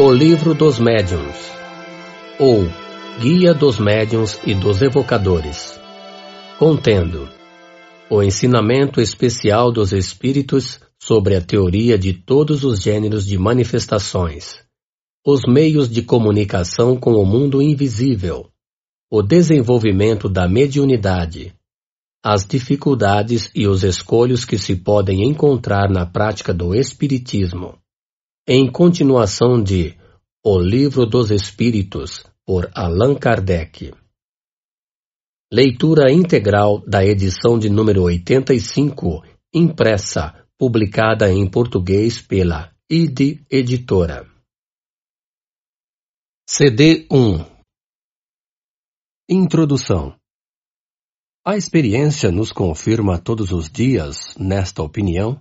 O Livro dos Médiuns ou Guia dos Médiuns e dos Evocadores, contendo o ensinamento especial dos Espíritos sobre a teoria de todos os gêneros de manifestações, os meios de comunicação com o mundo invisível, o desenvolvimento da mediunidade, as dificuldades e os escolhos que se podem encontrar na prática do Espiritismo. Em continuação de O Livro dos Espíritos, por Allan Kardec. Leitura integral da edição de número 85, impressa, publicada em português pela ID Editora. CD 1 Introdução A experiência nos confirma todos os dias, nesta opinião,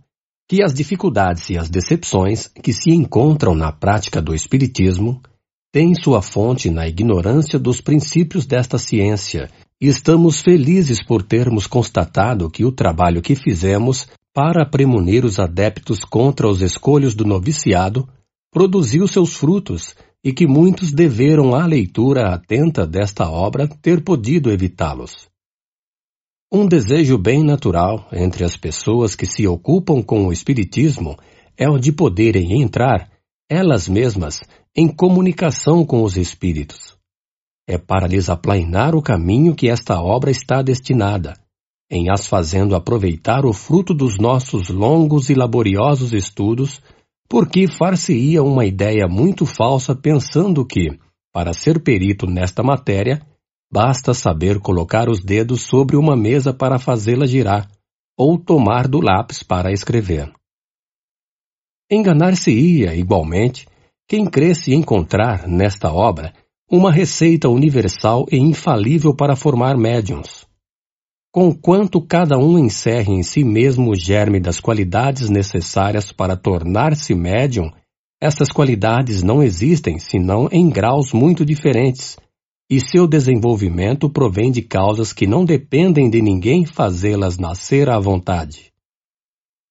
que as dificuldades e as decepções que se encontram na prática do Espiritismo têm sua fonte na ignorância dos princípios desta ciência e estamos felizes por termos constatado que o trabalho que fizemos para premunir os adeptos contra os escolhos do noviciado produziu seus frutos e que muitos deveram à leitura atenta desta obra ter podido evitá-los. Um desejo bem natural entre as pessoas que se ocupam com o Espiritismo é o de poderem entrar, elas mesmas, em comunicação com os Espíritos. É para lhes aplainar o caminho que esta obra está destinada, em as fazendo aproveitar o fruto dos nossos longos e laboriosos estudos, porque far-se-ia uma ideia muito falsa pensando que, para ser perito nesta matéria, Basta saber colocar os dedos sobre uma mesa para fazê-la girar, ou tomar do lápis para escrever. Enganar-se-ia, igualmente, quem cresce encontrar, nesta obra, uma receita universal e infalível para formar médiums. Conquanto cada um encerre em si mesmo o germe das qualidades necessárias para tornar-se médium, essas qualidades não existem senão em graus muito diferentes, e seu desenvolvimento provém de causas que não dependem de ninguém fazê-las nascer à vontade.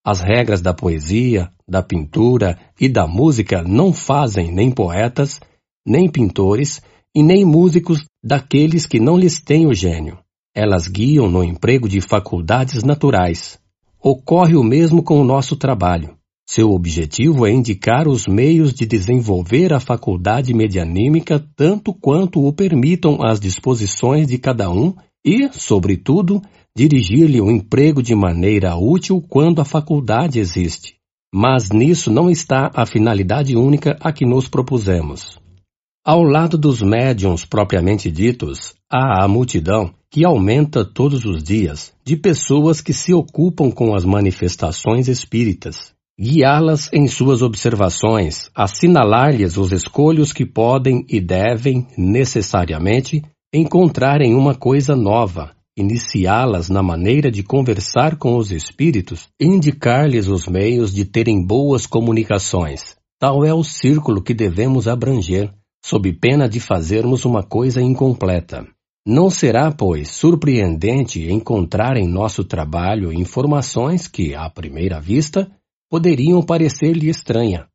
As regras da poesia, da pintura e da música não fazem nem poetas, nem pintores e nem músicos daqueles que não lhes têm o gênio. Elas guiam no emprego de faculdades naturais. Ocorre o mesmo com o nosso trabalho. Seu objetivo é indicar os meios de desenvolver a faculdade medianímica tanto quanto o permitam as disposições de cada um e, sobretudo, dirigir-lhe o emprego de maneira útil quando a faculdade existe. Mas nisso não está a finalidade única a que nos propusemos. Ao lado dos médiums propriamente ditos, há a multidão que aumenta todos os dias de pessoas que se ocupam com as manifestações espíritas, guiá-las em suas observações, assinalar-lhes os escolhos que podem e devem, necessariamente, encontrar em uma coisa nova, iniciá-las na maneira de conversar com os espíritos, indicar-lhes os meios de terem boas comunicações. Tal é o círculo que devemos abranger, sob pena de fazermos uma coisa incompleta. Não será, pois, surpreendente encontrar em nosso trabalho informações que, à primeira vista, poderiam parecer-lhe estranha.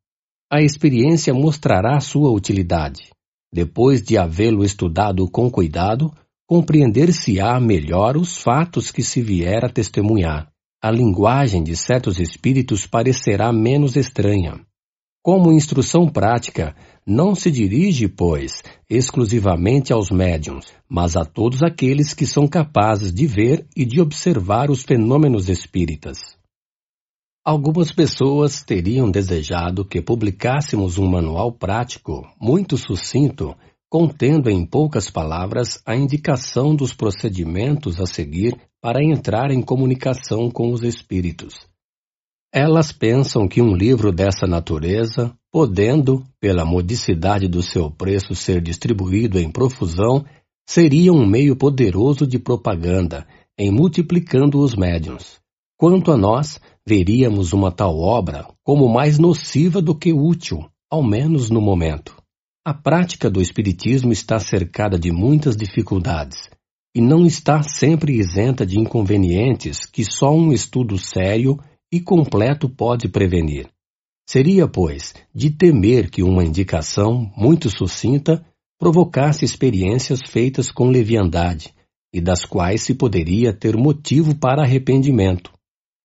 A experiência mostrará sua utilidade. Depois de havê-lo estudado com cuidado, compreender-se-á melhor os fatos que se vier a testemunhar. A linguagem de certos espíritos parecerá menos estranha. Como instrução prática, não se dirige, pois, exclusivamente aos médiums, mas a todos aqueles que são capazes de ver e de observar os fenômenos espíritas. Algumas pessoas teriam desejado que publicássemos um manual prático, muito sucinto, contendo em poucas palavras a indicação dos procedimentos a seguir para entrar em comunicação com os espíritos. Elas pensam que um livro dessa natureza, podendo, pela modicidade do seu preço, ser distribuído em profusão, seria um meio poderoso de propaganda, em multiplicando os médiums. Quanto a nós, veríamos uma tal obra como mais nociva do que útil, ao menos no momento. A prática do Espiritismo está cercada de muitas dificuldades e não está sempre isenta de inconvenientes que só um estudo sério e completo pode prevenir. Seria, pois, de temer que uma indicação muito sucinta provocasse experiências feitas com leviandade e das quais se poderia ter motivo para arrependimento.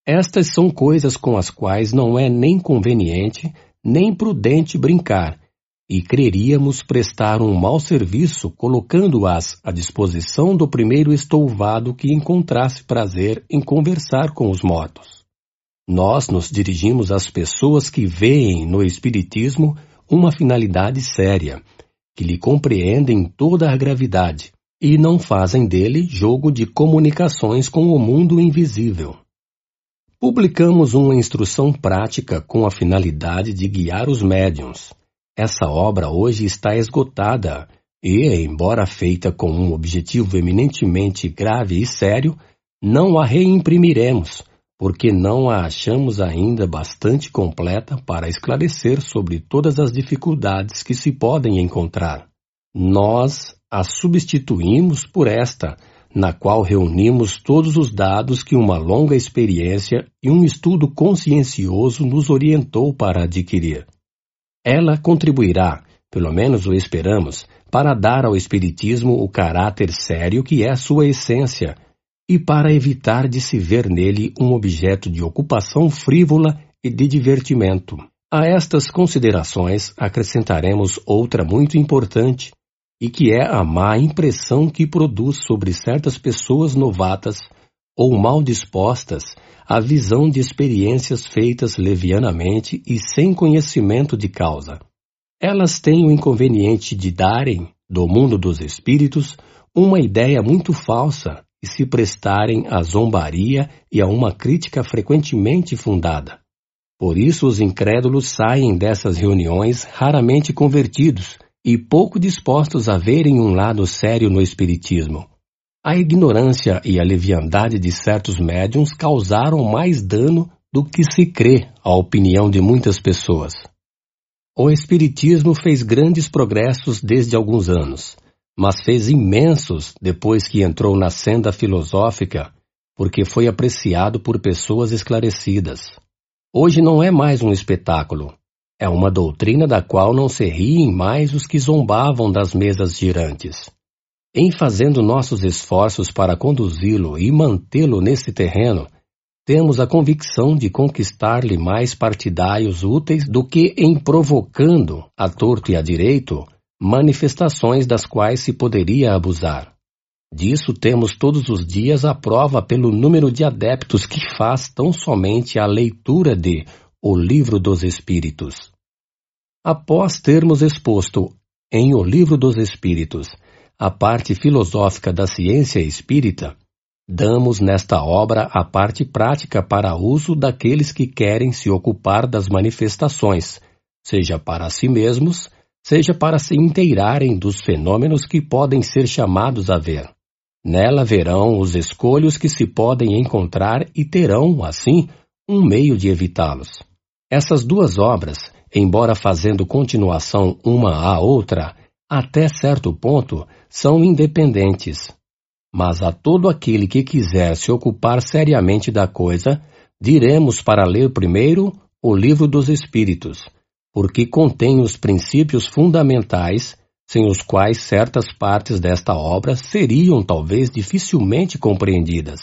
Estas são coisas com as quais não é nem conveniente nem prudente brincar, e creríamos prestar um mau serviço colocando-as à disposição do primeiro estouvado que encontrasse prazer em conversar com os mortos. Nós nos dirigimos às pessoas que veem no Espiritismo uma finalidade séria, que lhe compreendem toda a gravidade e não fazem dele jogo de comunicações com o mundo invisível. Publicamos uma instrução prática com a finalidade de guiar os médiums. Essa obra hoje está esgotada e, embora feita com um objetivo eminentemente grave e sério, não a reimprimiremos, porque não a achamos ainda bastante completa para esclarecer sobre todas as dificuldades que se podem encontrar. Nós a substituímos por esta, na qual reunimos todos os dados que uma longa experiência e um estudo consciencioso nos orientou para adquirir. Ela contribuirá, pelo menos o esperamos, para dar ao Espiritismo o caráter sério que é sua essência e para evitar de se ver nele um objeto de ocupação frívola e de divertimento. A estas considerações acrescentaremos outra muito importante, e que é a má impressão que produz sobre certas pessoas novatas ou mal dispostas a visão de experiências feitas levianamente e sem conhecimento de causa. Elas têm o inconveniente de darem, do mundo dos espíritos, uma ideia muito falsa e se prestarem à zombaria e a uma crítica frequentemente fundada. Por isso os incrédulos saem dessas reuniões raramente convertidos, e pouco dispostos a verem um lado sério no Espiritismo. A ignorância e a leviandade de certos médiums causaram mais dano do que se crê à opinião de muitas pessoas. O Espiritismo fez grandes progressos desde alguns anos, mas fez imensos depois que entrou na senda filosófica, porque foi apreciado por pessoas esclarecidas. Hoje não é mais um espetáculo, é uma doutrina da qual não se riem mais os que zombavam das mesas girantes. Em fazendo nossos esforços para conduzi-lo e mantê-lo nesse terreno, temos a convicção de conquistar-lhe mais partidários úteis do que em provocando, a torto e a direito, manifestações das quais se poderia abusar. Disso temos todos os dias a prova pelo número de adeptos que faz tão somente a leitura de o Livro dos Espíritos. Após termos exposto em O Livro dos Espíritos a parte filosófica da ciência espírita, damos nesta obra a parte prática para uso daqueles que querem se ocupar das manifestações, seja para si mesmos, seja para se inteirarem dos fenômenos que podem ser chamados a ver. Nela verão os escolhos que se podem encontrar e terão, assim, um meio de evitá-los. Essas duas obras, embora fazendo continuação uma à outra, até certo ponto, são independentes. Mas a todo aquele que quiser se ocupar seriamente da coisa, diremos para ler primeiro o Livro dos Espíritos, porque contém os princípios fundamentais sem os quais certas partes desta obra seriam talvez dificilmente compreendidas.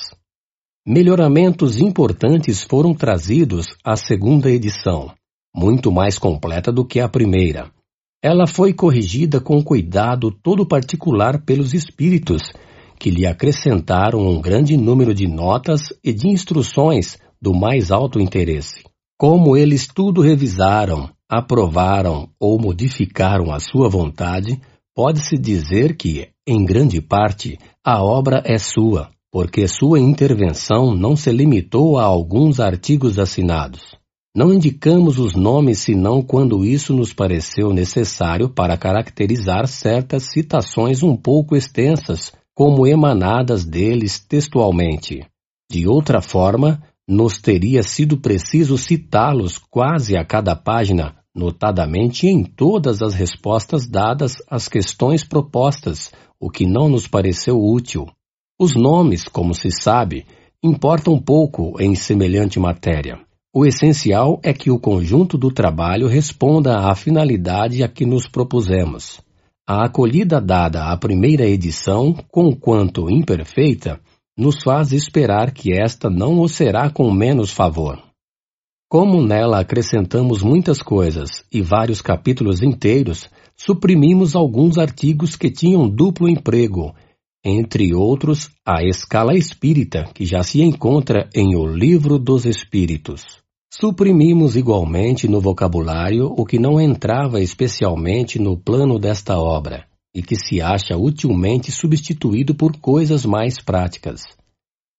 Melhoramentos importantes foram trazidos à segunda edição, muito mais completa do que a primeira. Ela foi corrigida com cuidado todo particular pelos espíritos, que lhe acrescentaram um grande número de notas e de instruções do mais alto interesse. Como eles tudo revisaram, aprovaram ou modificaram à sua vontade, pode-se dizer que, em grande parte, a obra é sua, porque sua intervenção não se limitou a alguns artigos assinados. Não indicamos os nomes senão quando isso nos pareceu necessário para caracterizar certas citações um pouco extensas, como emanadas deles textualmente. De outra forma, nos teria sido preciso citá-los quase a cada página, notadamente em todas as respostas dadas às questões propostas, o que não nos pareceu útil. Os nomes, como se sabe, importam pouco em semelhante matéria. O essencial é que o conjunto do trabalho responda à finalidade a que nos propusemos. A acolhida dada à primeira edição, conquanto imperfeita, nos faz esperar que esta não o será com menos favor. Como nela acrescentamos muitas coisas e vários capítulos inteiros, suprimimos alguns artigos que tinham duplo emprego, entre outros a escala espírita, que já se encontra em O Livro dos Espíritos. Suprimimos igualmente no vocabulário o que não entrava especialmente no plano desta obra e que se acha utilmente substituído por coisas mais práticas.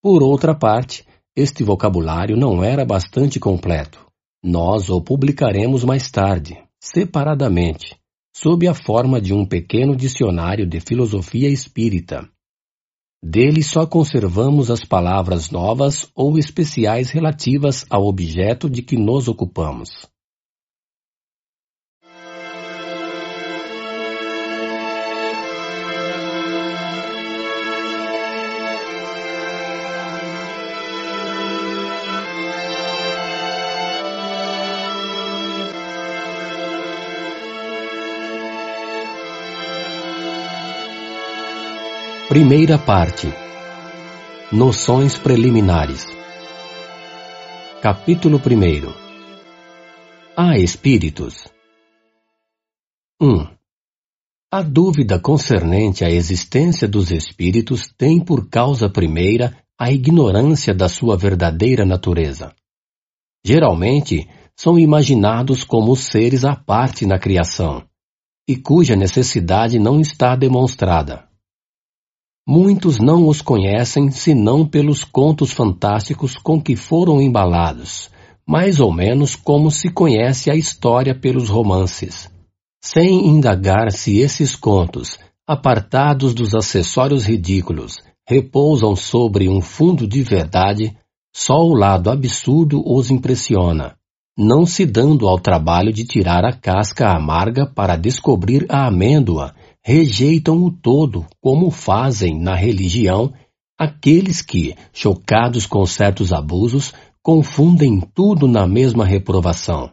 Por outra parte, este vocabulário não era bastante completo. Nós o publicaremos mais tarde, separadamente, sob a forma de um pequeno dicionário de filosofia espírita, dele só conservamos as palavras novas ou especiais relativas ao objeto de que nos ocupamos. Primeira parte Noções preliminares Capítulo 1 Há espíritos 1. A dúvida concernente à existência dos espíritos tem por causa primeira a ignorância da sua verdadeira natureza. Geralmente, são imaginados como seres à parte na criação, e cuja necessidade não está demonstrada. Muitos não os conhecem senão pelos contos fantásticos com que foram embalados, mais ou menos como se conhece a história pelos romances. Sem indagar se esses contos, apartados dos acessórios ridículos, repousam sobre um fundo de verdade, só o lado absurdo os impressiona, não se dando ao trabalho de tirar a casca amarga para descobrir a amêndoa rejeitam o todo, como fazem na religião aqueles que, chocados com certos abusos, confundem tudo na mesma reprovação.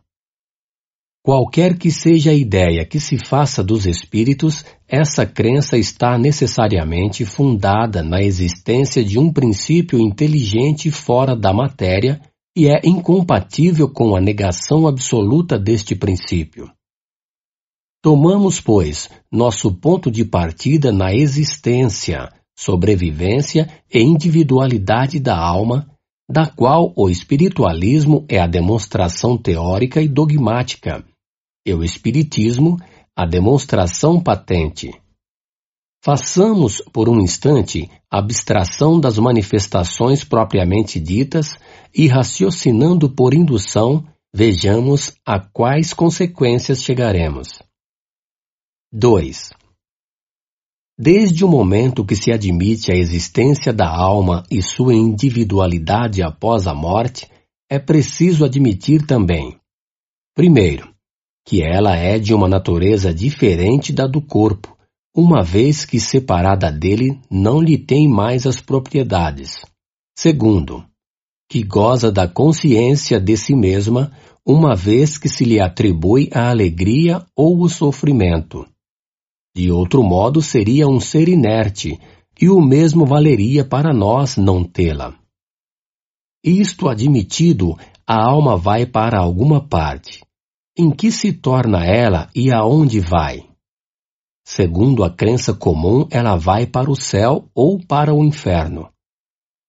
Qualquer que seja a ideia que se faça dos espíritos, essa crença está necessariamente fundada na existência de um princípio inteligente fora da matéria e é incompatível com a negação absoluta deste princípio. Tomamos, pois, nosso ponto de partida na existência, sobrevivência e individualidade da alma, da qual o espiritualismo é a demonstração teórica e dogmática, e o espiritismo a demonstração patente. Façamos, por um instante, abstração das manifestações propriamente ditas e, raciocinando por indução, vejamos a quais consequências chegaremos. 2. Desde o momento que se admite a existência da alma e sua individualidade após a morte, é preciso admitir também: primeiro, que ela é de uma natureza diferente da do corpo, uma vez que separada dele não lhe tem mais as propriedades. Segundo, que goza da consciência de si mesma, uma vez que se lhe atribui a alegria ou o sofrimento. De outro modo, seria um ser inerte, e o mesmo valeria para nós não tê-la. Isto admitido, a alma vai para alguma parte. Em que se torna ela e aonde vai? Segundo a crença comum, ela vai para o céu ou para o inferno.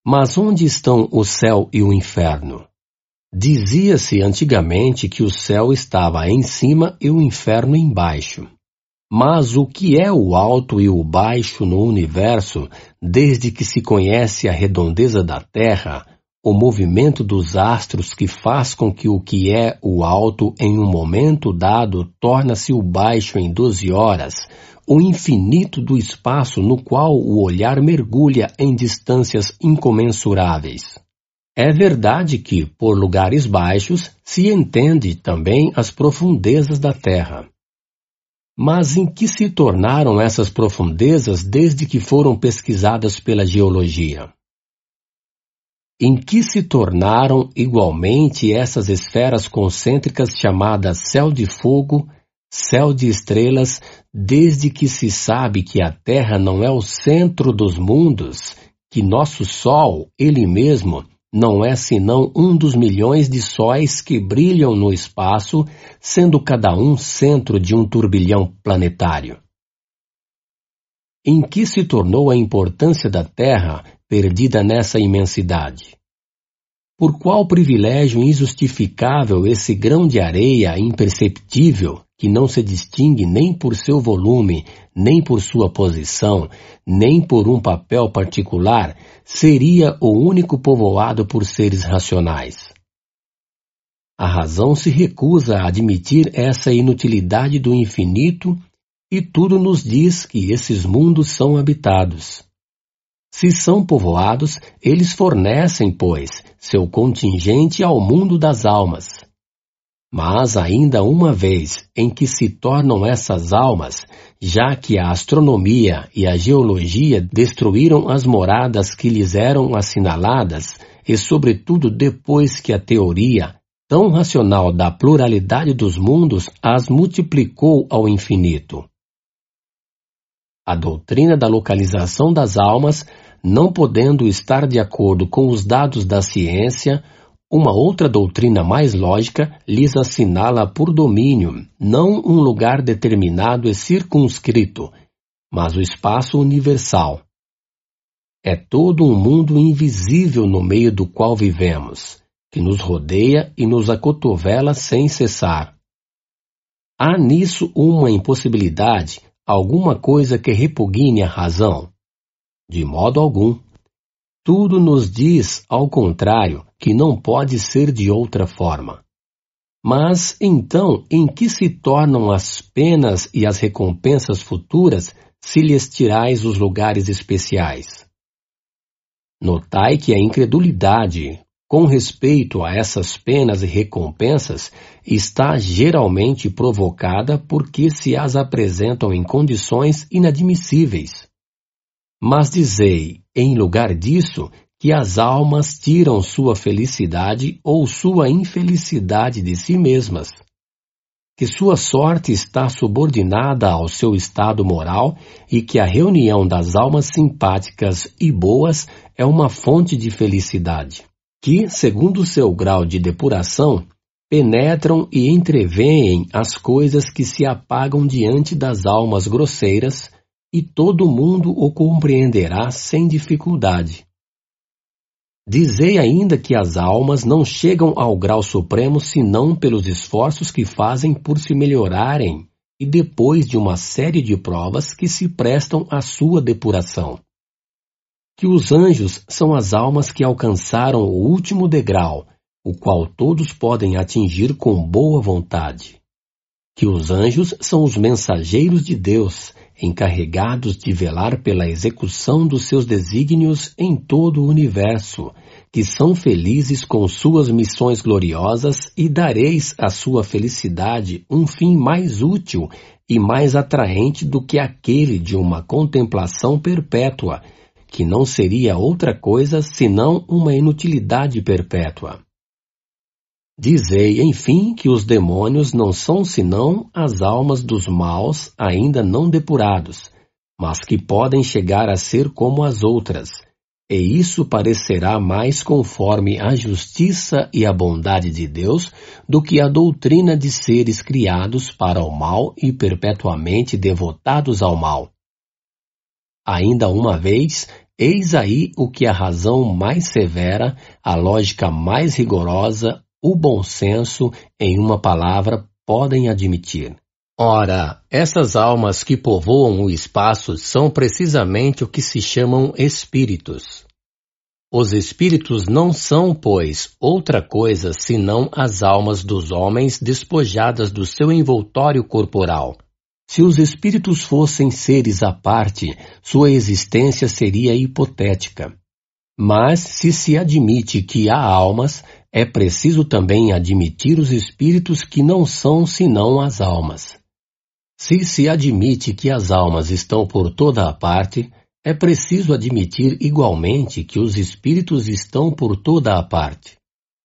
Mas onde estão o céu e o inferno? Dizia-se antigamente que o céu estava em cima e o inferno embaixo. Mas o que é o alto e o baixo no universo, desde que se conhece a redondeza da Terra, o movimento dos astros que faz com que o que é o alto em um momento dado torna-se o baixo em doze horas, o infinito do espaço no qual o olhar mergulha em distâncias incomensuráveis. É verdade que, por lugares baixos, se entende também as profundezas da Terra. Mas em que se tornaram essas profundezas desde que foram pesquisadas pela geologia? em que se tornaram igualmente essas esferas concêntricas chamadas céu de fogo, céu de estrelas, desde que se sabe que a Terra não é o centro dos mundos, que nosso Sol, ele mesmo, não é senão um dos milhões de sóis que brilham no espaço, sendo cada um centro de um turbilhão planetário. Em que se tornou a importância da Terra perdida nessa imensidade? Por qual privilégio injustificável esse grão de areia imperceptível, que não se distingue nem por seu volume, nem por sua posição, nem por um papel particular, seria o único povoado por seres racionais? A razão se recusa a admitir essa inutilidade do infinito e tudo nos diz que esses mundos são habitados. Se são povoados, eles fornecem, pois, seu contingente ao mundo das almas. Mas ainda uma vez em que se tornam essas almas, já que a astronomia e a geologia destruíram as moradas que lhes eram assinaladas, e sobretudo depois que a teoria, tão racional da pluralidade dos mundos, as multiplicou ao infinito. A doutrina da localização das almas não podendo estar de acordo com os dados da ciência, uma outra doutrina mais lógica lhes assinala por domínio não um lugar determinado e circunscrito, mas o espaço universal. É todo um mundo invisível no meio do qual vivemos, que nos rodeia e nos acotovela sem cessar. Há nisso uma impossibilidade, alguma coisa que repugne a razão. De modo algum. Tudo nos diz, ao contrário, que não pode ser de outra forma. Mas, então, em que se tornam as penas e as recompensas futuras se lhes tirais os lugares especiais? Notai que a incredulidade, com respeito a essas penas e recompensas, está geralmente provocada porque se as apresentam em condições inadmissíveis. Mas dizei, em lugar disso, que as almas tiram sua felicidade ou sua infelicidade de si mesmas, que sua sorte está subordinada ao seu estado moral e que a reunião das almas simpáticas e boas é uma fonte de felicidade, que, segundo seu grau de depuração, penetram e entreveem as coisas que se apagam diante das almas grosseiras e todo mundo o compreenderá sem dificuldade. Dizei ainda que as almas não chegam ao grau supremo senão pelos esforços que fazem por se melhorarem e depois de uma série de provas que se prestam à sua depuração. Que os anjos são as almas que alcançaram o último degrau, o qual todos podem atingir com boa vontade. Que os anjos são os mensageiros de Deus encarregados de velar pela execução dos seus desígnios em todo o universo, que são felizes com suas missões gloriosas e dareis à sua felicidade um fim mais útil e mais atraente do que aquele de uma contemplação perpétua, que não seria outra coisa senão uma inutilidade perpétua. Dizei, enfim, que os demônios não são senão as almas dos maus ainda não depurados, mas que podem chegar a ser como as outras, e isso parecerá mais conforme a justiça e a bondade de Deus do que a doutrina de seres criados para o mal e perpetuamente devotados ao mal. Ainda uma vez, eis aí o que a razão mais severa, a lógica mais rigorosa, o bom senso, em uma palavra, podem admitir. Ora, essas almas que povoam o espaço são precisamente o que se chamam espíritos. Os espíritos não são, pois, outra coisa senão as almas dos homens despojadas do seu envoltório corporal. Se os espíritos fossem seres à parte, sua existência seria hipotética. Mas se se admite que há almas, é preciso também admitir os espíritos que não são senão as almas. Se se admite que as almas estão por toda a parte, É preciso admitir igualmente que os espíritos estão por toda a parte.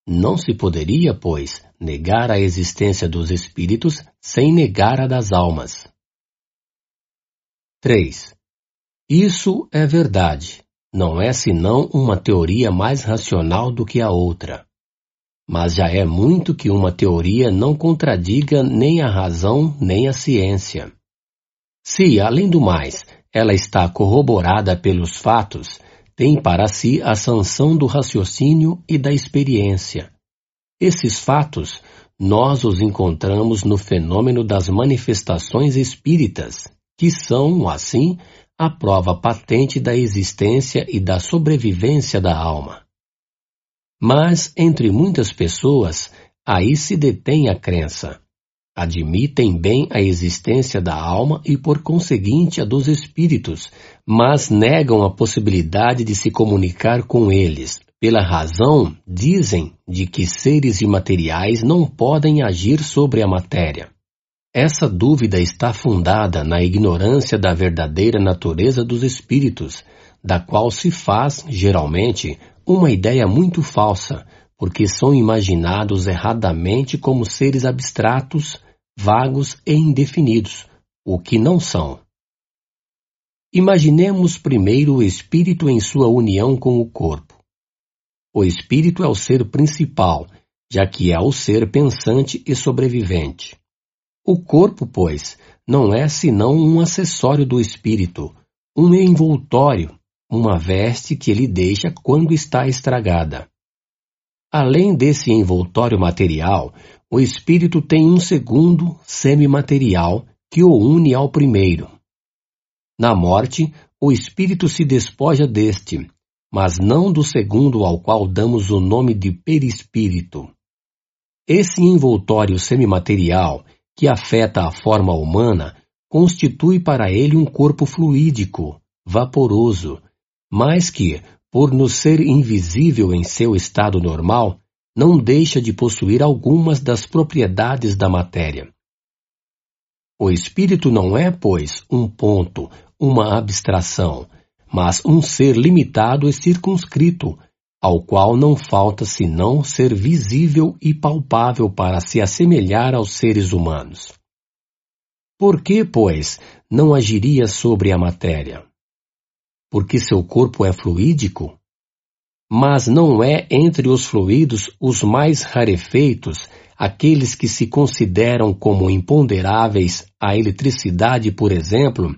Não se poderia, pois, negar a existência dos espíritos sem negar a das almas. 3. Isso é verdade. Não é senão uma teoria mais racional do que a outra. Mas já é muito que uma teoria não contradiga nem a razão nem a ciência. Se, além do mais, ela está corroborada pelos fatos, tem para si a sanção do raciocínio e da experiência. Esses fatos nós os encontramos no fenômeno das manifestações espíritas, que são, assim, a prova patente da existência e da sobrevivência da alma. Mas, entre muitas pessoas, aí se detém a crença. Admitem bem a existência da alma e, por conseguinte, a dos espíritos, mas negam a possibilidade de se comunicar com eles, pela razão, dizem, de que seres imateriais não podem agir sobre a matéria. Essa dúvida está fundada na ignorância da verdadeira natureza dos espíritos, da qual se faz, geralmente, uma ideia muito falsa, porque são imaginados erradamente como seres abstratos, vagos e indefinidos, o que não são. Imaginemos primeiro o espírito em sua união com o corpo. O espírito é o ser principal, já que é o ser pensante e sobrevivente. O corpo, pois, não é senão um acessório do espírito, um envoltório, uma veste que ele deixa quando está estragada. Além desse envoltório material, o espírito tem um segundo semimaterial que o une ao primeiro. Na morte, o espírito se despoja deste, mas não do segundo ao qual damos o nome de perispírito. Esse envoltório semimaterial, que afeta a forma humana, constitui para ele um corpo fluídico, vaporoso, mas que, por nos ser invisível em seu estado normal, não deixa de possuir algumas das propriedades da matéria. O espírito não é, pois, um ponto, uma abstração, mas um ser limitado e circunscrito, ao qual não falta senão ser visível e palpável para se assemelhar aos seres humanos. Por que, pois, não agiria sobre a matéria? Porque seu corpo é fluídico? mas não é entre os fluidos os mais rarefeitos aqueles que se consideram como imponderáveis a eletricidade, por exemplo,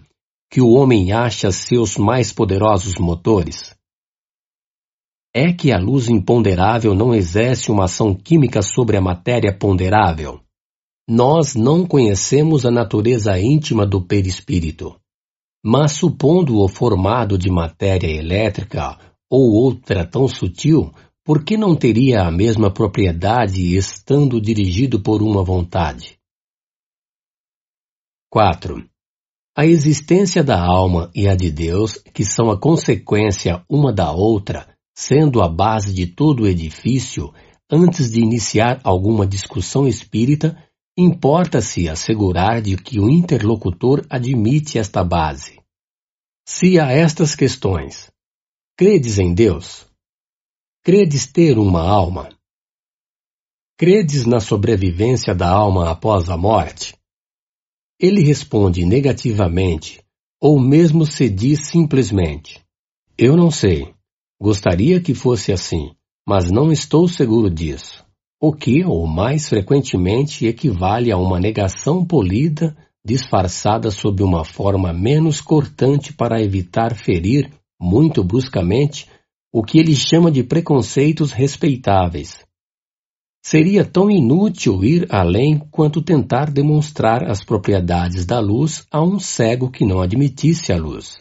que o homem acha seus mais poderosos motores? É que a luz imponderável não exerce uma ação química sobre a matéria ponderável? Nós não conhecemos a natureza íntima do perispírito. Mas supondo-o formado de matéria elétrica ou outra tão sutil, por que não teria a mesma propriedade estando dirigido por uma vontade? 4. A existência da alma e a de Deus, que são a consequência uma da outra, sendo a base de todo o edifício, antes de iniciar alguma discussão espírita, importa-se assegurar de que o interlocutor admite esta base. Se a estas questões Credes em Deus? Credes ter uma alma? Credes na sobrevivência da alma após a morte? Ele responde negativamente, ou mesmo se diz simplesmente: Eu não sei. Gostaria que fosse assim, mas não estou seguro disso. O que, ou mais frequentemente, equivale a uma negação polida, disfarçada sob uma forma menos cortante para evitar ferir muito bruscamente, o que ele chama de preconceitos respeitáveis. Seria tão inútil ir além quanto tentar demonstrar as propriedades da luz a um cego que não admitisse a luz.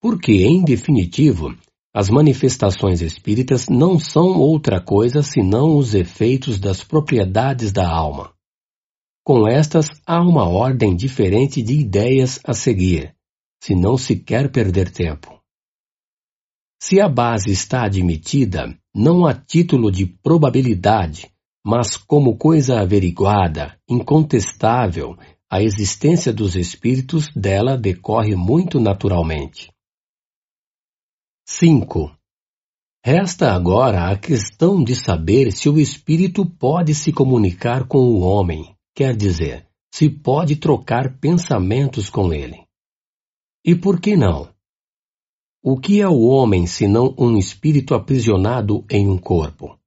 Porque, em definitivo, as manifestações espíritas não são outra coisa senão os efeitos das propriedades da alma. Com estas, há uma ordem diferente de ideias a seguir, se não se quer perder tempo. Se a base está admitida, não a título de probabilidade, mas como coisa averiguada, incontestável, a existência dos espíritos dela decorre muito naturalmente. 5. Resta agora a questão de saber se o espírito pode se comunicar com o homem, quer dizer, se pode trocar pensamentos com ele. E por que não? O que é o homem senão um espírito aprisionado em um corpo?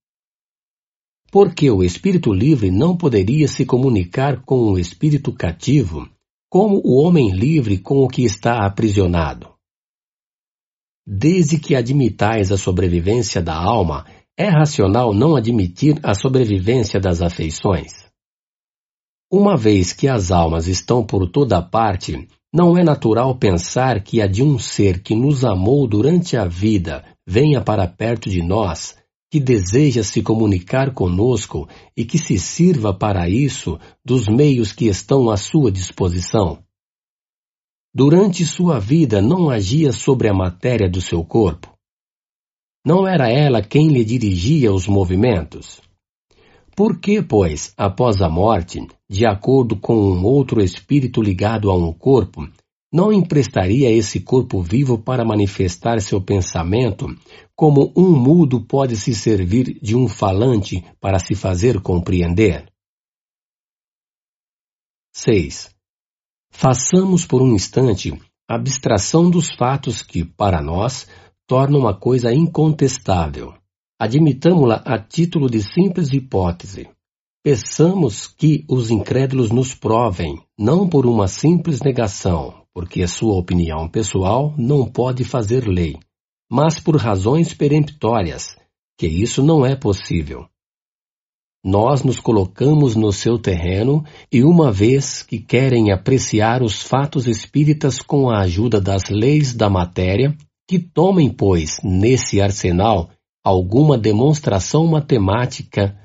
Porque o espírito livre não poderia se comunicar com o espírito cativo, como o homem livre com o que está aprisionado. Desde que admitais a sobrevivência da alma, é racional não admitir a sobrevivência das afeições. Uma vez que as almas estão por toda parte, não é natural pensar que a de um ser que nos amou durante a vida venha para perto de nós que deseja se comunicar conosco e que se sirva para isso dos meios que estão à sua disposição. Durante sua vida não agia sobre a matéria do seu corpo. Não era ela quem lhe dirigia os movimentos. Por que, pois, após a morte, de acordo com um outro espírito ligado a um corpo, não emprestaria esse corpo vivo para manifestar seu pensamento, como um mudo pode se servir de um falante para se fazer compreender? 6. Façamos por um instante abstração dos fatos que, para nós, tornam a coisa incontestável. Admitamo-la a título de simples hipótese. Peçamos que os incrédulos nos provem, não por uma simples negação, porque a sua opinião pessoal não pode fazer lei, mas por razões peremptórias, que isso não é possível. Nós nos colocamos no seu terreno e, uma vez que querem apreciar os fatos espíritas com a ajuda das leis da matéria, que tomem, pois, nesse arsenal alguma demonstração matemática,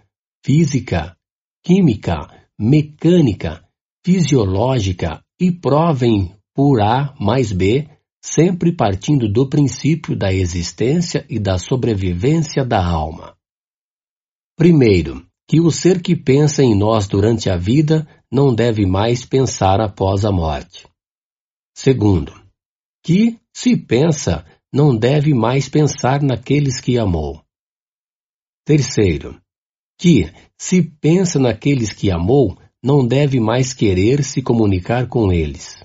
física, química, mecânica, fisiológica e provem por A mais B, sempre partindo do princípio da existência e da sobrevivência da alma. Primeiro, que o ser que pensa em nós durante a vida não deve mais pensar após a morte. Segundo, que, se pensa, não deve mais pensar naqueles que amou. Terceiro, que, se pensa naqueles que amou, não deve mais querer se comunicar com eles.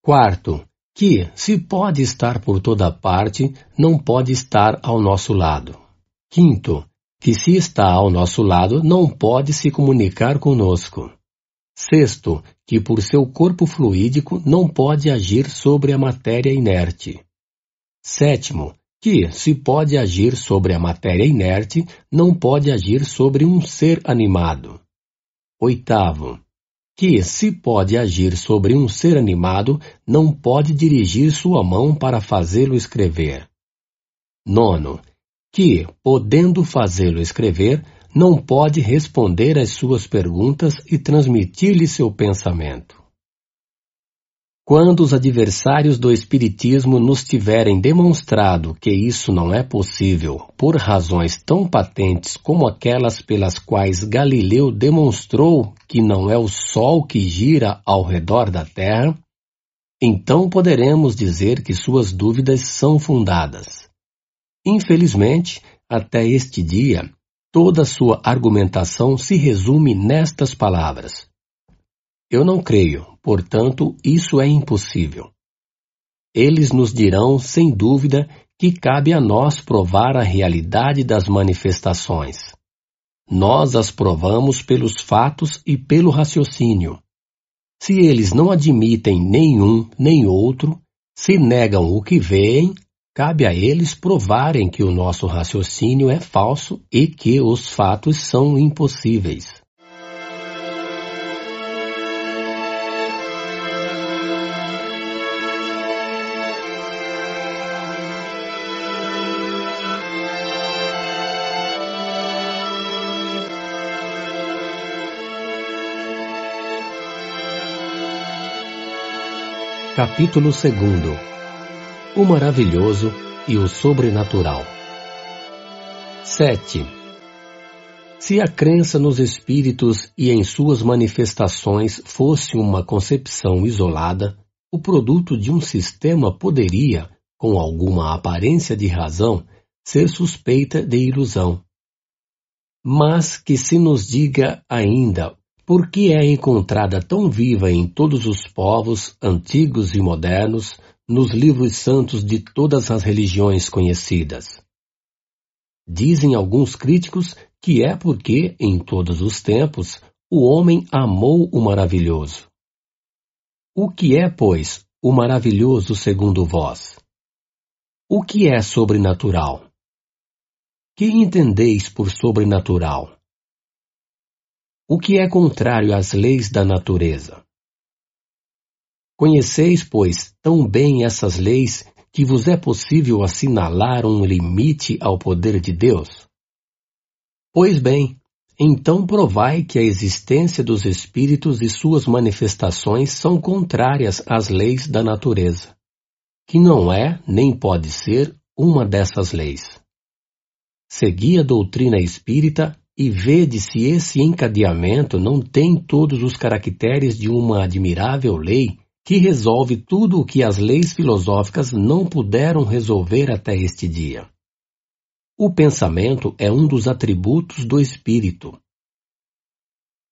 Quarto, que, se pode estar por toda parte, não pode estar ao nosso lado. Quinto, que se está ao nosso lado, não pode se comunicar conosco. Sexto, que por seu corpo fluídico não pode agir sobre a matéria inerte. Sétimo, que, se pode agir sobre a matéria inerte, não pode agir sobre um ser animado. Oitavo, que, se pode agir sobre um ser animado, não pode dirigir sua mão para fazê-lo escrever. Nono, que, podendo fazê-lo escrever, não pode responder às suas perguntas e transmitir-lhe seu pensamento. Quando os adversários do Espiritismo nos tiverem demonstrado que isso não é possível por razões tão patentes como aquelas pelas quais Galileu demonstrou que não é o Sol que gira ao redor da Terra, então poderemos dizer que suas dúvidas são fundadas. Infelizmente, até este dia, toda sua argumentação se resume nestas palavras: eu não creio, portanto, isso é impossível. Eles nos dirão, sem dúvida, que cabe a nós provar a realidade das manifestações. Nós as provamos pelos fatos e pelo raciocínio. Se eles não admitem nenhum nem outro, se negam o que veem, cabe a eles provarem que o nosso raciocínio é falso e que os fatos são impossíveis. Capítulo 2 O maravilhoso e o sobrenatural 7. Se a crença nos espíritos e em suas manifestações fosse uma concepção isolada, o produto de um sistema poderia, com alguma aparência de razão, ser suspeita de ilusão. Mas que se nos diga ainda por que é encontrada tão viva em todos os povos, antigos e modernos, nos livros santos de todas as religiões conhecidas. Dizem alguns críticos que é porque, em todos os tempos, o homem amou o maravilhoso. O que é, pois, o maravilhoso segundo vós? O que é sobrenatural? Que entendeis por sobrenatural? O que é contrário às leis da natureza? Conheceis, pois, tão bem essas leis que vos é possível assinalar um limite ao poder de Deus? Pois bem, então provai que a existência dos espíritos e suas manifestações são contrárias às leis da natureza, que não é, nem pode ser, uma dessas leis. Segui a doutrina espírita e vede se esse encadeamento não tem todos os caracteres de uma admirável lei que resolve tudo o que as leis filosóficas não puderam resolver até este dia. O pensamento é um dos atributos do espírito.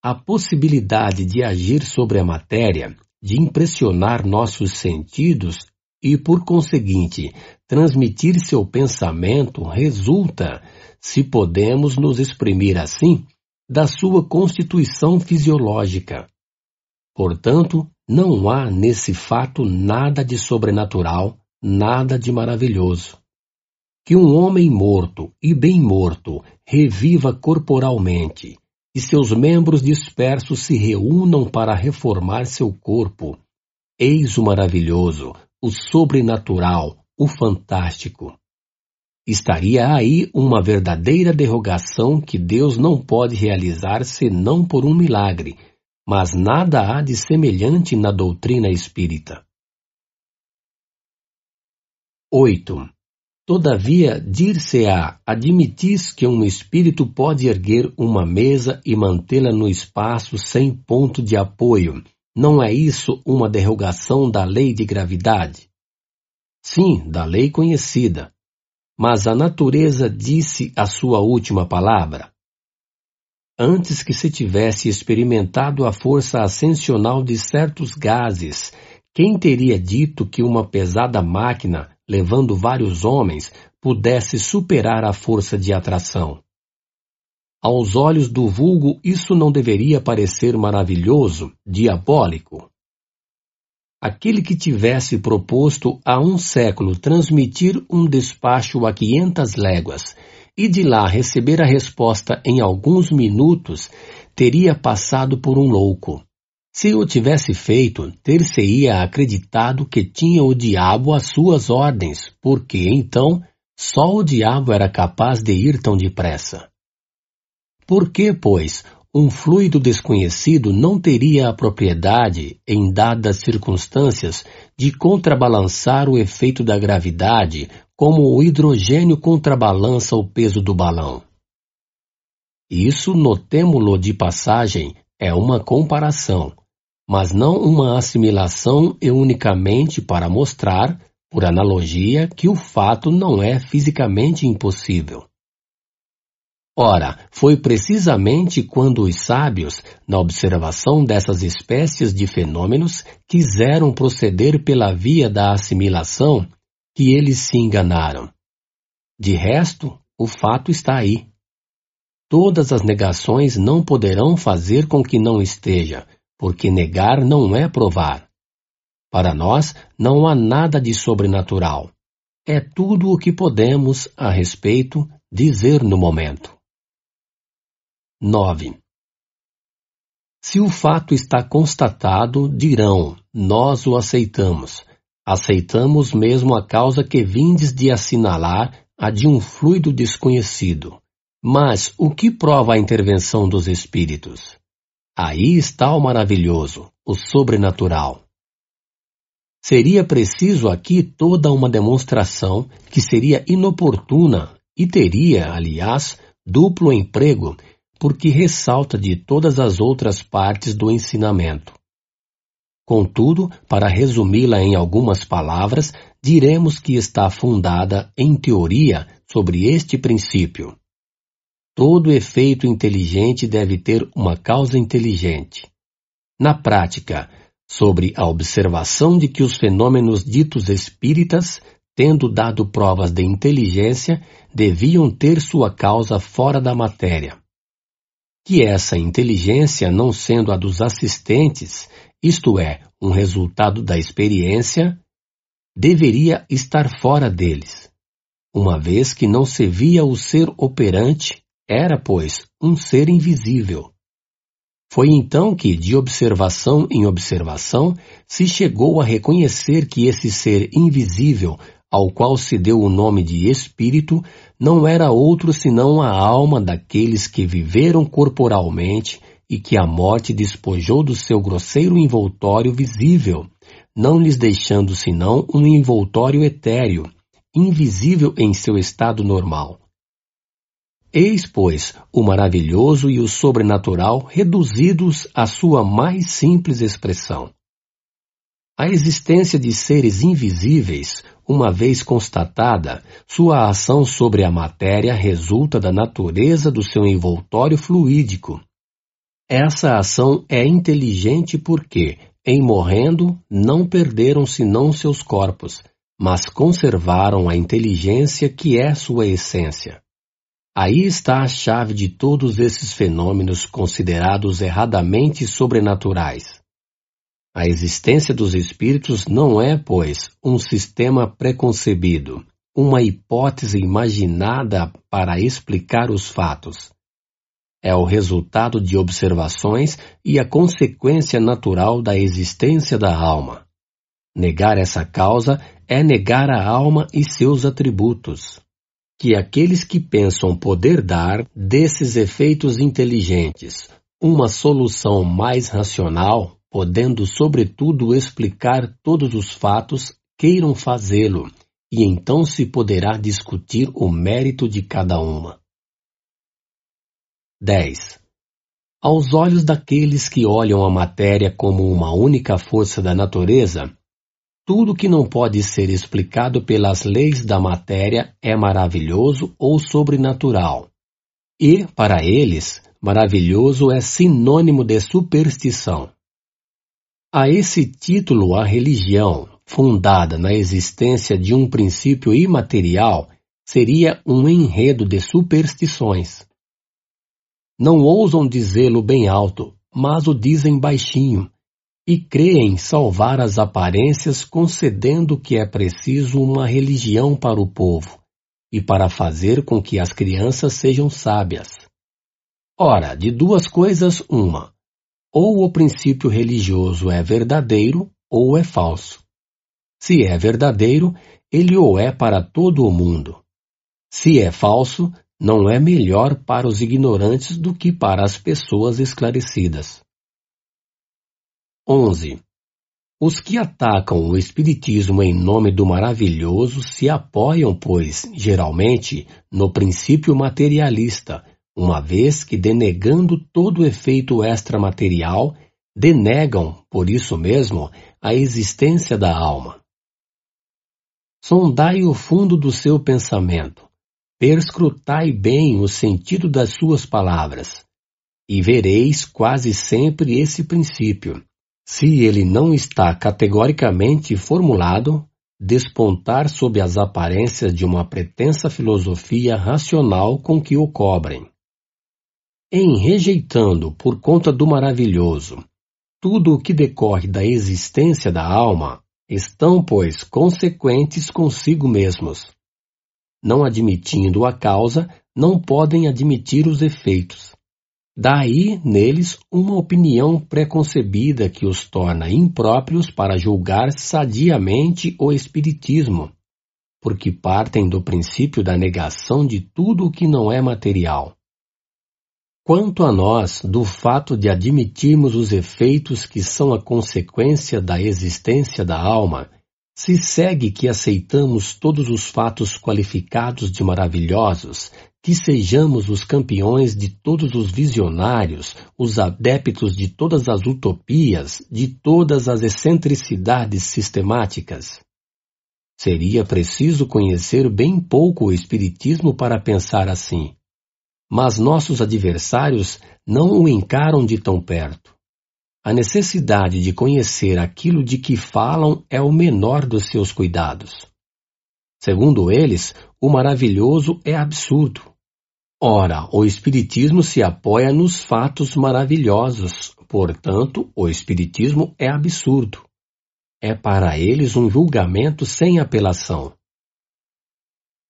A possibilidade de agir sobre a matéria, de impressionar nossos sentidos e, por conseguinte, transmitir seu pensamento resulta, se podemos nos exprimir assim, da sua constituição fisiológica. Portanto, não há nesse fato nada de sobrenatural, nada de maravilhoso. Que um homem morto e bem morto reviva corporalmente e seus membros dispersos se reúnam para reformar seu corpo. Eis o maravilhoso, o sobrenatural, o fantástico. Estaria aí uma verdadeira derrogação que Deus não pode realizar senão por um milagre, mas nada há de semelhante na doutrina espírita. 8. Todavia, dir-se-á, admitis que um espírito pode erguer uma mesa e mantê-la no espaço sem ponto de apoio. Não é isso uma derrogação da lei de gravidade? Sim, da lei conhecida. Mas a natureza disse a sua última palavra. Antes que se tivesse experimentado a força ascensional de certos gases, quem teria dito que uma pesada máquina levando vários homens, pudesse superar a força de atração. Aos olhos do vulgo, isso não deveria parecer maravilhoso, diabólico. Aquele que tivesse proposto há um século transmitir um despacho a quinhentas léguas e de lá receber a resposta em alguns minutos, teria passado por um louco. Se o tivesse feito, ter-se-ia acreditado que tinha o diabo às suas ordens, porque então só o diabo era capaz de ir tão depressa. Por que, pois, um fluido desconhecido não teria a propriedade, em dadas circunstâncias, de contrabalançar o efeito da gravidade, como o hidrogênio contrabalança o peso do balão? Isso, notemo-lo de passagem, é uma comparação mas não uma assimilação e unicamente para mostrar, por analogia, que o fato não é fisicamente impossível. Ora, foi precisamente quando os sábios, na observação dessas espécies de fenômenos, quiseram proceder pela via da assimilação, que eles se enganaram. De resto, o fato está aí. Todas as negações não poderão fazer com que não esteja, porque negar não é provar. Para nós, não há nada de sobrenatural. É tudo o que podemos, a respeito, dizer no momento. 9. Se o fato está constatado, dirão, nós o aceitamos. Aceitamos mesmo a causa que vindes de assinalar, a de um fluido desconhecido. Mas o que prova a intervenção dos espíritos? Aí está o maravilhoso, o sobrenatural. Seria preciso aqui toda uma demonstração que seria inoportuna e teria, aliás, duplo emprego, porque ressalta de todas as outras partes do ensinamento. Contudo, para resumi-la em algumas palavras, diremos que está fundada, em teoria, sobre este princípio. Todo efeito inteligente deve ter uma causa inteligente. Na prática, sobre a observação de que os fenômenos ditos espíritas, tendo dado provas de inteligência, deviam ter sua causa fora da matéria. Que essa inteligência, não sendo a dos assistentes, isto é, um resultado da experiência, deveria estar fora deles, uma vez que não se via o ser operante, era, pois, um ser invisível. Foi então que, de observação em observação, se chegou a reconhecer que esse ser invisível, ao qual se deu o nome de espírito, não era outro senão a alma daqueles que viveram corporalmente e que a morte despojou do seu grosseiro envoltório visível, não lhes deixando senão um envoltório etéreo, invisível em seu estado normal. Eis, pois, o maravilhoso e o sobrenatural reduzidos à sua mais simples expressão. A existência de seres invisíveis, uma vez constatada, sua ação sobre a matéria resulta da natureza do seu envoltório fluídico. Essa ação é inteligente porque, em morrendo, não perderam senão seus corpos, mas conservaram a inteligência que é sua essência. Aí está a chave de todos esses fenômenos considerados erradamente sobrenaturais. A existência dos espíritos não é, pois, um sistema preconcebido, uma hipótese imaginada para explicar os fatos. É o resultado de observações e a consequência natural da existência da alma. Negar essa causa é negar a alma e seus atributos que aqueles que pensam poder dar desses efeitos inteligentes uma solução mais racional, podendo sobretudo explicar todos os fatos, queiram fazê-lo, e então se poderá discutir o mérito de cada uma. 10. Aos olhos daqueles que olham a matéria como uma única força da natureza, tudo que não pode ser explicado pelas leis da matéria é maravilhoso ou sobrenatural. E, para eles, maravilhoso é sinônimo de superstição. A esse título, a religião, fundada na existência de um princípio imaterial, seria um enredo de superstições. Não ousam dizê-lo bem alto, mas o dizem baixinho, e creem salvar as aparências concedendo que é preciso uma religião para o povo e para fazer com que as crianças sejam sábias. Ora, de duas coisas, uma: ou o princípio religioso é verdadeiro ou é falso. Se é verdadeiro, ele o é para todo o mundo. Se é falso, não é melhor para os ignorantes do que para as pessoas esclarecidas. 11. Os que atacam o Espiritismo em nome do maravilhoso se apoiam, pois, geralmente, no princípio materialista, uma vez que, denegando todo o efeito extramaterial, denegam, por isso mesmo, a existência da alma. Sondai o fundo do seu pensamento, perscrutai bem o sentido das suas palavras, e vereis quase sempre esse princípio se ele não está categoricamente formulado, despontar sob as aparências de uma pretensa filosofia racional com que o cobrem. Em rejeitando, por conta do maravilhoso, tudo o que decorre da existência da alma, estão, pois, consequentes consigo mesmos. Não admitindo a causa, não podem admitir os efeitos. Daí, neles, uma opinião preconcebida que os torna impróprios para julgar sadiamente o Espiritismo, porque partem do princípio da negação de tudo o que não é material. Quanto a nós, do fato de admitirmos os efeitos que são a consequência da existência da alma, se segue que aceitamos todos os fatos qualificados de maravilhosos que sejamos os campeões de todos os visionários, os adeptos de todas as utopias, de todas as excentricidades sistemáticas. Seria preciso conhecer bem pouco o Espiritismo para pensar assim. Mas nossos adversários não o encaram de tão perto. A necessidade de conhecer aquilo de que falam é o menor dos seus cuidados. Segundo eles, o maravilhoso é absurdo. Ora, o Espiritismo se apoia nos fatos maravilhosos, portanto, o Espiritismo é absurdo. É para eles um julgamento sem apelação.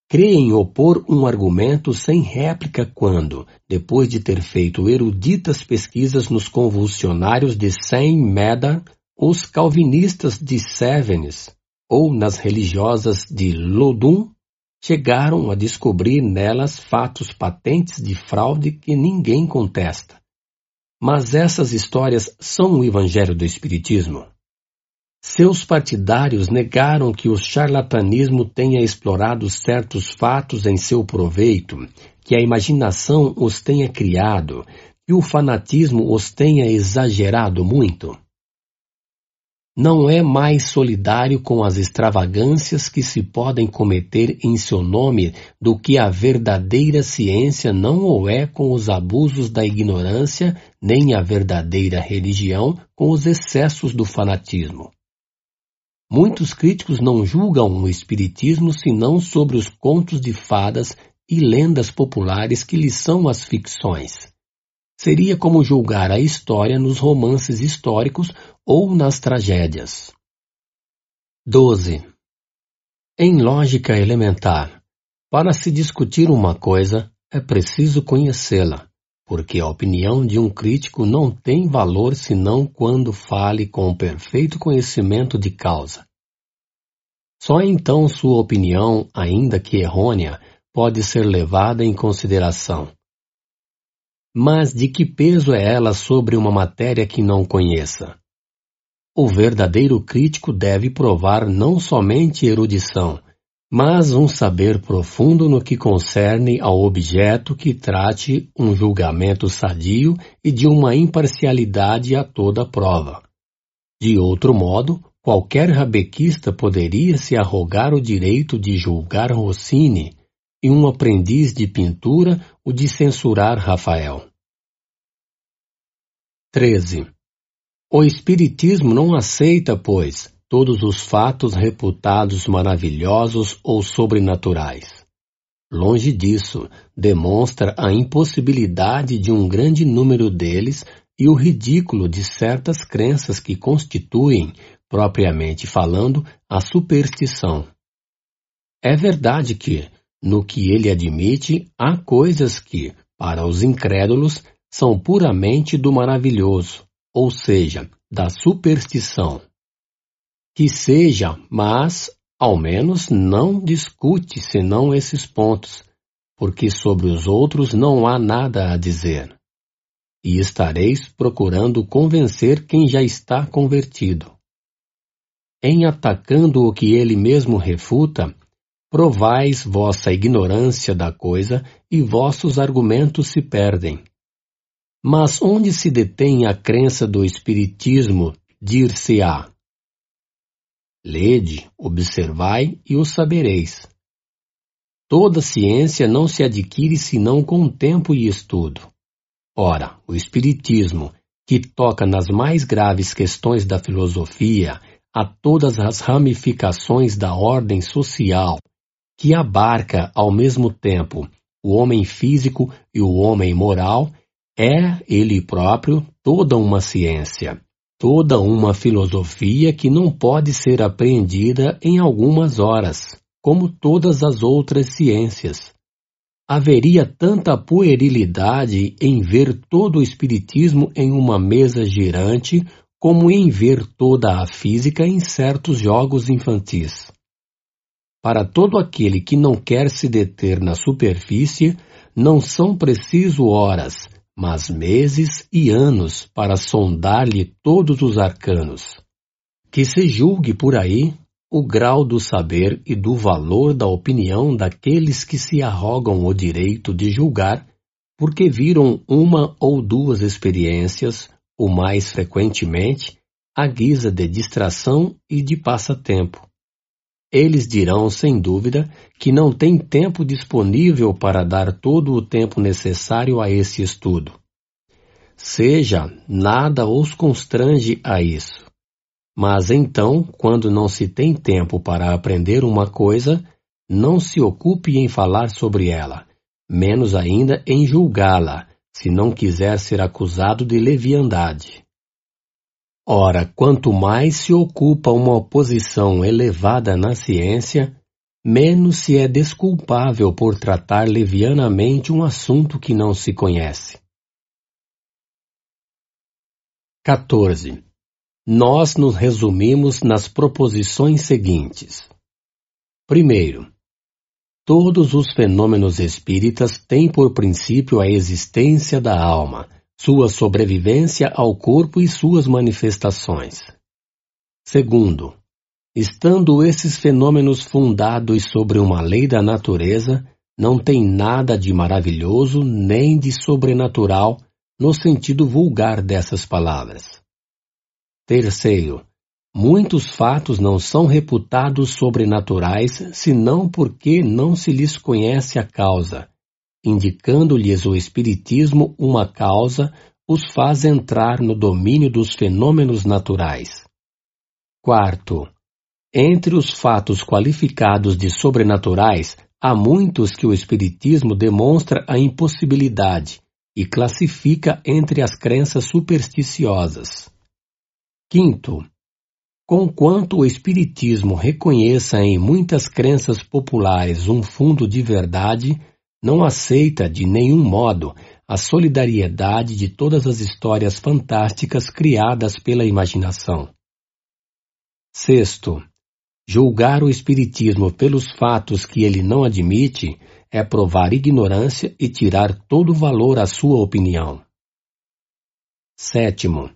Creem opor um argumento sem réplica quando, depois de ter feito eruditas pesquisas nos convulsionários de Saint Médard, os calvinistas de Sévenes ou nas religiosas de Lodum chegaram a descobrir nelas fatos patentes de fraude que ninguém contesta. Mas essas histórias são o Evangelho do Espiritismo. Seus partidários negaram que o charlatanismo tenha explorado certos fatos em seu proveito, que a imaginação os tenha criado, que o fanatismo os tenha exagerado muito não é mais solidário com as extravagâncias que se podem cometer em seu nome do que a verdadeira ciência não o é com os abusos da ignorância, nem a verdadeira religião com os excessos do fanatismo. Muitos críticos não julgam o Espiritismo senão sobre os contos de fadas e lendas populares que lhes são as ficções. Seria como julgar a história nos romances históricos ou nas tragédias. 12. Em lógica elementar, para se discutir uma coisa, é preciso conhecê-la, porque a opinião de um crítico não tem valor senão quando fale com perfeito conhecimento de causa. Só então sua opinião, ainda que errônea, pode ser levada em consideração. Mas de que peso é ela sobre uma matéria que não conheça? O verdadeiro crítico deve provar não somente erudição, mas um saber profundo no que concerne ao objeto que trate um julgamento sadio e de uma imparcialidade a toda prova. De outro modo, qualquer rabequista poderia se arrogar o direito de julgar Rossini e um aprendiz de pintura o de censurar Rafael. 13. O Espiritismo não aceita, pois, todos os fatos reputados maravilhosos ou sobrenaturais. Longe disso, demonstra a impossibilidade de um grande número deles e o ridículo de certas crenças que constituem, propriamente falando, a superstição. É verdade que, no que ele admite, há coisas que, para os incrédulos, são puramente do maravilhoso, ou seja, da superstição. Que seja, mas, ao menos, não discute senão esses pontos, porque sobre os outros não há nada a dizer. E estareis procurando convencer quem já está convertido. Em atacando o que ele mesmo refuta, provais vossa ignorância da coisa e vossos argumentos se perdem. Mas onde se detém a crença do Espiritismo, dir-se-á. Lede, observai e o sabereis. Toda ciência não se adquire senão com tempo e estudo. Ora, o Espiritismo, que toca nas mais graves questões da filosofia, a todas as ramificações da ordem social, que abarca ao mesmo tempo o homem físico e o homem moral, é ele próprio toda uma ciência, toda uma filosofia que não pode ser apreendida em algumas horas, como todas as outras ciências. Haveria tanta puerilidade em ver todo o espiritismo em uma mesa girante como em ver toda a física em certos jogos infantis. Para todo aquele que não quer se deter na superfície, não são preciso horas, mas meses e anos para sondar-lhe todos os arcanos. Que se julgue por aí, o grau do saber e do valor da opinião daqueles que se arrogam o direito de julgar porque viram uma ou duas experiências, o mais frequentemente, à guisa de distração e de passatempo. Eles dirão, sem dúvida, que não têm tempo disponível para dar todo o tempo necessário a esse estudo. Seja, nada os constrange a isso. Mas então, quando não se tem tempo para aprender uma coisa, não se ocupe em falar sobre ela, menos ainda em julgá-la, se não quiser ser acusado de leviandade. Ora, quanto mais se ocupa uma posição elevada na ciência, menos se é desculpável por tratar levianamente um assunto que não se conhece. 14. Nós nos resumimos nas proposições seguintes. Primeiro, todos os fenômenos espíritas têm por princípio a existência da alma, sua sobrevivência ao corpo e suas manifestações. Segundo, estando esses fenômenos fundados sobre uma lei da natureza, não tem nada de maravilhoso nem de sobrenatural no sentido vulgar dessas palavras. Terceiro, muitos fatos não são reputados sobrenaturais senão porque não se lhes conhece a causa. Indicando-lhes o Espiritismo uma causa, os faz entrar no domínio dos fenômenos naturais. Quarto, entre os fatos qualificados de sobrenaturais, há muitos que o Espiritismo demonstra a impossibilidade, e classifica entre as crenças supersticiosas. Quinto, conquanto o Espiritismo reconheça em muitas crenças populares um fundo de verdade, não aceita de nenhum modo a solidariedade de todas as histórias fantásticas criadas pela imaginação. Sexto, julgar o Espiritismo pelos fatos que ele não admite é provar ignorância e tirar todo valor à sua opinião. Sétimo,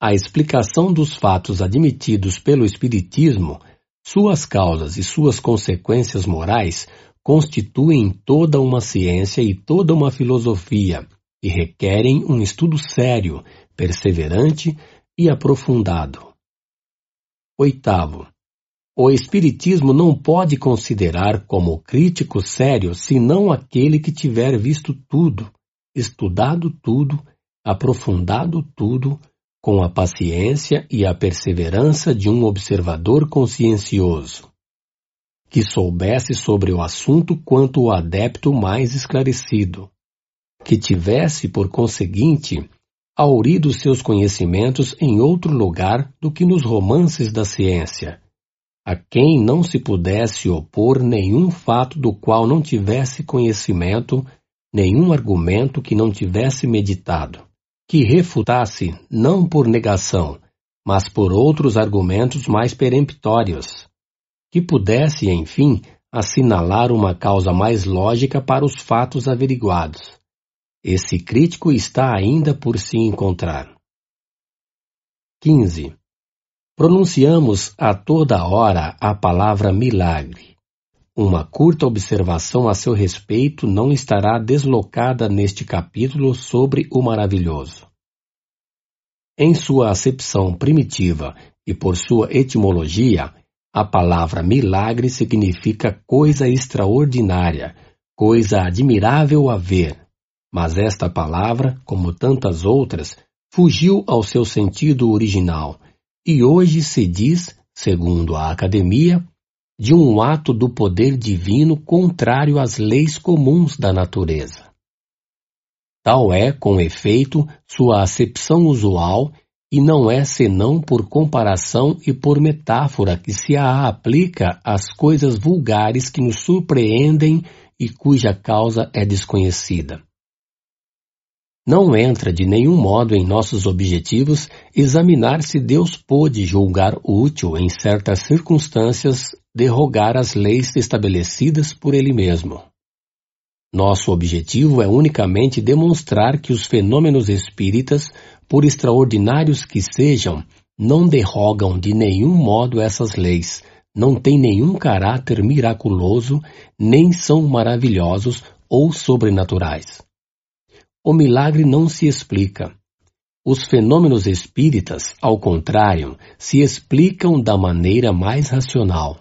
a explicação dos fatos admitidos pelo Espiritismo, suas causas e suas consequências morais constituem toda uma ciência e toda uma filosofia e requerem um estudo sério, perseverante e aprofundado. Oitavo, o Espiritismo não pode considerar como crítico sério senão aquele que tiver visto tudo, estudado tudo, aprofundado tudo, com a paciência e a perseverança de um observador consciencioso, que soubesse sobre o assunto quanto o adepto mais esclarecido, que tivesse, por conseguinte, aurido seus conhecimentos em outro lugar do que nos romances da ciência a quem não se pudesse opor nenhum fato do qual não tivesse conhecimento, nenhum argumento que não tivesse meditado, que refutasse não por negação, mas por outros argumentos mais peremptórios, que pudesse, enfim, assinalar uma causa mais lógica para os fatos averiguados. Esse crítico está ainda por se encontrar. 15. Pronunciamos a toda hora a palavra milagre. Uma curta observação a seu respeito não estará deslocada neste capítulo sobre o maravilhoso. Em sua acepção primitiva e por sua etimologia, a palavra milagre significa coisa extraordinária, coisa admirável a ver. Mas esta palavra, como tantas outras, fugiu ao seu sentido original e hoje se diz, segundo a Academia, de um ato do poder divino contrário às leis comuns da natureza. Tal é, com efeito, sua acepção usual e não é senão por comparação e por metáfora que se a aplica às coisas vulgares que nos surpreendem e cuja causa é desconhecida. Não entra de nenhum modo em nossos objetivos examinar se Deus pôde julgar útil, em certas circunstâncias, derrogar as leis estabelecidas por Ele mesmo. Nosso objetivo é unicamente demonstrar que os fenômenos espíritas, por extraordinários que sejam, não derrogam de nenhum modo essas leis, não têm nenhum caráter miraculoso, nem são maravilhosos ou sobrenaturais. O milagre não se explica. Os fenômenos espíritas, ao contrário, se explicam da maneira mais racional.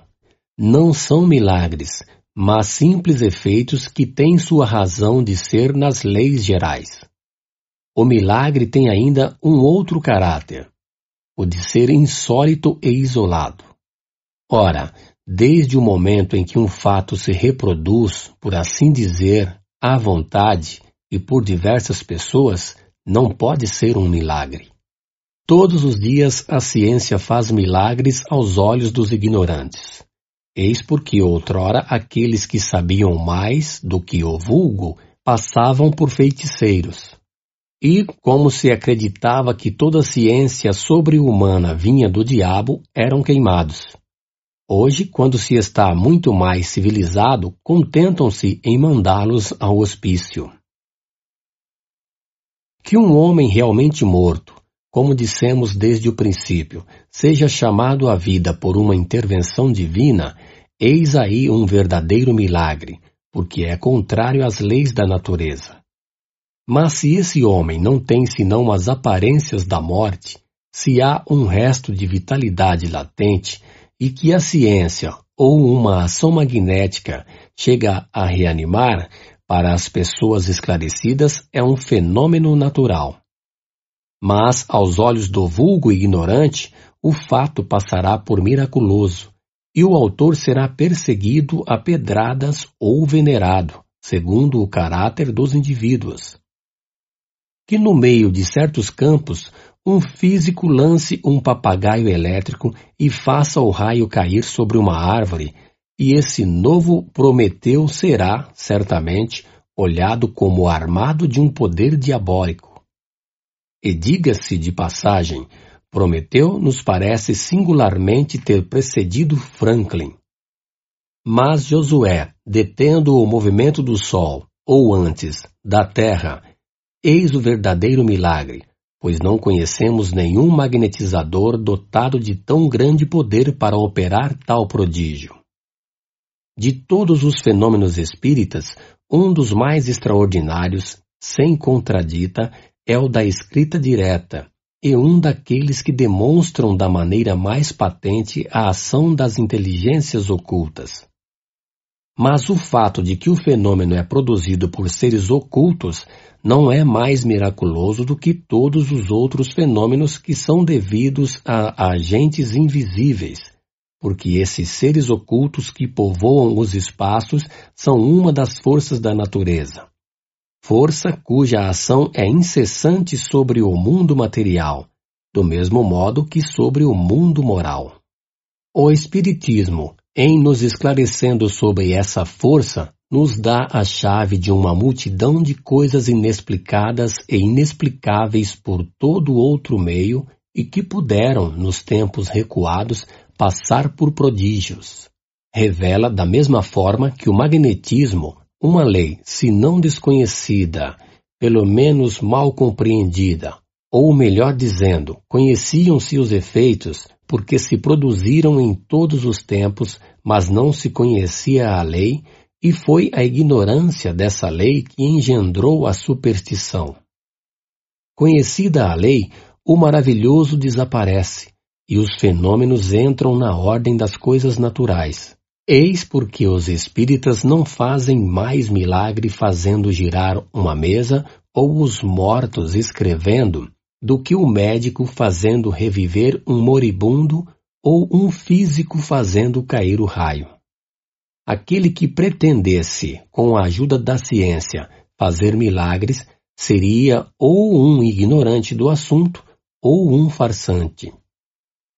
Não são milagres, mas simples efeitos que têm sua razão de ser nas leis gerais. O milagre tem ainda um outro caráter, o de ser insólito e isolado. Ora, desde o momento em que um fato se reproduz, por assim dizer, à vontade e por diversas pessoas, não pode ser um milagre. Todos os dias a ciência faz milagres aos olhos dos ignorantes. Eis porque outrora aqueles que sabiam mais do que o vulgo passavam por feiticeiros. E, como se acreditava que toda ciência sobre-humana vinha do diabo, eram queimados. Hoje, quando se está muito mais civilizado, contentam-se em mandá-los ao hospício. Que um homem realmente morto, como dissemos desde o princípio, seja chamado à vida por uma intervenção divina, eis aí um verdadeiro milagre, porque é contrário às leis da natureza. Mas se esse homem não tem senão as aparências da morte, se há um resto de vitalidade latente e que a ciência ou uma ação magnética chega a reanimar, para as pessoas esclarecidas é um fenômeno natural. Mas, aos olhos do vulgo ignorante, o fato passará por miraculoso, e o autor será perseguido a pedradas ou venerado, segundo o caráter dos indivíduos. Que no meio de certos campos um físico lance um papagaio elétrico e faça o raio cair sobre uma árvore, e esse novo Prometeu será, certamente, olhado como armado de um poder diabólico. E diga-se de passagem, Prometeu nos parece singularmente ter precedido Franklin. Mas Josué, detendo o movimento do Sol, ou antes, da Terra, eis o verdadeiro milagre, pois não conhecemos nenhum magnetizador dotado de tão grande poder para operar tal prodígio. De todos os fenômenos espíritas, um dos mais extraordinários, sem contradita, é o da escrita direta, e um daqueles que demonstram da maneira mais patente a ação das inteligências ocultas. Mas o fato de que o fenômeno é produzido por seres ocultos não é mais miraculoso do que todos os outros fenômenos que são devidos a agentes invisíveis, porque esses seres ocultos que povoam os espaços são uma das forças da natureza. Força cuja ação é incessante sobre o mundo material, do mesmo modo que sobre o mundo moral. O Espiritismo, em nos esclarecendo sobre essa força, nos dá a chave de uma multidão de coisas inexplicadas e inexplicáveis por todo outro meio e que puderam, nos tempos recuados, passar por prodígios. Revela da mesma forma que o magnetismo, uma lei, se não desconhecida, pelo menos mal compreendida, ou melhor dizendo, conheciam-se os efeitos porque se produziram em todos os tempos, mas não se conhecia a lei, e foi a ignorância dessa lei que engendrou a superstição. Conhecida a lei, o maravilhoso desaparece, e os fenômenos entram na ordem das coisas naturais. Eis porque os espíritas não fazem mais milagre fazendo girar uma mesa ou os mortos escrevendo, do que o médico fazendo reviver um moribundo ou um físico fazendo cair o raio. Aquele que pretendesse, com a ajuda da ciência, fazer milagres, seria ou um ignorante do assunto ou um farsante.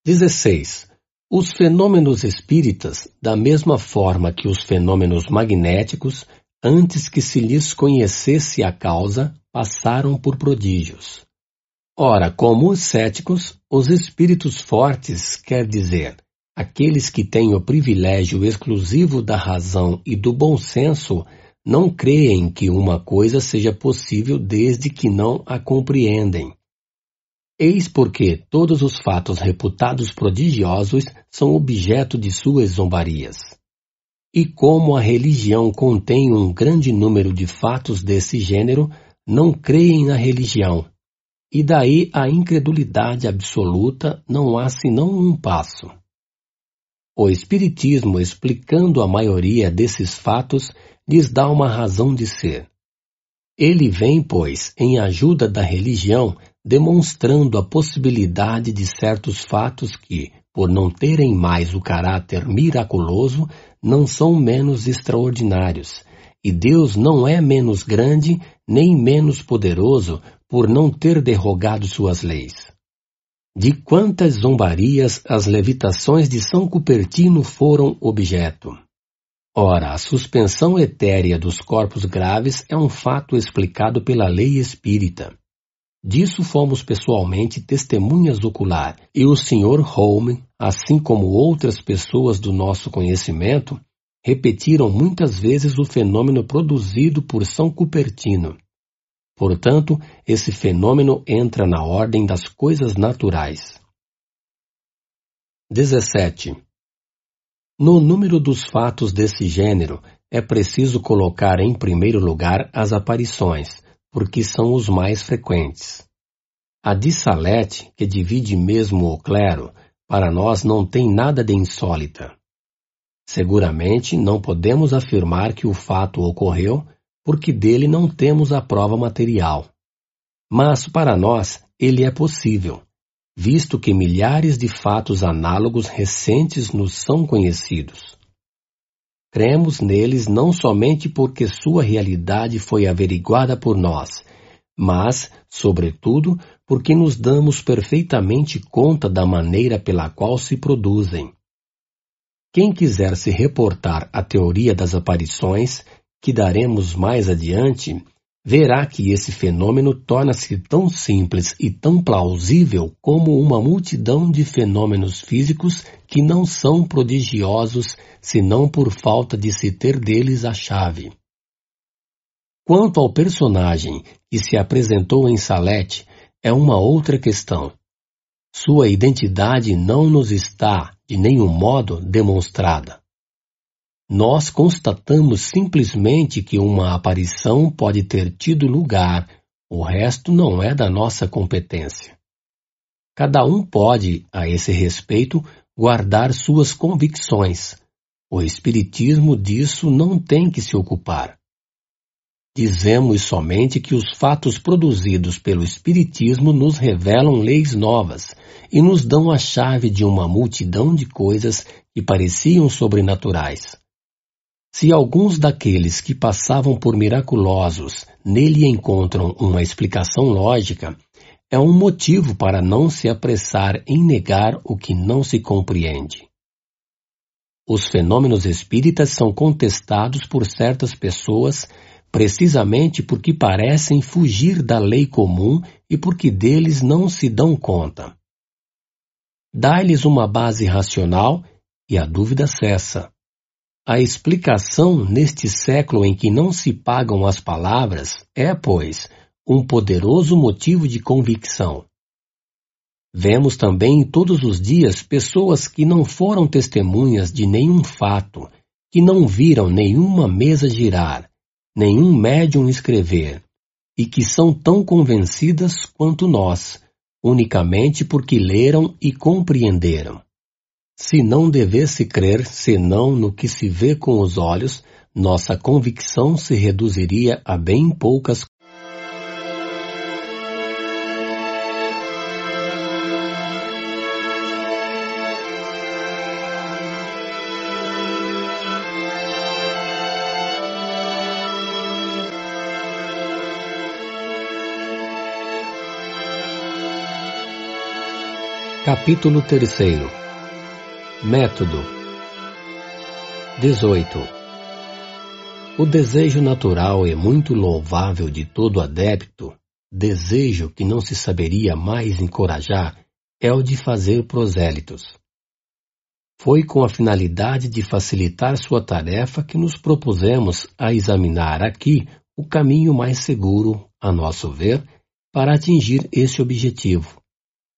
16. Os fenômenos espíritas, da mesma forma que os fenômenos magnéticos, antes que se lhes conhecesse a causa, passaram por prodígios. Ora, como os céticos, os espíritos fortes, quer dizer, aqueles que têm o privilégio exclusivo da razão e do bom senso, não creem que uma coisa seja possível desde que não a compreendem. Eis porque todos os fatos reputados prodigiosos são objeto de suas zombarias. E como a religião contém um grande número de fatos desse gênero, não creem na religião. E daí a incredulidade absoluta não há senão um passo. O Espiritismo, explicando a maioria desses fatos, lhes dá uma razão de ser. Ele vem, pois, em ajuda da religião, demonstrando a possibilidade de certos fatos que, por não terem mais o caráter miraculoso, não são menos extraordinários, e Deus não é menos grande nem menos poderoso por não ter derrogado suas leis. De quantas zombarias as levitações de São Cupertino foram objeto. Ora, a suspensão etérea dos corpos graves é um fato explicado pela lei espírita. Disso fomos pessoalmente testemunhas ocular, e o Sr. Home, assim como outras pessoas do nosso conhecimento, repetiram muitas vezes o fenômeno produzido por São Cupertino. Portanto, esse fenômeno entra na ordem das coisas naturais. 17. No número dos fatos desse gênero, é preciso colocar em primeiro lugar as aparições, porque são os mais frequentes. A de Salete, que divide mesmo o clero, para nós não tem nada de insólita. Seguramente não podemos afirmar que o fato ocorreu, porque dele não temos a prova material. Mas para nós ele é possível, visto que milhares de fatos análogos recentes nos são conhecidos. Cremos neles não somente porque sua realidade foi averiguada por nós, mas, sobretudo, porque nos damos perfeitamente conta da maneira pela qual se produzem. Quem quiser se reportar à teoria das aparições, que daremos mais adiante, verá que esse fenômeno torna-se tão simples e tão plausível como uma multidão de fenômenos físicos que não são prodigiosos senão por falta de se ter deles a chave. Quanto ao personagem que se apresentou em Salete, é uma outra questão. Sua identidade não nos está, de nenhum modo, demonstrada. Nós constatamos simplesmente que uma aparição pode ter tido lugar, o resto não é da nossa competência. Cada um pode, a esse respeito, guardar suas convicções. O Espiritismo disso não tem que se ocupar. Dizemos somente que os fatos produzidos pelo Espiritismo nos revelam leis novas e nos dão a chave de uma multidão de coisas que pareciam sobrenaturais. Se alguns daqueles que passavam por miraculosos nele encontram uma explicação lógica, é um motivo para não se apressar em negar o que não se compreende. Os fenômenos espíritas são contestados por certas pessoas precisamente porque parecem fugir da lei comum e porque deles não se dão conta. Dá-lhes uma base racional e a dúvida cessa. A explicação neste século em que não se pagam as palavras é, pois, um poderoso motivo de convicção. Vemos também todos os dias pessoas que não foram testemunhas de nenhum fato, que não viram nenhuma mesa girar, nenhum médium escrever, e que são tão convencidas quanto nós, unicamente porque leram e compreenderam. Se não devesse crer senão no que se vê com os olhos, nossa convicção se reduziria a bem poucas Capítulo 3 Método 18 O desejo natural e muito louvável de todo adepto, desejo que não se saberia mais encorajar, é o de fazer prosélitos. Foi com a finalidade de facilitar sua tarefa que nos propusemos a examinar aqui o caminho mais seguro, a nosso ver, para atingir esse objetivo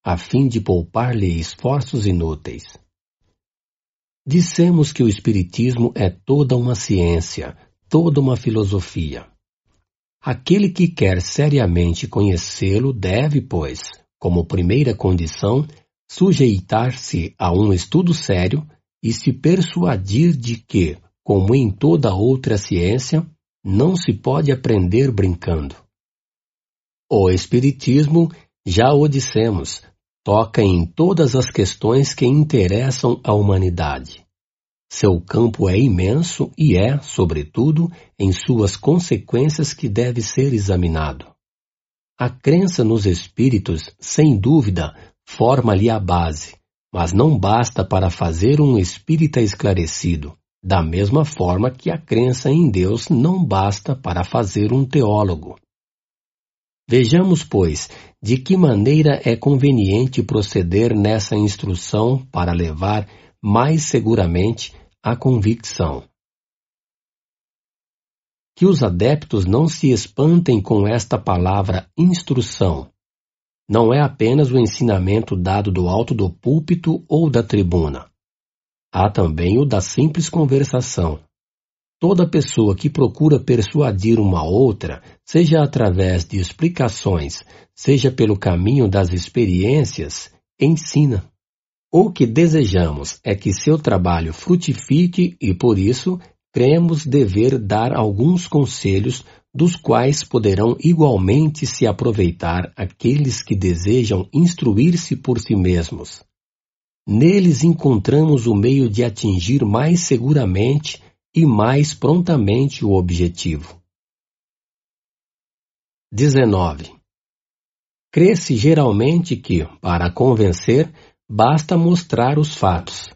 a fim de poupar-lhe esforços inúteis. Dissemos que o Espiritismo é toda uma ciência, toda uma filosofia. Aquele que quer seriamente conhecê-lo deve, pois, como primeira condição, sujeitar-se a um estudo sério e se persuadir de que, como em toda outra ciência, não se pode aprender brincando. O Espiritismo, já o dissemos, toca em todas as questões que interessam a humanidade. Seu campo é imenso e é, sobretudo, em suas consequências que deve ser examinado. A crença nos espíritos, sem dúvida, forma-lhe a base, mas não basta para fazer um espírita esclarecido, da mesma forma que a crença em Deus não basta para fazer um teólogo. Vejamos, pois, de que maneira é conveniente proceder nessa instrução para levar mais seguramente a convicção. Que os adeptos não se espantem com esta palavra instrução. Não é apenas o ensinamento dado do alto do púlpito ou da tribuna. Há também o da simples conversação. Toda pessoa que procura persuadir uma outra, seja através de explicações, seja pelo caminho das experiências, ensina. O que desejamos é que seu trabalho frutifique e, por isso, cremos dever dar alguns conselhos dos quais poderão igualmente se aproveitar aqueles que desejam instruir-se por si mesmos. Neles encontramos o meio de atingir mais seguramente e mais prontamente o objetivo. 19. Crê-se geralmente que, para convencer, basta mostrar os fatos.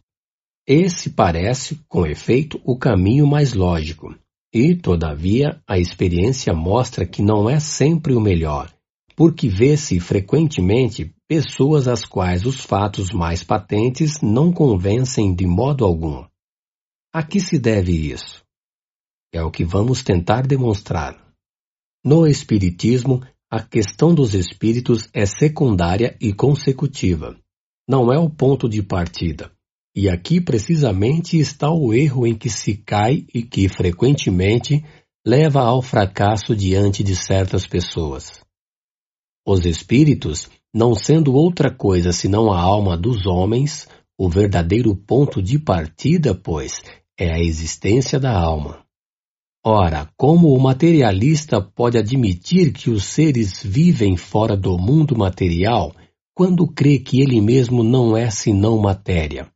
Esse parece, com efeito, o caminho mais lógico, e, todavia, a experiência mostra que não é sempre o melhor, porque vê-se frequentemente pessoas às quais os fatos mais patentes não convencem de modo algum. A que se deve isso? É o que vamos tentar demonstrar. No Espiritismo, a questão dos espíritos é secundária e consecutiva. Não é o ponto de partida. E aqui precisamente está o erro em que se cai e que, frequentemente, leva ao fracasso diante de certas pessoas. Os espíritos, não sendo outra coisa senão a alma dos homens, o verdadeiro ponto de partida, pois, é a existência da alma. Ora, como o materialista pode admitir que os seres vivem fora do mundo material quando crê que ele mesmo não é senão matéria?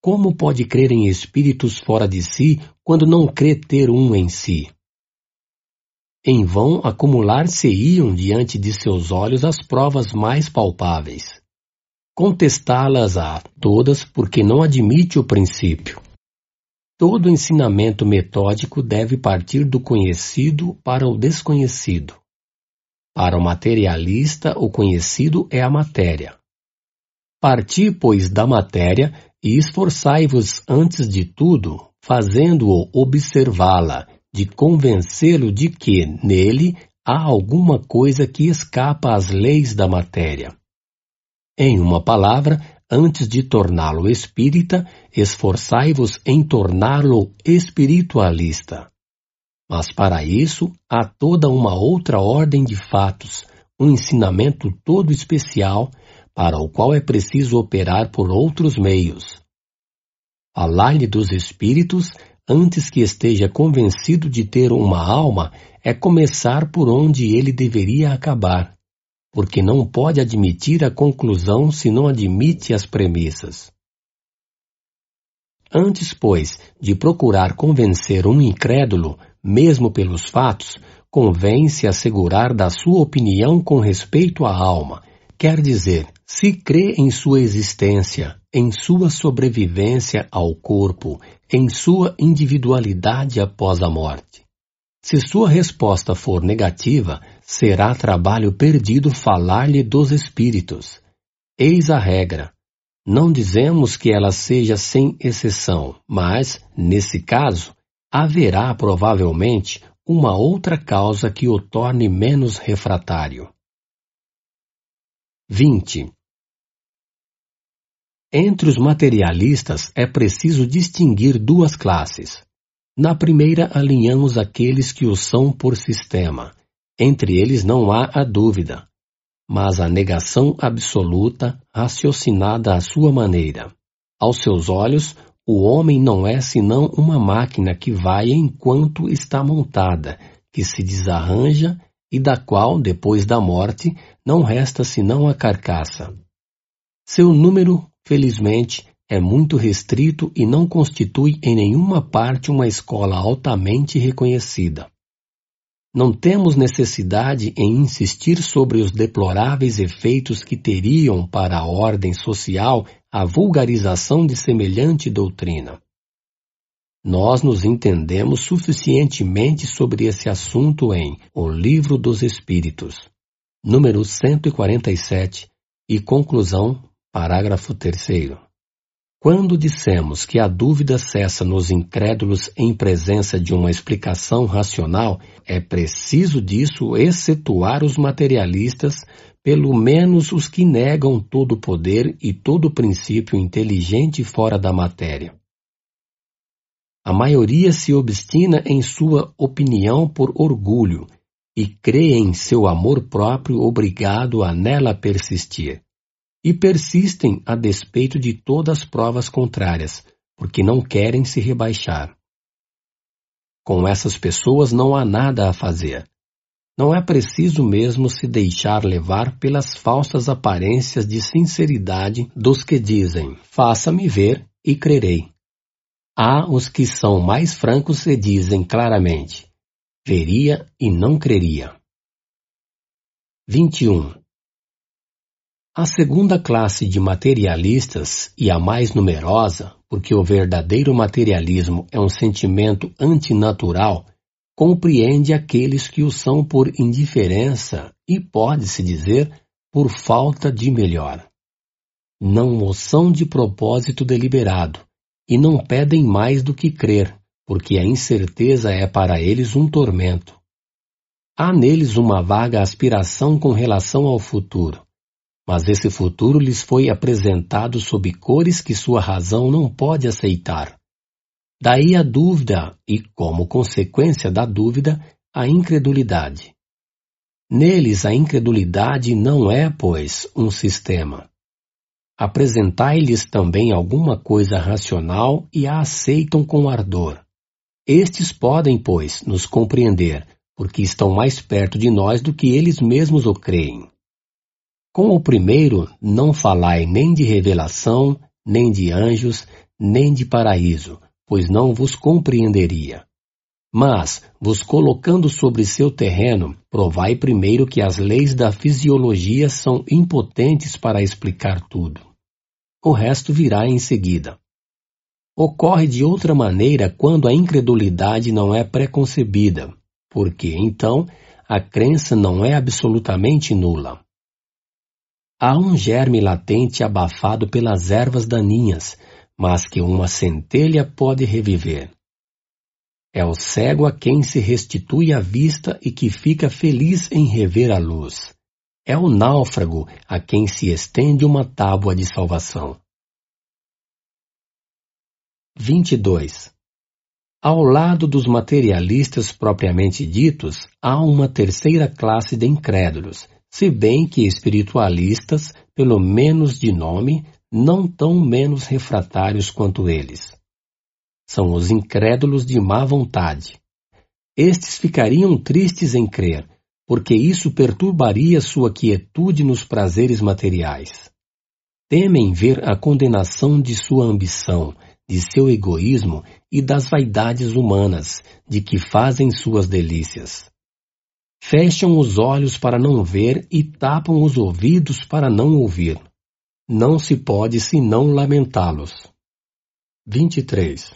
Como pode crer em espíritos fora de si quando não crê ter um em si? Em vão acumular-se-iam diante de seus olhos as provas mais palpáveis. Contestá-las a todas porque não admite o princípio. Todo ensinamento metódico deve partir do conhecido para o desconhecido. Para o materialista, o conhecido é a matéria. Parti, pois, da matéria e esforçai-vos antes de tudo, fazendo-o observá-la, de convencê-lo de que, nele, há alguma coisa que escapa às leis da matéria. Em uma palavra, antes de torná-lo espírita, esforçai-vos em torná-lo espiritualista. Mas para isso há toda uma outra ordem de fatos, um ensinamento todo especial, para o qual é preciso operar por outros meios. Falar-lhe dos espíritos, antes que esteja convencido de ter uma alma, é começar por onde ele deveria acabar porque não pode admitir a conclusão se não admite as premissas. Antes, pois, de procurar convencer um incrédulo, mesmo pelos fatos, convém-se assegurar da sua opinião com respeito à alma, quer dizer, se crê em sua existência, em sua sobrevivência ao corpo, em sua individualidade após a morte. Se sua resposta for negativa, será trabalho perdido falar-lhe dos espíritos. Eis a regra. Não dizemos que ela seja sem exceção, mas, nesse caso, haverá provavelmente uma outra causa que o torne menos refratário. 20. Entre os materialistas é preciso distinguir duas classes. Na primeira, alinhamos aqueles que o são por sistema. Entre eles não há a dúvida, mas a negação absoluta, raciocinada à sua maneira. Aos seus olhos, o homem não é senão uma máquina que vai enquanto está montada, que se desarranja e da qual, depois da morte, não resta senão a carcaça. Seu número felizmente, é muito restrito e não constitui em nenhuma parte uma escola altamente reconhecida. Não temos necessidade em insistir sobre os deploráveis efeitos que teriam para a ordem social a vulgarização de semelhante doutrina. Nós nos entendemos suficientemente sobre esse assunto em O Livro dos Espíritos, número 147, e conclusão Parágrafo 3. Quando dissemos que a dúvida cessa nos incrédulos em presença de uma explicação racional, é preciso disso excetuar os materialistas, pelo menos os que negam todo poder e todo princípio inteligente fora da matéria. A maioria se obstina em sua opinião por orgulho e crê em seu amor próprio obrigado a nela persistir e persistem a despeito de todas as provas contrárias, porque não querem se rebaixar. Com essas pessoas não há nada a fazer. Não é preciso mesmo se deixar levar pelas falsas aparências de sinceridade dos que dizem: faça-me ver e crerei. Há os que são mais francos e dizem claramente: veria e não creria. 21. A segunda classe de materialistas, e a mais numerosa, porque o verdadeiro materialismo é um sentimento antinatural, compreende aqueles que o são por indiferença e, pode-se dizer, por falta de melhor. Não o são de propósito deliberado, e não pedem mais do que crer, porque a incerteza é para eles um tormento. Há neles uma vaga aspiração com relação ao futuro mas esse futuro lhes foi apresentado sob cores que sua razão não pode aceitar. Daí a dúvida e, como consequência da dúvida, a incredulidade. Neles a incredulidade não é, pois, um sistema. Apresentai-lhes também alguma coisa racional e a aceitam com ardor. Estes podem, pois, nos compreender, porque estão mais perto de nós do que eles mesmos o creem. Com o primeiro, não falai nem de revelação, nem de anjos, nem de paraíso, pois não vos compreenderia. Mas, vos colocando sobre seu terreno, provai primeiro que as leis da fisiologia são impotentes para explicar tudo. O resto virá em seguida. Ocorre de outra maneira quando a incredulidade não é preconcebida, porque então a crença não é absolutamente nula. Há um germe latente abafado pelas ervas daninhas, mas que uma centelha pode reviver. É o cego a quem se restitui a vista e que fica feliz em rever a luz. É o náufrago a quem se estende uma tábua de salvação. 22. Ao lado dos materialistas propriamente ditos, há uma terceira classe de incrédulos, se bem que espiritualistas, pelo menos de nome, não tão menos refratários quanto eles. São os incrédulos de má vontade. Estes ficariam tristes em crer, porque isso perturbaria sua quietude nos prazeres materiais. Temem ver a condenação de sua ambição, de seu egoísmo e das vaidades humanas, de que fazem suas delícias. Fecham os olhos para não ver e tapam os ouvidos para não ouvir. Não se pode senão lamentá-los. 23.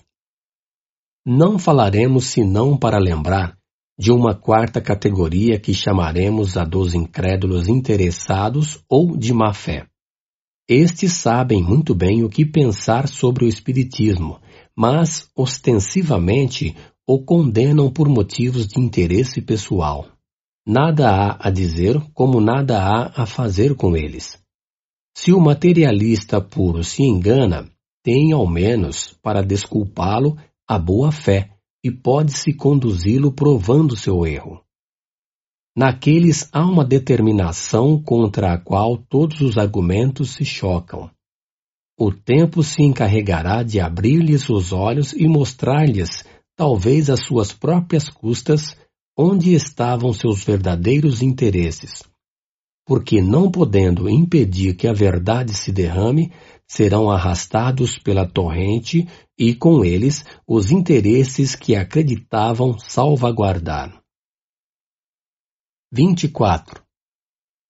Não falaremos senão para lembrar de uma quarta categoria que chamaremos a dos incrédulos interessados ou de má fé. Estes sabem muito bem o que pensar sobre o Espiritismo, mas, ostensivamente, o condenam por motivos de interesse pessoal. Nada há a dizer como nada há a fazer com eles. Se o materialista puro se engana, tem ao menos, para desculpá-lo, a boa fé e pode-se conduzi-lo provando seu erro. Naqueles há uma determinação contra a qual todos os argumentos se chocam. O tempo se encarregará de abrir-lhes os olhos e mostrar-lhes, talvez às suas próprias custas, onde estavam seus verdadeiros interesses. Porque, não podendo impedir que a verdade se derrame, serão arrastados pela torrente e, com eles, os interesses que acreditavam salvaguardar. 24.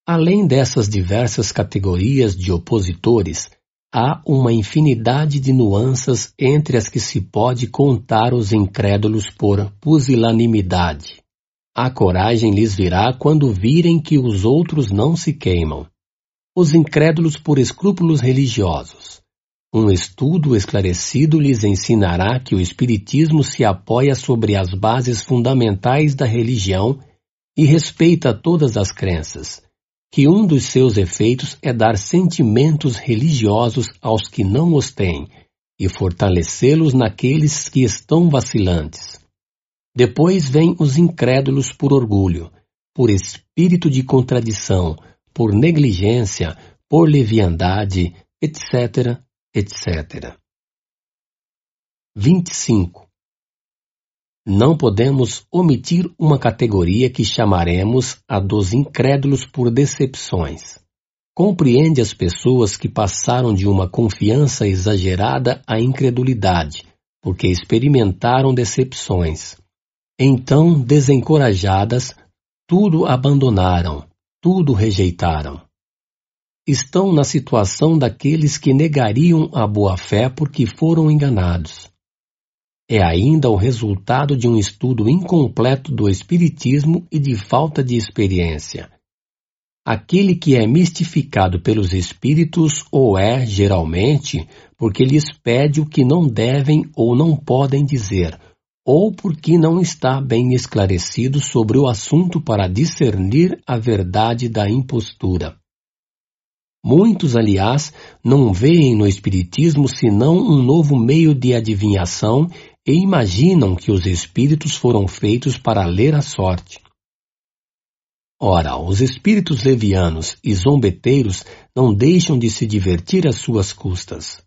Além dessas diversas categorias de opositores, há uma infinidade de nuances entre as que se pode contar os incrédulos por pusilanimidade. A coragem lhes virá quando virem que os outros não se queimam. Os incrédulos por escrúpulos religiosos. Um estudo esclarecido lhes ensinará que o Espiritismo se apoia sobre as bases fundamentais da religião e respeita todas as crenças que um dos seus efeitos é dar sentimentos religiosos aos que não os têm e fortalecê-los naqueles que estão vacilantes. Depois vêm os incrédulos por orgulho, por espírito de contradição, por negligência, por leviandade, etc., etc. 25. Não podemos omitir uma categoria que chamaremos a dos incrédulos por decepções. Compreende as pessoas que passaram de uma confiança exagerada à incredulidade, porque experimentaram decepções. Então, desencorajadas, tudo abandonaram, tudo rejeitaram. Estão na situação daqueles que negariam a boa-fé porque foram enganados é ainda o resultado de um estudo incompleto do Espiritismo e de falta de experiência. Aquele que é mistificado pelos espíritos ou é, geralmente, porque lhes pede o que não devem ou não podem dizer, ou porque não está bem esclarecido sobre o assunto para discernir a verdade da impostura. Muitos, aliás, não veem no Espiritismo senão um novo meio de adivinhação e imaginam que os espíritos foram feitos para ler a sorte. Ora, os espíritos levianos e zombeteiros não deixam de se divertir às suas custas.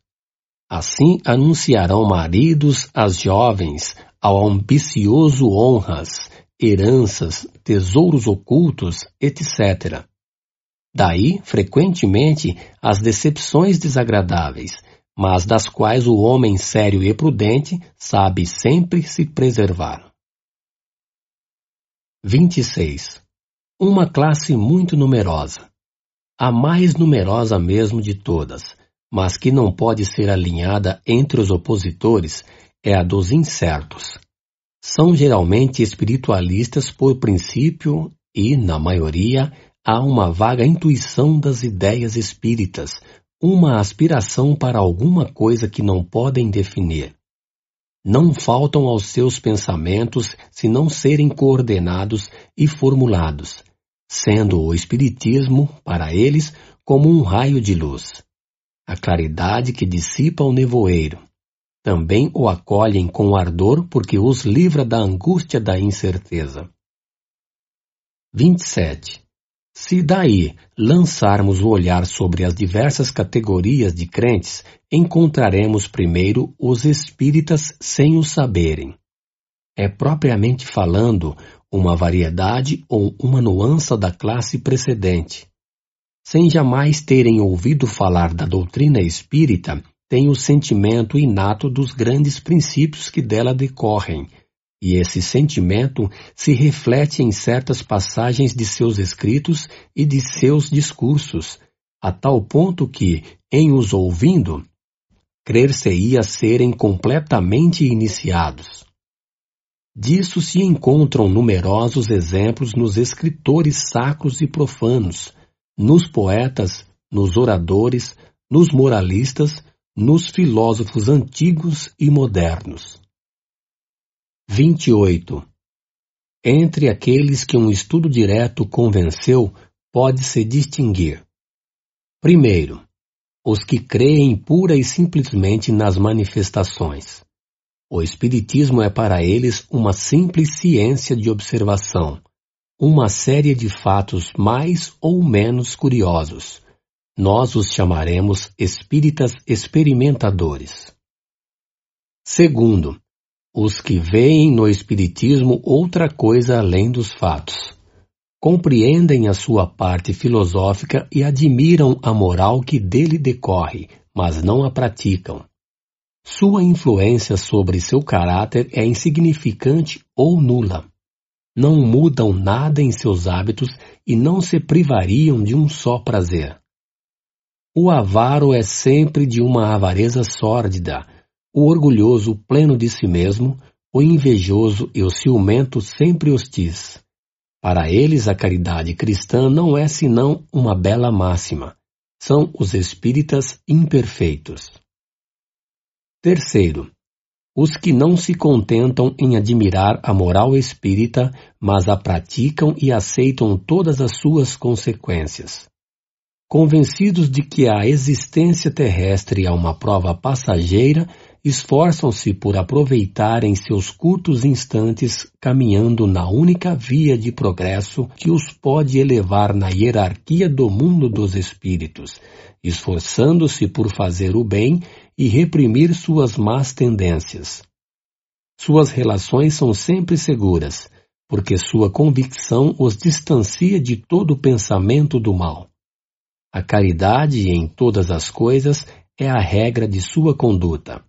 Assim anunciarão maridos às jovens, ao ambicioso honras, heranças, tesouros ocultos, etc. Daí, frequentemente, as decepções desagradáveis, mas das quais o homem sério e prudente sabe sempre se preservar. 26. Uma classe muito numerosa. A mais numerosa mesmo de todas, mas que não pode ser alinhada entre os opositores, é a dos incertos. São geralmente espiritualistas por princípio e, na maioria, há uma vaga intuição das ideias espíritas, uma aspiração para alguma coisa que não podem definir. Não faltam aos seus pensamentos se não serem coordenados e formulados, sendo o Espiritismo, para eles, como um raio de luz. A claridade que dissipa o nevoeiro. Também o acolhem com ardor porque os livra da angústia da incerteza. 27. Se daí lançarmos o olhar sobre as diversas categorias de crentes, encontraremos primeiro os espíritas sem o saberem. É propriamente falando uma variedade ou uma nuança da classe precedente. Sem jamais terem ouvido falar da doutrina espírita, têm o sentimento inato dos grandes princípios que dela decorrem, e esse sentimento se reflete em certas passagens de seus escritos e de seus discursos, a tal ponto que, em os ouvindo, crer-se-ia serem completamente iniciados. Disso se encontram numerosos exemplos nos escritores sacros e profanos, nos poetas, nos oradores, nos moralistas, nos filósofos antigos e modernos. 28. Entre aqueles que um estudo direto convenceu, pode-se distinguir. Primeiro, os que creem pura e simplesmente nas manifestações. O Espiritismo é para eles uma simples ciência de observação, uma série de fatos mais ou menos curiosos. Nós os chamaremos espíritas experimentadores. Segundo, os que veem no Espiritismo outra coisa além dos fatos. Compreendem a sua parte filosófica e admiram a moral que dele decorre, mas não a praticam. Sua influência sobre seu caráter é insignificante ou nula. Não mudam nada em seus hábitos e não se privariam de um só prazer. O avaro é sempre de uma avareza sórdida, o orgulhoso pleno de si mesmo, o invejoso e o ciumento sempre hostis. Para eles a caridade cristã não é senão uma bela máxima. São os espíritas imperfeitos. Terceiro, os que não se contentam em admirar a moral espírita, mas a praticam e aceitam todas as suas consequências. Convencidos de que a existência terrestre é uma prova passageira, esforçam-se por aproveitarem seus curtos instantes caminhando na única via de progresso que os pode elevar na hierarquia do mundo dos espíritos, esforçando-se por fazer o bem e reprimir suas más tendências. Suas relações são sempre seguras, porque sua convicção os distancia de todo pensamento do mal. A caridade em todas as coisas é a regra de sua conduta.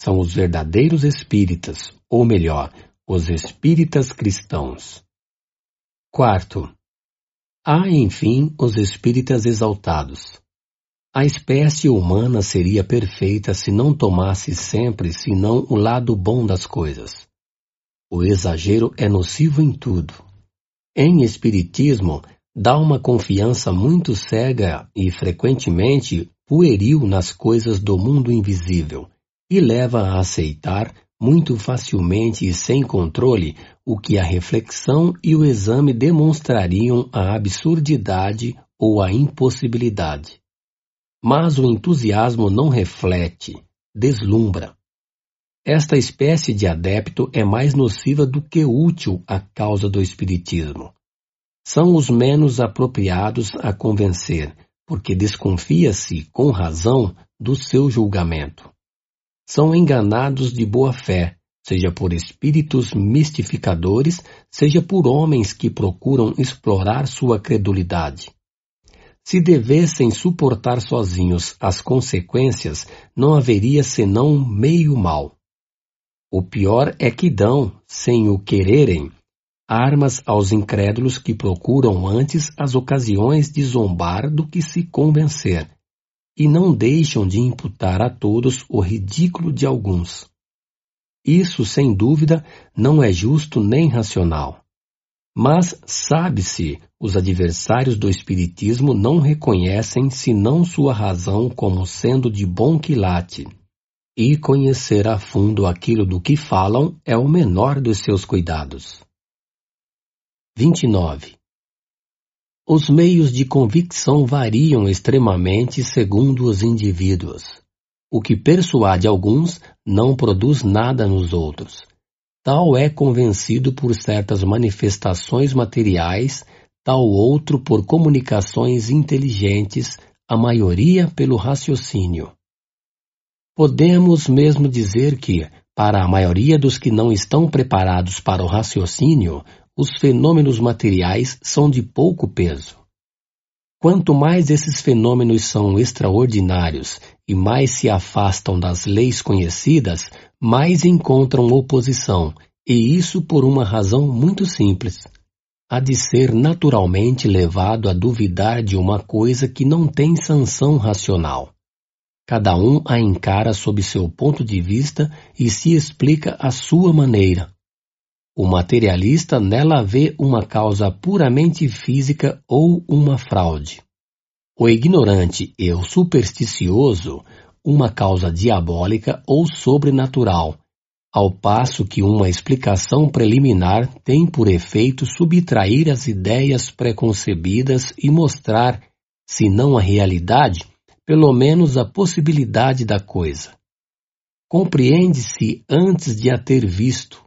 São os verdadeiros espíritas, ou melhor, os espíritas cristãos. Quarto, há, enfim, os espíritas exaltados. A espécie humana seria perfeita se não tomasse sempre senão o lado bom das coisas. O exagero é nocivo em tudo. Em espiritismo, dá uma confiança muito cega e frequentemente pueril nas coisas do mundo invisível e leva a aceitar muito facilmente e sem controle o que a reflexão e o exame demonstrariam a absurdidade ou a impossibilidade. Mas o entusiasmo não reflete, deslumbra. Esta espécie de adepto é mais nociva do que útil à causa do Espiritismo são os menos apropriados a convencer, porque desconfia-se, com razão, do seu julgamento. São enganados de boa fé, seja por espíritos mistificadores, seja por homens que procuram explorar sua credulidade. Se devessem suportar sozinhos as consequências, não haveria senão meio mal. O pior é que dão, sem o quererem, armas aos incrédulos que procuram antes as ocasiões de zombar do que se convencer, e não deixam de imputar a todos o ridículo de alguns. Isso, sem dúvida, não é justo nem racional. Mas, sabe-se, os adversários do Espiritismo não reconhecem senão sua razão como sendo de bom quilate. E conhecer a fundo aquilo do que falam é o menor dos seus cuidados. 29. Os meios de convicção variam extremamente segundo os indivíduos. O que persuade alguns não produz nada nos outros. Tal é convencido por certas manifestações materiais, tal outro por comunicações inteligentes, a maioria pelo raciocínio. Podemos mesmo dizer que, para a maioria dos que não estão preparados para o raciocínio, os fenômenos materiais são de pouco peso. Quanto mais esses fenômenos são extraordinários e mais se afastam das leis conhecidas, mais encontram oposição, e isso por uma razão muito simples. Há de ser naturalmente levado a duvidar de uma coisa que não tem sanção racional. Cada um a encara sob seu ponto de vista e se explica à sua maneira, o materialista nela vê uma causa puramente física ou uma fraude. O ignorante e o supersticioso, uma causa diabólica ou sobrenatural, ao passo que uma explicação preliminar tem por efeito subtrair as ideias preconcebidas e mostrar, se não a realidade, pelo menos a possibilidade da coisa. Compreende-se antes de a ter visto.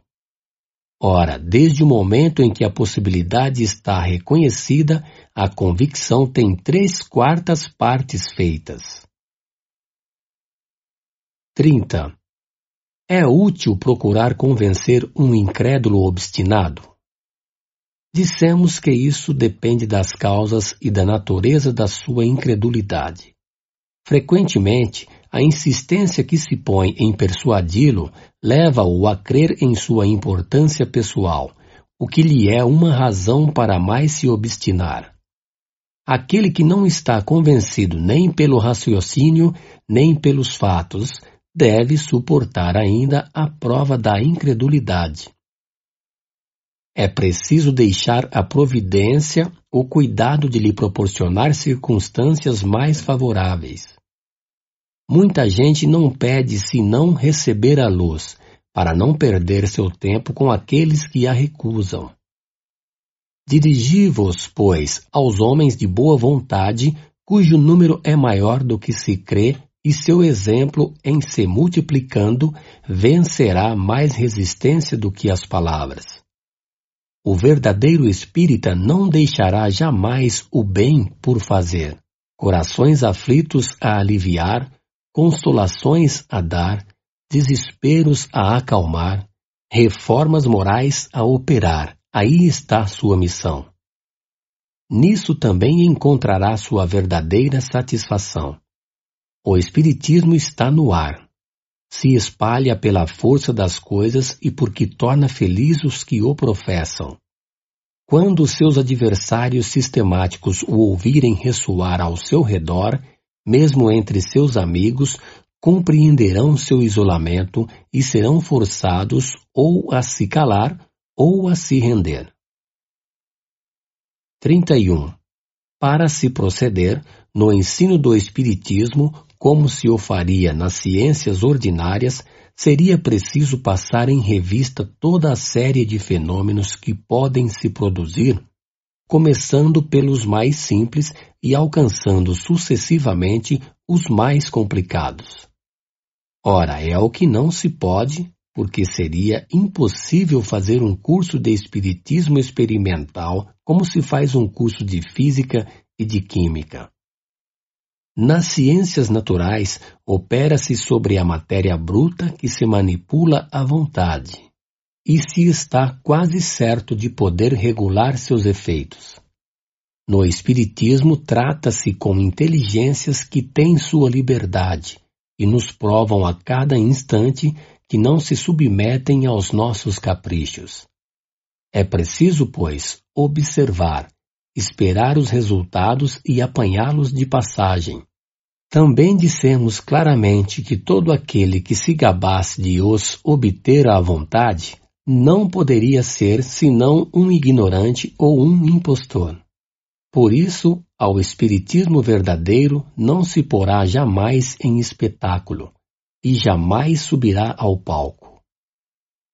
Ora, desde o momento em que a possibilidade está reconhecida, a convicção tem três quartas partes feitas. 30. É útil procurar convencer um incrédulo obstinado? Dissemos que isso depende das causas e da natureza da sua incredulidade. Frequentemente, a insistência que se põe em persuadi-lo leva-o a crer em sua importância pessoal, o que lhe é uma razão para mais se obstinar. Aquele que não está convencido nem pelo raciocínio, nem pelos fatos, deve suportar ainda a prova da incredulidade. É preciso deixar a providência o cuidado de lhe proporcionar circunstâncias mais favoráveis. Muita gente não pede senão receber a luz, para não perder seu tempo com aqueles que a recusam. Dirigi-vos, pois, aos homens de boa vontade, cujo número é maior do que se crê e seu exemplo, em se multiplicando, vencerá mais resistência do que as palavras. O verdadeiro espírita não deixará jamais o bem por fazer, corações aflitos a aliviar, consolações a dar, desesperos a acalmar, reformas morais a operar. Aí está sua missão. Nisso também encontrará sua verdadeira satisfação. O Espiritismo está no ar. Se espalha pela força das coisas e porque torna feliz os que o professam. Quando seus adversários sistemáticos o ouvirem ressoar ao seu redor, mesmo entre seus amigos, compreenderão seu isolamento e serão forçados ou a se calar ou a se render. 31. Para se proceder, no ensino do Espiritismo, como se o faria nas ciências ordinárias, seria preciso passar em revista toda a série de fenômenos que podem se produzir, começando pelos mais simples e alcançando sucessivamente os mais complicados. Ora, é o que não se pode, porque seria impossível fazer um curso de espiritismo experimental como se faz um curso de física e de química. Nas ciências naturais, opera-se sobre a matéria bruta que se manipula à vontade, e se está quase certo de poder regular seus efeitos. No Espiritismo, trata-se com inteligências que têm sua liberdade e nos provam a cada instante que não se submetem aos nossos caprichos. É preciso, pois, observar, esperar os resultados e apanhá-los de passagem, também dissemos claramente que todo aquele que se gabasse de os obter à vontade não poderia ser senão um ignorante ou um impostor. Por isso, ao Espiritismo verdadeiro não se porá jamais em espetáculo, e jamais subirá ao palco.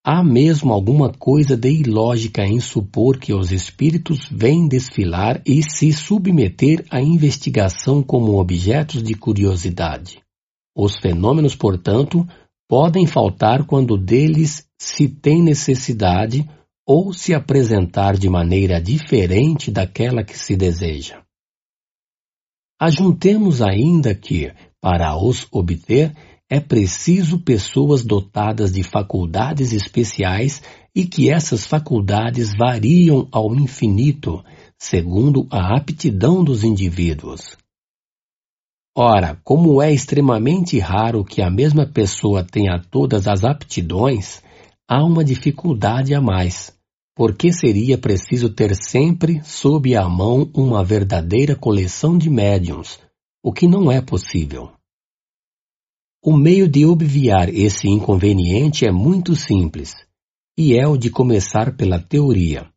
Há mesmo alguma coisa de ilógica em supor que os espíritos vêm desfilar e se submeter à investigação como objetos de curiosidade. Os fenômenos, portanto, podem faltar quando deles se tem necessidade ou se apresentar de maneira diferente daquela que se deseja. Ajuntemos ainda que, para os obter, é preciso pessoas dotadas de faculdades especiais e que essas faculdades variam ao infinito, segundo a aptidão dos indivíduos. Ora, como é extremamente raro que a mesma pessoa tenha todas as aptidões, há uma dificuldade a mais, porque seria preciso ter sempre sob a mão uma verdadeira coleção de médiums, o que não é possível. O meio de obviar esse inconveniente é muito simples, e é o de começar pela teoria.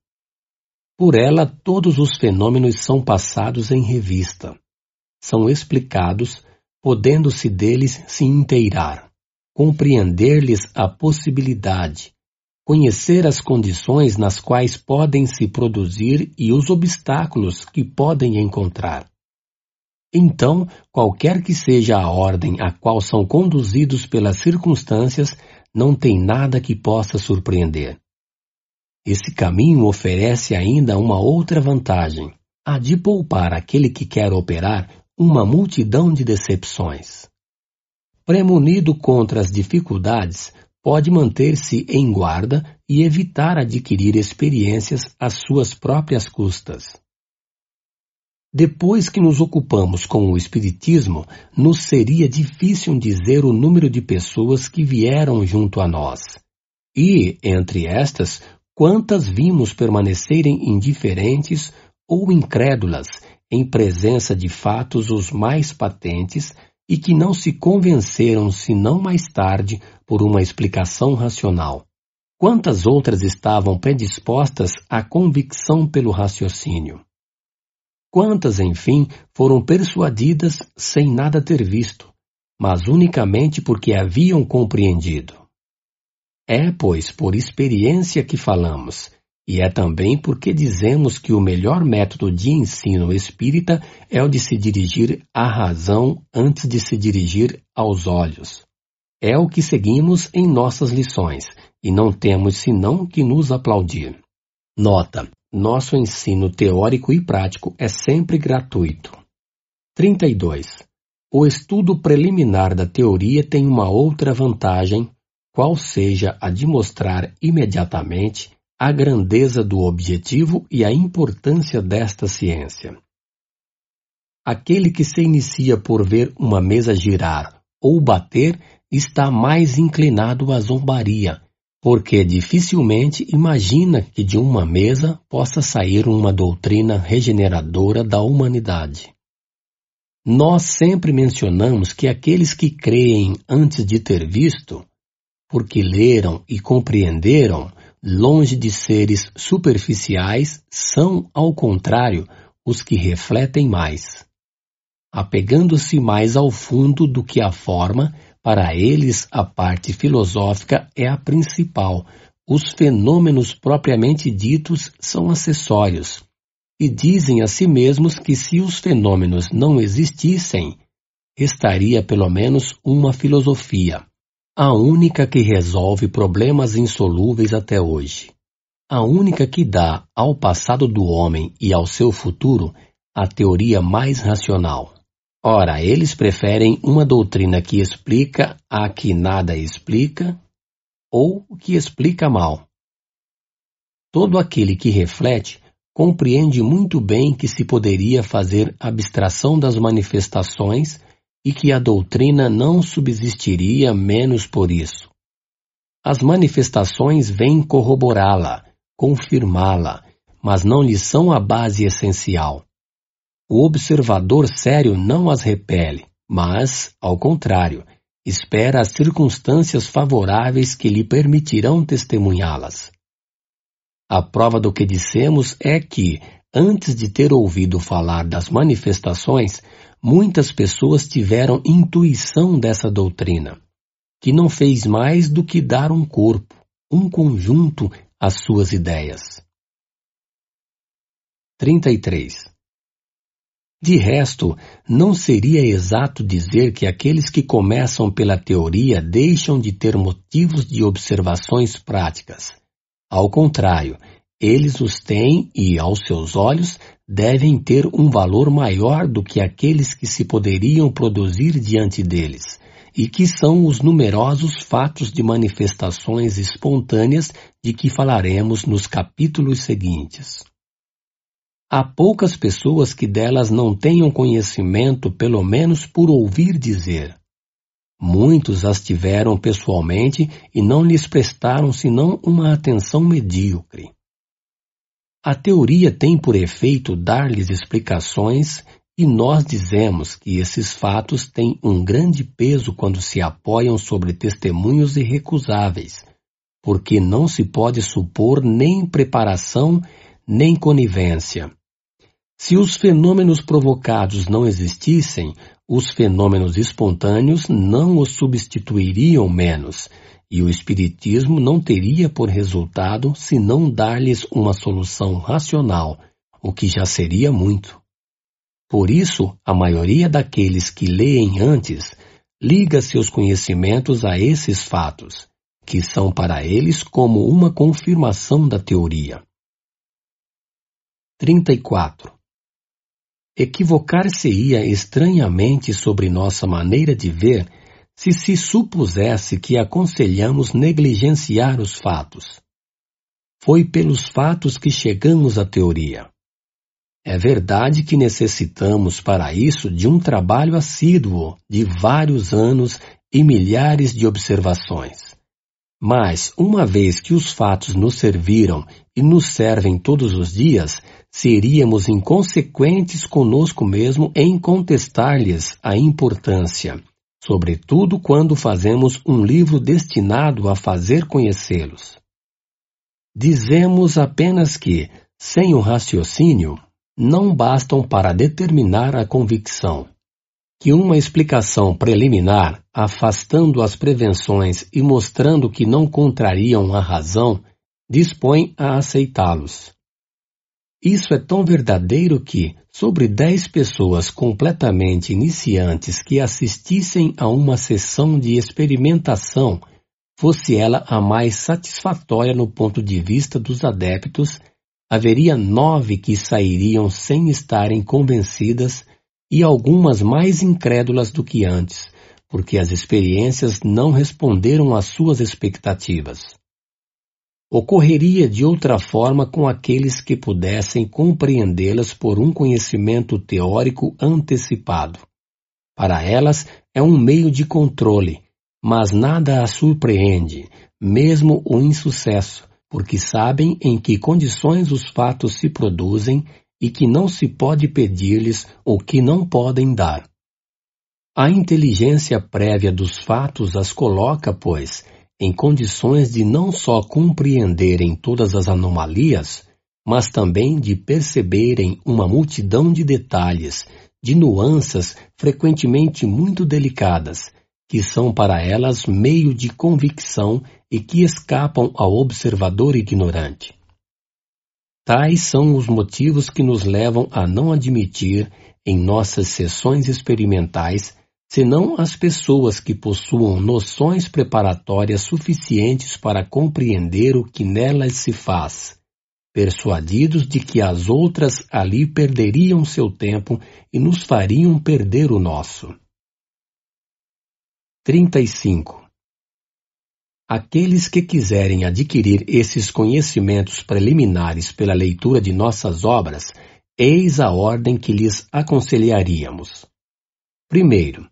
Por ela, todos os fenômenos são passados em revista, são explicados, podendo-se deles se inteirar, compreender-lhes a possibilidade, conhecer as condições nas quais podem se produzir e os obstáculos que podem encontrar. Então, qualquer que seja a ordem a qual são conduzidos pelas circunstâncias, não tem nada que possa surpreender. Esse caminho oferece ainda uma outra vantagem: a de poupar aquele que quer operar uma multidão de decepções. Premunido contra as dificuldades, pode manter-se em guarda e evitar adquirir experiências às suas próprias custas. Depois que nos ocupamos com o Espiritismo, nos seria difícil dizer o número de pessoas que vieram junto a nós. E, entre estas, quantas vimos permanecerem indiferentes ou incrédulas em presença de fatos os mais patentes e que não se convenceram senão mais tarde por uma explicação racional. Quantas outras estavam predispostas à convicção pelo raciocínio? Quantas, enfim, foram persuadidas sem nada ter visto, mas unicamente porque haviam compreendido? É, pois, por experiência que falamos, e é também porque dizemos que o melhor método de ensino espírita é o de se dirigir à razão antes de se dirigir aos olhos. É o que seguimos em nossas lições, e não temos senão que nos aplaudir. Nota: nosso ensino teórico e prático é sempre gratuito. 32. O estudo preliminar da teoria tem uma outra vantagem, qual seja a de mostrar imediatamente a grandeza do objetivo e a importância desta ciência. Aquele que se inicia por ver uma mesa girar ou bater está mais inclinado à zombaria porque dificilmente imagina que de uma mesa possa sair uma doutrina regeneradora da humanidade. Nós sempre mencionamos que aqueles que creem antes de ter visto, porque leram e compreenderam, longe de seres superficiais, são, ao contrário, os que refletem mais. Apegando-se mais ao fundo do que à forma, para eles, a parte filosófica é a principal. Os fenômenos propriamente ditos são acessórios. E dizem a si mesmos que se os fenômenos não existissem, estaria pelo menos uma filosofia, a única que resolve problemas insolúveis até hoje. A única que dá ao passado do homem e ao seu futuro a teoria mais racional. Ora, eles preferem uma doutrina que explica a que nada explica ou que explica mal. Todo aquele que reflete compreende muito bem que se poderia fazer abstração das manifestações e que a doutrina não subsistiria menos por isso. As manifestações vêm corroborá-la, confirmá-la, mas não lhe são a base essencial. O observador sério não as repele, mas, ao contrário, espera as circunstâncias favoráveis que lhe permitirão testemunhá-las. A prova do que dissemos é que, antes de ter ouvido falar das manifestações, muitas pessoas tiveram intuição dessa doutrina, que não fez mais do que dar um corpo, um conjunto às suas ideias. 33. De resto, não seria exato dizer que aqueles que começam pela teoria deixam de ter motivos de observações práticas. Ao contrário, eles os têm e, aos seus olhos, devem ter um valor maior do que aqueles que se poderiam produzir diante deles, e que são os numerosos fatos de manifestações espontâneas de que falaremos nos capítulos seguintes. Há poucas pessoas que delas não tenham conhecimento, pelo menos por ouvir dizer. Muitos as tiveram pessoalmente e não lhes prestaram senão uma atenção medíocre. A teoria tem por efeito dar-lhes explicações e nós dizemos que esses fatos têm um grande peso quando se apoiam sobre testemunhos irrecusáveis, porque não se pode supor nem preparação nem conivência. Se os fenômenos provocados não existissem, os fenômenos espontâneos não os substituiriam menos, e o Espiritismo não teria por resultado senão dar-lhes uma solução racional, o que já seria muito. Por isso, a maioria daqueles que leem antes liga seus conhecimentos a esses fatos, que são para eles como uma confirmação da teoria. 34. Equivocar-se-ia estranhamente sobre nossa maneira de ver se se supusesse que aconselhamos negligenciar os fatos. Foi pelos fatos que chegamos à teoria. É verdade que necessitamos para isso de um trabalho assíduo de vários anos e milhares de observações. Mas, uma vez que os fatos nos serviram e nos servem todos os dias, seríamos inconsequentes conosco mesmo em contestar-lhes a importância sobretudo quando fazemos um livro destinado a fazer conhecê-los. Dizemos apenas que, sem o raciocínio, não bastam para determinar a convicção, que uma explicação preliminar, afastando as prevenções e mostrando que não contrariam a razão, dispõe a aceitá-los. Isso é tão verdadeiro que, sobre dez pessoas completamente iniciantes que assistissem a uma sessão de experimentação, fosse ela a mais satisfatória no ponto de vista dos adeptos, haveria nove que sairiam sem estarem convencidas e algumas mais incrédulas do que antes, porque as experiências não responderam às suas expectativas ocorreria de outra forma com aqueles que pudessem compreendê-las por um conhecimento teórico antecipado. Para elas é um meio de controle, mas nada as surpreende, mesmo o insucesso, porque sabem em que condições os fatos se produzem e que não se pode pedir-lhes o que não podem dar. A inteligência prévia dos fatos as coloca, pois, em condições de não só compreenderem todas as anomalias, mas também de perceberem uma multidão de detalhes, de nuances frequentemente muito delicadas, que são para elas meio de convicção e que escapam ao observador ignorante. Tais são os motivos que nos levam a não admitir, em nossas sessões experimentais, senão as pessoas que possuam noções preparatórias suficientes para compreender o que nelas se faz, persuadidos de que as outras ali perderiam seu tempo e nos fariam perder o nosso. 35. Aqueles que quiserem adquirir esses conhecimentos preliminares pela leitura de nossas obras, eis a ordem que lhes aconselharíamos. Primeiro,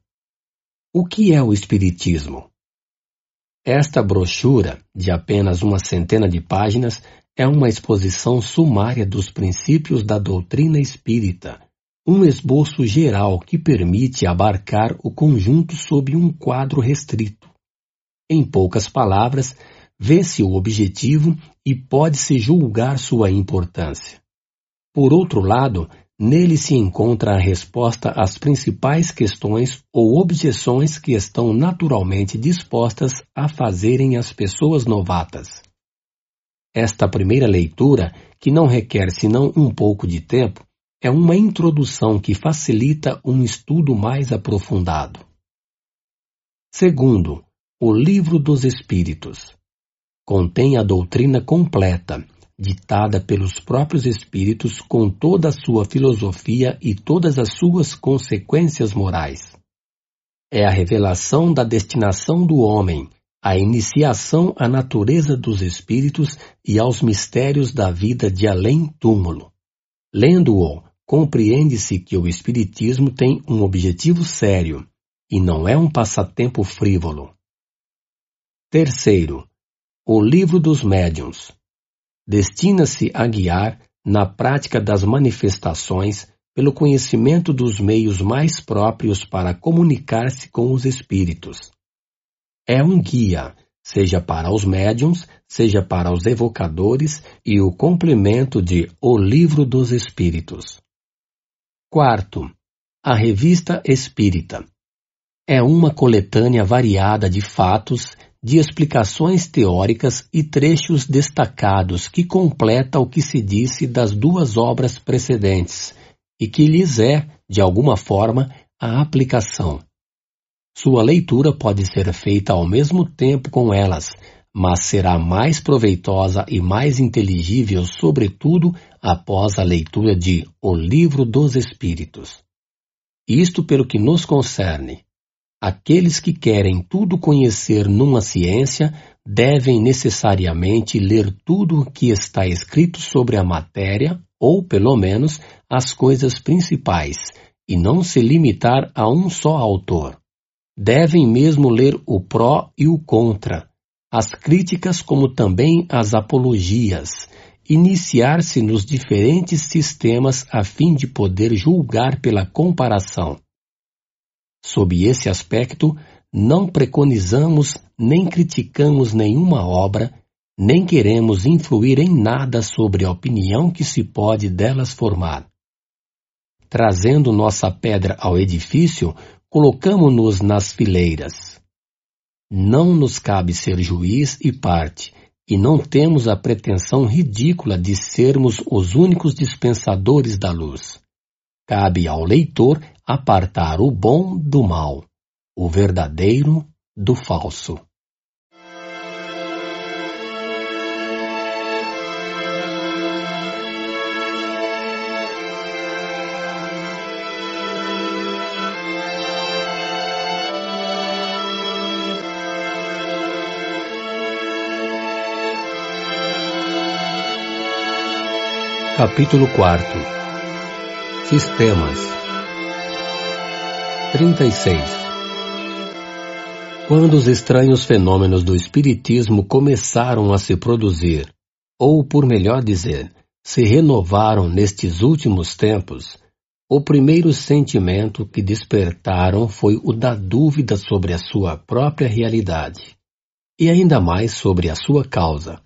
o que é o Espiritismo? Esta brochura, de apenas uma centena de páginas, é uma exposição sumária dos princípios da doutrina espírita, um esboço geral que permite abarcar o conjunto sob um quadro restrito. Em poucas palavras, vê-se o objetivo e pode-se julgar sua importância. Por outro lado, Nele se encontra a resposta às principais questões ou objeções que estão naturalmente dispostas a fazerem as pessoas novatas. Esta primeira leitura, que não requer senão um pouco de tempo, é uma introdução que facilita um estudo mais aprofundado. Segundo, o Livro dos Espíritos. Contém a doutrina completa ditada pelos próprios espíritos com toda a sua filosofia e todas as suas consequências morais. É a revelação da destinação do homem, a iniciação à natureza dos espíritos e aos mistérios da vida de além-túmulo. Lendo-o, compreende-se que o espiritismo tem um objetivo sério e não é um passatempo frívolo. Terceiro, o Livro dos Médiuns destina-se a guiar, na prática das manifestações, pelo conhecimento dos meios mais próprios para comunicar-se com os espíritos. É um guia, seja para os médiums, seja para os evocadores e o complemento de O Livro dos Espíritos. Quarto, a Revista Espírita. É uma coletânea variada de fatos de explicações teóricas e trechos destacados que completa o que se disse das duas obras precedentes, e que lhes é, de alguma forma, a aplicação. Sua leitura pode ser feita ao mesmo tempo com elas, mas será mais proveitosa e mais inteligível, sobretudo, após a leitura de O Livro dos Espíritos. Isto pelo que nos concerne. Aqueles que querem tudo conhecer numa ciência devem necessariamente ler tudo o que está escrito sobre a matéria, ou pelo menos as coisas principais, e não se limitar a um só autor. Devem mesmo ler o pró e o contra, as críticas como também as apologias, iniciar-se nos diferentes sistemas a fim de poder julgar pela comparação. Sob esse aspecto, não preconizamos nem criticamos nenhuma obra, nem queremos influir em nada sobre a opinião que se pode delas formar. Trazendo nossa pedra ao edifício, colocamo-nos nas fileiras. Não nos cabe ser juiz e parte, e não temos a pretensão ridícula de sermos os únicos dispensadores da luz. Cabe ao leitor apartar o bom do mal, o verdadeiro do falso. Capítulo 4 Sistemas 36 Quando os estranhos fenômenos do Espiritismo começaram a se produzir, ou por melhor dizer, se renovaram nestes últimos tempos, o primeiro sentimento que despertaram foi o da dúvida sobre a sua própria realidade, e ainda mais sobre a sua causa.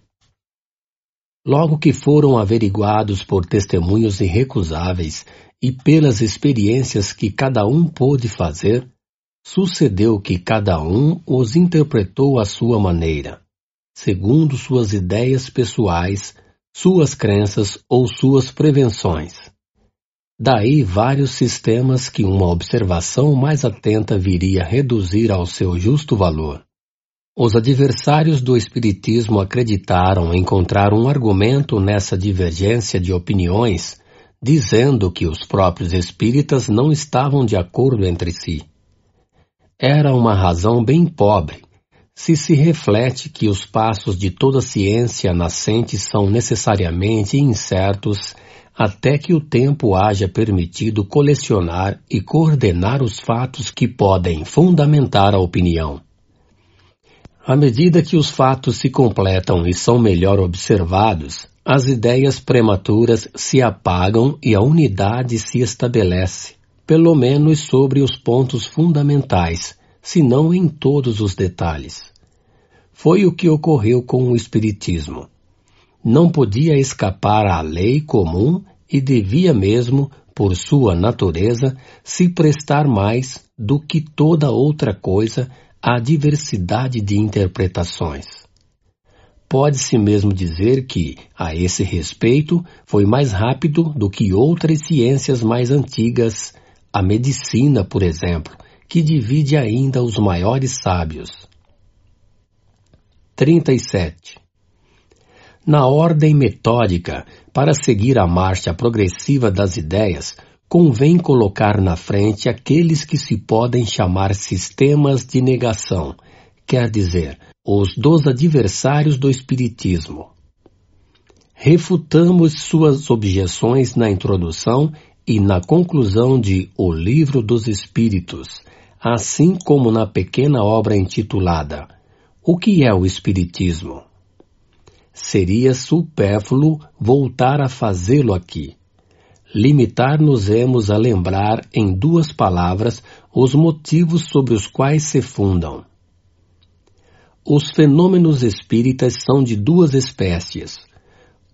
Logo que foram averiguados por testemunhos irrecusáveis e pelas experiências que cada um pôde fazer, sucedeu que cada um os interpretou à sua maneira, segundo suas ideias pessoais, suas crenças ou suas prevenções. Daí vários sistemas que uma observação mais atenta viria reduzir ao seu justo valor. Os adversários do Espiritismo acreditaram encontrar um argumento nessa divergência de opiniões, dizendo que os próprios espíritas não estavam de acordo entre si. Era uma razão bem pobre, se se reflete que os passos de toda ciência nascente são necessariamente incertos até que o tempo haja permitido colecionar e coordenar os fatos que podem fundamentar a opinião. À medida que os fatos se completam e são melhor observados, as ideias prematuras se apagam e a unidade se estabelece, pelo menos sobre os pontos fundamentais, se não em todos os detalhes. Foi o que ocorreu com o Espiritismo. Não podia escapar à lei comum e devia mesmo, por sua natureza, se prestar mais do que toda outra coisa a diversidade de interpretações. Pode-se mesmo dizer que, a esse respeito, foi mais rápido do que outras ciências mais antigas, a medicina, por exemplo, que divide ainda os maiores sábios. 37. Na ordem metódica, para seguir a marcha progressiva das ideias, convém colocar na frente aqueles que se podem chamar sistemas de negação, quer dizer, os dos adversários do Espiritismo. Refutamos suas objeções na introdução e na conclusão de O Livro dos Espíritos, assim como na pequena obra intitulada O que é o Espiritismo? Seria supérfluo voltar a fazê-lo aqui limitar-nos-emos a lembrar em duas palavras os motivos sobre os quais se fundam. Os fenômenos espíritas são de duas espécies: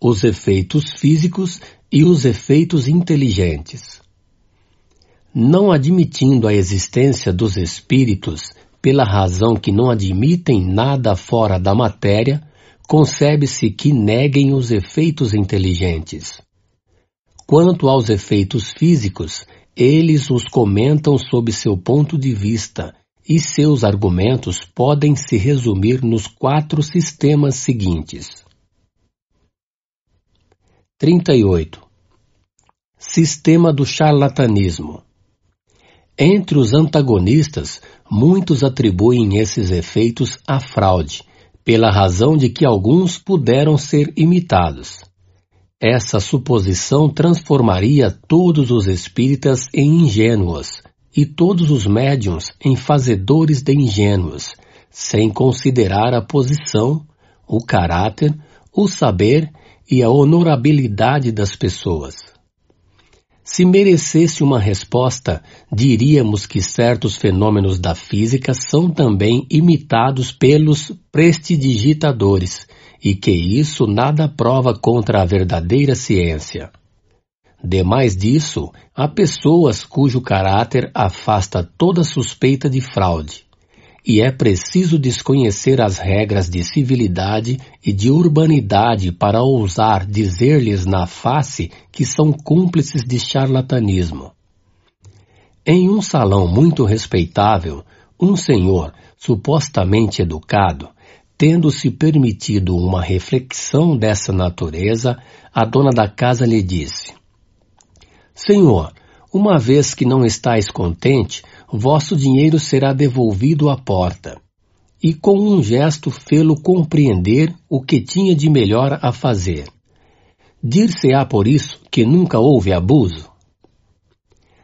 os efeitos físicos e os efeitos inteligentes. Não admitindo a existência dos espíritos, pela razão que não admitem nada fora da matéria, concebe-se que neguem os efeitos inteligentes Quanto aos efeitos físicos, eles os comentam sob seu ponto de vista, e seus argumentos podem se resumir nos quatro sistemas seguintes. 38. Sistema do charlatanismo. Entre os antagonistas, muitos atribuem esses efeitos à fraude, pela razão de que alguns puderam ser imitados. Essa suposição transformaria todos os espíritas em ingênuos e todos os médiums em fazedores de ingênuos, sem considerar a posição, o caráter, o saber e a honorabilidade das pessoas. Se merecesse uma resposta, diríamos que certos fenômenos da física são também imitados pelos prestidigitadores e que isso nada prova contra a verdadeira ciência. Demais disso, há pessoas cujo caráter afasta toda suspeita de fraude e é preciso desconhecer as regras de civilidade e de urbanidade para ousar dizer-lhes na face que são cúmplices de charlatanismo. Em um salão muito respeitável, um senhor, supostamente educado, tendo-se permitido uma reflexão dessa natureza, a dona da casa lhe disse: Senhor, uma vez que não estáis contente, vosso dinheiro será devolvido à porta. E com um gesto fê-lo compreender o que tinha de melhor a fazer. Dir-se-á por isso que nunca houve abuso?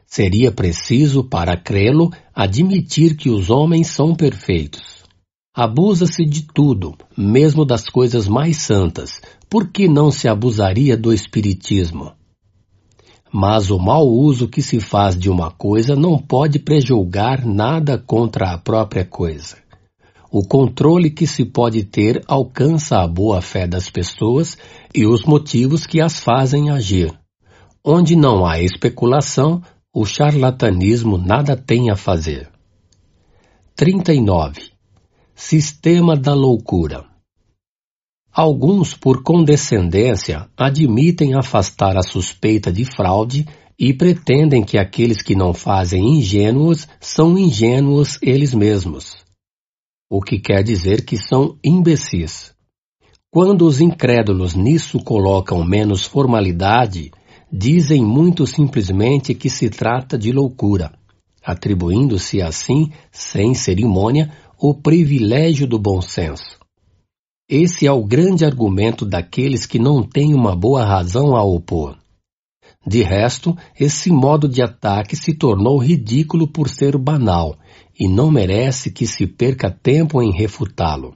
Seria preciso, para crê-lo, admitir que os homens são perfeitos. Abusa-se de tudo, mesmo das coisas mais santas, por que não se abusaria do Espiritismo? Mas o mau uso que se faz de uma coisa não pode prejulgar nada contra a própria coisa. O controle que se pode ter alcança a boa fé das pessoas e os motivos que as fazem agir. Onde não há especulação, o charlatanismo nada tem a fazer. 39. Sistema da loucura. Alguns, por condescendência, admitem afastar a suspeita de fraude e pretendem que aqueles que não fazem ingênuos são ingênuos eles mesmos. O que quer dizer que são imbecis. Quando os incrédulos nisso colocam menos formalidade, dizem muito simplesmente que se trata de loucura, atribuindo-se assim, sem cerimônia, o privilégio do bom senso. Esse é o grande argumento daqueles que não têm uma boa razão a opor. De resto, esse modo de ataque se tornou ridículo por ser banal e não merece que se perca tempo em refutá-lo.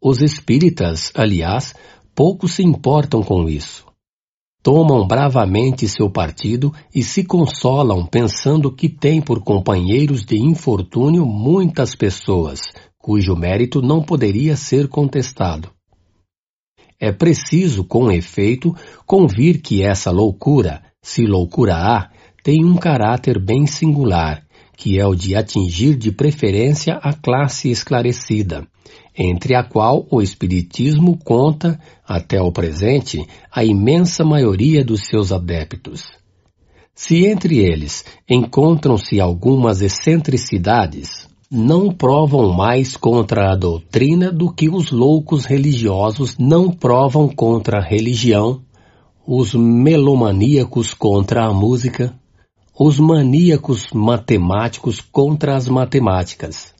Os espíritas, aliás, pouco se importam com isso. Tomam bravamente seu partido e se consolam pensando que têm por companheiros de infortúnio muitas pessoas, cujo mérito não poderia ser contestado. É preciso, com efeito, convir que essa loucura, se loucura há, tem um caráter bem singular, que é o de atingir de preferência a classe esclarecida, entre a qual o Espiritismo conta, até o presente, a imensa maioria dos seus adeptos. Se entre eles encontram-se algumas excentricidades, não provam mais contra a doutrina do que os loucos religiosos não provam contra a religião, os melomaníacos contra a música, os maníacos matemáticos contra as matemáticas.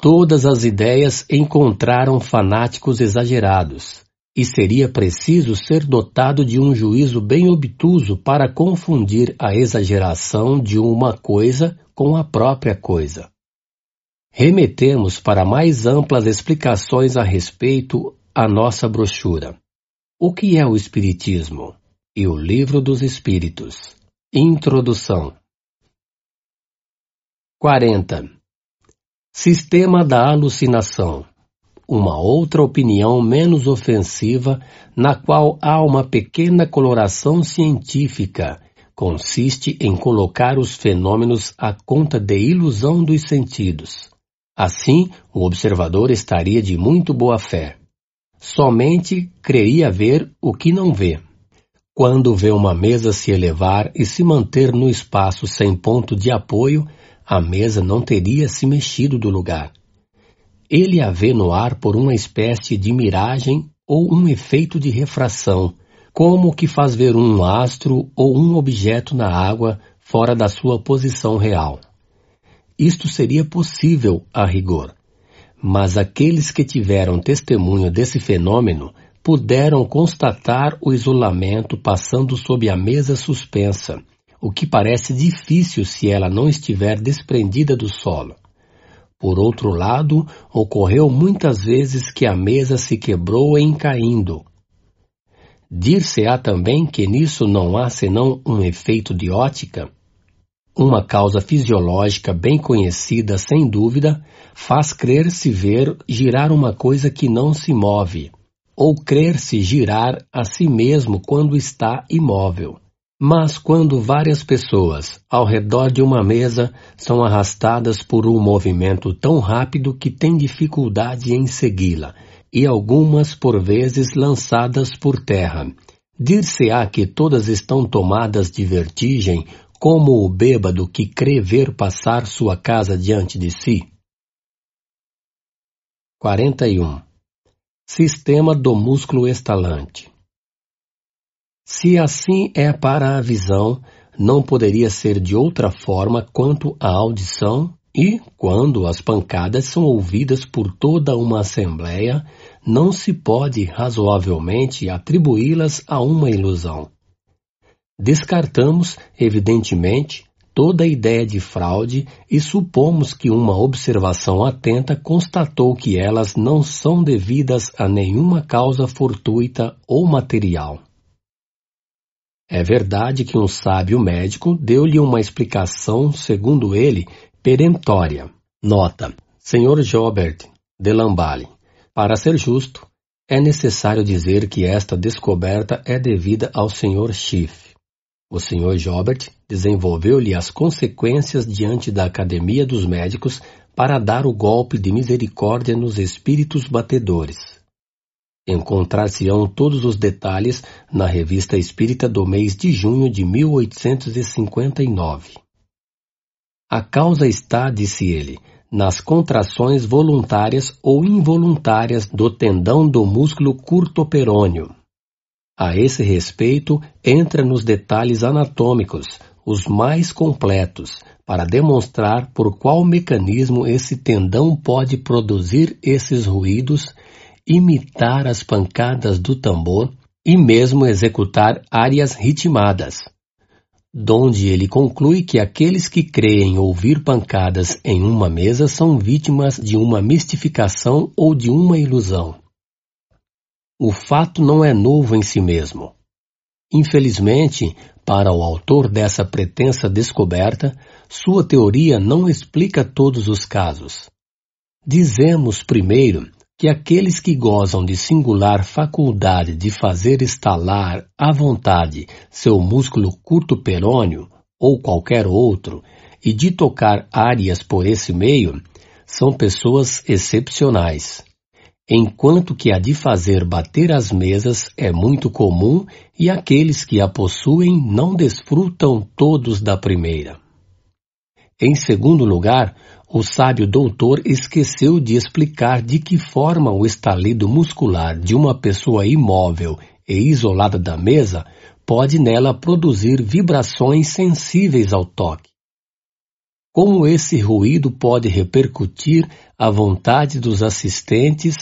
Todas as ideias encontraram fanáticos exagerados, e seria preciso ser dotado de um juízo bem obtuso para confundir a exageração de uma coisa com a própria coisa. Remetemos para mais amplas explicações a respeito a nossa brochura. O que é o Espiritismo? E o Livro dos Espíritos. Introdução. 40. Sistema da alucinação. Uma outra opinião menos ofensiva, na qual há uma pequena coloração científica, consiste em colocar os fenômenos à conta de ilusão dos sentidos. Assim, o observador estaria de muito boa fé. Somente creria ver o que não vê. Quando vê uma mesa se elevar e se manter no espaço sem ponto de apoio, a mesa não teria se mexido do lugar. Ele a vê no ar por uma espécie de miragem ou um efeito de refração, como o que faz ver um astro ou um objeto na água fora da sua posição real. Isto seria possível a rigor, mas aqueles que tiveram testemunho desse fenômeno puderam constatar o isolamento passando sob a mesa suspensa, o que parece difícil se ela não estiver desprendida do solo. Por outro lado, ocorreu muitas vezes que a mesa se quebrou em caindo. Dir-se-á também que nisso não há senão um efeito de ótica, uma causa fisiológica bem conhecida, sem dúvida, faz crer-se ver girar uma coisa que não se move, ou crer-se girar a si mesmo quando está imóvel. Mas quando várias pessoas, ao redor de uma mesa, são arrastadas por um movimento tão rápido que têm dificuldade em segui-la, e algumas por vezes lançadas por terra, dir-se-á que todas estão tomadas de vertigem como o bêbado que crê ver passar sua casa diante de si. 41. Sistema do músculo estalante. Se assim é para a visão, não poderia ser de outra forma quanto à audição e, quando as pancadas são ouvidas por toda uma assembleia, não se pode razoavelmente atribuí-las a uma ilusão. Descartamos, evidentemente, toda ideia de fraude e supomos que uma observação atenta constatou que elas não são devidas a nenhuma causa fortuita ou material. É verdade que um sábio médico deu-lhe uma explicação, segundo ele, perentória. Nota: Sr. Jobert de Lamballe. Para ser justo, é necessário dizer que esta descoberta é devida ao Sr. Schiff. O Sr. Jobert desenvolveu-lhe as consequências diante da Academia dos Médicos para dar o golpe de misericórdia nos espíritos batedores. Encontrar-se-ão todos os detalhes na Revista Espírita do mês de junho de 1859. A causa está, disse ele, nas contrações voluntárias ou involuntárias do tendão do músculo curto-perônio, a esse respeito, entra nos detalhes anatômicos, os mais completos, para demonstrar por qual mecanismo esse tendão pode produzir esses ruídos, imitar as pancadas do tambor e mesmo executar áreas ritmadas. Donde ele conclui que aqueles que creem ouvir pancadas em uma mesa são vítimas de uma mistificação ou de uma ilusão. O fato não é novo em si mesmo. Infelizmente, para o autor dessa pretensa descoberta, sua teoria não explica todos os casos. Dizemos, primeiro, que aqueles que gozam de singular faculdade de fazer estalar à vontade seu músculo curto perônio ou qualquer outro e de tocar áreas por esse meio são pessoas excepcionais enquanto que a de fazer bater as mesas é muito comum e aqueles que a possuem não desfrutam todos da primeira. Em segundo lugar, o sábio doutor esqueceu de explicar de que forma o estalido muscular de uma pessoa imóvel e isolada da mesa pode nela produzir vibrações sensíveis ao toque. Como esse ruído pode repercutir à vontade dos assistentes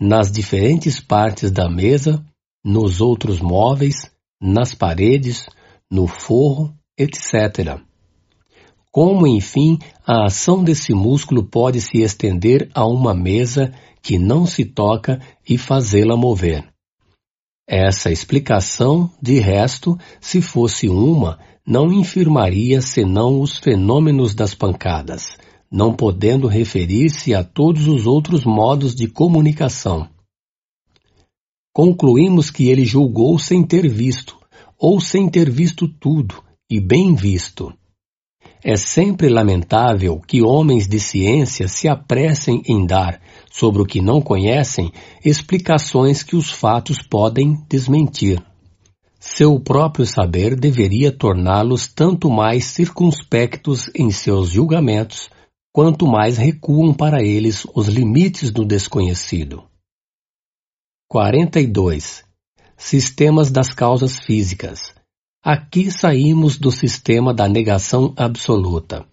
nas diferentes partes da mesa, nos outros móveis, nas paredes, no forro, etc. Como, enfim, a ação desse músculo pode se estender a uma mesa que não se toca e fazê-la mover. Essa explicação, de resto, se fosse uma, não infirmaria senão os fenômenos das pancadas, não podendo referir-se a todos os outros modos de comunicação. Concluímos que ele julgou sem ter visto, ou sem ter visto tudo, e bem visto. É sempre lamentável que homens de ciência se apressem em dar, sobre o que não conhecem, explicações que os fatos podem desmentir. Seu próprio saber deveria torná-los tanto mais circunspectos em seus julgamentos, quanto mais recuam para eles os limites do desconhecido. 42. Sistemas das causas físicas. Aqui saímos do sistema da negação absoluta.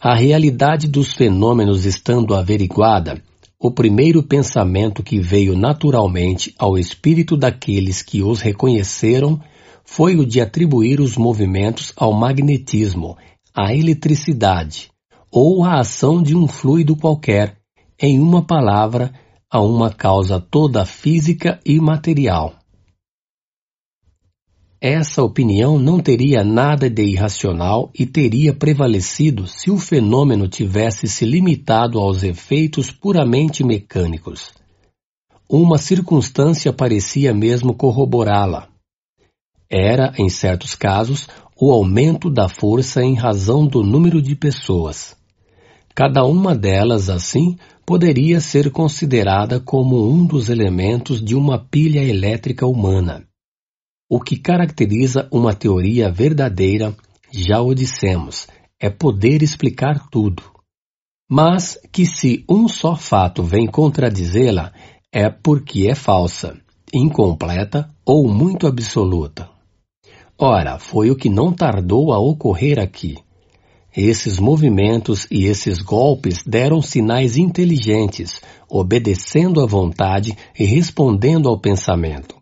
A realidade dos fenômenos estando averiguada, o primeiro pensamento que veio naturalmente ao espírito daqueles que os reconheceram foi o de atribuir os movimentos ao magnetismo, à eletricidade, ou à ação de um fluido qualquer, em uma palavra, a uma causa toda física e material. Essa opinião não teria nada de irracional e teria prevalecido se o fenômeno tivesse se limitado aos efeitos puramente mecânicos. Uma circunstância parecia mesmo corroborá-la. Era, em certos casos, o aumento da força em razão do número de pessoas. Cada uma delas, assim, poderia ser considerada como um dos elementos de uma pilha elétrica humana. O que caracteriza uma teoria verdadeira, já o dissemos, é poder explicar tudo. Mas que se um só fato vem contradizê-la, é porque é falsa, incompleta ou muito absoluta. Ora, foi o que não tardou a ocorrer aqui. Esses movimentos e esses golpes deram sinais inteligentes, obedecendo à vontade e respondendo ao pensamento.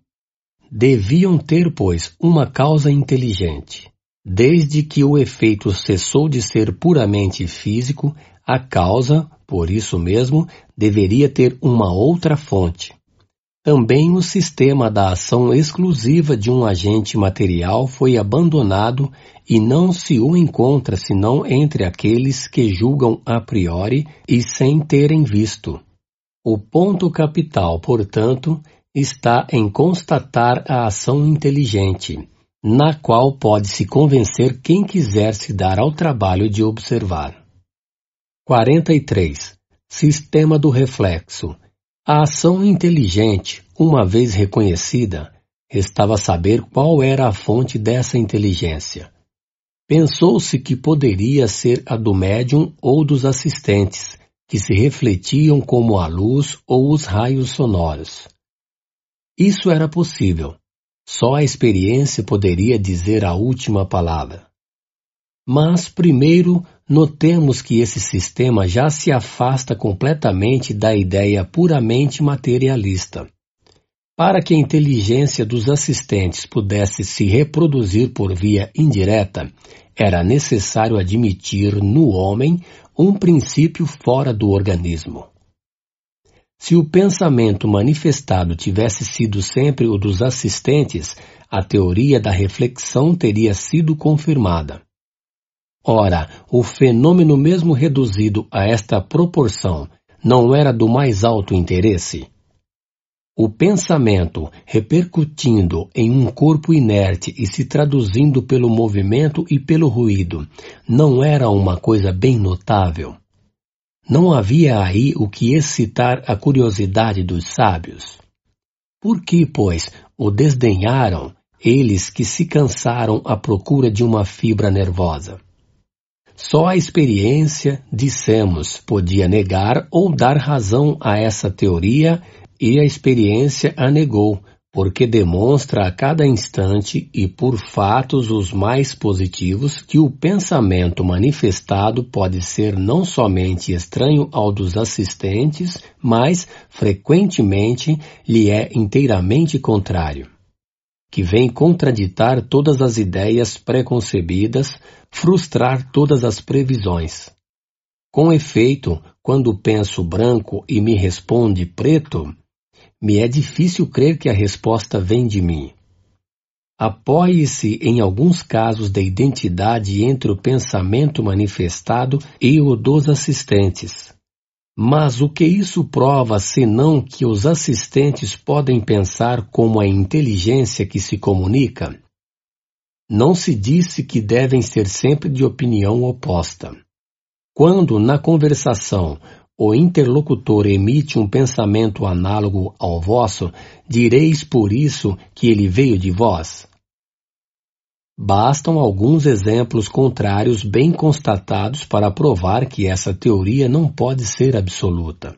Deviam ter, pois, uma causa inteligente. Desde que o efeito cessou de ser puramente físico, a causa, por isso mesmo, deveria ter uma outra fonte. Também o sistema da ação exclusiva de um agente material foi abandonado e não se o encontra senão entre aqueles que julgam a priori e sem terem visto. O ponto capital, portanto, está em constatar a ação inteligente, na qual pode-se convencer quem quiser se dar ao trabalho de observar. 43. Sistema do reflexo. A ação inteligente, uma vez reconhecida, restava saber qual era a fonte dessa inteligência. Pensou-se que poderia ser a do médium ou dos assistentes, que se refletiam como a luz ou os raios sonoros. Isso era possível. Só a experiência poderia dizer a última palavra. Mas, primeiro, notemos que esse sistema já se afasta completamente da ideia puramente materialista. Para que a inteligência dos assistentes pudesse se reproduzir por via indireta, era necessário admitir no homem um princípio fora do organismo. Se o pensamento manifestado tivesse sido sempre o dos assistentes, a teoria da reflexão teria sido confirmada. Ora, o fenômeno mesmo reduzido a esta proporção não era do mais alto interesse? O pensamento, repercutindo em um corpo inerte e se traduzindo pelo movimento e pelo ruído, não era uma coisa bem notável? Não havia aí o que excitar a curiosidade dos sábios. Por que, pois, o desdenharam eles que se cansaram à procura de uma fibra nervosa? Só a experiência, dissemos, podia negar ou dar razão a essa teoria e a experiência a negou, porque demonstra a cada instante e por fatos os mais positivos que o pensamento manifestado pode ser não somente estranho ao dos assistentes, mas, frequentemente, lhe é inteiramente contrário. Que vem contraditar todas as ideias preconcebidas, frustrar todas as previsões. Com efeito, quando penso branco e me responde preto, me é difícil crer que a resposta vem de mim. Apoie-se em alguns casos da identidade entre o pensamento manifestado e o dos assistentes. Mas o que isso prova senão que os assistentes podem pensar como a inteligência que se comunica? Não se disse que devem ser sempre de opinião oposta. Quando, na conversação, o interlocutor emite um pensamento análogo ao vosso, direis por isso que ele veio de vós? Bastam alguns exemplos contrários bem constatados para provar que essa teoria não pode ser absoluta.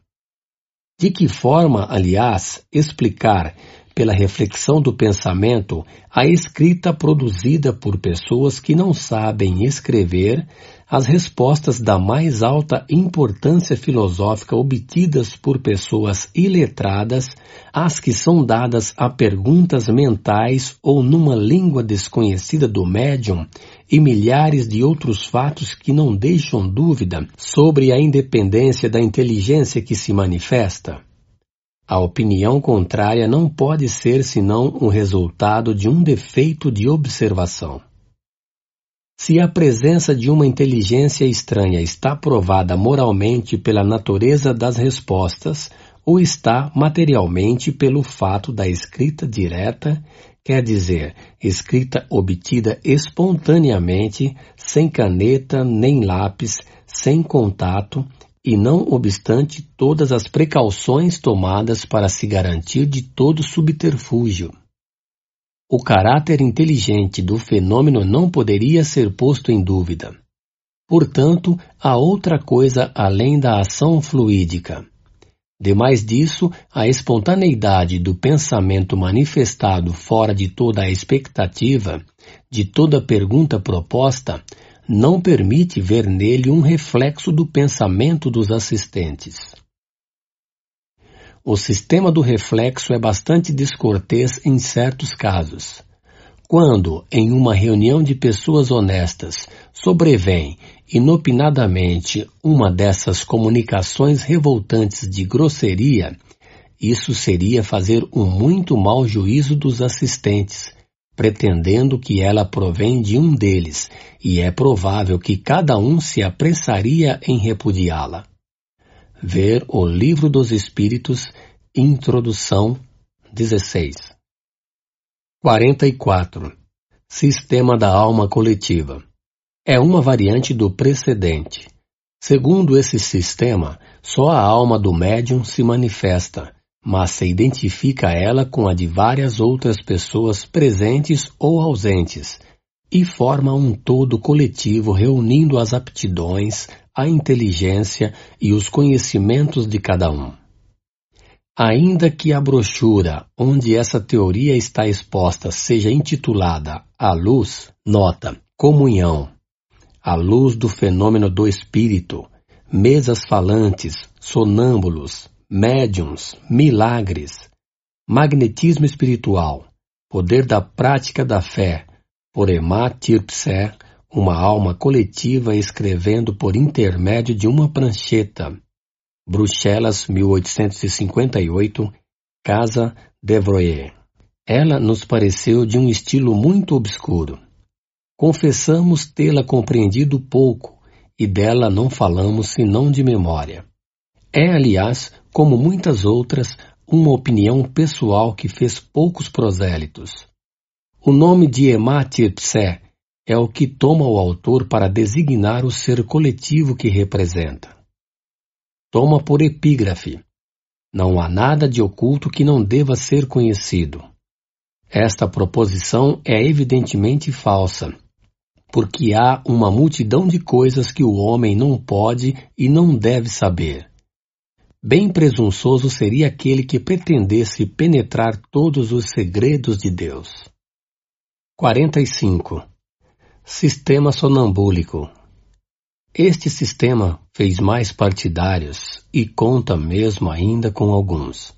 De que forma, aliás, explicar pela reflexão do pensamento, a escrita produzida por pessoas que não sabem escrever, as respostas da mais alta importância filosófica obtidas por pessoas iletradas, as que são dadas a perguntas mentais ou numa língua desconhecida do médium, e milhares de outros fatos que não deixam dúvida sobre a independência da inteligência que se manifesta? A opinião contrária não pode ser senão o resultado de um defeito de observação. Se a presença de uma inteligência estranha está provada moralmente pela natureza das respostas, ou está materialmente pelo fato da escrita direta, quer dizer, escrita obtida espontaneamente, sem caneta nem lápis, sem contato, e não obstante todas as precauções tomadas para se garantir de todo subterfúgio. O caráter inteligente do fenômeno não poderia ser posto em dúvida. Portanto, há outra coisa além da ação fluídica. Demais disso, a espontaneidade do pensamento manifestado fora de toda a expectativa, de toda pergunta proposta, não permite ver nele um reflexo do pensamento dos assistentes. O sistema do reflexo é bastante descortês em certos casos. Quando, em uma reunião de pessoas honestas, sobrevém inopinadamente uma dessas comunicações revoltantes de grosseria, isso seria fazer um muito mau juízo dos assistentes, pretendendo que ela provém de um deles, e é provável que cada um se apressaria em repudiá-la. Ver o Livro dos Espíritos, Introdução 16. 44. Sistema da alma coletiva. É uma variante do precedente. Segundo esse sistema, só a alma do médium se manifesta, mas se identifica ela com a de várias outras pessoas presentes ou ausentes, e forma um todo coletivo reunindo as aptidões, a inteligência e os conhecimentos de cada um. Ainda que a brochura onde essa teoria está exposta seja intitulada A Luz, nota, comunhão, a luz do fenômeno do espírito, mesas falantes, sonâmbulos, médiums, milagres, magnetismo espiritual, poder da prática da fé, por Emma Tirpsé, uma alma coletiva escrevendo por intermédio de uma prancheta. Bruxelas, 1858, Casa Devroyer. Ela nos pareceu de um estilo muito obscuro. Confessamos tê-la compreendido pouco e dela não falamos senão de memória. É, aliás, como muitas outras, uma opinião pessoal que fez poucos prosélitos. O nome de Emate Psé é o que toma o autor para designar o ser coletivo que representa. Toma por epígrafe. Não há nada de oculto que não deva ser conhecido. Esta proposição é evidentemente falsa, porque há uma multidão de coisas que o homem não pode e não deve saber. Bem presunçoso seria aquele que pretendesse penetrar todos os segredos de Deus. 45. Sistema sonambúlico. Este sistema fez mais partidários e conta mesmo ainda com alguns.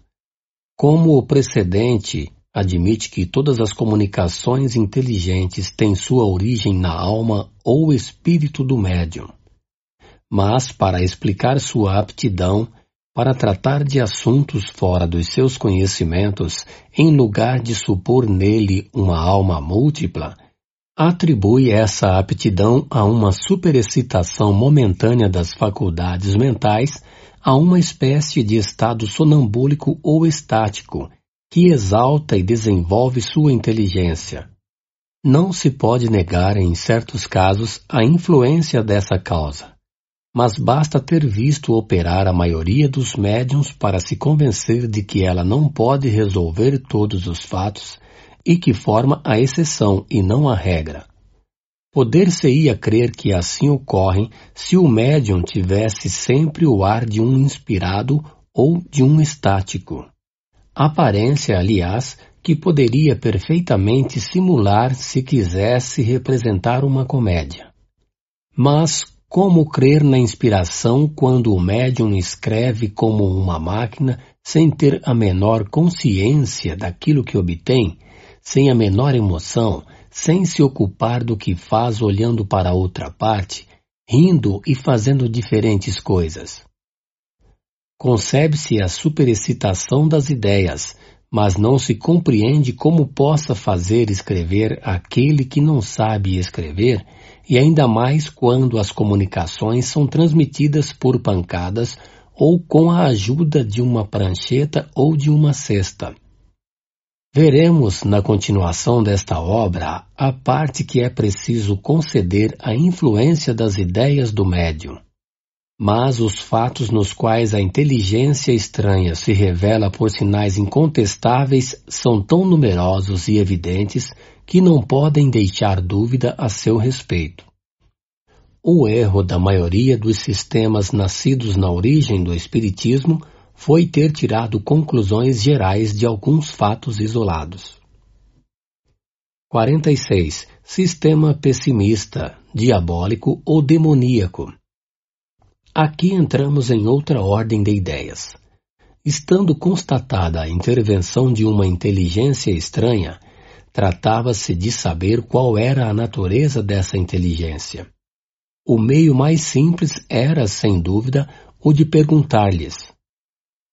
Como o precedente admite que todas as comunicações inteligentes têm sua origem na alma ou espírito do médium. Mas, para explicar sua aptidão, para tratar de assuntos fora dos seus conhecimentos, em lugar de supor nele uma alma múltipla, atribui essa aptidão a uma superexcitação momentânea das faculdades mentais, a uma espécie de estado sonambúlico ou estático, que exalta e desenvolve sua inteligência. Não se pode negar, em certos casos, a influência dessa causa mas basta ter visto operar a maioria dos médiums para se convencer de que ela não pode resolver todos os fatos e que forma a exceção e não a regra. Poder-se-ia crer que assim ocorre se o médium tivesse sempre o ar de um inspirado ou de um estático. Aparência, aliás, que poderia perfeitamente simular se quisesse representar uma comédia. Mas como crer na inspiração quando o médium escreve como uma máquina sem ter a menor consciência daquilo que obtém, sem a menor emoção, sem se ocupar do que faz olhando para outra parte, rindo e fazendo diferentes coisas? Concebe-se a superexcitação das ideias, mas não se compreende como possa fazer escrever aquele que não sabe escrever, e ainda mais quando as comunicações são transmitidas por pancadas ou com a ajuda de uma prancheta ou de uma cesta. Veremos na continuação desta obra a parte que é preciso conceder à influência das ideias do médium. Mas os fatos nos quais a inteligência estranha se revela por sinais incontestáveis são tão numerosos e evidentes que não podem deixar dúvida a seu respeito. O erro da maioria dos sistemas nascidos na origem do Espiritismo foi ter tirado conclusões gerais de alguns fatos isolados. 46. Sistema pessimista, diabólico ou demoníaco Aqui entramos em outra ordem de ideias. Estando constatada a intervenção de uma inteligência estranha, tratava-se de saber qual era a natureza dessa inteligência. O meio mais simples era, sem dúvida, o de perguntar-lhes.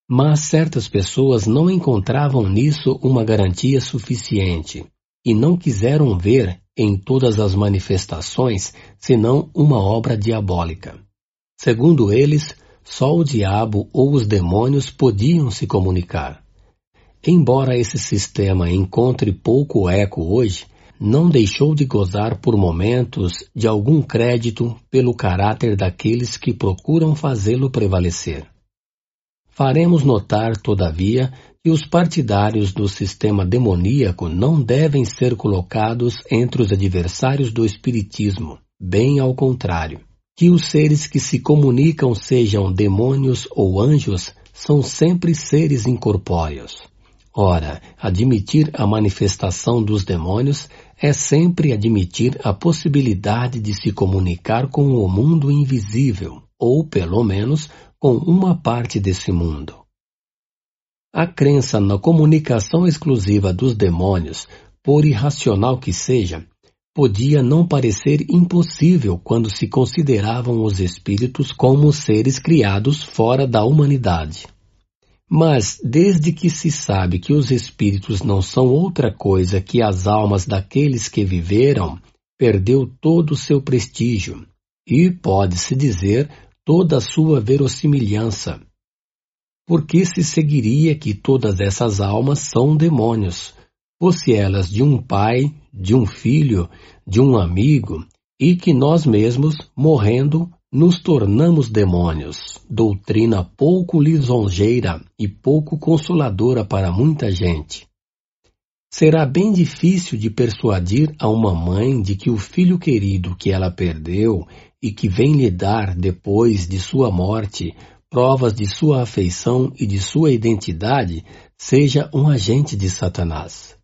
Mas certas pessoas não encontravam nisso uma garantia suficiente e não quiseram ver em todas as manifestações senão uma obra diabólica. Segundo eles, só o diabo ou os demônios podiam se comunicar. Embora esse sistema encontre pouco eco hoje, não deixou de gozar por momentos de algum crédito pelo caráter daqueles que procuram fazê-lo prevalecer. Faremos notar, todavia, que os partidários do sistema demoníaco não devem ser colocados entre os adversários do Espiritismo, bem ao contrário que os seres que se comunicam sejam demônios ou anjos são sempre seres incorpóreos. Ora, admitir a manifestação dos demônios é sempre admitir a possibilidade de se comunicar com o mundo invisível, ou pelo menos com uma parte desse mundo. A crença na comunicação exclusiva dos demônios, por irracional que seja, podia não parecer impossível quando se consideravam os espíritos como seres criados fora da humanidade. Mas, desde que se sabe que os espíritos não são outra coisa que as almas daqueles que viveram, perdeu todo o seu prestígio e, pode-se dizer, toda a sua verossimilhança. Porque se seguiria que todas essas almas são demônios, fosse elas de um pai, de um filho, de um amigo, e que nós mesmos, morrendo, nos tornamos demônios, doutrina pouco lisonjeira e pouco consoladora para muita gente. Será bem difícil de persuadir a uma mãe de que o filho querido que ela perdeu e que vem lhe dar, depois de sua morte, provas de sua afeição e de sua identidade, seja um agente de Satanás.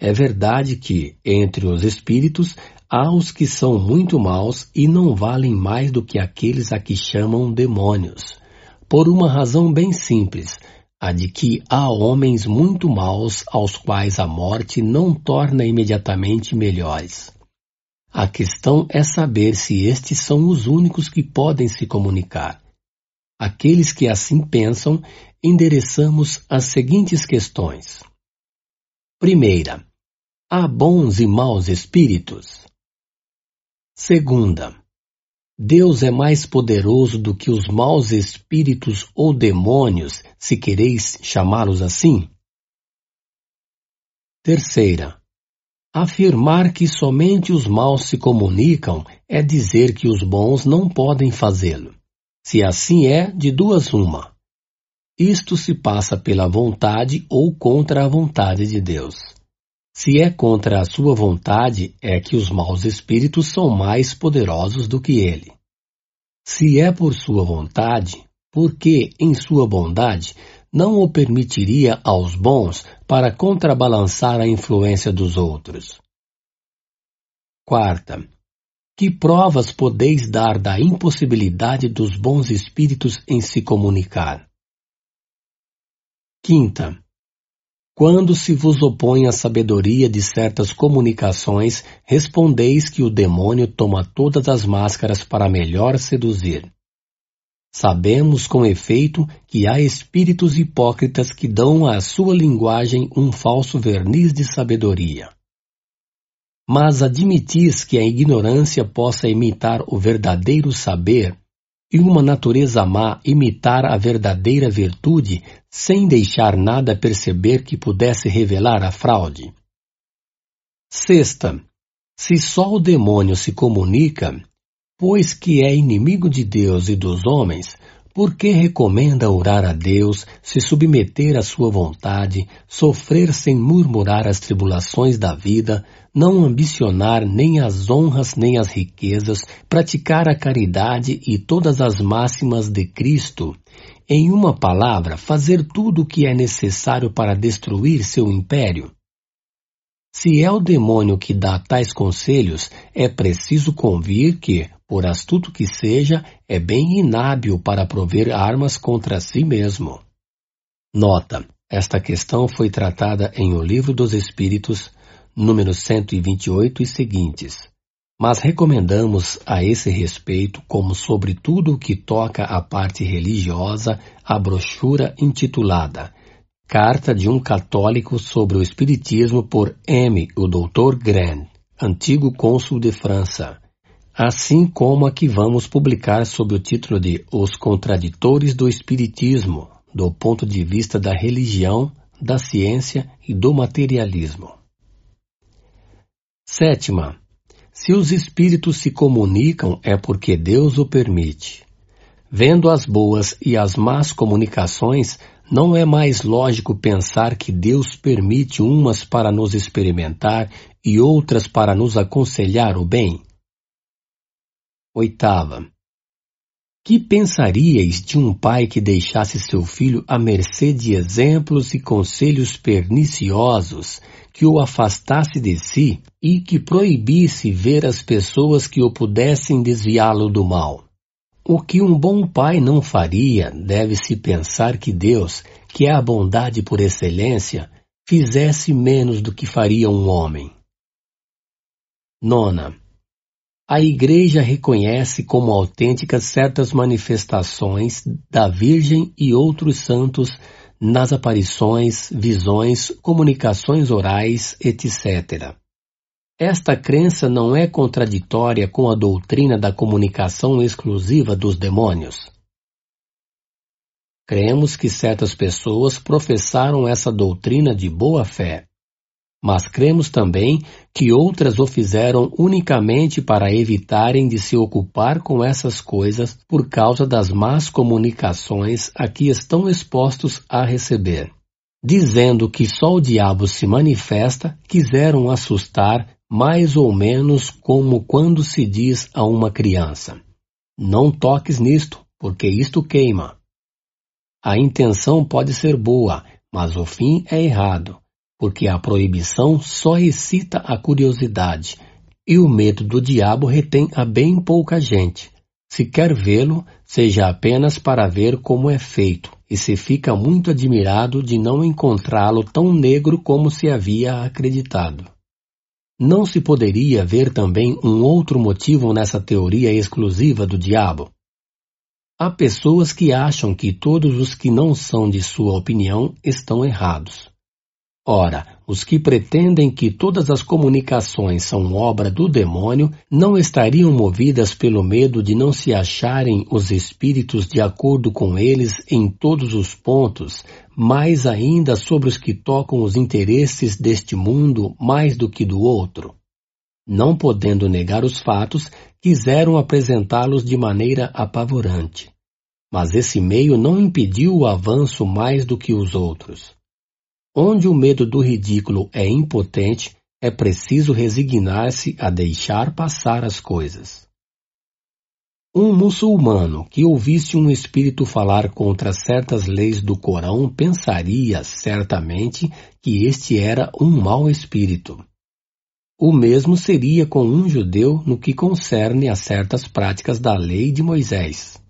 É verdade que, entre os espíritos, há os que são muito maus e não valem mais do que aqueles a que chamam demônios, por uma razão bem simples, a de que há homens muito maus aos quais a morte não torna imediatamente melhores. A questão é saber se estes são os únicos que podem se comunicar. Aqueles que assim pensam, endereçamos as seguintes questões. Primeira, há bons e maus espíritos? Segunda, Deus é mais poderoso do que os maus espíritos ou demônios, se quereis chamá-los assim? Terceira, afirmar que somente os maus se comunicam é dizer que os bons não podem fazê-lo. Se assim é, de duas uma. Isto se passa pela vontade ou contra a vontade de Deus. Se é contra a sua vontade, é que os maus espíritos são mais poderosos do que ele. Se é por sua vontade, por que, em sua bondade, não o permitiria aos bons para contrabalançar a influência dos outros? Quarta, que provas podeis dar da impossibilidade dos bons espíritos em se comunicar? Quinta, quando se vos opõe a sabedoria de certas comunicações, respondeis que o demônio toma todas as máscaras para melhor seduzir. Sabemos com efeito que há espíritos hipócritas que dão à sua linguagem um falso verniz de sabedoria. Mas admitis que a ignorância possa imitar o verdadeiro saber e uma natureza má imitar a verdadeira virtude sem deixar nada perceber que pudesse revelar a fraude. Sexta, se só o demônio se comunica, pois que é inimigo de Deus e dos homens, por que recomenda orar a Deus, se submeter à sua vontade, sofrer sem murmurar as tribulações da vida, não ambicionar nem as honras nem as riquezas, praticar a caridade e todas as máximas de Cristo, em uma palavra, fazer tudo o que é necessário para destruir seu império? Se é o demônio que dá tais conselhos, é preciso convir que, por astuto que seja, é bem inábil para prover armas contra si mesmo. Nota: esta questão foi tratada em O Livro dos Espíritos, número 128 e seguintes. Mas recomendamos a esse respeito, como sobre tudo o que toca à parte religiosa, a brochura intitulada Carta de um Católico sobre o Espiritismo por M. o Dr. Grant, antigo cônsul de França, assim como a que vamos publicar sob o título de Os Contraditores do Espiritismo, do ponto de vista da religião, da ciência e do materialismo. Sétima. Se os espíritos se comunicam é porque Deus o permite. Vendo as boas e as más comunicações, não é mais lógico pensar que Deus permite umas para nos experimentar e outras para nos aconselhar o bem? Oitava. Que pensaríeis de um pai que deixasse seu filho à mercê de exemplos e conselhos perniciosos, que o afastasse de si e que proibisse ver as pessoas que o pudessem desviá-lo do mal? O que um bom pai não faria, deve-se pensar que Deus, que é a bondade por excelência, fizesse menos do que faria um homem. Nona. A Igreja reconhece como autênticas certas manifestações da Virgem e outros santos nas aparições, visões, comunicações orais, etc. Esta crença não é contraditória com a doutrina da comunicação exclusiva dos demônios. Cremos que certas pessoas professaram essa doutrina de boa fé mas cremos também que outras o fizeram unicamente para evitarem de se ocupar com essas coisas por causa das más comunicações a que estão expostos a receber. Dizendo que só o diabo se manifesta, quiseram assustar mais ou menos como quando se diz a uma criança: Não toques nisto, porque isto queima. A intenção pode ser boa, mas o fim é errado porque a proibição só excita a curiosidade, e o medo do diabo retém a bem pouca gente. Se quer vê-lo, seja apenas para ver como é feito, e se fica muito admirado de não encontrá-lo tão negro como se havia acreditado. Não se poderia ver também um outro motivo nessa teoria exclusiva do diabo? Há pessoas que acham que todos os que não são de sua opinião estão errados. Ora, os que pretendem que todas as comunicações são obra do demônio não estariam movidas pelo medo de não se acharem os espíritos de acordo com eles em todos os pontos, mais ainda sobre os que tocam os interesses deste mundo mais do que do outro. Não podendo negar os fatos, quiseram apresentá-los de maneira apavorante. Mas esse meio não impediu o avanço mais do que os outros. Onde o medo do ridículo é impotente, é preciso resignar-se a deixar passar as coisas. Um muçulmano que ouvisse um espírito falar contra certas leis do Corão pensaria certamente que este era um mau espírito. O mesmo seria com um judeu no que concerne a certas práticas da lei de Moisés.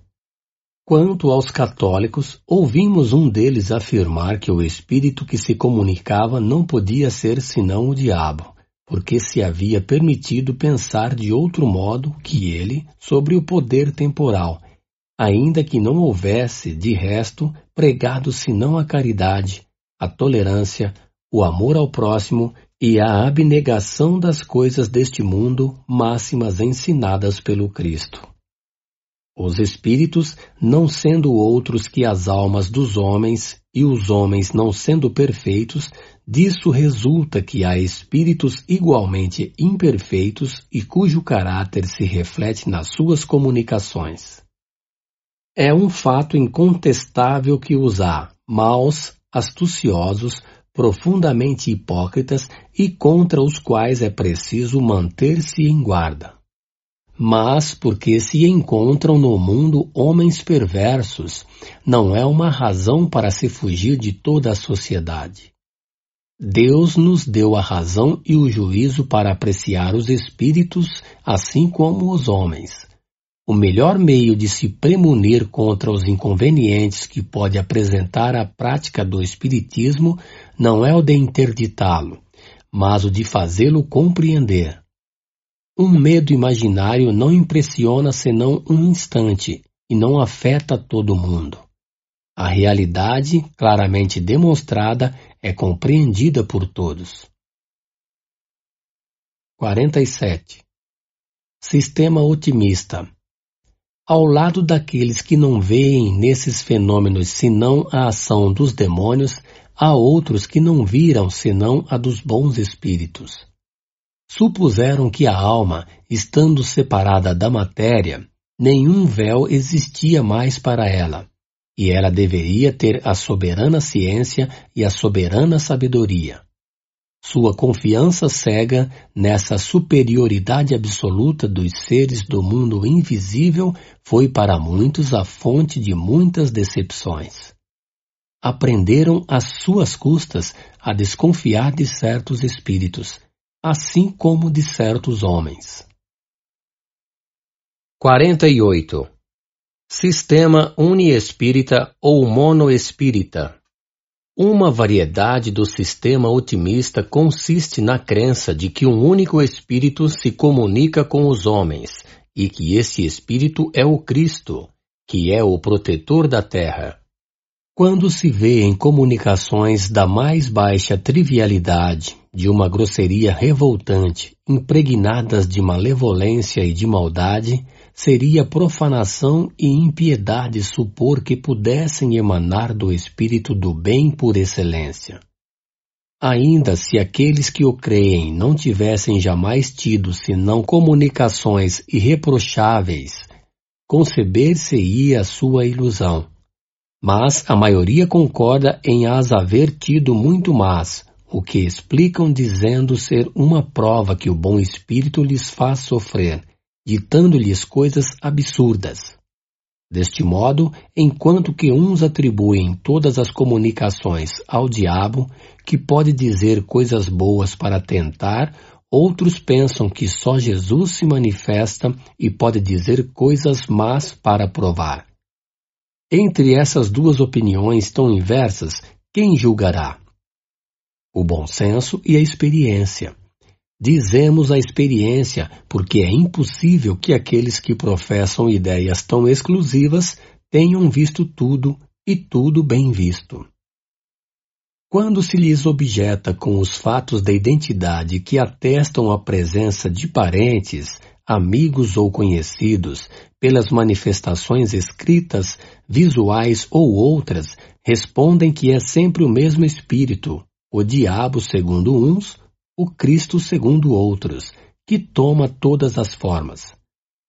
Quanto aos católicos, ouvimos um deles afirmar que o espírito que se comunicava não podia ser senão o diabo, porque se havia permitido pensar de outro modo que ele sobre o poder temporal, ainda que não houvesse, de resto, pregado senão a caridade, a tolerância, o amor ao próximo e a abnegação das coisas deste mundo, máximas ensinadas pelo Cristo. Os espíritos, não sendo outros que as almas dos homens, e os homens não sendo perfeitos, disso resulta que há espíritos igualmente imperfeitos e cujo caráter se reflete nas suas comunicações. É um fato incontestável que os há, maus, astuciosos, profundamente hipócritas e contra os quais é preciso manter-se em guarda mas porque se encontram no mundo homens perversos, não é uma razão para se fugir de toda a sociedade. Deus nos deu a razão e o juízo para apreciar os espíritos, assim como os homens. O melhor meio de se premunir contra os inconvenientes que pode apresentar a prática do espiritismo não é o de interditá-lo, mas o de fazê-lo compreender. Um medo imaginário não impressiona senão um instante e não afeta todo mundo. A realidade, claramente demonstrada, é compreendida por todos. 47. Sistema otimista. Ao lado daqueles que não veem nesses fenômenos senão a ação dos demônios, há outros que não viram senão a dos bons espíritos supuseram que a alma, estando separada da matéria, nenhum véu existia mais para ela, e ela deveria ter a soberana ciência e a soberana sabedoria. Sua confiança cega nessa superioridade absoluta dos seres do mundo invisível foi para muitos a fonte de muitas decepções. Aprenderam às suas custas a desconfiar de certos espíritos, assim como de certos homens. 48. Sistema uniespírita ou monoespírita. Uma variedade do sistema otimista consiste na crença de que um único espírito se comunica com os homens e que esse espírito é o Cristo, que é o protetor da terra. Quando se vê em comunicações da mais baixa trivialidade, de uma grosseria revoltante, impregnadas de malevolência e de maldade, seria profanação e impiedade supor que pudessem emanar do espírito do bem por excelência. Ainda se aqueles que o creem não tivessem jamais tido senão comunicações irreprocháveis, conceber-se-ia a sua ilusão. Mas a maioria concorda em as haver tido muito mais, o que explicam dizendo ser uma prova que o bom espírito lhes faz sofrer, ditando-lhes coisas absurdas. Deste modo, enquanto que uns atribuem todas as comunicações ao diabo, que pode dizer coisas boas para tentar, outros pensam que só Jesus se manifesta e pode dizer coisas más para provar. Entre essas duas opiniões tão inversas, quem julgará? O bom senso e a experiência. Dizemos a experiência porque é impossível que aqueles que professam ideias tão exclusivas tenham visto tudo e tudo bem visto. Quando se lhes objeta com os fatos da identidade que atestam a presença de parentes, amigos ou conhecidos, pelas manifestações escritas, visuais ou outras, respondem que é sempre o mesmo espírito, o diabo segundo uns, o Cristo segundo outros, que toma todas as formas.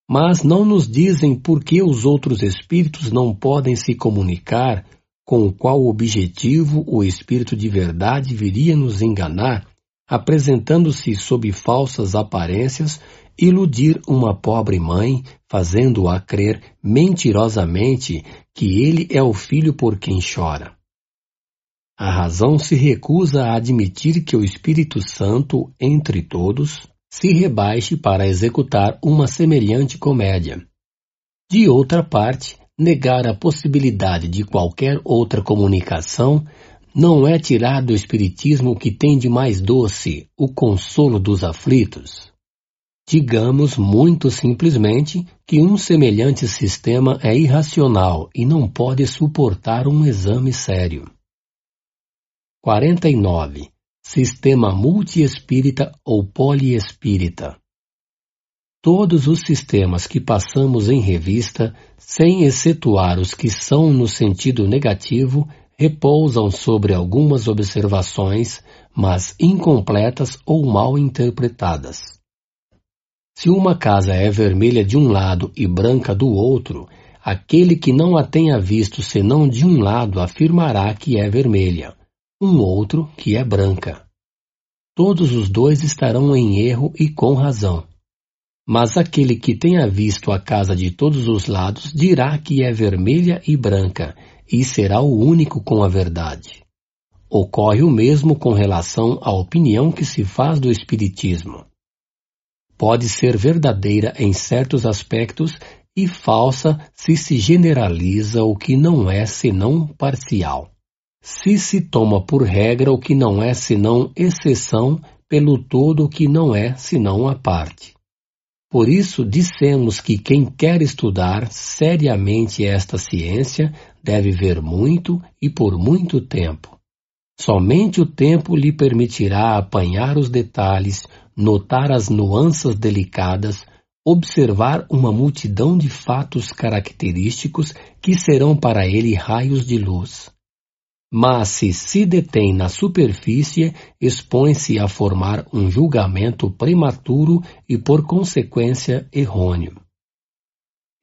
Mas não nos dizem por que os outros espíritos não podem se comunicar com qual objetivo o Espírito de verdade viria nos enganar, apresentando-se sob falsas aparências, iludir uma pobre mãe, fazendo-a crer mentirosamente que ele é o filho por quem chora. A razão se recusa a admitir que o Espírito Santo, entre todos, se rebaixe para executar uma semelhante comédia. De outra parte, negar a possibilidade de qualquer outra comunicação não é tirar do Espiritismo o que tem de mais doce, o consolo dos aflitos. Digamos muito simplesmente que um semelhante sistema é irracional e não pode suportar um exame sério. 49. Sistema multiespírita ou poliespírita. Todos os sistemas que passamos em revista, sem excetuar os que são no sentido negativo, repousam sobre algumas observações, mas incompletas ou mal interpretadas. Se uma casa é vermelha de um lado e branca do outro, aquele que não a tenha visto senão de um lado afirmará que é vermelha, um outro que é branca. Todos os dois estarão em erro e com razão. Mas aquele que tenha visto a casa de todos os lados dirá que é vermelha e branca, e será o único com a verdade. Ocorre o mesmo com relação à opinião que se faz do Espiritismo. Pode ser verdadeira em certos aspectos e falsa se se generaliza o que não é senão parcial. Se se toma por regra o que não é senão exceção pelo todo o que não é senão a parte. Por isso dissemos que quem quer estudar seriamente esta ciência deve ver muito e por muito tempo. Somente o tempo lhe permitirá apanhar os detalhes, notar as nuances delicadas, observar uma multidão de fatos característicos que serão para ele raios de luz. Mas se se detém na superfície, expõe-se a formar um julgamento prematuro e, por consequência, errôneo.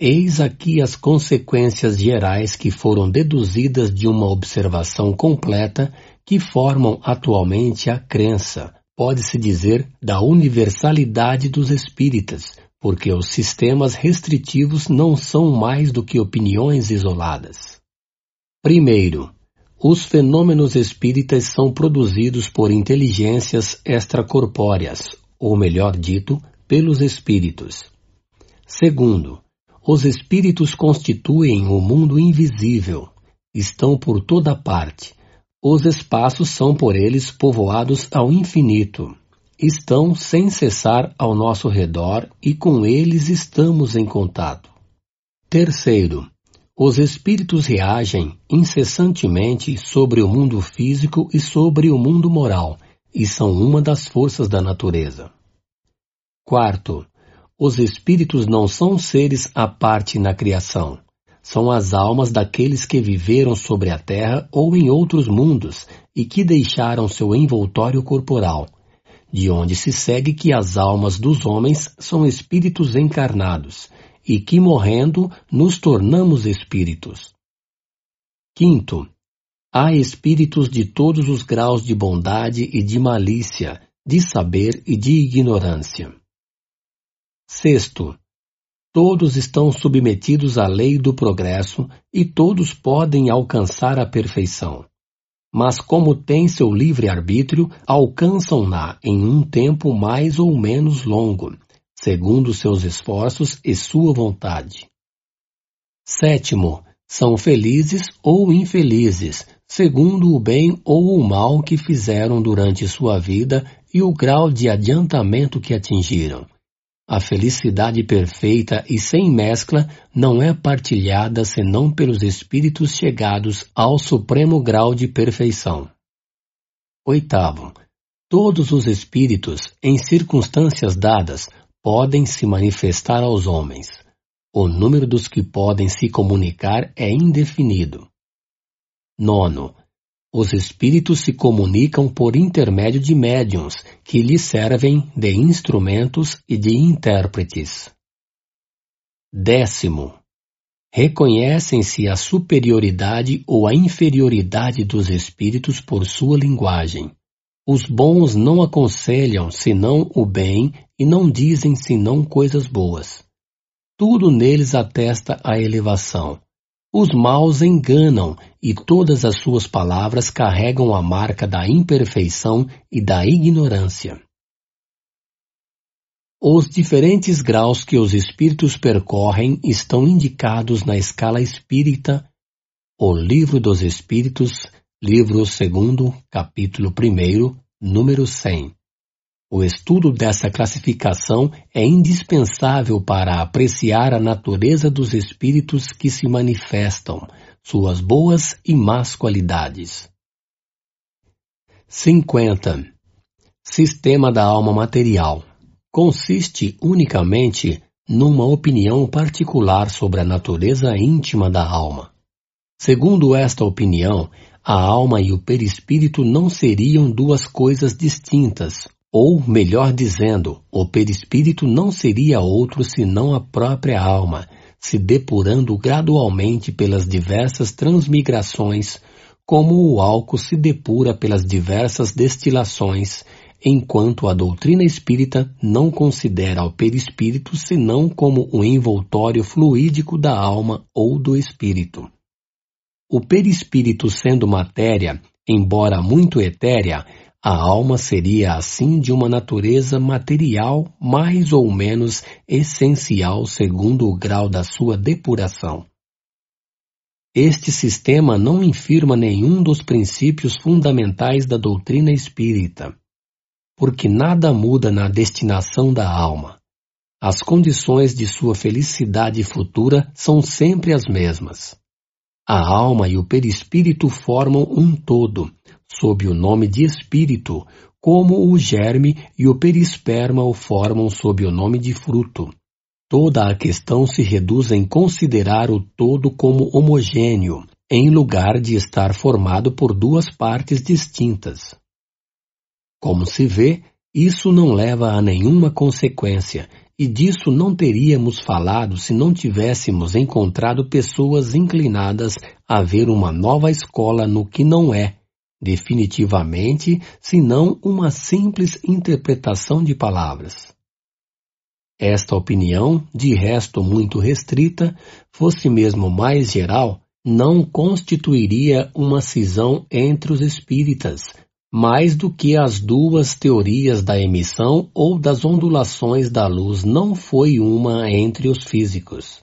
Eis aqui as consequências gerais que foram deduzidas de uma observação completa que formam atualmente a crença, pode-se dizer, da universalidade dos espíritas, porque os sistemas restritivos não são mais do que opiniões isoladas. Primeiro, os fenômenos espíritas são produzidos por inteligências extracorpóreas, ou melhor dito, pelos espíritos. Segundo, os espíritos constituem o mundo invisível, estão por toda parte. Os espaços são por eles povoados ao infinito. Estão sem cessar ao nosso redor e com eles estamos em contato. Terceiro, os espíritos reagem incessantemente sobre o mundo físico e sobre o mundo moral, e são uma das forças da natureza. Quarto, os espíritos não são seres à parte na criação. São as almas daqueles que viveram sobre a terra ou em outros mundos e que deixaram seu envoltório corporal, de onde se segue que as almas dos homens são espíritos encarnados e que morrendo nos tornamos espíritos. Quinto, há espíritos de todos os graus de bondade e de malícia, de saber e de ignorância. Sexto, todos estão submetidos à lei do progresso e todos podem alcançar a perfeição. Mas como têm seu livre-arbítrio, alcançam-na em um tempo mais ou menos longo, segundo seus esforços e sua vontade. Sétimo, são felizes ou infelizes, segundo o bem ou o mal que fizeram durante sua vida e o grau de adiantamento que atingiram a felicidade perfeita e sem mescla não é partilhada senão pelos espíritos chegados ao supremo grau de perfeição. Oitavo, todos os espíritos, em circunstâncias dadas, podem se manifestar aos homens. O número dos que podem se comunicar é indefinido. Nono, os espíritos se comunicam por intermédio de médiums, que lhes servem de instrumentos e de intérpretes. Décimo. reconhecem-se a superioridade ou a inferioridade dos espíritos por sua linguagem. Os bons não aconselham senão o bem e não dizem senão coisas boas. Tudo neles atesta a elevação. Os maus enganam e todas as suas palavras carregam a marca da imperfeição e da ignorância. Os diferentes graus que os espíritos percorrem estão indicados na escala espírita, o Livro dos Espíritos, livro 2, capítulo 1, número 100. O estudo dessa classificação é indispensável para apreciar a natureza dos espíritos que se manifestam, suas boas e más qualidades. 50. Sistema da alma material consiste unicamente numa opinião particular sobre a natureza íntima da alma. Segundo esta opinião, a alma e o perispírito não seriam duas coisas distintas, ou, melhor dizendo, o perispírito não seria outro senão a própria alma, se depurando gradualmente pelas diversas transmigrações, como o álcool se depura pelas diversas destilações, enquanto a doutrina espírita não considera o perispírito senão como o envoltório fluídico da alma ou do espírito. O perispírito sendo matéria, embora muito etérea, a alma seria assim de uma natureza material mais ou menos essencial segundo o grau da sua depuração. Este sistema não infirma nenhum dos princípios fundamentais da doutrina espírita, porque nada muda na destinação da alma. As condições de sua felicidade futura são sempre as mesmas. A alma e o perispírito formam um todo, sob o nome de espírito, como o germe e o perisperma o formam sob o nome de fruto. Toda a questão se reduz em considerar o todo como homogêneo, em lugar de estar formado por duas partes distintas. Como se vê, isso não leva a nenhuma consequência, e disso não teríamos falado se não tivéssemos encontrado pessoas inclinadas a ver uma nova escola no que não é, definitivamente, senão uma simples interpretação de palavras. Esta opinião, de resto muito restrita, fosse mesmo mais geral, não constituiria uma cisão entre os espíritas, mais do que as duas teorias da emissão ou das ondulações da luz não foi uma entre os físicos.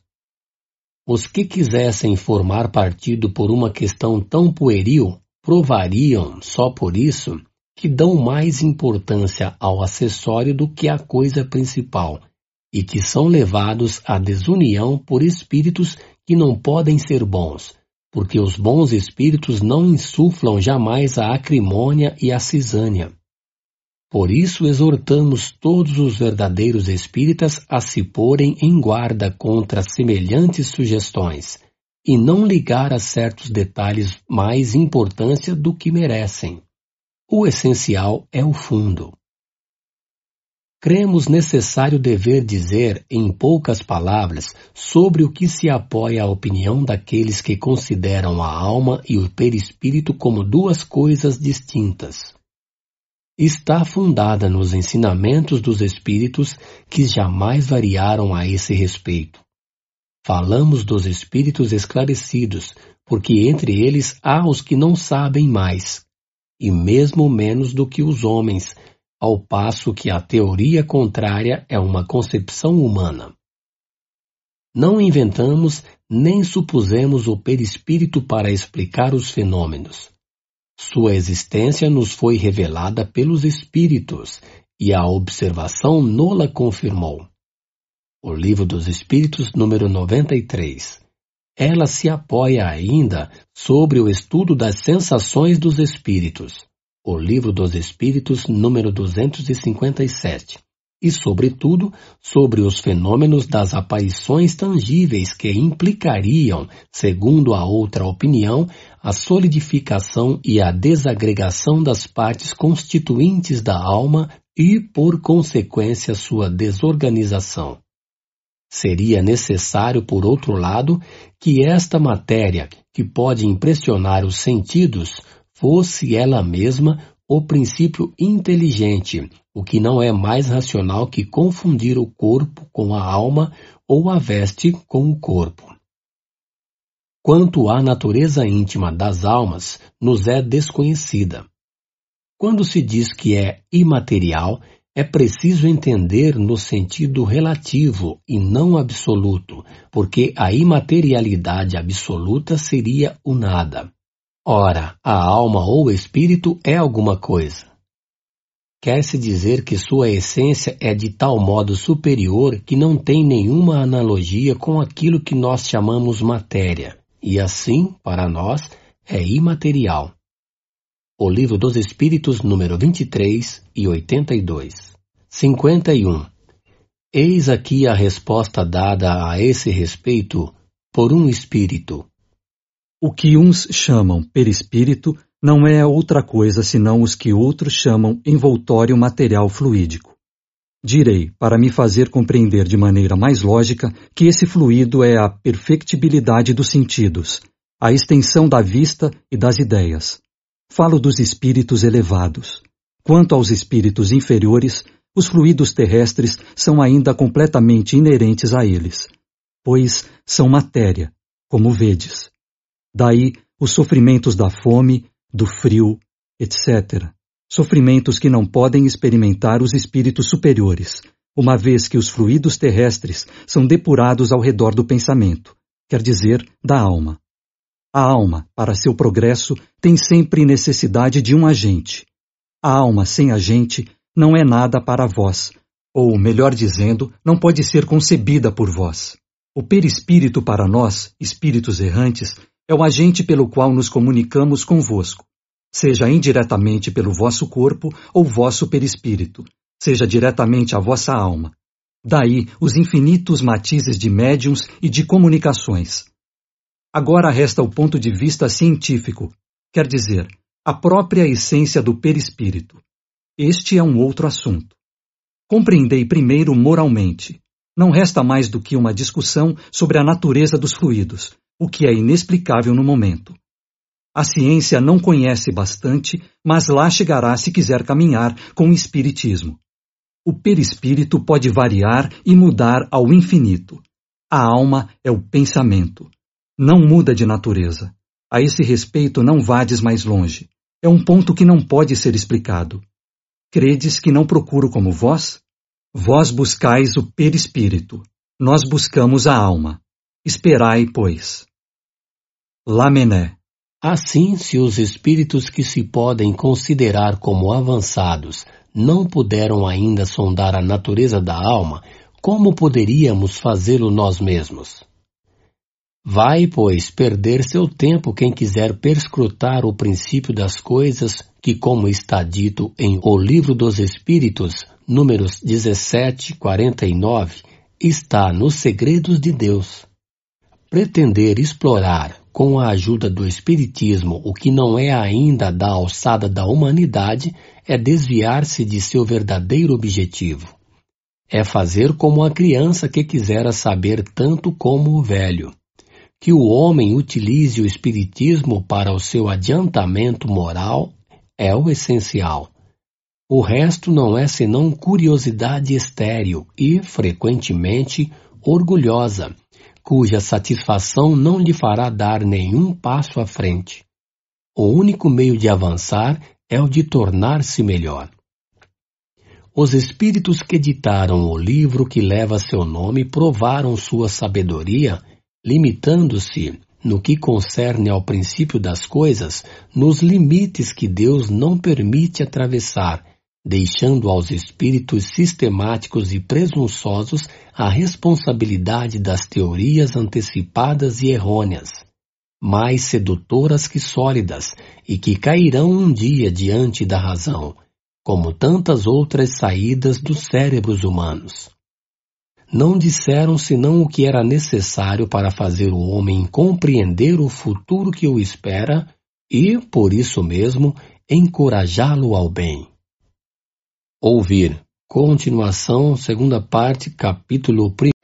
Os que quisessem formar partido por uma questão tão pueril provariam, só por isso, que dão mais importância ao acessório do que à coisa principal, e que são levados à desunião por espíritos que não podem ser bons, porque os bons espíritos não insuflam jamais a acrimônia e a cisânia. Por isso exortamos todos os verdadeiros espíritas a se porem em guarda contra semelhantes sugestões, e não ligar a certos detalhes mais importância do que merecem. O essencial é o fundo. Cremos necessário dever dizer, em poucas palavras, sobre o que se apoia a opinião daqueles que consideram a alma e o perispírito como duas coisas distintas. Está fundada nos ensinamentos dos espíritos que jamais variaram a esse respeito. Falamos dos espíritos esclarecidos, porque entre eles há os que não sabem mais, e mesmo menos do que os homens, ao passo que a teoria contrária é uma concepção humana. Não inventamos nem supusemos o perispírito para explicar os fenômenos. Sua existência nos foi revelada pelos espíritos e a observação nola confirmou o Livro dos Espíritos, número 93. Ela se apoia ainda sobre o estudo das sensações dos espíritos, o Livro dos Espíritos, número 257, e, sobretudo, sobre os fenômenos das aparições tangíveis que implicariam, segundo a outra opinião, a solidificação e a desagregação das partes constituintes da alma e, por consequência, sua desorganização. Seria necessário, por outro lado, que esta matéria, que pode impressionar os sentidos, fosse ela mesma o princípio inteligente, o que não é mais racional que confundir o corpo com a alma ou a veste com o corpo. Quanto à natureza íntima das almas, nos é desconhecida. Quando se diz que é imaterial, é preciso entender no sentido relativo e não absoluto, porque a imaterialidade absoluta seria o nada. Ora, a alma ou espírito é alguma coisa. Quer-se dizer que sua essência é de tal modo superior que não tem nenhuma analogia com aquilo que nós chamamos matéria, e assim, para nós, é imaterial. O Livro dos Espíritos, número 23 e 82. 51. Eis aqui a resposta dada a esse respeito por um espírito, o que uns chamam perispírito não é outra coisa senão os que outros chamam envoltório material fluídico. Direi, para me fazer compreender de maneira mais lógica, que esse fluido é a perfectibilidade dos sentidos, a extensão da vista e das ideias. Falo dos espíritos elevados. Quanto aos espíritos inferiores, os fluidos terrestres são ainda completamente inerentes a eles, pois são matéria, como vedes. Daí os sofrimentos da fome, do frio, etc. Sofrimentos que não podem experimentar os espíritos superiores, uma vez que os fluidos terrestres são depurados ao redor do pensamento, quer dizer, da alma. A alma, para seu progresso, tem sempre necessidade de um agente. A alma sem agente não é nada para vós, ou, melhor dizendo, não pode ser concebida por vós. O perispírito para nós, espíritos errantes, é o agente pelo qual nos comunicamos convosco, seja indiretamente pelo vosso corpo ou vosso perispírito, seja diretamente a vossa alma. Daí os infinitos matizes de médiums e de comunicações. Agora resta o ponto de vista científico, quer dizer, a própria essência do perispírito. Este é um outro assunto. Compreendei primeiro moralmente. Não resta mais do que uma discussão sobre a natureza dos fluidos, o que é inexplicável no momento. A ciência não conhece bastante, mas lá chegará se quiser caminhar com o espiritismo. O perispírito pode variar e mudar ao infinito. A alma é o pensamento. Não muda de natureza. A esse respeito não vades mais longe. É um ponto que não pode ser explicado. Credes que não procuro como vós? Vós buscais o perispírito. Nós buscamos a alma. Esperai, pois. Lamené. Assim, se os espíritos que se podem considerar como avançados não puderam ainda sondar a natureza da alma, como poderíamos fazê-lo nós mesmos? Vai, pois, perder seu tempo quem quiser perscrutar o princípio das coisas que, como está dito em O Livro dos Espíritos, números 17, 49, está nos segredos de Deus. Pretender explorar com a ajuda do Espiritismo, o que não é ainda da alçada da humanidade é desviar-se de seu verdadeiro objetivo. É fazer como a criança que quisera saber tanto como o velho. Que o homem utilize o Espiritismo para o seu adiantamento moral é o essencial. O resto não é senão curiosidade estéril e, frequentemente, orgulhosa cuja satisfação não lhe fará dar nenhum passo à frente. O único meio de avançar é o de tornar-se melhor. Os espíritos que editaram o livro que leva seu nome provaram sua sabedoria, limitando-se, no que concerne ao princípio das coisas, nos limites que Deus não permite atravessar deixando aos espíritos sistemáticos e presunçosos a responsabilidade das teorias antecipadas e errôneas, mais sedutoras que sólidas e que cairão um dia diante da razão, como tantas outras saídas dos cérebros humanos. Não disseram senão o que era necessário para fazer o homem compreender o futuro que o espera e, por isso mesmo, encorajá-lo ao bem. Ouvir. Continuação, segunda parte, capítulo 1.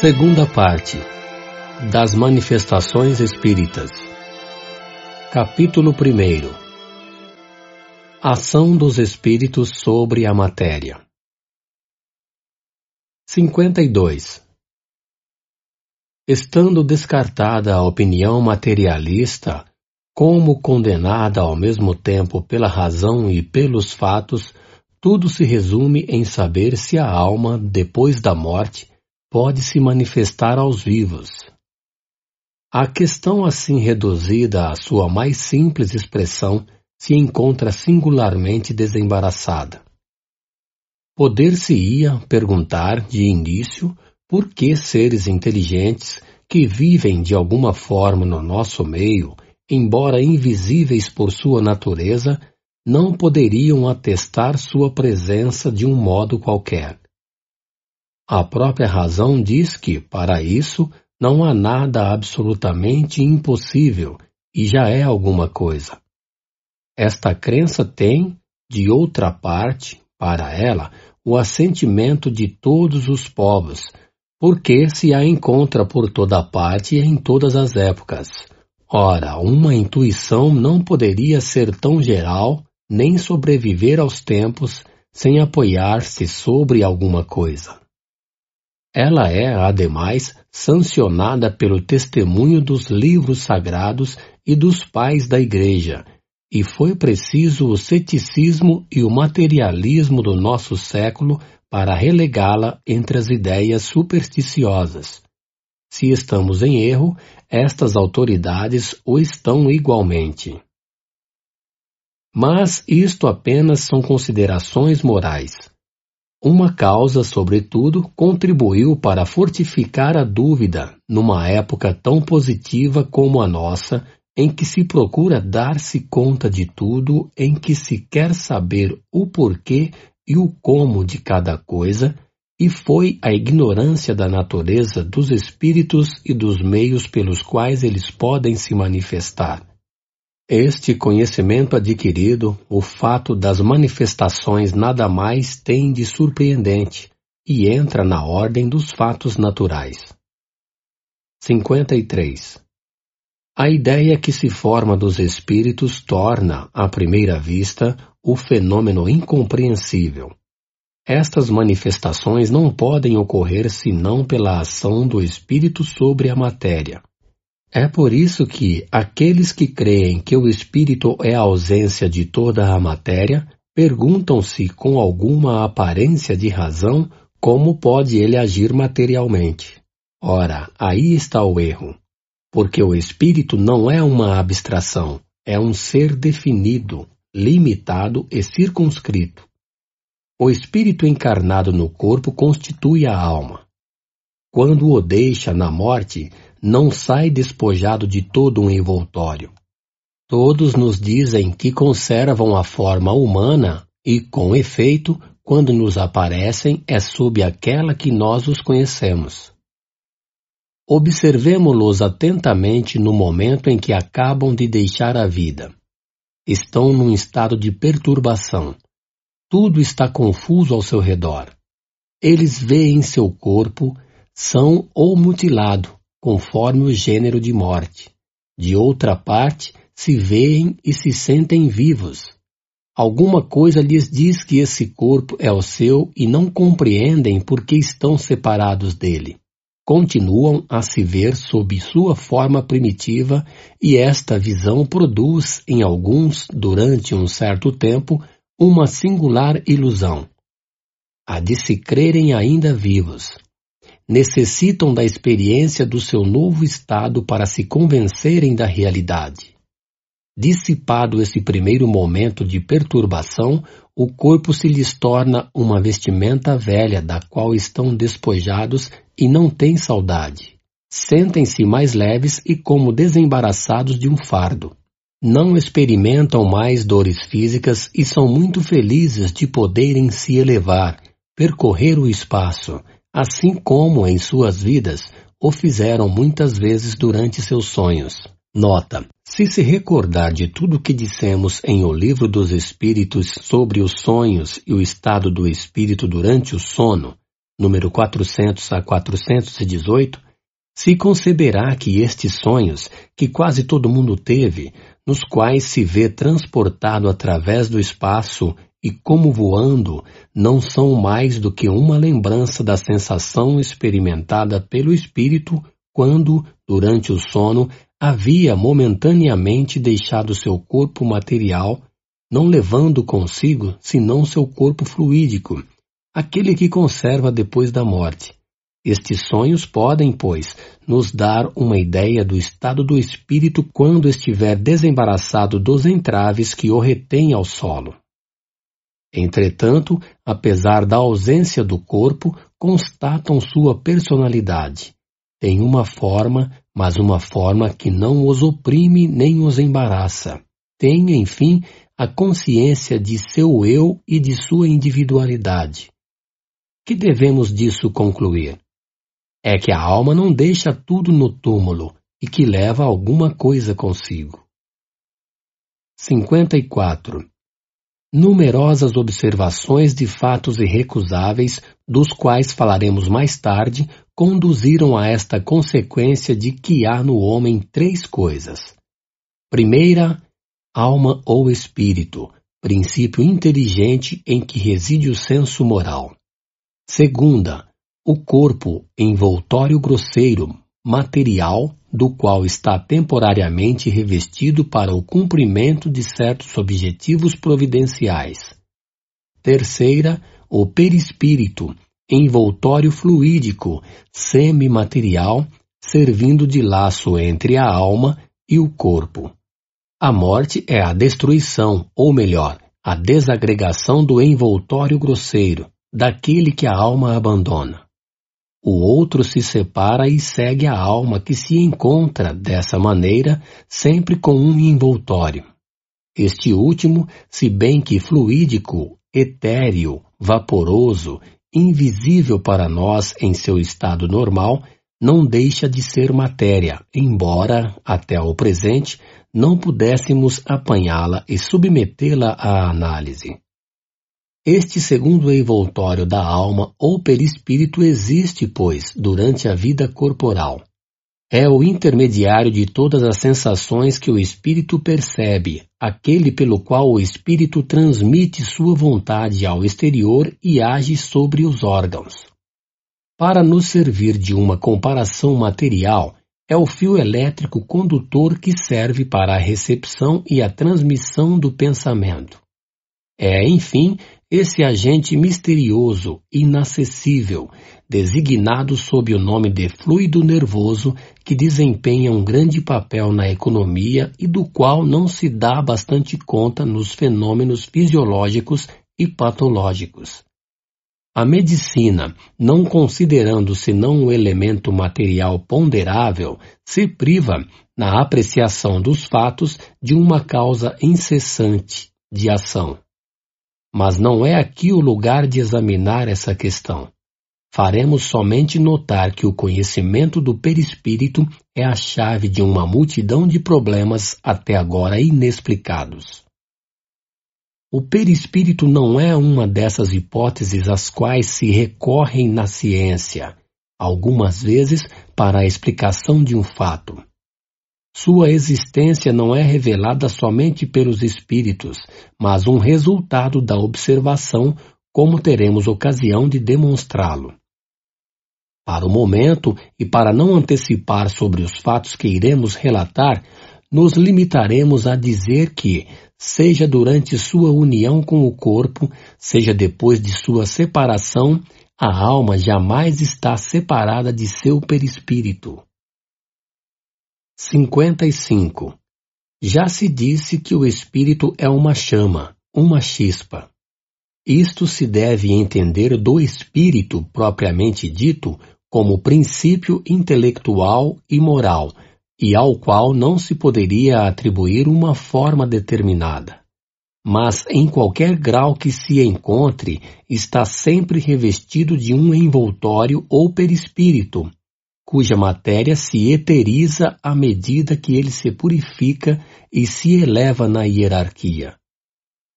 Segunda parte das Manifestações Espíritas. Capítulo 1 Ação dos Espíritos sobre a Matéria. 52 Estando descartada a opinião materialista, como condenada ao mesmo tempo pela razão e pelos fatos, tudo se resume em saber se a alma, depois da morte, pode se manifestar aos vivos. A questão assim reduzida à sua mais simples expressão se encontra singularmente desembaraçada. Poder-se-ia perguntar, de início, por que seres inteligentes que vivem de alguma forma no nosso meio, embora invisíveis por sua natureza, não poderiam atestar sua presença de um modo qualquer. A própria razão diz que, para isso, não há nada absolutamente impossível e já é alguma coisa. Esta crença tem, de outra parte, para ela, o assentimento de todos os povos, porque se a encontra por toda parte e em todas as épocas. Ora, uma intuição não poderia ser tão geral, nem sobreviver aos tempos, sem apoiar-se sobre alguma coisa. Ela é, ademais, sancionada pelo testemunho dos livros sagrados e dos pais da Igreja, e foi preciso o ceticismo e o materialismo do nosso século para relegá-la entre as ideias supersticiosas. Se estamos em erro, estas autoridades o estão igualmente. Mas isto apenas são considerações morais. Uma causa, sobretudo, contribuiu para fortificar a dúvida numa época tão positiva como a nossa, em que se procura dar-se conta de tudo, em que se quer saber o porquê e o como de cada coisa, e foi a ignorância da natureza dos espíritos e dos meios pelos quais eles podem se manifestar. Este conhecimento adquirido, o fato das manifestações nada mais tem de surpreendente e entra na ordem dos fatos naturais. 53. A ideia que se forma dos espíritos torna, à primeira vista, o fenômeno incompreensível. Estas manifestações não podem ocorrer senão pela ação do espírito sobre a matéria. É por isso que aqueles que creem que o espírito é a ausência de toda a matéria perguntam-se com alguma aparência de razão como pode ele agir materialmente. Ora, aí está o erro. Porque o espírito não é uma abstração, é um ser definido, limitado e circunscrito. O espírito encarnado no corpo constitui a alma. Quando o deixa na morte, não sai despojado de todo um envoltório. Todos nos dizem que conservam a forma humana e, com efeito, quando nos aparecem é sob aquela que nós os conhecemos. Observemo-los atentamente no momento em que acabam de deixar a vida. Estão num estado de perturbação. Tudo está confuso ao seu redor. Eles veem seu corpo, são ou mutilado, conforme o gênero de morte. De outra parte, se veem e se sentem vivos. Alguma coisa lhes diz que esse corpo é o seu e não compreendem por que estão separados dele. Continuam a se ver sob sua forma primitiva e esta visão produz em alguns, durante um certo tempo, uma singular ilusão. A de se crerem ainda vivos, necessitam da experiência do seu novo estado para se convencerem da realidade. Dissipado esse primeiro momento de perturbação, o corpo se lhes torna uma vestimenta velha da qual estão despojados e não têm saudade. Sentem-se mais leves e como desembaraçados de um fardo. Não experimentam mais dores físicas e são muito felizes de poderem se elevar, percorrer o espaço, assim como em suas vidas o fizeram muitas vezes durante seus sonhos. Nota: se se recordar de tudo que dissemos em O Livro dos Espíritos sobre os sonhos e o estado do espírito durante o sono, número 400 a 418, se conceberá que estes sonhos, que quase todo mundo teve, nos quais se vê transportado através do espaço e como voando, não são mais do que uma lembrança da sensação experimentada pelo espírito quando, durante o sono, havia momentaneamente deixado seu corpo material, não levando consigo senão seu corpo fluídico, aquele que conserva depois da morte. Estes sonhos podem, pois, nos dar uma ideia do estado do espírito quando estiver desembaraçado dos entraves que o retêm ao solo. Entretanto, apesar da ausência do corpo, constatam sua personalidade. Tem uma forma, mas uma forma que não os oprime nem os embaraça. Tem, enfim, a consciência de seu eu e de sua individualidade. Que devemos disso concluir? É que a alma não deixa tudo no túmulo e que leva alguma coisa consigo. 54. Numerosas observações de fatos irrecusáveis, dos quais falaremos mais tarde, conduziram a esta consequência de que há no homem três coisas. Primeira, alma ou espírito, princípio inteligente em que reside o senso moral. Segunda, o corpo, envoltório grosseiro, material, do qual está temporariamente revestido para o cumprimento de certos objetivos providenciais. Terceira, o perispírito, envoltório fluídico, semimaterial, servindo de laço entre a alma e o corpo. A morte é a destruição, ou melhor, a desagregação do envoltório grosseiro, daquele que a alma abandona. O outro se separa e segue a alma que se encontra, dessa maneira, sempre com um envoltório. Este último, se bem que fluídico, etéreo, vaporoso, invisível para nós em seu estado normal, não deixa de ser matéria, embora, até o presente, não pudéssemos apanhá-la e submetê-la à análise. Este segundo envoltório da alma ou perispírito existe, pois, durante a vida corporal. É o intermediário de todas as sensações que o espírito percebe, aquele pelo qual o espírito transmite sua vontade ao exterior e age sobre os órgãos. Para nos servir de uma comparação material, é o fio elétrico condutor que serve para a recepção e a transmissão do pensamento. É, enfim, esse agente misterioso, inacessível, designado sob o nome de fluido nervoso, que desempenha um grande papel na economia e do qual não se dá bastante conta nos fenômenos fisiológicos e patológicos. A medicina, não considerando senão um elemento material ponderável, se priva, na apreciação dos fatos, de uma causa incessante de ação. Mas não é aqui o lugar de examinar essa questão. Faremos somente notar que o conhecimento do perispírito é a chave de uma multidão de problemas até agora inexplicados. O perispírito não é uma dessas hipóteses às quais se recorrem na ciência, algumas vezes para a explicação de um fato. Sua existência não é revelada somente pelos espíritos, mas um resultado da observação, como teremos ocasião de demonstrá-lo. Para o momento, e para não antecipar sobre os fatos que iremos relatar, nos limitaremos a dizer que, seja durante sua união com o corpo, seja depois de sua separação, a alma jamais está separada de seu perispírito. 55. Já se disse que o espírito é uma chama, uma chispa. Isto se deve entender do espírito propriamente dito como princípio intelectual e moral, e ao qual não se poderia atribuir uma forma determinada. Mas em qualquer grau que se encontre, está sempre revestido de um envoltório ou perispírito, cuja matéria se eteriza à medida que ele se purifica e se eleva na hierarquia.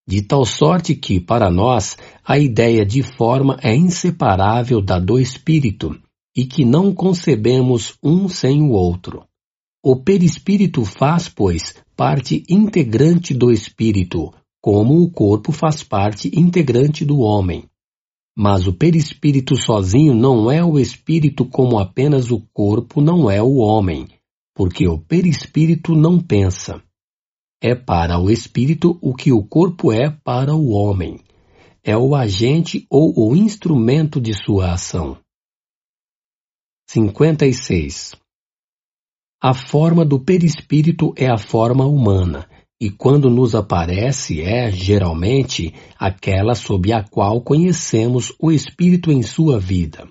de tal sorte que, para nós, a ideia de forma é inseparável da do espírito, e que não concebemos um sem o outro. O perispírito faz, pois, parte integrante do espírito, como o corpo faz parte integrante do homem. Mas o perispírito sozinho não é o espírito como apenas o corpo não é o homem, porque o perispírito não pensa. É para o espírito o que o corpo é para o homem. É o agente ou o instrumento de sua ação. 56. A forma do perispírito é a forma humana, e quando nos aparece é, geralmente, aquela sob a qual conhecemos o Espírito em sua vida.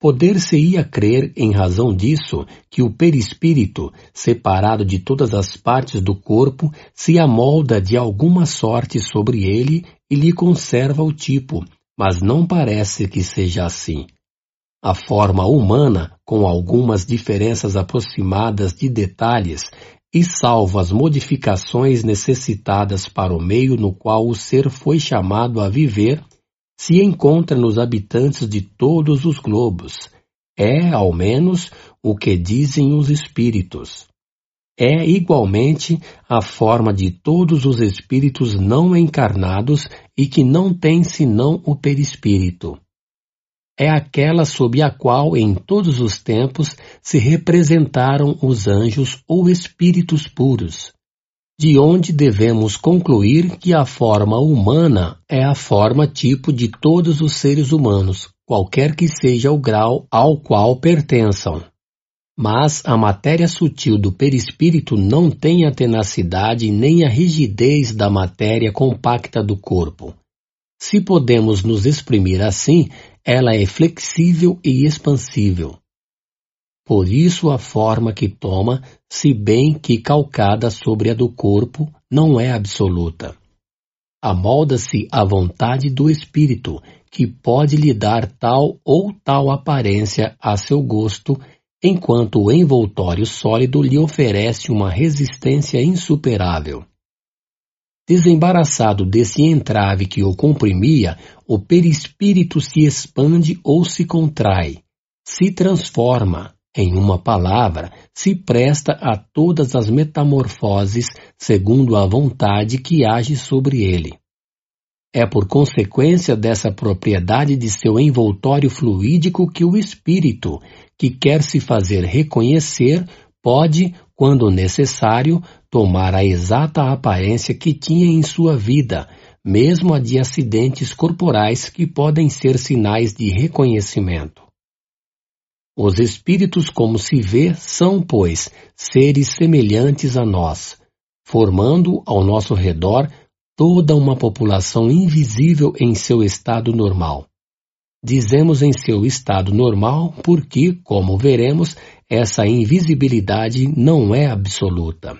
Poder-se-ia crer, em razão disso, que o perispírito, separado de todas as partes do corpo, se amolda de alguma sorte sobre ele e lhe conserva o tipo, mas não parece que seja assim. A forma humana, com algumas diferenças aproximadas de detalhes, e salvo as modificações necessitadas para o meio no qual o ser foi chamado a viver, se encontra nos habitantes de todos os globos. É, ao menos, o que dizem os espíritos. É igualmente a forma de todos os espíritos não encarnados e que não têm senão o perispírito é aquela sob a qual em todos os tempos se representaram os anjos ou espíritos puros, de onde devemos concluir que a forma humana é a forma tipo de todos os seres humanos, qualquer que seja o grau ao qual pertençam. Mas a matéria sutil do perispírito não tem a tenacidade nem a rigidez da matéria compacta do corpo. Se podemos nos exprimir assim, ela é flexível e expansível. Por isso a forma que toma, se bem que calcada sobre a do corpo, não é absoluta. Amolda-se à vontade do espírito, que pode lhe dar tal ou tal aparência a seu gosto, enquanto o envoltório sólido lhe oferece uma resistência insuperável. Desembaraçado desse entrave que o comprimia, o perispírito se expande ou se contrai, se transforma, em uma palavra, se presta a todas as metamorfoses segundo a vontade que age sobre ele. É por consequência dessa propriedade de seu envoltório fluídico que o espírito, que quer se fazer reconhecer, pode, quando necessário, tomar a exata aparência que tinha em sua vida, mesmo a de acidentes corporais que podem ser sinais de reconhecimento. Os espíritos, como se vê, são, pois, seres semelhantes a nós, formando ao nosso redor toda uma população invisível em seu estado normal. Dizemos em seu estado normal porque, como veremos, essa invisibilidade não é absoluta.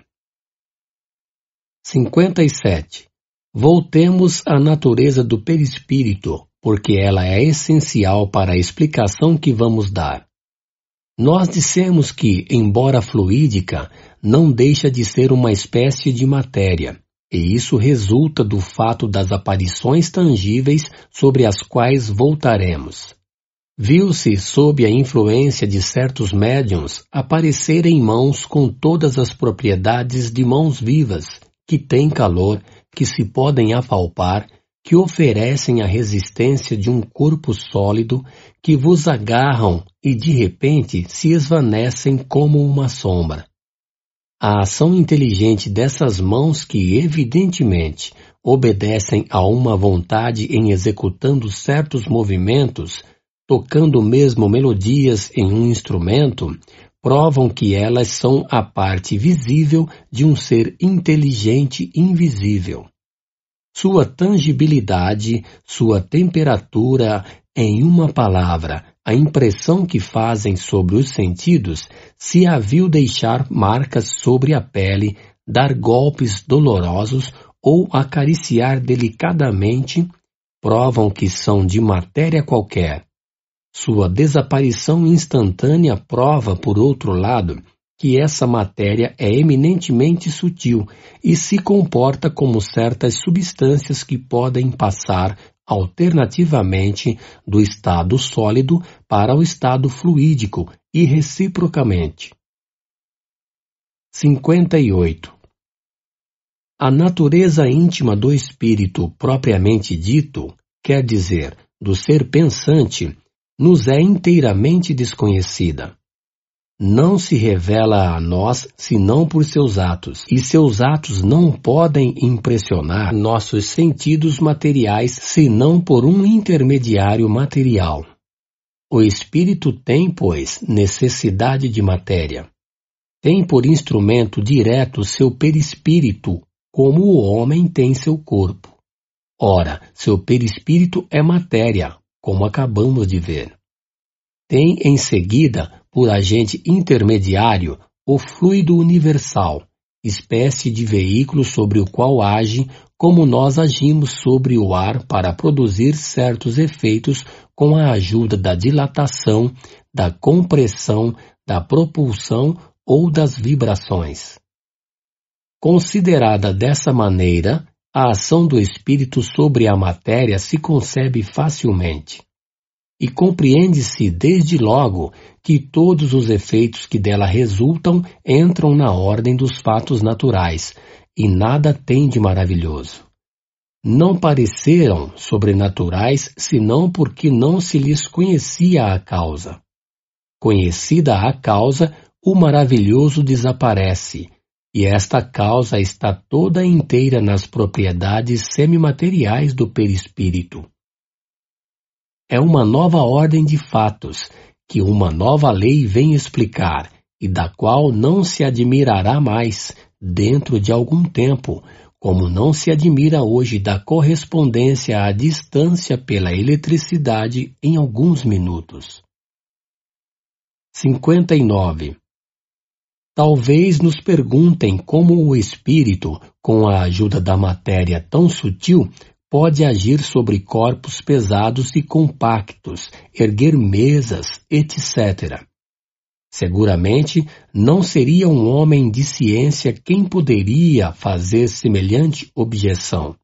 57. Voltemos à natureza do perispírito, porque ela é essencial para a explicação que vamos dar. Nós dissemos que, embora fluídica, não deixa de ser uma espécie de matéria, e isso resulta do fato das aparições tangíveis sobre as quais voltaremos. Viu-se, sob a influência de certos médiums, aparecer em mãos com todas as propriedades de mãos vivas, que têm calor, que se podem apalpar, que oferecem a resistência de um corpo sólido, que vos agarram e de repente se esvanecem como uma sombra. A ação inteligente dessas mãos que, evidentemente, obedecem a uma vontade em executando certos movimentos, tocando mesmo melodias em um instrumento, provam que elas são a parte visível de um ser inteligente invisível. Sua tangibilidade, sua temperatura, em uma palavra, a impressão que fazem sobre os sentidos se a viu deixar marcas sobre a pele, dar golpes dolorosos ou acariciar delicadamente, provam que são de matéria qualquer. Sua desaparição instantânea prova, por outro lado, que essa matéria é eminentemente sutil e se comporta como certas substâncias que podem passar alternativamente do estado sólido para o estado fluídico e reciprocamente. 58. A natureza íntima do espírito propriamente dito, quer dizer, do ser pensante, nos é inteiramente desconhecida. Não se revela a nós senão por seus atos, e seus atos não podem impressionar nossos sentidos materiais senão por um intermediário material. O espírito tem, pois, necessidade de matéria. Tem por instrumento direto seu perispírito, como o homem tem seu corpo. Ora, seu perispírito é matéria, como acabamos de ver. Tem em seguida, por agente intermediário, o fluido universal, espécie de veículo sobre o qual age como nós agimos sobre o ar para produzir certos efeitos com a ajuda da dilatação, da compressão, da propulsão ou das vibrações. Considerada dessa maneira, a ação do espírito sobre a matéria se concebe facilmente. E compreende-se desde logo que todos os efeitos que dela resultam entram na ordem dos fatos naturais, e nada tem de maravilhoso. Não pareceram sobrenaturais senão porque não se lhes conhecia a causa. Conhecida a causa, o maravilhoso desaparece, e esta causa está toda inteira nas propriedades semimateriais do perispírito. É uma nova ordem de fatos que uma nova lei vem explicar e da qual não se admirará mais dentro de algum tempo, como não se admira hoje da correspondência à distância pela eletricidade em alguns minutos. 59. Talvez nos perguntem como o espírito, com a ajuda da matéria tão sutil, pode agir sobre corpos pesados e compactos, erguer mesas, etc. Seguramente não seria um homem de ciência quem poderia fazer semelhante objeção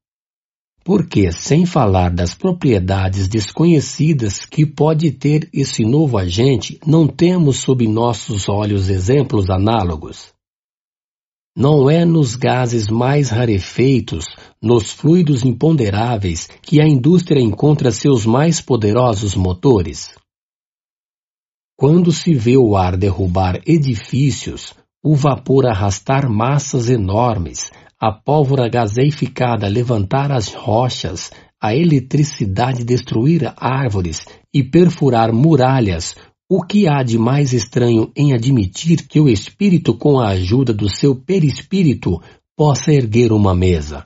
porque, sem falar das propriedades desconhecidas que pode ter esse novo agente, não temos sob nossos olhos exemplos análogos. Não é nos gases mais rarefeitos, nos fluidos imponderáveis, que a indústria encontra seus mais poderosos motores. Quando se vê o ar derrubar edifícios, o vapor arrastar massas enormes, a pólvora gaseificada levantar as rochas, a eletricidade destruir árvores e perfurar muralhas, o que há de mais estranho em admitir que o espírito, com a ajuda do seu perispírito, possa erguer uma mesa?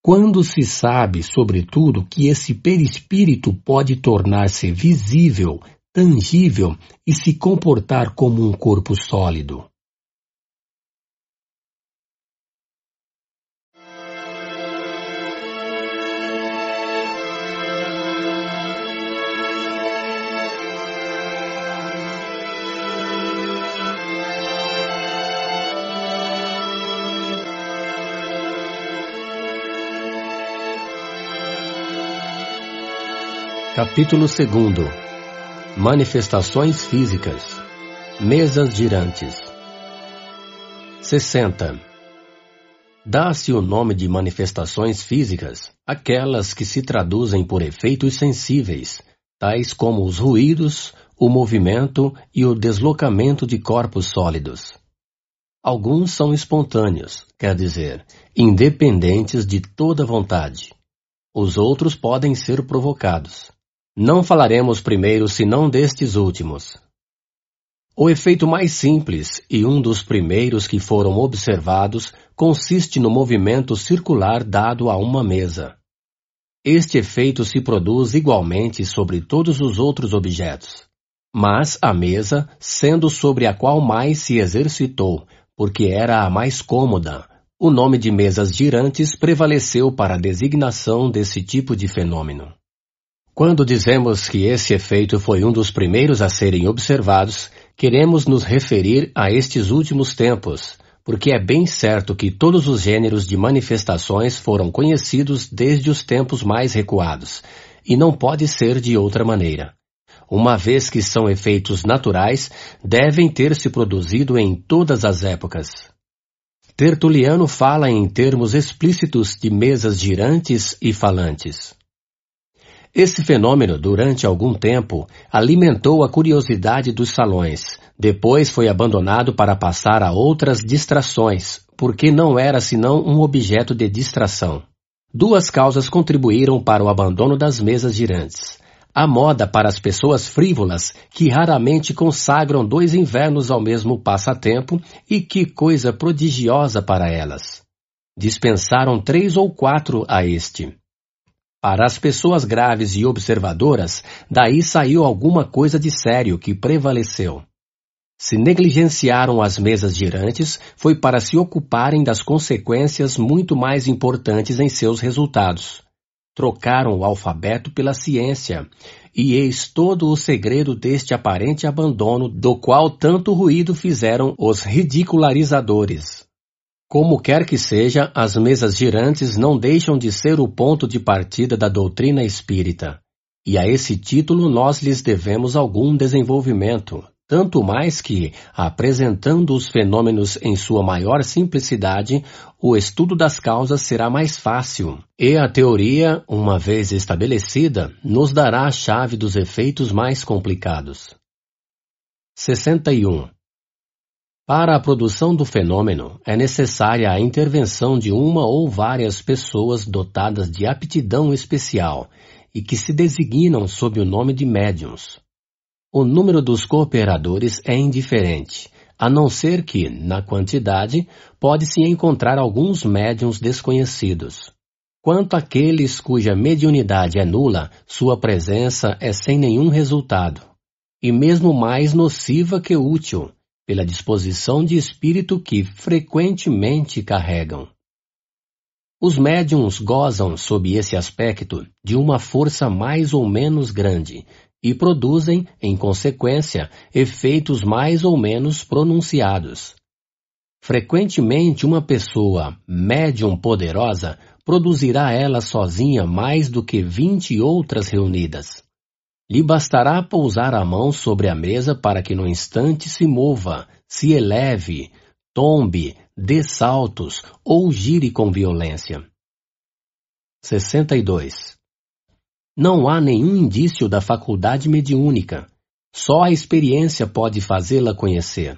Quando se sabe, sobretudo, que esse perispírito pode tornar-se visível, tangível e se comportar como um corpo sólido. Capítulo 2 Manifestações físicas Mesas girantes 60. Dá-se o nome de manifestações físicas aquelas que se traduzem por efeitos sensíveis, tais como os ruídos, o movimento e o deslocamento de corpos sólidos. Alguns são espontâneos, quer dizer, independentes de toda vontade. Os outros podem ser provocados. Não falaremos primeiro senão destes últimos. O efeito mais simples e um dos primeiros que foram observados consiste no movimento circular dado a uma mesa. Este efeito se produz igualmente sobre todos os outros objetos. Mas a mesa, sendo sobre a qual mais se exercitou, porque era a mais cômoda, o nome de mesas girantes prevaleceu para a designação desse tipo de fenômeno. Quando dizemos que esse efeito foi um dos primeiros a serem observados, queremos nos referir a estes últimos tempos, porque é bem certo que todos os gêneros de manifestações foram conhecidos desde os tempos mais recuados, e não pode ser de outra maneira. Uma vez que são efeitos naturais, devem ter se produzido em todas as épocas. Tertuliano fala em termos explícitos de mesas girantes e falantes. Esse fenômeno, durante algum tempo, alimentou a curiosidade dos salões. Depois foi abandonado para passar a outras distrações, porque não era senão um objeto de distração. Duas causas contribuíram para o abandono das mesas girantes. A moda para as pessoas frívolas, que raramente consagram dois invernos ao mesmo passatempo, e que coisa prodigiosa para elas. Dispensaram três ou quatro a este. Para as pessoas graves e observadoras, daí saiu alguma coisa de sério que prevaleceu. Se negligenciaram as mesas girantes, foi para se ocuparem das consequências muito mais importantes em seus resultados. Trocaram o alfabeto pela ciência, e eis todo o segredo deste aparente abandono do qual tanto ruído fizeram os ridicularizadores. Como quer que seja, as mesas girantes não deixam de ser o ponto de partida da doutrina espírita. E a esse título nós lhes devemos algum desenvolvimento, tanto mais que, apresentando os fenômenos em sua maior simplicidade, o estudo das causas será mais fácil, e a teoria, uma vez estabelecida, nos dará a chave dos efeitos mais complicados. 61. Para a produção do fenômeno, é necessária a intervenção de uma ou várias pessoas dotadas de aptidão especial e que se designam sob o nome de médiums. O número dos cooperadores é indiferente, a não ser que, na quantidade, pode-se encontrar alguns médiums desconhecidos. Quanto àqueles cuja mediunidade é nula, sua presença é sem nenhum resultado, e mesmo mais nociva que útil, pela disposição de espírito que frequentemente carregam. Os médiums gozam, sob esse aspecto, de uma força mais ou menos grande e produzem, em consequência, efeitos mais ou menos pronunciados. Frequentemente, uma pessoa médium poderosa produzirá ela sozinha mais do que vinte outras reunidas. Lhe bastará pousar a mão sobre a mesa para que no instante se mova, se eleve, tombe, dê saltos ou gire com violência. 62. Não há nenhum indício da faculdade mediúnica. Só a experiência pode fazê-la conhecer.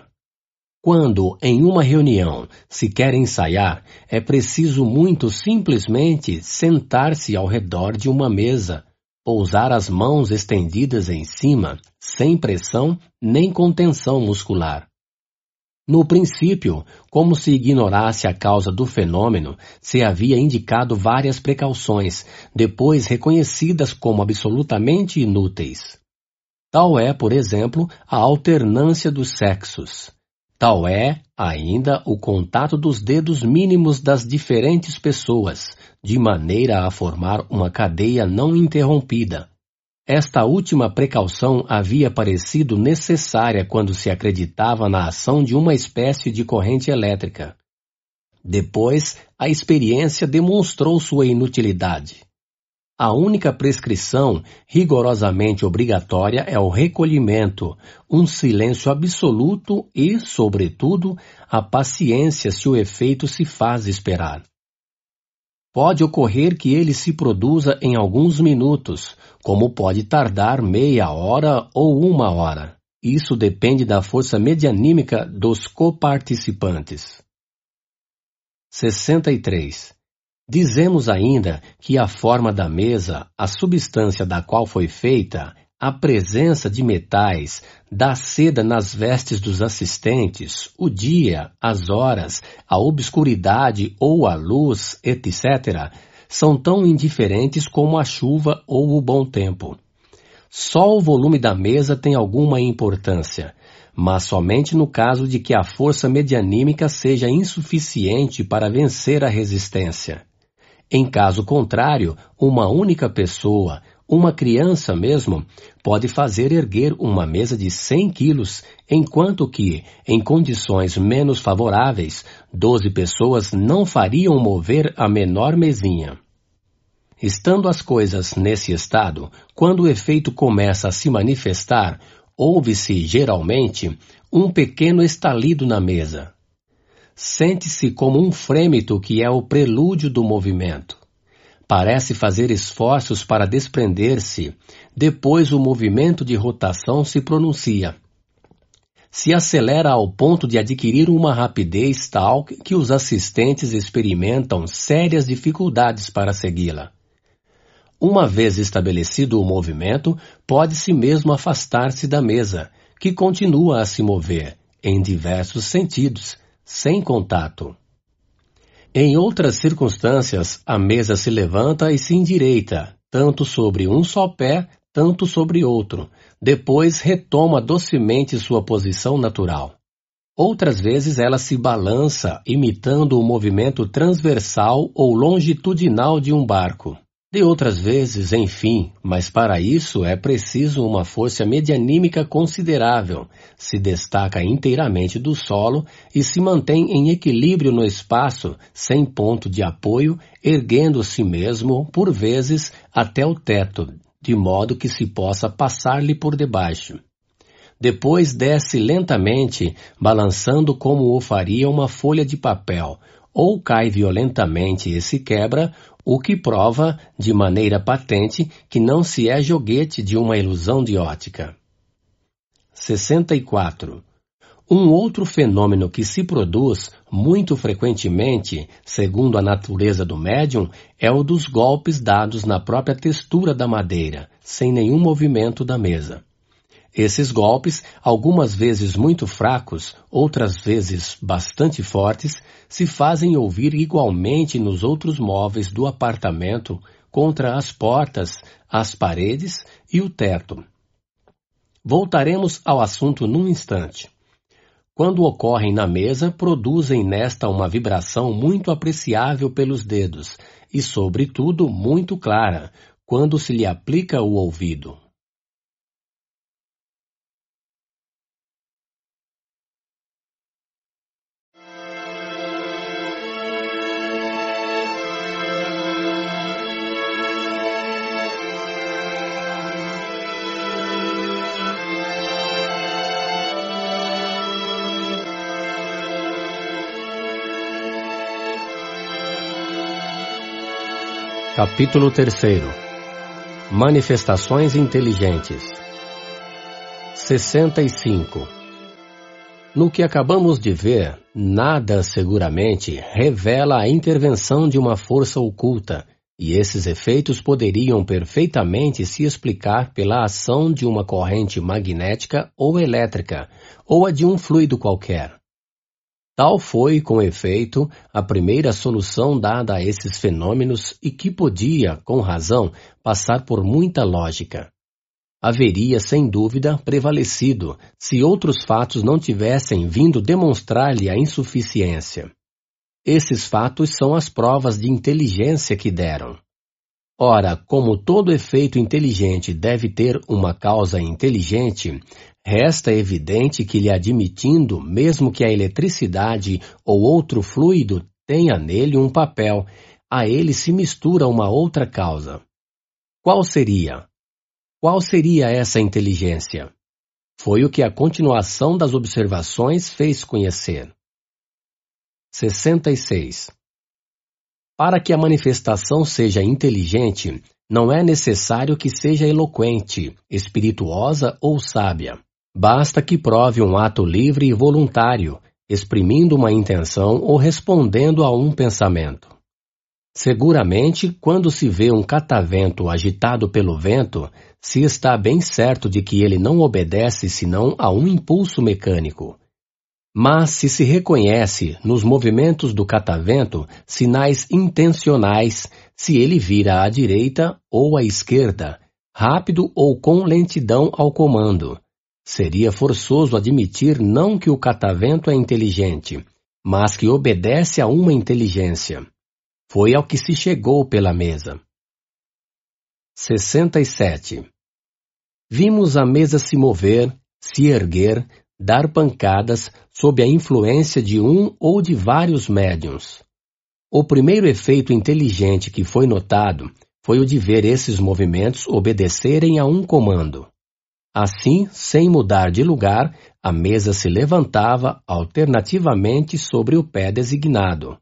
Quando, em uma reunião, se quer ensaiar, é preciso muito simplesmente sentar-se ao redor de uma mesa, pousar as mãos estendidas em cima, sem pressão nem contenção muscular. No princípio, como se ignorasse a causa do fenômeno, se havia indicado várias precauções, depois reconhecidas como absolutamente inúteis. Tal é, por exemplo, a alternância dos sexos. Tal é, ainda, o contato dos dedos mínimos das diferentes pessoas, de maneira a formar uma cadeia não interrompida. Esta última precaução havia parecido necessária quando se acreditava na ação de uma espécie de corrente elétrica. Depois, a experiência demonstrou sua inutilidade. A única prescrição rigorosamente obrigatória é o recolhimento, um silêncio absoluto e, sobretudo, a paciência se o efeito se faz esperar. Pode ocorrer que ele se produza em alguns minutos, como pode tardar meia hora ou uma hora. Isso depende da força medianímica dos coparticipantes. 63. Dizemos ainda que a forma da mesa, a substância da qual foi feita, a presença de metais, da seda nas vestes dos assistentes, o dia, as horas, a obscuridade ou a luz, etc., são tão indiferentes como a chuva ou o bom tempo. Só o volume da mesa tem alguma importância, mas somente no caso de que a força medianímica seja insuficiente para vencer a resistência. Em caso contrário, uma única pessoa, Uma criança mesmo pode fazer erguer uma mesa de 100 quilos, enquanto que, em condições menos favoráveis, 12 pessoas não fariam mover a menor mesinha. Estando as coisas nesse estado, quando o efeito começa a se manifestar, ouve-se, geralmente, um pequeno estalido na mesa. Sente-se como um frêmito que é o prelúdio do movimento. Parece fazer esforços para desprender-se, depois o movimento de rotação se pronuncia. Se acelera ao ponto de adquirir uma rapidez tal que os assistentes experimentam sérias dificuldades para segui-la. Uma vez estabelecido o movimento, pode-se mesmo afastar-se da mesa, que continua a se mover, em diversos sentidos, sem contato. Em outras circunstâncias, a mesa se levanta e se endireita, tanto sobre um só pé, tanto sobre outro. Depois retoma docemente sua posição natural. Outras vezes ela se balança, imitando o movimento transversal ou longitudinal de um barco. De outras vezes, enfim, mas para isso é preciso uma força medianímica considerável, se destaca inteiramente do solo e se mantém em equilíbrio no espaço, sem ponto de apoio, erguendo-se mesmo, por vezes, até o teto, de modo que se possa passar-lhe por debaixo. Depois desce lentamente, balançando como o faria uma folha de papel, ou cai violentamente e se quebra, o que prova, de maneira patente, que não se é joguete de uma ilusão de ótica. 64. Um outro fenômeno que se produz muito frequentemente, segundo a natureza do médium, é o dos golpes dados na própria textura da madeira, sem nenhum movimento da mesa. Esses golpes, algumas vezes muito fracos, outras vezes bastante fortes, se fazem ouvir igualmente nos outros móveis do apartamento, contra as portas, as paredes e o teto. Voltaremos ao assunto num instante. Quando ocorrem na mesa, produzem nesta uma vibração muito apreciável pelos dedos e, sobretudo, muito clara, quando se lhe aplica o ouvido. Capítulo 3 Manifestações inteligentes. 65 No que acabamos de ver, nada seguramente revela a intervenção de uma força oculta, e esses efeitos poderiam perfeitamente se explicar pela ação de uma corrente magnética ou elétrica, ou a de um fluido qualquer. Tal foi, com efeito, a primeira solução dada a esses fenômenos e que podia, com razão, passar por muita lógica. Haveria, sem dúvida, prevalecido se outros fatos não tivessem vindo demonstrar-lhe a insuficiência. Esses fatos são as provas de inteligência que deram. Ora, como todo efeito inteligente deve ter uma causa inteligente, Resta evidente que lhe admitindo, mesmo que a eletricidade ou outro fluido tenha nele um papel, a ele se mistura uma outra causa. Qual seria? Qual seria essa inteligência? Foi o que a continuação das observações fez conhecer. 66. Para que a manifestação seja inteligente, não é necessário que seja eloquente, espirituosa ou sábia. Basta que prove um ato livre e voluntário, exprimindo uma intenção ou respondendo a um pensamento. Seguramente, quando se vê um catavento agitado pelo vento, se está bem certo de que ele não obedece senão a um impulso mecânico. Mas se se reconhece nos movimentos do catavento sinais intencionais, se ele vira à direita ou à esquerda, rápido ou com lentidão ao comando, Seria forçoso admitir não que o catavento é inteligente, mas que obedece a uma inteligência. Foi ao que se chegou pela mesa. 67. Vimos a mesa se mover, se erguer, dar pancadas sob a influência de um ou de vários médiums. O primeiro efeito inteligente que foi notado foi o de ver esses movimentos obedecerem a um comando. Assim, sem mudar de lugar, a mesa se levantava alternativamente sobre o pé designado.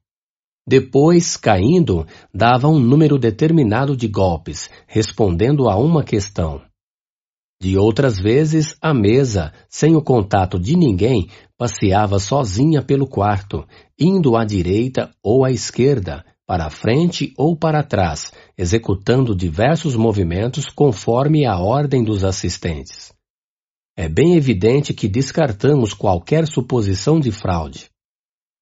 Depois, caindo, dava um número determinado de golpes, respondendo a uma questão. De outras vezes, a mesa, sem o contato de ninguém, passeava sozinha pelo quarto, indo à direita ou à esquerda, para frente ou para trás, executando diversos movimentos conforme a ordem dos assistentes. É bem evidente que descartamos qualquer suposição de fraude,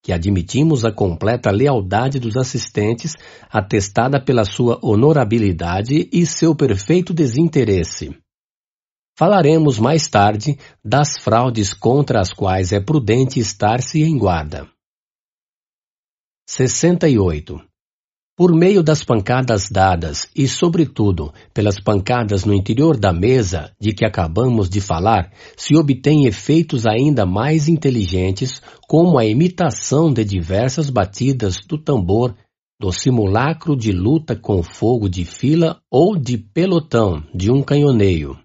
que admitimos a completa lealdade dos assistentes, atestada pela sua honorabilidade e seu perfeito desinteresse. Falaremos mais tarde das fraudes contra as quais é prudente estar-se em guarda. 68. Por meio das pancadas dadas e, sobretudo, pelas pancadas no interior da mesa de que acabamos de falar, se obtêm efeitos ainda mais inteligentes, como a imitação de diversas batidas do tambor, do simulacro de luta com fogo de fila ou de pelotão de um canhoneio.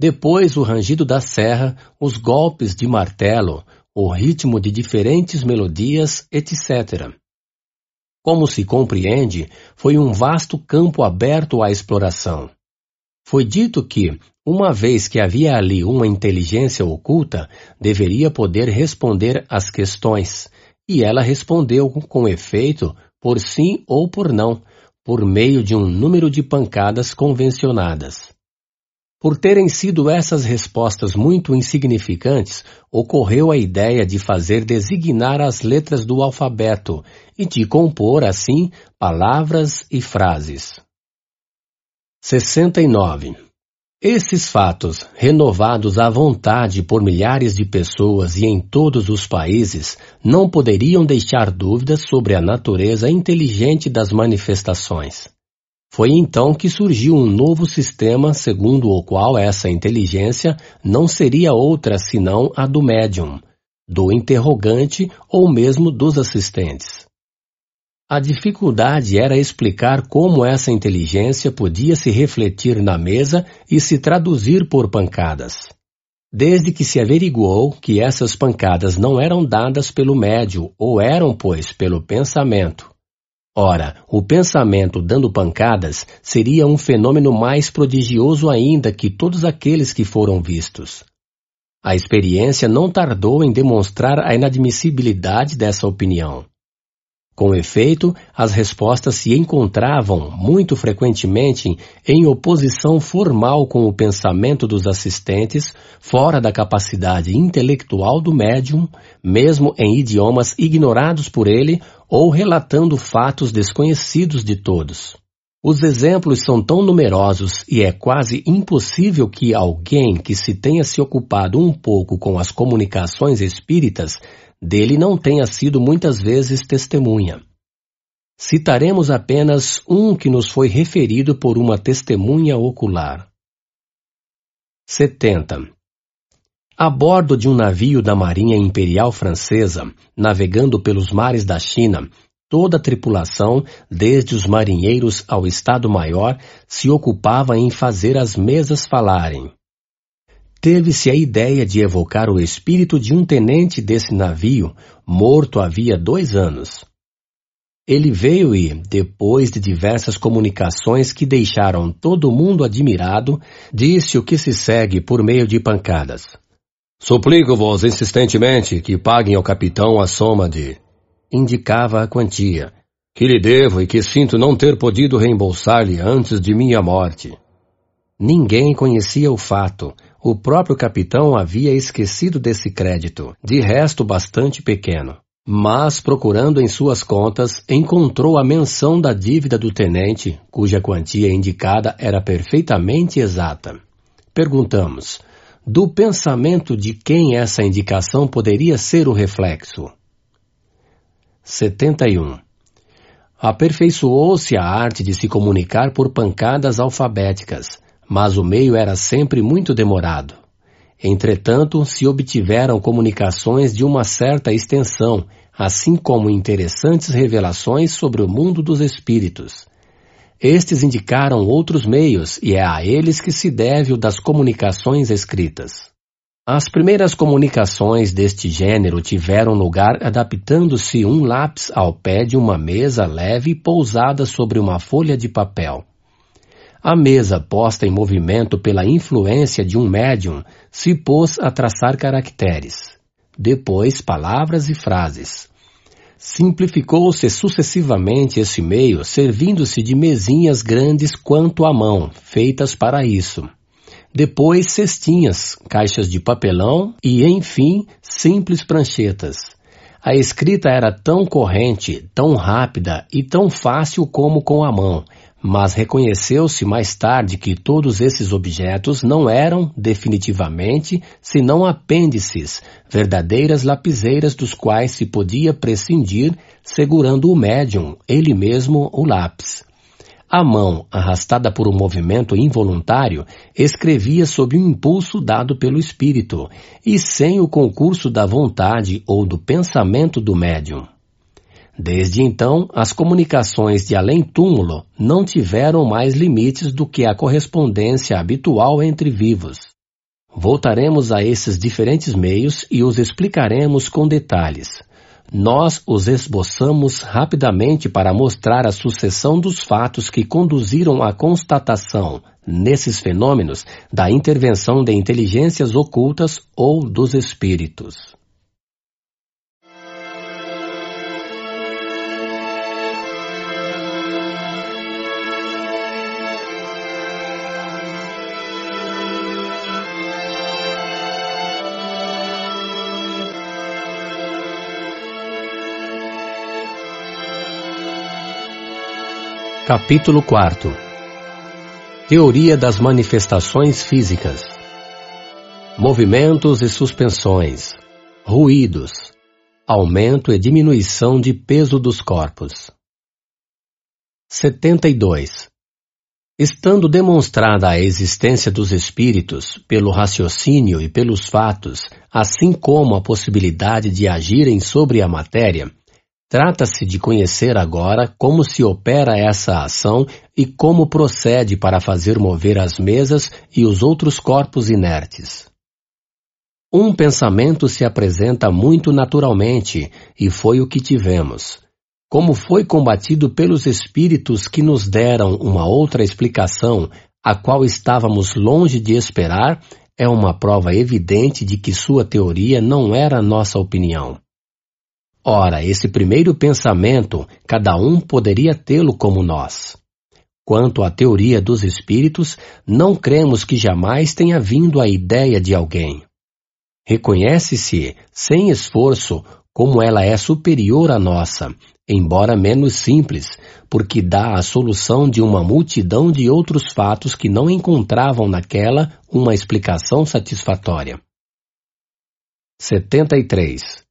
Depois o rangido da serra, os golpes de martelo, o ritmo de diferentes melodias, etc. Como se compreende, foi um vasto campo aberto à exploração. Foi dito que, uma vez que havia ali uma inteligência oculta, deveria poder responder às questões, e ela respondeu com efeito por sim ou por não, por meio de um número de pancadas convencionadas. Por terem sido essas respostas muito insignificantes, ocorreu a ideia de fazer designar as letras do alfabeto e de compor, assim, palavras e frases. 69. Esses fatos, renovados à vontade por milhares de pessoas e em todos os países, não poderiam deixar dúvidas sobre a natureza inteligente das manifestações. Foi então que surgiu um novo sistema segundo o qual essa inteligência não seria outra senão a do médium, do interrogante ou mesmo dos assistentes. A dificuldade era explicar como essa inteligência podia se refletir na mesa e se traduzir por pancadas. Desde que se averiguou que essas pancadas não eram dadas pelo médio ou eram, pois, pelo pensamento, Ora, o pensamento dando pancadas seria um fenômeno mais prodigioso ainda que todos aqueles que foram vistos. A experiência não tardou em demonstrar a inadmissibilidade dessa opinião. Com efeito, as respostas se encontravam, muito frequentemente, em oposição formal com o pensamento dos assistentes, fora da capacidade intelectual do médium, mesmo em idiomas ignorados por ele ou relatando fatos desconhecidos de todos. Os exemplos são tão numerosos e é quase impossível que alguém que se tenha se ocupado um pouco com as comunicações espíritas dele não tenha sido muitas vezes testemunha. Citaremos apenas um que nos foi referido por uma testemunha ocular. 70. A bordo de um navio da Marinha Imperial Francesa, navegando pelos mares da China, toda a tripulação, desde os marinheiros ao Estado-Maior, se ocupava em fazer as mesas falarem. Teve-se a ideia de evocar o espírito de um tenente desse navio, morto havia dois anos. Ele veio e, depois de diversas comunicações que deixaram todo mundo admirado, disse o que se segue por meio de pancadas. Suplico-vos insistentemente que paguem ao capitão a soma de. Indicava a quantia, que lhe devo e que sinto não ter podido reembolsar-lhe antes de minha morte. Ninguém conhecia o fato. O próprio capitão havia esquecido desse crédito, de resto bastante pequeno. Mas, procurando em suas contas, encontrou a menção da dívida do tenente, cuja quantia indicada era perfeitamente exata. Perguntamos: do pensamento de quem essa indicação poderia ser o reflexo. 71. Aperfeiçoou-se a arte de se comunicar por pancadas alfabéticas, mas o meio era sempre muito demorado. Entretanto, se obtiveram comunicações de uma certa extensão, assim como interessantes revelações sobre o mundo dos espíritos. Estes indicaram outros meios e é a eles que se deve o das comunicações escritas. As primeiras comunicações deste gênero tiveram lugar adaptando-se um lápis ao pé de uma mesa leve pousada sobre uma folha de papel. A mesa, posta em movimento pela influência de um médium, se pôs a traçar caracteres, depois palavras e frases. Simplificou-se sucessivamente esse meio, servindo-se de mesinhas grandes quanto a mão, feitas para isso depois cestinhas, caixas de papelão e, enfim, simples pranchetas. A escrita era tão corrente, tão rápida e tão fácil como com a mão, mas reconheceu-se mais tarde que todos esses objetos não eram, definitivamente, senão apêndices, verdadeiras lapiseiras dos quais se podia prescindir, segurando o médium, ele mesmo o lápis. A mão, arrastada por um movimento involuntário, escrevia sob um impulso dado pelo espírito e sem o concurso da vontade ou do pensamento do médium. Desde então, as comunicações de além-túmulo não tiveram mais limites do que a correspondência habitual entre vivos. Voltaremos a esses diferentes meios e os explicaremos com detalhes. Nós os esboçamos rapidamente para mostrar a sucessão dos fatos que conduziram à constatação, nesses fenômenos, da intervenção de inteligências ocultas ou dos espíritos. Capítulo 4 Teoria das manifestações físicas. Movimentos e suspensões. Ruídos. Aumento e diminuição de peso dos corpos. 72 Estando demonstrada a existência dos espíritos pelo raciocínio e pelos fatos, assim como a possibilidade de agirem sobre a matéria, Trata-se de conhecer agora como se opera essa ação e como procede para fazer mover as mesas e os outros corpos inertes. Um pensamento se apresenta muito naturalmente, e foi o que tivemos. Como foi combatido pelos espíritos que nos deram uma outra explicação, a qual estávamos longe de esperar, é uma prova evidente de que sua teoria não era nossa opinião. Ora, esse primeiro pensamento, cada um poderia tê-lo como nós. Quanto à teoria dos espíritos, não cremos que jamais tenha vindo a ideia de alguém. Reconhece-se, sem esforço, como ela é superior à nossa, embora menos simples, porque dá a solução de uma multidão de outros fatos que não encontravam naquela uma explicação satisfatória. 73.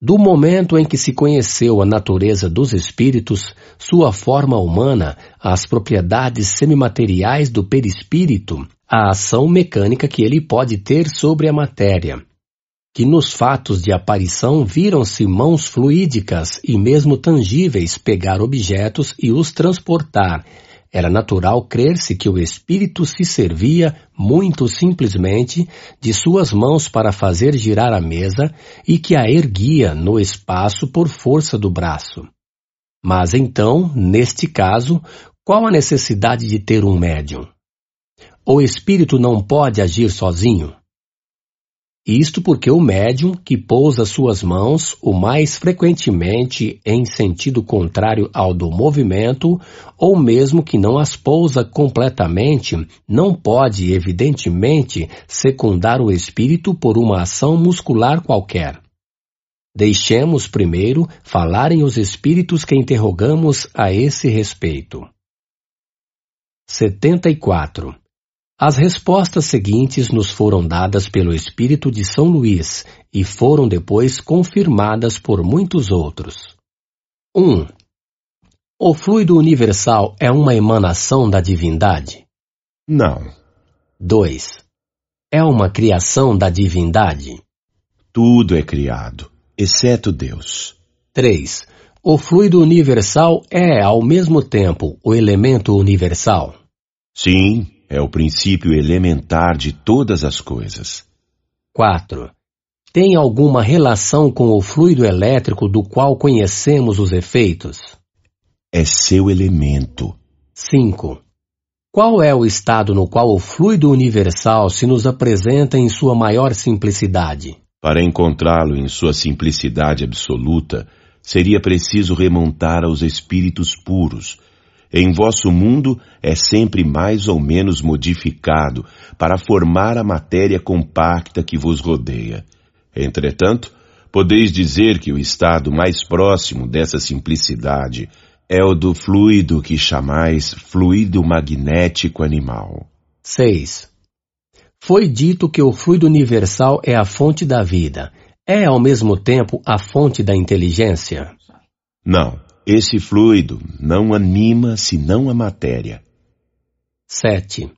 Do momento em que se conheceu a natureza dos espíritos, sua forma humana, as propriedades semimateriais do perispírito, a ação mecânica que ele pode ter sobre a matéria, que nos fatos de aparição viram-se mãos fluídicas e mesmo tangíveis pegar objetos e os transportar, era natural crer-se que o espírito se servia, muito simplesmente, de suas mãos para fazer girar a mesa e que a erguia no espaço por força do braço. Mas então, neste caso, qual a necessidade de ter um médium? O espírito não pode agir sozinho? Isto porque o médium, que pousa suas mãos o mais frequentemente em sentido contrário ao do movimento, ou mesmo que não as pousa completamente, não pode, evidentemente, secundar o espírito por uma ação muscular qualquer. Deixemos primeiro falarem os espíritos que interrogamos a esse respeito. 74. As respostas seguintes nos foram dadas pelo Espírito de São Luís e foram depois confirmadas por muitos outros. 1. O fluido universal é uma emanação da divindade? Não. 2. É uma criação da divindade? Tudo é criado, exceto Deus. 3. O fluido universal é, ao mesmo tempo, o elemento universal? Sim, é o princípio elementar de todas as coisas. 4. Tem alguma relação com o fluido elétrico do qual conhecemos os efeitos? É seu elemento. 5. Qual é o estado no qual o fluido universal se nos apresenta em sua maior simplicidade? Para encontrá-lo em sua simplicidade absoluta, seria preciso remontar aos espíritos puros. Em vosso mundo é sempre mais ou menos modificado para formar a matéria compacta que vos rodeia. Entretanto, podeis dizer que o estado mais próximo dessa simplicidade é o do fluido que chamais fluido magnético animal. 6. Foi dito que o fluido universal é a fonte da vida. É ao mesmo tempo a fonte da inteligência? Não, esse fluido não anima senão a matéria. 7.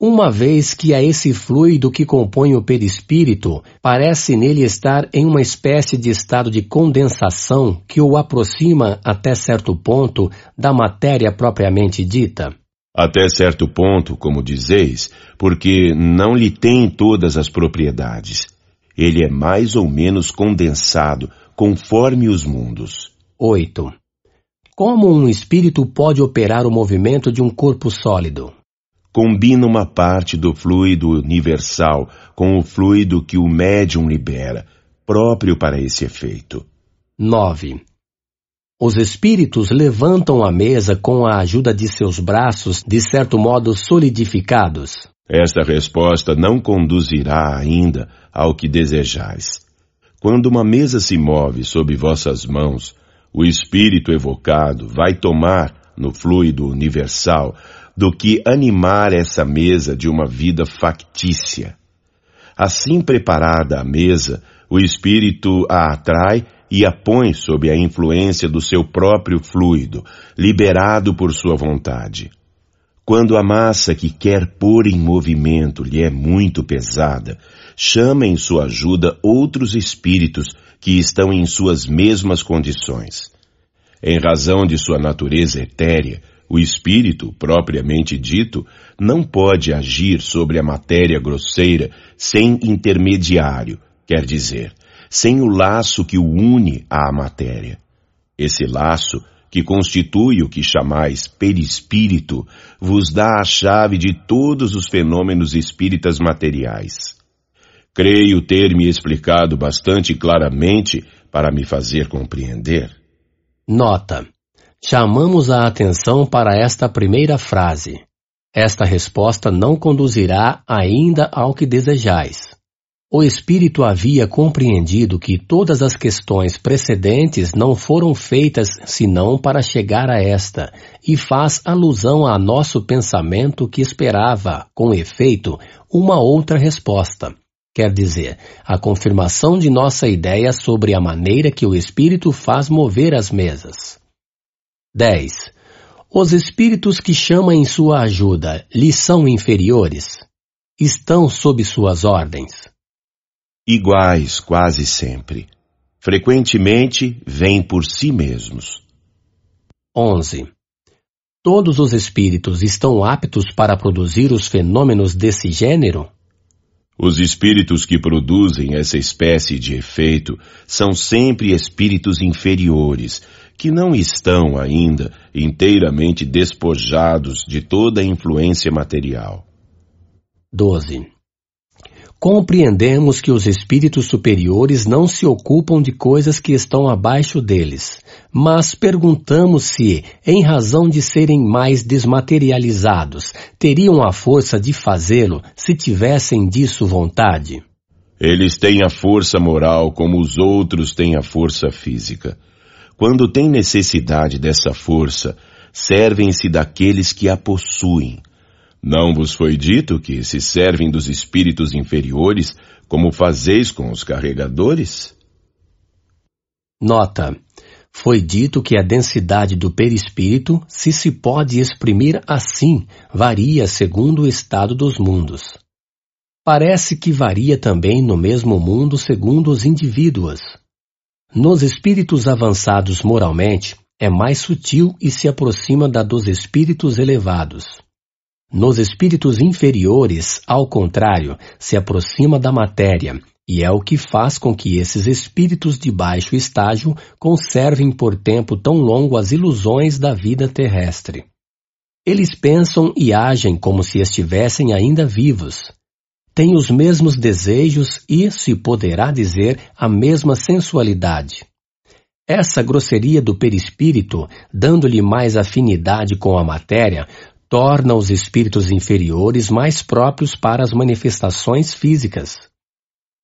Uma vez que é esse fluido que compõe o perispírito, parece nele estar em uma espécie de estado de condensação que o aproxima até certo ponto da matéria propriamente dita. Até certo ponto, como dizeis, porque não lhe tem todas as propriedades. Ele é mais ou menos condensado, conforme os mundos. 8. Como um espírito pode operar o movimento de um corpo sólido? combina uma parte do fluido universal com o fluido que o médium libera, próprio para esse efeito. 9. Os espíritos levantam a mesa com a ajuda de seus braços, de certo modo solidificados. Esta resposta não conduzirá ainda ao que desejais. Quando uma mesa se move sob vossas mãos, o espírito evocado vai tomar, no fluido universal, do que animar essa mesa de uma vida factícia. Assim preparada a mesa, o espírito a atrai e a põe sob a influência do seu próprio fluido, liberado por sua vontade. Quando a massa que quer pôr em movimento lhe é muito pesada, chama em sua ajuda outros espíritos que estão em suas mesmas condições. Em razão de sua natureza etérea, o espírito, propriamente dito, não pode agir sobre a matéria grosseira sem intermediário, quer dizer, sem o laço que o une à matéria. Esse laço, que constitui o que chamais perispírito, vos dá a chave de todos os fenômenos espíritas materiais. Creio ter me explicado bastante claramente para me fazer compreender. Nota. Chamamos a atenção para esta primeira frase. Esta resposta não conduzirá ainda ao que desejais. O espírito havia compreendido que todas as questões precedentes não foram feitas senão para chegar a esta, e faz alusão a nosso pensamento que esperava, com efeito, uma outra resposta. Quer dizer, a confirmação de nossa ideia sobre a maneira que o espírito faz mover as mesas. 10. Os espíritos que chama em sua ajuda lhe são inferiores? Estão sob suas ordens? Iguais quase sempre. Frequentemente vêm por si mesmos. 11. Todos os espíritos estão aptos para produzir os fenômenos desse gênero? Os espíritos que produzem essa espécie de efeito são sempre espíritos inferiores, que não estão ainda inteiramente despojados de toda a influência material. 12. Compreendemos que os espíritos superiores não se ocupam de coisas que estão abaixo deles, mas perguntamos se, em razão de serem mais desmaterializados, teriam a força de fazê-lo se tivessem disso vontade. Eles têm a força moral como os outros têm a força física. Quando têm necessidade dessa força, servem-se daqueles que a possuem. Não vos foi dito que se servem dos espíritos inferiores, como fazeis com os carregadores? Nota. foi dito que a densidade do perispírito, se se pode exprimir assim, varia segundo o estado dos mundos. Parece que varia também no mesmo mundo segundo os indivíduos. Nos espíritos avançados moralmente, é mais sutil e se aproxima da dos espíritos elevados. Nos espíritos inferiores, ao contrário, se aproxima da matéria, e é o que faz com que esses espíritos de baixo estágio conservem por tempo tão longo as ilusões da vida terrestre. Eles pensam e agem como se estivessem ainda vivos. Têm os mesmos desejos e, se poderá dizer, a mesma sensualidade. Essa grosseria do perispírito, dando-lhe mais afinidade com a matéria, torna os espíritos inferiores mais próprios para as manifestações físicas.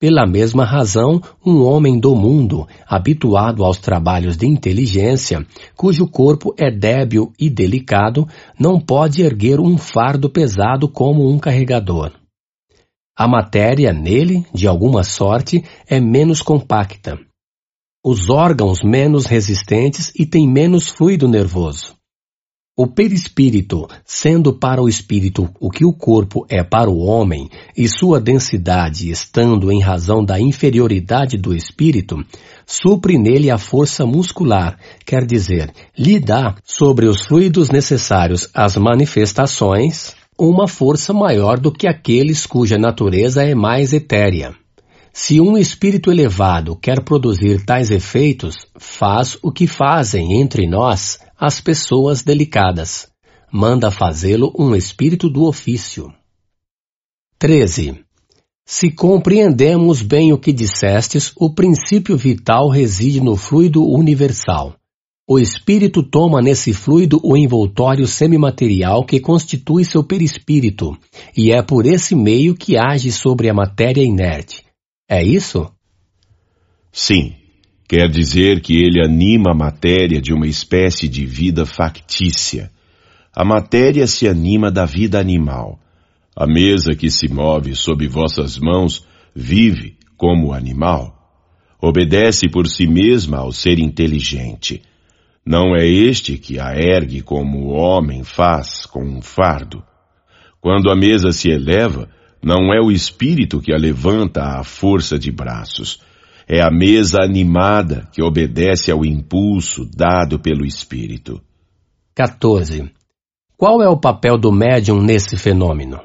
Pela mesma razão, um homem do mundo, habituado aos trabalhos de inteligência, cujo corpo é débil e delicado, não pode erguer um fardo pesado como um carregador. A matéria nele, de alguma sorte, é menos compacta. Os órgãos menos resistentes e tem menos fluido nervoso. O perispírito, sendo para o espírito o que o corpo é para o homem, e sua densidade estando em razão da inferioridade do espírito, supre nele a força muscular, quer dizer, lhe dá, sobre os fluidos necessários às manifestações, uma força maior do que aqueles cuja natureza é mais etérea. Se um espírito elevado quer produzir tais efeitos, faz o que fazem entre nós as pessoas delicadas. Manda fazê-lo um espírito do ofício. 13. Se compreendemos bem o que dissestes, o princípio vital reside no fluido universal. O espírito toma nesse fluido o envoltório semimaterial que constitui seu perispírito, e é por esse meio que age sobre a matéria inerte. É isso? Sim. Quer dizer que ele anima a matéria de uma espécie de vida factícia. A matéria se anima da vida animal. A mesa que se move sob vossas mãos vive como animal. Obedece por si mesma ao ser inteligente. Não é este que a ergue como o homem faz com um fardo. Quando a mesa se eleva, não é o espírito que a levanta à força de braços, é a mesa animada que obedece ao impulso dado pelo espírito. 14. Qual é o papel do médium nesse fenômeno?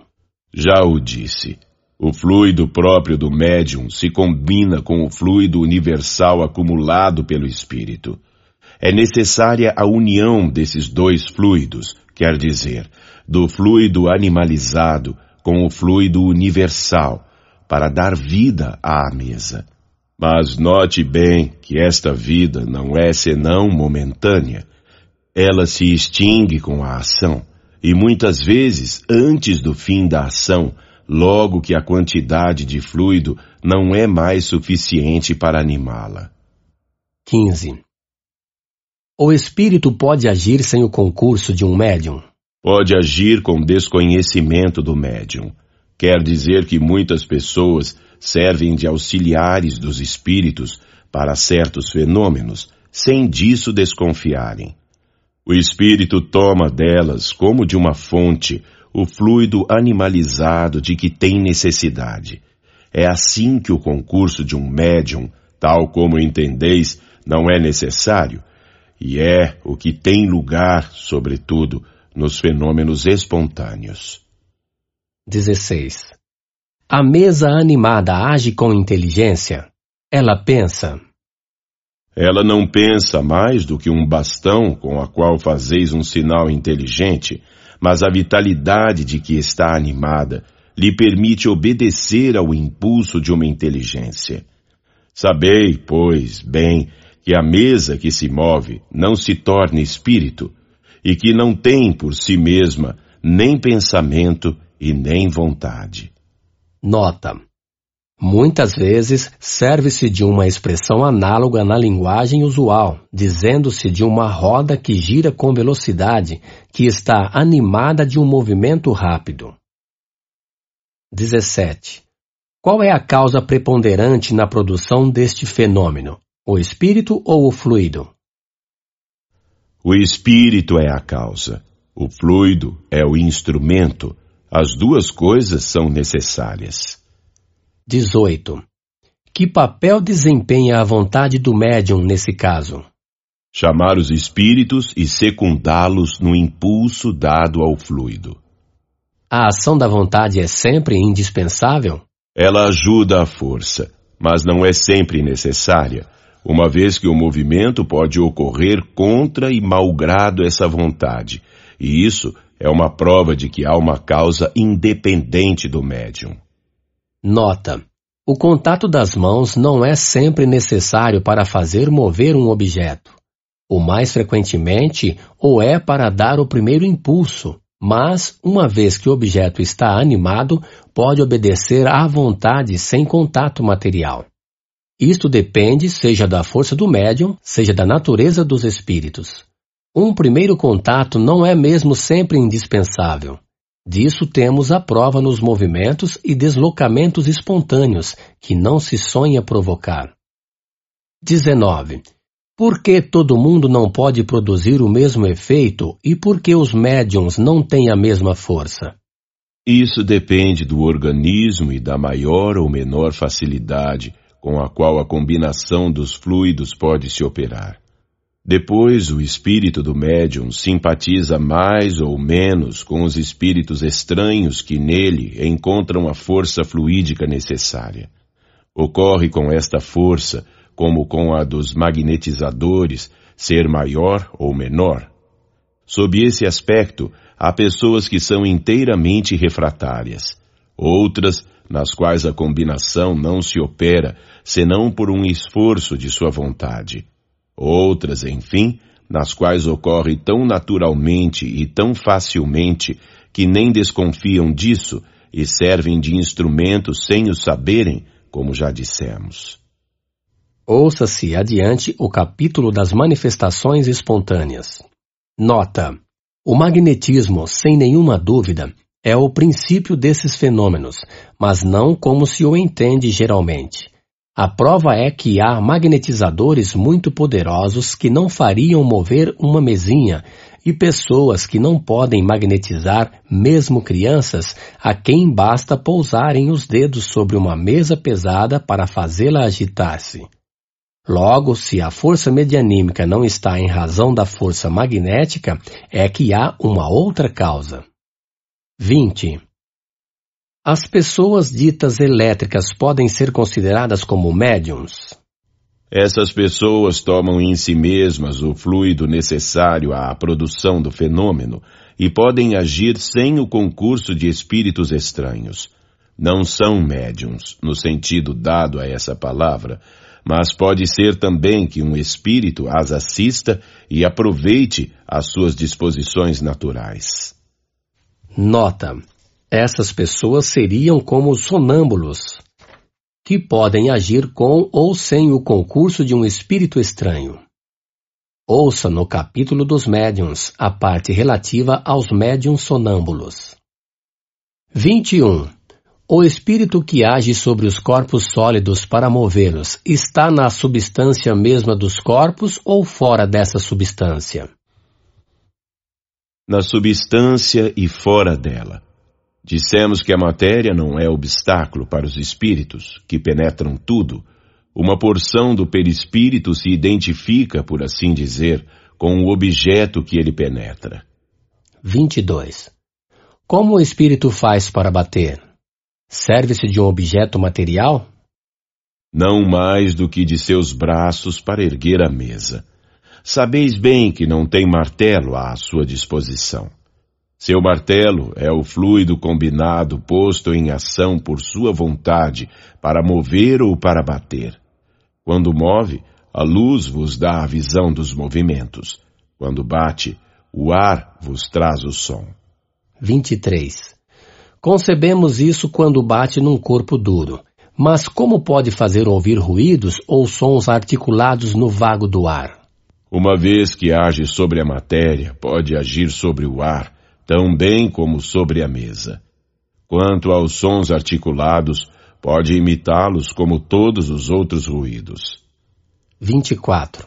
Já o disse. O fluido próprio do médium se combina com o fluido universal acumulado pelo espírito. É necessária a união desses dois fluidos, quer dizer, do fluido animalizado com o fluido universal, para dar vida à mesa. Mas note bem que esta vida não é senão momentânea. Ela se extingue com a ação, e muitas vezes antes do fim da ação, logo que a quantidade de fluido não é mais suficiente para animá-la. 15. O espírito pode agir sem o concurso de um médium? Pode agir com desconhecimento do médium. Quer dizer que muitas pessoas servem de auxiliares dos espíritos para certos fenômenos, sem disso desconfiarem. O espírito toma delas, como de uma fonte, o fluido animalizado de que tem necessidade. É assim que o concurso de um médium, tal como entendeis, não é necessário, e é o que tem lugar, sobretudo, nos fenômenos espontâneos. 16. A mesa animada age com inteligência? Ela pensa. Ela não pensa mais do que um bastão com a qual fazeis um sinal inteligente, mas a vitalidade de que está animada lhe permite obedecer ao impulso de uma inteligência. Sabei, pois, bem, que a mesa que se move não se torna espírito, e que não tem por si mesma nem pensamento e nem vontade. Nota. Muitas vezes serve-se de uma expressão análoga na linguagem usual, dizendo-se de uma roda que gira com velocidade, que está animada de um movimento rápido. 17. Qual é a causa preponderante na produção deste fenômeno? O espírito ou o fluido? O espírito é a causa, o fluido é o instrumento. As duas coisas são necessárias. 18. Que papel desempenha a vontade do médium nesse caso? Chamar os espíritos e secundá-los no impulso dado ao fluido. A ação da vontade é sempre indispensável? Ela ajuda a força, mas não é sempre necessária, uma vez que o movimento pode ocorrer contra e malgrado essa vontade, e isso é uma prova de que há uma causa independente do médium. Nota: o contato das mãos não é sempre necessário para fazer mover um objeto. O mais frequentemente, ou é para dar o primeiro impulso, mas, uma vez que o objeto está animado, pode obedecer à vontade sem contato material. Isto depende seja da força do médium, seja da natureza dos espíritos. Um primeiro contato não é mesmo sempre indispensável. Disso temos a prova nos movimentos e deslocamentos espontâneos que não se sonha provocar. 19. Por que todo mundo não pode produzir o mesmo efeito e por que os médiums não têm a mesma força? Isso depende do organismo e da maior ou menor facilidade com a qual a combinação dos fluidos pode se operar. Depois, o espírito do médium simpatiza mais ou menos com os espíritos estranhos que nele encontram a força fluídica necessária. Ocorre com esta força, como com a dos magnetizadores, ser maior ou menor. Sob esse aspecto, há pessoas que são inteiramente refratárias, outras nas quais a combinação não se opera senão por um esforço de sua vontade. Outras, enfim, nas quais ocorre tão naturalmente e tão facilmente que nem desconfiam disso e servem de instrumento sem o saberem, como já dissemos. Ouça-se adiante o capítulo das manifestações espontâneas. Nota: o magnetismo, sem nenhuma dúvida, é o princípio desses fenômenos, mas não como se o entende geralmente. A prova é que há magnetizadores muito poderosos que não fariam mover uma mesinha e pessoas que não podem magnetizar, mesmo crianças, a quem basta pousarem os dedos sobre uma mesa pesada para fazê-la agitar-se. Logo, se a força medianímica não está em razão da força magnética, é que há uma outra causa. 20. As pessoas ditas elétricas podem ser consideradas como médiums? Essas pessoas tomam em si mesmas o fluido necessário à produção do fenômeno e podem agir sem o concurso de espíritos estranhos. Não são médiums, no sentido dado a essa palavra, mas pode ser também que um espírito as assista e aproveite as suas disposições naturais. Nota: essas pessoas seriam como sonâmbulos, que podem agir com ou sem o concurso de um espírito estranho. Ouça no capítulo dos médiuns a parte relativa aos médiuns sonâmbulos. 21. O espírito que age sobre os corpos sólidos para movê-los está na substância mesma dos corpos ou fora dessa substância? Na substância e fora dela. Dissemos que a matéria não é obstáculo para os espíritos, que penetram tudo. Uma porção do perispírito se identifica, por assim dizer, com o objeto que ele penetra. 22. Como o espírito faz para bater? Serve-se de um objeto material? Não mais do que de seus braços para erguer a mesa. Sabeis bem que não tem martelo à sua disposição. Seu martelo é o fluido combinado posto em ação por sua vontade para mover ou para bater. Quando move, a luz vos dá a visão dos movimentos. Quando bate, o ar vos traz o som. 23. Concebemos isso quando bate num corpo duro. Mas como pode fazer ouvir ruídos ou sons articulados no vago do ar? Uma vez que age sobre a matéria, pode agir sobre o ar tão bem como sobre a mesa. Quanto aos sons articulados, pode imitá-los como todos os outros ruídos. 24.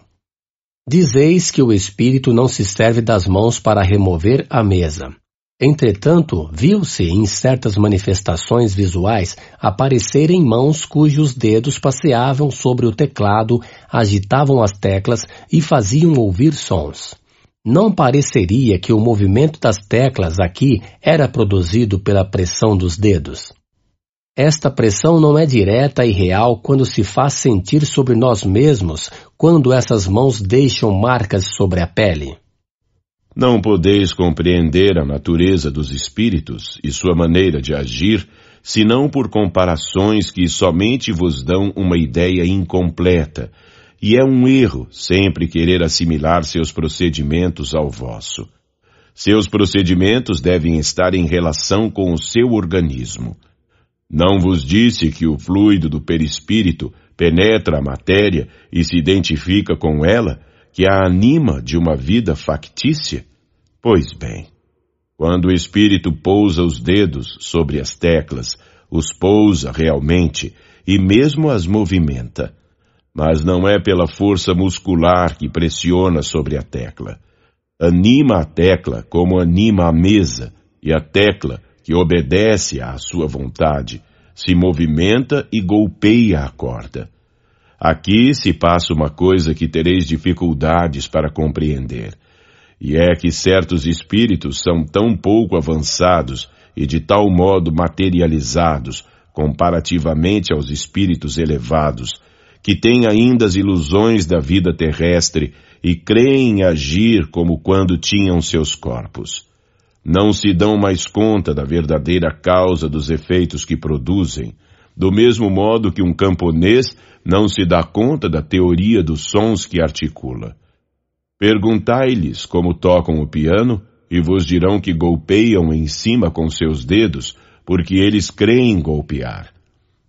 Dizeis que o Espírito não se serve das mãos para remover a mesa. Entretanto, viu-se em certas manifestações visuais aparecerem mãos cujos dedos passeavam sobre o teclado, agitavam as teclas e faziam ouvir sons. Não pareceria que o movimento das teclas aqui era produzido pela pressão dos dedos. Esta pressão não é direta e real quando se faz sentir sobre nós mesmos, quando essas mãos deixam marcas sobre a pele. Não podeis compreender a natureza dos espíritos e sua maneira de agir, senão por comparações que somente vos dão uma ideia incompleta, e é um erro sempre querer assimilar seus procedimentos ao vosso. Seus procedimentos devem estar em relação com o seu organismo. Não vos disse que o fluido do perispírito penetra a matéria e se identifica com ela, que a anima de uma vida factícia? Pois bem, quando o espírito pousa os dedos sobre as teclas, os pousa realmente e mesmo as movimenta. Mas não é pela força muscular que pressiona sobre a tecla. Anima a tecla como anima a mesa, e a tecla que obedece à sua vontade, se movimenta e golpeia a corda. Aqui se passa uma coisa que tereis dificuldades para compreender, e é que certos espíritos são tão pouco avançados e de tal modo materializados comparativamente aos espíritos elevados, que têm ainda as ilusões da vida terrestre e creem agir como quando tinham seus corpos. Não se dão mais conta da verdadeira causa dos efeitos que produzem, do mesmo modo que um camponês não se dá conta da teoria dos sons que articula. Perguntai-lhes como tocam o piano, e vos dirão que golpeiam em cima com seus dedos, porque eles creem golpear.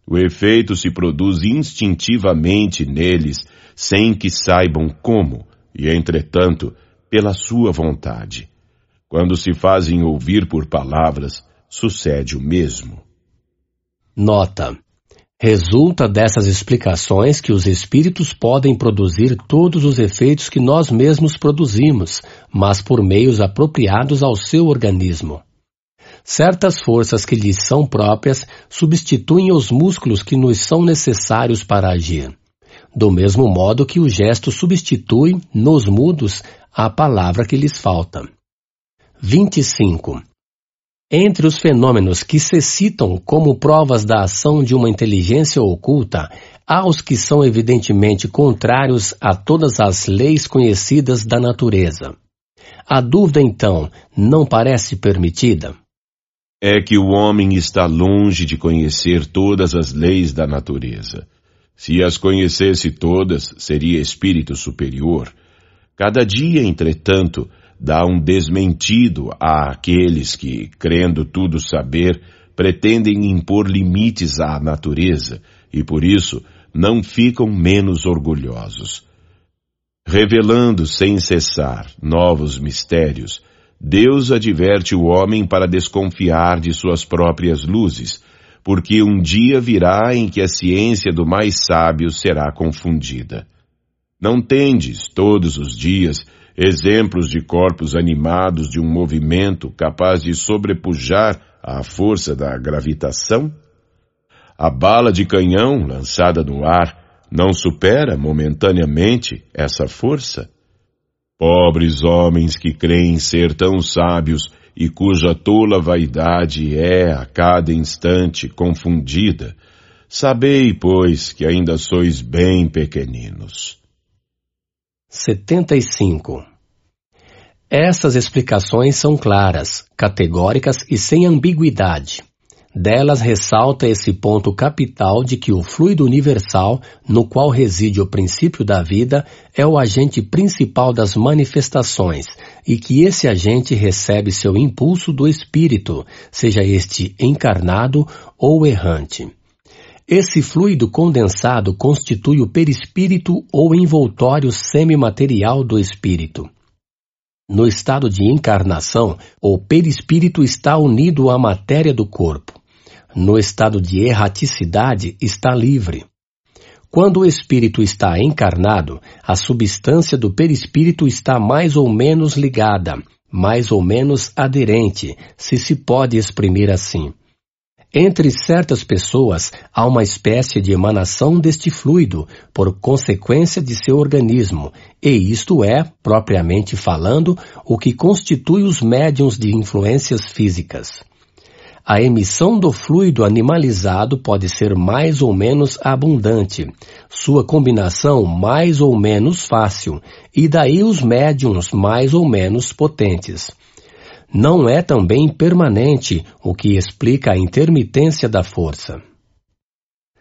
O efeito se produz instintivamente neles, sem que saibam como, e entretanto, pela sua vontade. Quando se fazem ouvir por palavras, sucede o mesmo. Nota: Resulta dessas explicações que os espíritos podem produzir todos os efeitos que nós mesmos produzimos, mas por meios apropriados ao seu organismo. Certas forças que lhes são próprias substituem os músculos que nos são necessários para agir. Do mesmo modo que o gesto substitui, nos mudos, a palavra que lhes falta. 25. Entre os fenômenos que se citam como provas da ação de uma inteligência oculta, há os que são evidentemente contrários a todas as leis conhecidas da natureza. A dúvida, então, não parece permitida? É que o homem está longe de conhecer todas as leis da natureza. Se as conhecesse todas, seria espírito superior. Cada dia, entretanto, dá um desmentido àqueles que, crendo tudo saber, pretendem impor limites à natureza e por isso não ficam menos orgulhosos. Revelando sem cessar novos mistérios, Deus adverte o homem para desconfiar de suas próprias luzes, porque um dia virá em que a ciência do mais sábio será confundida. Não tendes, todos os dias, exemplos de corpos animados de um movimento capaz de sobrepujar a força da gravitação? A bala de canhão lançada no ar não supera momentaneamente essa força? Pobres homens que creem ser tão sábios e cuja tola vaidade é a cada instante confundida, sabei, pois, que ainda sois bem pequeninos. 75. Essas explicações são claras, categóricas e sem ambiguidade. Delas ressalta esse ponto capital de que o fluido universal, no qual reside o princípio da vida, é o agente principal das manifestações e que esse agente recebe seu impulso do espírito, seja este encarnado ou errante. Esse fluido condensado constitui o perispírito ou envoltório semimaterial do espírito. No estado de encarnação, o perispírito está unido à matéria do corpo. No estado de erraticidade, está livre. Quando o espírito está encarnado, a substância do perispírito está mais ou menos ligada, mais ou menos aderente, se se pode exprimir assim. Entre certas pessoas há uma espécie de emanação deste fluido, por consequência de seu organismo, e isto é, propriamente falando, o que constitui os médiums de influências físicas. A emissão do fluido animalizado pode ser mais ou menos abundante, sua combinação mais ou menos fácil, e daí os médiums mais ou menos potentes não é também permanente, o que explica a intermitência da força.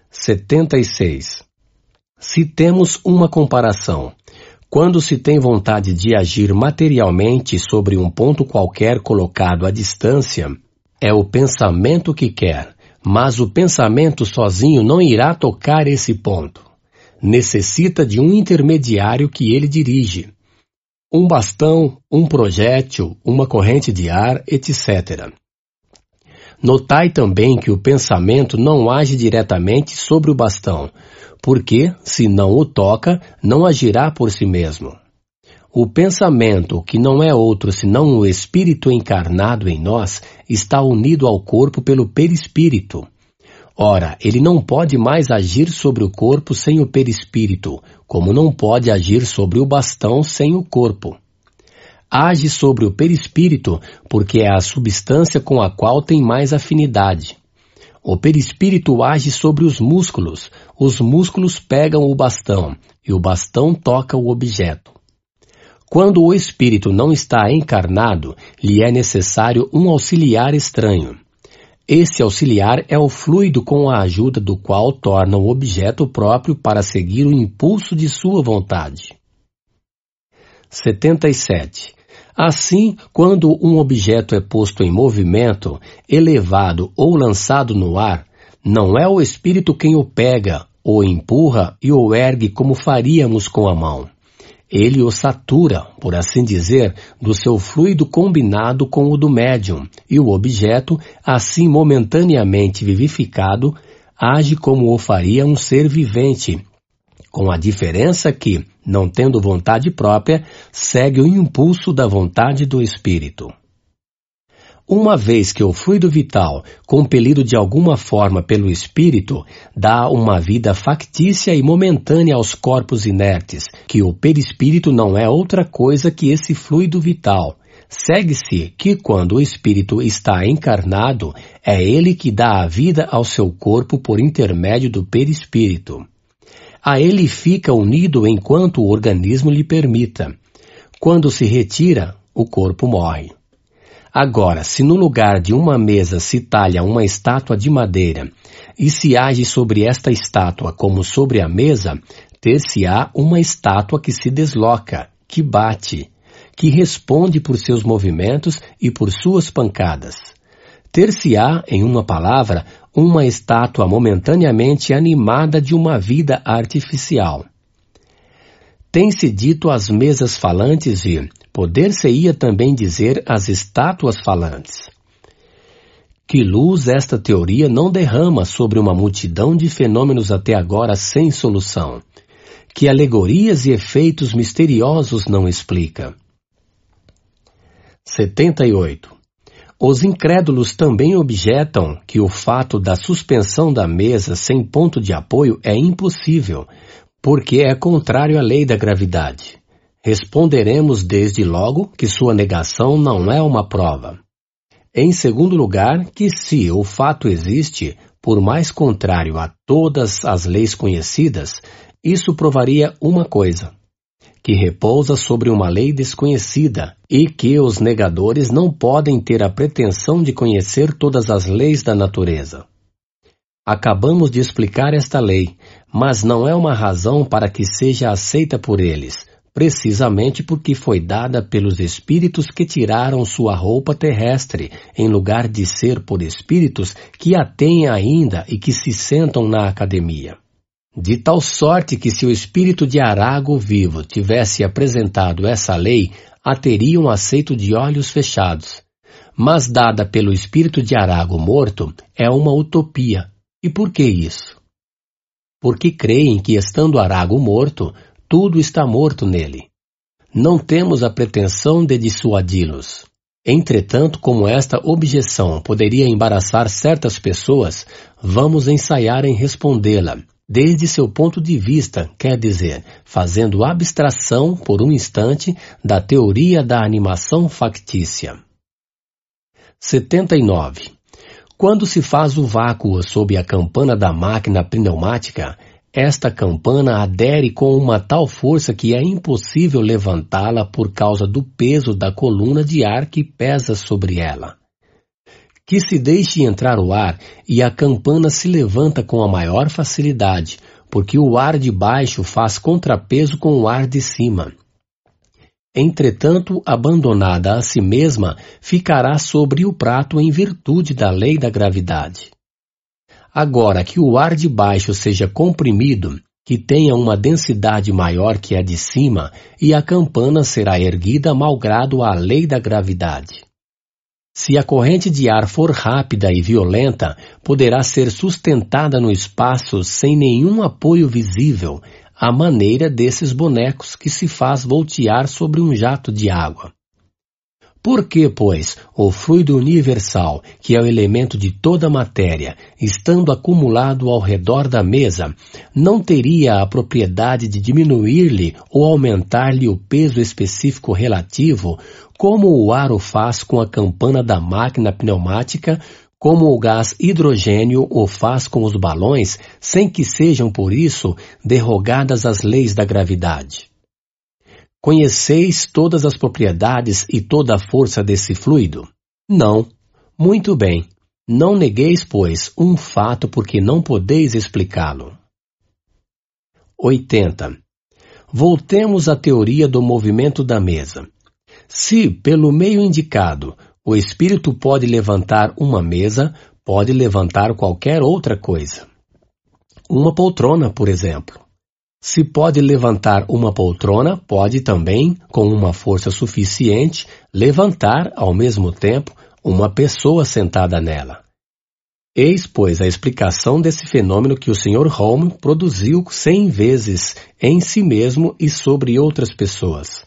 76. Se temos uma comparação, quando se tem vontade de agir materialmente sobre um ponto qualquer colocado à distância, é o pensamento que quer, mas o pensamento sozinho não irá tocar esse ponto. Necessita de um intermediário que ele dirige um bastão, um projétil, uma corrente de ar, etc. Notai também que o pensamento não age diretamente sobre o bastão, porque, se não o toca, não agirá por si mesmo. O pensamento, que não é outro senão o espírito encarnado em nós, está unido ao corpo pelo perispírito. Ora, ele não pode mais agir sobre o corpo sem o perispírito, como não pode agir sobre o bastão sem o corpo. Age sobre o perispírito porque é a substância com a qual tem mais afinidade. O perispírito age sobre os músculos, os músculos pegam o bastão e o bastão toca o objeto. Quando o espírito não está encarnado, lhe é necessário um auxiliar estranho. Esse auxiliar é o fluido com a ajuda do qual torna o objeto próprio para seguir o impulso de sua vontade. 77. Assim, quando um objeto é posto em movimento, elevado ou lançado no ar, não é o espírito quem o pega, o empurra e o ergue como faríamos com a mão ele o satura, por assim dizer, do seu fluido combinado com o do médium, e o objeto, assim momentaneamente vivificado, age como o faria um ser vivente, com a diferença que, não tendo vontade própria, segue o impulso da vontade do espírito. Uma vez que o fluido vital, compelido de alguma forma pelo espírito, dá uma vida factícia e momentânea aos corpos inertes, que o perispírito não é outra coisa que esse fluido vital. Segue-se que quando o espírito está encarnado, é ele que dá a vida ao seu corpo por intermédio do perispírito. A ele fica unido enquanto o organismo lhe permita. Quando se retira, o corpo morre. Agora, se no lugar de uma mesa se talha uma estátua de madeira e se age sobre esta estátua como sobre a mesa, ter-se-á uma estátua que se desloca, que bate, que responde por seus movimentos e por suas pancadas. Ter-se-á, em uma palavra, uma estátua momentaneamente animada de uma vida artificial. Tem-se dito as mesas falantes e, Poder-se-ia também dizer as estátuas falantes. Que luz esta teoria não derrama sobre uma multidão de fenômenos até agora sem solução? Que alegorias e efeitos misteriosos não explica? 78. Os incrédulos também objetam que o fato da suspensão da mesa sem ponto de apoio é impossível, porque é contrário à lei da gravidade. Responderemos desde logo que sua negação não é uma prova. Em segundo lugar, que se o fato existe, por mais contrário a todas as leis conhecidas, isso provaria uma coisa: que repousa sobre uma lei desconhecida e que os negadores não podem ter a pretensão de conhecer todas as leis da natureza. Acabamos de explicar esta lei, mas não é uma razão para que seja aceita por eles precisamente porque foi dada pelos espíritos que tiraram sua roupa terrestre, em lugar de ser por espíritos que a têm ainda e que se sentam na academia. De tal sorte que se o espírito de Arago vivo tivesse apresentado essa lei, a teriam aceito de olhos fechados. Mas dada pelo espírito de Arago morto, é uma utopia. E por que isso? porque creem que, estando Arago morto, tudo está morto nele. Não temos a pretensão de dissuadi-los. Entretanto, como esta objeção poderia embaraçar certas pessoas, vamos ensaiar em respondê-la, desde seu ponto de vista, quer dizer, fazendo abstração por um instante da teoria da animação factícia. 79. Quando se faz o vácuo sob a campana da máquina pneumática, esta campana adere com uma tal força que é impossível levantá-la por causa do peso da coluna de ar que pesa sobre ela. Que se deixe entrar o ar e a campana se levanta com a maior facilidade, porque o ar de baixo faz contrapeso com o ar de cima. Entretanto, abandonada a si mesma, ficará sobre o prato em virtude da lei da gravidade. Agora que o ar de baixo seja comprimido, que tenha uma densidade maior que a de cima, e a campana será erguida malgrado a lei da gravidade. Se a corrente de ar for rápida e violenta, poderá ser sustentada no espaço sem nenhum apoio visível, à maneira desses bonecos que se faz voltear sobre um jato de água. Por que, pois, o fluido universal, que é o elemento de toda matéria, estando acumulado ao redor da mesa, não teria a propriedade de diminuir-lhe ou aumentar-lhe o peso específico relativo, como o ar o faz com a campana da máquina pneumática como o gás hidrogênio o faz com os balões, sem que sejam por isso derrogadas as leis da gravidade. Conheceis todas as propriedades e toda a força desse fluido? Não. Muito bem. Não negueis, pois, um fato porque não podeis explicá-lo. 80. Voltemos à teoria do movimento da mesa. Se, pelo meio indicado, o espírito pode levantar uma mesa, pode levantar qualquer outra coisa. Uma poltrona, por exemplo. Se pode levantar uma poltrona, pode também, com uma força suficiente, levantar, ao mesmo tempo, uma pessoa sentada nela. Eis, pois, a explicação desse fenômeno que o Sr. Home produziu cem vezes em si mesmo e sobre outras pessoas.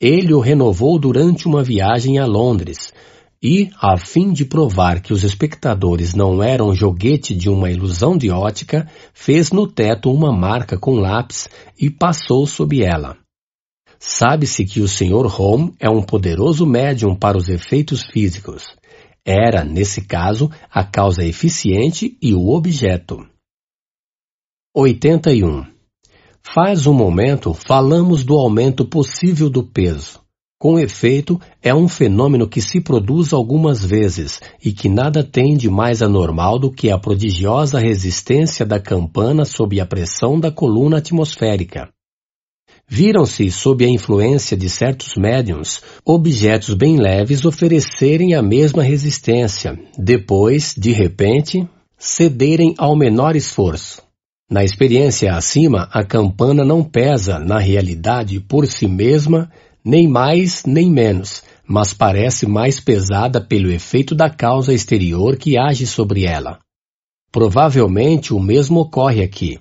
Ele o renovou durante uma viagem a Londres e, a fim de provar que os espectadores não eram joguete de uma ilusão de ótica, fez no teto uma marca com lápis e passou sob ela. Sabe-se que o Sr. Home é um poderoso médium para os efeitos físicos. Era, nesse caso, a causa eficiente e o objeto. 81. Faz um momento falamos do aumento possível do peso. Com efeito, é um fenômeno que se produz algumas vezes e que nada tem de mais anormal do que a prodigiosa resistência da campana sob a pressão da coluna atmosférica. Viram-se, sob a influência de certos médiums, objetos bem leves oferecerem a mesma resistência, depois, de repente, cederem ao menor esforço. Na experiência acima, a campana não pesa, na realidade, por si mesma, nem mais nem menos, mas parece mais pesada pelo efeito da causa exterior que age sobre ela. Provavelmente o mesmo ocorre aqui.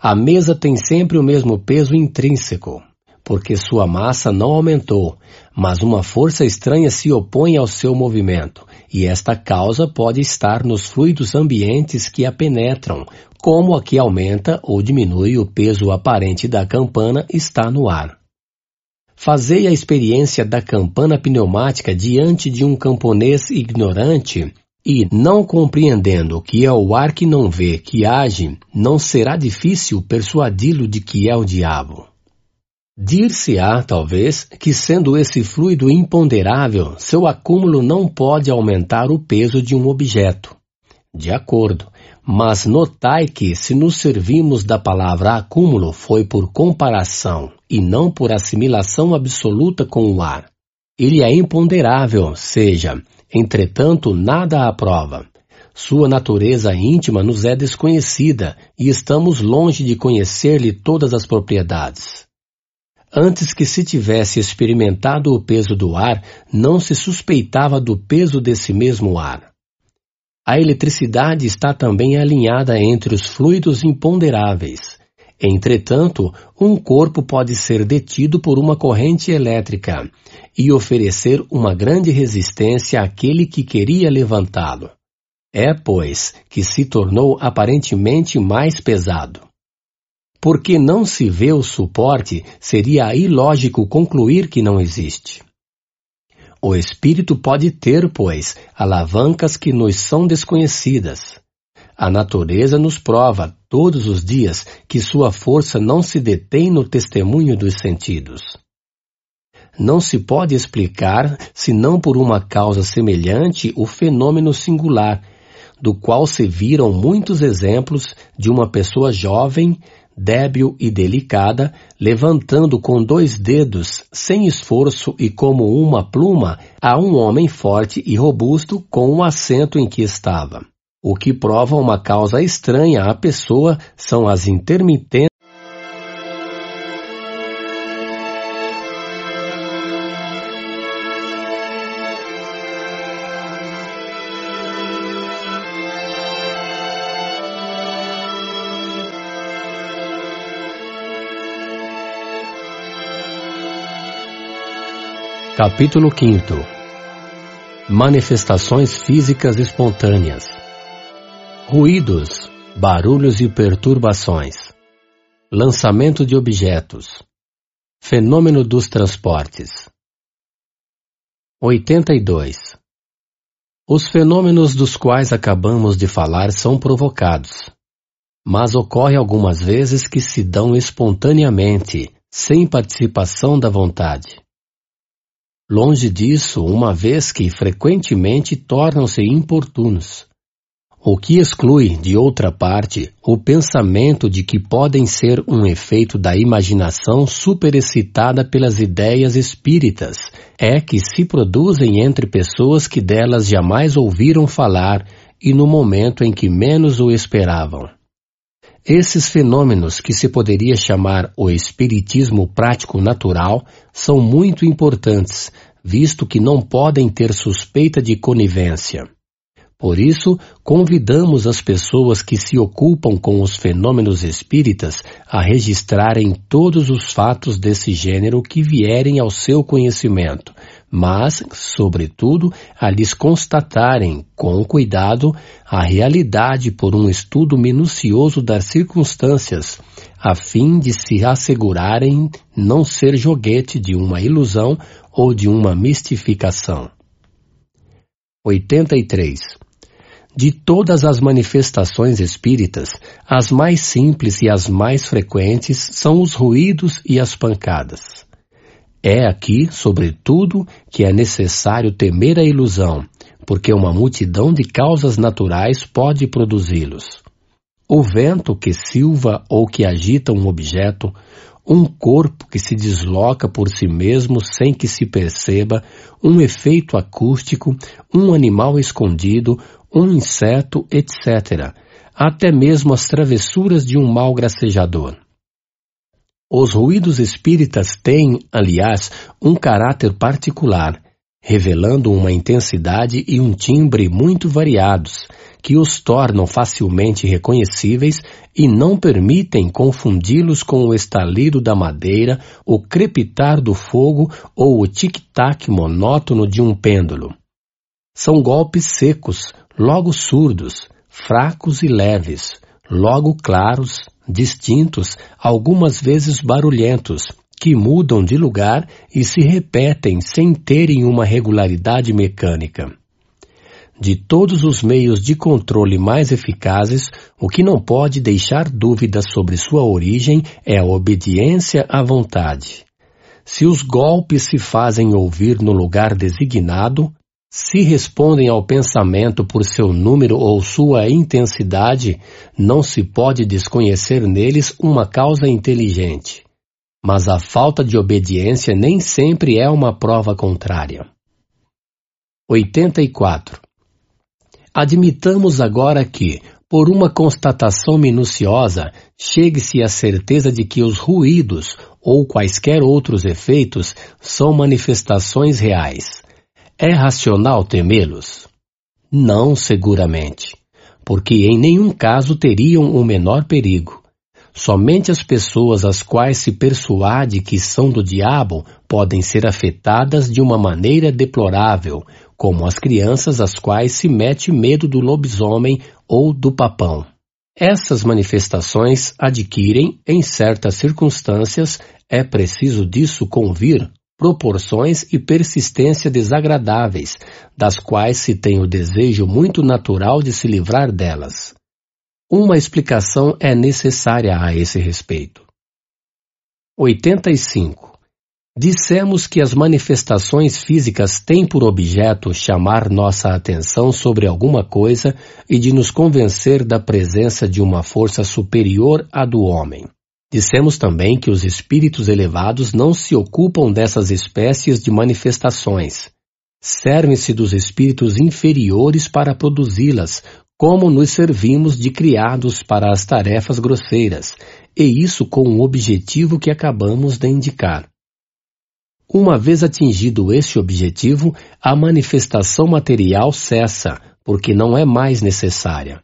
A mesa tem sempre o mesmo peso intrínseco, porque sua massa não aumentou, mas uma força estranha se opõe ao seu movimento, e esta causa pode estar nos fluidos ambientes que a penetram, como a que aumenta ou diminui o peso aparente da campana está no ar. Fazei a experiência da campana pneumática diante de um camponês ignorante e, não compreendendo que é o ar que não vê que age, não será difícil persuadi-lo de que é o diabo. Dir-se-á, talvez, que sendo esse fluido imponderável, seu acúmulo não pode aumentar o peso de um objeto. De acordo, mas notai que, se nos servimos da palavra acúmulo, foi por comparação e não por assimilação absoluta com o ar. Ele é imponderável, seja, entretanto, nada à prova. Sua natureza íntima nos é desconhecida e estamos longe de conhecer-lhe todas as propriedades. Antes que se tivesse experimentado o peso do ar, não se suspeitava do peso desse mesmo ar. A eletricidade está também alinhada entre os fluidos imponderáveis. Entretanto, um corpo pode ser detido por uma corrente elétrica e oferecer uma grande resistência àquele que queria levantá-lo. É, pois, que se tornou aparentemente mais pesado. Porque não se vê o suporte, seria ilógico concluir que não existe. O espírito pode ter, pois, alavancas que nos são desconhecidas. A natureza nos prova, todos os dias, que sua força não se detém no testemunho dos sentidos. Não se pode explicar, senão por uma causa semelhante, o fenômeno singular, do qual se viram muitos exemplos de uma pessoa jovem, débil e delicada, levantando com dois dedos, sem esforço e como uma pluma, a um homem forte e robusto com o assento em que estava. O que prova uma causa estranha à pessoa são as intermitentes Capítulo 5 Manifestações físicas espontâneas. Ruídos, barulhos e perturbações. Lançamento de objetos. Fenômeno dos transportes. 82 Os fenômenos dos quais acabamos de falar são provocados, mas ocorre algumas vezes que se dão espontaneamente, sem participação da vontade. Longe disso, uma vez que frequentemente tornam-se importunos. O que exclui, de outra parte, o pensamento de que podem ser um efeito da imaginação superexcitada pelas ideias espíritas, é que se produzem entre pessoas que delas jamais ouviram falar e no momento em que menos o esperavam. Esses fenômenos, que se poderia chamar o espiritismo prático natural, são muito importantes, visto que não podem ter suspeita de conivência. Por isso, convidamos as pessoas que se ocupam com os fenômenos espíritas a registrarem todos os fatos desse gênero que vierem ao seu conhecimento, mas, sobretudo, a lhes constatarem, com cuidado, a realidade por um estudo minucioso das circunstâncias, a fim de se assegurarem não ser joguete de uma ilusão ou de uma mistificação. 83. De todas as manifestações espíritas, as mais simples e as mais frequentes são os ruídos e as pancadas. É aqui, sobretudo, que é necessário temer a ilusão, porque uma multidão de causas naturais pode produzi-los. O vento que silva ou que agita um objeto, um corpo que se desloca por si mesmo sem que se perceba, um efeito acústico, um animal escondido, um inseto, etc. Até mesmo as travessuras de um mau gracejador. Os ruídos espíritas têm, aliás, um caráter particular, revelando uma intensidade e um timbre muito variados, que os tornam facilmente reconhecíveis e não permitem confundi-los com o estalido da madeira, o crepitar do fogo ou o tic-tac monótono de um pêndulo. São golpes secos, logo surdos, fracos e leves, logo claros, distintos, algumas vezes barulhentos, que mudam de lugar e se repetem sem terem uma regularidade mecânica. De todos os meios de controle mais eficazes, o que não pode deixar dúvidas sobre sua origem é a obediência à vontade. Se os golpes se fazem ouvir no lugar designado, se respondem ao pensamento por seu número ou sua intensidade, não se pode desconhecer neles uma causa inteligente. Mas a falta de obediência nem sempre é uma prova contrária. 84. Admitamos agora que, por uma constatação minuciosa, chegue-se à certeza de que os ruídos ou quaisquer outros efeitos são manifestações reais é racional temê-los? Não seguramente, porque em nenhum caso teriam o menor perigo. Somente as pessoas às quais se persuade que são do diabo podem ser afetadas de uma maneira deplorável, como as crianças às quais se mete medo do lobisomem ou do papão. Essas manifestações adquirem, em certas circunstâncias, é preciso disso convir, proporções e persistência desagradáveis, das quais se tem o desejo muito natural de se livrar delas. Uma explicação é necessária a esse respeito. 85. Dissemos que as manifestações físicas têm por objeto chamar nossa atenção sobre alguma coisa e de nos convencer da presença de uma força superior à do homem. Dissemos também que os espíritos elevados não se ocupam dessas espécies de manifestações. Servem-se dos espíritos inferiores para produzi-las, como nos servimos de criados para as tarefas grosseiras, e isso com o objetivo que acabamos de indicar. Uma vez atingido este objetivo, a manifestação material cessa, porque não é mais necessária.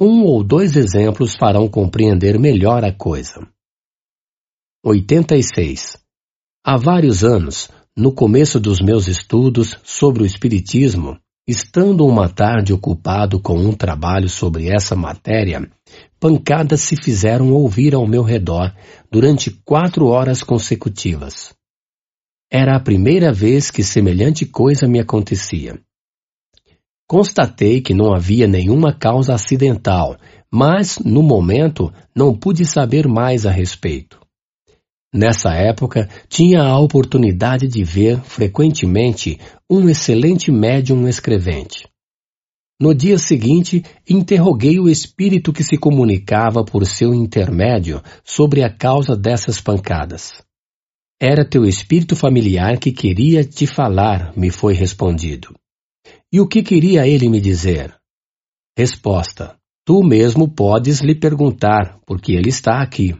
Um ou dois exemplos farão compreender melhor a coisa. 86. Há vários anos, no começo dos meus estudos sobre o Espiritismo, Estando uma tarde ocupado com um trabalho sobre essa matéria, pancadas se fizeram ouvir ao meu redor durante quatro horas consecutivas. Era a primeira vez que semelhante coisa me acontecia. Constatei que não havia nenhuma causa acidental, mas, no momento, não pude saber mais a respeito. Nessa época, tinha a oportunidade de ver, frequentemente, um excelente médium escrevente. No dia seguinte, interroguei o espírito que se comunicava por seu intermédio sobre a causa dessas pancadas. Era teu espírito familiar que queria te falar, me foi respondido. E o que queria ele me dizer? Resposta: Tu mesmo podes lhe perguntar, porque ele está aqui.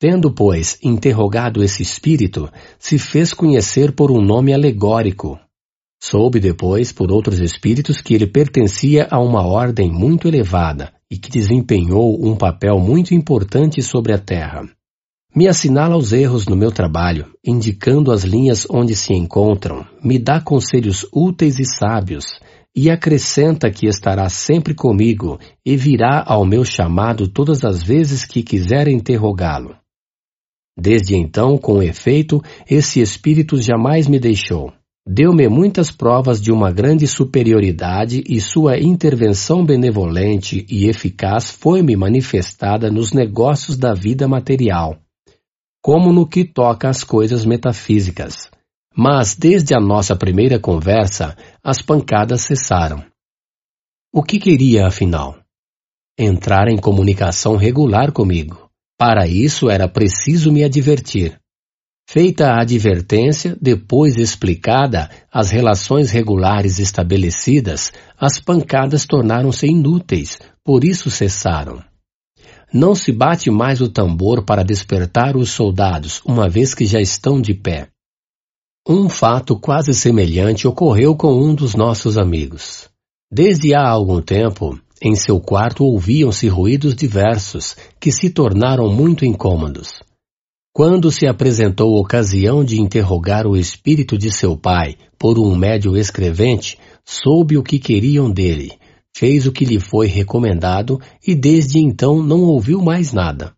Tendo, pois, interrogado esse espírito, se fez conhecer por um nome alegórico. Soube depois, por outros espíritos, que ele pertencia a uma ordem muito elevada e que desempenhou um papel muito importante sobre a Terra. Me assinala os erros no meu trabalho, indicando as linhas onde se encontram, me dá conselhos úteis e sábios, e acrescenta que estará sempre comigo e virá ao meu chamado todas as vezes que quiser interrogá-lo. Desde então, com efeito, esse espírito jamais me deixou. Deu-me muitas provas de uma grande superioridade e sua intervenção benevolente e eficaz foi-me manifestada nos negócios da vida material, como no que toca às coisas metafísicas. Mas desde a nossa primeira conversa, as pancadas cessaram. O que queria, afinal? Entrar em comunicação regular comigo. Para isso era preciso me advertir. Feita a advertência, depois explicada as relações regulares estabelecidas, as pancadas tornaram-se inúteis, por isso cessaram. Não se bate mais o tambor para despertar os soldados, uma vez que já estão de pé. Um fato quase semelhante ocorreu com um dos nossos amigos. Desde há algum tempo, em seu quarto ouviam-se ruídos diversos, que se tornaram muito incômodos. Quando se apresentou ocasião de interrogar o espírito de seu pai por um médio escrevente, soube o que queriam dele, fez o que lhe foi recomendado e desde então não ouviu mais nada.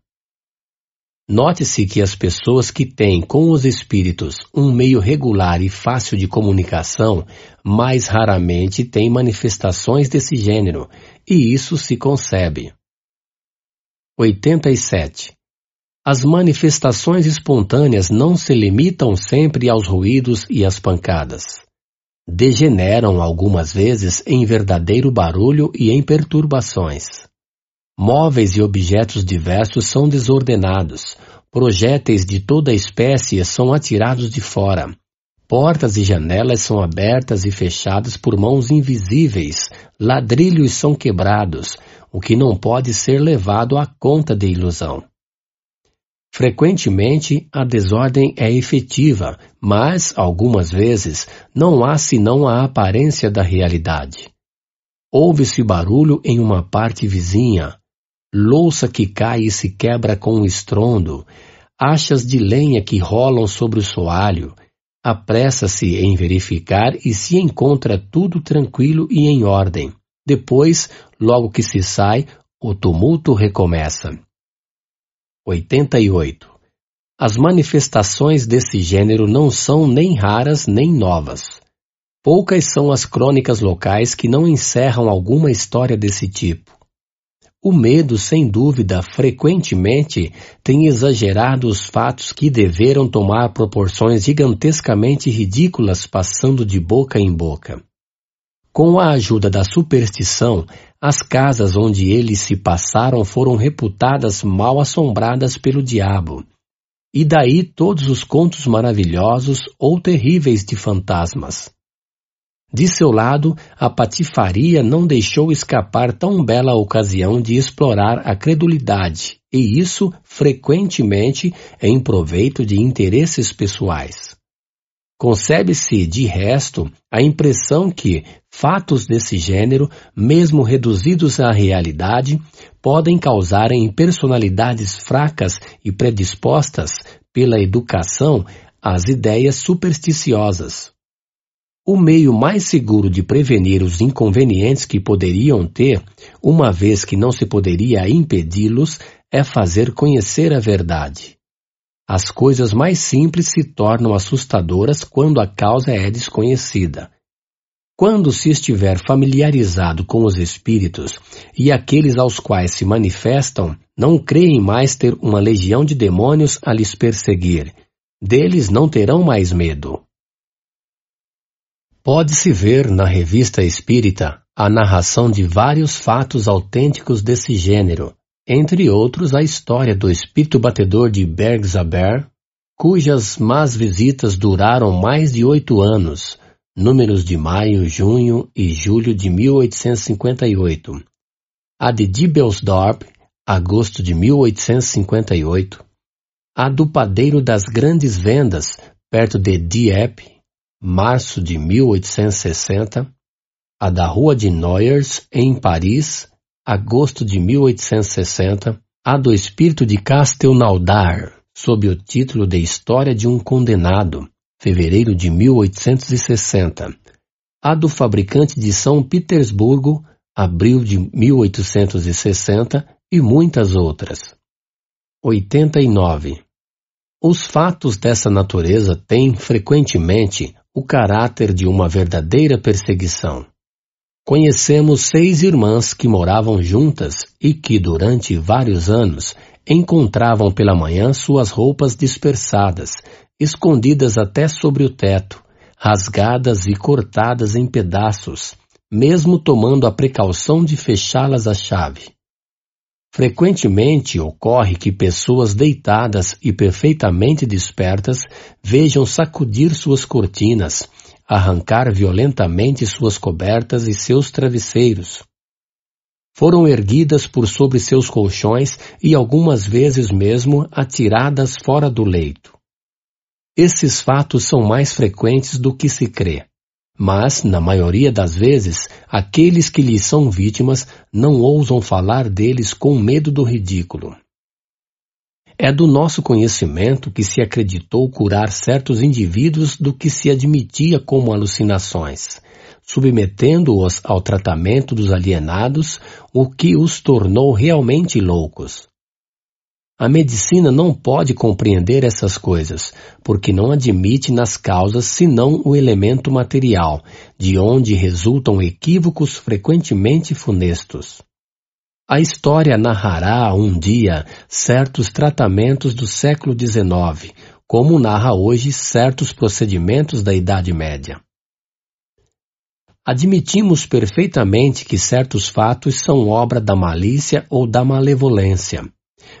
Note-se que as pessoas que têm com os espíritos um meio regular e fácil de comunicação, mais raramente têm manifestações desse gênero, e isso se concebe. 87. As manifestações espontâneas não se limitam sempre aos ruídos e às pancadas. Degeneram algumas vezes em verdadeiro barulho e em perturbações. Móveis e objetos diversos são desordenados, projéteis de toda espécie são atirados de fora. Portas e janelas são abertas e fechadas por mãos invisíveis, ladrilhos são quebrados, o que não pode ser levado à conta de ilusão. Frequentemente, a desordem é efetiva, mas, algumas vezes, não há senão a aparência da realidade. Ouve-se barulho em uma parte vizinha, louça que cai e se quebra com um estrondo, achas de lenha que rolam sobre o soalho, apressa-se em verificar e se encontra tudo tranquilo e em ordem. Depois, logo que se sai, o tumulto recomeça. 88. As manifestações desse gênero não são nem raras nem novas. Poucas são as crônicas locais que não encerram alguma história desse tipo. O medo, sem dúvida, frequentemente tem exagerado os fatos que deveram tomar proporções gigantescamente ridículas passando de boca em boca. Com a ajuda da superstição, as casas onde eles se passaram foram reputadas mal assombradas pelo diabo. E daí todos os contos maravilhosos ou terríveis de fantasmas. De seu lado, a patifaria não deixou escapar tão bela ocasião de explorar a credulidade, e isso, frequentemente, em proveito de interesses pessoais. Concebe-se, de resto, a impressão que fatos desse gênero, mesmo reduzidos à realidade, podem causar em personalidades fracas e predispostas pela educação as ideias supersticiosas. O meio mais seguro de prevenir os inconvenientes que poderiam ter, uma vez que não se poderia impedi-los, é fazer conhecer a verdade. As coisas mais simples se tornam assustadoras quando a causa é desconhecida. Quando se estiver familiarizado com os espíritos e aqueles aos quais se manifestam, não creem mais ter uma legião de demônios a lhes perseguir. Deles não terão mais medo. Pode-se ver na Revista Espírita a narração de vários fatos autênticos desse gênero, entre outros a história do espírito batedor de Bergzaber, cujas más visitas duraram mais de oito anos, números de maio, junho e julho de 1858. A de Dibelsdorp, agosto de 1858. A do padeiro das grandes vendas, perto de Dieppe, março de 1860, a da Rua de Noyers, em Paris, agosto de 1860, a do Espírito de Castelnaudar, sob o título de História de um Condenado, fevereiro de 1860, a do Fabricante de São Petersburgo, abril de 1860 e muitas outras. 89. Os fatos dessa natureza têm, frequentemente, o caráter de uma verdadeira perseguição. Conhecemos seis irmãs que moravam juntas e que, durante vários anos, encontravam pela manhã suas roupas dispersadas, escondidas até sobre o teto, rasgadas e cortadas em pedaços, mesmo tomando a precaução de fechá-las à chave. Frequentemente ocorre que pessoas deitadas e perfeitamente despertas vejam sacudir suas cortinas, arrancar violentamente suas cobertas e seus travesseiros. Foram erguidas por sobre seus colchões e algumas vezes mesmo atiradas fora do leito. Esses fatos são mais frequentes do que se crê. Mas, na maioria das vezes, aqueles que lhes são vítimas não ousam falar deles com medo do ridículo. É do nosso conhecimento que se acreditou curar certos indivíduos do que se admitia como alucinações, submetendo-os ao tratamento dos alienados, o que os tornou realmente loucos. A medicina não pode compreender essas coisas, porque não admite nas causas senão o elemento material, de onde resultam equívocos frequentemente funestos. A história narrará um dia certos tratamentos do século XIX, como narra hoje certos procedimentos da Idade Média. Admitimos perfeitamente que certos fatos são obra da malícia ou da malevolência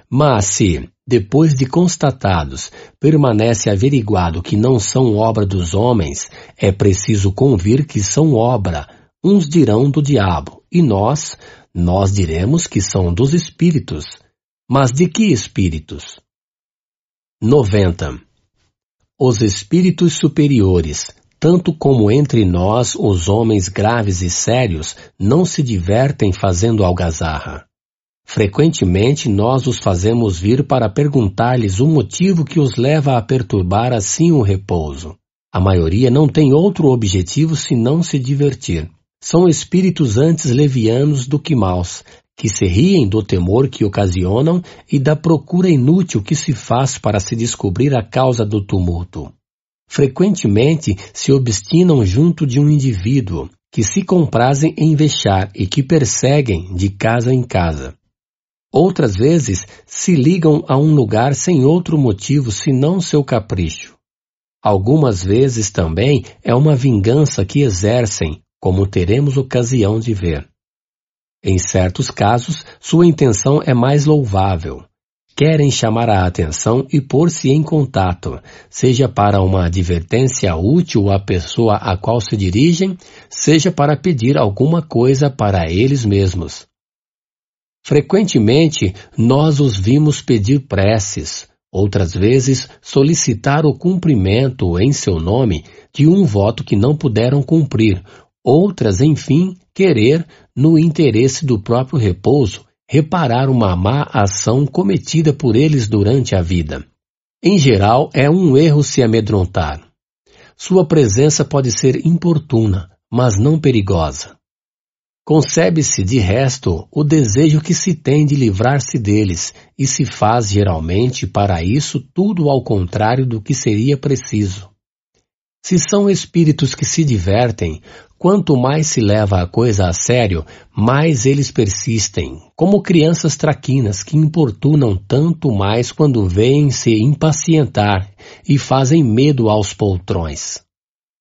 mas se, depois de constatados, permanece averiguado que não são obra dos homens, é preciso convir que são obra, uns dirão do diabo, e nós, nós diremos que são dos espíritos. Mas de que espíritos? 90. Os espíritos superiores, tanto como entre nós os homens graves e sérios não se divertem fazendo algazarra. Frequentemente nós os fazemos vir para perguntar-lhes o motivo que os leva a perturbar assim o repouso. A maioria não tem outro objetivo senão se divertir. São espíritos antes levianos do que maus, que se riem do temor que ocasionam e da procura inútil que se faz para se descobrir a causa do tumulto. Frequentemente se obstinam junto de um indivíduo, que se comprazem em vexar e que perseguem de casa em casa. Outras vezes se ligam a um lugar sem outro motivo senão seu capricho. Algumas vezes também é uma vingança que exercem, como teremos ocasião de ver. Em certos casos, sua intenção é mais louvável. Querem chamar a atenção e pôr-se em contato, seja para uma advertência útil à pessoa a qual se dirigem, seja para pedir alguma coisa para eles mesmos. Frequentemente, nós os vimos pedir preces, outras vezes solicitar o cumprimento em seu nome de um voto que não puderam cumprir, outras, enfim, querer, no interesse do próprio repouso, reparar uma má ação cometida por eles durante a vida. Em geral, é um erro se amedrontar. Sua presença pode ser importuna, mas não perigosa. Concebe-se, de resto, o desejo que se tem de livrar-se deles, e se faz geralmente para isso tudo ao contrário do que seria preciso. Se são espíritos que se divertem, quanto mais se leva a coisa a sério, mais eles persistem, como crianças traquinas que importunam tanto mais quando veem se impacientar e fazem medo aos poltrões.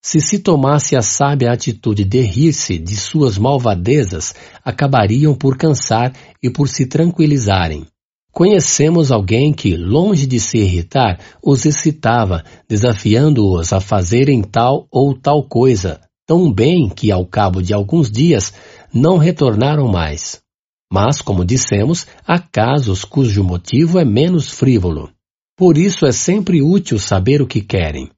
Se se tomasse a sábia atitude de rir-se de suas malvadezas, acabariam por cansar e por se tranquilizarem. Conhecemos alguém que, longe de se irritar, os excitava, desafiando-os a fazerem tal ou tal coisa, tão bem que, ao cabo de alguns dias, não retornaram mais. Mas, como dissemos, há casos cujo motivo é menos frívolo. Por isso é sempre útil saber o que querem.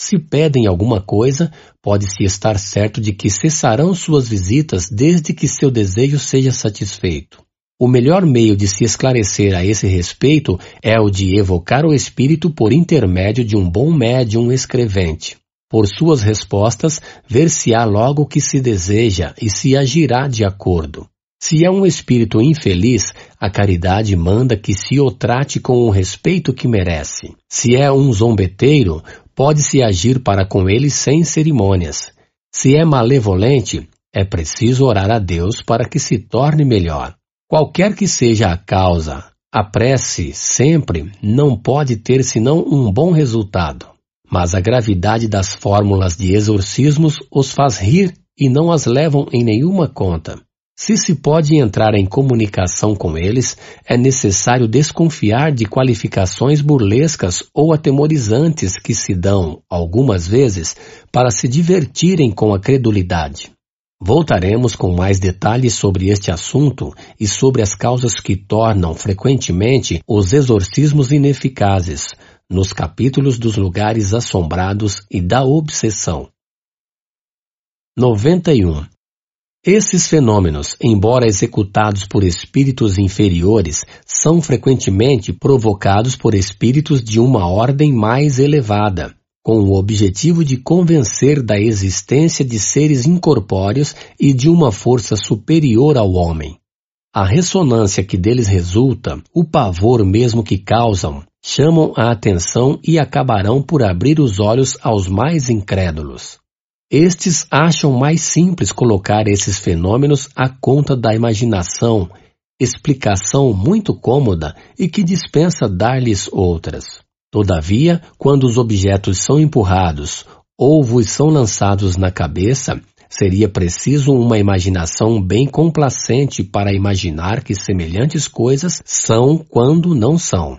Se pedem alguma coisa, pode-se estar certo de que cessarão suas visitas desde que seu desejo seja satisfeito. O melhor meio de se esclarecer a esse respeito é o de evocar o espírito por intermédio de um bom médium escrevente. Por suas respostas, ver-se-á logo o que se deseja e se agirá de acordo. Se é um espírito infeliz, a caridade manda que se o trate com o respeito que merece. Se é um zombeteiro, pode-se agir para com ele sem cerimônias. Se é malevolente, é preciso orar a Deus para que se torne melhor. Qualquer que seja a causa, a prece sempre não pode ter senão um bom resultado. Mas a gravidade das fórmulas de exorcismos os faz rir e não as levam em nenhuma conta. Se se pode entrar em comunicação com eles, é necessário desconfiar de qualificações burlescas ou atemorizantes que se dão, algumas vezes, para se divertirem com a credulidade. Voltaremos com mais detalhes sobre este assunto e sobre as causas que tornam frequentemente os exorcismos ineficazes, nos capítulos dos lugares assombrados e da obsessão. 91. Esses fenômenos, embora executados por espíritos inferiores, são frequentemente provocados por espíritos de uma ordem mais elevada, com o objetivo de convencer da existência de seres incorpóreos e de uma força superior ao homem. A ressonância que deles resulta, o pavor mesmo que causam, chamam a atenção e acabarão por abrir os olhos aos mais incrédulos. Estes acham mais simples colocar esses fenômenos à conta da imaginação, explicação muito cômoda e que dispensa dar-lhes outras. Todavia, quando os objetos são empurrados ou vos são lançados na cabeça, seria preciso uma imaginação bem complacente para imaginar que semelhantes coisas são quando não são.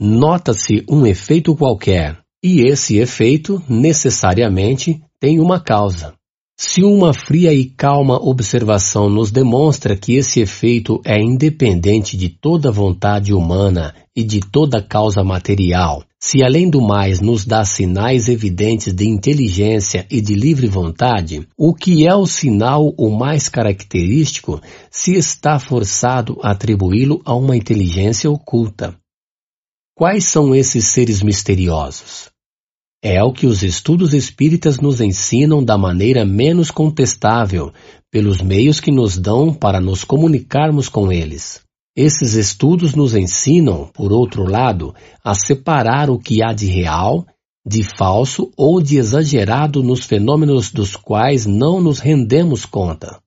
Nota-se um efeito qualquer, e esse efeito, necessariamente, tem uma causa. Se uma fria e calma observação nos demonstra que esse efeito é independente de toda vontade humana e de toda causa material, se além do mais nos dá sinais evidentes de inteligência e de livre vontade, o que é o sinal o mais característico se está forçado a atribuí-lo a uma inteligência oculta. Quais são esses seres misteriosos? É o que os estudos espíritas nos ensinam da maneira menos contestável, pelos meios que nos dão para nos comunicarmos com eles. Esses estudos nos ensinam, por outro lado, a separar o que há de real, de falso ou de exagerado nos fenômenos dos quais não nos rendemos conta.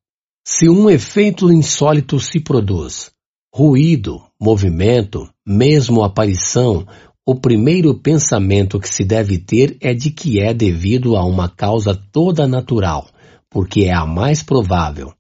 Se um efeito insólito se produz, ruído, movimento, mesmo aparição, o primeiro pensamento que se deve ter é de que é devido a uma causa toda natural, porque é a mais provável.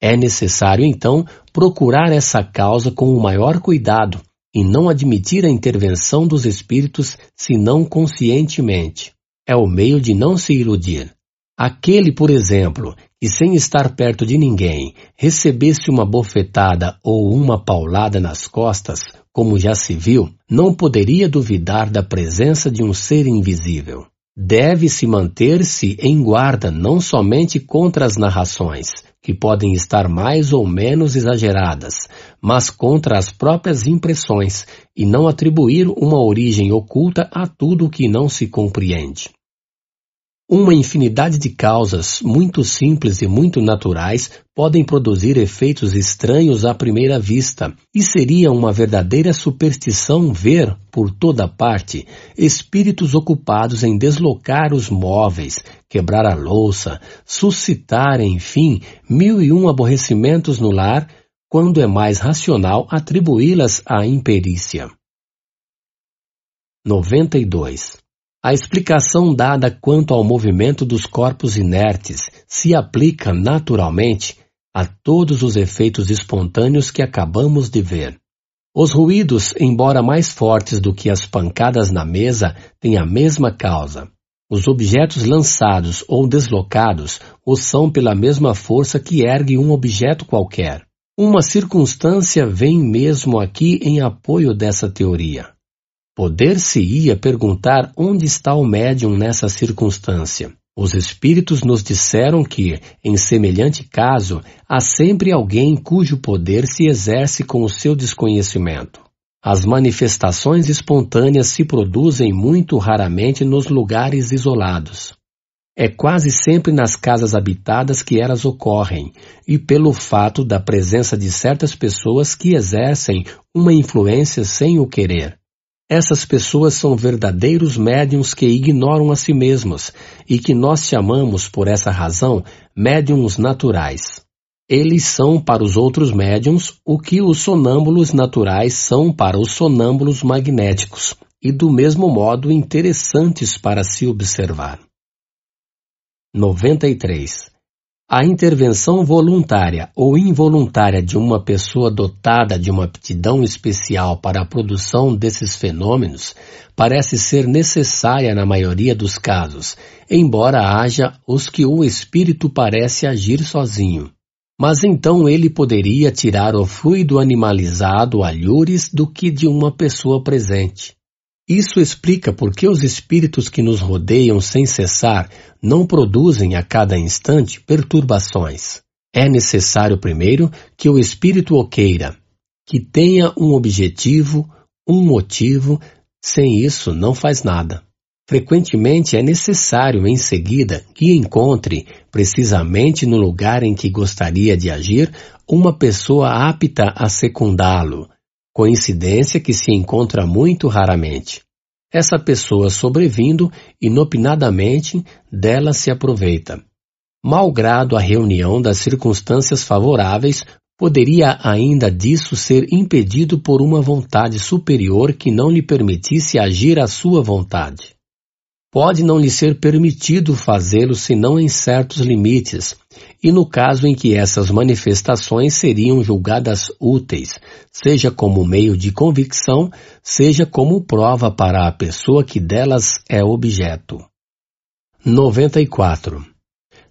É necessário, então, procurar essa causa com o maior cuidado e não admitir a intervenção dos espíritos senão conscientemente. É o meio de não se iludir. Aquele, por exemplo, que sem estar perto de ninguém recebesse uma bofetada ou uma paulada nas costas, como já se viu, não poderia duvidar da presença de um ser invisível. Deve-se manter-se em guarda não somente contra as narrações, que podem estar mais ou menos exageradas, mas contra as próprias impressões, e não atribuir uma origem oculta a tudo que não se compreende. Uma infinidade de causas, muito simples e muito naturais, podem produzir efeitos estranhos à primeira vista, e seria uma verdadeira superstição ver, por toda parte, espíritos ocupados em deslocar os móveis, quebrar a louça, suscitar, enfim, mil e um aborrecimentos no lar, quando é mais racional atribuí-las à imperícia. 92. A explicação dada quanto ao movimento dos corpos inertes se aplica naturalmente a todos os efeitos espontâneos que acabamos de ver. Os ruídos, embora mais fortes do que as pancadas na mesa, têm a mesma causa. Os objetos lançados ou deslocados o são pela mesma força que ergue um objeto qualquer. Uma circunstância vem mesmo aqui em apoio dessa teoria. Poder-se-ia perguntar onde está o médium nessa circunstância. Os espíritos nos disseram que, em semelhante caso, há sempre alguém cujo poder se exerce com o seu desconhecimento. As manifestações espontâneas se produzem muito raramente nos lugares isolados. É quase sempre nas casas habitadas que elas ocorrem, e pelo fato da presença de certas pessoas que exercem uma influência sem o querer. Essas pessoas são verdadeiros médiums que ignoram a si mesmos e que nós chamamos, por essa razão, médiums naturais. Eles são para os outros médiums o que os sonâmbulos naturais são para os sonâmbulos magnéticos, e do mesmo modo interessantes para se observar. 93. A intervenção voluntária ou involuntária de uma pessoa dotada de uma aptidão especial para a produção desses fenômenos parece ser necessária na maioria dos casos, embora haja os que o espírito parece agir sozinho. Mas então ele poderia tirar o fluido animalizado a lhures do que de uma pessoa presente. Isso explica por que os espíritos que nos rodeiam sem cessar não produzem a cada instante perturbações. É necessário primeiro que o espírito o queira, que tenha um objetivo, um motivo, sem isso não faz nada. Frequentemente é necessário em seguida que encontre, precisamente no lugar em que gostaria de agir, uma pessoa apta a secundá-lo, coincidência que se encontra muito raramente. Essa pessoa sobrevindo, inopinadamente, dela se aproveita. Malgrado a reunião das circunstâncias favoráveis, poderia ainda disso ser impedido por uma vontade superior que não lhe permitisse agir à sua vontade pode não lhe ser permitido fazê-lo senão em certos limites, e no caso em que essas manifestações seriam julgadas úteis, seja como meio de convicção, seja como prova para a pessoa que delas é objeto. 94.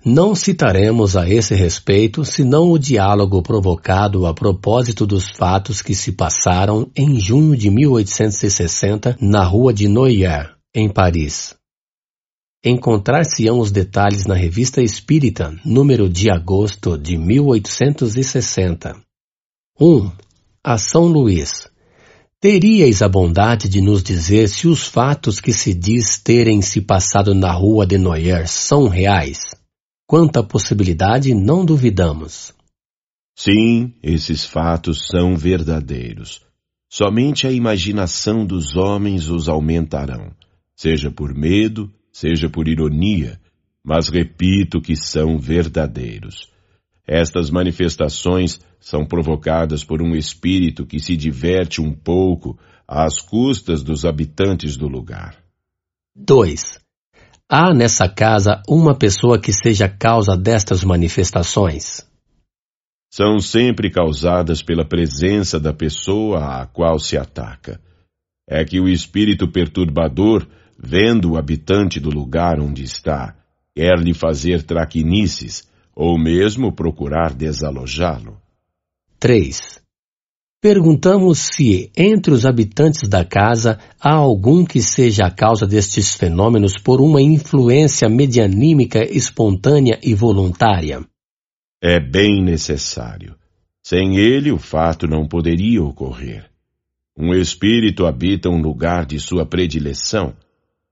Não citaremos a esse respeito senão o diálogo provocado a propósito dos fatos que se passaram em junho de 1860 na rua de Noyer, em Paris. Encontrar-se-ão os detalhes na Revista Espírita, número de agosto de 1860. 1. A São Luís. Teríeis a bondade de nos dizer se os fatos que se diz terem se passado na rua de Noyer são reais? Quanto à possibilidade, não duvidamos. Sim, esses fatos são verdadeiros. Somente a imaginação dos homens os aumentarão, seja por medo, seja por ironia, mas repito que são verdadeiros. Estas manifestações são provocadas por um espírito que se diverte um pouco às custas dos habitantes do lugar. 2. Há nessa casa uma pessoa que seja causa destas manifestações? São sempre causadas pela presença da pessoa à qual se ataca. É que o espírito perturbador vendo o habitante do lugar onde está, quer lhe fazer traquinices, ou mesmo procurar desalojá-lo. 3. Perguntamos se, entre os habitantes da casa, há algum que seja a causa destes fenômenos por uma influência medianímica espontânea e voluntária. É bem necessário. Sem ele, o fato não poderia ocorrer. Um espírito habita um lugar de sua predileção,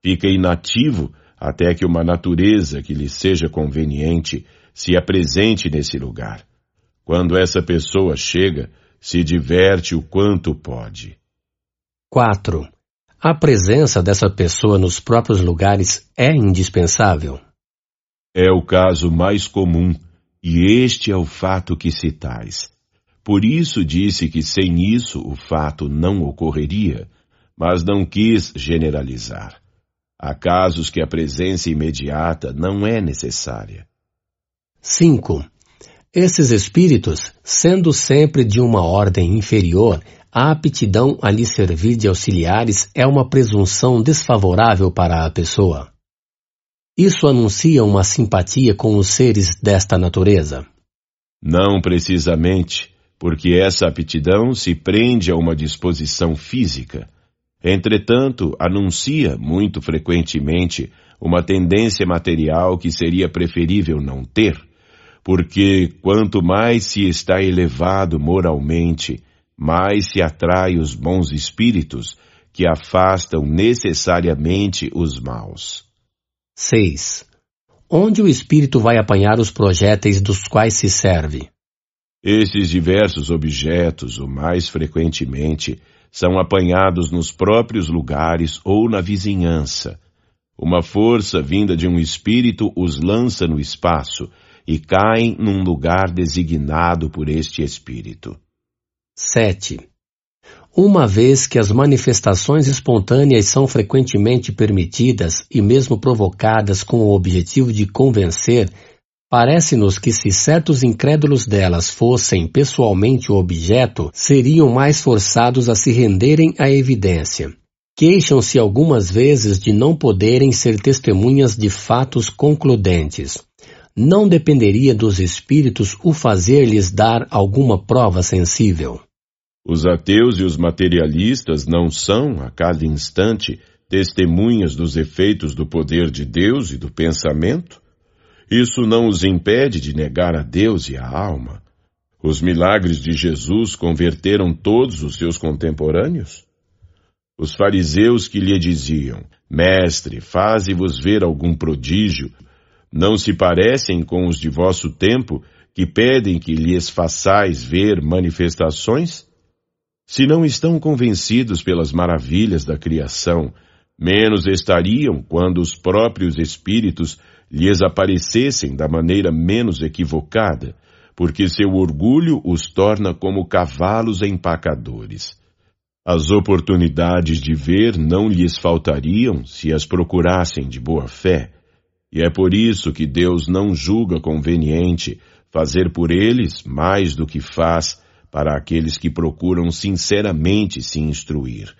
fica inativo até que uma natureza que lhe seja conveniente se apresente nesse lugar. Quando essa pessoa chega, se diverte o quanto pode. 4. A presença dessa pessoa nos próprios lugares é indispensável? É o caso mais comum, e este é o fato que citais. Por isso disse que sem isso o fato não ocorreria, mas não quis generalizar. Há casos que a presença imediata não é necessária. 5. Esses espíritos, sendo sempre de uma ordem inferior, a aptidão a lhe servir de auxiliares é uma presunção desfavorável para a pessoa. Isso anuncia uma simpatia com os seres desta natureza? Não precisamente, porque essa aptidão se prende a uma disposição física Entretanto, anuncia muito frequentemente uma tendência material que seria preferível não ter, porque quanto mais se está elevado moralmente, mais se atrai os bons espíritos que afastam necessariamente os maus. 6. Onde o espírito vai apanhar os projéteis dos quais se serve? Esses diversos objetos, o mais frequentemente, são apanhados nos próprios lugares ou na vizinhança. Uma força vinda de um espírito os lança no espaço e caem num lugar designado por este espírito. 7. Uma vez que as manifestações espontâneas são frequentemente permitidas e mesmo provocadas com o objetivo de convencer Parece-nos que se certos incrédulos delas fossem pessoalmente o objeto, seriam mais forçados a se renderem à evidência. Queixam-se algumas vezes de não poderem ser testemunhas de fatos concludentes. Não dependeria dos espíritos o fazer-lhes dar alguma prova sensível. Os ateus e os materialistas não são, a cada instante, testemunhas dos efeitos do poder de Deus e do pensamento? Isso não os impede de negar a Deus e a alma. Os milagres de Jesus converteram todos os seus contemporâneos? Os fariseus que lhe diziam, Mestre, faze-vos ver algum prodígio, não se parecem com os de vosso tempo que pedem que lhes façais ver manifestações? Se não estão convencidos pelas maravilhas da criação, menos estariam quando os próprios espíritos lhes aparecessem da maneira menos equivocada, porque seu orgulho os torna como cavalos empacadores. As oportunidades de ver não lhes faltariam se as procurassem de boa fé, e é por isso que Deus não julga conveniente fazer por eles mais do que faz para aqueles que procuram sinceramente se instruir,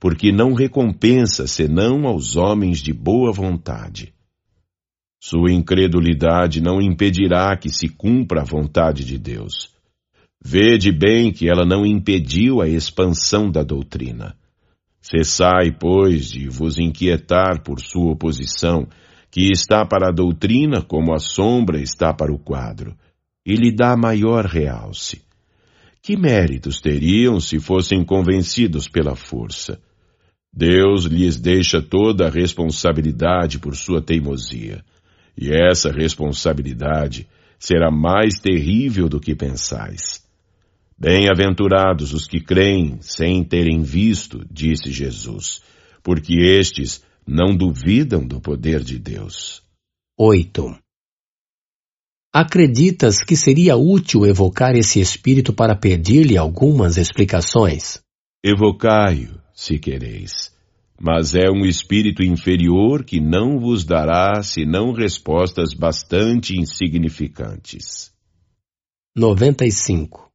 porque não recompensa senão aos homens de boa vontade. Sua incredulidade não impedirá que se cumpra a vontade de Deus. Vede bem que ela não impediu a expansão da doutrina. Cessai, pois, de vos inquietar por sua oposição, que está para a doutrina como a sombra está para o quadro, e lhe dá maior realce. Que méritos teriam se fossem convencidos pela força? Deus lhes deixa toda a responsabilidade por sua teimosia, e essa responsabilidade será mais terrível do que pensais. Bem-aventurados os que creem sem terem visto, disse Jesus, porque estes não duvidam do poder de Deus. 8. Acreditas que seria útil evocar esse espírito para pedir-lhe algumas explicações? Evocai-o, se quereis. Mas é um espírito inferior que não vos dará senão respostas bastante insignificantes. 95.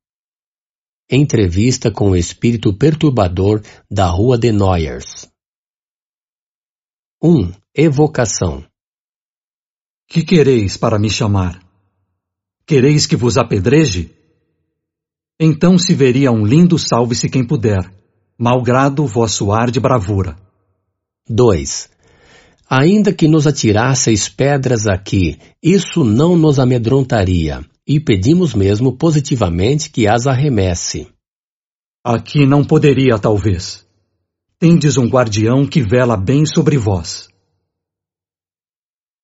Entrevista com o espírito perturbador da Rua de Noyers. 1. Evocação. Que quereis para me chamar? Quereis que vos apedreje? Então se veria um lindo salve-se quem puder, malgrado vosso ar de bravura. 2. Ainda que nos atirasseis pedras aqui, isso não nos amedrontaria, e pedimos mesmo positivamente que as arremesse. Aqui não poderia, talvez. Tendes um guardião que vela bem sobre vós.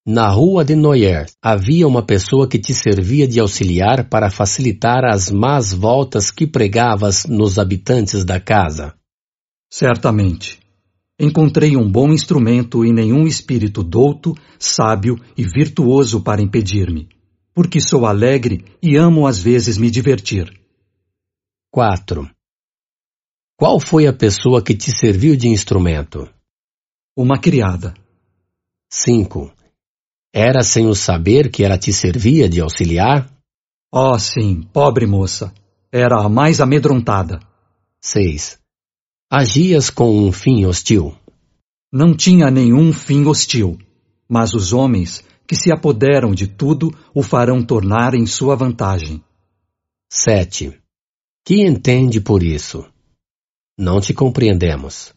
Na rua de Noyer havia uma pessoa que te servia de auxiliar para facilitar as más voltas que pregavas nos habitantes da casa. Certamente. Encontrei um bom instrumento e nenhum espírito douto, sábio e virtuoso para impedir-me, porque sou alegre e amo às vezes me divertir. 4. Qual foi a pessoa que te serviu de instrumento? Uma criada. 5. Era sem o saber que ela te servia de auxiliar? Oh, sim, pobre moça. Era a mais amedrontada. 6. Agias com um fim hostil. Não tinha nenhum fim hostil, mas os homens que se apoderam de tudo o farão tornar em sua vantagem. 7. Que entende por isso? Não te compreendemos.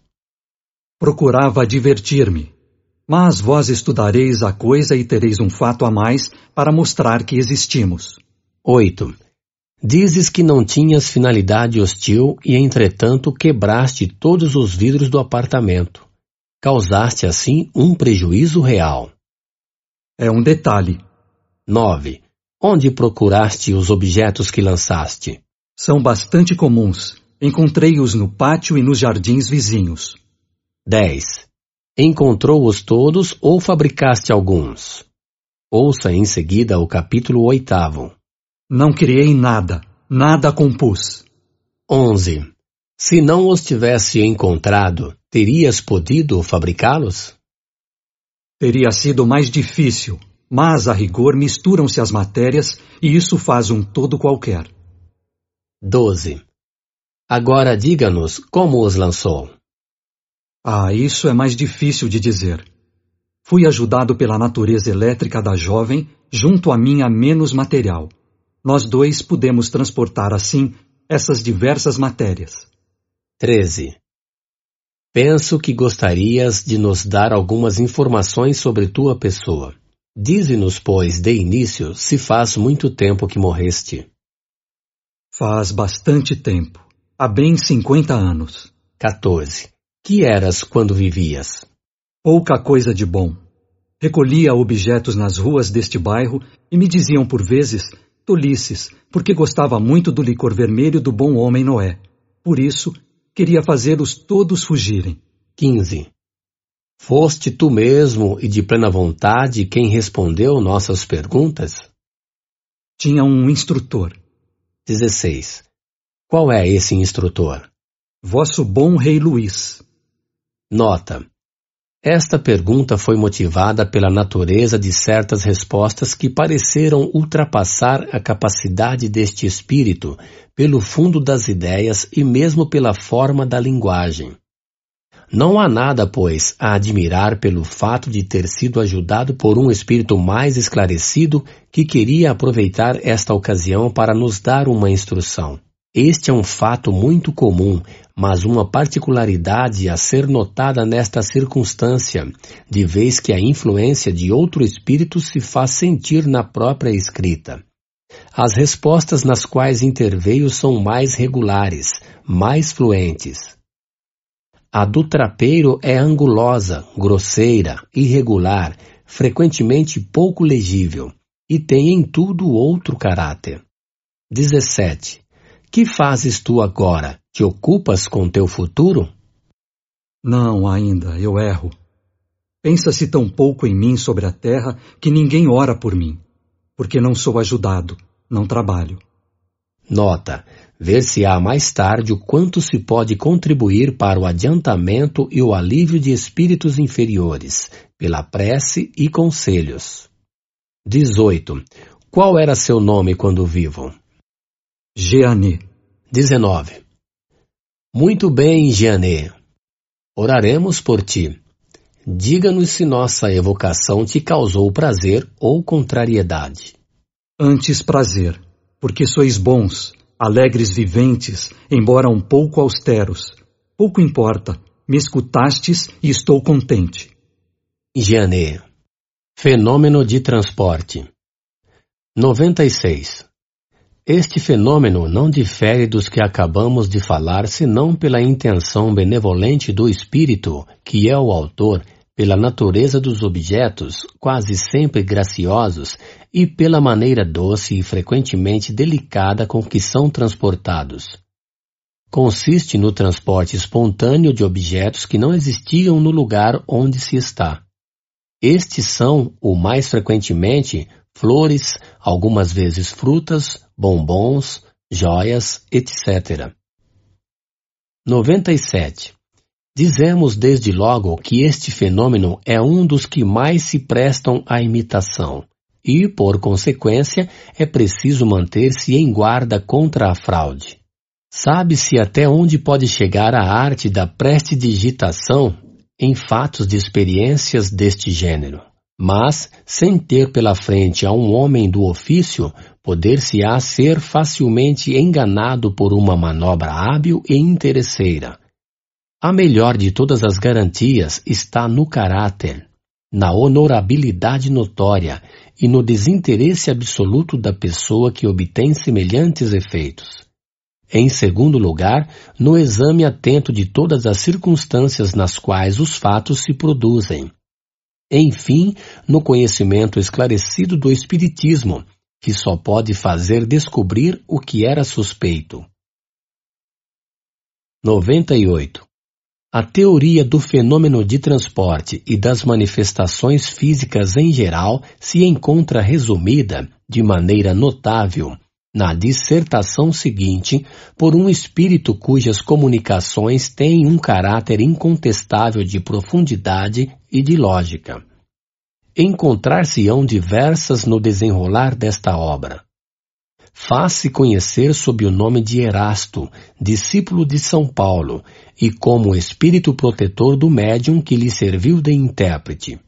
Procurava divertir-me, mas vós estudareis a coisa e tereis um fato a mais para mostrar que existimos. 8. Dizes que não tinhas finalidade hostil e, entretanto, quebraste todos os vidros do apartamento. Causaste, assim, um prejuízo real. É um detalhe. 9. Onde procuraste os objetos que lançaste? São bastante comuns. Encontrei-os no pátio e nos jardins vizinhos. 10. Encontrou-os todos ou fabricaste alguns? Ouça em seguida o capítulo oitavo. Não criei nada, nada compus. 11. Se não os tivesse encontrado, terias podido fabricá-los? Teria sido mais difícil, mas a rigor misturam-se as matérias e isso faz um todo qualquer. 12. Agora diga-nos como os lançou. Ah, isso é mais difícil de dizer. Fui ajudado pela natureza elétrica da jovem junto à minha menos material nós dois pudemos transportar assim essas diversas matérias. 13. Penso que gostarias de nos dar algumas informações sobre tua pessoa. Dize-nos, pois, de início, se faz muito tempo que morreste. Faz bastante tempo. Há bem 50 anos. 14. Que eras quando vivias? Pouca coisa de bom. Recolhia objetos nas ruas deste bairro e me diziam por vezes tolices, porque gostava muito do licor vermelho do bom homem Noé. Por isso, queria fazê-los todos fugirem. 15. Foste tu mesmo e de plena vontade quem respondeu nossas perguntas? Tinha um instrutor. 16. Qual é esse instrutor? Vosso bom rei Luís. Nota. Esta pergunta foi motivada pela natureza de certas respostas que pareceram ultrapassar a capacidade deste espírito, pelo fundo das ideias e mesmo pela forma da linguagem. Não há nada, pois, a admirar pelo fato de ter sido ajudado por um espírito mais esclarecido que queria aproveitar esta ocasião para nos dar uma instrução. Este é um fato muito comum, mas uma particularidade a ser notada nesta circunstância, de vez que a influência de outro espírito se faz sentir na própria escrita. As respostas nas quais interveio são mais regulares, mais fluentes. A do trapeiro é angulosa, grosseira, irregular, frequentemente pouco legível, e tem em tudo outro caráter. 17. Que fazes tu agora? Te ocupas com teu futuro? Não, ainda, eu erro. Pensa-se tão pouco em mim sobre a terra que ninguém ora por mim, porque não sou ajudado, não trabalho. Nota: ver-se-á mais tarde o quanto se pode contribuir para o adiantamento e o alívio de espíritos inferiores, pela prece e conselhos. 18. Qual era seu nome quando vivo? Jeanê. 19. Muito bem, Jeanê. Oraremos por ti. Diga-nos se nossa evocação te causou prazer ou contrariedade. Antes prazer, porque sois bons, alegres viventes, embora um pouco austeros. Pouco importa, me escutastes e estou contente. Janê. Fenômeno de transporte. 96. Este fenômeno não difere dos que acabamos de falar senão pela intenção benevolente do espírito, que é o autor, pela natureza dos objetos, quase sempre graciosos, e pela maneira doce e frequentemente delicada com que são transportados. Consiste no transporte espontâneo de objetos que não existiam no lugar onde se está. Estes são, o mais frequentemente, flores, algumas vezes frutas, bombons, joias, etc. 97. Dizemos desde logo que este fenômeno é um dos que mais se prestam à imitação, e, por consequência, é preciso manter-se em guarda contra a fraude. Sabe-se até onde pode chegar a arte da prestidigitação em fatos de experiências deste gênero. Mas, sem ter pela frente a um homem do ofício, poder-se-á ser facilmente enganado por uma manobra hábil e interesseira, a melhor de todas as garantias está no caráter, na honorabilidade notória e no desinteresse absoluto da pessoa que obtém semelhantes efeitos. Em segundo lugar, no exame atento de todas as circunstâncias nas quais os fatos se produzem. Enfim, no conhecimento esclarecido do Espiritismo, que só pode fazer descobrir o que era suspeito. 98. A teoria do fenômeno de transporte e das manifestações físicas em geral se encontra resumida, de maneira notável, na dissertação seguinte por um espírito cujas comunicações têm um caráter incontestável de profundidade e de lógica. Encontrar-se-ão diversas no desenrolar desta obra faz-se conhecer sob o nome de Erasto, discípulo de São Paulo, e como espírito protetor do médium que lhe serviu de intérprete.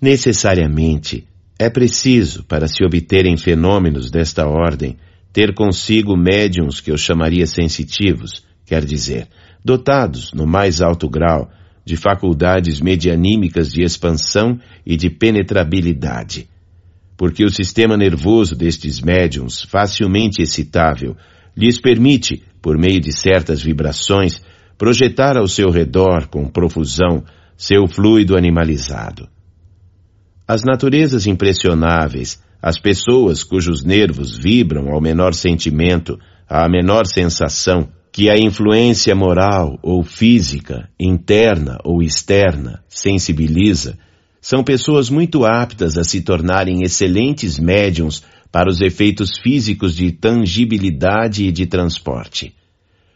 Necessariamente, é preciso, para se obterem fenômenos desta ordem, ter consigo médiums que eu chamaria sensitivos, quer dizer, dotados, no mais alto grau, de faculdades medianímicas de expansão e de penetrabilidade porque o sistema nervoso destes médiums, facilmente excitável, lhes permite, por meio de certas vibrações, projetar ao seu redor, com profusão, seu fluido animalizado. As naturezas impressionáveis, as pessoas cujos nervos vibram ao menor sentimento, à menor sensação, que a influência moral ou física, interna ou externa, sensibiliza, são pessoas muito aptas a se tornarem excelentes médiums para os efeitos físicos de tangibilidade e de transporte.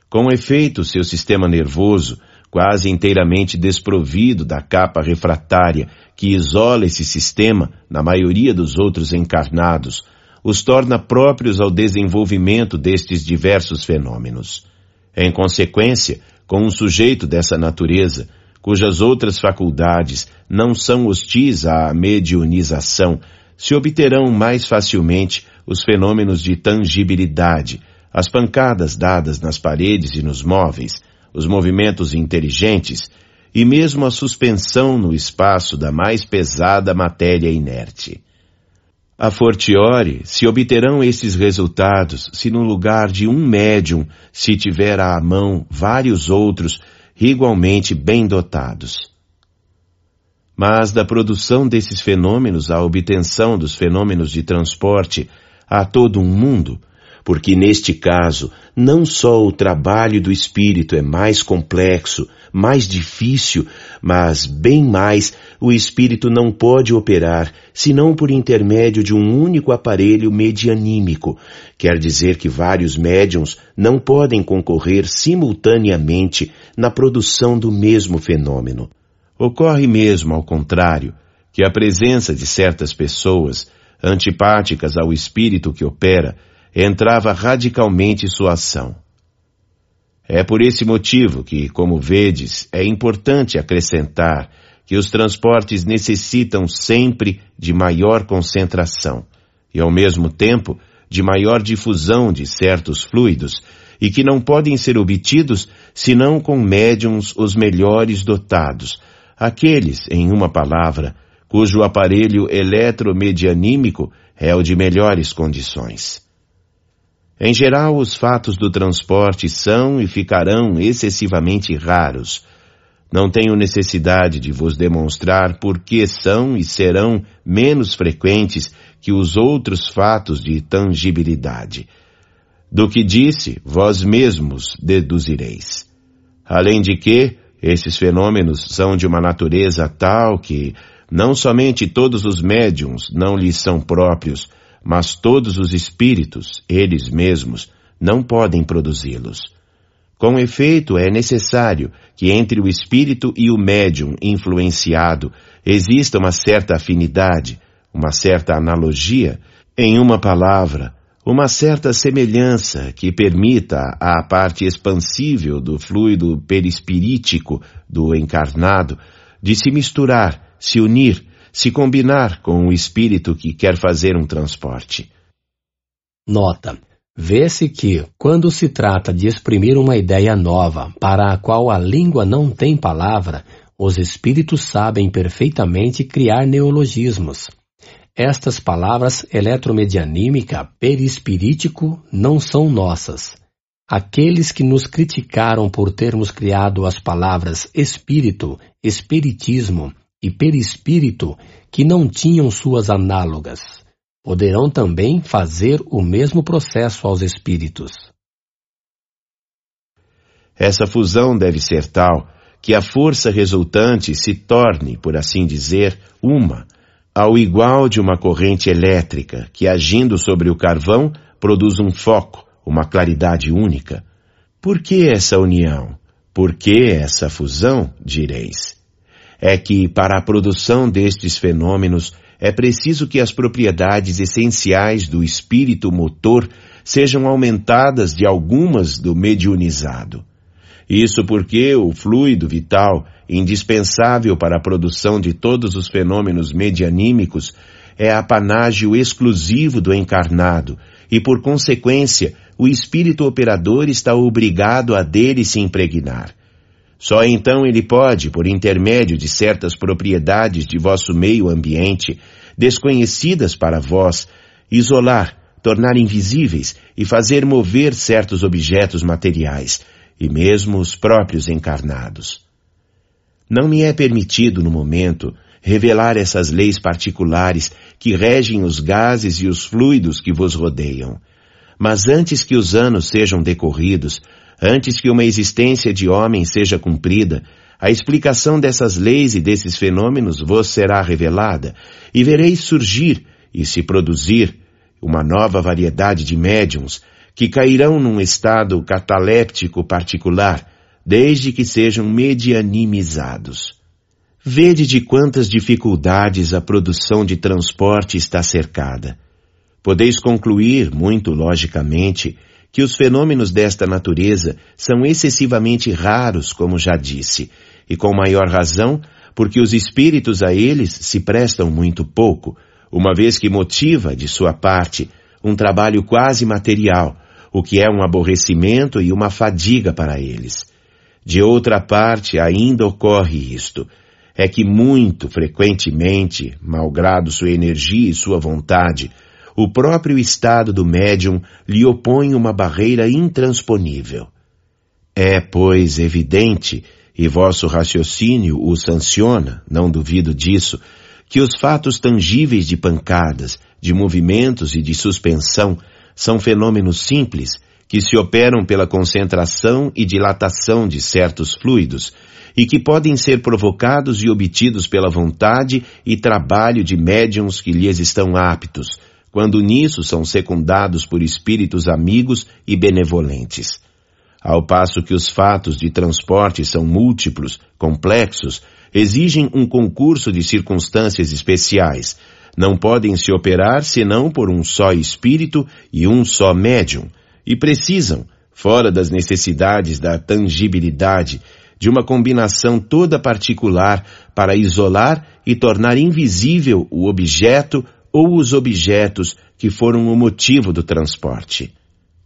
Com efeito, seu sistema nervoso, quase inteiramente desprovido da capa refratária que isola esse sistema na maioria dos outros encarnados, os torna próprios ao desenvolvimento destes diversos fenômenos. Em consequência, com um sujeito dessa natureza, cujas outras faculdades não são hostis à mediunização, se obterão mais facilmente os fenômenos de tangibilidade, as pancadas dadas nas paredes e nos móveis, os movimentos inteligentes e mesmo a suspensão no espaço da mais pesada matéria inerte. A fortiori, se obterão esses resultados se no lugar de um médium se tiver à mão vários outros igualmente bem dotados. Mas da produção desses fenômenos à obtenção dos fenômenos de transporte a todo um mundo, porque neste caso não só o trabalho do espírito é mais complexo, mais difícil, mas bem mais o espírito não pode operar senão por intermédio de um único aparelho medianímico. Quer dizer que vários médiums não podem concorrer simultaneamente na produção do mesmo fenômeno. Ocorre mesmo ao contrário, que a presença de certas pessoas, antipáticas ao espírito que opera, entrava radicalmente sua ação. É por esse motivo que, como vedes, é importante acrescentar que os transportes necessitam sempre de maior concentração e, ao mesmo tempo, de maior difusão de certos fluidos e que não podem ser obtidos senão com médiums os melhores dotados, aqueles, em uma palavra, cujo aparelho eletromedianímico é o de melhores condições. Em geral, os fatos do transporte são e ficarão excessivamente raros. Não tenho necessidade de vos demonstrar por que são e serão menos frequentes que os outros fatos de tangibilidade. Do que disse, vós mesmos deduzireis. Além de que, esses fenômenos são de uma natureza tal que não somente todos os médiums não lhes são próprios, mas todos os espíritos, eles mesmos, não podem produzi-los. Com efeito, é necessário que entre o espírito e o médium influenciado exista uma certa afinidade, uma certa analogia, em uma palavra, uma certa semelhança que permita à parte expansível do fluido perispirítico do encarnado de se misturar, se unir, se combinar com o espírito que quer fazer um transporte. Nota. Vê-se que, quando se trata de exprimir uma ideia nova para a qual a língua não tem palavra, os espíritos sabem perfeitamente criar neologismos. Estas palavras eletromedianímica, perispirítico, não são nossas. Aqueles que nos criticaram por termos criado as palavras espírito, espiritismo, e perispírito que não tinham suas análogas. Poderão também fazer o mesmo processo aos espíritos. Essa fusão deve ser tal que a força resultante se torne, por assim dizer, uma, ao igual de uma corrente elétrica que, agindo sobre o carvão, produz um foco, uma claridade única. Por que essa união? Por que essa fusão, direis? É que, para a produção destes fenômenos, é preciso que as propriedades essenciais do espírito motor sejam aumentadas de algumas do mediunizado. Isso porque o fluido vital, indispensável para a produção de todos os fenômenos medianímicos, é apanágio exclusivo do encarnado e, por consequência, o espírito operador está obrigado a dele se impregnar. Só então ele pode, por intermédio de certas propriedades de vosso meio ambiente, desconhecidas para vós, isolar, tornar invisíveis e fazer mover certos objetos materiais, e mesmo os próprios encarnados. Não me é permitido, no momento, revelar essas leis particulares que regem os gases e os fluidos que vos rodeiam. Mas antes que os anos sejam decorridos, Antes que uma existência de homem seja cumprida, a explicação dessas leis e desses fenômenos vos será revelada, e vereis surgir e se produzir uma nova variedade de médiums que cairão num estado cataléptico particular, desde que sejam medianimizados. Vede de quantas dificuldades a produção de transporte está cercada. Podeis concluir, muito logicamente, que os fenômenos desta natureza são excessivamente raros, como já disse, e com maior razão porque os espíritos a eles se prestam muito pouco, uma vez que motiva, de sua parte, um trabalho quase material, o que é um aborrecimento e uma fadiga para eles. De outra parte, ainda ocorre isto, é que muito frequentemente, malgrado sua energia e sua vontade, o próprio estado do médium lhe opõe uma barreira intransponível. É, pois, evidente, e vosso raciocínio o sanciona, não duvido disso, que os fatos tangíveis de pancadas, de movimentos e de suspensão são fenômenos simples que se operam pela concentração e dilatação de certos fluidos e que podem ser provocados e obtidos pela vontade e trabalho de médiums que lhes estão aptos, quando nisso são secundados por espíritos amigos e benevolentes. Ao passo que os fatos de transporte são múltiplos, complexos, exigem um concurso de circunstâncias especiais, não podem se operar senão por um só espírito e um só médium, e precisam, fora das necessidades da tangibilidade, de uma combinação toda particular para isolar e tornar invisível o objeto ou os objetos que foram o motivo do transporte.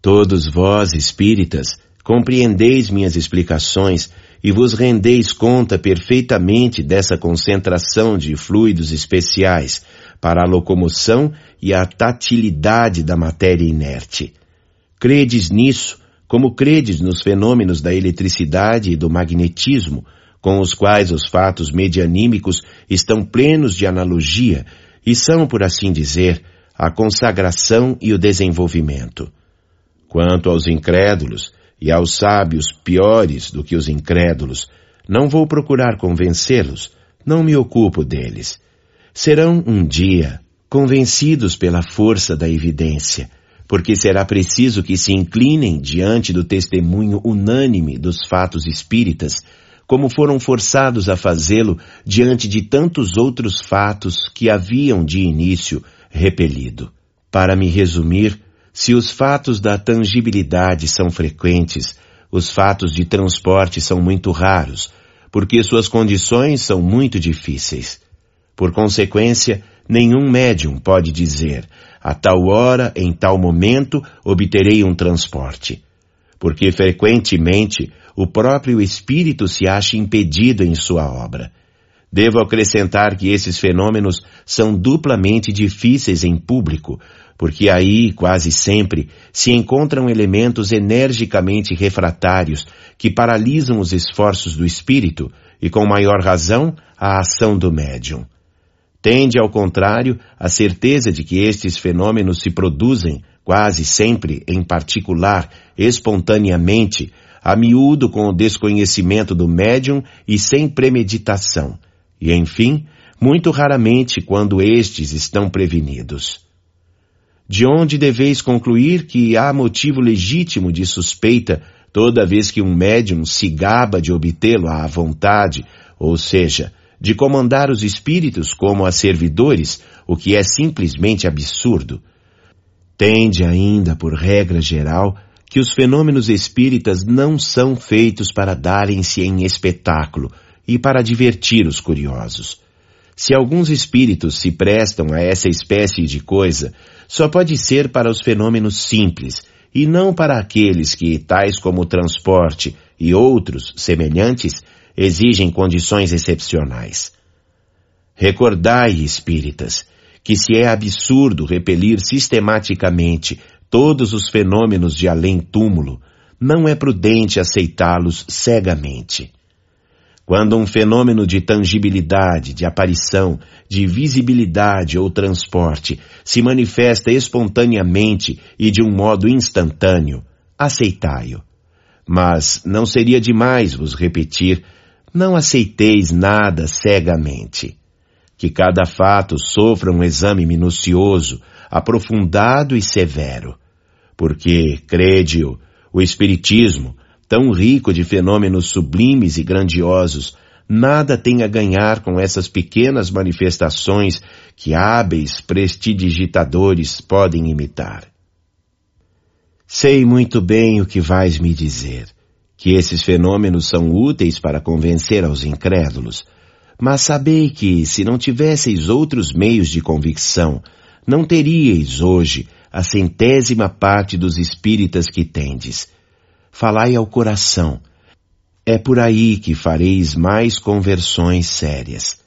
Todos vós, espíritas, compreendeis minhas explicações e vos rendeis conta perfeitamente dessa concentração de fluidos especiais para a locomoção e a tatilidade da matéria inerte. Credes nisso, como credes nos fenômenos da eletricidade e do magnetismo, com os quais os fatos medianímicos estão plenos de analogia e são, por assim dizer, a consagração e o desenvolvimento. Quanto aos incrédulos e aos sábios piores do que os incrédulos, não vou procurar convencê-los, não me ocupo deles. Serão um dia convencidos pela força da evidência, porque será preciso que se inclinem diante do testemunho unânime dos fatos espíritas, como foram forçados a fazê-lo diante de tantos outros fatos que haviam de início repelido. Para me resumir, se os fatos da tangibilidade são frequentes, os fatos de transporte são muito raros, porque suas condições são muito difíceis. Por consequência, nenhum médium pode dizer, a tal hora, em tal momento, obterei um transporte. Porque frequentemente o próprio espírito se acha impedido em sua obra. Devo acrescentar que esses fenômenos são duplamente difíceis em público, porque aí, quase sempre, se encontram elementos energicamente refratários que paralisam os esforços do espírito e, com maior razão, a ação do médium. Tende, ao contrário, a certeza de que estes fenômenos se produzem, quase sempre, em particular, espontaneamente, a miúdo com o desconhecimento do médium e sem premeditação, e, enfim, muito raramente quando estes estão prevenidos. De onde deveis concluir que há motivo legítimo de suspeita toda vez que um médium se gaba de obtê-lo à vontade, ou seja, de comandar os espíritos como a servidores, o que é simplesmente absurdo. Tende ainda, por regra geral, que os fenômenos espíritas não são feitos para darem-se em espetáculo e para divertir os curiosos. Se alguns espíritos se prestam a essa espécie de coisa, só pode ser para os fenômenos simples, e não para aqueles que, tais como o transporte e outros semelhantes, exigem condições excepcionais. Recordai, espíritas, que se é absurdo repelir sistematicamente todos os fenômenos de além-túmulo, não é prudente aceitá-los cegamente. Quando um fenômeno de tangibilidade, de aparição, de visibilidade ou transporte se manifesta espontaneamente e de um modo instantâneo, aceitai-o. Mas não seria demais vos repetir não aceiteis nada cegamente. Que cada fato sofra um exame minucioso, aprofundado e severo. Porque, crede-o, o Espiritismo, tão rico de fenômenos sublimes e grandiosos, nada tem a ganhar com essas pequenas manifestações que hábeis prestidigitadores podem imitar. Sei muito bem o que vais me dizer, que esses fenômenos são úteis para convencer aos incrédulos, mas sabei que, se não tivesseis outros meios de convicção, não teríeis hoje a centésima parte dos espíritas que tendes. Falai ao coração. É por aí que fareis mais conversões sérias.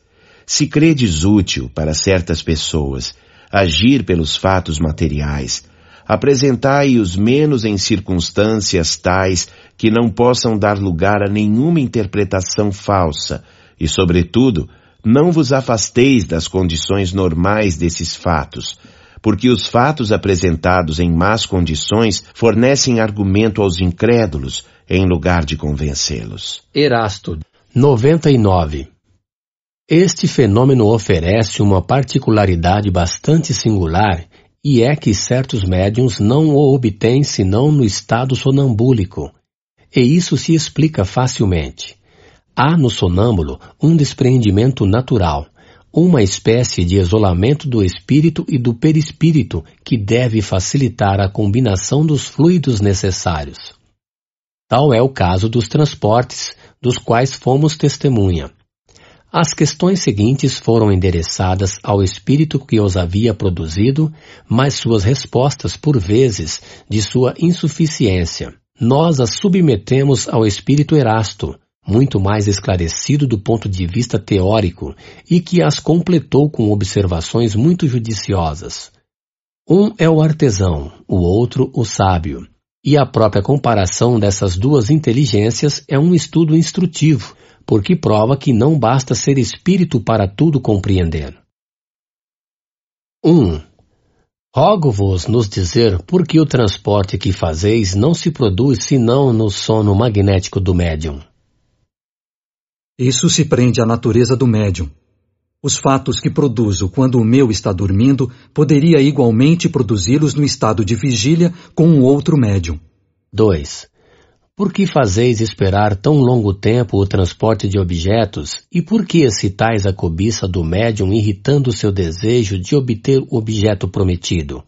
Se credes útil para certas pessoas agir pelos fatos materiais, apresentai-os menos em circunstâncias tais que não possam dar lugar a nenhuma interpretação falsa, e, sobretudo, não vos afasteis das condições normais desses fatos, porque os fatos apresentados em más condições fornecem argumento aos incrédulos em lugar de convencê-los. Erasto, 99. Este fenômeno oferece uma particularidade bastante singular e é que certos médiums não o obtêm senão no estado sonambúlico. E isso se explica facilmente. Há no sonâmbulo um despreendimento natural, uma espécie de isolamento do espírito e do perispírito que deve facilitar a combinação dos fluidos necessários. Tal é o caso dos transportes, dos quais fomos testemunha. As questões seguintes foram endereçadas ao espírito que os havia produzido, mas suas respostas, por vezes, de sua insuficiência, nós as submetemos ao espírito Erasto, muito mais esclarecido do ponto de vista teórico e que as completou com observações muito judiciosas. Um é o artesão, o outro o sábio, e a própria comparação dessas duas inteligências é um estudo instrutivo, porque prova que não basta ser espírito para tudo compreender. 1. Um, Rogo-vos nos dizer por que o transporte que fazeis não se produz senão no sono magnético do médium. Isso se prende à natureza do médium. Os fatos que produzo quando o meu está dormindo poderia igualmente produzi-los no estado de vigília com um outro médium. 2. Por que fazeis esperar tão longo tempo o transporte de objetos e por que excitais a cobiça do médium irritando seu desejo de obter o objeto prometido?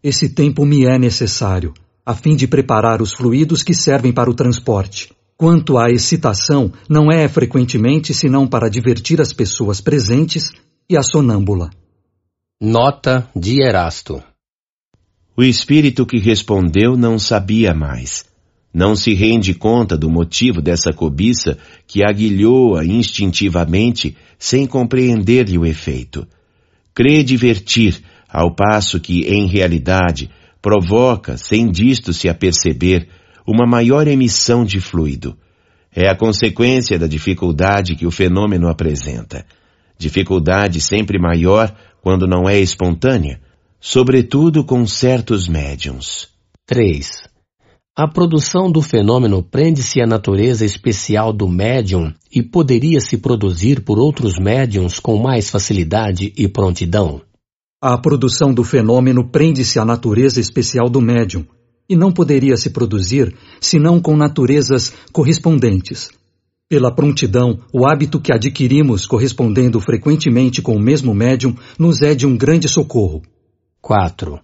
Esse tempo me é necessário, a fim de preparar os fluidos que servem para o transporte. Quanto à excitação, não é frequentemente senão para divertir as pessoas presentes e a sonâmbula. Nota de Erasto O espírito que respondeu não sabia mais não se rende conta do motivo dessa cobiça que aguilhou-a instintivamente sem compreender-lhe o efeito. Crê divertir, ao passo que, em realidade, provoca, sem disto se aperceber, uma maior emissão de fluido. É a consequência da dificuldade que o fenômeno apresenta. Dificuldade sempre maior quando não é espontânea, sobretudo com certos médiums. 3. A produção do fenômeno prende-se à natureza especial do médium e poderia se produzir por outros médiums com mais facilidade e prontidão. A produção do fenômeno prende-se à natureza especial do médium e não poderia se produzir senão com naturezas correspondentes. Pela prontidão, o hábito que adquirimos correspondendo frequentemente com o mesmo médium nos é de um grande socorro. 4.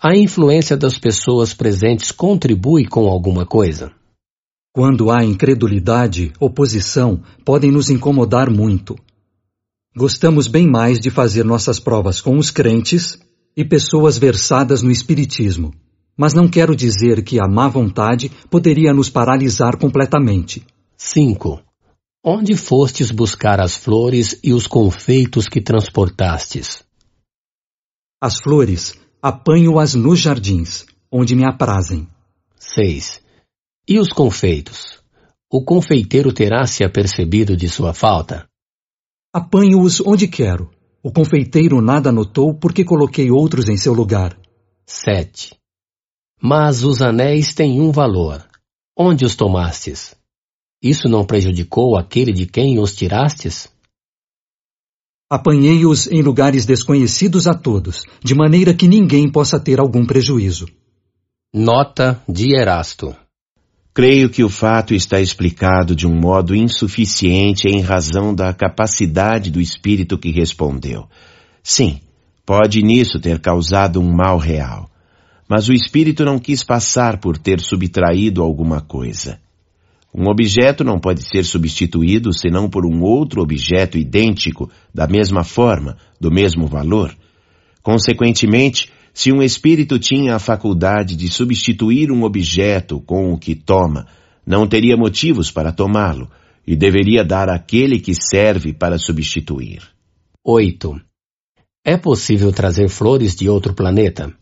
A influência das pessoas presentes contribui com alguma coisa? Quando há incredulidade, oposição, podem nos incomodar muito. Gostamos bem mais de fazer nossas provas com os crentes e pessoas versadas no Espiritismo, mas não quero dizer que a má vontade poderia nos paralisar completamente. 5. Onde fostes buscar as flores e os confeitos que transportastes? As flores Apanho-as nos jardins, onde me aprazem. 6. E os confeitos? O confeiteiro terá se apercebido de sua falta? Apanho-os onde quero. O confeiteiro nada notou porque coloquei outros em seu lugar. 7. Mas os anéis têm um valor. Onde os tomastes? Isso não prejudicou aquele de quem os tirastes? Apanhei-os em lugares desconhecidos a todos, de maneira que ninguém possa ter algum prejuízo. Nota de Erasto Creio que o fato está explicado de um modo insuficiente em razão da capacidade do espírito que respondeu. Sim, pode nisso ter causado um mal real. Mas o espírito não quis passar por ter subtraído alguma coisa. Um objeto não pode ser substituído senão por um outro objeto idêntico, da mesma forma, do mesmo valor. Consequentemente, se um espírito tinha a faculdade de substituir um objeto com o que toma, não teria motivos para tomá-lo, e deveria dar àquele que serve para substituir. 8. É possível trazer flores de outro planeta?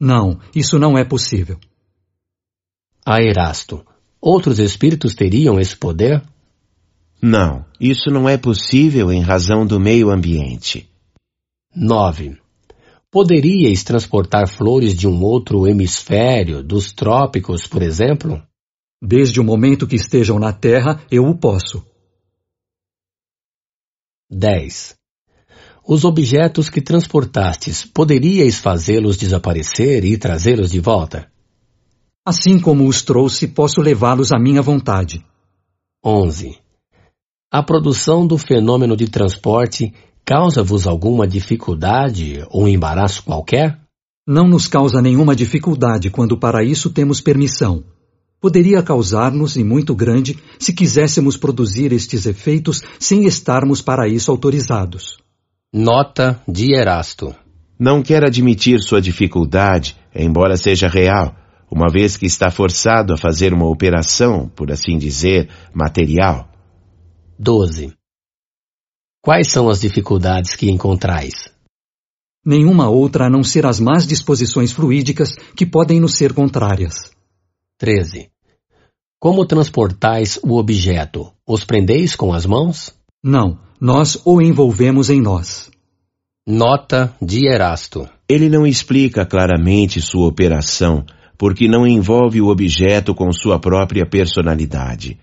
Não, isso não é possível. A Erasto. Outros espíritos teriam esse poder? Não, isso não é possível em razão do meio ambiente. 9. Poderíeis transportar flores de um outro hemisfério, dos trópicos, por exemplo? Desde o momento que estejam na Terra, eu o posso. 10. Os objetos que transportastes, poderíeis fazê-los desaparecer e trazê-los de volta? Assim como os trouxe, posso levá-los à minha vontade. 11. A produção do fenômeno de transporte causa-vos alguma dificuldade ou embaraço qualquer? Não nos causa nenhuma dificuldade quando para isso temos permissão. Poderia causar-nos, e muito grande, se quiséssemos produzir estes efeitos sem estarmos para isso autorizados. Nota de Erasto. Não quer admitir sua dificuldade, embora seja real, uma vez que está forçado a fazer uma operação, por assim dizer, material. 12. Quais são as dificuldades que encontrais? Nenhuma outra a não ser as más disposições fluídicas que podem nos ser contrárias. 13. Como transportais o objeto? Os prendeis com as mãos? Não, nós o envolvemos em nós. Nota de Erasto. Ele não explica claramente sua operação, porque não envolve o objeto com sua própria personalidade.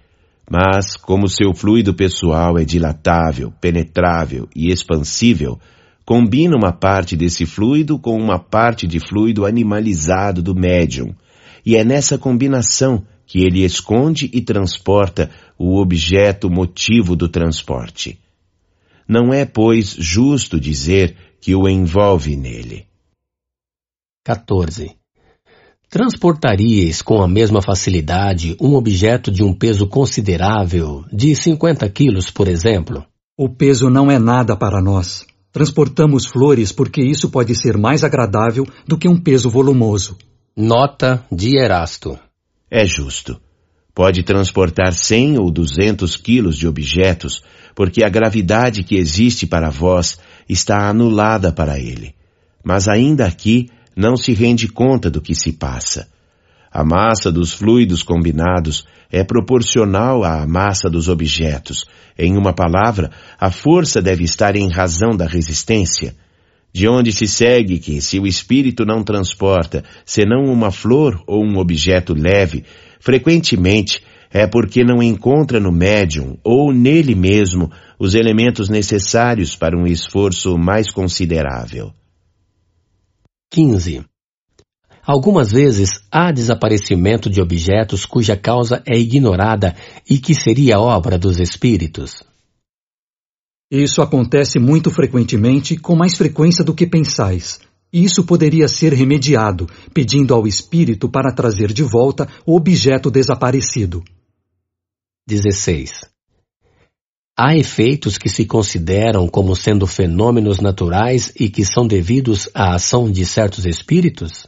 Mas, como seu fluido pessoal é dilatável, penetrável e expansível, combina uma parte desse fluido com uma parte de fluido animalizado do médium, e é nessa combinação que ele esconde e transporta o objeto motivo do transporte. Não é, pois, justo dizer que o envolve nele. 14. Transportaríeis com a mesma facilidade um objeto de um peso considerável, de 50 quilos, por exemplo? O peso não é nada para nós. Transportamos flores porque isso pode ser mais agradável do que um peso volumoso. Nota de Erasto. É justo. Pode transportar 100 ou 200 quilos de objetos, porque a gravidade que existe para vós está anulada para ele. Mas ainda aqui não se rende conta do que se passa. A massa dos fluidos combinados é proporcional à massa dos objetos. Em uma palavra, a força deve estar em razão da resistência. De onde se segue que, se o espírito não transporta senão uma flor ou um objeto leve, frequentemente é porque não encontra no médium ou nele mesmo os elementos necessários para um esforço mais considerável. 15. Algumas vezes há desaparecimento de objetos cuja causa é ignorada e que seria obra dos espíritos. Isso acontece muito frequentemente, com mais frequência do que pensais. E isso poderia ser remediado, pedindo ao espírito para trazer de volta o objeto desaparecido. 16. Há efeitos que se consideram como sendo fenômenos naturais e que são devidos à ação de certos espíritos?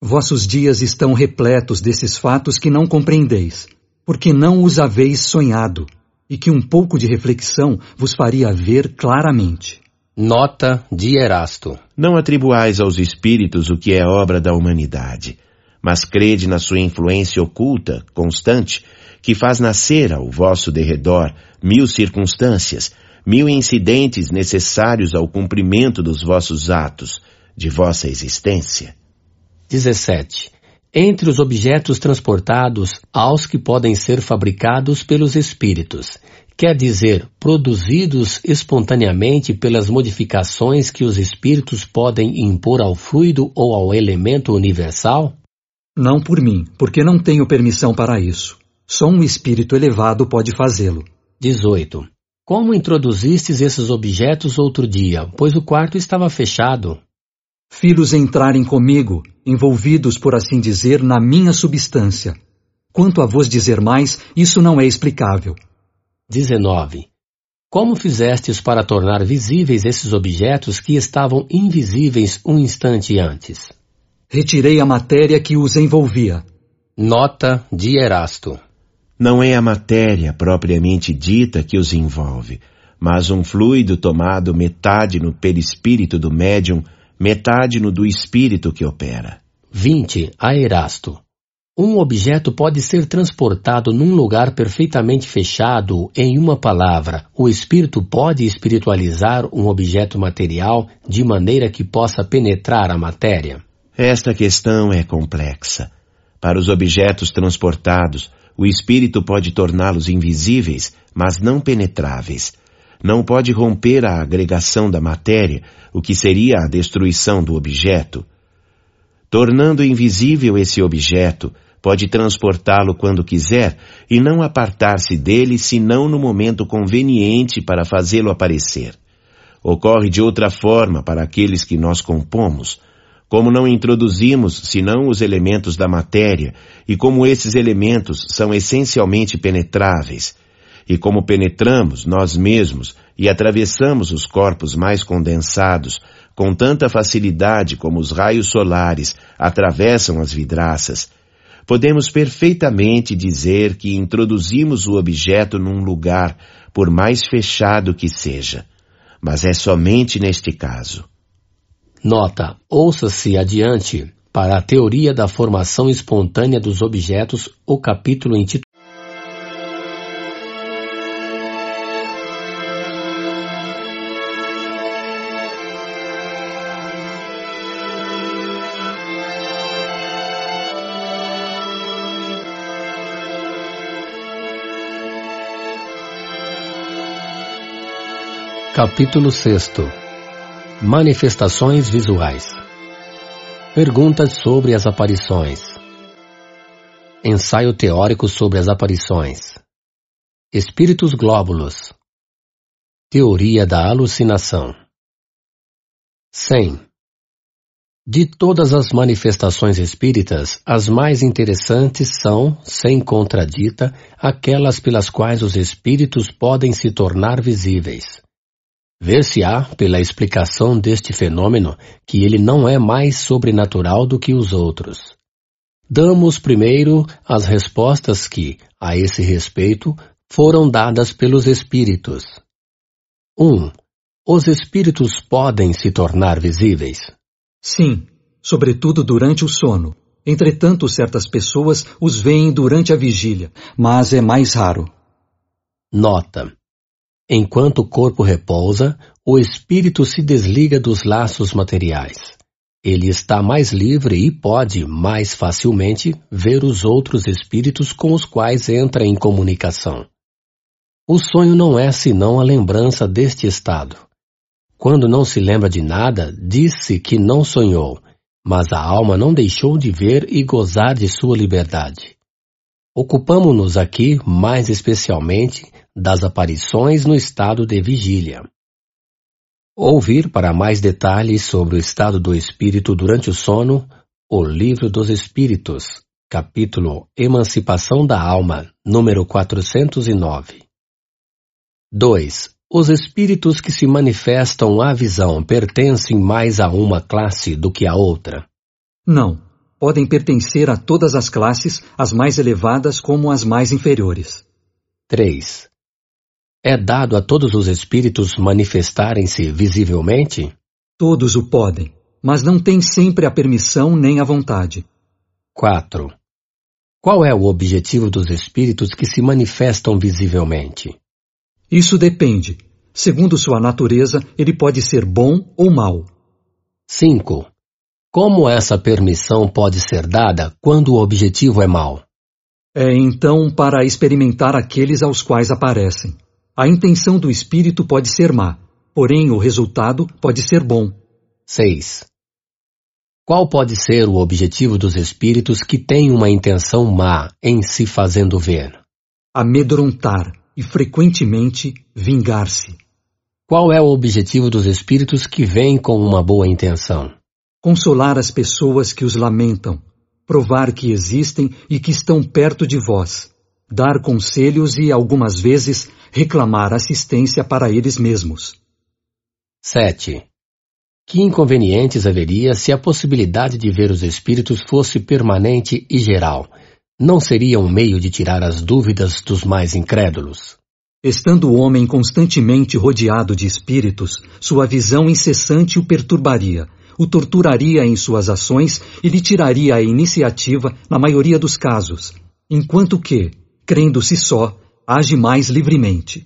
Vossos dias estão repletos desses fatos que não compreendeis, porque não os haveis sonhado, e que um pouco de reflexão vos faria ver claramente. Nota de Erasto. Não atribuais aos espíritos o que é obra da humanidade, mas crede na sua influência oculta, constante, que faz nascer ao vosso derredor mil circunstâncias, mil incidentes necessários ao cumprimento dos vossos atos, de vossa existência. 17. Entre os objetos transportados, aos que podem ser fabricados pelos espíritos, quer dizer, produzidos espontaneamente pelas modificações que os espíritos podem impor ao fluido ou ao elemento universal? Não por mim, porque não tenho permissão para isso. Só um espírito elevado pode fazê-lo. 18. Como introduzistes esses objetos outro dia, pois o quarto estava fechado? Fi-los entrarem comigo, envolvidos, por assim dizer, na minha substância. Quanto a vos dizer mais, isso não é explicável. 19. Como fizestes para tornar visíveis esses objetos que estavam invisíveis um instante antes? Retirei a matéria que os envolvia. Nota de Erasto. Não é a matéria propriamente dita que os envolve, mas um fluido tomado metade no perispírito do médium, metade no do espírito que opera. 20. A Erasto. Um objeto pode ser transportado num lugar perfeitamente fechado, em uma palavra, o espírito pode espiritualizar um objeto material de maneira que possa penetrar a matéria? Esta questão é complexa. Para os objetos transportados, o espírito pode torná-los invisíveis, mas não penetráveis. Não pode romper a agregação da matéria, o que seria a destruição do objeto. Tornando invisível esse objeto, pode transportá-lo quando quiser e não apartar-se dele senão no momento conveniente para fazê-lo aparecer. Ocorre de outra forma para aqueles que nós compomos. Como não introduzimos senão os elementos da matéria, e como esses elementos são essencialmente penetráveis, e como penetramos nós mesmos e atravessamos os corpos mais condensados com tanta facilidade como os raios solares atravessam as vidraças, podemos perfeitamente dizer que introduzimos o objeto num lugar, por mais fechado que seja. Mas é somente neste caso. Nota: ouça-se adiante para a teoria da formação espontânea dos objetos, o capítulo intitulado Capítulo 6 Manifestações visuais. Perguntas sobre as aparições. Ensaio teórico sobre as aparições. Espíritos glóbulos. Teoria da alucinação. 100. De todas as manifestações espíritas, as mais interessantes são, sem contradita, aquelas pelas quais os espíritos podem se tornar visíveis. Ver-se-á, pela explicação deste fenômeno, que ele não é mais sobrenatural do que os outros. Damos primeiro as respostas que, a esse respeito, foram dadas pelos Espíritos. 1. Um, os Espíritos podem se tornar visíveis? Sim, sobretudo durante o sono. Entretanto, certas pessoas os veem durante a vigília, mas é mais raro. Nota. Enquanto o corpo repousa, o espírito se desliga dos laços materiais. Ele está mais livre e pode, mais facilmente, ver os outros espíritos com os quais entra em comunicação. O sonho não é senão a lembrança deste estado. Quando não se lembra de nada, diz-se que não sonhou, mas a alma não deixou de ver e gozar de sua liberdade. Ocupamo-nos aqui, mais especialmente, das aparições no estado de vigília. Ouvir para mais detalhes sobre o estado do espírito durante o sono, o Livro dos Espíritos, capítulo Emancipação da Alma, número 409. 2. Os espíritos que se manifestam à visão pertencem mais a uma classe do que a outra? Não. Podem pertencer a todas as classes, as mais elevadas como as mais inferiores. 3. É dado a todos os espíritos manifestarem-se visivelmente? Todos o podem, mas não têm sempre a permissão nem a vontade. 4. Qual é o objetivo dos espíritos que se manifestam visivelmente? Isso depende. Segundo sua natureza, ele pode ser bom ou mau. 5. Como essa permissão pode ser dada quando o objetivo é mau? É então para experimentar aqueles aos quais aparecem. A intenção do espírito pode ser má, porém o resultado pode ser bom. 6. Qual pode ser o objetivo dos espíritos que têm uma intenção má em se fazendo ver? Amedrontar e, frequentemente, vingar-se. Qual é o objetivo dos espíritos que vêm com uma boa intenção? consolar as pessoas que os lamentam, provar que existem e que estão perto de vós, dar conselhos e, algumas vezes, reclamar assistência para eles mesmos. 7. Que inconvenientes haveria se a possibilidade de ver os espíritos fosse permanente e geral? Não seria um meio de tirar as dúvidas dos mais incrédulos? Estando o homem constantemente rodeado de espíritos, sua visão incessante o perturbaria, o torturaria em suas ações e lhe tiraria a iniciativa na maioria dos casos, enquanto que, crendo-se só, age mais livremente.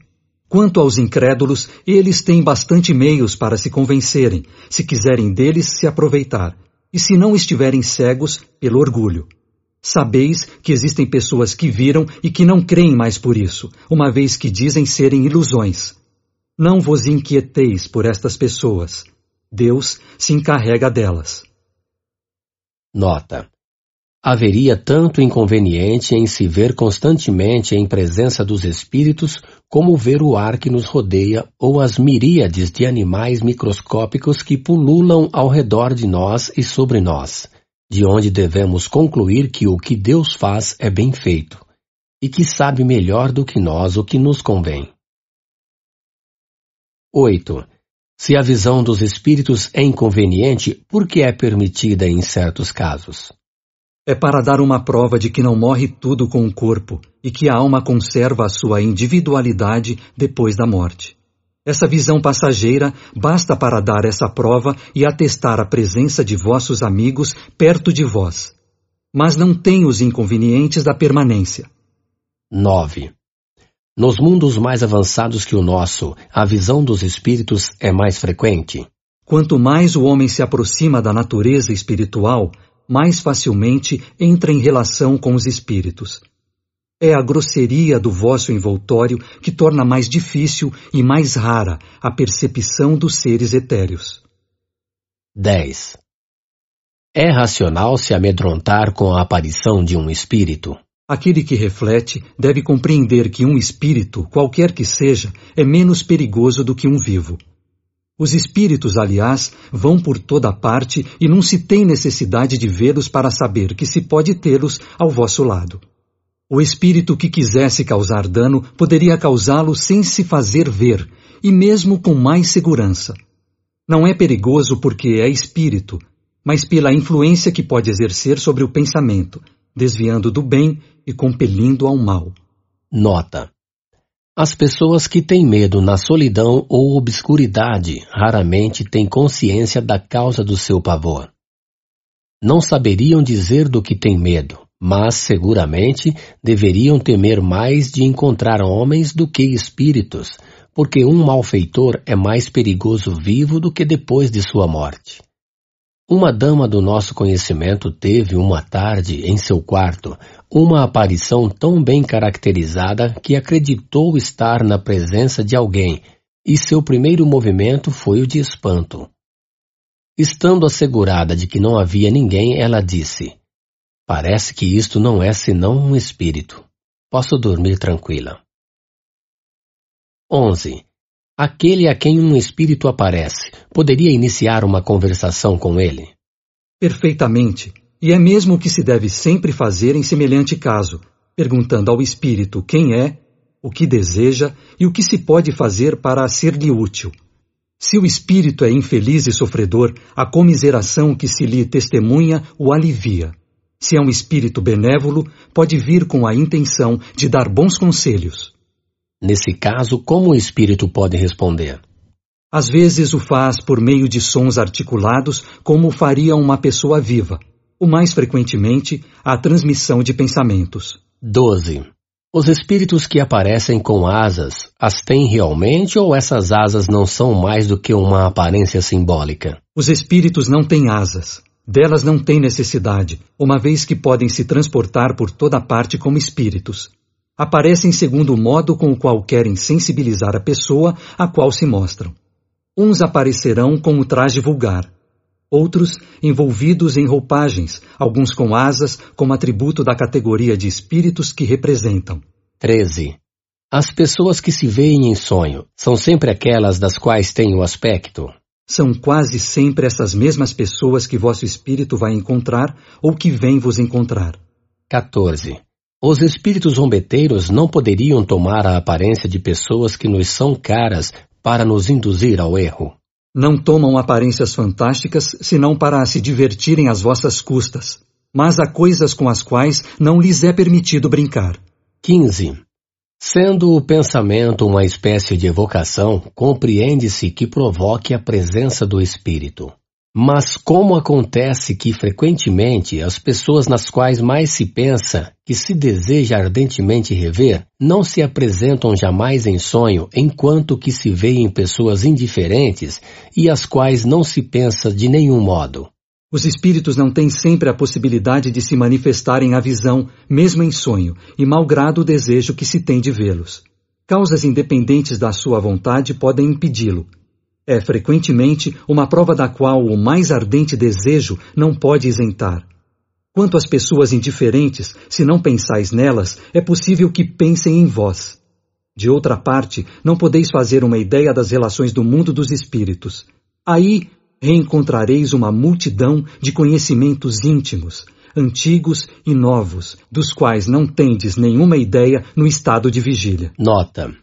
Quanto aos incrédulos, eles têm bastante meios para se convencerem, se quiserem deles se aproveitar, e se não estiverem cegos pelo orgulho. Sabeis que existem pessoas que viram e que não creem mais por isso, uma vez que dizem serem ilusões. Não vos inquieteis por estas pessoas. Deus se encarrega delas. Nota. Haveria tanto inconveniente em se ver constantemente em presença dos espíritos como ver o ar que nos rodeia ou as miríades de animais microscópicos que pululam ao redor de nós e sobre nós, de onde devemos concluir que o que Deus faz é bem feito e que sabe melhor do que nós o que nos convém. 8. Se a visão dos espíritos é inconveniente, por que é permitida em certos casos? É para dar uma prova de que não morre tudo com o corpo e que a alma conserva a sua individualidade depois da morte. Essa visão passageira basta para dar essa prova e atestar a presença de vossos amigos perto de vós. Mas não tem os inconvenientes da permanência. 9. Nos mundos mais avançados que o nosso, a visão dos espíritos é mais frequente. Quanto mais o homem se aproxima da natureza espiritual, mais facilmente entra em relação com os espíritos. É a grosseria do vosso envoltório que torna mais difícil e mais rara a percepção dos seres etéreos. 10. É racional se amedrontar com a aparição de um espírito? Aquele que reflete deve compreender que um espírito, qualquer que seja, é menos perigoso do que um vivo. Os espíritos, aliás, vão por toda parte e não se tem necessidade de vê-los para saber que se pode tê-los ao vosso lado. O espírito que quisesse causar dano poderia causá-lo sem se fazer ver, e mesmo com mais segurança. Não é perigoso porque é espírito, mas pela influência que pode exercer sobre o pensamento, desviando do bem e compelindo ao mal. Nota. As pessoas que têm medo na solidão ou obscuridade raramente têm consciência da causa do seu pavor. Não saberiam dizer do que têm medo, mas seguramente deveriam temer mais de encontrar homens do que espíritos, porque um malfeitor é mais perigoso vivo do que depois de sua morte. Uma dama do nosso conhecimento teve uma tarde em seu quarto uma aparição tão bem caracterizada que acreditou estar na presença de alguém, e seu primeiro movimento foi o de espanto. Estando assegurada de que não havia ninguém, ela disse: Parece que isto não é senão um espírito. Posso dormir tranquila. 11. Aquele a quem um espírito aparece, poderia iniciar uma conversação com ele? Perfeitamente. E é mesmo o que se deve sempre fazer em semelhante caso, perguntando ao espírito quem é, o que deseja e o que se pode fazer para ser-lhe útil. Se o espírito é infeliz e sofredor, a comiseração que se lhe testemunha o alivia. Se é um espírito benévolo, pode vir com a intenção de dar bons conselhos. Nesse caso, como o espírito pode responder? Às vezes o faz por meio de sons articulados, como faria uma pessoa viva. O mais frequentemente, a transmissão de pensamentos. 12. Os espíritos que aparecem com asas, as têm realmente ou essas asas não são mais do que uma aparência simbólica? Os espíritos não têm asas. Delas não têm necessidade, uma vez que podem se transportar por toda parte como espíritos aparecem segundo o modo com o qual querem sensibilizar a pessoa a qual se mostram. Uns aparecerão com o traje vulgar, outros envolvidos em roupagens, alguns com asas como atributo da categoria de espíritos que representam. 13. As pessoas que se veem em sonho são sempre aquelas das quais têm o aspecto? São quase sempre essas mesmas pessoas que vosso espírito vai encontrar ou que vem vos encontrar. 14. Os espíritos zombeteiros não poderiam tomar a aparência de pessoas que nos são caras para nos induzir ao erro. Não tomam aparências fantásticas senão para se divertirem às vossas custas, mas há coisas com as quais não lhes é permitido brincar. 15. Sendo o pensamento uma espécie de evocação, compreende-se que provoque a presença do espírito. Mas como acontece que frequentemente as pessoas nas quais mais se pensa que se deseja ardentemente rever não se apresentam jamais em sonho, enquanto que se vê em pessoas indiferentes e as quais não se pensa de nenhum modo. Os espíritos não têm sempre a possibilidade de se manifestarem à visão, mesmo em sonho, e malgrado o desejo que se tem de vê-los. Causas independentes da sua vontade podem impedi-lo, é frequentemente uma prova da qual o mais ardente desejo não pode isentar. Quanto às pessoas indiferentes, se não pensais nelas, é possível que pensem em vós. De outra parte, não podeis fazer uma ideia das relações do mundo dos espíritos. Aí reencontrareis uma multidão de conhecimentos íntimos, antigos e novos, dos quais não tendes nenhuma ideia no estado de vigília. Nota.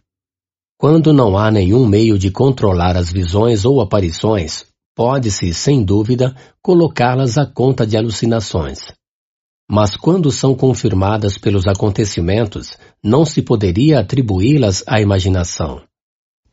Quando não há nenhum meio de controlar as visões ou aparições, pode-se, sem dúvida, colocá-las à conta de alucinações. Mas quando são confirmadas pelos acontecimentos, não se poderia atribuí-las à imaginação.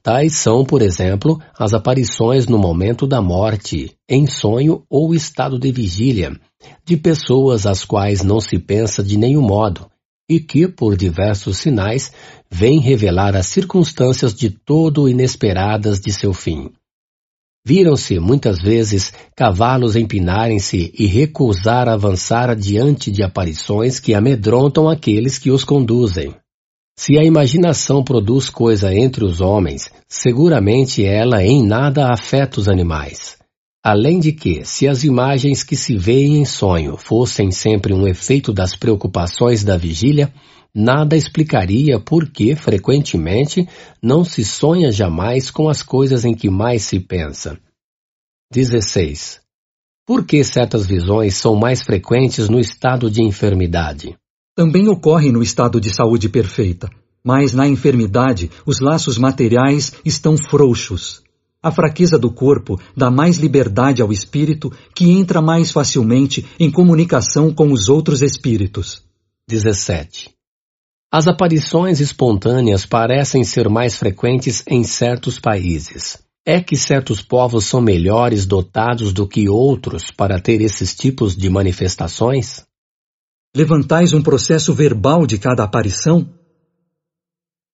Tais são, por exemplo, as aparições no momento da morte, em sonho ou estado de vigília, de pessoas às quais não se pensa de nenhum modo, e que, por diversos sinais, vêm revelar as circunstâncias de todo inesperadas de seu fim. Viram-se, muitas vezes, cavalos empinarem-se e recusar avançar diante de aparições que amedrontam aqueles que os conduzem. Se a imaginação produz coisa entre os homens, seguramente ela em nada afeta os animais. Além de que, se as imagens que se veem em sonho fossem sempre um efeito das preocupações da vigília, nada explicaria por que, frequentemente, não se sonha jamais com as coisas em que mais se pensa. 16. Por que certas visões são mais frequentes no estado de enfermidade? Também ocorre no estado de saúde perfeita, mas na enfermidade os laços materiais estão frouxos. A fraqueza do corpo dá mais liberdade ao espírito, que entra mais facilmente em comunicação com os outros espíritos. 17. As aparições espontâneas parecem ser mais frequentes em certos países. É que certos povos são melhores dotados do que outros para ter esses tipos de manifestações? Levantais um processo verbal de cada aparição?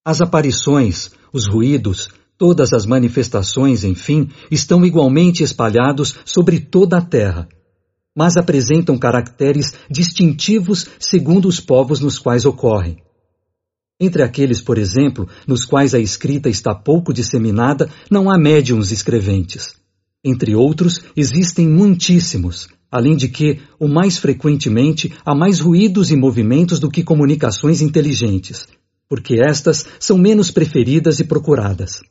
As aparições, os ruídos, Todas as manifestações, enfim, estão igualmente espalhados sobre toda a terra, mas apresentam caracteres distintivos segundo os povos nos quais ocorrem. Entre aqueles, por exemplo, nos quais a escrita está pouco disseminada, não há médiums escreventes. Entre outros, existem muitíssimos, além de que, o mais frequentemente, há mais ruídos e movimentos do que comunicações inteligentes, porque estas são menos preferidas e procuradas.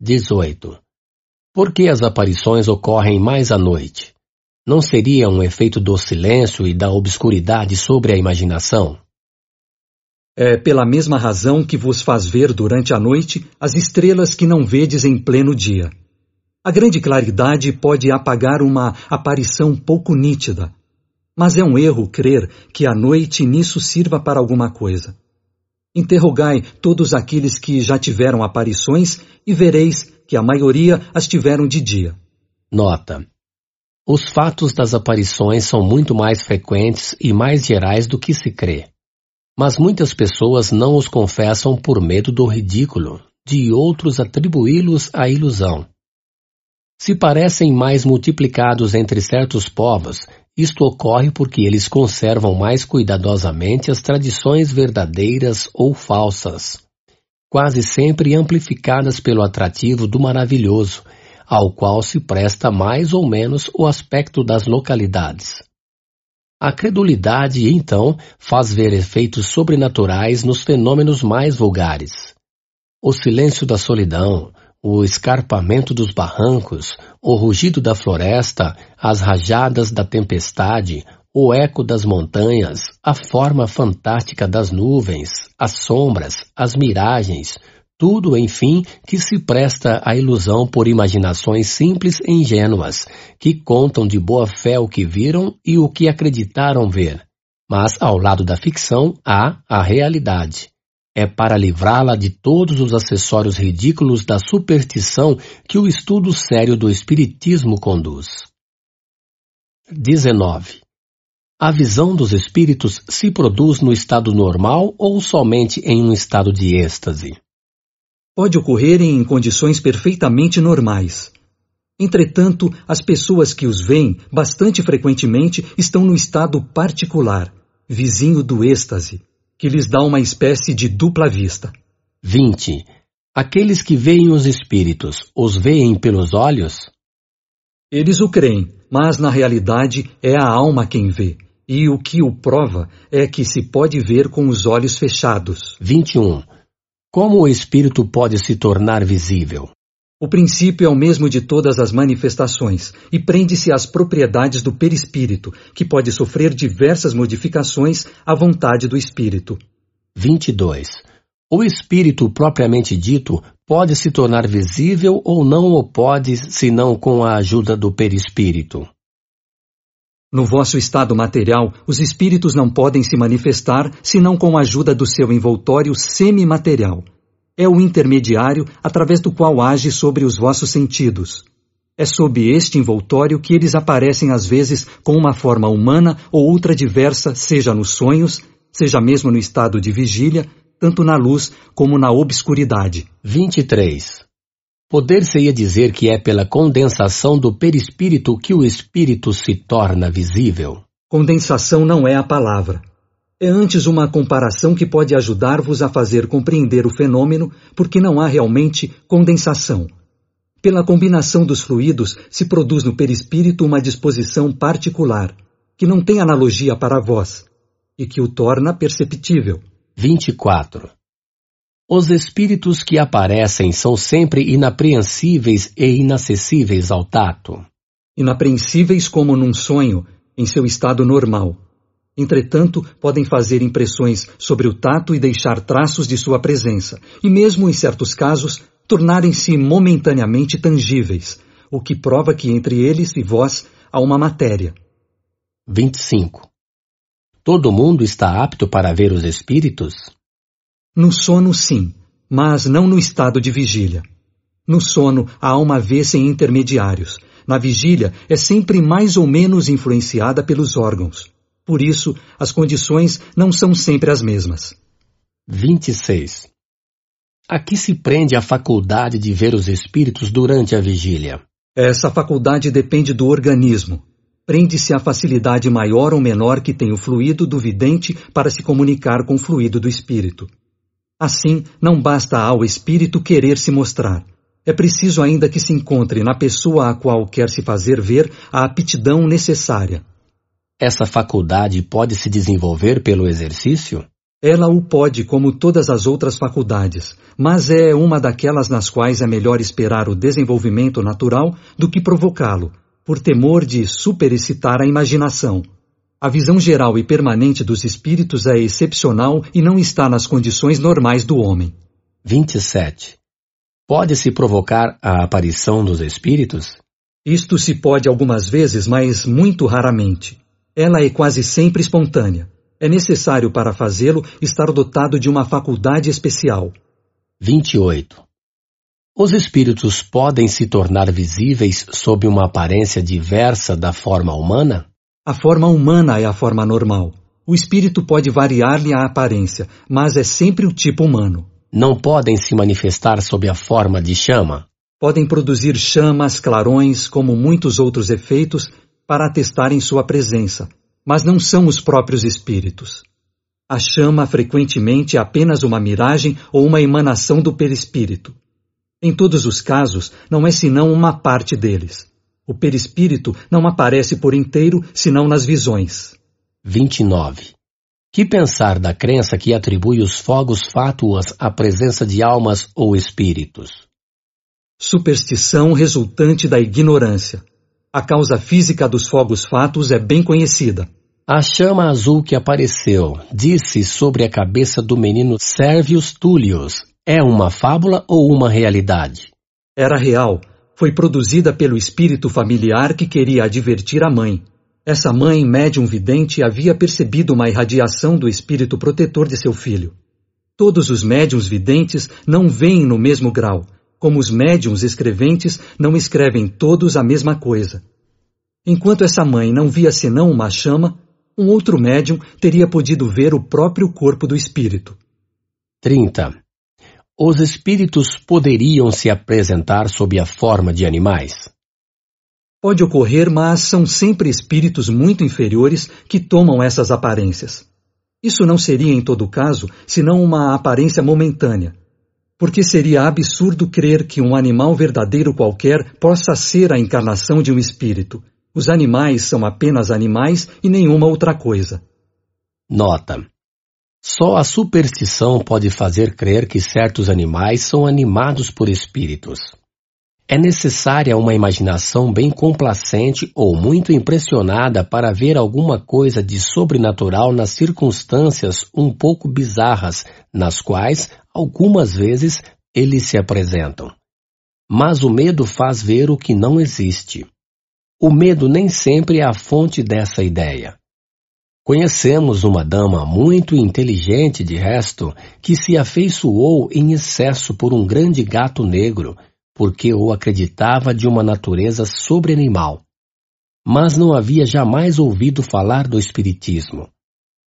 18. Por que as aparições ocorrem mais à noite? Não seria um efeito do silêncio e da obscuridade sobre a imaginação? É pela mesma razão que vos faz ver durante a noite as estrelas que não vedes em pleno dia. A grande claridade pode apagar uma aparição pouco nítida, mas é um erro crer que a noite nisso sirva para alguma coisa. Interrogai todos aqueles que já tiveram aparições e vereis que a maioria as tiveram de dia. Nota: Os fatos das aparições são muito mais frequentes e mais gerais do que se crê. Mas muitas pessoas não os confessam por medo do ridículo, de outros atribuí-los à ilusão. Se parecem mais multiplicados entre certos povos, isto ocorre porque eles conservam mais cuidadosamente as tradições verdadeiras ou falsas, quase sempre amplificadas pelo atrativo do maravilhoso, ao qual se presta mais ou menos o aspecto das localidades. A credulidade, então, faz ver efeitos sobrenaturais nos fenômenos mais vulgares. O silêncio da solidão, o escarpamento dos barrancos, o rugido da floresta, as rajadas da tempestade, o eco das montanhas, a forma fantástica das nuvens, as sombras, as miragens, tudo, enfim, que se presta à ilusão por imaginações simples e ingênuas, que contam de boa fé o que viram e o que acreditaram ver. Mas, ao lado da ficção, há a realidade. É para livrá-la de todos os acessórios ridículos da superstição que o estudo sério do Espiritismo conduz. 19. A visão dos espíritos se produz no estado normal ou somente em um estado de êxtase? Pode ocorrer em condições perfeitamente normais. Entretanto, as pessoas que os veem bastante frequentemente estão no estado particular, vizinho do êxtase, que lhes dá uma espécie de dupla vista. 20. Aqueles que veem os espíritos, os veem pelos olhos? Eles o creem, mas na realidade é a alma quem vê. E o que o prova é que se pode ver com os olhos fechados. 21. Como o espírito pode se tornar visível? O princípio é o mesmo de todas as manifestações e prende-se às propriedades do perispírito, que pode sofrer diversas modificações à vontade do espírito. 22. O espírito propriamente dito pode se tornar visível ou não o pode, senão com a ajuda do perispírito. No vosso estado material, os espíritos não podem se manifestar senão com a ajuda do seu envoltório semimaterial. É o intermediário através do qual age sobre os vossos sentidos. É sob este envoltório que eles aparecem às vezes com uma forma humana ou outra diversa, seja nos sonhos, seja mesmo no estado de vigília, tanto na luz como na obscuridade. 23. Poder-se-ia dizer que é pela condensação do perispírito que o espírito se torna visível? Condensação não é a palavra. É antes uma comparação que pode ajudar-vos a fazer compreender o fenômeno, porque não há realmente condensação. Pela combinação dos fluidos se produz no perispírito uma disposição particular, que não tem analogia para a voz, e que o torna perceptível. 24. Os espíritos que aparecem são sempre inapreensíveis e inacessíveis ao tato. Inapreensíveis como num sonho, em seu estado normal. Entretanto, podem fazer impressões sobre o tato e deixar traços de sua presença, e mesmo em certos casos, tornarem-se momentaneamente tangíveis, o que prova que entre eles e vós há uma matéria. 25. Todo mundo está apto para ver os espíritos? No sono, sim, mas não no estado de vigília. No sono, a alma vê-se em intermediários. Na vigília, é sempre mais ou menos influenciada pelos órgãos. Por isso, as condições não são sempre as mesmas. 26. Aqui se prende a faculdade de ver os espíritos durante a vigília. Essa faculdade depende do organismo. Prende-se à facilidade maior ou menor que tem o fluido do vidente para se comunicar com o fluido do espírito. Assim, não basta ao espírito querer se mostrar. É preciso ainda que se encontre na pessoa a qual quer se fazer ver a aptidão necessária. Essa faculdade pode se desenvolver pelo exercício? Ela o pode, como todas as outras faculdades, mas é uma daquelas nas quais é melhor esperar o desenvolvimento natural do que provocá-lo, por temor de superexcitar a imaginação. A visão geral e permanente dos espíritos é excepcional e não está nas condições normais do homem. 27. Pode-se provocar a aparição dos espíritos? Isto se pode algumas vezes, mas muito raramente. Ela é quase sempre espontânea. É necessário para fazê-lo estar dotado de uma faculdade especial. 28. Os espíritos podem se tornar visíveis sob uma aparência diversa da forma humana? A forma humana é a forma normal. O espírito pode variar-lhe a aparência, mas é sempre o tipo humano. Não podem se manifestar sob a forma de chama? Podem produzir chamas, clarões, como muitos outros efeitos, para atestarem sua presença, mas não são os próprios espíritos. A chama frequentemente é apenas uma miragem ou uma emanação do perispírito. Em todos os casos, não é senão uma parte deles. O perispírito não aparece por inteiro senão nas visões. 29. Que pensar da crença que atribui os fogos fátuos à presença de almas ou espíritos? Superstição resultante da ignorância. A causa física dos fogos fatos é bem conhecida. A chama azul que apareceu, disse sobre a cabeça do menino Servius Tullius, é uma fábula ou uma realidade? Era real. Foi produzida pelo espírito familiar que queria advertir a mãe. Essa mãe, médium vidente, havia percebido uma irradiação do espírito protetor de seu filho. Todos os médiums videntes não veem no mesmo grau, como os médiums escreventes não escrevem todos a mesma coisa. Enquanto essa mãe não via senão uma chama, um outro médium teria podido ver o próprio corpo do espírito. 30. Os espíritos poderiam se apresentar sob a forma de animais? Pode ocorrer, mas são sempre espíritos muito inferiores que tomam essas aparências. Isso não seria, em todo caso, senão uma aparência momentânea, porque seria absurdo crer que um animal verdadeiro qualquer possa ser a encarnação de um espírito. Os animais são apenas animais e nenhuma outra coisa. Nota: Só a superstição pode fazer crer que certos animais são animados por espíritos. É necessária uma imaginação bem complacente ou muito impressionada para ver alguma coisa de sobrenatural nas circunstâncias um pouco bizarras nas quais, algumas vezes, eles se apresentam. Mas o medo faz ver o que não existe. O medo nem sempre é a fonte dessa ideia. Conhecemos uma dama muito inteligente, de resto, que se afeiçoou em excesso por um grande gato negro porque o acreditava de uma natureza sobreanimal. Mas não havia jamais ouvido falar do Espiritismo.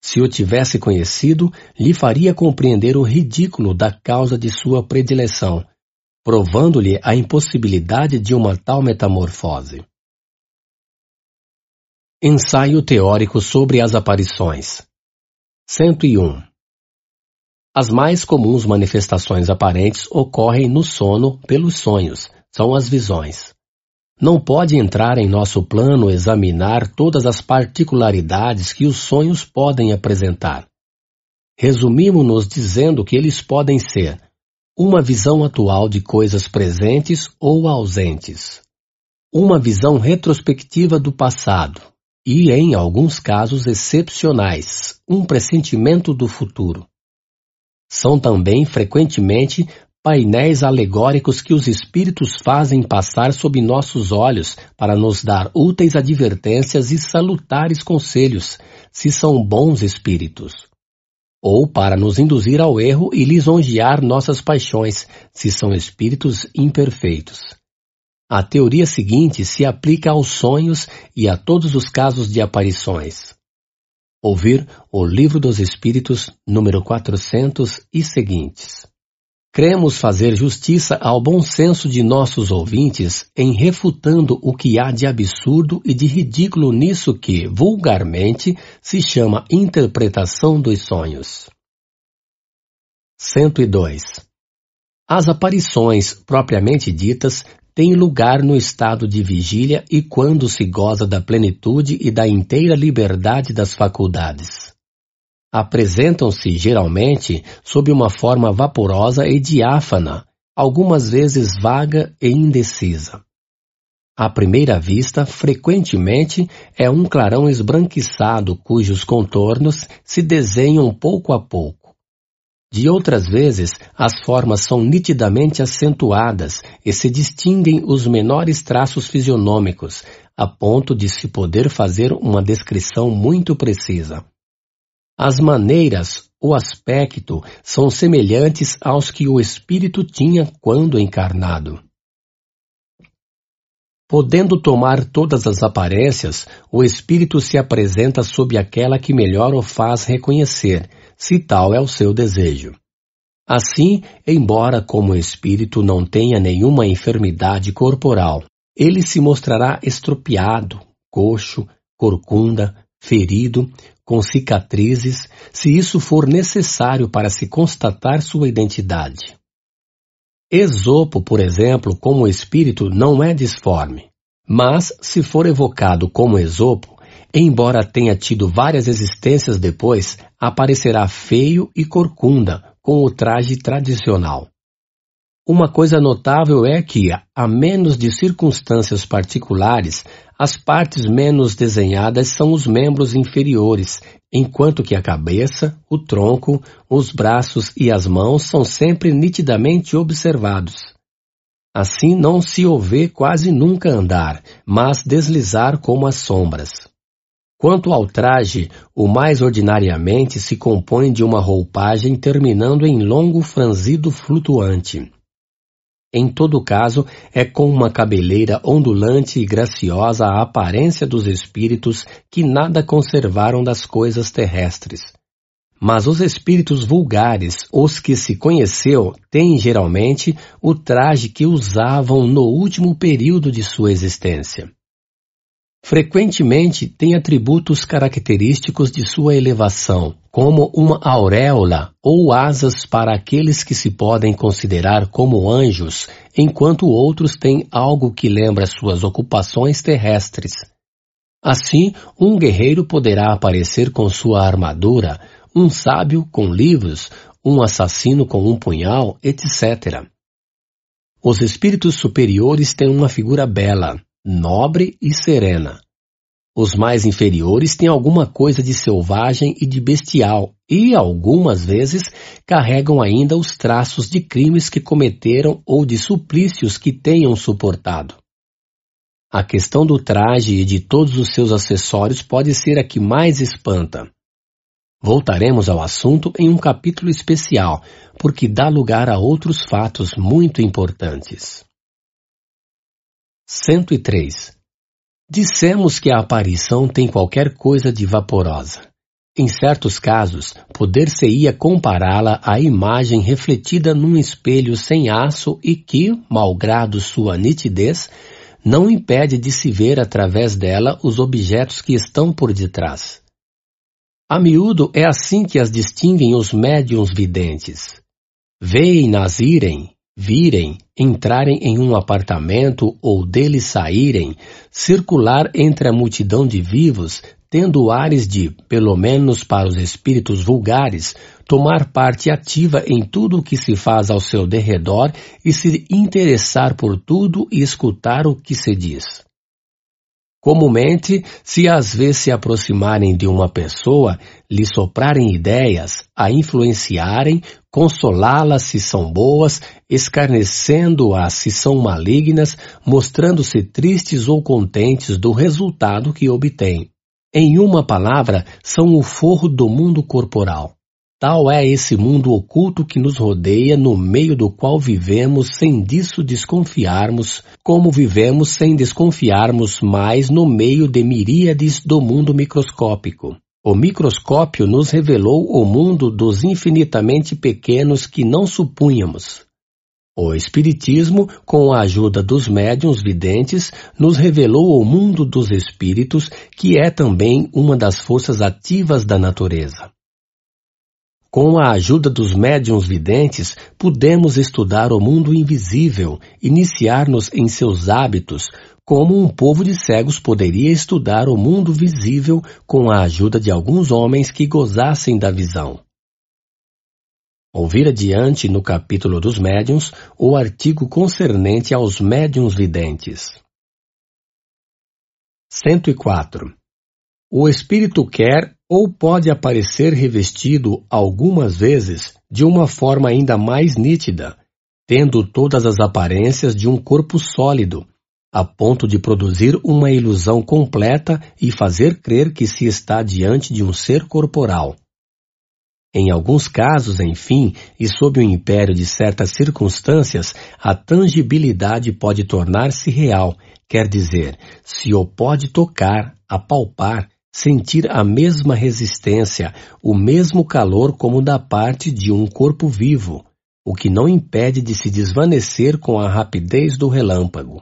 Se o tivesse conhecido, lhe faria compreender o ridículo da causa de sua predileção, provando-lhe a impossibilidade de uma tal metamorfose. Ensaio teórico sobre as aparições 101 as mais comuns manifestações aparentes ocorrem no sono pelos sonhos, são as visões. Não pode entrar em nosso plano examinar todas as particularidades que os sonhos podem apresentar. Resumimos-nos dizendo que eles podem ser uma visão atual de coisas presentes ou ausentes, uma visão retrospectiva do passado e, em alguns casos excepcionais, um pressentimento do futuro são também frequentemente painéis alegóricos que os espíritos fazem passar sob nossos olhos para nos dar úteis advertências e salutares conselhos, se são bons espíritos. Ou para nos induzir ao erro e lisonjear nossas paixões, se são espíritos imperfeitos. A teoria seguinte se aplica aos sonhos e a todos os casos de aparições ouvir o Livro dos Espíritos, número 400 e seguintes. Cremos fazer justiça ao bom senso de nossos ouvintes em refutando o que há de absurdo e de ridículo nisso que, vulgarmente, se chama interpretação dos sonhos. 102. As aparições propriamente ditas tem lugar no estado de vigília e quando se goza da plenitude e da inteira liberdade das faculdades. Apresentam-se geralmente sob uma forma vaporosa e diáfana, algumas vezes vaga e indecisa. À primeira vista, frequentemente, é um clarão esbranquiçado cujos contornos se desenham pouco a pouco de outras vezes, as formas são nitidamente acentuadas e se distinguem os menores traços fisionômicos, a ponto de se poder fazer uma descrição muito precisa. As maneiras, o aspecto, são semelhantes aos que o espírito tinha quando encarnado. Podendo tomar todas as aparências, o espírito se apresenta sob aquela que melhor o faz reconhecer, se tal é o seu desejo. Assim, embora como espírito não tenha nenhuma enfermidade corporal, ele se mostrará estropiado, coxo, corcunda, ferido, com cicatrizes, se isso for necessário para se constatar sua identidade. Esopo, por exemplo, como espírito, não é disforme, mas, se for evocado como Esopo, embora tenha tido várias existências depois, aparecerá feio e corcunda, com o traje tradicional. Uma coisa notável é que, a menos de circunstâncias particulares, as partes menos desenhadas são os membros inferiores, enquanto que a cabeça, o tronco, os braços e as mãos são sempre nitidamente observados. Assim não se o vê quase nunca andar, mas deslizar como as sombras. Quanto ao traje, o mais ordinariamente se compõe de uma roupagem terminando em longo franzido flutuante. Em todo caso, é com uma cabeleira ondulante e graciosa a aparência dos espíritos que nada conservaram das coisas terrestres. Mas os espíritos vulgares, os que se conheceu, têm geralmente o traje que usavam no último período de sua existência. Frequentemente tem atributos característicos de sua elevação, como uma auréola ou asas para aqueles que se podem considerar como anjos, enquanto outros têm algo que lembra suas ocupações terrestres. Assim, um guerreiro poderá aparecer com sua armadura, um sábio com livros, um assassino com um punhal, etc. Os espíritos superiores têm uma figura bela, nobre e serena. Os mais inferiores têm alguma coisa de selvagem e de bestial, e algumas vezes carregam ainda os traços de crimes que cometeram ou de suplícios que tenham suportado. A questão do traje e de todos os seus acessórios pode ser a que mais espanta. Voltaremos ao assunto em um capítulo especial, porque dá lugar a outros fatos muito importantes. 103. Dissemos que a aparição tem qualquer coisa de vaporosa. Em certos casos, poder-se-ia compará-la à imagem refletida num espelho sem aço e que, malgrado sua nitidez, não impede de se ver através dela os objetos que estão por detrás. A miúdo é assim que as distinguem os médiums videntes. Veem-nas irem, virem, entrarem em um apartamento ou dele saírem, circular entre a multidão de vivos, tendo ares de, pelo menos para os espíritos vulgares, tomar parte ativa em tudo o que se faz ao seu derredor e se interessar por tudo e escutar o que se diz. Comumente, se às vezes se aproximarem de uma pessoa, lhe soprarem ideias, a influenciarem, consolá-las se são boas, escarnecendo-as se são malignas, mostrando-se tristes ou contentes do resultado que obtêm. Em uma palavra, são o forro do mundo corporal. Tal é esse mundo oculto que nos rodeia, no meio do qual vivemos sem disso desconfiarmos, como vivemos sem desconfiarmos mais no meio de miríades do mundo microscópico. O microscópio nos revelou o mundo dos infinitamente pequenos que não supunhamos. O Espiritismo, com a ajuda dos médiuns videntes, nos revelou o mundo dos espíritos, que é também uma das forças ativas da natureza. Com a ajuda dos médiums videntes, pudemos estudar o mundo invisível, iniciar-nos em seus hábitos, como um povo de cegos poderia estudar o mundo visível com a ajuda de alguns homens que gozassem da visão. Ouvir adiante no capítulo dos médiums o artigo concernente aos médiums videntes. 104. O espírito quer ou pode aparecer revestido algumas vezes de uma forma ainda mais nítida, tendo todas as aparências de um corpo sólido, a ponto de produzir uma ilusão completa e fazer crer que se está diante de um ser corporal. Em alguns casos, enfim, e sob o império de certas circunstâncias, a tangibilidade pode tornar-se real, quer dizer, se o pode tocar, apalpar, sentir a mesma resistência, o mesmo calor como da parte de um corpo vivo, o que não impede de se desvanecer com a rapidez do relâmpago.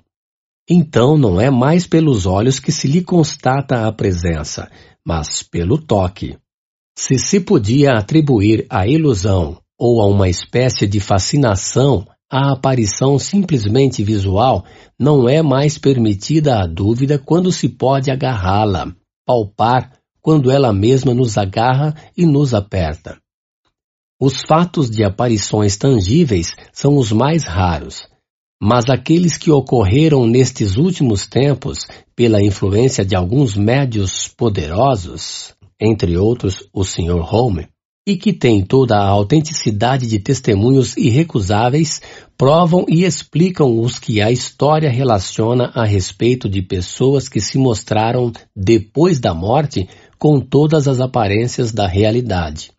Então não é mais pelos olhos que se lhe constata a presença, mas pelo toque. Se se podia atribuir à ilusão ou a uma espécie de fascinação a aparição simplesmente visual, não é mais permitida a dúvida quando se pode agarrá-la, palpar quando ela mesma nos agarra e nos aperta. Os fatos de aparições tangíveis são os mais raros, mas aqueles que ocorreram nestes últimos tempos pela influência de alguns médios poderosos, entre outros o Sr. Home, e que têm toda a autenticidade de testemunhos irrecusáveis, provam e explicam os que a história relaciona a respeito de pessoas que se mostraram depois da morte com todas as aparências da realidade.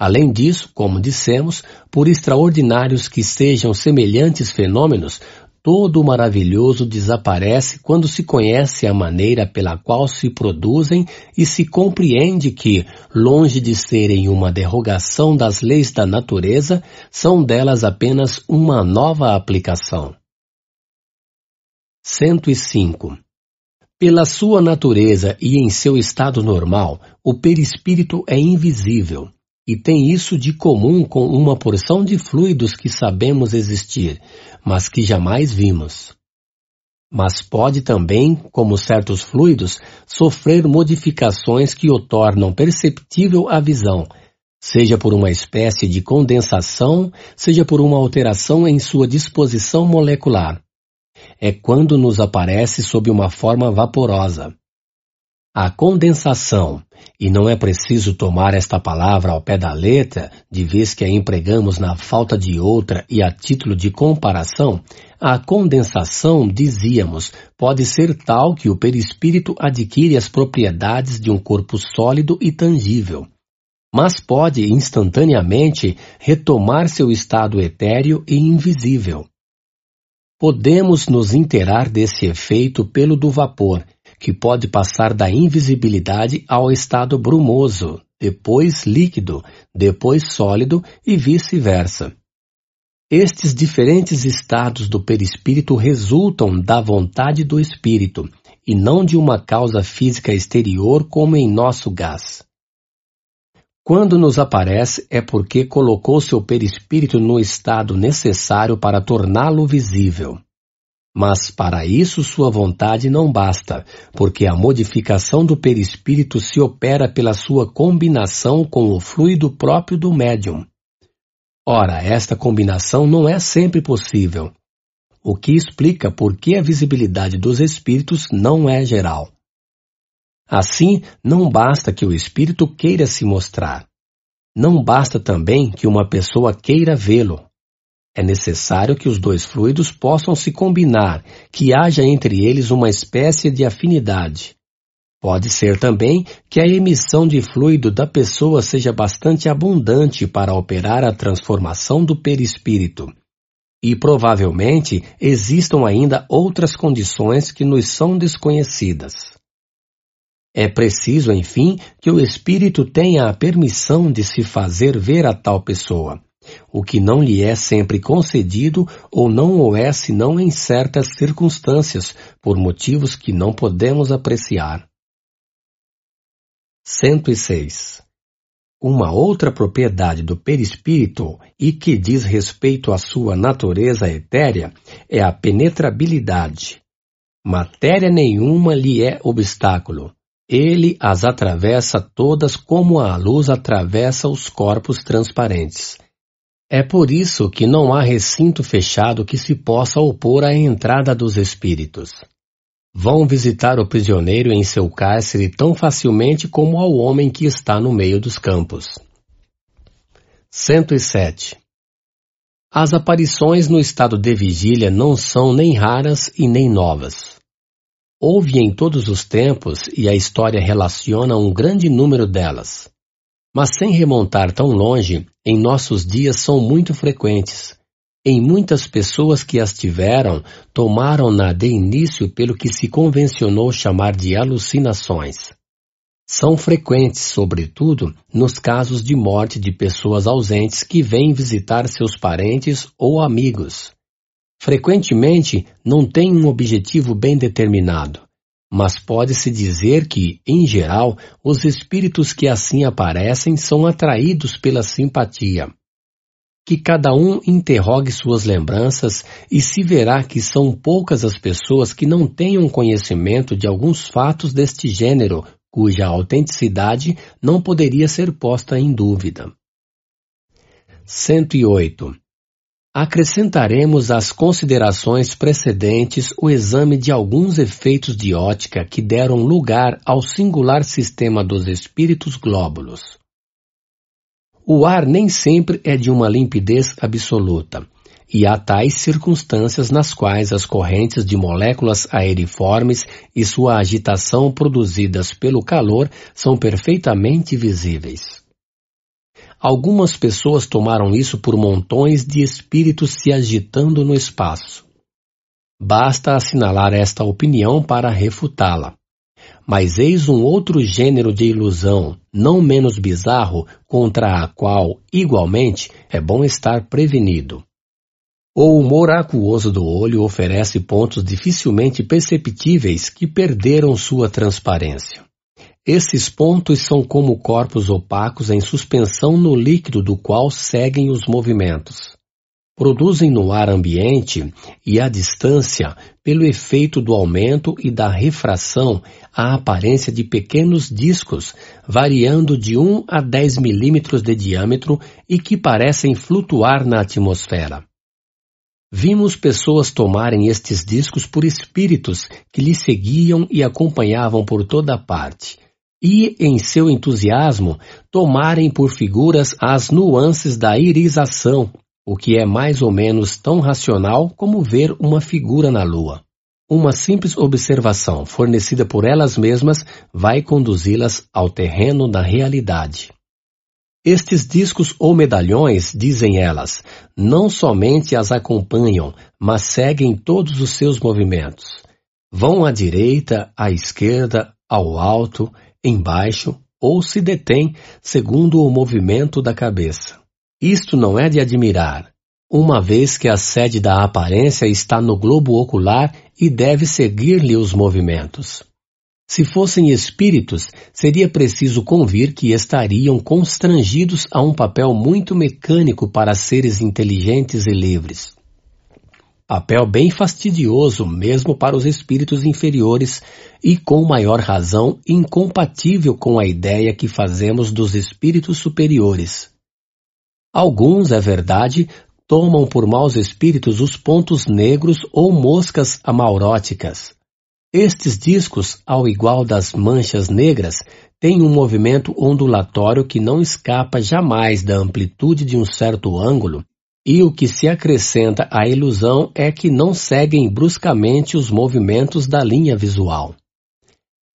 Além disso, como dissemos, por extraordinários que sejam semelhantes fenômenos, todo o maravilhoso desaparece quando se conhece a maneira pela qual se produzem e se compreende que, longe de serem uma derrogação das leis da natureza, são delas apenas uma nova aplicação. 105. Pela sua natureza e em seu estado normal, o perispírito é invisível e tem isso de comum com uma porção de fluidos que sabemos existir, mas que jamais vimos. Mas pode também, como certos fluidos, sofrer modificações que o tornam perceptível à visão, seja por uma espécie de condensação, seja por uma alteração em sua disposição molecular. É quando nos aparece sob uma forma vaporosa. A condensação, e não é preciso tomar esta palavra ao pé da letra, de vez que a empregamos na falta de outra e a título de comparação, a condensação, dizíamos, pode ser tal que o perispírito adquire as propriedades de um corpo sólido e tangível, mas pode instantaneamente retomar seu estado etéreo e invisível. Podemos nos inteirar desse efeito pelo do vapor, que pode passar da invisibilidade ao estado brumoso, depois líquido, depois sólido e vice-versa. Estes diferentes estados do perispírito resultam da vontade do espírito e não de uma causa física exterior como em nosso gás. Quando nos aparece é porque colocou seu perispírito no estado necessário para torná-lo visível. Mas para isso sua vontade não basta, porque a modificação do perispírito se opera pela sua combinação com o fluido próprio do médium. Ora, esta combinação não é sempre possível, o que explica por que a visibilidade dos espíritos não é geral. Assim, não basta que o espírito queira se mostrar. Não basta também que uma pessoa queira vê-lo, é necessário que os dois fluidos possam se combinar, que haja entre eles uma espécie de afinidade. Pode ser também que a emissão de fluido da pessoa seja bastante abundante para operar a transformação do perispírito. E provavelmente existam ainda outras condições que nos são desconhecidas. É preciso, enfim, que o espírito tenha a permissão de se fazer ver a tal pessoa o que não lhe é sempre concedido ou não o é senão em certas circunstâncias, por motivos que não podemos apreciar. 106. Uma outra propriedade do perispírito e que diz respeito à sua natureza etérea é a penetrabilidade. Matéria nenhuma lhe é obstáculo. Ele as atravessa todas como a luz atravessa os corpos transparentes. É por isso que não há recinto fechado que se possa opor à entrada dos espíritos. Vão visitar o prisioneiro em seu cárcere tão facilmente como ao homem que está no meio dos campos. 107. As aparições no estado de vigília não são nem raras e nem novas. Houve em todos os tempos e a história relaciona um grande número delas mas sem remontar tão longe, em nossos dias são muito frequentes. Em muitas pessoas que as tiveram, tomaram-na de início pelo que se convencionou chamar de alucinações. São frequentes, sobretudo, nos casos de morte de pessoas ausentes que vêm visitar seus parentes ou amigos. Frequentemente, não têm um objetivo bem determinado mas pode-se dizer que, em geral, os espíritos que assim aparecem são atraídos pela simpatia. Que cada um interrogue suas lembranças e se verá que são poucas as pessoas que não tenham conhecimento de alguns fatos deste gênero, cuja autenticidade não poderia ser posta em dúvida. 108. Acrescentaremos às considerações precedentes o exame de alguns efeitos de ótica que deram lugar ao singular sistema dos espíritos glóbulos. O ar nem sempre é de uma limpidez absoluta, e há tais circunstâncias nas quais as correntes de moléculas aeriformes e sua agitação produzidas pelo calor são perfeitamente visíveis. Algumas pessoas tomaram isso por montões de espíritos se agitando no espaço. Basta assinalar esta opinião para refutá-la. Mas eis um outro gênero de ilusão, não menos bizarro, contra a qual, igualmente, é bom estar prevenido. O humor aquoso do olho oferece pontos dificilmente perceptíveis que perderam sua transparência. Esses pontos são como corpos opacos em suspensão no líquido do qual seguem os movimentos. Produzem no ar ambiente e à distância, pelo efeito do aumento e da refração, a aparência de pequenos discos, variando de 1 a 10 milímetros de diâmetro e que parecem flutuar na atmosfera. Vimos pessoas tomarem estes discos por espíritos que lhe seguiam e acompanhavam por toda parte, e, em seu entusiasmo, tomarem por figuras as nuances da irisação, o que é mais ou menos tão racional como ver uma figura na lua. Uma simples observação fornecida por elas mesmas vai conduzi-las ao terreno da realidade. Estes discos ou medalhões, dizem elas, não somente as acompanham, mas seguem todos os seus movimentos. Vão à direita, à esquerda, ao alto, embaixo ou se detêm segundo o movimento da cabeça. Isto não é de admirar, uma vez que a sede da aparência está no globo ocular e deve seguir-lhe os movimentos. Se fossem espíritos, seria preciso convir que estariam constrangidos a um papel muito mecânico para seres inteligentes e livres. Papel bem fastidioso mesmo para os espíritos inferiores e, com maior razão, incompatível com a ideia que fazemos dos espíritos superiores. Alguns, é verdade, tomam por maus espíritos os pontos negros ou moscas amauróticas estes discos, ao igual das manchas negras, têm um movimento ondulatório que não escapa jamais da amplitude de um certo ângulo, e o que se acrescenta à ilusão é que não seguem bruscamente os movimentos da linha visual.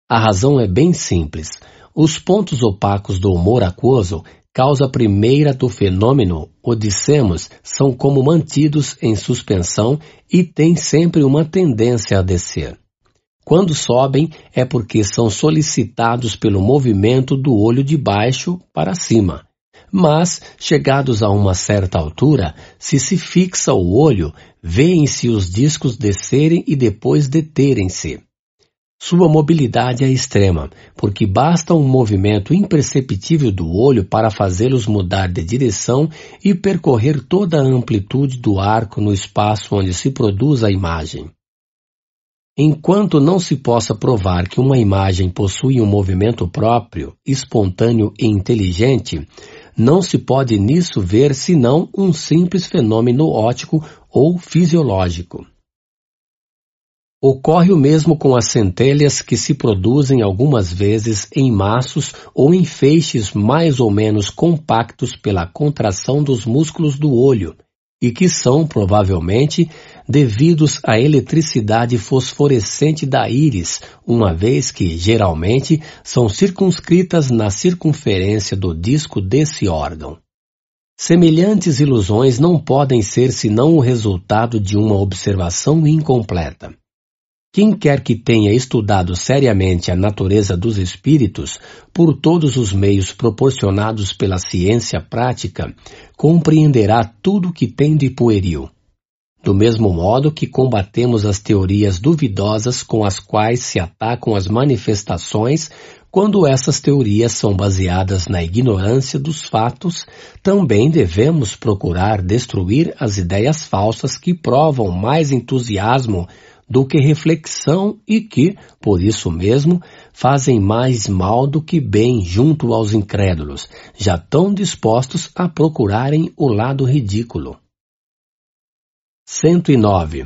A razão é bem simples. Os pontos opacos do humor aquoso, causa primeira do fenômeno, o dissemos, são como mantidos em suspensão e têm sempre uma tendência a descer. Quando sobem, é porque são solicitados pelo movimento do olho de baixo para cima. Mas, chegados a uma certa altura, se se fixa o olho, veem-se os discos descerem e depois deterem-se. Sua mobilidade é extrema, porque basta um movimento imperceptível do olho para fazê-los mudar de direção e percorrer toda a amplitude do arco no espaço onde se produz a imagem. Enquanto não se possa provar que uma imagem possui um movimento próprio, espontâneo e inteligente, não se pode nisso ver senão um simples fenômeno óptico ou fisiológico. Ocorre o mesmo com as centelhas que se produzem algumas vezes em maços ou em feixes mais ou menos compactos pela contração dos músculos do olho, e que são, provavelmente, devidos à eletricidade fosforescente da íris, uma vez que, geralmente, são circunscritas na circunferência do disco desse órgão. Semelhantes ilusões não podem ser senão o resultado de uma observação incompleta. Quem quer que tenha estudado seriamente a natureza dos espíritos, por todos os meios proporcionados pela ciência prática, compreenderá tudo o que tem de pueril. Do mesmo modo que combatemos as teorias duvidosas com as quais se atacam as manifestações, quando essas teorias são baseadas na ignorância dos fatos, também devemos procurar destruir as ideias falsas que provam mais entusiasmo do que reflexão e que, por isso mesmo, fazem mais mal do que bem junto aos incrédulos, já tão dispostos a procurarem o lado ridículo. 109.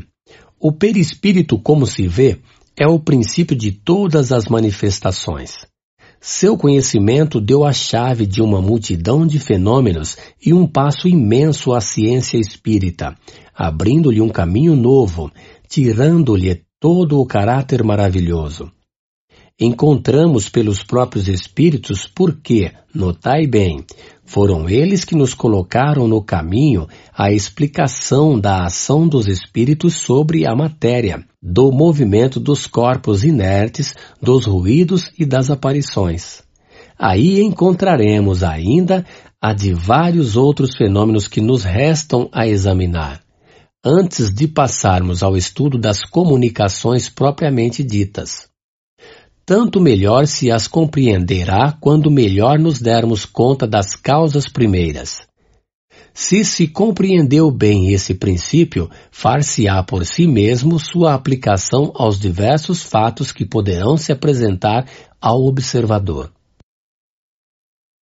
O perispírito, como se vê, é o princípio de todas as manifestações. Seu conhecimento deu a chave de uma multidão de fenômenos e um passo imenso à ciência espírita, abrindo-lhe um caminho novo, tirando-lhe todo o caráter maravilhoso. Encontramos pelos próprios espíritos porque, notai bem, foram eles que nos colocaram no caminho a explicação da ação dos espíritos sobre a matéria, do movimento dos corpos inertes, dos ruídos e das aparições. Aí encontraremos ainda a de vários outros fenômenos que nos restam a examinar, antes de passarmos ao estudo das comunicações propriamente ditas. Tanto melhor se as compreenderá quando melhor nos dermos conta das causas primeiras. Se se compreendeu bem esse princípio, far-se-á por si mesmo sua aplicação aos diversos fatos que poderão se apresentar ao observador.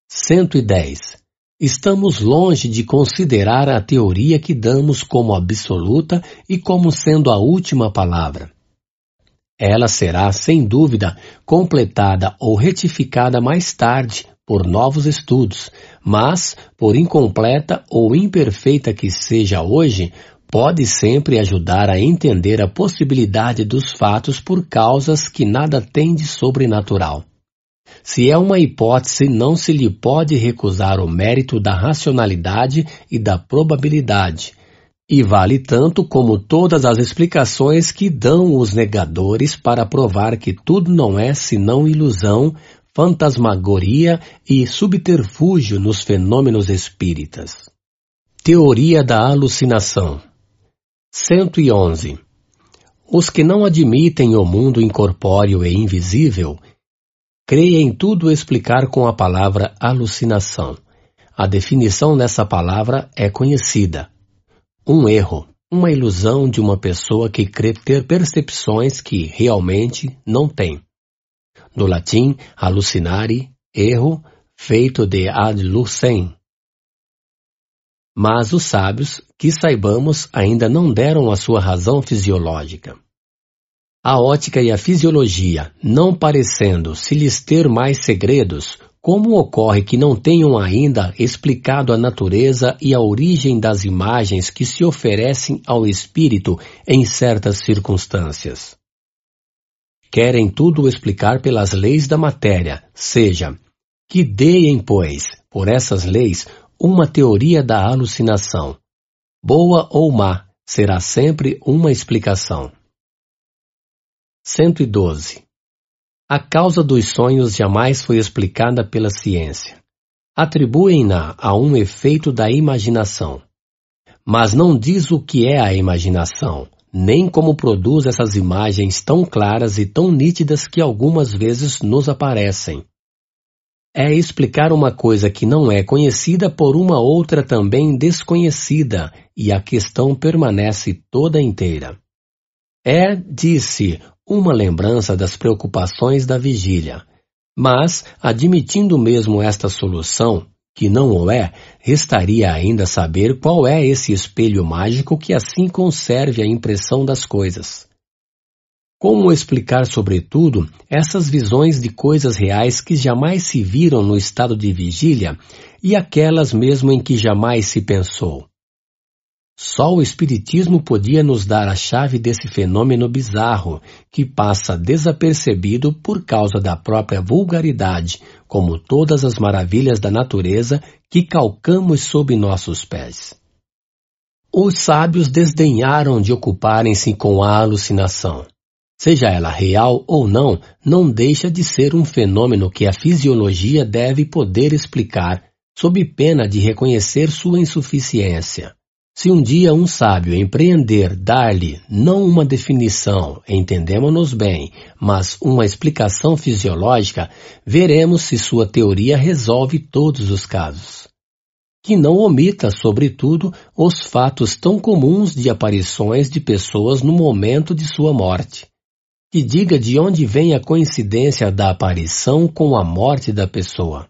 110. Estamos longe de considerar a teoria que damos como absoluta e como sendo a última palavra. Ela será, sem dúvida, completada ou retificada mais tarde por novos estudos, mas, por incompleta ou imperfeita que seja hoje, pode sempre ajudar a entender a possibilidade dos fatos por causas que nada têm de sobrenatural. Se é uma hipótese, não se lhe pode recusar o mérito da racionalidade e da probabilidade, e vale tanto como todas as explicações que dão os negadores para provar que tudo não é senão ilusão, fantasmagoria e subterfúgio nos fenômenos espíritas. Teoria da alucinação 111. Os que não admitem o mundo incorpóreo e invisível creem tudo explicar com a palavra alucinação. A definição dessa palavra é conhecida. Um erro, uma ilusão de uma pessoa que crê ter percepções que realmente não tem do latim alucinare, erro, feito de ad lucem. Mas os sábios, que saibamos, ainda não deram a sua razão fisiológica. A ótica e a fisiologia, não parecendo se lhes ter mais segredos, como ocorre que não tenham ainda explicado a natureza e a origem das imagens que se oferecem ao espírito em certas circunstâncias? Querem tudo explicar pelas leis da matéria, seja, que deem, pois, por essas leis, uma teoria da alucinação. Boa ou má, será sempre uma explicação. 112. A causa dos sonhos jamais foi explicada pela ciência. Atribuem-na a um efeito da imaginação. Mas não diz o que é a imaginação, nem como produz essas imagens tão claras e tão nítidas que algumas vezes nos aparecem. É explicar uma coisa que não é conhecida por uma outra também desconhecida, e a questão permanece toda inteira. É, disse, uma lembrança das preocupações da vigília. Mas, admitindo mesmo esta solução, que não o é, restaria ainda saber qual é esse espelho mágico que assim conserve a impressão das coisas. Como explicar, sobretudo, essas visões de coisas reais que jamais se viram no estado de vigília e aquelas mesmo em que jamais se pensou? Só o Espiritismo podia nos dar a chave desse fenômeno bizarro, que passa desapercebido por causa da própria vulgaridade, como todas as maravilhas da natureza que calcamos sob nossos pés. Os sábios desdenharam de ocuparem-se com a alucinação. Seja ela real ou não, não deixa de ser um fenômeno que a fisiologia deve poder explicar, sob pena de reconhecer sua insuficiência. Se um dia um sábio empreender dar-lhe não uma definição, entendemos-nos bem, mas uma explicação fisiológica, veremos se sua teoria resolve todos os casos. que não omita, sobretudo, os fatos tão comuns de aparições de pessoas no momento de sua morte. Que diga de onde vem a coincidência da aparição com a morte da pessoa.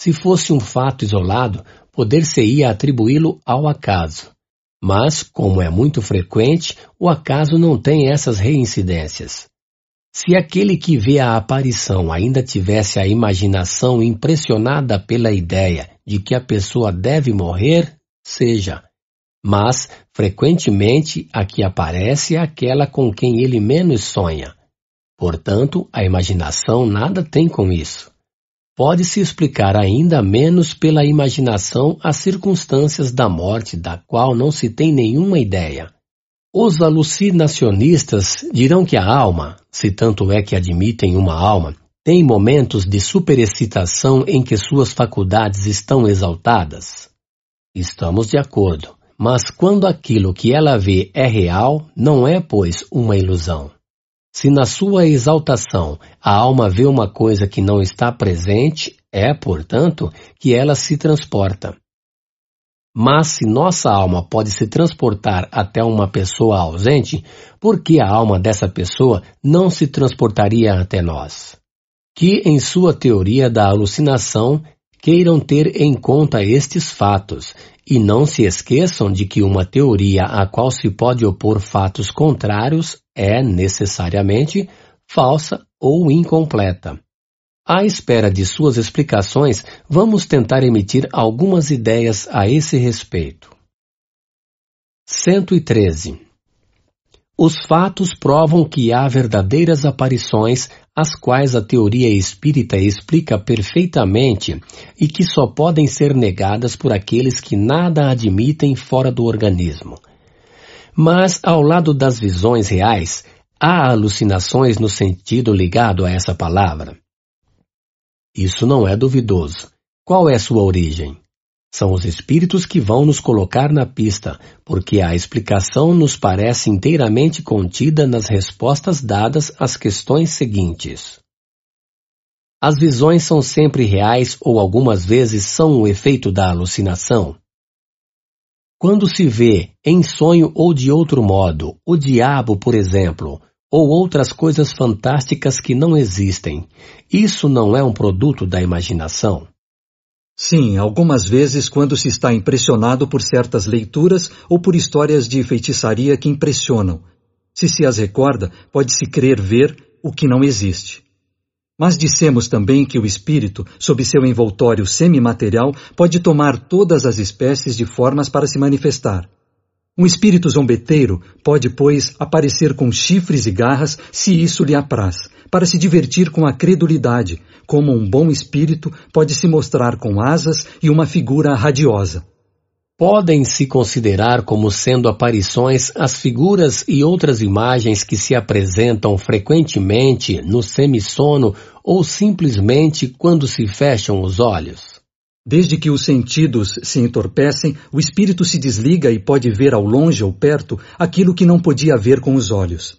Se fosse um fato isolado, poder-se-ia atribuí-lo ao acaso. Mas, como é muito frequente, o acaso não tem essas reincidências. Se aquele que vê a aparição ainda tivesse a imaginação impressionada pela ideia de que a pessoa deve morrer, seja. Mas, frequentemente, a que aparece é aquela com quem ele menos sonha. Portanto, a imaginação nada tem com isso. Pode-se explicar ainda menos pela imaginação as circunstâncias da morte da qual não se tem nenhuma ideia. Os alucinacionistas dirão que a alma, se tanto é que admitem uma alma, tem momentos de superexcitação em que suas faculdades estão exaltadas? Estamos de acordo, mas quando aquilo que ela vê é real, não é, pois, uma ilusão. Se na sua exaltação a alma vê uma coisa que não está presente, é, portanto, que ela se transporta. Mas se nossa alma pode se transportar até uma pessoa ausente, por que a alma dessa pessoa não se transportaria até nós? Que, em sua teoria da alucinação, queiram ter em conta estes fatos e não se esqueçam de que uma teoria a qual se pode opor fatos contrários é, necessariamente, falsa ou incompleta. À espera de suas explicações, vamos tentar emitir algumas ideias a esse respeito. 113. Os fatos provam que há verdadeiras aparições, as quais a teoria espírita explica perfeitamente e que só podem ser negadas por aqueles que nada admitem fora do organismo. Mas, ao lado das visões reais, há alucinações no sentido ligado a essa palavra. Isso não é duvidoso. Qual é sua origem? São os espíritos que vão nos colocar na pista, porque a explicação nos parece inteiramente contida nas respostas dadas às questões seguintes. As visões são sempre reais ou algumas vezes são o efeito da alucinação? Quando se vê, em sonho ou de outro modo, o diabo, por exemplo, ou outras coisas fantásticas que não existem, isso não é um produto da imaginação? Sim, algumas vezes quando se está impressionado por certas leituras ou por histórias de feitiçaria que impressionam. Se se as recorda, pode-se crer ver o que não existe. Mas dissemos também que o espírito, sob seu envoltório semimaterial, pode tomar todas as espécies de formas para se manifestar. Um espírito zombeteiro pode, pois, aparecer com chifres e garras, se isso lhe apraz, para se divertir com a credulidade, como um bom espírito pode se mostrar com asas e uma figura radiosa. Podem-se considerar como sendo aparições as figuras e outras imagens que se apresentam frequentemente no semissono ou simplesmente quando se fecham os olhos. Desde que os sentidos se entorpecem, o espírito se desliga e pode ver ao longe ou perto aquilo que não podia ver com os olhos.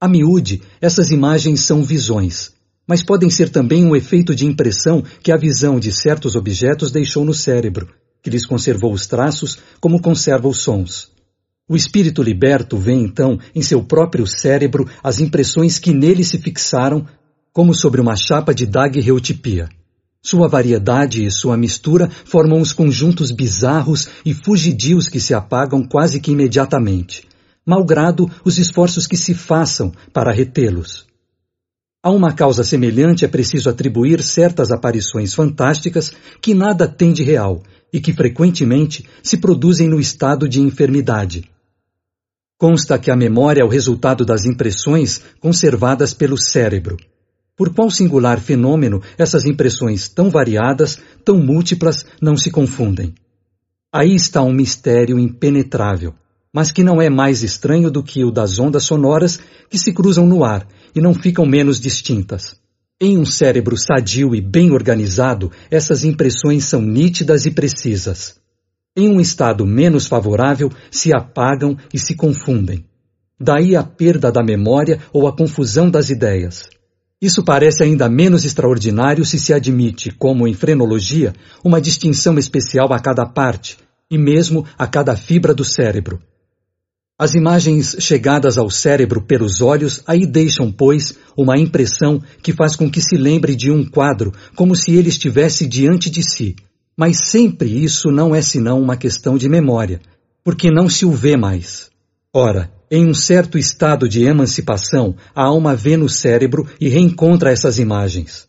A miúde, essas imagens são visões, mas podem ser também um efeito de impressão que a visão de certos objetos deixou no cérebro, que lhes conservou os traços como conserva os sons. O espírito liberto vê então em seu próprio cérebro as impressões que nele se fixaram como sobre uma chapa de daguerreotipia. Sua variedade e sua mistura formam os conjuntos bizarros e fugidios que se apagam quase que imediatamente, malgrado os esforços que se façam para retê-los. A uma causa semelhante é preciso atribuir certas aparições fantásticas que nada têm de real e que frequentemente se produzem no estado de enfermidade. Consta que a memória é o resultado das impressões conservadas pelo cérebro. Por qual singular fenômeno essas impressões tão variadas, tão múltiplas, não se confundem? Aí está um mistério impenetrável, mas que não é mais estranho do que o das ondas sonoras que se cruzam no ar e não ficam menos distintas. Em um cérebro sadio e bem organizado, essas impressões são nítidas e precisas. Em um estado menos favorável, se apagam e se confundem. Daí a perda da memória ou a confusão das ideias. Isso parece ainda menos extraordinário se se admite, como em frenologia, uma distinção especial a cada parte, e mesmo a cada fibra do cérebro. As imagens chegadas ao cérebro pelos olhos aí deixam, pois, uma impressão que faz com que se lembre de um quadro, como se ele estivesse diante de si. Mas sempre isso não é senão uma questão de memória, porque não se o vê mais. Ora, em um certo estado de emancipação, a alma vê no cérebro e reencontra essas imagens.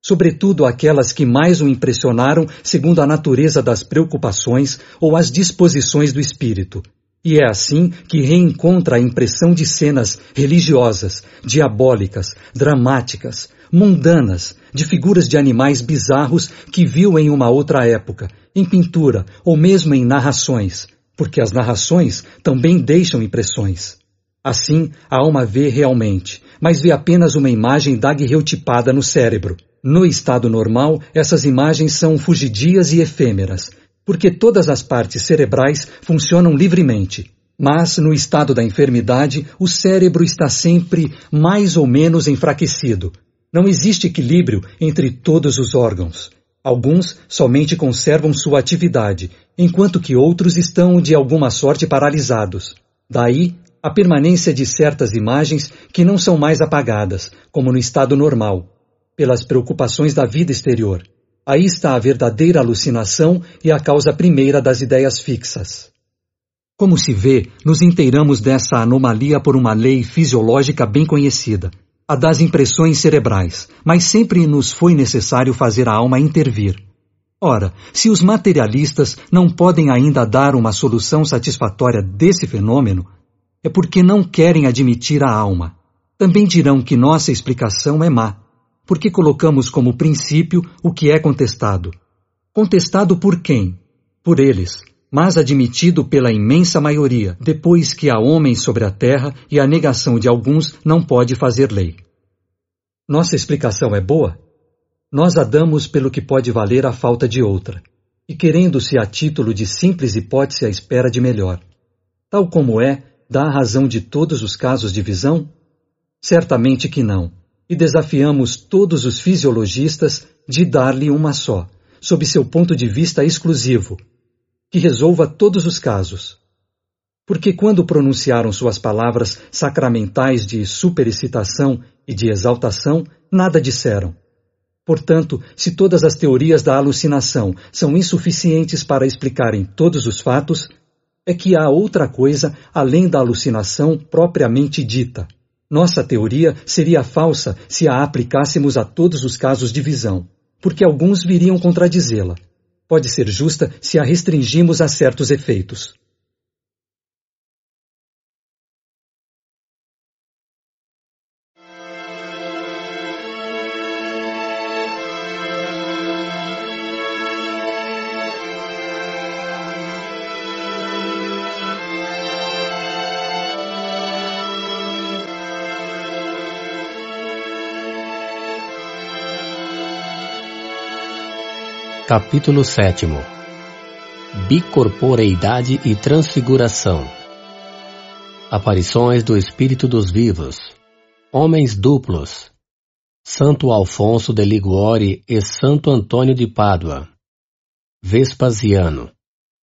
Sobretudo aquelas que mais o impressionaram segundo a natureza das preocupações ou as disposições do espírito. E é assim que reencontra a impressão de cenas religiosas, diabólicas, dramáticas, mundanas, de figuras de animais bizarros que viu em uma outra época, em pintura ou mesmo em narrações, porque as narrações também deixam impressões. Assim, a alma vê realmente, mas vê apenas uma imagem daguerreotipada no cérebro. No estado normal, essas imagens são fugidias e efêmeras, porque todas as partes cerebrais funcionam livremente. Mas, no estado da enfermidade, o cérebro está sempre mais ou menos enfraquecido. Não existe equilíbrio entre todos os órgãos. Alguns somente conservam sua atividade, enquanto que outros estão de alguma sorte paralisados. Daí a permanência de certas imagens que não são mais apagadas, como no estado normal, pelas preocupações da vida exterior. Aí está a verdadeira alucinação e a causa primeira das ideias fixas. Como se vê, nos inteiramos dessa anomalia por uma lei fisiológica bem conhecida, a das impressões cerebrais, mas sempre nos foi necessário fazer a alma intervir. Ora, se os materialistas não podem ainda dar uma solução satisfatória desse fenômeno, é porque não querem admitir a alma. Também dirão que nossa explicação é má, porque colocamos como princípio o que é contestado. Contestado por quem? Por eles, mas admitido pela imensa maioria, depois que há homens sobre a terra e a negação de alguns não pode fazer lei. Nossa explicação é boa? Nós a damos pelo que pode valer a falta de outra, e querendo-se a título de simples hipótese à espera de melhor. Tal como é, dá a razão de todos os casos de visão? Certamente que não, e desafiamos todos os fisiologistas de dar-lhe uma só, sob seu ponto de vista exclusivo, que resolva todos os casos. Porque quando pronunciaram suas palavras sacramentais de superexcitação e de exaltação, nada disseram. Portanto, se todas as teorias da alucinação são insuficientes para explicarem todos os fatos, é que há outra coisa além da alucinação propriamente dita. Nossa teoria seria falsa se a aplicássemos a todos os casos de visão, porque alguns viriam contradizê-la pode ser justa se a restringimos a certos efeitos. Capítulo 7 Bicorporeidade e Transfiguração. Aparições do Espírito dos Vivos. Homens Duplos. Santo Alfonso de Liguori e Santo Antônio de Pádua. Vespasiano.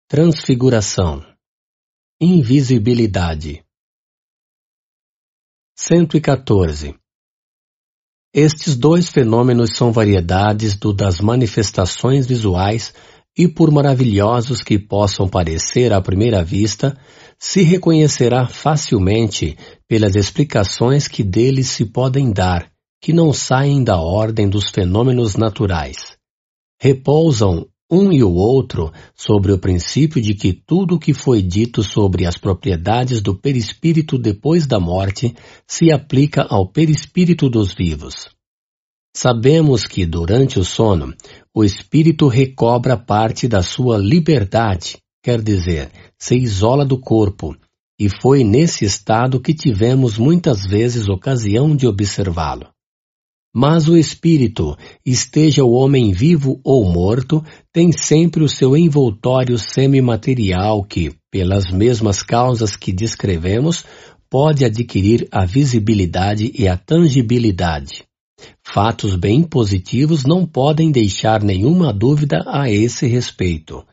Transfiguração. Invisibilidade. 114 estes dois fenômenos são variedades do das manifestações visuais e, por maravilhosos que possam parecer à primeira vista, se reconhecerá facilmente pelas explicações que deles se podem dar, que não saem da ordem dos fenômenos naturais. Repousam um e o outro sobre o princípio de que tudo o que foi dito sobre as propriedades do perispírito depois da morte se aplica ao perispírito dos vivos. Sabemos que, durante o sono, o espírito recobra parte da sua liberdade, quer dizer, se isola do corpo, e foi nesse estado que tivemos muitas vezes ocasião de observá-lo. Mas o espírito, esteja o homem vivo ou morto, tem sempre o seu envoltório semimaterial que, pelas mesmas causas que descrevemos, pode adquirir a visibilidade e a tangibilidade. Fatos bem positivos não podem deixar nenhuma dúvida a esse respeito.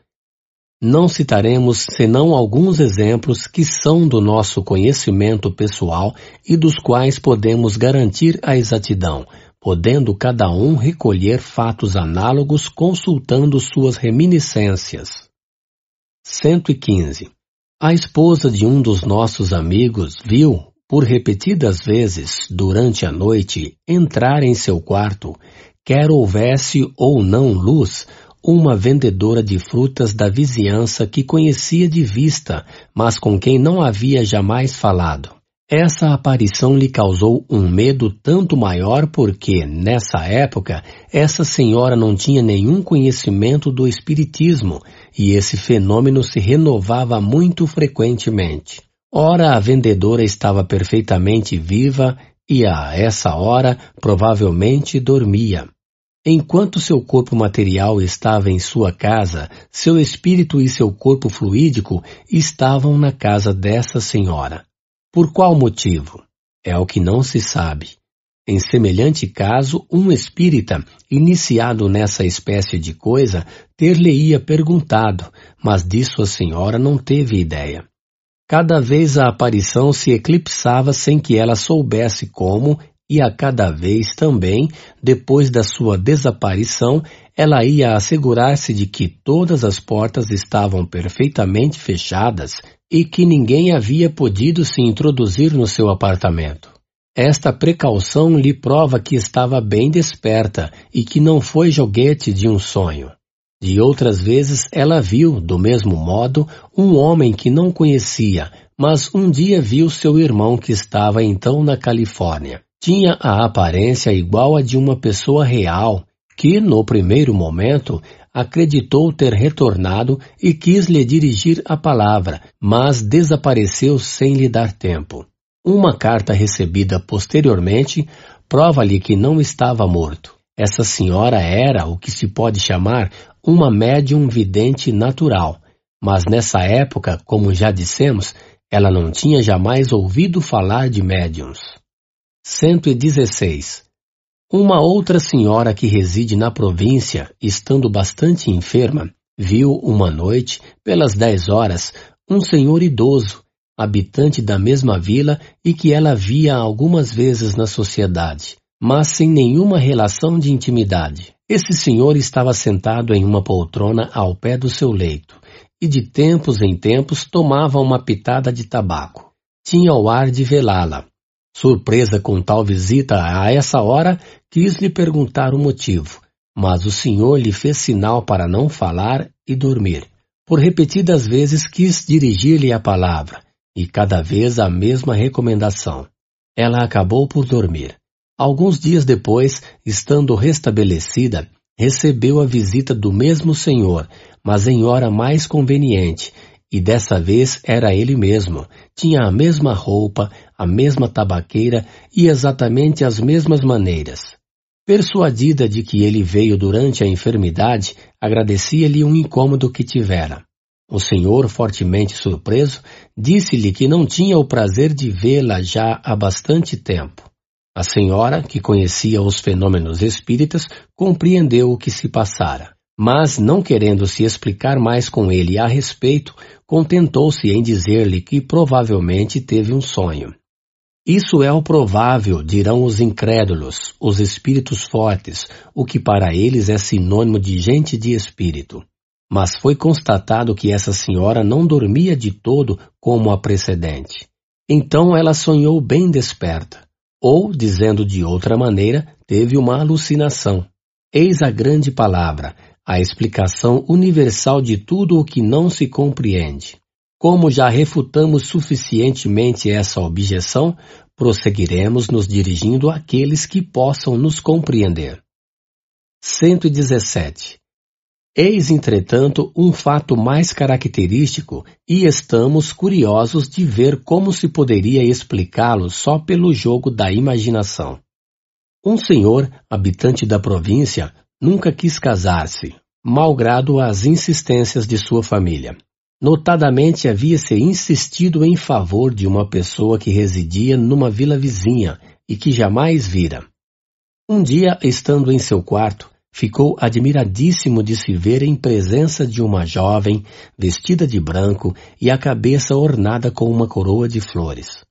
Não citaremos senão alguns exemplos que são do nosso conhecimento pessoal e dos quais podemos garantir a exatidão, podendo cada um recolher fatos análogos consultando suas reminiscências. 115. A esposa de um dos nossos amigos viu, por repetidas vezes, durante a noite, entrar em seu quarto, quer houvesse ou não luz, uma vendedora de frutas da vizinhança que conhecia de vista, mas com quem não havia jamais falado. Essa aparição lhe causou um medo tanto maior porque, nessa época, essa senhora não tinha nenhum conhecimento do espiritismo e esse fenômeno se renovava muito frequentemente. Ora, a vendedora estava perfeitamente viva e, a essa hora, provavelmente dormia. Enquanto seu corpo material estava em sua casa, seu espírito e seu corpo fluídico estavam na casa dessa senhora. Por qual motivo? É o que não se sabe. Em semelhante caso, um espírita, iniciado nessa espécie de coisa, ter-lhe-ia perguntado, mas disso a senhora não teve ideia. Cada vez a aparição se eclipsava sem que ela soubesse como e a cada vez também, depois da sua desaparição, ela ia assegurar-se de que todas as portas estavam perfeitamente fechadas e que ninguém havia podido se introduzir no seu apartamento. Esta precaução lhe prova que estava bem desperta e que não foi joguete de um sonho. De outras vezes ela viu, do mesmo modo, um homem que não conhecia, mas um dia viu seu irmão que estava então na Califórnia. Tinha a aparência igual a de uma pessoa real, que, no primeiro momento, acreditou ter retornado e quis lhe dirigir a palavra, mas desapareceu sem lhe dar tempo. Uma carta recebida posteriormente prova-lhe que não estava morto. Essa senhora era o que se pode chamar uma médium vidente natural, mas nessa época, como já dissemos, ela não tinha jamais ouvido falar de médiums. 116. Uma outra senhora que reside na província, estando bastante enferma, viu uma noite, pelas dez horas, um senhor idoso, habitante da mesma vila e que ela via algumas vezes na sociedade, mas sem nenhuma relação de intimidade. Esse senhor estava sentado em uma poltrona ao pé do seu leito e de tempos em tempos tomava uma pitada de tabaco. Tinha o ar de velá-la, Surpresa com tal visita a essa hora, quis lhe perguntar o motivo, mas o senhor lhe fez sinal para não falar e dormir. Por repetidas vezes quis dirigir-lhe a palavra, e cada vez a mesma recomendação. Ela acabou por dormir. Alguns dias depois, estando restabelecida, recebeu a visita do mesmo senhor, mas em hora mais conveniente, e dessa vez era ele mesmo. Tinha a mesma roupa, a mesma tabaqueira e exatamente as mesmas maneiras. Persuadida de que ele veio durante a enfermidade, agradecia-lhe um incômodo que tivera. O senhor, fortemente surpreso, disse-lhe que não tinha o prazer de vê-la já há bastante tempo. A senhora, que conhecia os fenômenos espíritas, compreendeu o que se passara mas, não querendo se explicar mais com ele a respeito, contentou-se em dizer-lhe que provavelmente teve um sonho. Isso é o provável, dirão os incrédulos, os espíritos fortes, o que para eles é sinônimo de gente de espírito. Mas foi constatado que essa senhora não dormia de todo como a precedente. Então ela sonhou bem desperta, ou, dizendo de outra maneira, teve uma alucinação. Eis a grande palavra, a explicação universal de tudo o que não se compreende. Como já refutamos suficientemente essa objeção, prosseguiremos nos dirigindo àqueles que possam nos compreender. 117. Eis, entretanto, um fato mais característico e estamos curiosos de ver como se poderia explicá-lo só pelo jogo da imaginação. Um senhor, habitante da província, nunca quis casar-se, malgrado as insistências de sua família. Notadamente havia-se insistido em favor de uma pessoa que residia numa vila vizinha e que jamais vira. Um dia, estando em seu quarto, ficou admiradíssimo de se ver em presença de uma jovem vestida de branco e a cabeça ornada com uma coroa de flores.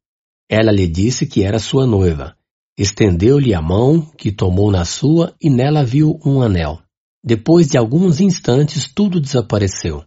Ela lhe disse que era sua noiva. Estendeu-lhe a mão, que tomou na sua, e nela viu um anel. Depois de alguns instantes, tudo desapareceu.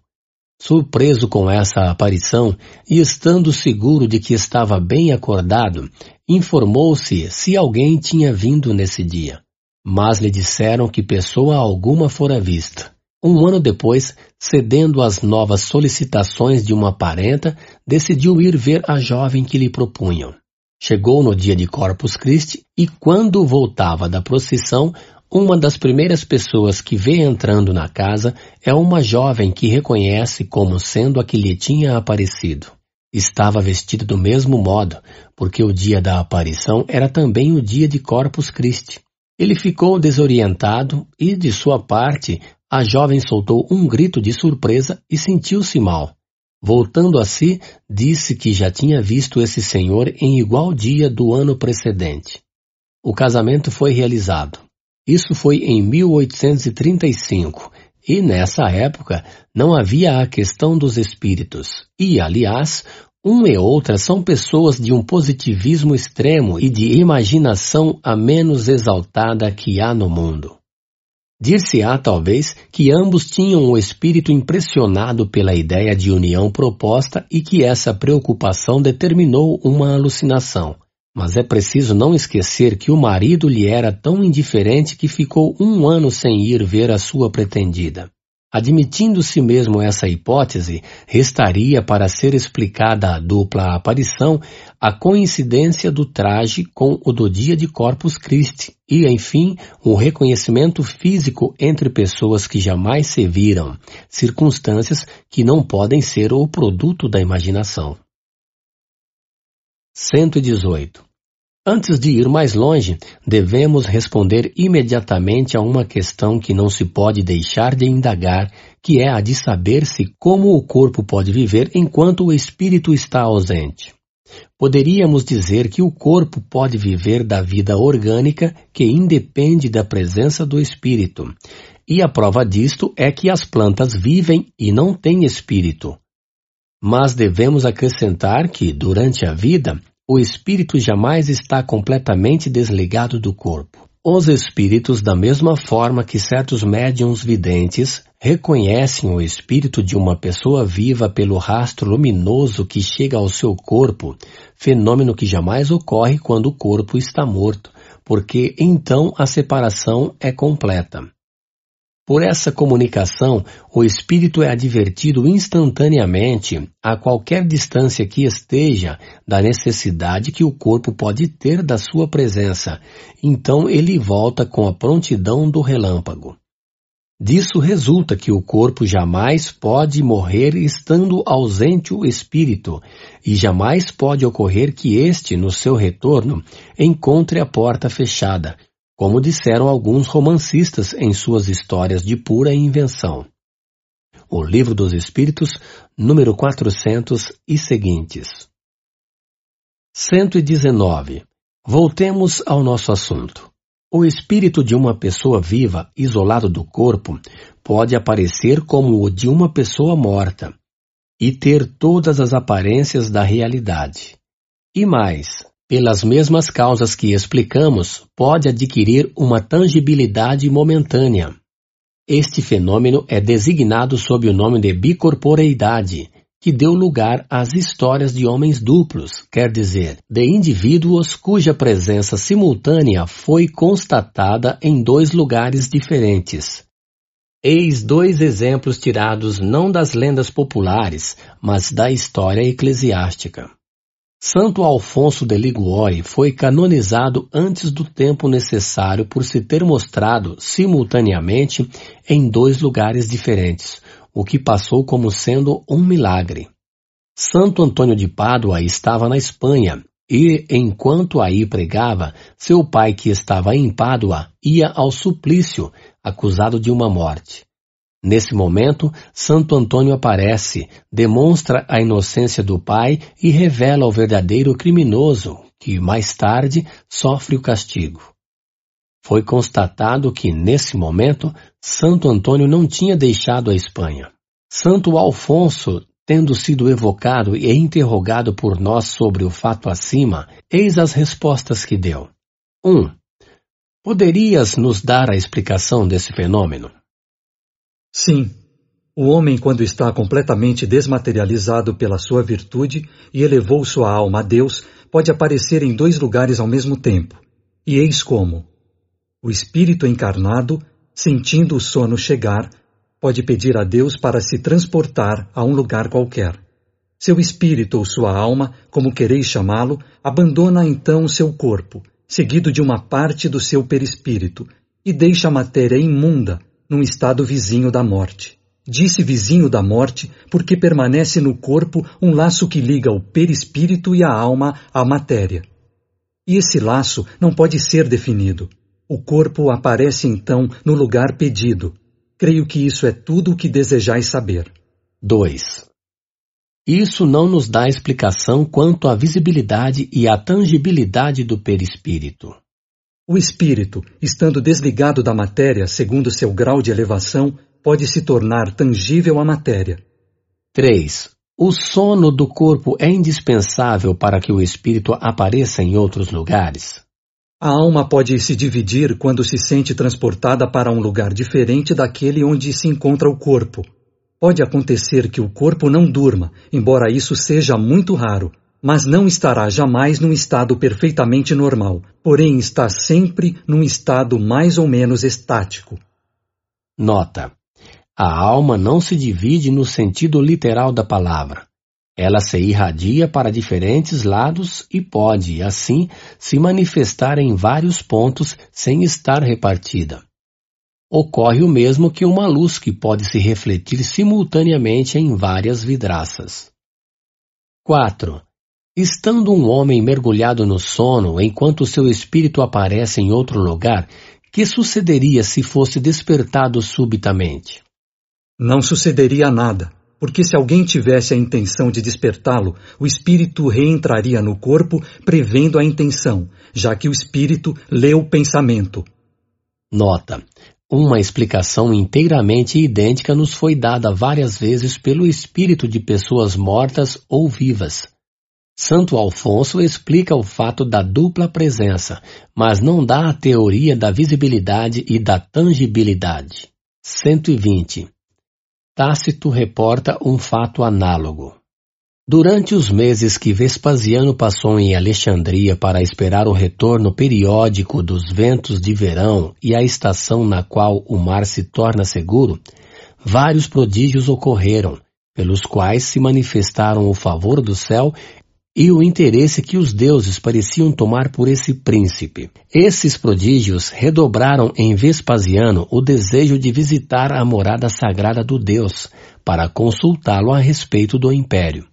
Surpreso com essa aparição e estando seguro de que estava bem acordado, informou-se se alguém tinha vindo nesse dia. Mas lhe disseram que pessoa alguma fora vista. Um ano depois, cedendo às novas solicitações de uma parenta, decidiu ir ver a jovem que lhe propunham. Chegou no dia de Corpus Christi e, quando voltava da procissão, uma das primeiras pessoas que vê entrando na casa é uma jovem que reconhece como sendo a que lhe tinha aparecido. Estava vestida do mesmo modo, porque o dia da aparição era também o dia de Corpus Christi. Ele ficou desorientado e, de sua parte, a jovem soltou um grito de surpresa e sentiu-se mal. Voltando a si, disse que já tinha visto esse senhor em igual dia do ano precedente. O casamento foi realizado. Isso foi em 1835 e nessa época não havia a questão dos espíritos. E, aliás, um e outra são pessoas de um positivismo extremo e de imaginação a menos exaltada que há no mundo. Dir-se-á, talvez, que ambos tinham o espírito impressionado pela ideia de união proposta e que essa preocupação determinou uma alucinação. Mas é preciso não esquecer que o marido lhe era tão indiferente que ficou um ano sem ir ver a sua pretendida. Admitindo-se mesmo essa hipótese, restaria para ser explicada a dupla aparição a coincidência do traje com o do dia de Corpus Christi e, enfim, um reconhecimento físico entre pessoas que jamais se viram, circunstâncias que não podem ser o produto da imaginação. 118. Antes de ir mais longe, devemos responder imediatamente a uma questão que não se pode deixar de indagar, que é a de saber-se como o corpo pode viver enquanto o espírito está ausente. Poderíamos dizer que o corpo pode viver da vida orgânica que independe da presença do espírito. E a prova disto é que as plantas vivem e não têm espírito. Mas devemos acrescentar que, durante a vida, o espírito jamais está completamente desligado do corpo. Os espíritos, da mesma forma que certos médiums videntes, reconhecem o espírito de uma pessoa viva pelo rastro luminoso que chega ao seu corpo, fenômeno que jamais ocorre quando o corpo está morto, porque então a separação é completa. Por essa comunicação, o espírito é advertido instantaneamente, a qualquer distância que esteja, da necessidade que o corpo pode ter da sua presença. Então ele volta com a prontidão do relâmpago. Disso resulta que o corpo jamais pode morrer estando ausente o espírito, e jamais pode ocorrer que este, no seu retorno, encontre a porta fechada, como disseram alguns romancistas em suas histórias de pura invenção. O Livro dos Espíritos, número 400 e seguintes. 119. Voltemos ao nosso assunto. O espírito de uma pessoa viva, isolado do corpo, pode aparecer como o de uma pessoa morta e ter todas as aparências da realidade. E mais, pelas mesmas causas que explicamos, pode adquirir uma tangibilidade momentânea. Este fenômeno é designado sob o nome de bicorporeidade, que deu lugar às histórias de homens duplos, quer dizer, de indivíduos cuja presença simultânea foi constatada em dois lugares diferentes. Eis dois exemplos tirados não das lendas populares, mas da história eclesiástica. Santo Alfonso de Liguori foi canonizado antes do tempo necessário por se ter mostrado simultaneamente em dois lugares diferentes, o que passou como sendo um milagre. Santo Antônio de Pádua estava na Espanha e, enquanto aí pregava, seu pai, que estava em Pádua, ia ao suplício, acusado de uma morte. Nesse momento, Santo Antônio aparece, demonstra a inocência do pai e revela o verdadeiro criminoso, que mais tarde sofre o castigo. Foi constatado que, nesse momento, Santo Antônio não tinha deixado a Espanha. Santo Alfonso, tendo sido evocado e interrogado por nós sobre o fato acima, eis as respostas que deu. 1. Um, poderias nos dar a explicação desse fenômeno? Sim. O homem, quando está completamente desmaterializado pela sua virtude e elevou sua alma a Deus, pode aparecer em dois lugares ao mesmo tempo. E eis como: o espírito encarnado, sentindo o sono chegar, pode pedir a Deus para se transportar a um lugar qualquer. Seu espírito ou sua alma, como quereis chamá-lo, abandona então seu corpo, seguido de uma parte do seu perispírito, e deixa a matéria imunda num estado vizinho da morte. Disse vizinho da morte porque permanece no corpo um laço que liga o perispírito e a alma à matéria. E esse laço não pode ser definido. O corpo aparece então no lugar pedido, Creio que isso é tudo o que desejais saber. 2. Isso não nos dá explicação quanto à visibilidade e à tangibilidade do perispírito. O espírito, estando desligado da matéria segundo seu grau de elevação, pode se tornar tangível à matéria. 3. O sono do corpo é indispensável para que o espírito apareça em outros lugares? A alma pode se dividir quando se sente transportada para um lugar diferente daquele onde se encontra o corpo. Pode acontecer que o corpo não durma, embora isso seja muito raro, mas não estará jamais num estado perfeitamente normal, porém está sempre num estado mais ou menos estático. Nota: A alma não se divide no sentido literal da palavra. Ela se irradia para diferentes lados e pode, assim, se manifestar em vários pontos sem estar repartida. Ocorre o mesmo que uma luz que pode se refletir simultaneamente em várias vidraças. 4. Estando um homem mergulhado no sono enquanto seu espírito aparece em outro lugar, que sucederia se fosse despertado subitamente? Não sucederia nada porque se alguém tivesse a intenção de despertá-lo, o espírito reentraria no corpo prevendo a intenção, já que o espírito lê o pensamento. Nota: uma explicação inteiramente idêntica nos foi dada várias vezes pelo espírito de pessoas mortas ou vivas. Santo Alfonso explica o fato da dupla presença, mas não dá a teoria da visibilidade e da tangibilidade. 120. Tácito reporta um fato análogo. Durante os meses que Vespasiano passou em Alexandria para esperar o retorno periódico dos ventos de verão e a estação na qual o mar se torna seguro, vários prodígios ocorreram, pelos quais se manifestaram o favor do céu e o interesse que os deuses pareciam tomar por esse príncipe. Esses prodígios redobraram em Vespasiano o desejo de visitar a morada sagrada do Deus, para consultá-lo a respeito do império.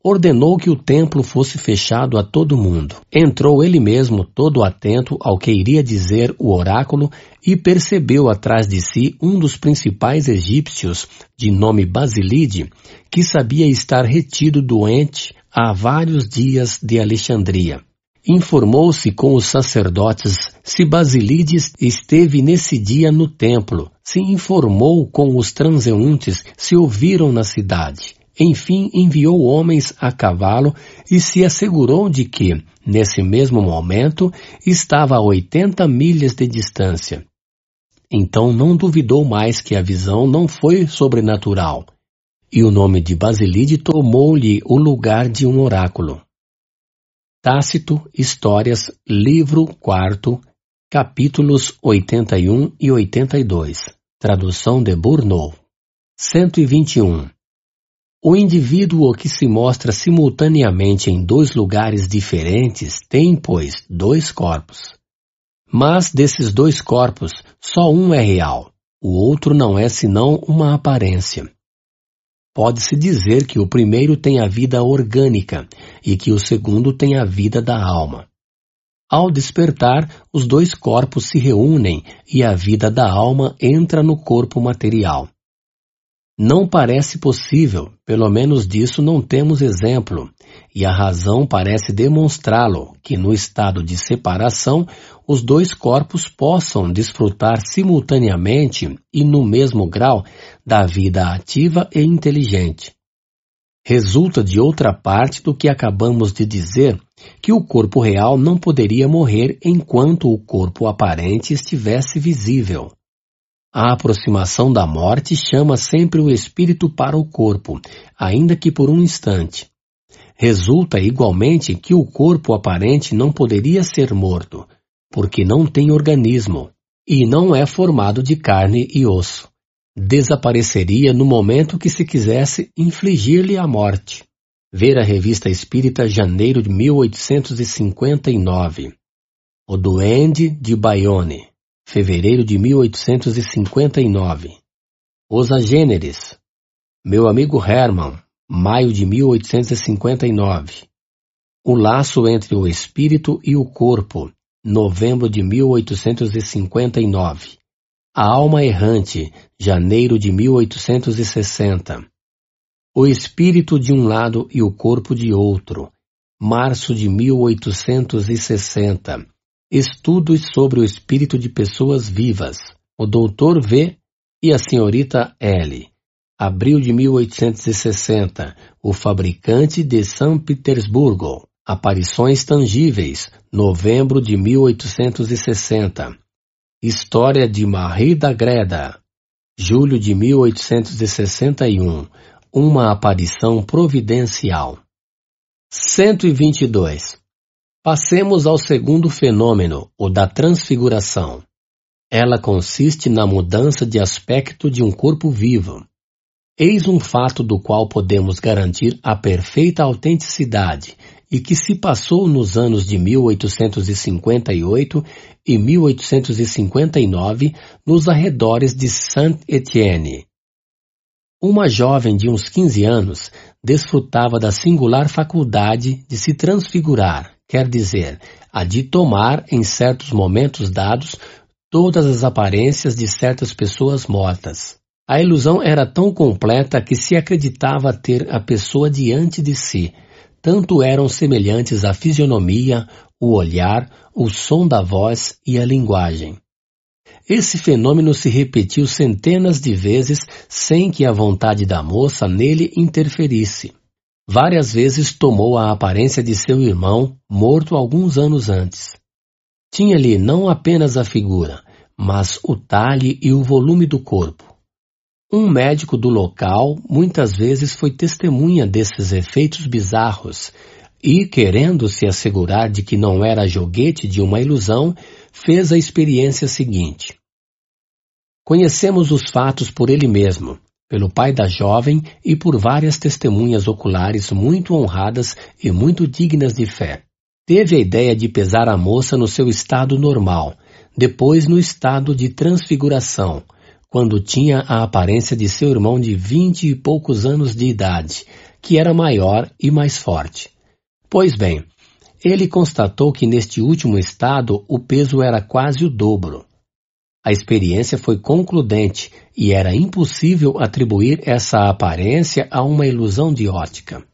Ordenou que o templo fosse fechado a todo mundo. Entrou ele mesmo todo atento ao que iria dizer o oráculo e percebeu atrás de si um dos principais egípcios, de nome Basilide, que sabia estar retido doente há vários dias de Alexandria. Informou-se com os sacerdotes se Basilides esteve nesse dia no templo, se informou com os transeuntes se ouviram na cidade. Enfim, enviou homens a cavalo e se assegurou de que, nesse mesmo momento, estava a oitenta milhas de distância. Então não duvidou mais que a visão não foi sobrenatural, e o nome de Basilide tomou-lhe o lugar de um oráculo. Tácito, Histórias, livro 4, capítulos 81 e 82. Tradução de Bourneau. 121. O indivíduo que se mostra simultaneamente em dois lugares diferentes tem, pois, dois corpos. Mas desses dois corpos, só um é real, o outro não é senão uma aparência. Pode-se dizer que o primeiro tem a vida orgânica e que o segundo tem a vida da alma. Ao despertar, os dois corpos se reúnem e a vida da alma entra no corpo material. Não parece possível, pelo menos disso não temos exemplo, e a razão parece demonstrá-lo, que no estado de separação os dois corpos possam desfrutar simultaneamente e no mesmo grau da vida ativa e inteligente. Resulta de outra parte do que acabamos de dizer que o corpo real não poderia morrer enquanto o corpo aparente estivesse visível. A aproximação da morte chama sempre o espírito para o corpo, ainda que por um instante. Resulta igualmente que o corpo aparente não poderia ser morto, porque não tem organismo e não é formado de carne e osso. Desapareceria no momento que se quisesse infligir-lhe a morte. Ver a Revista Espírita Janeiro de 1859. O Duende de Bayonne, fevereiro de 1859. Os Agêneres. Meu amigo Hermann, maio de 1859. O laço entre o espírito e o corpo, novembro de 1859. A alma errante, janeiro de 1860. O espírito de um lado e o corpo de outro, março de 1860. Estudos sobre o espírito de pessoas vivas, o Dr. V e a senhorita L. Abril de 1860. O fabricante de São Petersburgo. Aparições Tangíveis, novembro de 1860. História de Marie da Greda, julho de 1861. Uma aparição providencial. 122. Passemos ao segundo fenômeno, o da transfiguração. Ela consiste na mudança de aspecto de um corpo vivo. Eis um fato do qual podemos garantir a perfeita autenticidade e que se passou nos anos de 1858 e 1859 nos arredores de Saint-Étienne. Uma jovem de uns 15 anos desfrutava da singular faculdade de se transfigurar, quer dizer, a de tomar, em certos momentos dados, todas as aparências de certas pessoas mortas. A ilusão era tão completa que se acreditava ter a pessoa diante de si, tanto eram semelhantes a fisionomia, o olhar, o som da voz e a linguagem. Esse fenômeno se repetiu centenas de vezes sem que a vontade da moça nele interferisse. Várias vezes tomou a aparência de seu irmão, morto alguns anos antes. Tinha-lhe não apenas a figura, mas o talhe e o volume do corpo. Um médico do local muitas vezes foi testemunha desses efeitos bizarros e, querendo se assegurar de que não era joguete de uma ilusão, fez a experiência seguinte. Conhecemos os fatos por ele mesmo, pelo pai da jovem e por várias testemunhas oculares muito honradas e muito dignas de fé. Teve a ideia de pesar a moça no seu estado normal, depois no estado de transfiguração, quando tinha a aparência de seu irmão de vinte e poucos anos de idade, que era maior e mais forte. Pois bem, ele constatou que neste último estado o peso era quase o dobro. A experiência foi concludente e era impossível atribuir essa aparência a uma ilusão de ótica.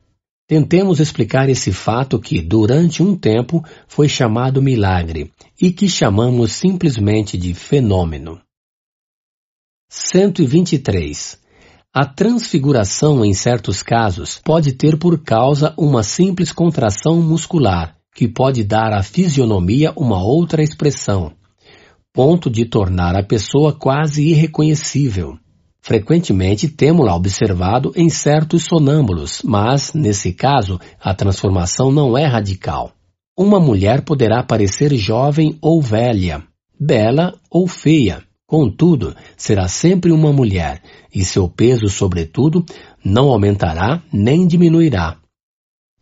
Tentemos explicar esse fato que, durante um tempo, foi chamado milagre e que chamamos simplesmente de fenômeno. 123. A transfiguração, em certos casos, pode ter por causa uma simples contração muscular, que pode dar à fisionomia uma outra expressão, ponto de tornar a pessoa quase irreconhecível. Frequentemente temos-la observado em certos sonâmbulos, mas, nesse caso, a transformação não é radical. Uma mulher poderá parecer jovem ou velha, bela ou feia, Contudo, será sempre uma mulher, e seu peso, sobretudo, não aumentará nem diminuirá.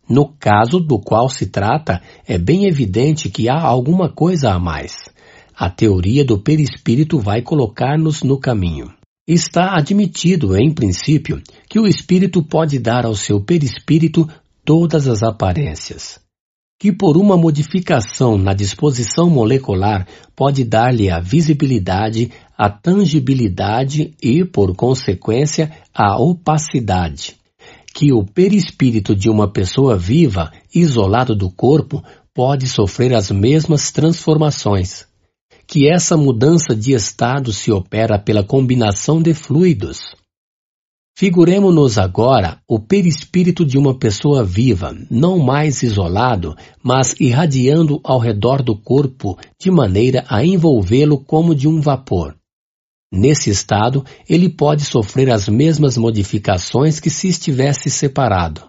No caso do qual se trata, é bem evidente que há alguma coisa a mais. A teoria do perispírito vai colocar-nos no caminho. Está admitido, em princípio, que o espírito pode dar ao seu perispírito todas as aparências. Que por uma modificação na disposição molecular pode dar-lhe a visibilidade, a tangibilidade e, por consequência, a opacidade. Que o perispírito de uma pessoa viva, isolado do corpo, pode sofrer as mesmas transformações. Que essa mudança de estado se opera pela combinação de fluidos. Figuremos-nos agora o perispírito de uma pessoa viva, não mais isolado, mas irradiando ao redor do corpo de maneira a envolvê-lo como de um vapor. Nesse estado, ele pode sofrer as mesmas modificações que se estivesse separado.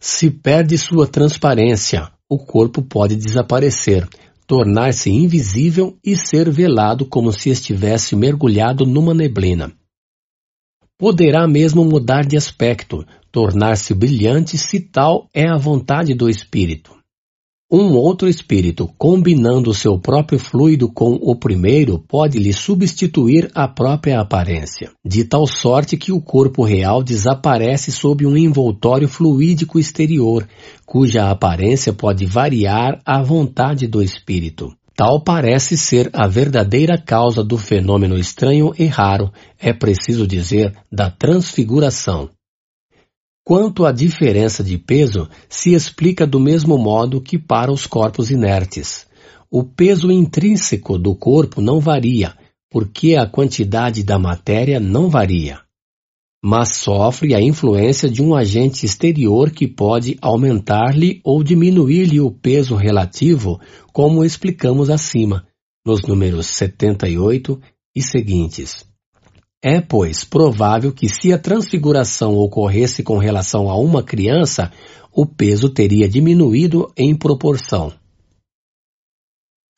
Se perde sua transparência, o corpo pode desaparecer, tornar-se invisível e ser velado como se estivesse mergulhado numa neblina poderá mesmo mudar de aspecto, tornar-se brilhante se tal é a vontade do espírito. Um outro espírito, combinando seu próprio fluido com o primeiro, pode lhe substituir a própria aparência, de tal sorte que o corpo real desaparece sob um envoltório fluídico exterior, cuja aparência pode variar à vontade do espírito. Tal parece ser a verdadeira causa do fenômeno estranho e raro, é preciso dizer, da transfiguração. Quanto à diferença de peso, se explica do mesmo modo que para os corpos inertes. O peso intrínseco do corpo não varia, porque a quantidade da matéria não varia mas sofre a influência de um agente exterior que pode aumentar-lhe ou diminuir-lhe o peso relativo, como explicamos acima, nos números 78 e seguintes. É, pois, provável que se a transfiguração ocorresse com relação a uma criança, o peso teria diminuído em proporção.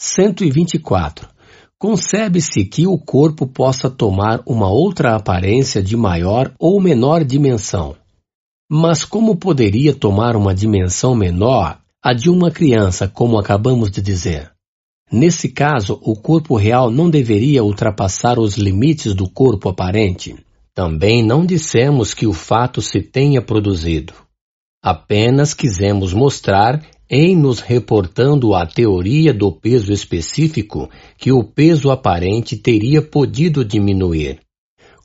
124. Concebe-se que o corpo possa tomar uma outra aparência de maior ou menor dimensão. Mas como poderia tomar uma dimensão menor a de uma criança, como acabamos de dizer? Nesse caso, o corpo real não deveria ultrapassar os limites do corpo aparente. Também não dissemos que o fato se tenha produzido. Apenas quisemos mostrar em nos reportando a teoria do peso específico que o peso aparente teria podido diminuir.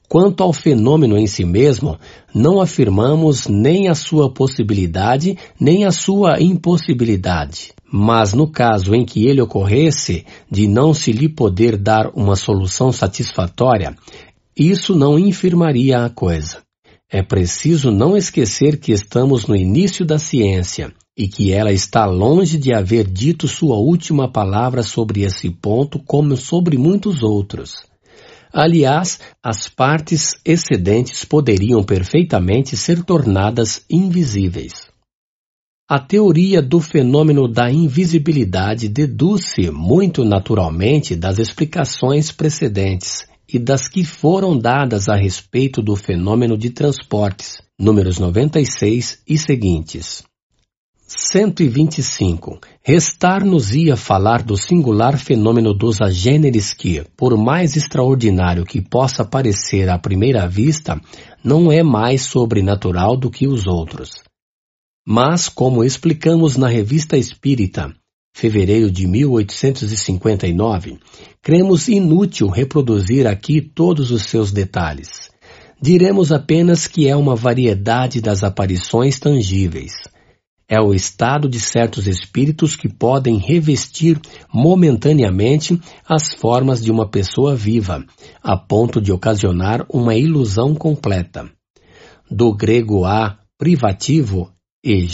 Quanto ao fenômeno em si mesmo, não afirmamos nem a sua possibilidade nem a sua impossibilidade. Mas no caso em que ele ocorresse de não se lhe poder dar uma solução satisfatória, isso não infirmaria a coisa. É preciso não esquecer que estamos no início da ciência e que ela está longe de haver dito sua última palavra sobre esse ponto, como sobre muitos outros. Aliás, as partes excedentes poderiam perfeitamente ser tornadas invisíveis. A teoria do fenômeno da invisibilidade deduz-se muito naturalmente das explicações precedentes e das que foram dadas a respeito do fenômeno de transportes, números 96 e seguintes. 125. Restar-nos-ia falar do singular fenômeno dos agêneres que, por mais extraordinário que possa parecer à primeira vista, não é mais sobrenatural do que os outros. Mas, como explicamos na Revista Espírita, fevereiro de 1859, cremos inútil reproduzir aqui todos os seus detalhes. Diremos apenas que é uma variedade das aparições tangíveis é o estado de certos espíritos que podem revestir momentaneamente as formas de uma pessoa viva, a ponto de ocasionar uma ilusão completa. Do grego a privativo e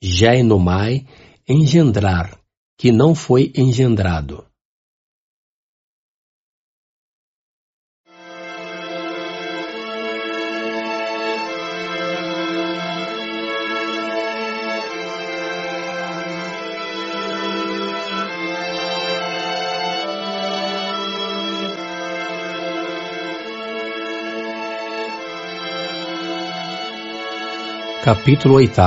genomai, engendrar, que não foi engendrado. Capítulo 8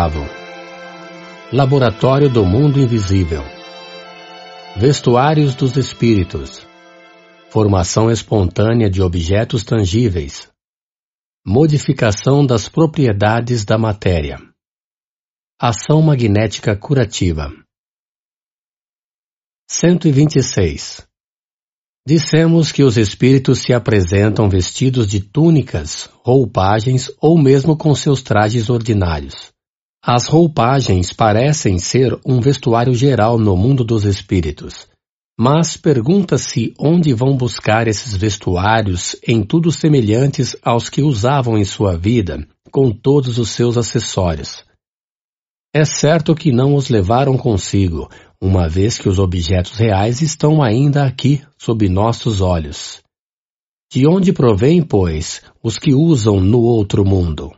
Laboratório do Mundo Invisível. Vestuários dos Espíritos. Formação espontânea de objetos tangíveis. Modificação das propriedades da matéria. Ação magnética curativa. 126 Dissemos que os espíritos se apresentam vestidos de túnicas, roupagens ou mesmo com seus trajes ordinários. As roupagens parecem ser um vestuário geral no mundo dos espíritos. Mas pergunta-se onde vão buscar esses vestuários em tudo semelhantes aos que usavam em sua vida, com todos os seus acessórios. É certo que não os levaram consigo, uma vez que os objetos reais estão ainda aqui, sob nossos olhos. De onde provém, pois, os que usam no outro mundo?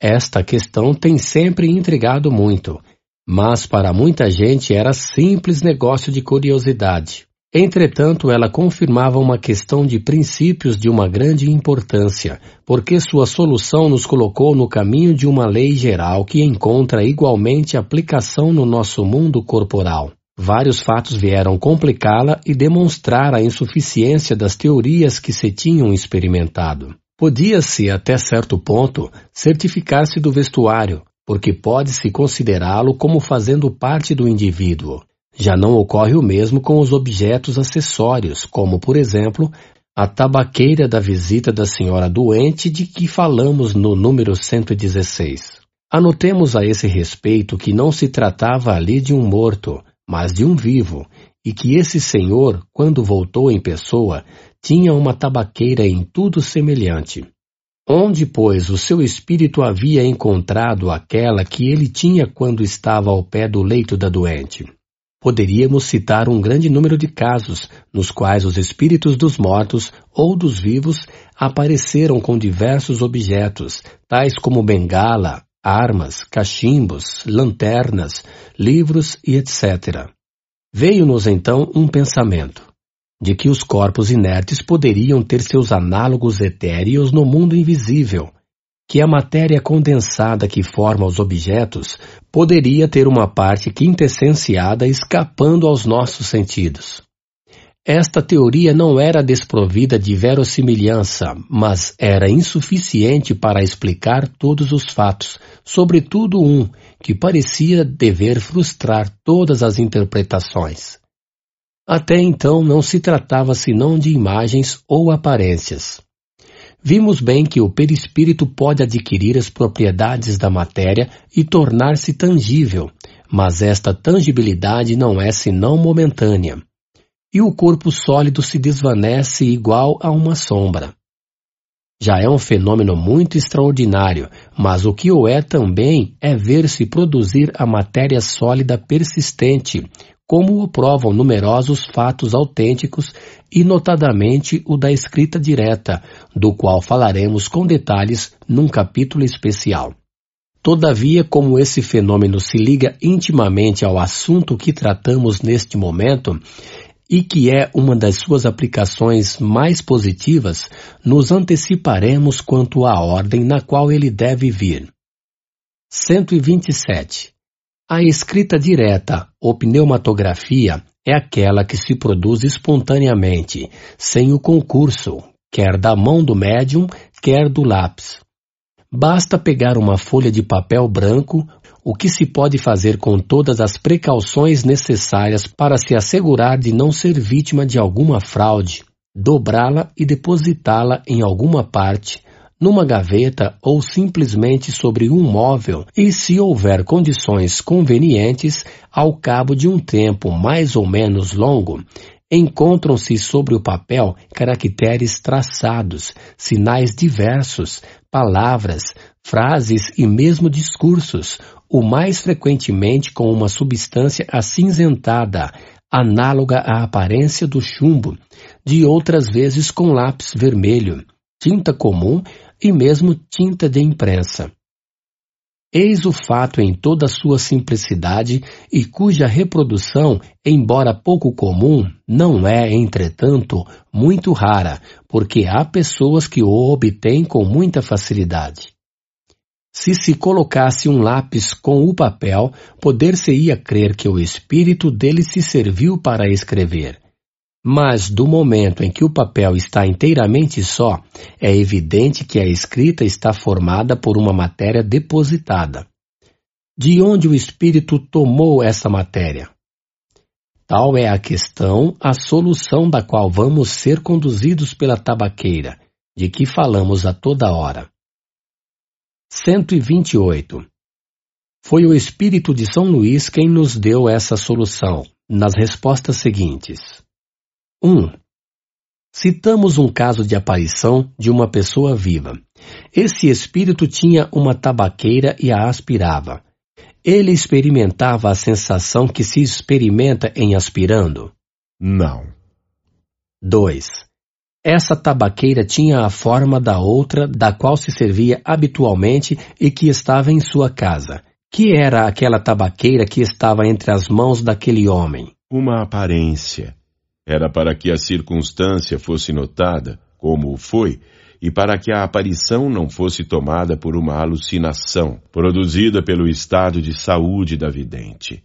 Esta questão tem sempre intrigado muito, mas para muita gente era simples negócio de curiosidade. Entretanto, ela confirmava uma questão de princípios de uma grande importância, porque sua solução nos colocou no caminho de uma lei geral que encontra igualmente aplicação no nosso mundo corporal. Vários fatos vieram complicá-la e demonstrar a insuficiência das teorias que se tinham experimentado. Podia-se, até certo ponto, certificar-se do vestuário, porque pode-se considerá-lo como fazendo parte do indivíduo. Já não ocorre o mesmo com os objetos acessórios, como, por exemplo, a tabaqueira da visita da senhora doente de que falamos no número 116. Anotemos a esse respeito que não se tratava ali de um morto, mas de um vivo, e que esse senhor, quando voltou em pessoa, tinha uma tabaqueira em tudo semelhante. Onde, pois, o seu espírito havia encontrado aquela que ele tinha quando estava ao pé do leito da doente? Poderíamos citar um grande número de casos nos quais os espíritos dos mortos ou dos vivos apareceram com diversos objetos, tais como bengala, armas, cachimbos, lanternas, livros e etc. Veio-nos então um pensamento de que os corpos inertes poderiam ter seus análogos etéreos no mundo invisível, que a matéria condensada que forma os objetos poderia ter uma parte quintessenciada escapando aos nossos sentidos. Esta teoria não era desprovida de verossimilhança, mas era insuficiente para explicar todos os fatos, sobretudo um que parecia dever frustrar todas as interpretações. Até então não se tratava senão de imagens ou aparências. Vimos bem que o perispírito pode adquirir as propriedades da matéria e tornar-se tangível, mas esta tangibilidade não é senão momentânea. E o corpo sólido se desvanece igual a uma sombra. Já é um fenômeno muito extraordinário, mas o que o é também é ver-se produzir a matéria sólida persistente, como o provam numerosos fatos autênticos e notadamente o da escrita direta, do qual falaremos com detalhes num capítulo especial. Todavia, como esse fenômeno se liga intimamente ao assunto que tratamos neste momento, e que é uma das suas aplicações mais positivas, nos anteciparemos quanto à ordem na qual ele deve vir. 127. A escrita direta ou pneumatografia é aquela que se produz espontaneamente, sem o concurso, quer da mão do médium, quer do lápis. Basta pegar uma folha de papel branco, o que se pode fazer com todas as precauções necessárias para se assegurar de não ser vítima de alguma fraude, dobrá-la e depositá-la em alguma parte, numa gaveta ou simplesmente sobre um móvel e, se houver condições convenientes, ao cabo de um tempo mais ou menos longo, encontram-se sobre o papel caracteres traçados, sinais diversos, palavras, frases e mesmo discursos, o mais frequentemente com uma substância acinzentada, análoga à aparência do chumbo, de outras vezes com lápis vermelho, tinta comum e mesmo tinta de imprensa. Eis o fato em toda sua simplicidade e cuja reprodução, embora pouco comum, não é, entretanto, muito rara, porque há pessoas que o obtêm com muita facilidade. Se se colocasse um lápis com o papel, poder-se-ia crer que o espírito dele se serviu para escrever. Mas do momento em que o papel está inteiramente só, é evidente que a escrita está formada por uma matéria depositada. De onde o espírito tomou essa matéria? Tal é a questão, a solução da qual vamos ser conduzidos pela tabaqueira, de que falamos a toda hora. 128. Foi o Espírito de São Luís quem nos deu essa solução, nas respostas seguintes. 1. Citamos um caso de aparição de uma pessoa viva. Esse espírito tinha uma tabaqueira e a aspirava. Ele experimentava a sensação que se experimenta em aspirando? Não. 2. Essa tabaqueira tinha a forma da outra da qual se servia habitualmente e que estava em sua casa. Que era aquela tabaqueira que estava entre as mãos daquele homem? Uma aparência. Era para que a circunstância fosse notada, como o foi, e para que a aparição não fosse tomada por uma alucinação produzida pelo estado de saúde da vidente.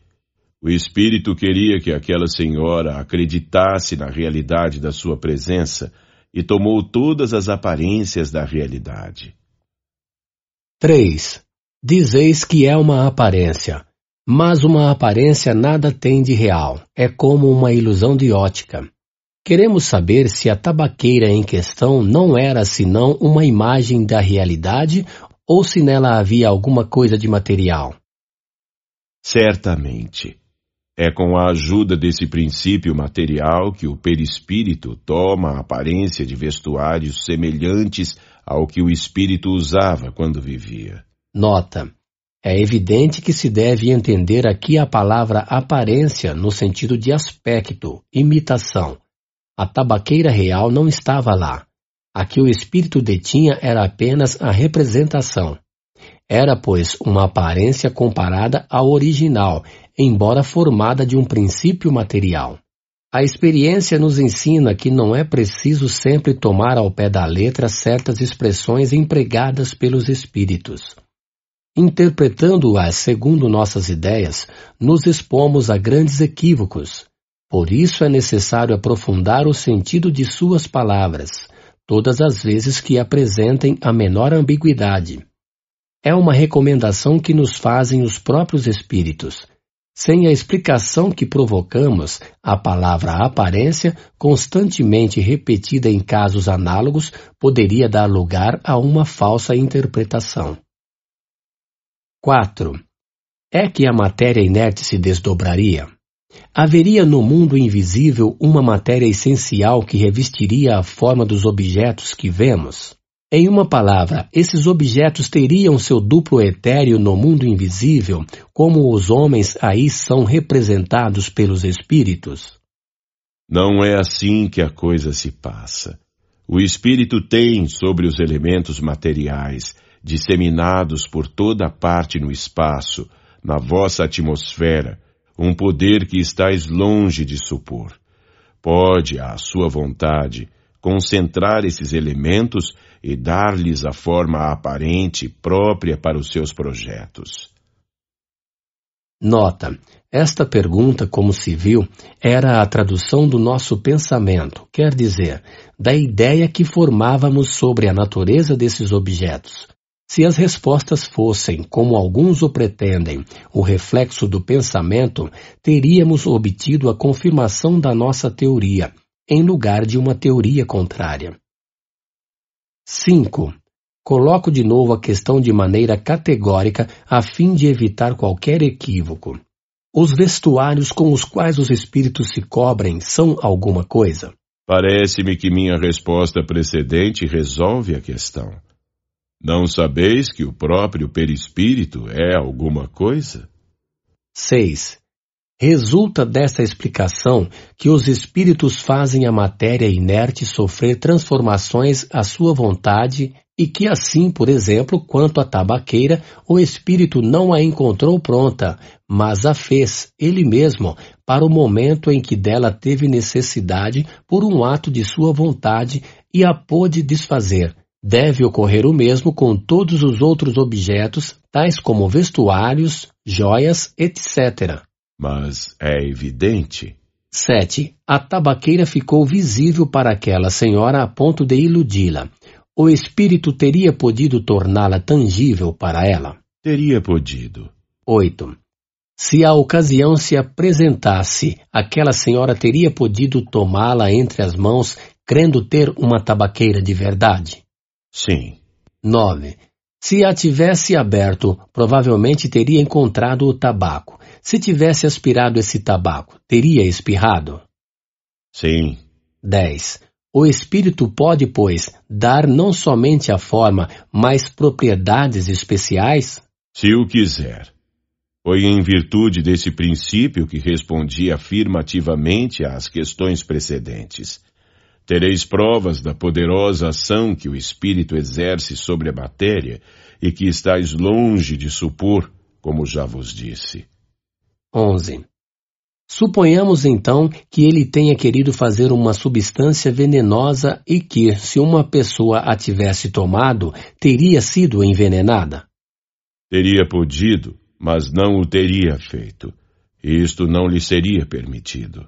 O espírito queria que aquela senhora acreditasse na realidade da sua presença e tomou todas as aparências da realidade. 3. Dizeis que é uma aparência, mas uma aparência nada tem de real, é como uma ilusão de ótica. Queremos saber se a tabaqueira em questão não era senão uma imagem da realidade ou se nela havia alguma coisa de material. Certamente. É com a ajuda desse princípio material que o perispírito toma a aparência de vestuários semelhantes ao que o espírito usava quando vivia. Nota. É evidente que se deve entender aqui a palavra aparência no sentido de aspecto, imitação, a tabaqueira real não estava lá. A que o espírito detinha era apenas a representação. Era, pois, uma aparência comparada ao original, embora formada de um princípio material. A experiência nos ensina que não é preciso sempre tomar ao pé da letra certas expressões empregadas pelos espíritos. Interpretando-as segundo nossas ideias, nos expomos a grandes equívocos, por isso é necessário aprofundar o sentido de suas palavras, todas as vezes que apresentem a menor ambiguidade. É uma recomendação que nos fazem os próprios espíritos. Sem a explicação que provocamos, a palavra aparência, constantemente repetida em casos análogos, poderia dar lugar a uma falsa interpretação. 4. É que a matéria inerte se desdobraria? Haveria no mundo invisível uma matéria essencial que revestiria a forma dos objetos que vemos? Em uma palavra, esses objetos teriam seu duplo etéreo no mundo invisível, como os homens aí são representados pelos espíritos? Não é assim que a coisa se passa. O espírito tem sobre os elementos materiais, disseminados por toda parte no espaço, na vossa atmosfera, um poder que estáis longe de supor. Pode, à sua vontade, concentrar esses elementos e dar-lhes a forma aparente própria para os seus projetos. Nota: esta pergunta, como se viu, era a tradução do nosso pensamento, quer dizer, da ideia que formávamos sobre a natureza desses objetos, se as respostas fossem, como alguns o pretendem, o reflexo do pensamento, teríamos obtido a confirmação da nossa teoria, em lugar de uma teoria contrária. 5. Coloco de novo a questão de maneira categórica a fim de evitar qualquer equívoco. Os vestuários com os quais os espíritos se cobrem são alguma coisa? Parece-me que minha resposta precedente resolve a questão. Não sabeis que o próprio perispírito é alguma coisa? 6. Resulta desta explicação que os espíritos fazem a matéria inerte sofrer transformações à sua vontade e que assim, por exemplo, quanto à tabaqueira, o espírito não a encontrou pronta, mas a fez, ele mesmo, para o momento em que dela teve necessidade por um ato de sua vontade e a pôde desfazer, Deve ocorrer o mesmo com todos os outros objetos, tais como vestuários, joias, etc. Mas é evidente. 7. A tabaqueira ficou visível para aquela senhora a ponto de iludi-la. O espírito teria podido torná-la tangível para ela? Teria podido. 8. Se a ocasião se apresentasse, aquela senhora teria podido tomá-la entre as mãos, crendo ter uma tabaqueira de verdade? Sim. 9. Se a tivesse aberto, provavelmente teria encontrado o tabaco. Se tivesse aspirado esse tabaco, teria espirrado? Sim. 10. O espírito pode, pois, dar não somente a forma, mas propriedades especiais? Se o quiser. Foi em virtude desse princípio que respondi afirmativamente às questões precedentes. Tereis provas da poderosa ação que o Espírito exerce sobre a matéria e que estáis longe de supor, como já vos disse. 11. Suponhamos então que ele tenha querido fazer uma substância venenosa e que, se uma pessoa a tivesse tomado, teria sido envenenada. Teria podido, mas não o teria feito. Isto não lhe seria permitido.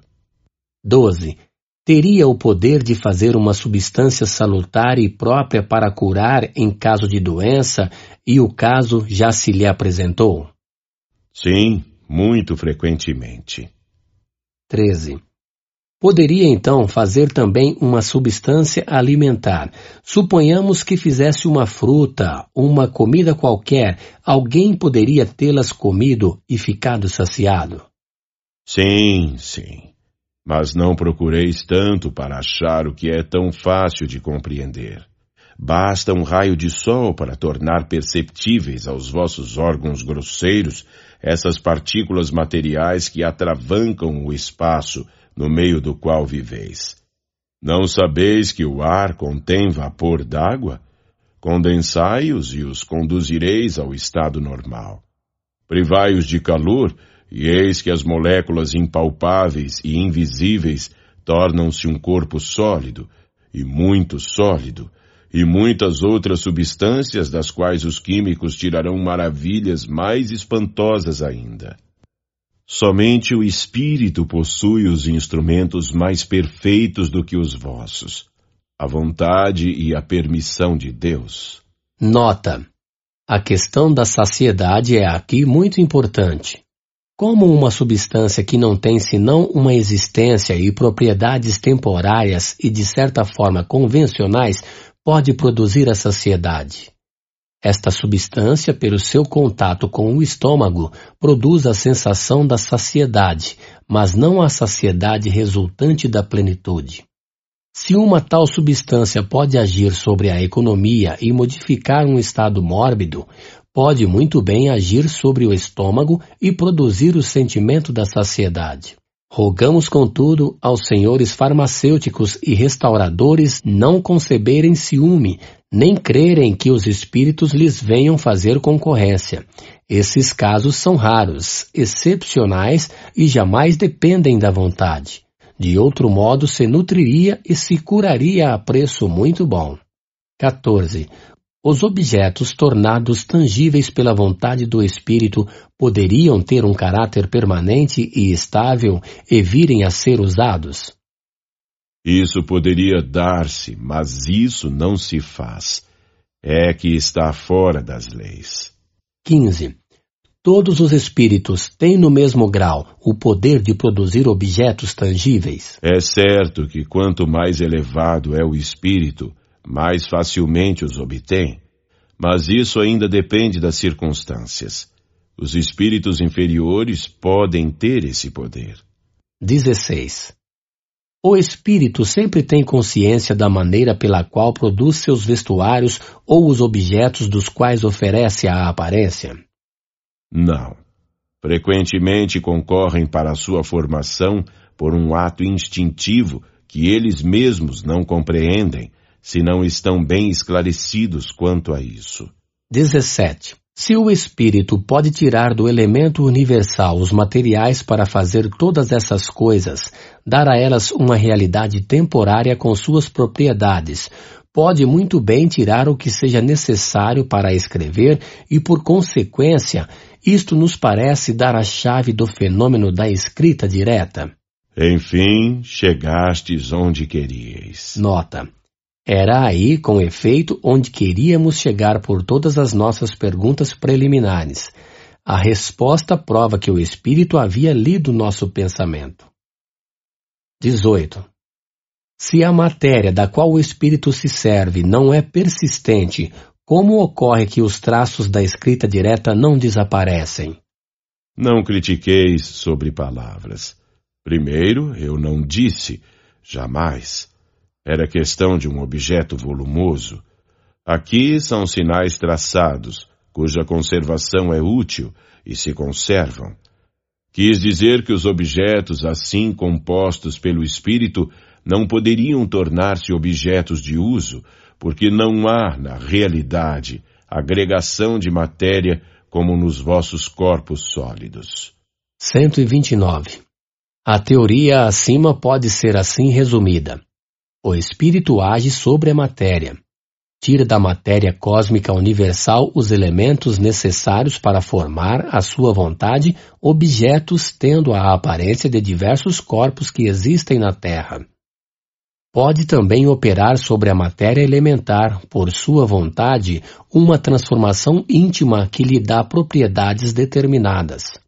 12. Teria o poder de fazer uma substância salutar e própria para curar em caso de doença e o caso já se lhe apresentou? Sim, muito frequentemente. 13. Poderia então fazer também uma substância alimentar. Suponhamos que fizesse uma fruta, uma comida qualquer, alguém poderia tê-las comido e ficado saciado? Sim, sim. Mas não procureis tanto para achar o que é tão fácil de compreender. Basta um raio de sol para tornar perceptíveis aos vossos órgãos grosseiros essas partículas materiais que atravancam o espaço no meio do qual viveis. Não sabeis que o ar contém vapor d'água? Condensai-os e os conduzireis ao estado normal. Privai-os de calor, e eis que as moléculas impalpáveis e invisíveis tornam-se um corpo sólido, e muito sólido, e muitas outras substâncias das quais os químicos tirarão maravilhas mais espantosas ainda. Somente o Espírito possui os instrumentos mais perfeitos do que os vossos, a vontade e a permissão de Deus. Nota: a questão da saciedade é aqui muito importante. Como uma substância que não tem senão uma existência e propriedades temporárias e de certa forma convencionais pode produzir a saciedade? Esta substância, pelo seu contato com o estômago, produz a sensação da saciedade, mas não a saciedade resultante da plenitude. Se uma tal substância pode agir sobre a economia e modificar um estado mórbido, pode muito bem agir sobre o estômago e produzir o sentimento da saciedade. Rogamos, contudo, aos senhores farmacêuticos e restauradores não conceberem ciúme, nem crerem que os espíritos lhes venham fazer concorrência. Esses casos são raros, excepcionais e jamais dependem da vontade. De outro modo, se nutriria e se curaria a preço muito bom. 14. Os objetos tornados tangíveis pela vontade do Espírito poderiam ter um caráter permanente e estável e virem a ser usados? Isso poderia dar-se, mas isso não se faz. É que está fora das leis. 15. Todos os espíritos têm no mesmo grau o poder de produzir objetos tangíveis? É certo que quanto mais elevado é o espírito, mais facilmente os obtém, mas isso ainda depende das circunstâncias. Os espíritos inferiores podem ter esse poder. 16. O espírito sempre tem consciência da maneira pela qual produz seus vestuários ou os objetos dos quais oferece a aparência? Não. Frequentemente concorrem para a sua formação por um ato instintivo que eles mesmos não compreendem, se não estão bem esclarecidos quanto a isso. 17. Se o espírito pode tirar do elemento universal os materiais para fazer todas essas coisas, dar a elas uma realidade temporária com suas propriedades, pode muito bem tirar o que seja necessário para escrever e, por consequência, isto nos parece dar a chave do fenômeno da escrita direta. Enfim, chegastes onde queríeis. Nota. Era aí, com efeito, onde queríamos chegar por todas as nossas perguntas preliminares. a resposta prova que o espírito havia lido nosso pensamento. 18. Se a matéria da qual o espírito se serve não é persistente, como ocorre que os traços da escrita direta não desaparecem? Não critiqueis sobre palavras. Primeiro, eu não disse, jamais. Era questão de um objeto volumoso. Aqui são sinais traçados, cuja conservação é útil e se conservam. Quis dizer que os objetos assim compostos pelo espírito não poderiam tornar-se objetos de uso, porque não há, na realidade, agregação de matéria como nos vossos corpos sólidos. 129. A teoria acima pode ser assim resumida. O espírito age sobre a matéria, tira da matéria cósmica universal os elementos necessários para formar, à sua vontade, objetos tendo a aparência de diversos corpos que existem na Terra. Pode também operar sobre a matéria elementar, por sua vontade, uma transformação íntima que lhe dá propriedades determinadas.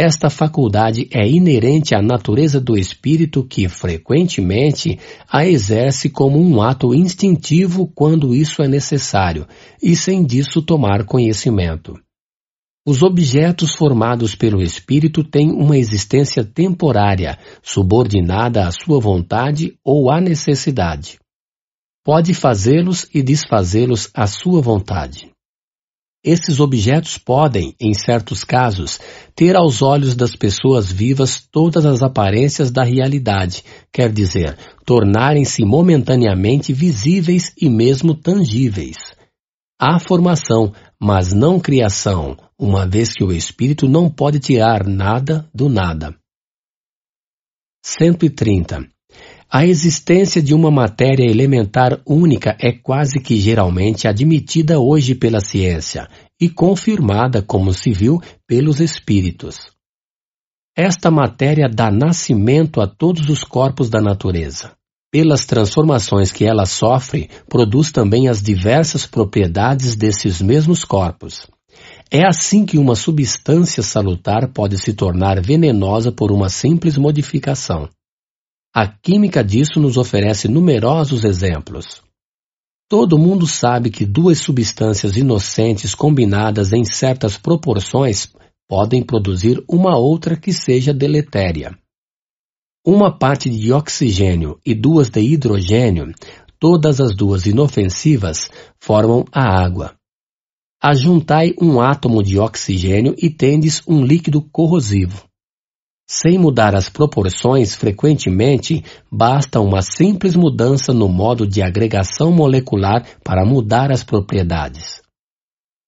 Esta faculdade é inerente à natureza do espírito que, frequentemente, a exerce como um ato instintivo quando isso é necessário, e sem disso tomar conhecimento. Os objetos formados pelo espírito têm uma existência temporária, subordinada à sua vontade ou à necessidade. Pode fazê-los e desfazê-los à sua vontade. Esses objetos podem, em certos casos, ter aos olhos das pessoas vivas todas as aparências da realidade, quer dizer, tornarem-se momentaneamente visíveis e mesmo tangíveis. Há formação, mas não criação, uma vez que o espírito não pode tirar nada do nada. 130. A existência de uma matéria elementar única é quase que geralmente admitida hoje pela ciência e confirmada, como se viu, pelos espíritos. Esta matéria dá nascimento a todos os corpos da natureza. Pelas transformações que ela sofre, produz também as diversas propriedades desses mesmos corpos. É assim que uma substância salutar pode se tornar venenosa por uma simples modificação. A química disso nos oferece numerosos exemplos. Todo mundo sabe que duas substâncias inocentes combinadas em certas proporções podem produzir uma outra que seja deletéria. Uma parte de oxigênio e duas de hidrogênio, todas as duas inofensivas, formam a água. Ajuntai um átomo de oxigênio e tendes um líquido corrosivo. Sem mudar as proporções frequentemente, basta uma simples mudança no modo de agregação molecular para mudar as propriedades.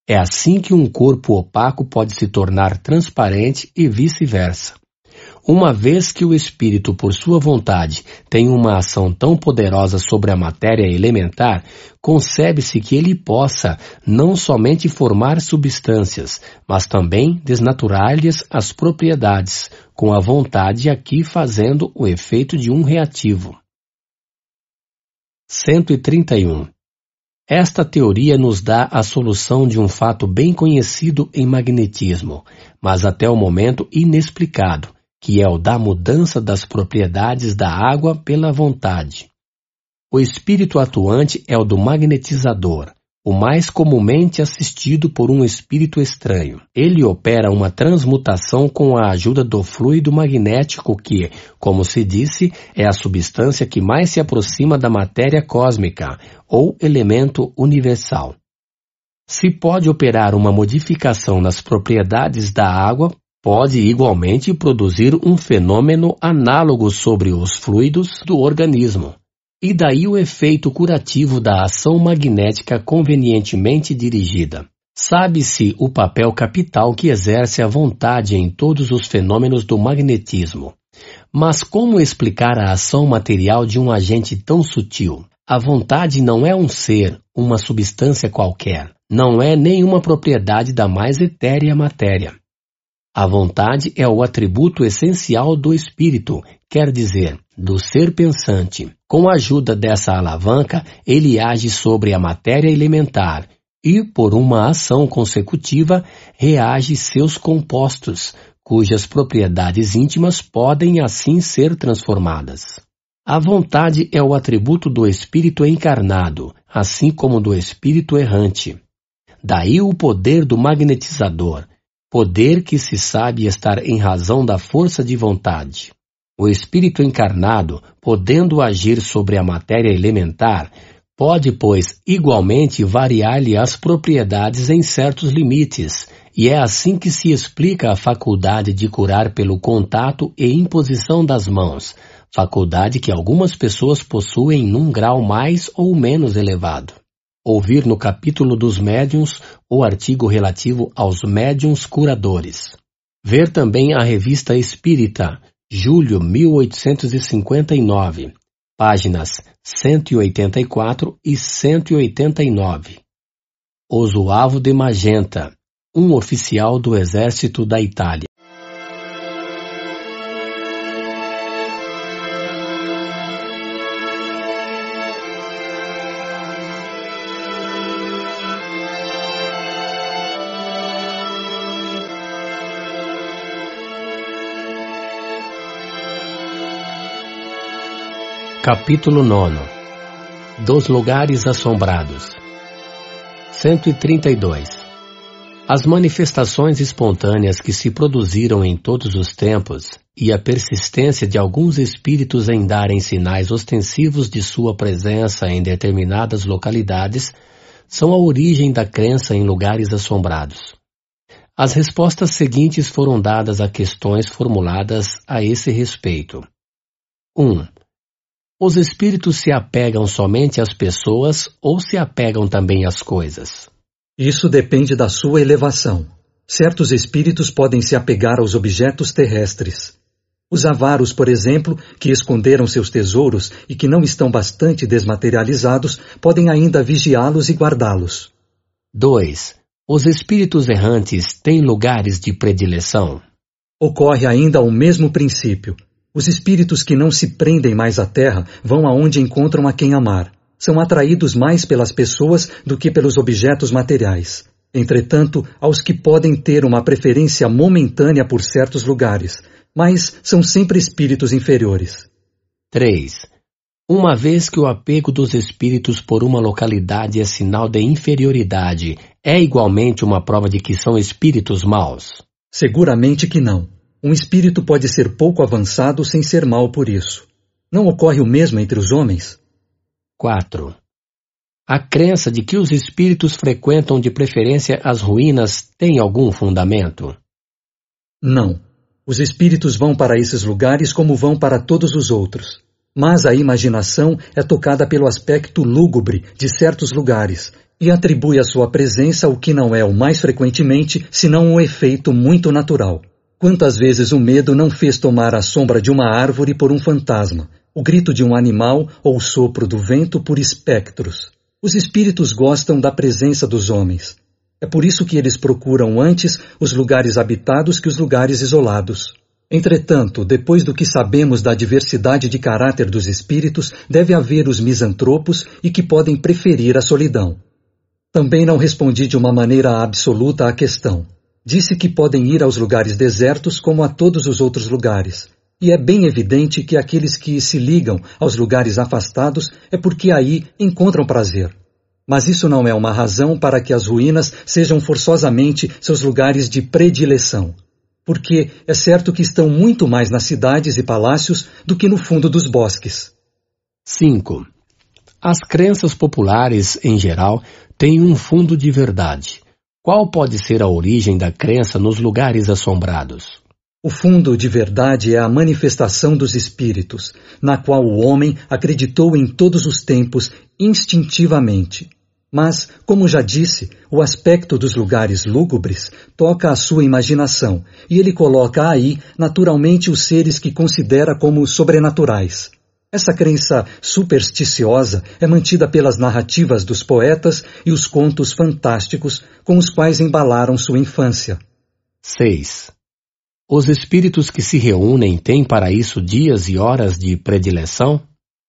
É assim que um corpo opaco pode se tornar transparente e vice-versa. Uma vez que o espírito, por sua vontade, tem uma ação tão poderosa sobre a matéria elementar, concebe-se que ele possa não somente formar substâncias, mas também desnaturar-lhes as propriedades, com a vontade aqui fazendo o efeito de um reativo. 131. Esta teoria nos dá a solução de um fato bem conhecido em magnetismo, mas até o momento inexplicado, que é o da mudança das propriedades da água pela vontade. O espírito atuante é o do magnetizador, o mais comumente assistido por um espírito estranho. Ele opera uma transmutação com a ajuda do fluido magnético que, como se disse, é a substância que mais se aproxima da matéria cósmica, ou elemento universal. Se pode operar uma modificação nas propriedades da água pode igualmente produzir um fenômeno análogo sobre os fluidos do organismo. E daí o efeito curativo da ação magnética convenientemente dirigida. Sabe-se o papel capital que exerce a vontade em todos os fenômenos do magnetismo. Mas como explicar a ação material de um agente tão sutil? A vontade não é um ser, uma substância qualquer. Não é nenhuma propriedade da mais etérea matéria. A vontade é o atributo essencial do espírito, quer dizer, do ser pensante. Com a ajuda dessa alavanca, ele age sobre a matéria elementar, e, por uma ação consecutiva, reage seus compostos, cujas propriedades íntimas podem assim ser transformadas. A vontade é o atributo do espírito encarnado, assim como do espírito errante. Daí o poder do magnetizador, poder que se sabe estar em razão da força de vontade. O espírito encarnado, podendo agir sobre a matéria elementar, pode, pois, igualmente variar-lhe as propriedades em certos limites, e é assim que se explica a faculdade de curar pelo contato e imposição das mãos, faculdade que algumas pessoas possuem num grau mais ou menos elevado. Ouvir no capítulo dos médiuns o artigo relativo aos médiuns curadores. Ver também a revista Espírita, julho 1859, páginas 184 e 189. Osuavo de Magenta, um oficial do exército da Itália. Capítulo 9 Dos Lugares Assombrados 132 As manifestações espontâneas que se produziram em todos os tempos e a persistência de alguns espíritos em darem sinais ostensivos de sua presença em determinadas localidades são a origem da crença em lugares assombrados. As respostas seguintes foram dadas a questões formuladas a esse respeito. 1. Um, os espíritos se apegam somente às pessoas ou se apegam também às coisas? Isso depende da sua elevação. Certos espíritos podem se apegar aos objetos terrestres. Os avaros, por exemplo, que esconderam seus tesouros e que não estão bastante desmaterializados, podem ainda vigiá-los e guardá-los. 2. Os espíritos errantes têm lugares de predileção? Ocorre ainda o mesmo princípio. Os espíritos que não se prendem mais à terra vão aonde encontram a quem amar. São atraídos mais pelas pessoas do que pelos objetos materiais. Entretanto, aos que podem ter uma preferência momentânea por certos lugares, mas são sempre espíritos inferiores. 3. Uma vez que o apego dos espíritos por uma localidade é sinal de inferioridade, é igualmente uma prova de que são espíritos maus? Seguramente que não. Um espírito pode ser pouco avançado sem ser mal por isso. Não ocorre o mesmo entre os homens? 4. A crença de que os espíritos frequentam de preferência as ruínas tem algum fundamento? Não. Os espíritos vão para esses lugares como vão para todos os outros. Mas a imaginação é tocada pelo aspecto lúgubre de certos lugares e atribui à sua presença o que não é o mais frequentemente, senão um efeito muito natural. Quantas vezes o medo não fez tomar a sombra de uma árvore por um fantasma, o grito de um animal ou o sopro do vento por espectros? Os espíritos gostam da presença dos homens. É por isso que eles procuram antes os lugares habitados que os lugares isolados. Entretanto, depois do que sabemos da diversidade de caráter dos espíritos, deve haver os misantropos e que podem preferir a solidão. Também não respondi de uma maneira absoluta à questão. Disse que podem ir aos lugares desertos como a todos os outros lugares. E é bem evidente que aqueles que se ligam aos lugares afastados é porque aí encontram prazer. Mas isso não é uma razão para que as ruínas sejam forçosamente seus lugares de predileção. Porque é certo que estão muito mais nas cidades e palácios do que no fundo dos bosques. 5. As crenças populares, em geral, têm um fundo de verdade qual pode ser a origem da crença nos lugares assombrados? O fundo de verdade é a manifestação dos espíritos, na qual o homem acreditou em todos os tempos instintivamente. Mas, como já disse, o aspecto dos lugares lúgubres toca a sua imaginação e ele coloca aí naturalmente os seres que considera como sobrenaturais. Essa crença supersticiosa é mantida pelas narrativas dos poetas e os contos fantásticos com os quais embalaram sua infância. 6. Os espíritos que se reúnem têm para isso dias e horas de predileção?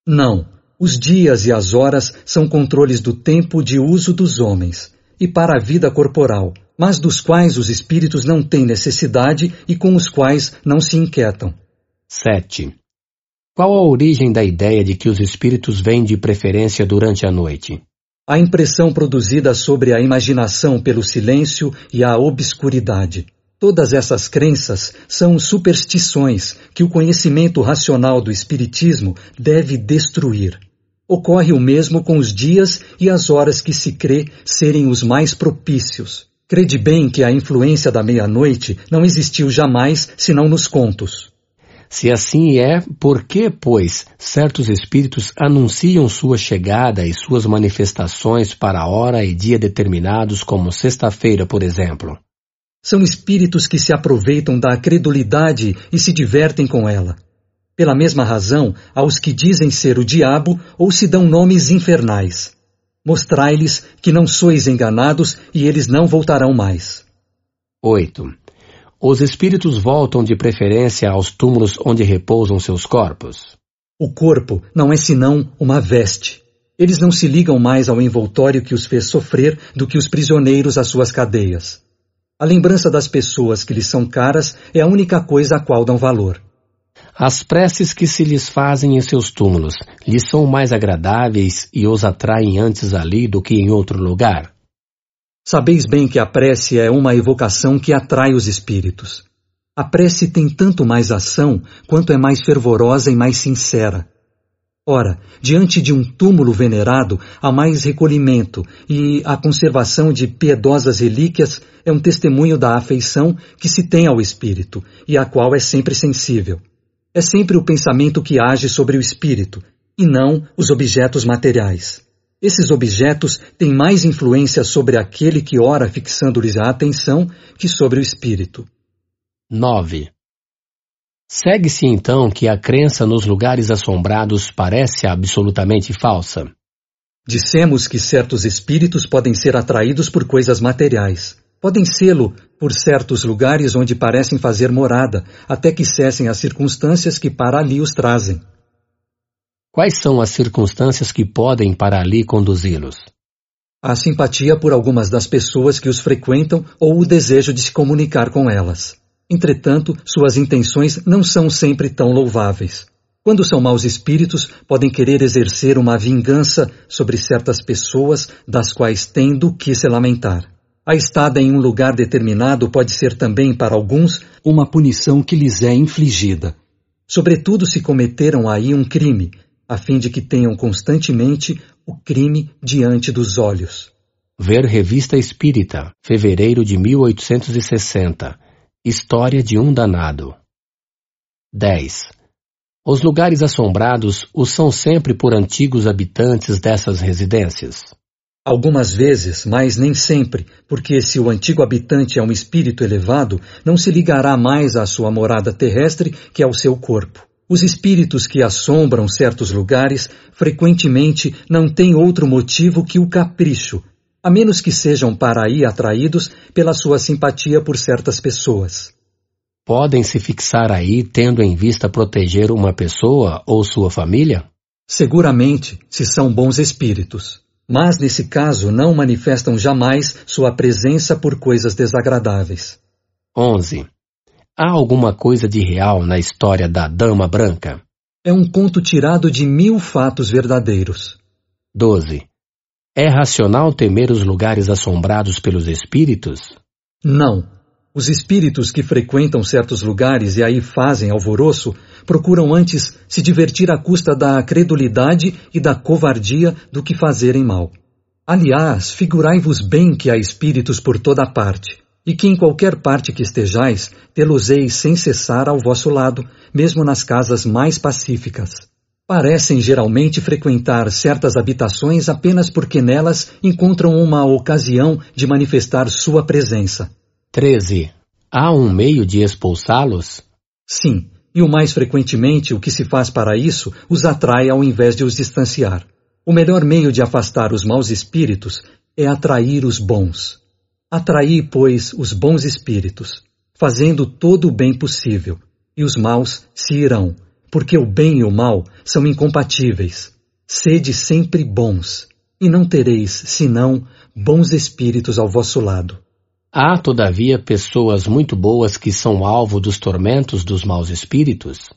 Não. Os dias e as horas são controles do tempo de uso dos homens, e para a vida corporal, mas dos quais os espíritos não têm necessidade e com os quais não se inquietam. 7. Qual a origem da ideia de que os espíritos vêm de preferência durante a noite? A impressão produzida sobre a imaginação pelo silêncio e a obscuridade. Todas essas crenças são superstições que o conhecimento racional do Espiritismo deve destruir. Ocorre o mesmo com os dias e as horas que se crê serem os mais propícios. Crede bem que a influência da meia-noite não existiu jamais senão nos contos. Se assim é, por que, pois, certos espíritos anunciam sua chegada e suas manifestações para hora e dia determinados, como sexta-feira, por exemplo? São espíritos que se aproveitam da credulidade e se divertem com ela. Pela mesma razão, aos que dizem ser o diabo ou se dão nomes infernais. Mostrai-lhes que não sois enganados e eles não voltarão mais. 8. Os espíritos voltam de preferência aos túmulos onde repousam seus corpos. O corpo não é senão uma veste. Eles não se ligam mais ao envoltório que os fez sofrer do que os prisioneiros às suas cadeias. A lembrança das pessoas que lhes são caras é a única coisa a qual dão valor. As preces que se lhes fazem em seus túmulos lhes são mais agradáveis e os atraem antes ali do que em outro lugar. Sabeis bem que a prece é uma evocação que atrai os espíritos. A prece tem tanto mais ação quanto é mais fervorosa e mais sincera. Ora, diante de um túmulo venerado, há mais recolhimento e a conservação de piedosas relíquias é um testemunho da afeição que se tem ao espírito e a qual é sempre sensível. É sempre o pensamento que age sobre o espírito e não os objetos materiais. Esses objetos têm mais influência sobre aquele que ora fixando-lhes a atenção que sobre o espírito. 9. Segue-se então que a crença nos lugares assombrados parece absolutamente falsa. Dissemos que certos espíritos podem ser atraídos por coisas materiais. Podem sê-lo por certos lugares onde parecem fazer morada, até que cessem as circunstâncias que para ali os trazem. Quais são as circunstâncias que podem para ali conduzi-los? A simpatia por algumas das pessoas que os frequentam ou o desejo de se comunicar com elas. Entretanto, suas intenções não são sempre tão louváveis. Quando são maus espíritos, podem querer exercer uma vingança sobre certas pessoas das quais têm do que se lamentar. A estada em um lugar determinado pode ser também, para alguns, uma punição que lhes é infligida. Sobretudo se cometeram aí um crime, a fim de que tenham constantemente o crime diante dos olhos. Ver Revista Espírita, fevereiro de 1860. História de um danado. 10. Os lugares assombrados os são sempre por antigos habitantes dessas residências. Algumas vezes, mas nem sempre, porque se o antigo habitante é um espírito elevado, não se ligará mais à sua morada terrestre que ao seu corpo. Os espíritos que assombram certos lugares frequentemente não têm outro motivo que o capricho, a menos que sejam para aí atraídos pela sua simpatia por certas pessoas. Podem se fixar aí tendo em vista proteger uma pessoa ou sua família? Seguramente, se são bons espíritos. Mas nesse caso não manifestam jamais sua presença por coisas desagradáveis. 11. Há alguma coisa de real na história da Dama Branca? É um conto tirado de mil fatos verdadeiros. 12. É racional temer os lugares assombrados pelos espíritos? Não. Os espíritos que frequentam certos lugares e aí fazem alvoroço procuram antes se divertir à custa da credulidade e da covardia do que fazerem mal. Aliás, figurai-vos bem que há espíritos por toda parte, e que em qualquer parte que estejais, tê-los-eis sem cessar ao vosso lado, mesmo nas casas mais pacíficas. Parecem geralmente frequentar certas habitações apenas porque nelas encontram uma ocasião de manifestar sua presença. 13. Há um meio de expulsá-los? Sim, e o mais frequentemente o que se faz para isso os atrai ao invés de os distanciar. O melhor meio de afastar os maus espíritos é atrair os bons. Atraí, pois, os bons espíritos, fazendo todo o bem possível, e os maus se irão, porque o bem e o mal são incompatíveis. Sede sempre bons, e não tereis, senão, bons espíritos ao vosso lado. Há, todavia, pessoas muito boas que são alvo dos tormentos dos maus espíritos?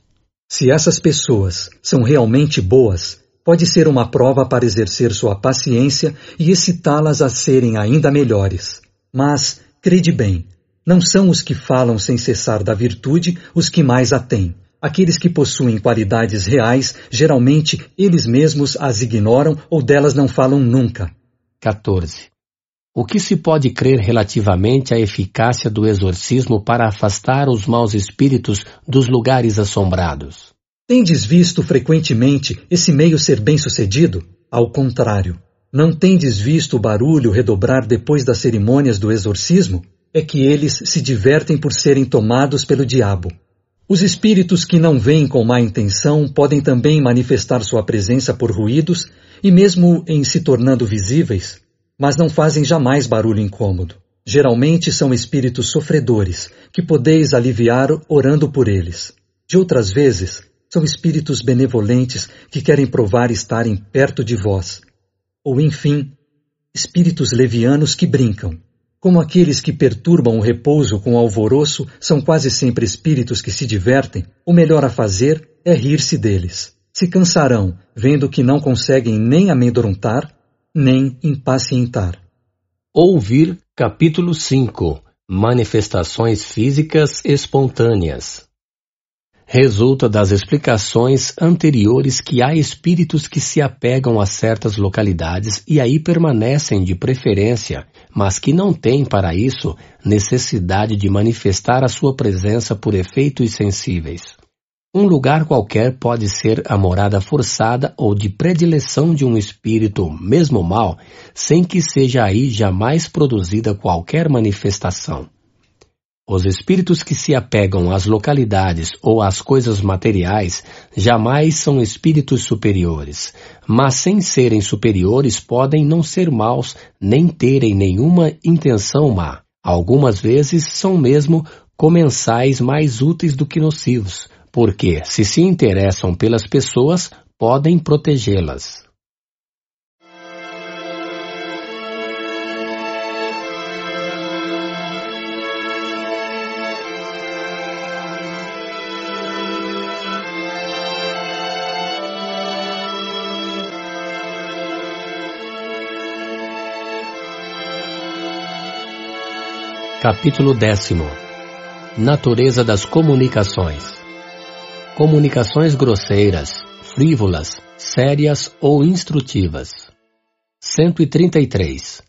Se essas pessoas são realmente boas, pode ser uma prova para exercer sua paciência e excitá-las a serem ainda melhores. Mas, crede bem, não são os que falam sem cessar da virtude os que mais a têm. Aqueles que possuem qualidades reais, geralmente eles mesmos as ignoram ou delas não falam nunca. 14. O que se pode crer relativamente à eficácia do exorcismo para afastar os maus espíritos dos lugares assombrados? Tendes visto frequentemente esse meio ser bem sucedido? Ao contrário, não tendes visto o barulho redobrar depois das cerimônias do exorcismo? é que eles se divertem por serem tomados pelo diabo. Os espíritos que não vêm com má intenção podem também manifestar sua presença por ruídos e mesmo em se tornando visíveis, mas não fazem jamais barulho incômodo. Geralmente são espíritos sofredores, que podeis aliviar orando por eles. De outras vezes, são espíritos benevolentes que querem provar estarem perto de vós. Ou, enfim, espíritos levianos que brincam, como aqueles que perturbam o repouso com alvoroço são quase sempre espíritos que se divertem, o melhor a fazer é rir-se deles. Se cansarão, vendo que não conseguem nem amedrontar, nem impacientar. Ouvir capítulo 5 Manifestações físicas espontâneas resulta das explicações anteriores que há espíritos que se apegam a certas localidades e aí permanecem de preferência, mas que não têm para isso necessidade de manifestar a sua presença por efeitos sensíveis. Um lugar qualquer pode ser a morada forçada ou de predileção de um espírito, mesmo mal, sem que seja aí jamais produzida qualquer manifestação. Os espíritos que se apegam às localidades ou às coisas materiais jamais são espíritos superiores, mas sem serem superiores podem não ser maus nem terem nenhuma intenção má. Algumas vezes são mesmo comensais mais úteis do que nocivos, porque, se se interessam pelas pessoas, podem protegê-las. Capítulo décimo Natureza das comunicações Comunicações grosseiras, frívolas, sérias ou instrutivas. 133.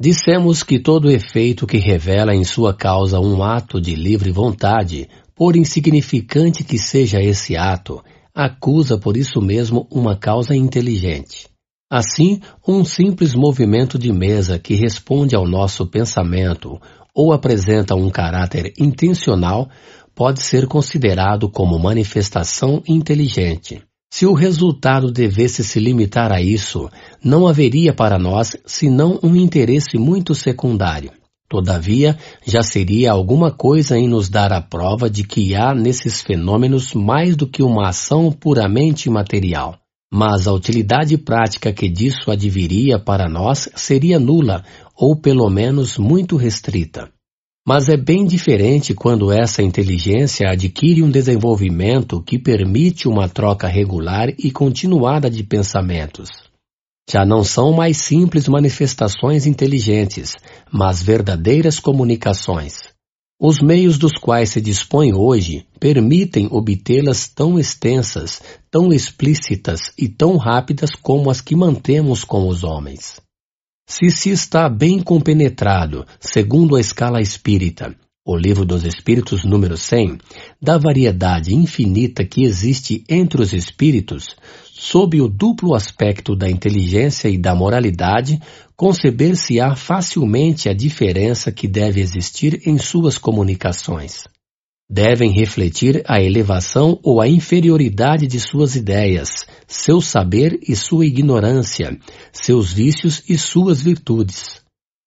Dissemos que todo efeito que revela em sua causa um ato de livre vontade, por insignificante que seja esse ato, acusa por isso mesmo uma causa inteligente. Assim, um simples movimento de mesa que responde ao nosso pensamento ou apresenta um caráter intencional, pode ser considerado como manifestação inteligente. Se o resultado devesse se limitar a isso, não haveria para nós senão um interesse muito secundário. Todavia, já seria alguma coisa em nos dar a prova de que há nesses fenômenos mais do que uma ação puramente material. Mas a utilidade prática que disso adviria para nós seria nula, ou pelo menos muito restrita. Mas é bem diferente quando essa inteligência adquire um desenvolvimento que permite uma troca regular e continuada de pensamentos. Já não são mais simples manifestações inteligentes, mas verdadeiras comunicações. Os meios dos quais se dispõe hoje permitem obtê-las tão extensas, tão explícitas e tão rápidas como as que mantemos com os homens. Se se está bem compenetrado, segundo a escala espírita, o Livro dos Espíritos número 100, da variedade infinita que existe entre os espíritos, sob o duplo aspecto da inteligência e da moralidade, conceber-se-á facilmente a diferença que deve existir em suas comunicações devem refletir a elevação ou a inferioridade de suas ideias, seu saber e sua ignorância, seus vícios e suas virtudes.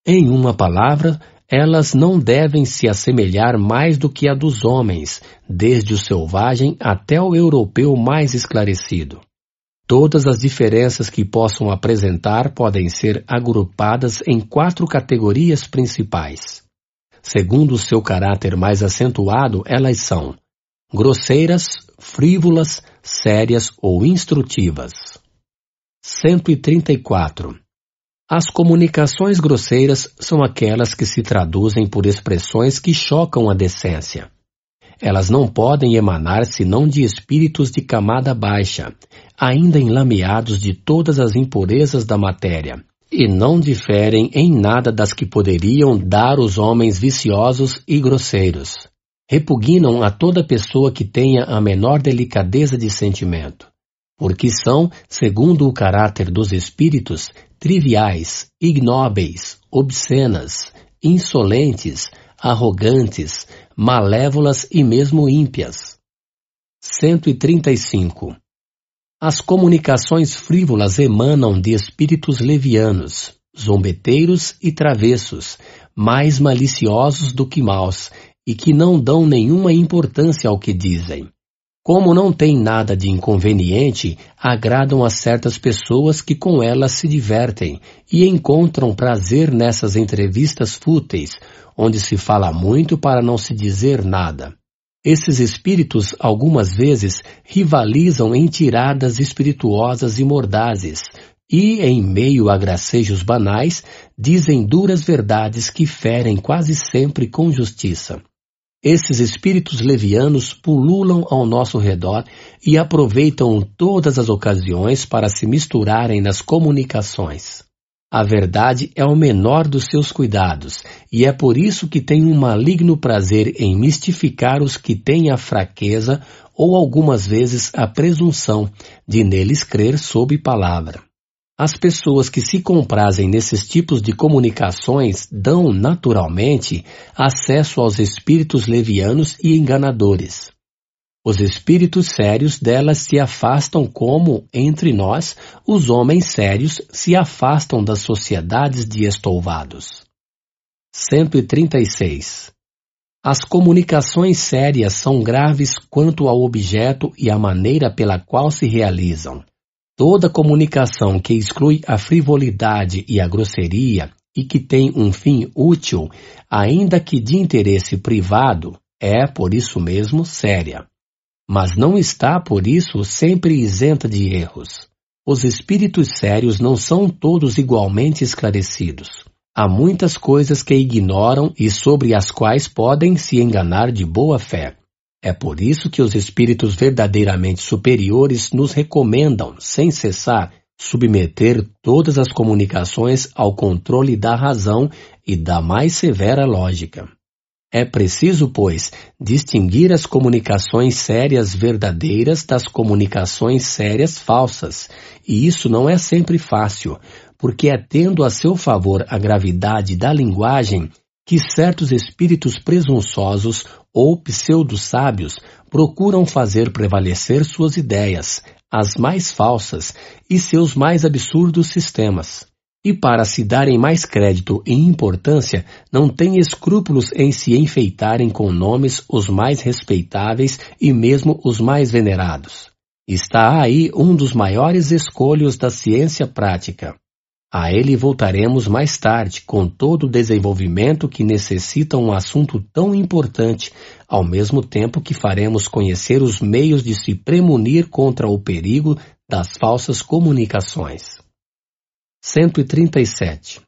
Em uma palavra, elas não devem se assemelhar mais do que a dos homens, desde o selvagem até o europeu mais esclarecido. Todas as diferenças que possam apresentar podem ser agrupadas em quatro categorias principais. Segundo o seu caráter mais acentuado, elas são grosseiras, frívolas, sérias ou instrutivas. 134. As comunicações grosseiras são aquelas que se traduzem por expressões que chocam a decência. Elas não podem emanar senão de espíritos de camada baixa, ainda enlameados de todas as impurezas da matéria, e não diferem em nada das que poderiam dar os homens viciosos e grosseiros. Repugnam a toda pessoa que tenha a menor delicadeza de sentimento, porque são, segundo o caráter dos espíritos, triviais, ignóbeis, obscenas, insolentes, arrogantes, malévolas e mesmo ímpias. 135. As comunicações frívolas emanam de espíritos levianos, zombeteiros e travessos, mais maliciosos do que maus, e que não dão nenhuma importância ao que dizem. Como não tem nada de inconveniente, agradam a certas pessoas que com elas se divertem e encontram prazer nessas entrevistas fúteis, onde se fala muito para não se dizer nada. Esses espíritos, algumas vezes, rivalizam em tiradas espirituosas e mordazes, e, em meio a gracejos banais, dizem duras verdades que ferem quase sempre com justiça. Esses espíritos levianos pululam ao nosso redor e aproveitam todas as ocasiões para se misturarem nas comunicações. A verdade é o menor dos seus cuidados, e é por isso que tem um maligno prazer em mistificar os que têm a fraqueza ou algumas vezes a presunção de neles crer sob palavra. As pessoas que se comprazem nesses tipos de comunicações dão, naturalmente, acesso aos espíritos levianos e enganadores. Os espíritos sérios delas se afastam como, entre nós, os homens sérios se afastam das sociedades de estouvados. 136. As comunicações sérias são graves quanto ao objeto e à maneira pela qual se realizam. Toda comunicação que exclui a frivolidade e a grosseria e que tem um fim útil, ainda que de interesse privado, é, por isso mesmo, séria mas não está, por isso, sempre isenta de erros. Os espíritos sérios não são todos igualmente esclarecidos. Há muitas coisas que ignoram e sobre as quais podem se enganar de boa fé. É por isso que os espíritos verdadeiramente superiores nos recomendam, sem cessar, submeter todas as comunicações ao controle da razão e da mais severa lógica. É preciso, pois, distinguir as comunicações sérias verdadeiras das comunicações sérias falsas, e isso não é sempre fácil, porque é tendo a seu favor a gravidade da linguagem que certos espíritos presunçosos ou pseudo-sábios procuram fazer prevalecer suas ideias, as mais falsas, e seus mais absurdos sistemas e para se darem mais crédito e importância, não têm escrúpulos em se enfeitarem com nomes os mais respeitáveis e mesmo os mais venerados. Está aí um dos maiores escolhos da ciência prática. A ele voltaremos mais tarde, com todo o desenvolvimento que necessita um assunto tão importante, ao mesmo tempo que faremos conhecer os meios de se premunir contra o perigo das falsas comunicações. 137.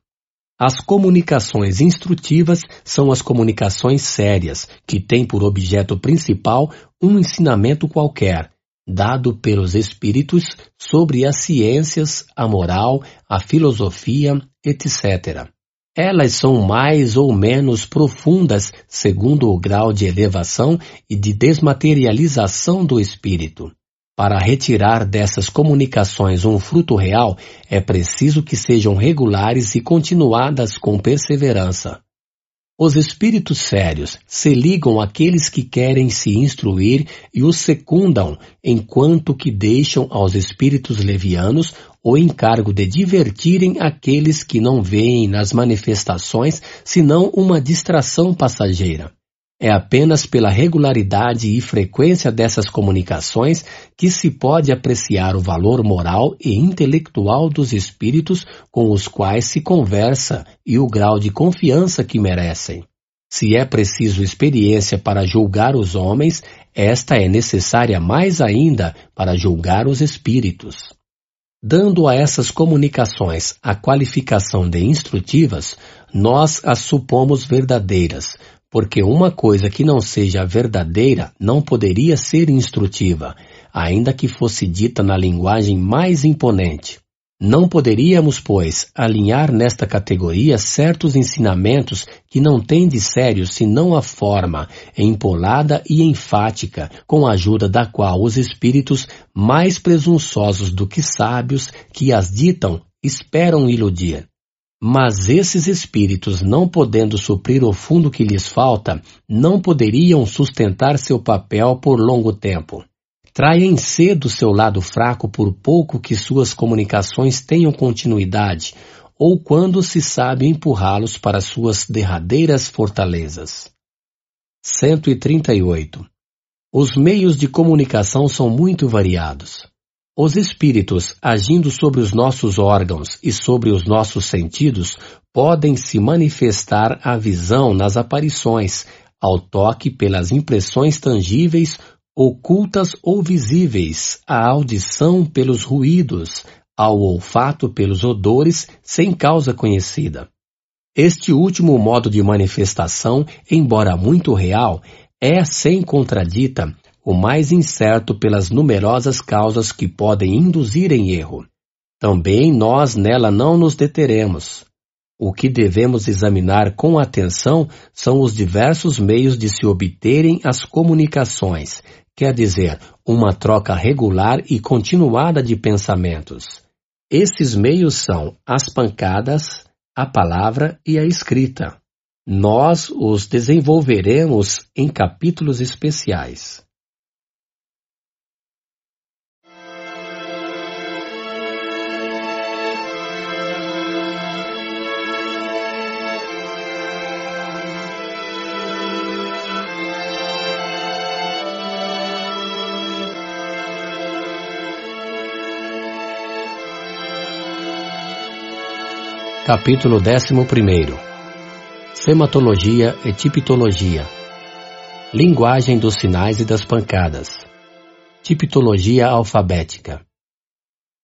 As comunicações instrutivas são as comunicações sérias, que têm por objeto principal um ensinamento qualquer, dado pelos espíritos sobre as ciências, a moral, a filosofia, etc. Elas são mais ou menos profundas segundo o grau de elevação e de desmaterialização do espírito. Para retirar dessas comunicações um fruto real, é preciso que sejam regulares e continuadas com perseverança. Os espíritos sérios se ligam àqueles que querem se instruir e os secundam, enquanto que deixam aos espíritos levianos o encargo de divertirem aqueles que não veem nas manifestações senão uma distração passageira. É apenas pela regularidade e frequência dessas comunicações que se pode apreciar o valor moral e intelectual dos espíritos com os quais se conversa e o grau de confiança que merecem. Se é preciso experiência para julgar os homens, esta é necessária mais ainda para julgar os espíritos. Dando a essas comunicações a qualificação de instrutivas, nós as supomos verdadeiras, porque uma coisa que não seja verdadeira não poderia ser instrutiva, ainda que fosse dita na linguagem mais imponente. Não poderíamos, pois, alinhar nesta categoria certos ensinamentos que não têm de sério senão a forma empolada e enfática, com a ajuda da qual os espíritos, mais presunçosos do que sábios, que as ditam, esperam iludir. Mas esses espíritos, não podendo suprir o fundo que lhes falta, não poderiam sustentar seu papel por longo tempo. Traem cedo seu lado fraco por pouco que suas comunicações tenham continuidade, ou quando se sabe empurrá-los para suas derradeiras fortalezas. 138. Os meios de comunicação são muito variados. Os espíritos, agindo sobre os nossos órgãos e sobre os nossos sentidos, podem se manifestar à visão nas aparições, ao toque pelas impressões tangíveis, ocultas ou visíveis, à audição pelos ruídos, ao olfato pelos odores, sem causa conhecida. Este último modo de manifestação, embora muito real, é, sem contradita, o mais incerto pelas numerosas causas que podem induzir em erro. Também nós nela não nos deteremos. O que devemos examinar com atenção são os diversos meios de se obterem as comunicações, quer dizer, uma troca regular e continuada de pensamentos. Esses meios são as pancadas, a palavra e a escrita. Nós os desenvolveremos em capítulos especiais. Capítulo 11 Sematologia e Tipitologia. Linguagem dos sinais e das pancadas. Tipitologia alfabética.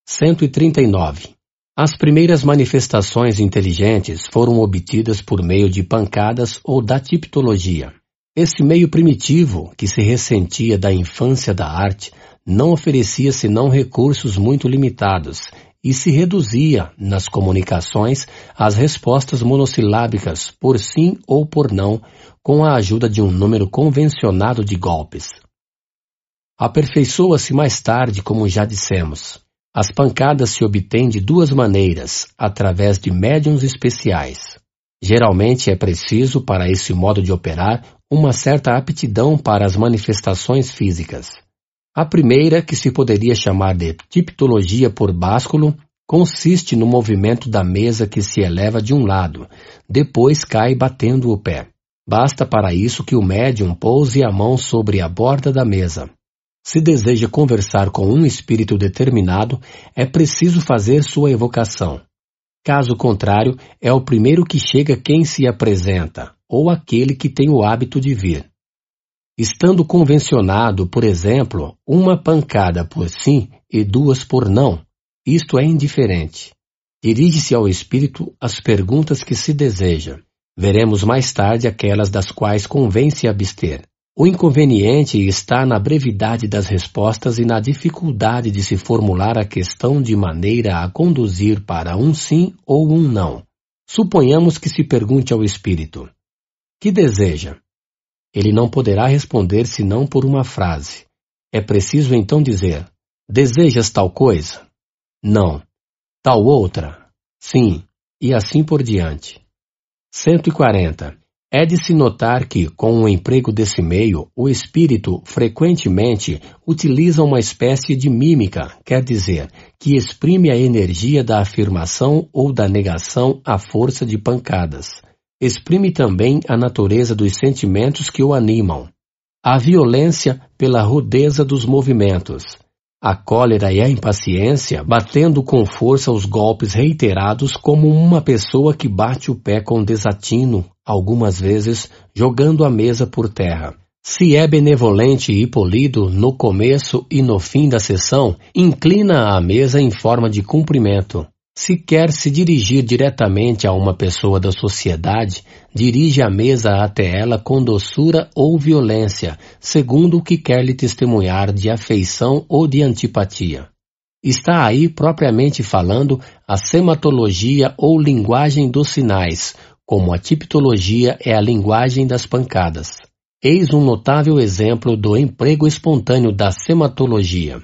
139 As primeiras manifestações inteligentes foram obtidas por meio de pancadas ou da tipitologia. Esse meio primitivo, que se ressentia da infância da arte, não oferecia senão recursos muito limitados e se reduzia, nas comunicações, às respostas monossilábicas por sim ou por não, com a ajuda de um número convencionado de golpes. Aperfeiçoa-se mais tarde, como já dissemos. As pancadas se obtêm de duas maneiras, através de médiums especiais. Geralmente é preciso, para esse modo de operar, uma certa aptidão para as manifestações físicas. A primeira, que se poderia chamar de tiptologia por básculo, consiste no movimento da mesa que se eleva de um lado, depois cai batendo o pé. Basta para isso que o médium pouse a mão sobre a borda da mesa. Se deseja conversar com um espírito determinado, é preciso fazer sua evocação. Caso contrário, é o primeiro que chega quem se apresenta, ou aquele que tem o hábito de vir. Estando convencionado, por exemplo, uma pancada por sim e duas por não, isto é indiferente. Dirige-se ao espírito as perguntas que se deseja. Veremos mais tarde aquelas das quais convém se abster. O inconveniente está na brevidade das respostas e na dificuldade de se formular a questão de maneira a conduzir para um sim ou um não. Suponhamos que se pergunte ao espírito: Que deseja? Ele não poderá responder senão por uma frase. É preciso então dizer: Desejas tal coisa? Não. Tal outra? Sim. E assim por diante. 140. É de se notar que, com o emprego desse meio, o espírito frequentemente utiliza uma espécie de mímica, quer dizer, que exprime a energia da afirmação ou da negação à força de pancadas. Exprime também a natureza dos sentimentos que o animam. A violência pela rudeza dos movimentos, a cólera e a impaciência batendo com força os golpes reiterados como uma pessoa que bate o pé com desatino, algumas vezes jogando a mesa por terra. Se é benevolente e polido no começo e no fim da sessão, inclina a mesa em forma de cumprimento. Se quer se dirigir diretamente a uma pessoa da sociedade, dirige a mesa até ela com doçura ou violência, segundo o que quer lhe testemunhar de afeição ou de antipatia. Está aí, propriamente falando, a sematologia ou linguagem dos sinais, como a tipologia é a linguagem das pancadas. Eis um notável exemplo do emprego espontâneo da sematologia.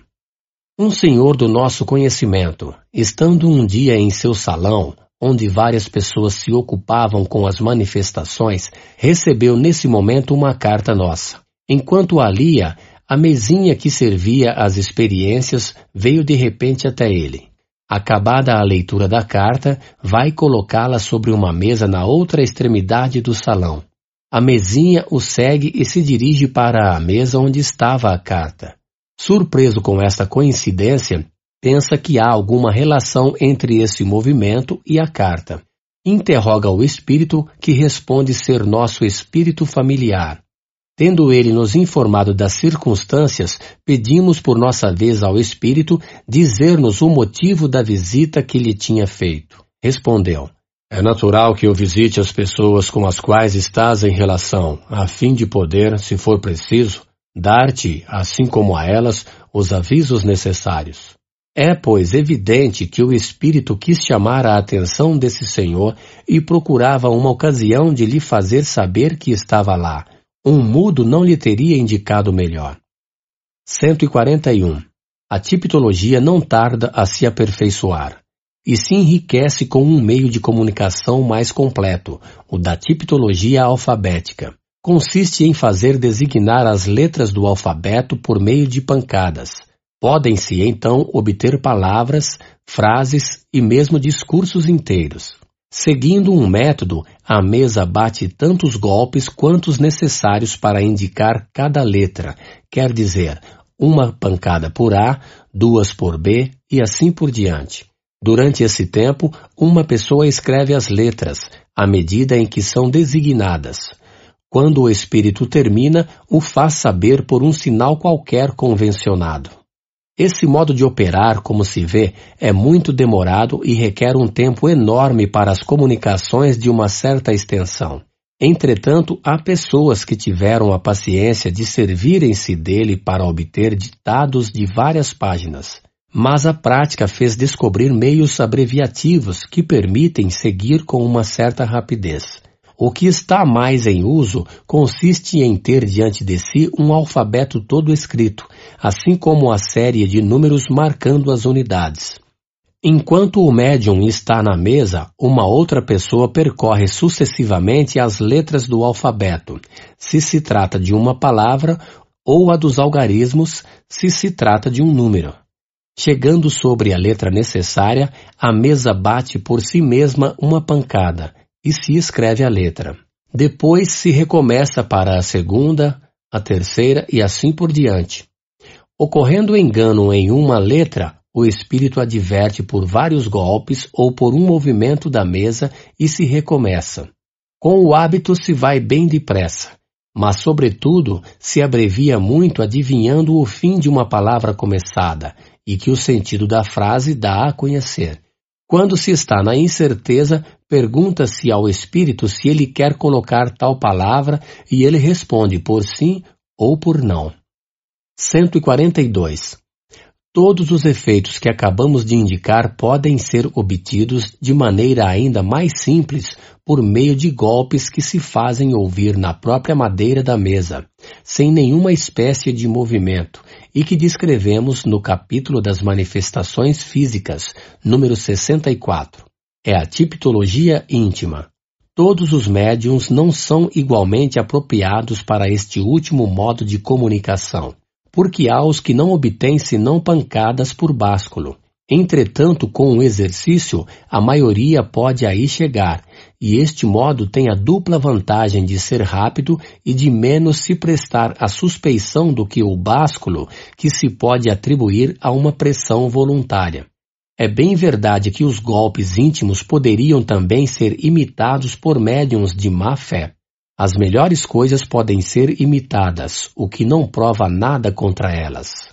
Um senhor do nosso conhecimento, estando um dia em seu salão, onde várias pessoas se ocupavam com as manifestações, recebeu nesse momento uma carta nossa. Enquanto a lia, a mesinha que servia às experiências veio de repente até ele. Acabada a leitura da carta, vai colocá-la sobre uma mesa na outra extremidade do salão. A mesinha o segue e se dirige para a mesa onde estava a carta. Surpreso com esta coincidência, pensa que há alguma relação entre esse movimento e a carta. Interroga o espírito, que responde ser nosso espírito familiar. Tendo ele nos informado das circunstâncias, pedimos por nossa vez ao espírito dizer-nos o motivo da visita que lhe tinha feito. Respondeu: é natural que eu visite as pessoas com as quais estás em relação, a fim de poder, se for preciso, dar-te, assim como a elas, os avisos necessários. É, pois, evidente que o Espírito quis chamar a atenção desse senhor e procurava uma ocasião de lhe fazer saber que estava lá. Um mudo não lhe teria indicado melhor. 141. A tipologia não tarda a se aperfeiçoar e se enriquece com um meio de comunicação mais completo, o da tipologia alfabética. Consiste em fazer designar as letras do alfabeto por meio de pancadas. Podem-se, então, obter palavras, frases e mesmo discursos inteiros. Seguindo um método, a mesa bate tantos golpes quantos necessários para indicar cada letra, quer dizer, uma pancada por A, duas por B e assim por diante. Durante esse tempo, uma pessoa escreve as letras, à medida em que são designadas. Quando o espírito termina, o faz saber por um sinal qualquer convencionado. Esse modo de operar, como se vê, é muito demorado e requer um tempo enorme para as comunicações de uma certa extensão. Entretanto, há pessoas que tiveram a paciência de servirem-se dele para obter ditados de várias páginas mas a prática fez descobrir meios abreviativos que permitem seguir com uma certa rapidez. O que está mais em uso consiste em ter diante de si um alfabeto todo escrito, assim como a série de números marcando as unidades. Enquanto o médium está na mesa, uma outra pessoa percorre sucessivamente as letras do alfabeto, se se trata de uma palavra, ou a dos algarismos, se se trata de um número. Chegando sobre a letra necessária, a mesa bate por si mesma uma pancada e se escreve a letra. Depois se recomeça para a segunda, a terceira e assim por diante. Ocorrendo engano em uma letra, o espírito adverte por vários golpes ou por um movimento da mesa e se recomeça. Com o hábito se vai bem depressa, mas, sobretudo, se abrevia muito adivinhando o fim de uma palavra começada, e que o sentido da frase dá a conhecer. Quando se está na incerteza, pergunta-se ao espírito se ele quer colocar tal palavra e ele responde por sim ou por não. 142. Todos os efeitos que acabamos de indicar podem ser obtidos de maneira ainda mais simples por meio de golpes que se fazem ouvir na própria madeira da mesa, sem nenhuma espécie de movimento, e que descrevemos no capítulo das manifestações físicas, número 64. É a tipologia íntima. Todos os médiums não são igualmente apropriados para este último modo de comunicação, porque há os que não obtêm senão pancadas por básculo. Entretanto, com o exercício, a maioria pode aí chegar, e este modo tem a dupla vantagem de ser rápido e de menos se prestar à suspeição do que o básculo que se pode atribuir a uma pressão voluntária. É bem verdade que os golpes íntimos poderiam também ser imitados por médiums de má fé. As melhores coisas podem ser imitadas, o que não prova nada contra elas.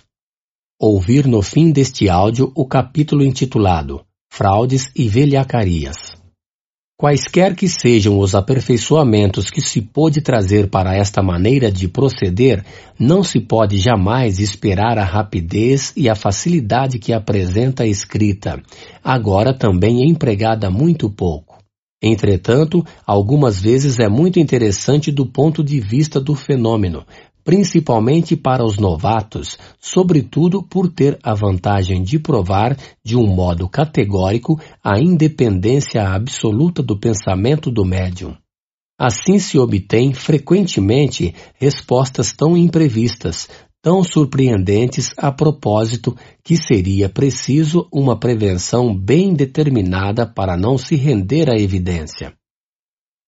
Ouvir no fim deste áudio o capítulo intitulado Fraudes e Velhacarias. Quaisquer que sejam os aperfeiçoamentos que se pôde trazer para esta maneira de proceder, não se pode jamais esperar a rapidez e a facilidade que apresenta a escrita, agora também empregada muito pouco. Entretanto, algumas vezes é muito interessante do ponto de vista do fenômeno, principalmente para os novatos, sobretudo por ter a vantagem de provar, de um modo categórico, a independência absoluta do pensamento do médium. Assim se obtém frequentemente respostas tão imprevistas, tão surpreendentes a propósito que seria preciso uma prevenção bem determinada para não se render à evidência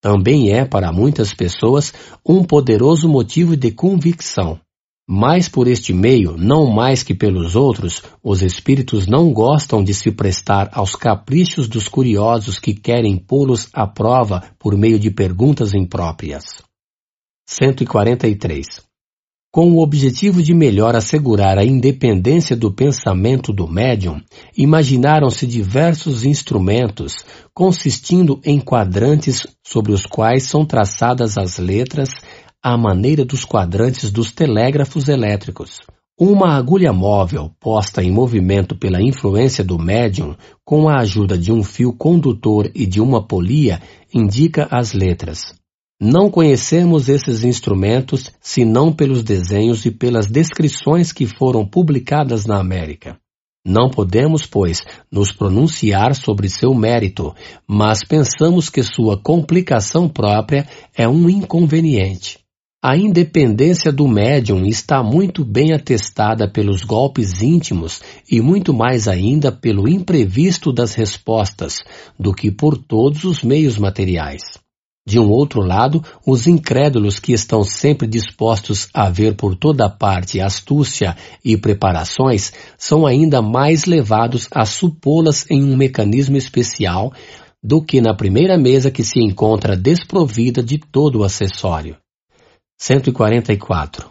também é para muitas pessoas um poderoso motivo de convicção. Mas por este meio, não mais que pelos outros, os espíritos não gostam de se prestar aos caprichos dos curiosos que querem pô-los à prova por meio de perguntas impróprias. 143 com o objetivo de melhor assegurar a independência do pensamento do médium, imaginaram-se diversos instrumentos consistindo em quadrantes sobre os quais são traçadas as letras à maneira dos quadrantes dos telégrafos elétricos. Uma agulha móvel, posta em movimento pela influência do médium, com a ajuda de um fio condutor e de uma polia, indica as letras. Não conhecemos esses instrumentos senão pelos desenhos e pelas descrições que foram publicadas na América. Não podemos, pois, nos pronunciar sobre seu mérito, mas pensamos que sua complicação própria é um inconveniente. A independência do médium está muito bem atestada pelos golpes íntimos e muito mais ainda pelo imprevisto das respostas do que por todos os meios materiais. De um outro lado, os incrédulos que estão sempre dispostos a ver por toda parte astúcia e preparações são ainda mais levados a supô-las em um mecanismo especial do que na primeira mesa que se encontra desprovida de todo o acessório. 144.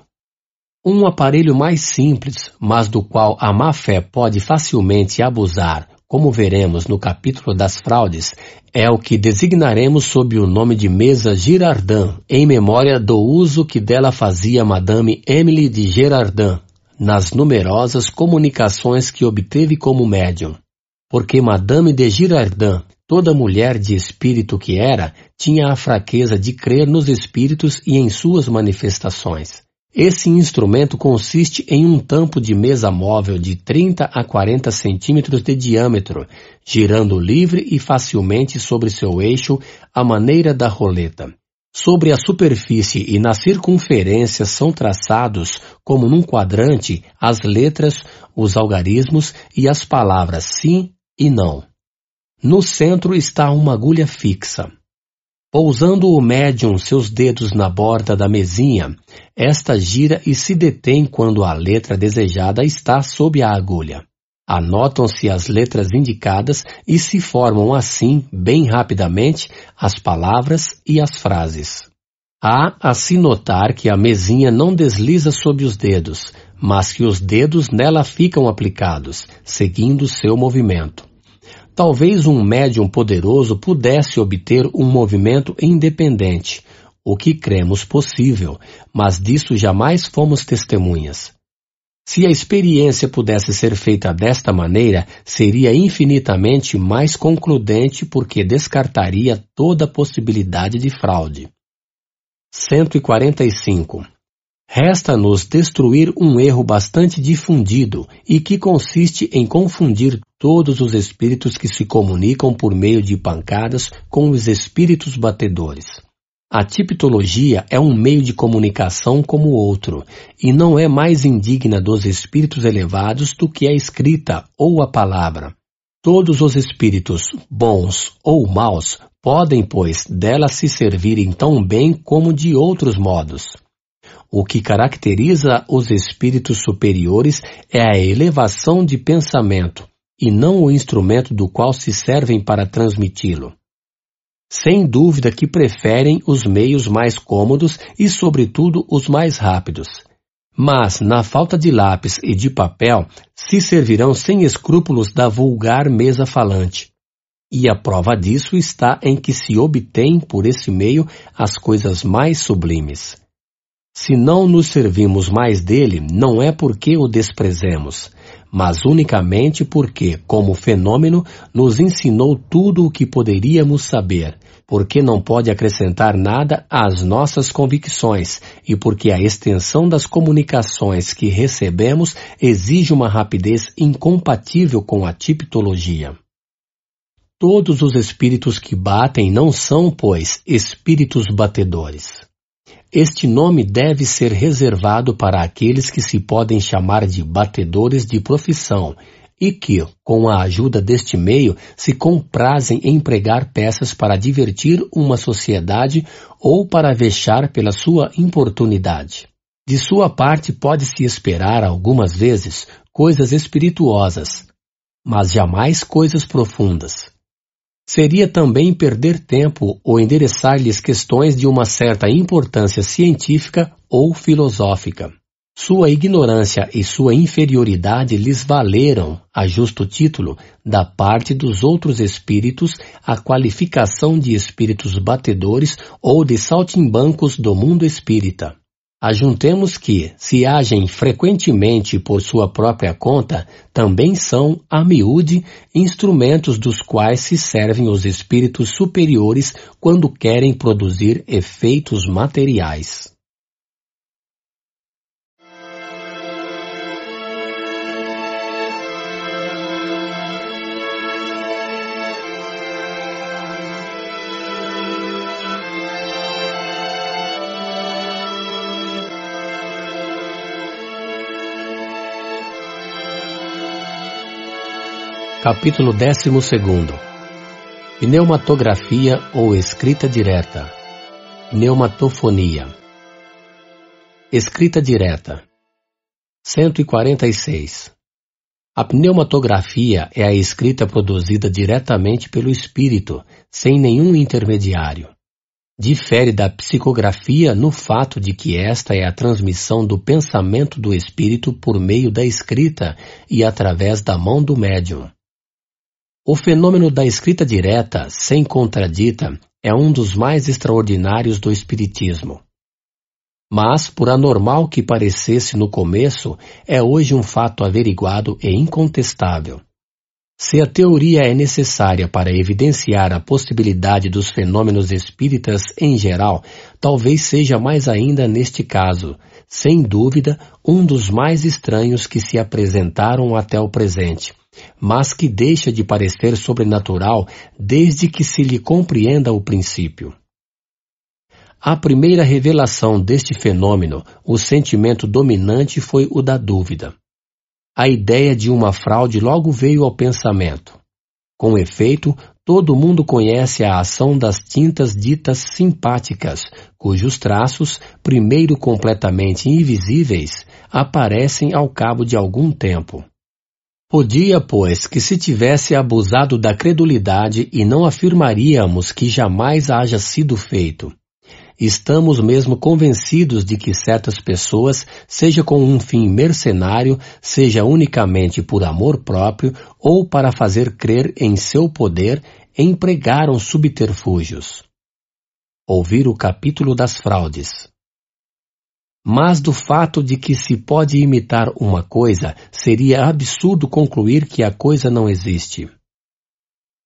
Um aparelho mais simples, mas do qual a má fé pode facilmente abusar, como veremos no capítulo das fraudes, é o que designaremos sob o nome de mesa Girardin, em memória do uso que dela fazia Madame Emily de Girardin nas numerosas comunicações que obteve como médium. Porque Madame de Girardin, toda mulher de espírito que era, tinha a fraqueza de crer nos espíritos e em suas manifestações. Esse instrumento consiste em um tampo de mesa móvel de 30 a 40 centímetros de diâmetro, girando livre e facilmente sobre seu eixo à maneira da roleta. Sobre a superfície e na circunferência são traçados, como num quadrante, as letras, os algarismos e as palavras sim e não. No centro está uma agulha fixa. Pousando o médium seus dedos na borda da mesinha, esta gira e se detém quando a letra desejada está sob a agulha. Anotam-se as letras indicadas e se formam assim, bem rapidamente, as palavras e as frases. Há a se notar que a mesinha não desliza sob os dedos, mas que os dedos nela ficam aplicados, seguindo seu movimento. Talvez um médium poderoso pudesse obter um movimento independente, o que cremos possível, mas disso jamais fomos testemunhas. Se a experiência pudesse ser feita desta maneira, seria infinitamente mais concludente porque descartaria toda possibilidade de fraude. 145. Resta-nos destruir um erro bastante difundido e que consiste em confundir todos os espíritos que se comunicam por meio de pancadas com os espíritos batedores. A tipologia é um meio de comunicação como outro, e não é mais indigna dos espíritos elevados do que a escrita ou a palavra. Todos os espíritos, bons ou maus, podem, pois, dela se servirem tão bem como de outros modos. O que caracteriza os espíritos superiores é a elevação de pensamento, e não o instrumento do qual se servem para transmiti-lo. Sem dúvida que preferem os meios mais cômodos e, sobretudo, os mais rápidos. Mas, na falta de lápis e de papel, se servirão sem escrúpulos da vulgar mesa falante. E a prova disso está em que se obtém por esse meio as coisas mais sublimes. Se não nos servimos mais dele, não é porque o desprezemos, mas unicamente porque, como fenômeno, nos ensinou tudo o que poderíamos saber, porque não pode acrescentar nada às nossas convicções e porque a extensão das comunicações que recebemos exige uma rapidez incompatível com a tipologia. Todos os espíritos que batem não são, pois, espíritos batedores. Este nome deve ser reservado para aqueles que se podem chamar de batedores de profissão e que, com a ajuda deste meio, se comprazem em pregar peças para divertir uma sociedade ou para vexar pela sua importunidade. De sua parte pode-se esperar algumas vezes coisas espirituosas, mas jamais coisas profundas. Seria também perder tempo ou endereçar-lhes questões de uma certa importância científica ou filosófica. Sua ignorância e sua inferioridade lhes valeram, a justo título, da parte dos outros espíritos, a qualificação de espíritos batedores ou de saltimbancos do mundo espírita. Ajuntemos que, se agem frequentemente por sua própria conta, também são, a miúde, instrumentos dos quais se servem os espíritos superiores quando querem produzir efeitos materiais. Capítulo 12 Pneumatografia ou escrita direta. Pneumatofonia. Escrita direta. 146 A pneumatografia é a escrita produzida diretamente pelo espírito, sem nenhum intermediário. Difere da psicografia no fato de que esta é a transmissão do pensamento do espírito por meio da escrita e através da mão do médium. O fenômeno da escrita direta, sem contradita, é um dos mais extraordinários do Espiritismo. Mas, por anormal que parecesse no começo, é hoje um fato averiguado e incontestável. Se a teoria é necessária para evidenciar a possibilidade dos fenômenos espíritas em geral, talvez seja mais ainda neste caso, sem dúvida, um dos mais estranhos que se apresentaram até o presente mas que deixa de parecer sobrenatural desde que se lhe compreenda o princípio. A primeira revelação deste fenômeno, o sentimento dominante foi o da dúvida. A ideia de uma fraude logo veio ao pensamento. Com efeito, todo mundo conhece a ação das tintas ditas simpáticas, cujos traços, primeiro completamente invisíveis, aparecem ao cabo de algum tempo. Podia, pois, que se tivesse abusado da credulidade e não afirmaríamos que jamais haja sido feito. Estamos mesmo convencidos de que certas pessoas, seja com um fim mercenário, seja unicamente por amor próprio ou para fazer crer em seu poder, empregaram subterfúgios. Ouvir o capítulo das fraudes mas do fato de que se pode imitar uma coisa, seria absurdo concluir que a coisa não existe.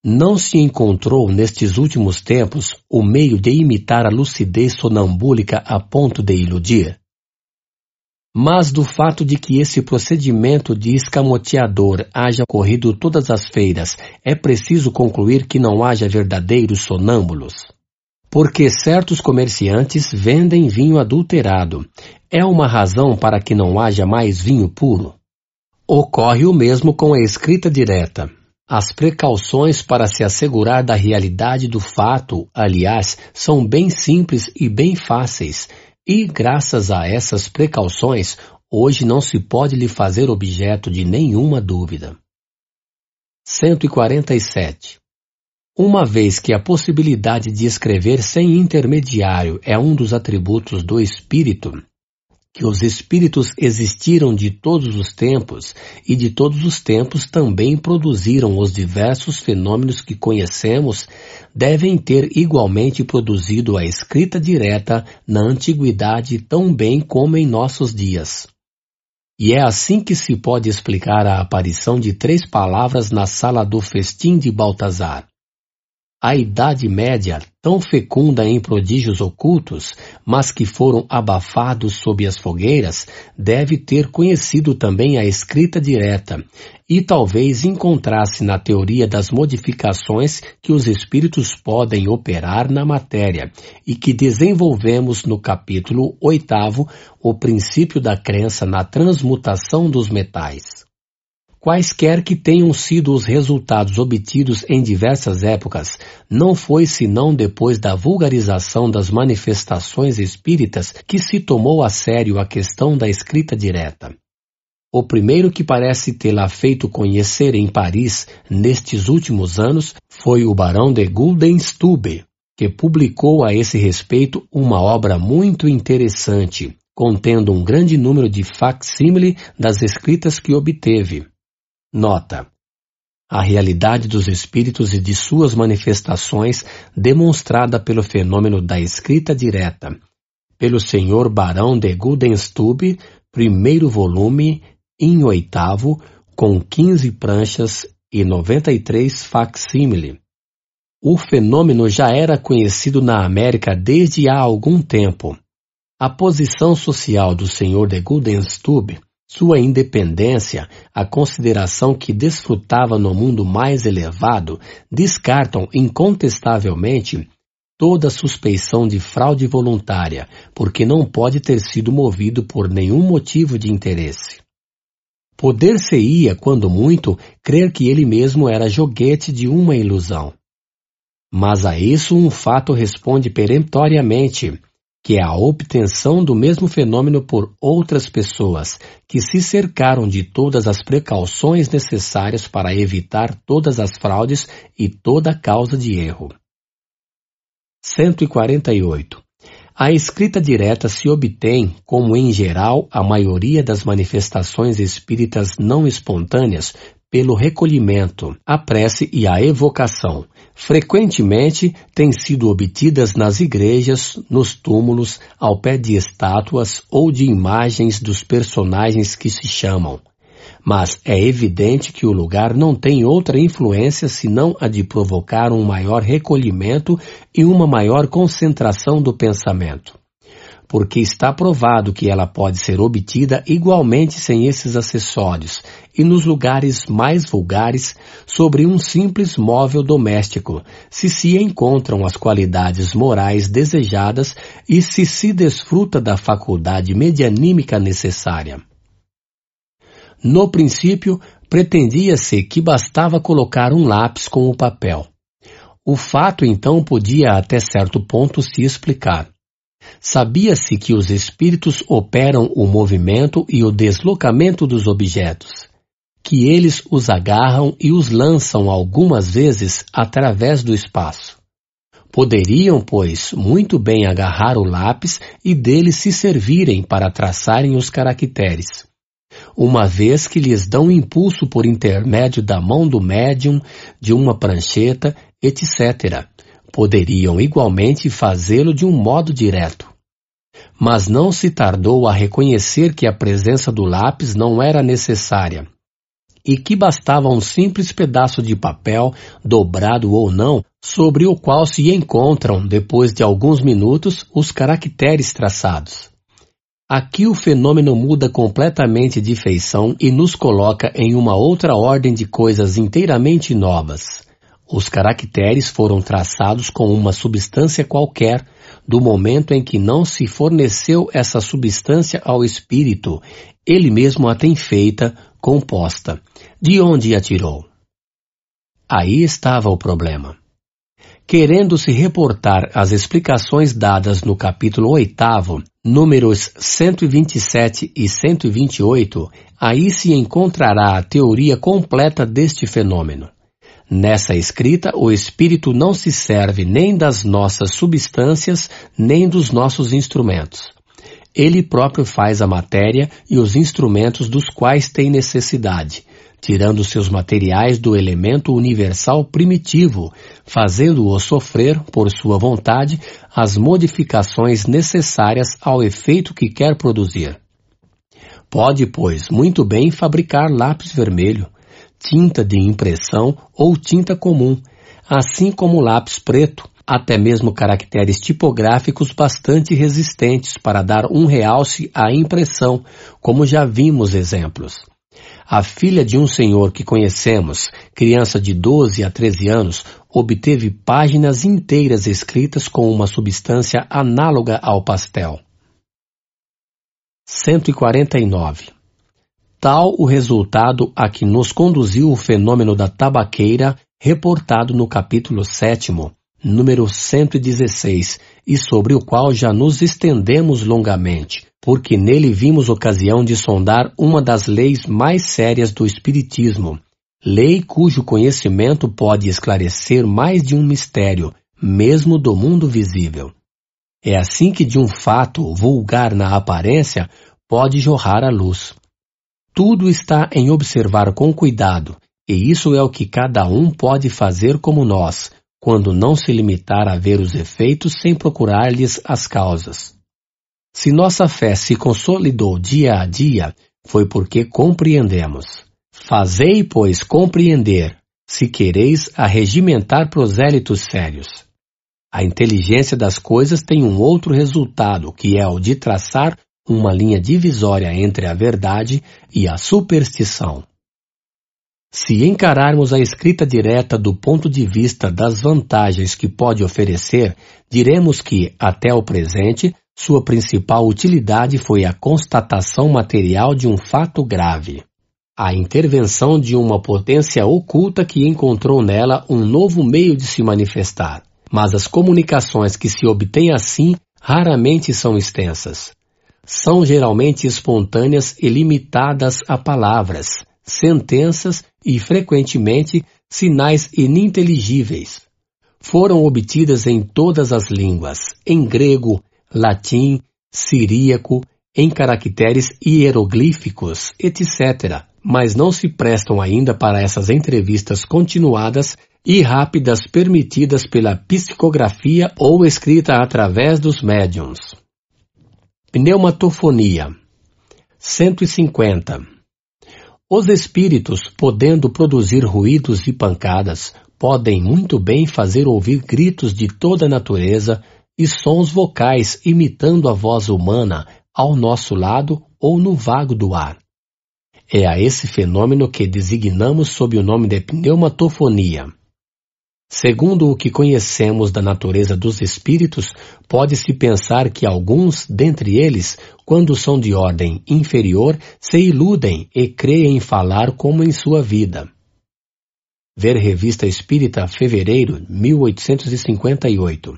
Não se encontrou nestes últimos tempos o meio de imitar a lucidez sonambúlica a ponto de iludir? Mas do fato de que esse procedimento de escamoteador haja ocorrido todas as feiras, é preciso concluir que não haja verdadeiros sonâmbulos. Porque certos comerciantes vendem vinho adulterado. É uma razão para que não haja mais vinho puro? Ocorre o mesmo com a escrita direta. As precauções para se assegurar da realidade do fato, aliás, são bem simples e bem fáceis, e graças a essas precauções, hoje não se pode lhe fazer objeto de nenhuma dúvida. 147. Uma vez que a possibilidade de escrever sem intermediário é um dos atributos do espírito, que os espíritos existiram de todos os tempos e de todos os tempos também produziram os diversos fenômenos que conhecemos, devem ter igualmente produzido a escrita direta na antiguidade tão bem como em nossos dias. E é assim que se pode explicar a aparição de três palavras na sala do festim de Baltazar. A Idade Média, tão fecunda em prodígios ocultos, mas que foram abafados sob as fogueiras, deve ter conhecido também a escrita direta, e talvez encontrasse na teoria das modificações que os espíritos podem operar na matéria, e que desenvolvemos no capítulo oitavo, o princípio da crença na transmutação dos metais. Quaisquer que tenham sido os resultados obtidos em diversas épocas, não foi senão depois da vulgarização das manifestações espíritas que se tomou a sério a questão da escrita direta. O primeiro que parece tê-la feito conhecer em Paris nestes últimos anos foi o barão de Guldenstube, que publicou a esse respeito uma obra muito interessante, contendo um grande número de facsímile das escritas que obteve. Nota: a realidade dos espíritos e de suas manifestações demonstrada pelo fenômeno da escrita direta, pelo senhor Barão de Gudenstube, primeiro volume, em oitavo, com 15 pranchas e 93 facsímile. O fenômeno já era conhecido na América desde há algum tempo. A posição social do senhor de Gudenstube sua independência, a consideração que desfrutava no mundo mais elevado, descartam incontestavelmente toda suspeição de fraude voluntária, porque não pode ter sido movido por nenhum motivo de interesse. Poder-se-ia, quando muito, crer que ele mesmo era joguete de uma ilusão. Mas a isso um fato responde peremptoriamente, que é a obtenção do mesmo fenômeno por outras pessoas, que se cercaram de todas as precauções necessárias para evitar todas as fraudes e toda causa de erro. 148. A escrita direta se obtém, como em geral a maioria das manifestações espíritas não espontâneas, pelo recolhimento, a prece e a evocação. Frequentemente têm sido obtidas nas igrejas, nos túmulos, ao pé de estátuas ou de imagens dos personagens que se chamam. Mas é evidente que o lugar não tem outra influência senão a de provocar um maior recolhimento e uma maior concentração do pensamento porque está provado que ela pode ser obtida igualmente sem esses acessórios e nos lugares mais vulgares sobre um simples móvel doméstico, se se encontram as qualidades morais desejadas e se se desfruta da faculdade medianímica necessária. No princípio, pretendia-se que bastava colocar um lápis com o papel. O fato então podia até certo ponto se explicar. Sabia-se que os espíritos operam o movimento e o deslocamento dos objetos, que eles os agarram e os lançam algumas vezes através do espaço. Poderiam, pois, muito bem agarrar o lápis e dele se servirem para traçarem os caracteres, uma vez que lhes dão impulso por intermédio da mão do médium, de uma prancheta, etc poderiam igualmente fazê-lo de um modo direto. Mas não se tardou a reconhecer que a presença do lápis não era necessária e que bastava um simples pedaço de papel, dobrado ou não, sobre o qual se encontram, depois de alguns minutos, os caracteres traçados. Aqui o fenômeno muda completamente de feição e nos coloca em uma outra ordem de coisas inteiramente novas. Os caracteres foram traçados com uma substância qualquer, do momento em que não se forneceu essa substância ao espírito, ele mesmo a tem feita, composta. De onde a tirou? Aí estava o problema. Querendo se reportar às explicações dadas no capítulo 8, números 127 e 128, aí se encontrará a teoria completa deste fenômeno. Nessa escrita, o Espírito não se serve nem das nossas substâncias, nem dos nossos instrumentos. Ele próprio faz a matéria e os instrumentos dos quais tem necessidade, tirando seus materiais do elemento universal primitivo, fazendo-o sofrer, por sua vontade, as modificações necessárias ao efeito que quer produzir. Pode, pois, muito bem fabricar lápis vermelho, tinta de impressão ou tinta comum, assim como lápis preto, até mesmo caracteres tipográficos bastante resistentes para dar um realce à impressão, como já vimos exemplos. A filha de um senhor que conhecemos, criança de 12 a 13 anos, obteve páginas inteiras escritas com uma substância análoga ao pastel. 149 tal o resultado a que nos conduziu o fenômeno da tabaqueira, reportado no capítulo 7, número 116, e sobre o qual já nos estendemos longamente, porque nele vimos ocasião de sondar uma das leis mais sérias do Espiritismo, lei cujo conhecimento pode esclarecer mais de um mistério, mesmo do mundo visível. É assim que de um fato vulgar na aparência pode jorrar a luz. Tudo está em observar com cuidado, e isso é o que cada um pode fazer como nós, quando não se limitar a ver os efeitos sem procurar-lhes as causas. Se nossa fé se consolidou dia a dia, foi porque compreendemos. Fazei, pois, compreender, se quereis arregimentar prosélitos sérios. A inteligência das coisas tem um outro resultado, que é o de traçar uma linha divisória entre a verdade e a superstição. Se encararmos a escrita direta do ponto de vista das vantagens que pode oferecer, diremos que, até o presente, sua principal utilidade foi a constatação material de um fato grave. A intervenção de uma potência oculta que encontrou nela um novo meio de se manifestar. Mas as comunicações que se obtêm assim raramente são extensas são geralmente espontâneas e limitadas a palavras, sentenças e, frequentemente, sinais ininteligíveis. Foram obtidas em todas as línguas, em grego, latim, siríaco, em caracteres hieroglíficos, etc., mas não se prestam ainda para essas entrevistas continuadas e rápidas permitidas pela psicografia ou escrita através dos médiums. Pneumatofonia 150. Os espíritos, podendo produzir ruídos e pancadas, podem muito bem fazer ouvir gritos de toda natureza e sons vocais imitando a voz humana ao nosso lado ou no vago do ar. É a esse fenômeno que designamos sob o nome de pneumatofonia. Segundo o que conhecemos da natureza dos espíritos, pode-se pensar que alguns dentre eles, quando são de ordem inferior, se iludem e creem falar como em sua vida. Ver Revista Espírita, fevereiro 1858.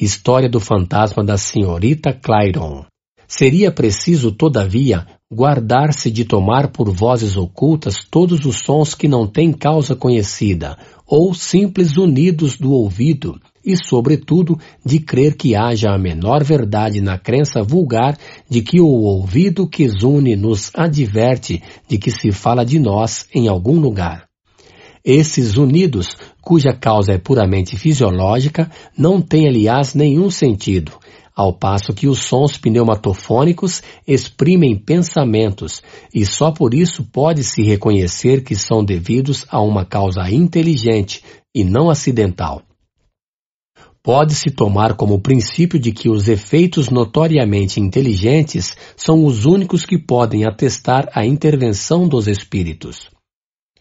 História do fantasma da senhorita Clairon. Seria preciso, todavia, guardar-se de tomar por vozes ocultas todos os sons que não têm causa conhecida, ou simples unidos do ouvido, e, sobretudo, de crer que haja a menor verdade na crença vulgar de que o ouvido que zune nos adverte de que se fala de nós em algum lugar. Esses unidos, cuja causa é puramente fisiológica, não têm, aliás, nenhum sentido, ao passo que os sons pneumatofônicos exprimem pensamentos, e só por isso pode-se reconhecer que são devidos a uma causa inteligente e não acidental. Pode-se tomar como princípio de que os efeitos notoriamente inteligentes são os únicos que podem atestar a intervenção dos espíritos.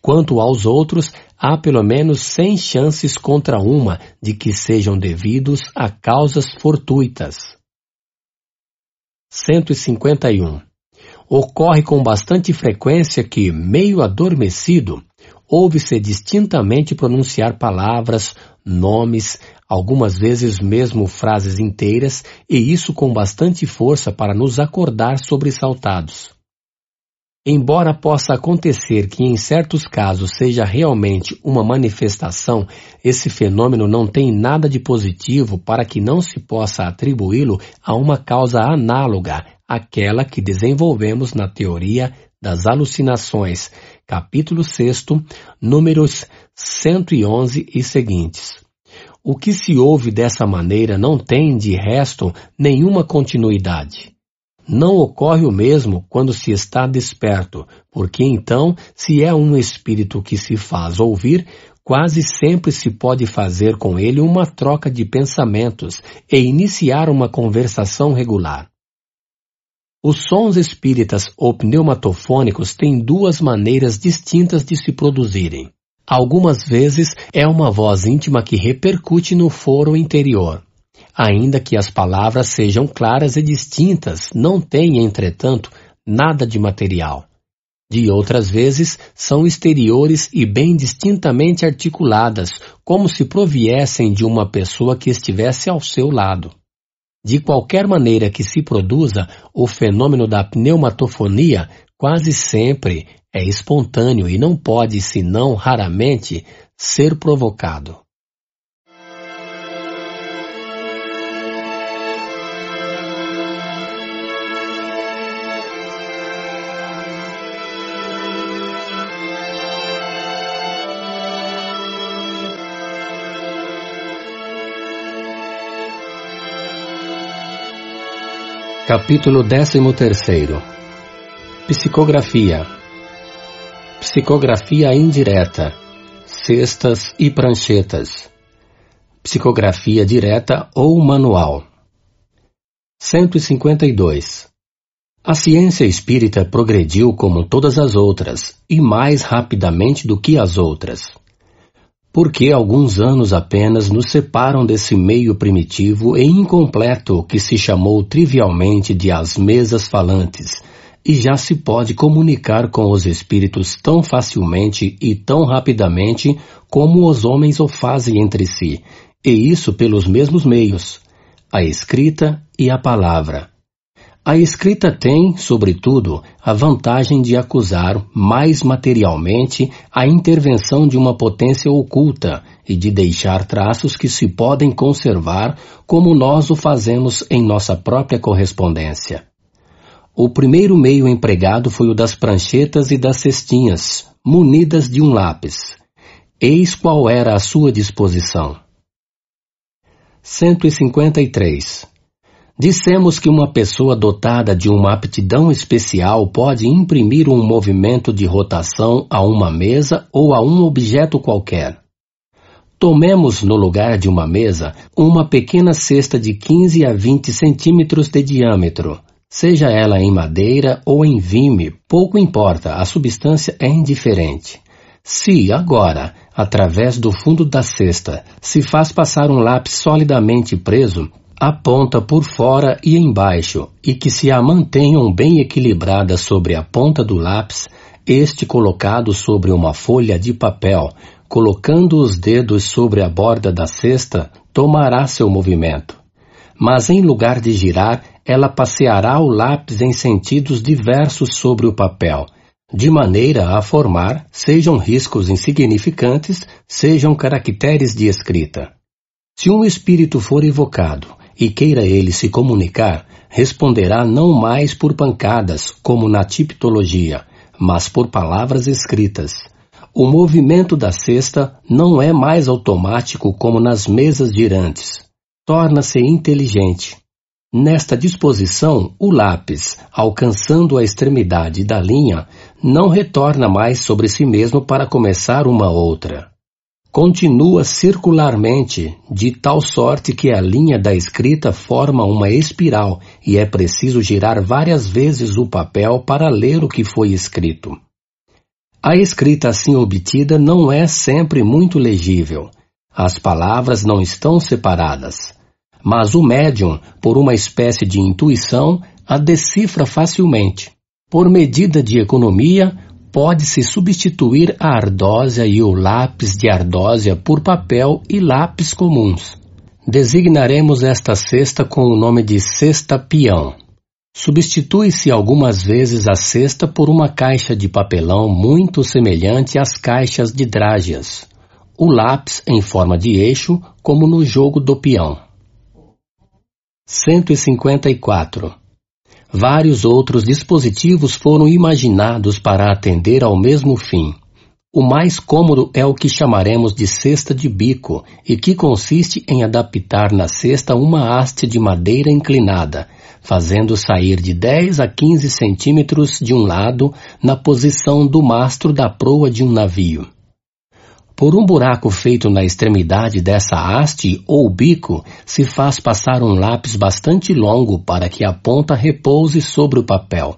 Quanto aos outros, há pelo menos cem chances contra uma de que sejam devidos a causas fortuitas. 151. Ocorre com bastante frequência que, meio adormecido, ouve-se distintamente pronunciar palavras, nomes, algumas vezes mesmo frases inteiras, e isso com bastante força para nos acordar sobressaltados. Embora possa acontecer que em certos casos seja realmente uma manifestação, esse fenômeno não tem nada de positivo para que não se possa atribuí-lo a uma causa análoga àquela que desenvolvemos na teoria das alucinações, capítulo 6, números 111 e seguintes. O que se ouve dessa maneira não tem, de resto, nenhuma continuidade. Não ocorre o mesmo quando se está desperto, porque então, se é um espírito que se faz ouvir, quase sempre se pode fazer com ele uma troca de pensamentos e iniciar uma conversação regular. Os sons espíritas ou pneumatofônicos têm duas maneiras distintas de se produzirem. Algumas vezes é uma voz íntima que repercute no foro interior, Ainda que as palavras sejam claras e distintas, não têm, entretanto, nada de material. De outras vezes, são exteriores e bem distintamente articuladas, como se proviessem de uma pessoa que estivesse ao seu lado. De qualquer maneira que se produza, o fenômeno da pneumatofonia quase sempre é espontâneo e não pode, senão raramente, ser provocado. Capítulo 13 Psicografia. Psicografia indireta. Cestas e pranchetas. Psicografia direta ou manual. 152 A ciência espírita progrediu como todas as outras, e mais rapidamente do que as outras porque alguns anos apenas nos separam desse meio primitivo e incompleto que se chamou trivialmente de as mesas falantes, e já se pode comunicar com os espíritos tão facilmente e tão rapidamente como os homens o fazem entre si, e isso pelos mesmos meios, a escrita e a palavra. A escrita tem, sobretudo, a vantagem de acusar mais materialmente a intervenção de uma potência oculta e de deixar traços que se podem conservar como nós o fazemos em nossa própria correspondência. O primeiro meio empregado foi o das pranchetas e das cestinhas, munidas de um lápis. Eis qual era a sua disposição. 153 Dissemos que uma pessoa dotada de uma aptidão especial pode imprimir um movimento de rotação a uma mesa ou a um objeto qualquer. Tomemos no lugar de uma mesa uma pequena cesta de 15 a 20 centímetros de diâmetro. Seja ela em madeira ou em vime, pouco importa, a substância é indiferente. Se, agora, através do fundo da cesta, se faz passar um lápis solidamente preso, a ponta por fora e embaixo, e que se a mantenham bem equilibradas sobre a ponta do lápis, este colocado sobre uma folha de papel, colocando os dedos sobre a borda da cesta, tomará seu movimento. Mas em lugar de girar, ela passeará o lápis em sentidos diversos sobre o papel, de maneira a formar, sejam riscos insignificantes, sejam caracteres de escrita. Se um espírito for evocado e queira ele se comunicar, responderá não mais por pancadas, como na tipologia, mas por palavras escritas. O movimento da cesta não é mais automático como nas mesas girantes. Torna-se inteligente. Nesta disposição, o lápis, alcançando a extremidade da linha, não retorna mais sobre si mesmo para começar uma outra continua circularmente, de tal sorte que a linha da escrita forma uma espiral e é preciso girar várias vezes o papel para ler o que foi escrito. A escrita assim obtida não é sempre muito legível. As palavras não estão separadas. Mas o médium, por uma espécie de intuição, a decifra facilmente. Por medida de economia, pode-se substituir a ardósia e o lápis de ardósia por papel e lápis comuns. Designaremos esta cesta com o nome de cesta peão. Substitui-se algumas vezes a cesta por uma caixa de papelão muito semelhante às caixas de drágeas, o lápis em forma de eixo, como no jogo do peão. 154. Vários outros dispositivos foram imaginados para atender ao mesmo fim. O mais cômodo é o que chamaremos de cesta de bico e que consiste em adaptar na cesta uma haste de madeira inclinada, fazendo sair de 10 a 15 centímetros de um lado na posição do mastro da proa de um navio. Por um buraco feito na extremidade dessa haste ou bico, se faz passar um lápis bastante longo para que a ponta repouse sobre o papel.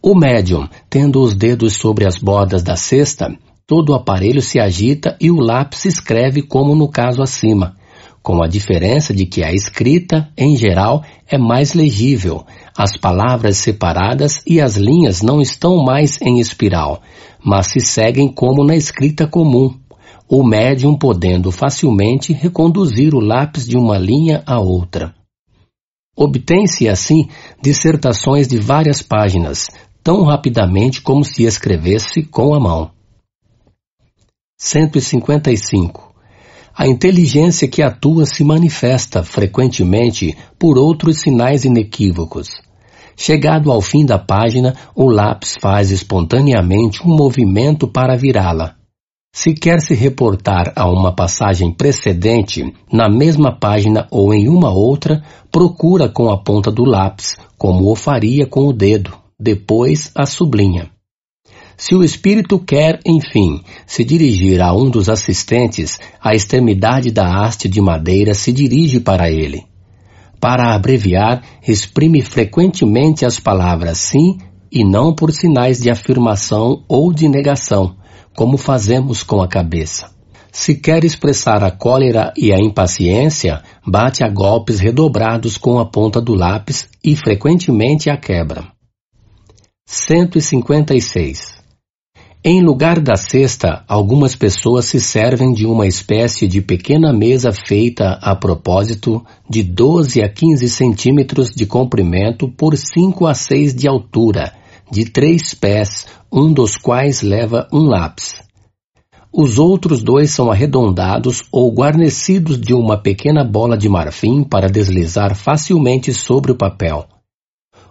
O médium, tendo os dedos sobre as bordas da cesta, todo o aparelho se agita e o lápis escreve como no caso acima, com a diferença de que a escrita, em geral, é mais legível, as palavras separadas e as linhas não estão mais em espiral, mas se seguem como na escrita comum, o médium podendo facilmente reconduzir o lápis de uma linha a outra. Obtém-se assim dissertações de várias páginas, tão rapidamente como se escrevesse com a mão. 155 a inteligência que atua se manifesta frequentemente por outros sinais inequívocos. Chegado ao fim da página, o lápis faz espontaneamente um movimento para virá-la. Se quer se reportar a uma passagem precedente, na mesma página ou em uma outra, procura com a ponta do lápis, como o faria com o dedo, depois a sublinha. Se o espírito quer, enfim, se dirigir a um dos assistentes, a extremidade da haste de madeira se dirige para ele. Para abreviar, exprime frequentemente as palavras sim e não por sinais de afirmação ou de negação, como fazemos com a cabeça. Se quer expressar a cólera e a impaciência, bate a golpes redobrados com a ponta do lápis e frequentemente a quebra. 156. Em lugar da cesta, algumas pessoas se servem de uma espécie de pequena mesa feita a propósito de 12 a 15 centímetros de comprimento por 5 a 6 de altura, de três pés, um dos quais leva um lápis. Os outros dois são arredondados ou guarnecidos de uma pequena bola de marfim para deslizar facilmente sobre o papel.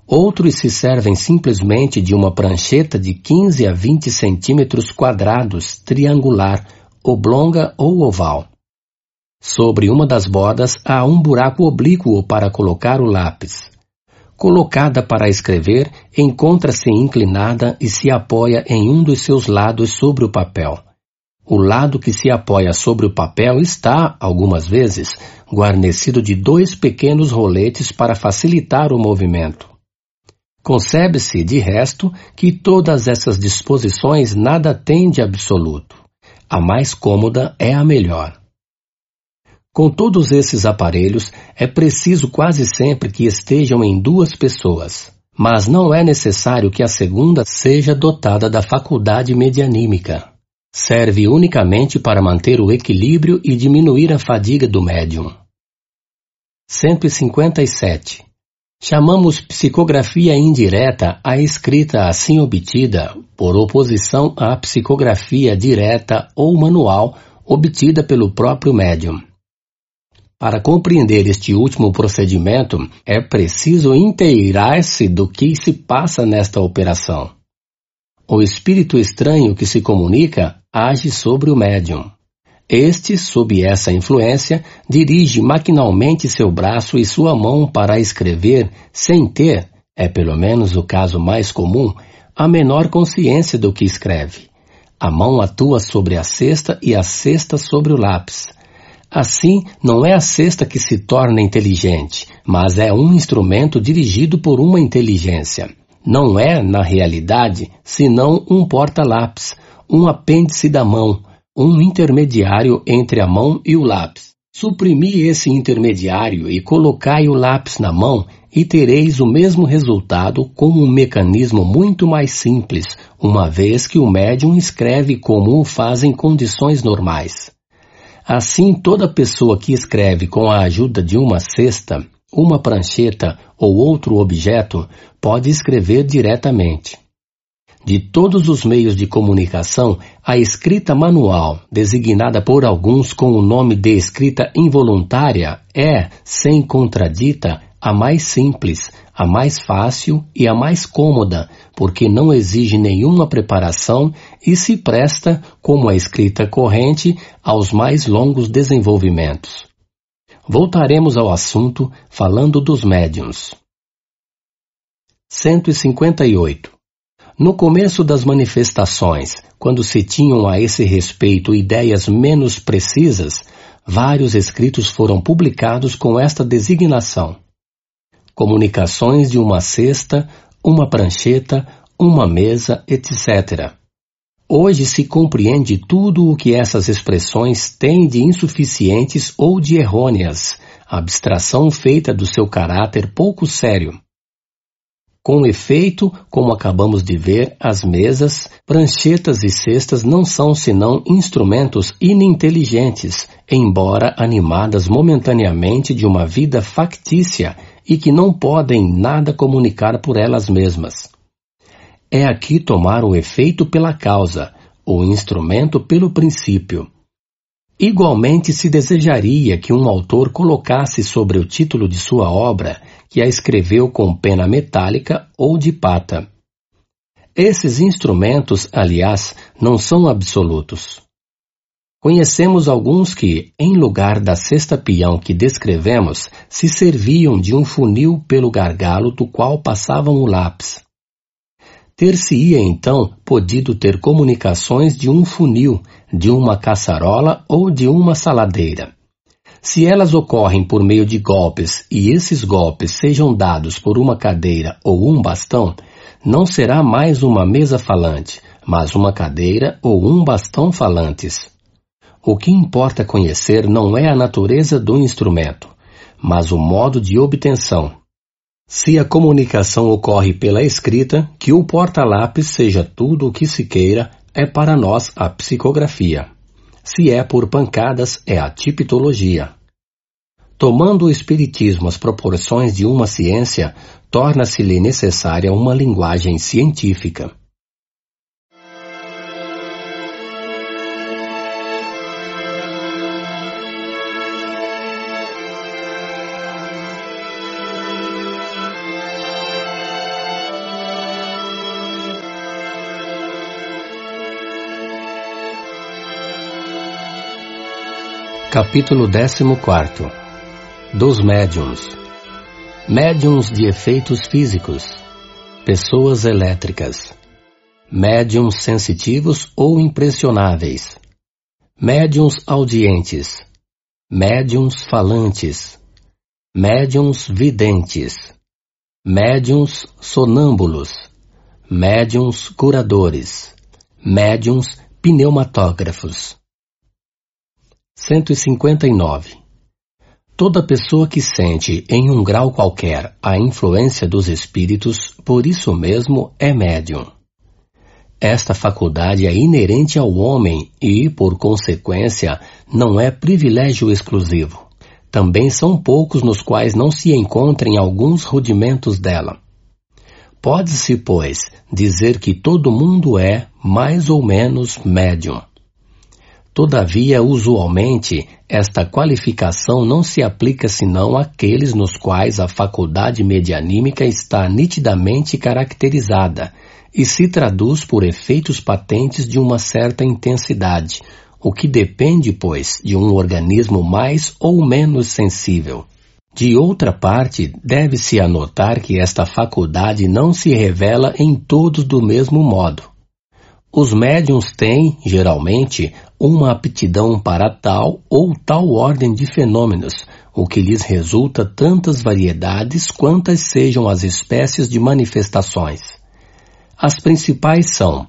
Outros se servem simplesmente de uma prancheta de 15 a 20 centímetros quadrados, triangular, oblonga ou oval. Sobre uma das bordas há um buraco oblíquo para colocar o lápis. Colocada para escrever, encontra-se inclinada e se apoia em um dos seus lados sobre o papel. O lado que se apoia sobre o papel está, algumas vezes, guarnecido de dois pequenos roletes para facilitar o movimento. Concebe-se, de resto, que todas essas disposições nada têm de absoluto. A mais cômoda é a melhor. Com todos esses aparelhos, é preciso quase sempre que estejam em duas pessoas, mas não é necessário que a segunda seja dotada da faculdade medianímica. Serve unicamente para manter o equilíbrio e diminuir a fadiga do médium. 157. Chamamos psicografia indireta a escrita assim obtida, por oposição à psicografia direta ou manual obtida pelo próprio médium. Para compreender este último procedimento, é preciso inteirar-se do que se passa nesta operação. O espírito estranho que se comunica age sobre o médium. Este, sob essa influência, dirige maquinalmente seu braço e sua mão para escrever sem ter, é pelo menos o caso mais comum, a menor consciência do que escreve. A mão atua sobre a cesta e a cesta sobre o lápis. Assim, não é a cesta que se torna inteligente, mas é um instrumento dirigido por uma inteligência. não é, na realidade, senão um porta-lápis, um apêndice da mão, um intermediário entre a mão e o lápis. Suprimi esse intermediário e colocai o lápis na mão e tereis o mesmo resultado com um mecanismo muito mais simples, uma vez que o médium escreve como o faz em condições normais. Assim, toda pessoa que escreve com a ajuda de uma cesta, uma prancheta ou outro objeto pode escrever diretamente. De todos os meios de comunicação, a escrita manual, designada por alguns com o nome de escrita involuntária, é, sem contradita, a mais simples, a mais fácil e a mais cômoda, porque não exige nenhuma preparação e se presta, como a escrita corrente, aos mais longos desenvolvimentos. Voltaremos ao assunto falando dos médiums. 158. No começo das manifestações, quando se tinham a esse respeito ideias menos precisas, vários escritos foram publicados com esta designação. Comunicações de uma cesta, uma prancheta, uma mesa, etc. Hoje se compreende tudo o que essas expressões têm de insuficientes ou de errôneas, abstração feita do seu caráter pouco sério. Com efeito, como acabamos de ver, as mesas, pranchetas e cestas não são senão instrumentos ininteligentes, embora animadas momentaneamente de uma vida factícia e que não podem nada comunicar por elas mesmas. É aqui tomar o efeito pela causa, o instrumento pelo princípio. Igualmente se desejaria que um autor colocasse sobre o título de sua obra que a escreveu com pena metálica ou de pata. Esses instrumentos, aliás, não são absolutos. Conhecemos alguns que, em lugar da cesta peão que descrevemos, se serviam de um funil pelo gargalo do qual passavam o lápis. Ter-se-ia então podido ter comunicações de um funil, de uma caçarola ou de uma saladeira. Se elas ocorrem por meio de golpes e esses golpes sejam dados por uma cadeira ou um bastão, não será mais uma mesa falante, mas uma cadeira ou um bastão falantes. O que importa conhecer não é a natureza do instrumento, mas o modo de obtenção, se a comunicação ocorre pela escrita, que o porta-lápis seja tudo o que se queira, é para nós a psicografia. Se é por pancadas, é a tipitologia. Tomando o Espiritismo as proporções de uma ciência, torna-se-lhe necessária uma linguagem científica. Capítulo 14 Dos médiums. Médiums de efeitos físicos. Pessoas elétricas. Médiums sensitivos ou impressionáveis. Médiums audientes. Médiums falantes. Médiums videntes. Médiums sonâmbulos. Médiums curadores. Médiums pneumatógrafos 159. Toda pessoa que sente, em um grau qualquer, a influência dos espíritos, por isso mesmo é médium. Esta faculdade é inerente ao homem e, por consequência, não é privilégio exclusivo. Também são poucos nos quais não se encontrem alguns rudimentos dela. Pode-se, pois, dizer que todo mundo é, mais ou menos, médium. Todavia, usualmente, esta qualificação não se aplica senão àqueles nos quais a faculdade medianímica está nitidamente caracterizada e se traduz por efeitos patentes de uma certa intensidade, o que depende, pois, de um organismo mais ou menos sensível. De outra parte, deve-se anotar que esta faculdade não se revela em todos do mesmo modo. Os médiums têm, geralmente, uma aptidão para tal ou tal ordem de fenômenos, o que lhes resulta tantas variedades quantas sejam as espécies de manifestações. As principais são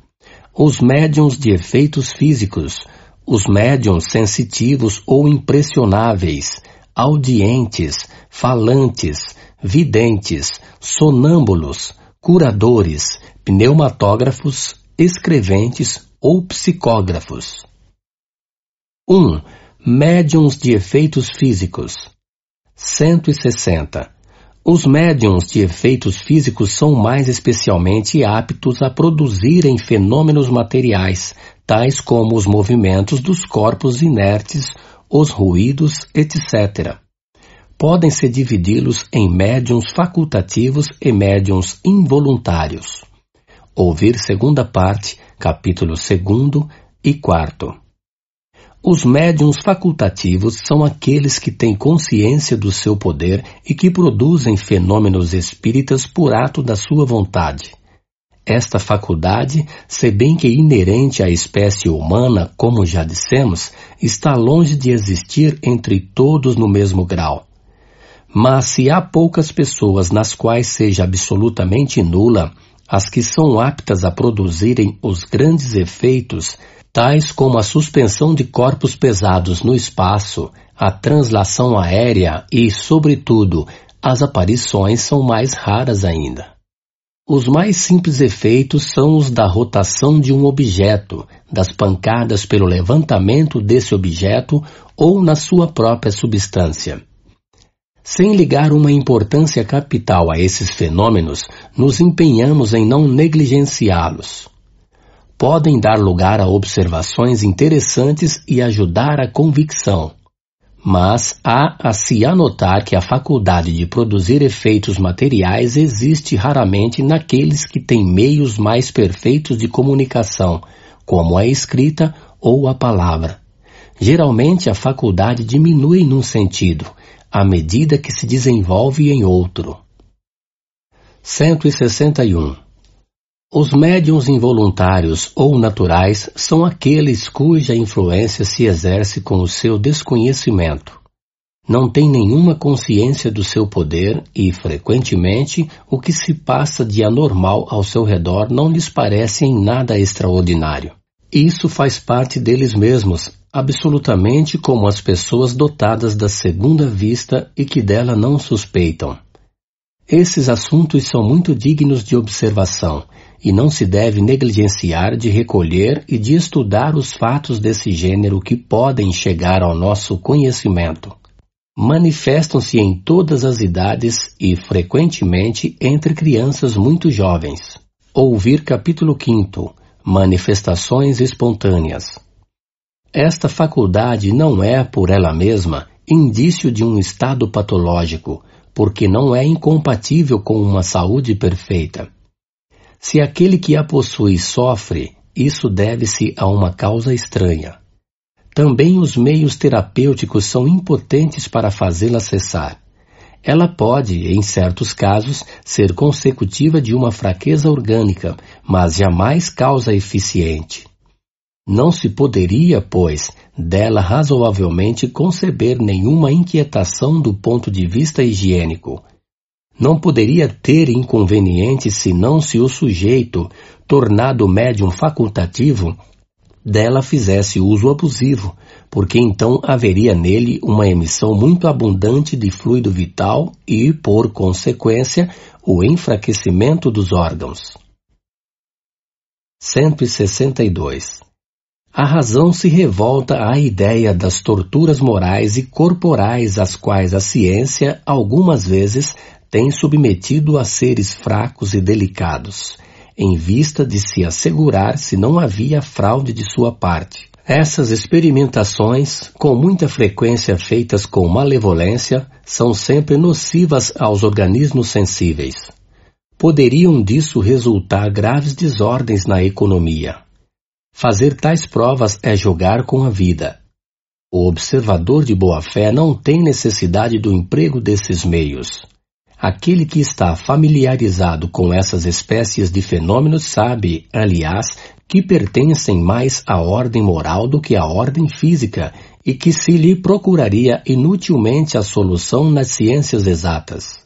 os médiums de efeitos físicos, os médiums sensitivos ou impressionáveis, audientes, falantes, videntes, sonâmbulos, curadores, pneumatógrafos, escreventes ou psicógrafos. 1. Um, médiums de efeitos físicos. 160. Os médiums de efeitos físicos são mais especialmente aptos a produzirem fenômenos materiais, tais como os movimentos dos corpos inertes, os ruídos, etc. Podem se dividi-los em médiums facultativos e médiums involuntários. Ouvir segunda parte, capítulo 2 e 4. Os médiums facultativos são aqueles que têm consciência do seu poder e que produzem fenômenos espíritas por ato da sua vontade. Esta faculdade, se bem que inerente à espécie humana, como já dissemos, está longe de existir entre todos no mesmo grau. Mas se há poucas pessoas nas quais seja absolutamente nula, as que são aptas a produzirem os grandes efeitos tais como a suspensão de corpos pesados no espaço, a translação aérea e, sobretudo, as aparições são mais raras ainda. Os mais simples efeitos são os da rotação de um objeto, das pancadas pelo levantamento desse objeto ou na sua própria substância. Sem ligar uma importância capital a esses fenômenos, nos empenhamos em não negligenciá-los podem dar lugar a observações interessantes e ajudar a convicção. Mas há a se anotar que a faculdade de produzir efeitos materiais existe raramente naqueles que têm meios mais perfeitos de comunicação, como a escrita ou a palavra. Geralmente a faculdade diminui num sentido, à medida que se desenvolve em outro. 161 os médiums involuntários ou naturais são aqueles cuja influência se exerce com o seu desconhecimento. Não têm nenhuma consciência do seu poder e, frequentemente, o que se passa de anormal ao seu redor não lhes parece em nada extraordinário. Isso faz parte deles mesmos, absolutamente como as pessoas dotadas da segunda vista e que dela não suspeitam. Esses assuntos são muito dignos de observação e não se deve negligenciar de recolher e de estudar os fatos desse gênero que podem chegar ao nosso conhecimento. Manifestam-se em todas as idades e, frequentemente, entre crianças muito jovens. Ouvir capítulo 5 Manifestações espontâneas. Esta faculdade não é, por ela mesma, indício de um estado patológico, porque não é incompatível com uma saúde perfeita. Se aquele que a possui sofre, isso deve-se a uma causa estranha. Também os meios terapêuticos são impotentes para fazê-la cessar. Ela pode, em certos casos, ser consecutiva de uma fraqueza orgânica, mas jamais causa eficiente. Não se poderia, pois, dela razoavelmente conceber nenhuma inquietação do ponto de vista higiênico, não poderia ter inconveniente senão se o sujeito, tornado médium facultativo, dela fizesse uso abusivo, porque então haveria nele uma emissão muito abundante de fluido vital e, por consequência, o enfraquecimento dos órgãos. 162. A razão se revolta à ideia das torturas morais e corporais às quais a ciência, algumas vezes, tem submetido a seres fracos e delicados, em vista de se assegurar se não havia fraude de sua parte. Essas experimentações, com muita frequência feitas com malevolência, são sempre nocivas aos organismos sensíveis. Poderiam disso resultar graves desordens na economia. Fazer tais provas é jogar com a vida. O observador de boa fé não tem necessidade do emprego desses meios. Aquele que está familiarizado com essas espécies de fenômenos sabe, aliás, que pertencem mais à ordem moral do que à ordem física e que se lhe procuraria inutilmente a solução nas ciências exatas.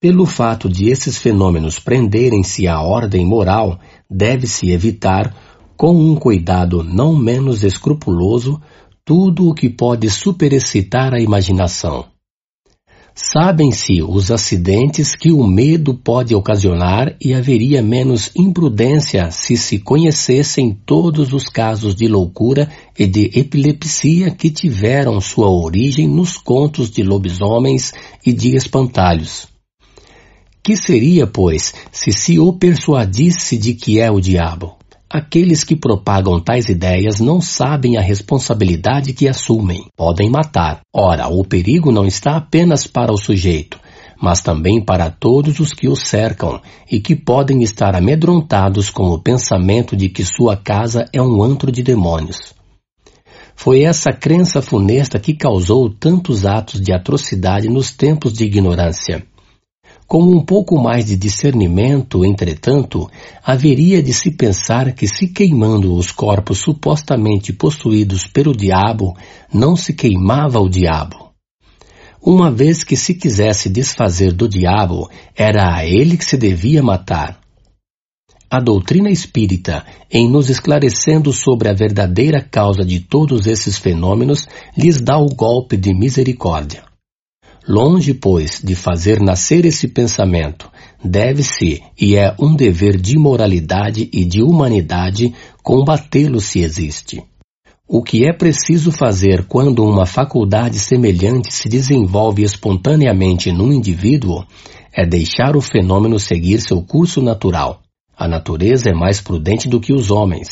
Pelo fato de esses fenômenos prenderem-se à ordem moral, deve-se evitar, com um cuidado não menos escrupuloso, tudo o que pode superexcitar a imaginação. Sabem-se os acidentes que o medo pode ocasionar e haveria menos imprudência se se conhecessem todos os casos de loucura e de epilepsia que tiveram sua origem nos contos de lobisomens e de espantalhos. Que seria, pois, se se o persuadisse de que é o diabo? Aqueles que propagam tais ideias não sabem a responsabilidade que assumem. Podem matar. Ora, o perigo não está apenas para o sujeito, mas também para todos os que o cercam e que podem estar amedrontados com o pensamento de que sua casa é um antro de demônios. Foi essa crença funesta que causou tantos atos de atrocidade nos tempos de ignorância. Com um pouco mais de discernimento, entretanto, haveria de se pensar que se queimando os corpos supostamente possuídos pelo diabo, não se queimava o diabo. Uma vez que se quisesse desfazer do diabo, era a ele que se devia matar. A doutrina espírita, em nos esclarecendo sobre a verdadeira causa de todos esses fenômenos, lhes dá o golpe de misericórdia. Longe, pois, de fazer nascer esse pensamento, deve-se, e é um dever de moralidade e de humanidade, combatê-lo se existe. O que é preciso fazer quando uma faculdade semelhante se desenvolve espontaneamente num indivíduo é deixar o fenômeno seguir seu curso natural. A natureza é mais prudente do que os homens.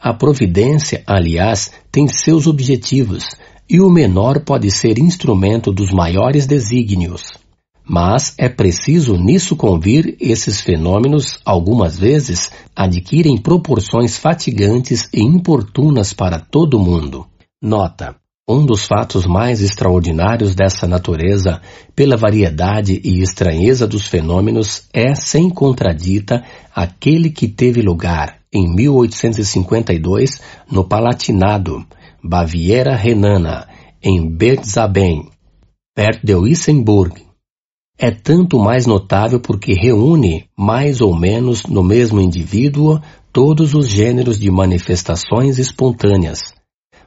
A providência, aliás, tem seus objetivos, e o menor pode ser instrumento dos maiores desígnios. Mas é preciso nisso convir esses fenômenos, algumas vezes, adquirem proporções fatigantes e importunas para todo mundo. Nota: um dos fatos mais extraordinários dessa natureza, pela variedade e estranheza dos fenômenos, é, sem contradita, aquele que teve lugar, em 1852, no Palatinado, Baviera Renana, em Bergzaben, perto de Wissemburg. É tanto mais notável porque reúne, mais ou menos no mesmo indivíduo, todos os gêneros de manifestações espontâneas.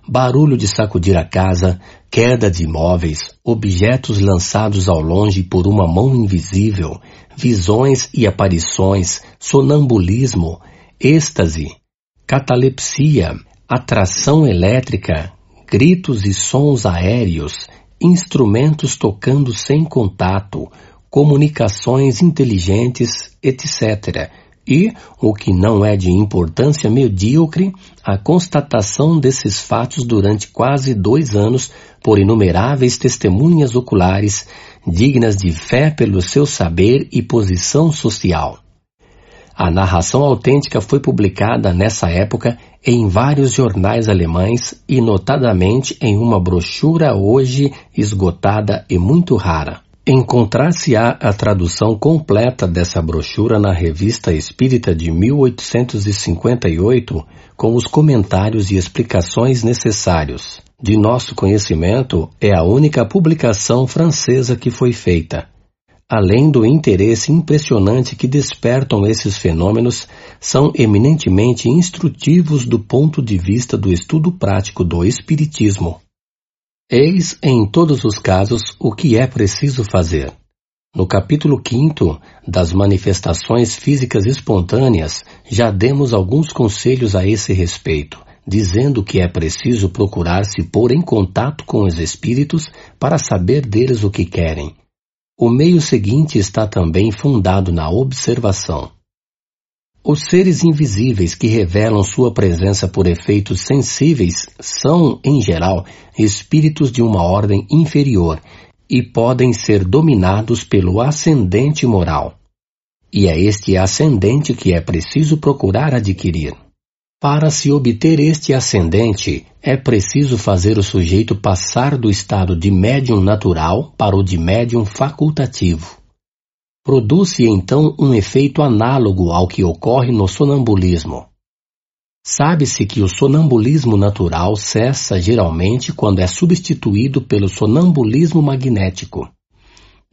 Barulho de sacudir a casa, queda de imóveis, objetos lançados ao longe por uma mão invisível, visões e aparições, sonambulismo, êxtase, catalepsia, atração elétrica, gritos e sons aéreos, instrumentos tocando sem contato, comunicações inteligentes, etc. E, o que não é de importância medíocre, a constatação desses fatos durante quase dois anos por inumeráveis testemunhas oculares, dignas de fé pelo seu saber e posição social. A narração autêntica foi publicada nessa época em vários jornais alemães e notadamente em uma brochura hoje esgotada e muito rara. Encontrar-se-á a tradução completa dessa brochura na Revista Espírita de 1858, com os comentários e explicações necessários. De nosso conhecimento, é a única publicação francesa que foi feita. Além do interesse impressionante que despertam esses fenômenos, são eminentemente instrutivos do ponto de vista do estudo prático do Espiritismo. Eis, em todos os casos, o que é preciso fazer. No capítulo 5 das manifestações físicas espontâneas, já demos alguns conselhos a esse respeito, dizendo que é preciso procurar se pôr em contato com os espíritos para saber deles o que querem o meio seguinte está também fundado na observação. Os seres invisíveis que revelam sua presença por efeitos sensíveis são, em geral, espíritos de uma ordem inferior e podem ser dominados pelo ascendente moral. E é este ascendente que é preciso procurar adquirir. Para se obter este ascendente, é preciso fazer o sujeito passar do estado de médium natural para o de médium facultativo. Produz-se então um efeito análogo ao que ocorre no sonambulismo. Sabe-se que o sonambulismo natural cessa geralmente quando é substituído pelo sonambulismo magnético.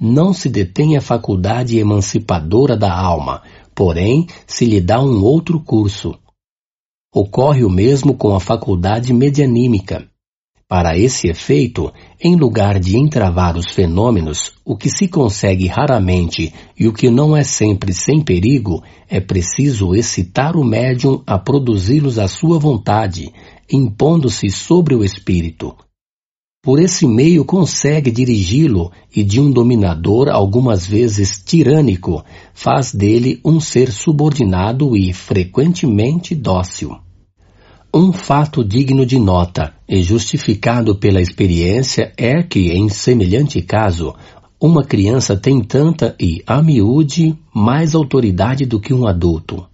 Não se detém a faculdade emancipadora da alma, porém se lhe dá um outro curso. Ocorre o mesmo com a faculdade medianímica. Para esse efeito, em lugar de entravar os fenômenos, o que se consegue raramente e o que não é sempre sem perigo, é preciso excitar o médium a produzi-los à sua vontade, impondo-se sobre o espírito. Por esse meio consegue dirigi-lo e de um dominador algumas vezes tirânico, faz dele um ser subordinado e frequentemente dócil. Um fato digno de nota e justificado pela experiência é que, em semelhante caso, uma criança tem tanta e, a miúde, mais autoridade do que um adulto.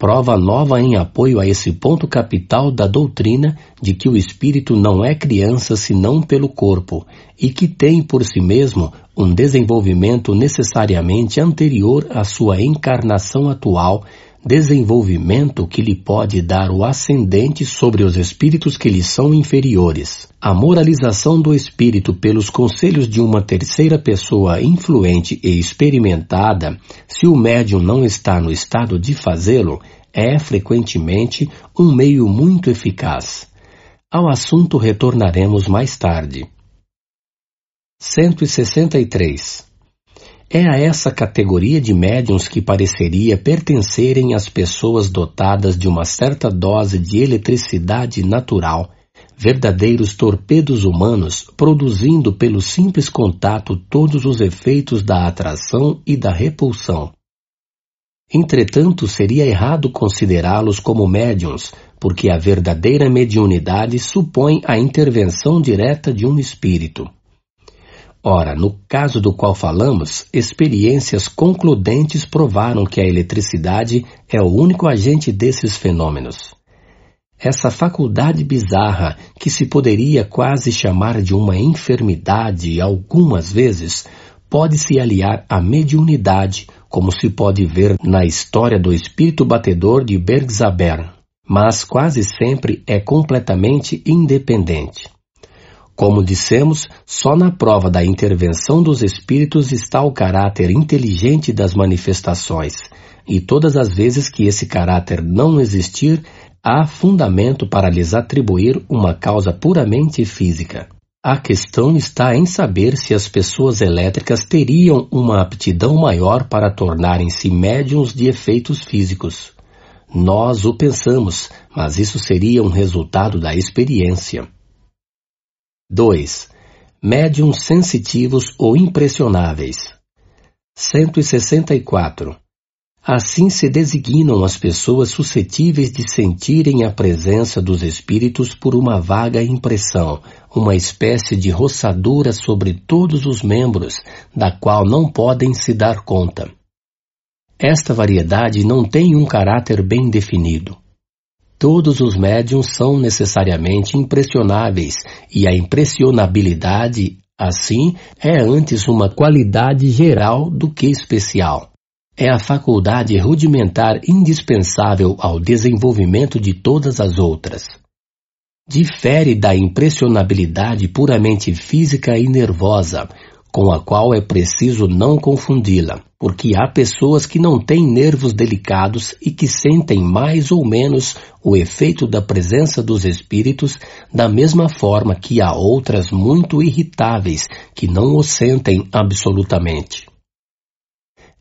Prova nova em apoio a esse ponto capital da doutrina de que o espírito não é criança senão pelo corpo e que tem por si mesmo um desenvolvimento necessariamente anterior à sua encarnação atual desenvolvimento que lhe pode dar o ascendente sobre os espíritos que lhe são inferiores. A moralização do espírito pelos conselhos de uma terceira pessoa influente e experimentada, se o médium não está no estado de fazê-lo, é frequentemente um meio muito eficaz. Ao assunto retornaremos mais tarde. 163 é a essa categoria de médiums que pareceria pertencerem às pessoas dotadas de uma certa dose de eletricidade natural, verdadeiros torpedos humanos, produzindo pelo simples contato todos os efeitos da atração e da repulsão. Entretanto, seria errado considerá-los como médiums, porque a verdadeira mediunidade supõe a intervenção direta de um espírito. Ora, no caso do qual falamos, experiências concludentes provaram que a eletricidade é o único agente desses fenômenos. Essa faculdade bizarra, que se poderia quase chamar de uma enfermidade algumas vezes, pode se aliar à mediunidade, como se pode ver na história do espírito batedor de Bergzaber, mas quase sempre é completamente independente. Como dissemos, só na prova da intervenção dos espíritos está o caráter inteligente das manifestações, e todas as vezes que esse caráter não existir, há fundamento para lhes atribuir uma causa puramente física. A questão está em saber se as pessoas elétricas teriam uma aptidão maior para tornarem-se médiums de efeitos físicos. Nós o pensamos, mas isso seria um resultado da experiência. 2. Médiums sensitivos ou impressionáveis. 164. Assim se designam as pessoas suscetíveis de sentirem a presença dos espíritos por uma vaga impressão, uma espécie de roçadura sobre todos os membros, da qual não podem se dar conta. Esta variedade não tem um caráter bem definido. Todos os médiums são necessariamente impressionáveis e a impressionabilidade, assim, é antes uma qualidade geral do que especial. É a faculdade rudimentar indispensável ao desenvolvimento de todas as outras. Difere da impressionabilidade puramente física e nervosa, com a qual é preciso não confundi-la, porque há pessoas que não têm nervos delicados e que sentem mais ou menos o efeito da presença dos espíritos da mesma forma que há outras muito irritáveis que não o sentem absolutamente.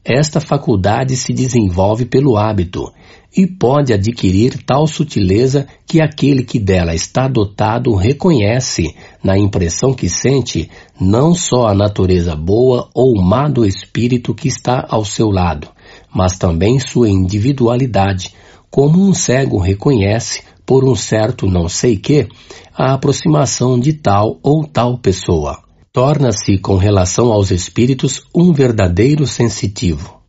Esta faculdade se desenvolve pelo hábito e pode adquirir tal sutileza que aquele que dela está dotado reconhece, na impressão que sente, não só a natureza boa ou má do espírito que está ao seu lado, mas também sua individualidade, como um cego reconhece, por um certo não sei que, a aproximação de tal ou tal pessoa torna-se, com relação aos espíritos, um verdadeiro sensitivo.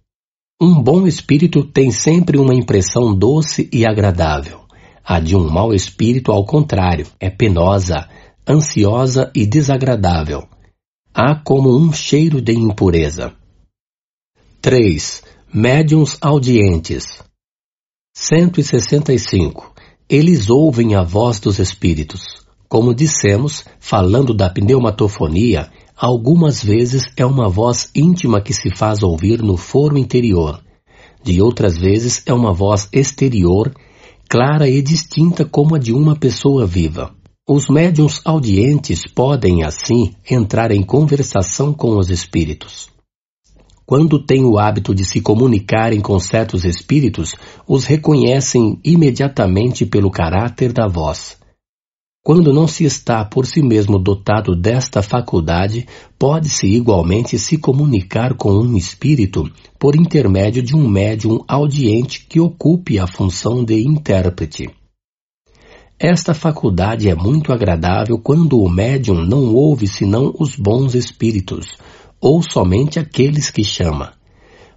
Um bom espírito tem sempre uma impressão doce e agradável. A de um mau espírito, ao contrário, é penosa, ansiosa e desagradável. Há como um cheiro de impureza. 3. Médiuns audientes. 165. Eles ouvem a voz dos espíritos. Como dissemos, falando da pneumatofonia, algumas vezes é uma voz íntima que se faz ouvir no foro interior. De outras vezes é uma voz exterior, clara e distinta como a de uma pessoa viva. Os médiums audientes podem, assim, entrar em conversação com os espíritos. Quando têm o hábito de se comunicarem com certos espíritos, os reconhecem imediatamente pelo caráter da voz. Quando não se está por si mesmo dotado desta faculdade, pode-se igualmente se comunicar com um espírito por intermédio de um médium audiente que ocupe a função de intérprete. Esta faculdade é muito agradável quando o médium não ouve senão os bons espíritos, ou somente aqueles que chama.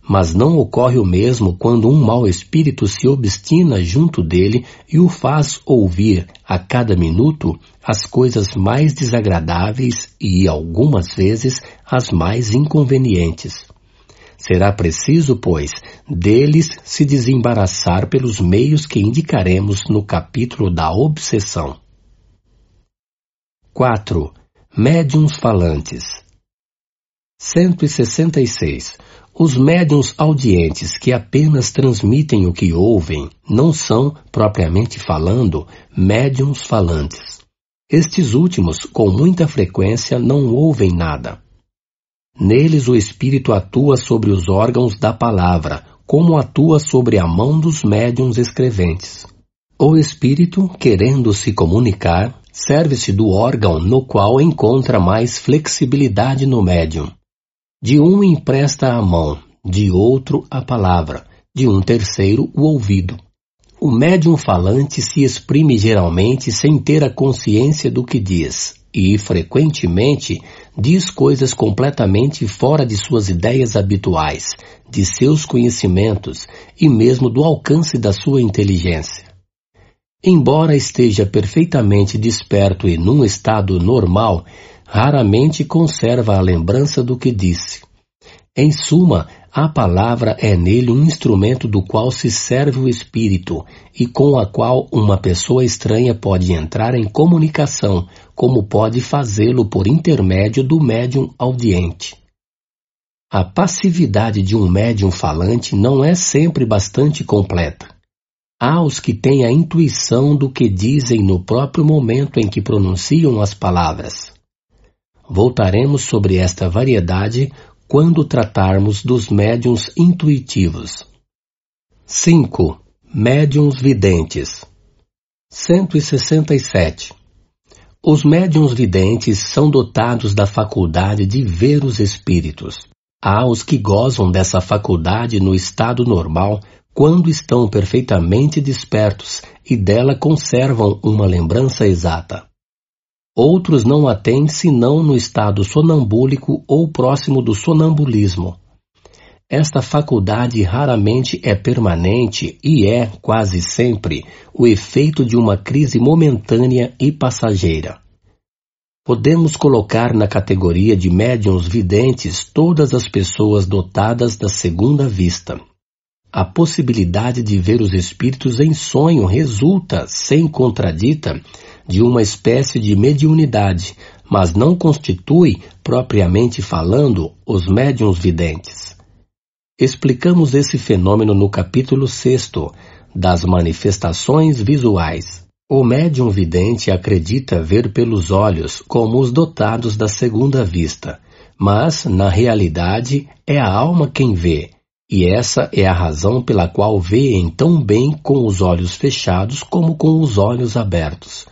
Mas não ocorre o mesmo quando um mau espírito se obstina junto dele e o faz ouvir a cada minuto as coisas mais desagradáveis e, algumas vezes, as mais inconvenientes. Será preciso, pois, deles se desembaraçar pelos meios que indicaremos no capítulo da obsessão. 4. Médiuns falantes 166. Os médiuns audientes que apenas transmitem o que ouvem não são, propriamente falando, médiuns falantes. Estes últimos, com muita frequência, não ouvem nada. Neles o Espírito atua sobre os órgãos da palavra, como atua sobre a mão dos médiuns escreventes. O Espírito, querendo se comunicar, serve-se do órgão no qual encontra mais flexibilidade no médium. De um empresta a mão, de outro a palavra, de um terceiro o ouvido. O médium falante se exprime geralmente sem ter a consciência do que diz e, frequentemente, diz coisas completamente fora de suas ideias habituais, de seus conhecimentos e mesmo do alcance da sua inteligência. Embora esteja perfeitamente desperto e num estado normal, raramente conserva a lembrança do que disse. Em suma, a palavra é nele um instrumento do qual se serve o espírito e com a qual uma pessoa estranha pode entrar em comunicação, como pode fazê-lo por intermédio do médium audiente. A passividade de um médium falante não é sempre bastante completa. Há os que têm a intuição do que dizem no próprio momento em que pronunciam as palavras. Voltaremos sobre esta variedade quando tratarmos dos médiums intuitivos. 5. Médiums videntes 167. Os médiums videntes são dotados da faculdade de ver os espíritos. Há os que gozam dessa faculdade no estado normal quando estão perfeitamente despertos e dela conservam uma lembrança exata. Outros não a têm senão no estado sonambúlico ou próximo do sonambulismo. Esta faculdade raramente é permanente e é, quase sempre, o efeito de uma crise momentânea e passageira. Podemos colocar na categoria de médiums videntes todas as pessoas dotadas da segunda vista. A possibilidade de ver os espíritos em sonho resulta, sem contradita, de uma espécie de mediunidade, mas não constitui, propriamente falando, os médiums videntes. Explicamos esse fenômeno no capítulo 6 das manifestações visuais. O médium vidente acredita ver pelos olhos como os dotados da segunda vista, mas, na realidade, é a alma quem vê, e essa é a razão pela qual vêem tão bem com os olhos fechados como com os olhos abertos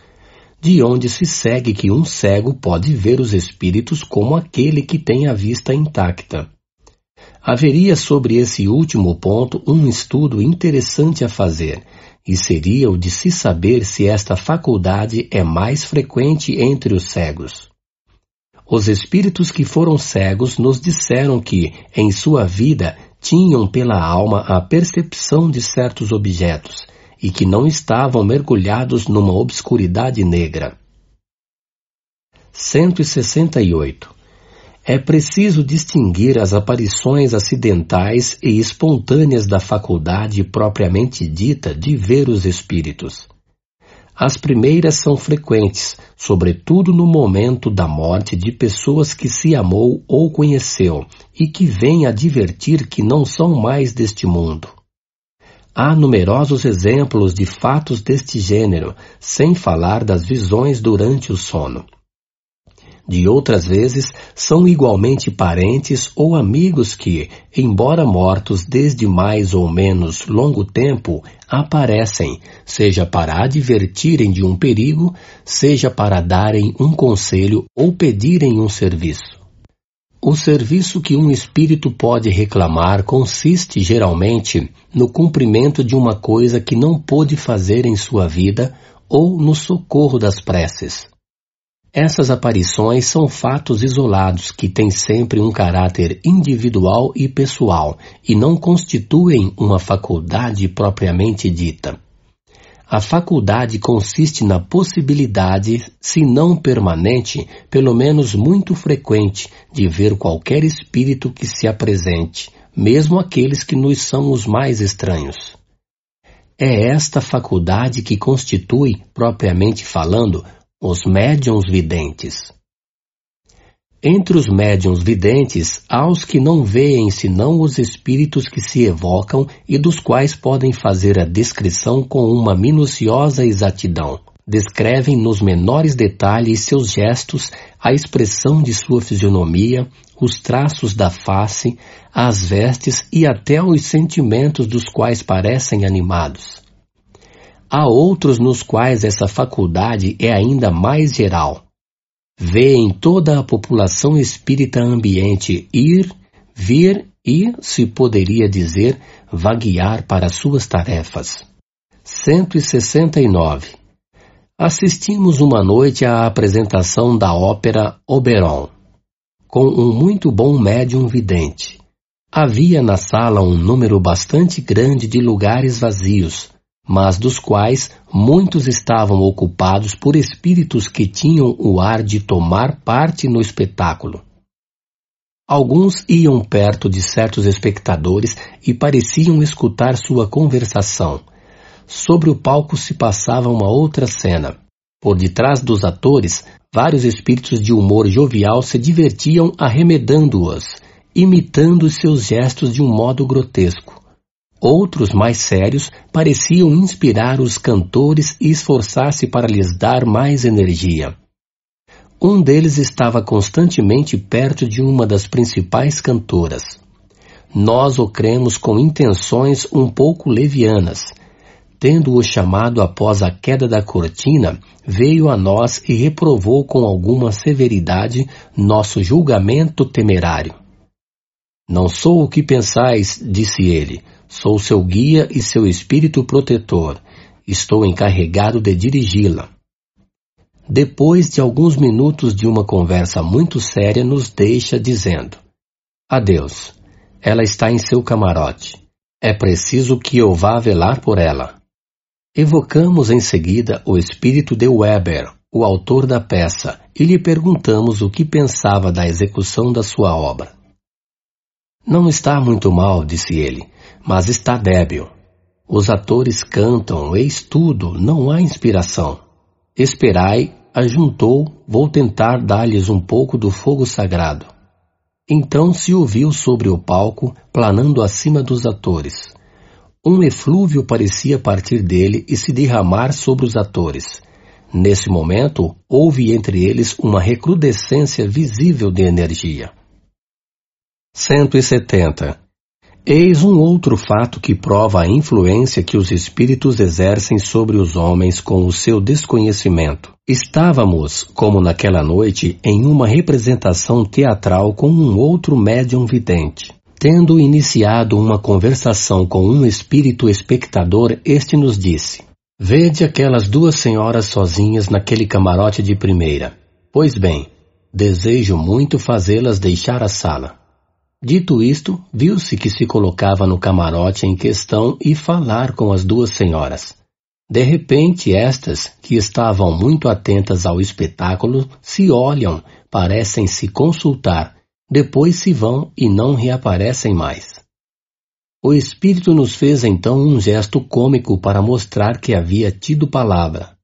de onde se segue que um cego pode ver os espíritos como aquele que tem a vista intacta. Haveria sobre esse último ponto um estudo interessante a fazer, e seria o de se saber se esta faculdade é mais frequente entre os cegos. Os espíritos que foram cegos nos disseram que, em sua vida, tinham pela alma a percepção de certos objetos, e que não estavam mergulhados numa obscuridade negra. 168. é preciso distinguir as aparições acidentais e espontâneas da faculdade propriamente dita de ver os espíritos. As primeiras são frequentes, sobretudo no momento da morte de pessoas que se amou ou conheceu e que vêm advertir que não são mais deste mundo. Há numerosos exemplos de fatos deste gênero, sem falar das visões durante o sono de outras vezes são igualmente parentes ou amigos que, embora mortos desde mais ou menos longo tempo, aparecem, seja para advertirem de um perigo, seja para darem um conselho ou pedirem um serviço. O serviço que um espírito pode reclamar consiste geralmente no cumprimento de uma coisa que não pôde fazer em sua vida ou no socorro das preces. Essas aparições são fatos isolados que têm sempre um caráter individual e pessoal e não constituem uma faculdade propriamente dita. A faculdade consiste na possibilidade, se não permanente, pelo menos muito frequente, de ver qualquer espírito que se apresente, mesmo aqueles que nos são os mais estranhos. É esta faculdade que constitui, propriamente falando, os médiums videntes. Entre os médiums videntes, há os que não veem senão os espíritos que se evocam e dos quais podem fazer a descrição com uma minuciosa exatidão. Descrevem nos menores detalhes seus gestos, a expressão de sua fisionomia, os traços da face, as vestes e até os sentimentos dos quais parecem animados. Há outros nos quais essa faculdade é ainda mais geral. Vê em toda a população espírita ambiente ir, vir e, se poderia dizer, vaguear para suas tarefas. 169. Assistimos uma noite à apresentação da ópera Oberon, com um muito bom médium vidente. Havia na sala um número bastante grande de lugares vazios, mas dos quais muitos estavam ocupados por espíritos que tinham o ar de tomar parte no espetáculo. Alguns iam perto de certos espectadores e pareciam escutar sua conversação. Sobre o palco se passava uma outra cena. Por detrás dos atores, vários espíritos de humor jovial se divertiam arremedando-os, imitando seus gestos de um modo grotesco. Outros, mais sérios, pareciam inspirar os cantores e esforçar-se para lhes dar mais energia. Um deles estava constantemente perto de uma das principais cantoras. Nós o cremos com intenções um pouco levianas. Tendo-o chamado após a queda da cortina, veio a nós e reprovou com alguma severidade nosso julgamento temerário. Não sou o que pensais, disse ele, Sou seu guia e seu espírito protetor. Estou encarregado de dirigi-la. Depois de alguns minutos de uma conversa muito séria, nos deixa dizendo: Adeus. Ela está em seu camarote. É preciso que eu vá velar por ela. Evocamos em seguida o espírito de Weber, o autor da peça, e lhe perguntamos o que pensava da execução da sua obra. Não está muito mal, disse ele mas está débil. Os atores cantam, eis tudo, não há inspiração. Esperai, ajuntou, vou tentar dar-lhes um pouco do fogo sagrado. Então se ouviu sobre o palco, planando acima dos atores. Um eflúvio parecia partir dele e se derramar sobre os atores. Nesse momento, houve entre eles uma recrudescência visível de energia. 170. Eis um outro fato que prova a influência que os espíritos exercem sobre os homens com o seu desconhecimento. Estávamos, como naquela noite, em uma representação teatral com um outro médium vidente. Tendo iniciado uma conversação com um espírito espectador, este nos disse: Vede aquelas duas senhoras sozinhas naquele camarote de primeira. Pois bem, desejo muito fazê-las deixar a sala. Dito isto, viu-se que se colocava no camarote em questão e falar com as duas senhoras. De repente, estas, que estavam muito atentas ao espetáculo, se olham, parecem se consultar, depois se vão e não reaparecem mais. O Espírito nos fez então um gesto cômico para mostrar que havia tido palavra.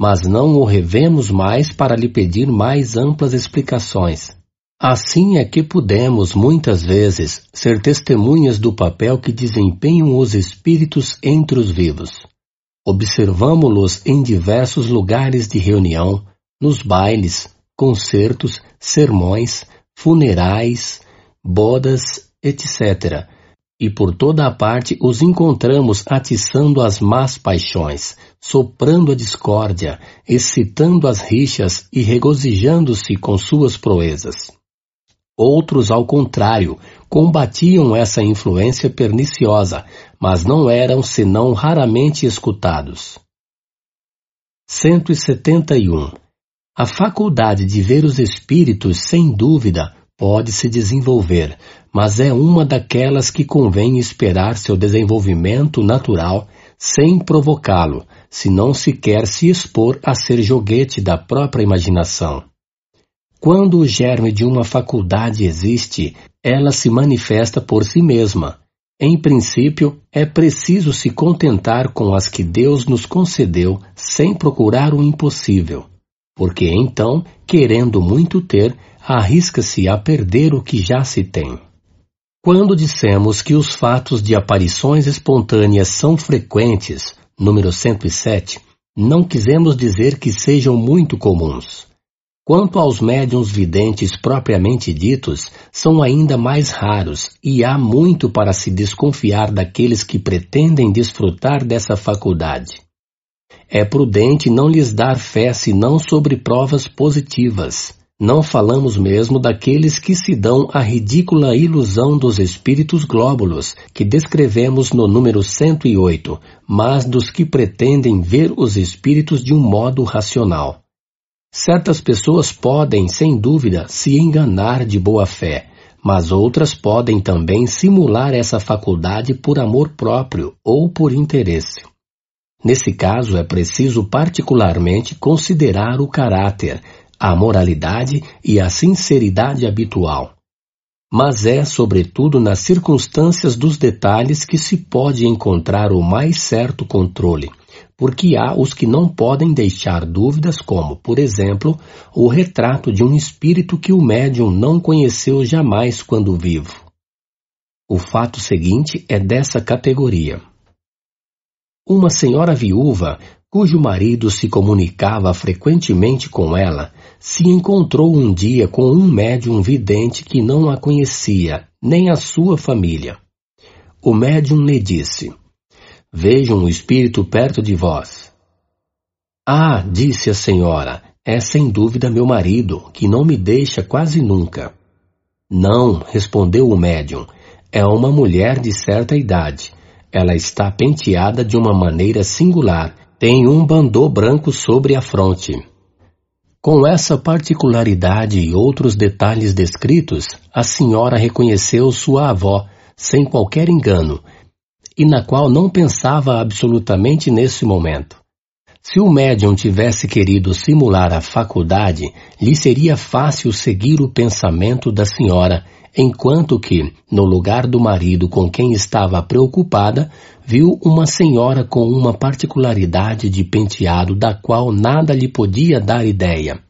Mas não o revemos mais para lhe pedir mais amplas explicações. Assim é que podemos, muitas vezes, ser testemunhas do papel que desempenham os espíritos entre os vivos. Observamo-los em diversos lugares de reunião, nos bailes, concertos, sermões, funerais, bodas, etc e por toda a parte os encontramos atiçando as más paixões, soprando a discórdia, excitando as rixas e regozijando-se com suas proezas. Outros, ao contrário, combatiam essa influência perniciosa, mas não eram senão raramente escutados. 171. A faculdade de ver os espíritos, sem dúvida, pode se desenvolver, mas é uma daquelas que convém esperar seu desenvolvimento natural sem provocá-lo, se não se quer se expor a ser joguete da própria imaginação. Quando o germe de uma faculdade existe, ela se manifesta por si mesma. Em princípio, é preciso se contentar com as que Deus nos concedeu sem procurar o impossível, porque então, querendo muito ter, arrisca-se a perder o que já se tem. Quando dissemos que os fatos de aparições espontâneas são frequentes, número 107, não quisemos dizer que sejam muito comuns. Quanto aos médiums videntes propriamente ditos, são ainda mais raros e há muito para se desconfiar daqueles que pretendem desfrutar dessa faculdade. É prudente não lhes dar fé senão sobre provas positivas. Não falamos mesmo daqueles que se dão a ridícula ilusão dos espíritos glóbulos, que descrevemos no número 108, mas dos que pretendem ver os espíritos de um modo racional. Certas pessoas podem, sem dúvida, se enganar de boa fé, mas outras podem também simular essa faculdade por amor próprio ou por interesse. Nesse caso, é preciso particularmente considerar o caráter, a moralidade e a sinceridade habitual. Mas é, sobretudo, nas circunstâncias dos detalhes que se pode encontrar o mais certo controle, porque há os que não podem deixar dúvidas, como, por exemplo, o retrato de um espírito que o médium não conheceu jamais quando vivo. O fato seguinte é dessa categoria. Uma senhora viúva cujo marido se comunicava frequentemente com ela, se encontrou um dia com um médium vidente que não a conhecia, nem a sua família. O médium lhe disse: Vejam o espírito perto de vós. Ah, disse a senhora, é sem dúvida meu marido, que não me deixa quase nunca. Não, respondeu o médium, é uma mulher de certa idade. Ela está penteada de uma maneira singular tem um bandô branco sobre a fronte. Com essa particularidade e outros detalhes descritos, a senhora reconheceu sua avó, sem qualquer engano, e na qual não pensava absolutamente nesse momento. Se o médium tivesse querido simular a faculdade, lhe seria fácil seguir o pensamento da senhora enquanto que, no lugar do marido com quem estava preocupada, viu uma senhora com uma particularidade de penteado da qual nada lhe podia dar ideia.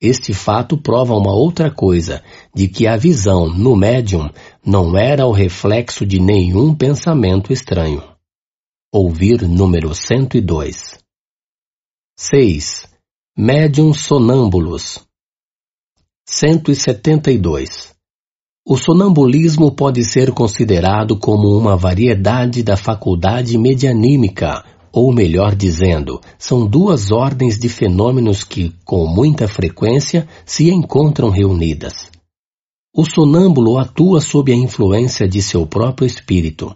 Este fato prova uma outra coisa, de que a visão no médium não era o reflexo de nenhum pensamento estranho. Ouvir número 102. 6. Médium sonâmbulos 172. O sonambulismo pode ser considerado como uma variedade da faculdade medianímica, ou melhor dizendo, são duas ordens de fenômenos que, com muita frequência, se encontram reunidas. O sonâmbulo atua sob a influência de seu próprio espírito.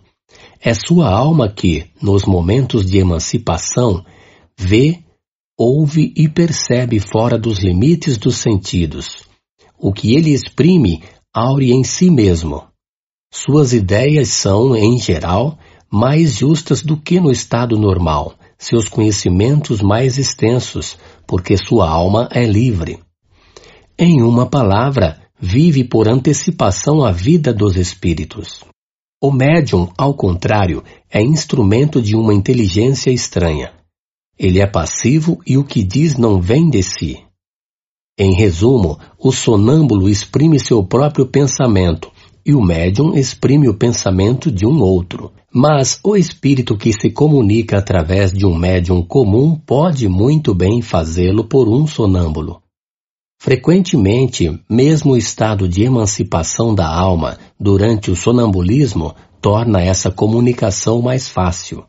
É sua alma que, nos momentos de emancipação, vê, ouve e percebe fora dos limites dos sentidos. O que ele exprime aure em si mesmo. Suas ideias são, em geral, mais justas do que no estado normal, seus conhecimentos mais extensos, porque sua alma é livre. Em uma palavra, vive por antecipação a vida dos espíritos. O médium, ao contrário, é instrumento de uma inteligência estranha. Ele é passivo e o que diz não vem de si. Em resumo, o sonâmbulo exprime seu próprio pensamento e o médium exprime o pensamento de um outro. Mas o espírito que se comunica através de um médium comum pode muito bem fazê-lo por um sonâmbulo. Frequentemente, mesmo o estado de emancipação da alma durante o sonambulismo torna essa comunicação mais fácil.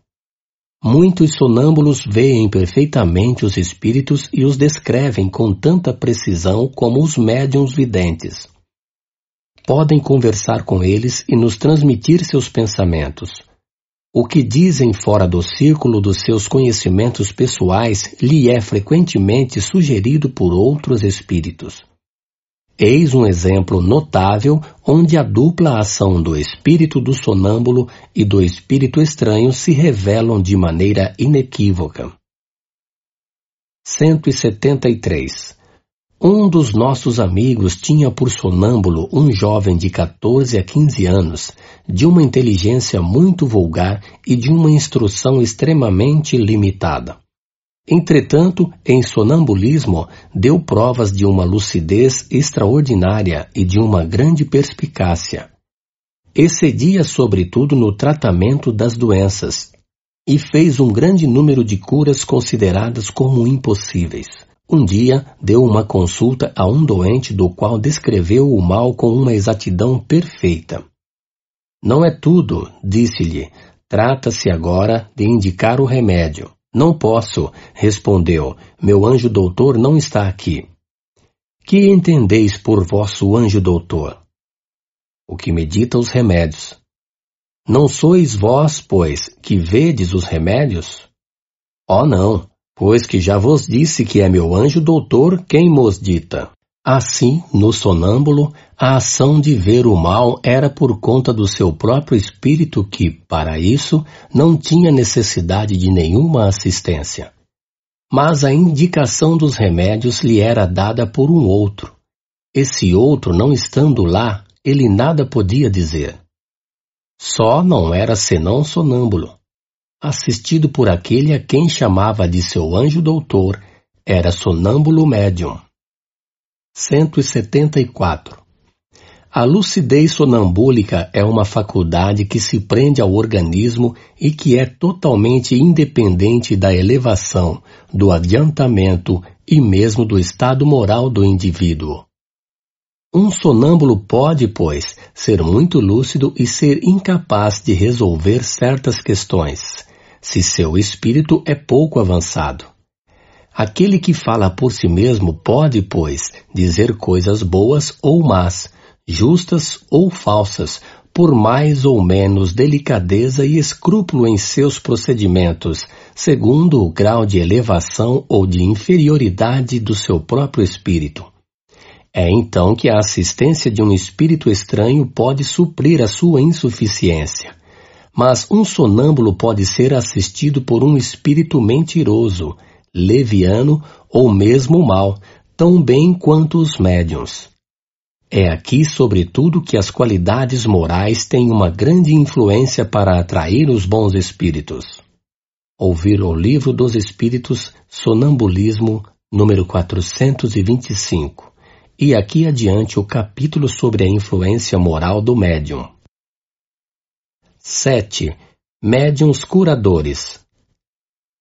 Muitos sonâmbulos veem perfeitamente os espíritos e os descrevem com tanta precisão como os médiums videntes. Podem conversar com eles e nos transmitir seus pensamentos. O que dizem fora do círculo dos seus conhecimentos pessoais lhe é frequentemente sugerido por outros espíritos. Eis um exemplo notável onde a dupla ação do espírito do sonâmbulo e do espírito estranho se revelam de maneira inequívoca. 173. Um dos nossos amigos tinha por sonâmbulo um jovem de 14 a 15 anos, de uma inteligência muito vulgar e de uma instrução extremamente limitada. Entretanto, em sonambulismo, deu provas de uma lucidez extraordinária e de uma grande perspicácia. Excedia sobretudo no tratamento das doenças e fez um grande número de curas consideradas como impossíveis. Um dia deu uma consulta a um doente do qual descreveu o mal com uma exatidão perfeita. Não é tudo, disse-lhe. Trata-se agora de indicar o remédio. Não posso, respondeu. Meu anjo doutor não está aqui. Que entendeis por vosso anjo doutor? O que medita os remédios. Não sois vós, pois, que vedes os remédios? Oh, não, pois que já vos disse que é meu anjo doutor quem mos dita. Assim, no sonâmbulo, a ação de ver o mal era por conta do seu próprio espírito que, para isso, não tinha necessidade de nenhuma assistência. Mas a indicação dos remédios lhe era dada por um outro. Esse outro, não estando lá, ele nada podia dizer. Só não era senão sonâmbulo. Assistido por aquele a quem chamava de seu anjo doutor, era sonâmbulo médium. 174. A lucidez sonambúlica é uma faculdade que se prende ao organismo e que é totalmente independente da elevação, do adiantamento e mesmo do estado moral do indivíduo. Um sonâmbulo pode, pois, ser muito lúcido e ser incapaz de resolver certas questões, se seu espírito é pouco avançado. Aquele que fala por si mesmo pode, pois, dizer coisas boas ou más, justas ou falsas, por mais ou menos delicadeza e escrúpulo em seus procedimentos, segundo o grau de elevação ou de inferioridade do seu próprio espírito. É então que a assistência de um espírito estranho pode suprir a sua insuficiência. Mas um sonâmbulo pode ser assistido por um espírito mentiroso, leviano ou mesmo mal, tão bem quanto os médiums. É aqui, sobretudo, que as qualidades morais têm uma grande influência para atrair os bons espíritos. Ouvir o Livro dos Espíritos, Sonambulismo, número 425, e aqui adiante o capítulo sobre a influência moral do médium. 7. Médiums curadores.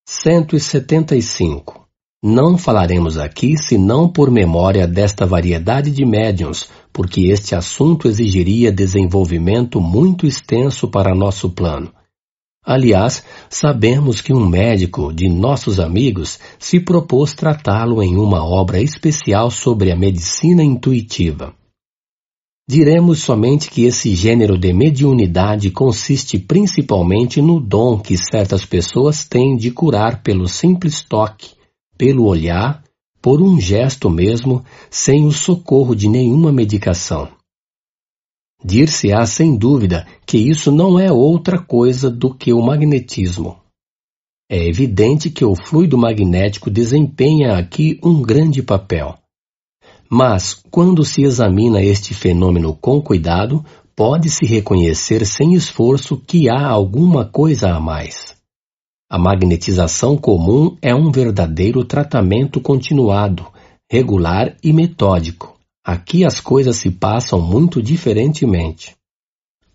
175. Não falaremos aqui senão por memória desta variedade de médiums, porque este assunto exigiria desenvolvimento muito extenso para nosso plano. Aliás, sabemos que um médico de nossos amigos se propôs tratá-lo em uma obra especial sobre a medicina intuitiva. Diremos somente que esse gênero de mediunidade consiste principalmente no dom que certas pessoas têm de curar pelo simples toque, pelo olhar, por um gesto mesmo, sem o socorro de nenhuma medicação. Dir-se-á sem dúvida que isso não é outra coisa do que o magnetismo. É evidente que o fluido magnético desempenha aqui um grande papel. Mas, quando se examina este fenômeno com cuidado, pode-se reconhecer sem esforço que há alguma coisa a mais. A magnetização comum é um verdadeiro tratamento continuado, regular e metódico. Aqui as coisas se passam muito diferentemente.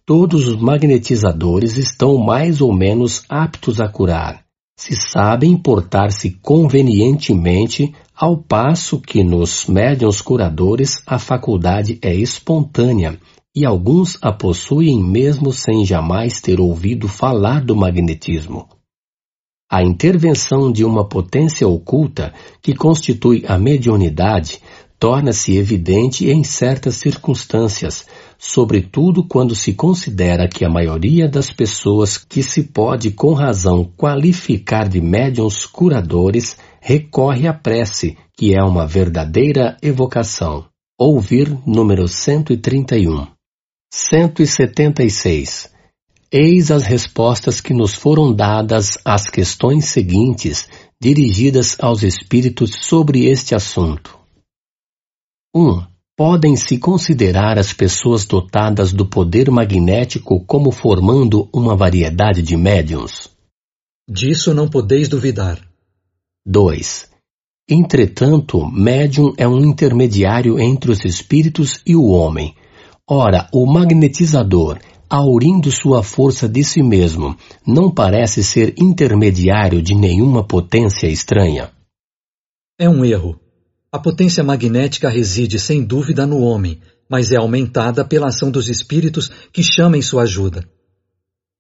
Todos os magnetizadores estão mais ou menos aptos a curar, se sabem portar-se convenientemente, ao passo que nos médiuns curadores a faculdade é espontânea e alguns a possuem mesmo sem jamais ter ouvido falar do magnetismo. A intervenção de uma potência oculta, que constitui a mediunidade, torna-se evidente em certas circunstâncias, sobretudo quando se considera que a maioria das pessoas que se pode com razão qualificar de médiums curadores recorre à prece, que é uma verdadeira evocação. Ouvir número 131. 176. Eis as respostas que nos foram dadas às questões seguintes, dirigidas aos espíritos sobre este assunto. 1. Podem-se considerar as pessoas dotadas do poder magnético como formando uma variedade de médiums? Disso não podeis duvidar. 2. Entretanto, médium é um intermediário entre os espíritos e o homem. Ora, o magnetizador, aurindo sua força de si mesmo, não parece ser intermediário de nenhuma potência estranha. É um erro. A potência magnética reside sem dúvida no homem, mas é aumentada pela ação dos espíritos que chamam sua ajuda.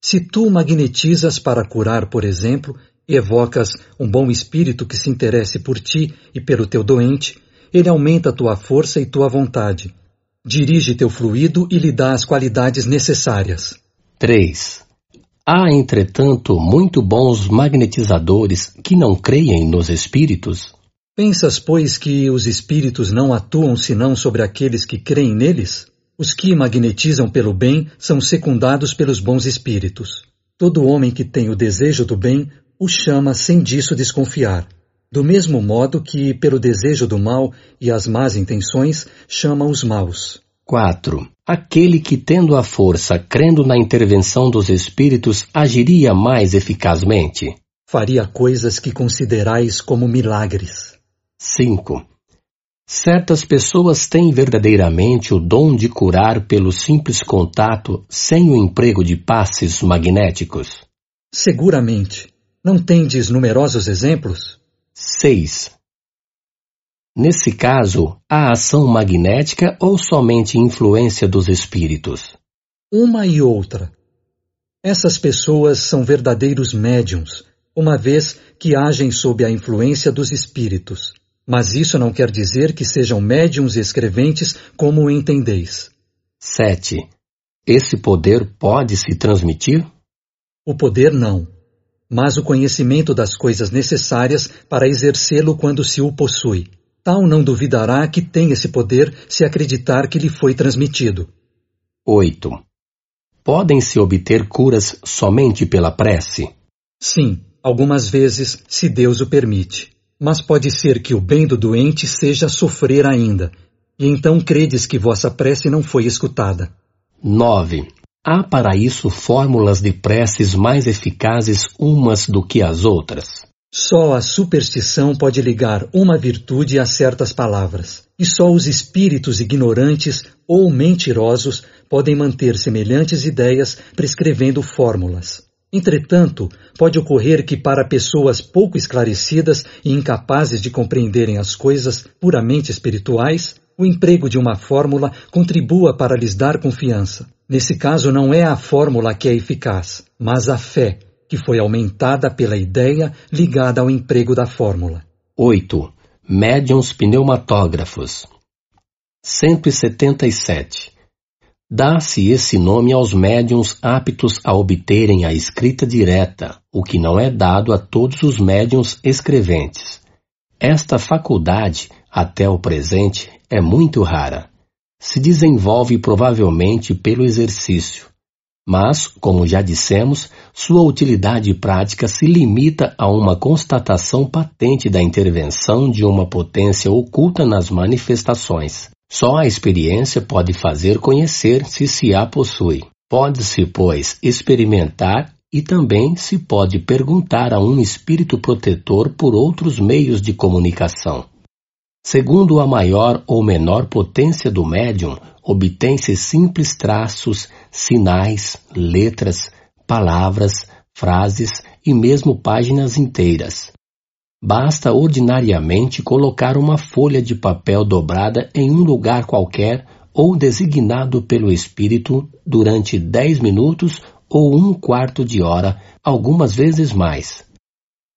Se tu magnetizas para curar, por exemplo, evocas um bom espírito que se interesse por ti e pelo teu doente, ele aumenta tua força e tua vontade. Dirige teu fluido e lhe dá as qualidades necessárias. 3. Há, entretanto, muito bons magnetizadores que não creem nos espíritos? Pensas, pois, que os espíritos não atuam senão sobre aqueles que creem neles? Os que magnetizam pelo bem são secundados pelos bons espíritos. Todo homem que tem o desejo do bem o chama sem disso desconfiar. Do mesmo modo que, pelo desejo do mal e as más intenções, chama os maus. 4. Aquele que, tendo a força, crendo na intervenção dos espíritos, agiria mais eficazmente? Faria coisas que considerais como milagres. 5. Certas pessoas têm verdadeiramente o dom de curar pelo simples contato sem o emprego de passes magnéticos? Seguramente. Não tendes numerosos exemplos? 6. Nesse caso, há ação magnética ou somente influência dos espíritos? Uma e outra. Essas pessoas são verdadeiros médiums, uma vez que agem sob a influência dos espíritos. Mas isso não quer dizer que sejam médiums escreventes como entendeis. 7. Esse poder pode se transmitir? O poder não, mas o conhecimento das coisas necessárias para exercê-lo quando se o possui. Tal não duvidará que tem esse poder se acreditar que lhe foi transmitido. 8. Podem-se obter curas somente pela prece? Sim, algumas vezes, se Deus o permite mas pode ser que o bem do doente seja sofrer ainda, e então credes que vossa prece não foi escutada. 9. Há para isso fórmulas de preces mais eficazes umas do que as outras. Só a superstição pode ligar uma virtude a certas palavras, e só os espíritos ignorantes ou mentirosos podem manter semelhantes ideias prescrevendo fórmulas. Entretanto, pode ocorrer que para pessoas pouco esclarecidas e incapazes de compreenderem as coisas puramente espirituais, o emprego de uma fórmula contribua para lhes dar confiança. Nesse caso, não é a fórmula que é eficaz, mas a fé, que foi aumentada pela ideia ligada ao emprego da fórmula. 8. Médiuns pneumatógrafos 177. Dá-se esse nome aos médiums aptos a obterem a escrita direta, o que não é dado a todos os médiums escreventes. Esta faculdade, até o presente, é muito rara. Se desenvolve provavelmente pelo exercício. Mas, como já dissemos, sua utilidade prática se limita a uma constatação patente da intervenção de uma potência oculta nas manifestações. Só a experiência pode fazer conhecer se se a possui. Pode-se, pois, experimentar e também se pode perguntar a um espírito protetor por outros meios de comunicação. Segundo a maior ou menor potência do médium, obtém-se simples traços, sinais, letras, palavras, frases e mesmo páginas inteiras. Basta ordinariamente colocar uma folha de papel dobrada em um lugar qualquer ou designado pelo espírito durante dez minutos ou um quarto de hora, algumas vezes mais.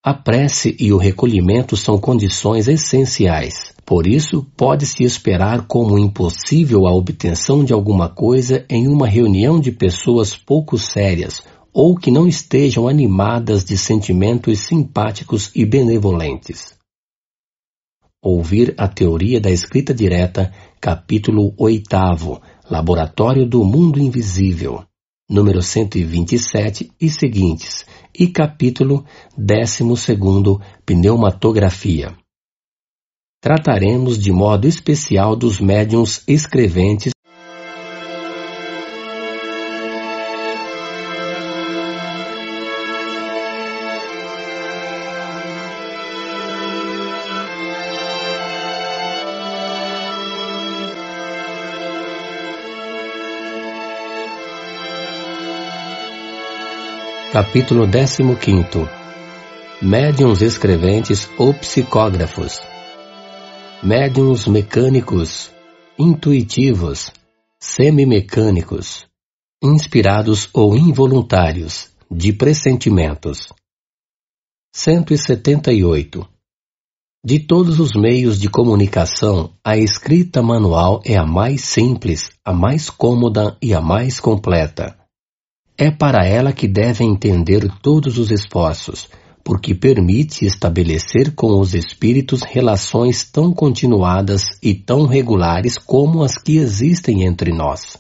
A prece e o recolhimento são condições essenciais. Por isso, pode-se esperar como impossível a obtenção de alguma coisa em uma reunião de pessoas pouco sérias ou que não estejam animadas de sentimentos simpáticos e benevolentes. Ouvir a Teoria da Escrita Direta, capítulo 8, Laboratório do Mundo Invisível, número 127 e seguintes, e capítulo 12, Pneumatografia. Trataremos de modo especial dos médiums escreventes Capítulo 15 Médiuns escreventes ou psicógrafos Médiuns mecânicos, intuitivos, semimecânicos, inspirados ou involuntários, de pressentimentos. 178. De todos os meios de comunicação, a escrita manual é a mais simples, a mais cômoda e a mais completa é para ela que devem entender todos os esforços, porque permite estabelecer com os espíritos relações tão continuadas e tão regulares como as que existem entre nós.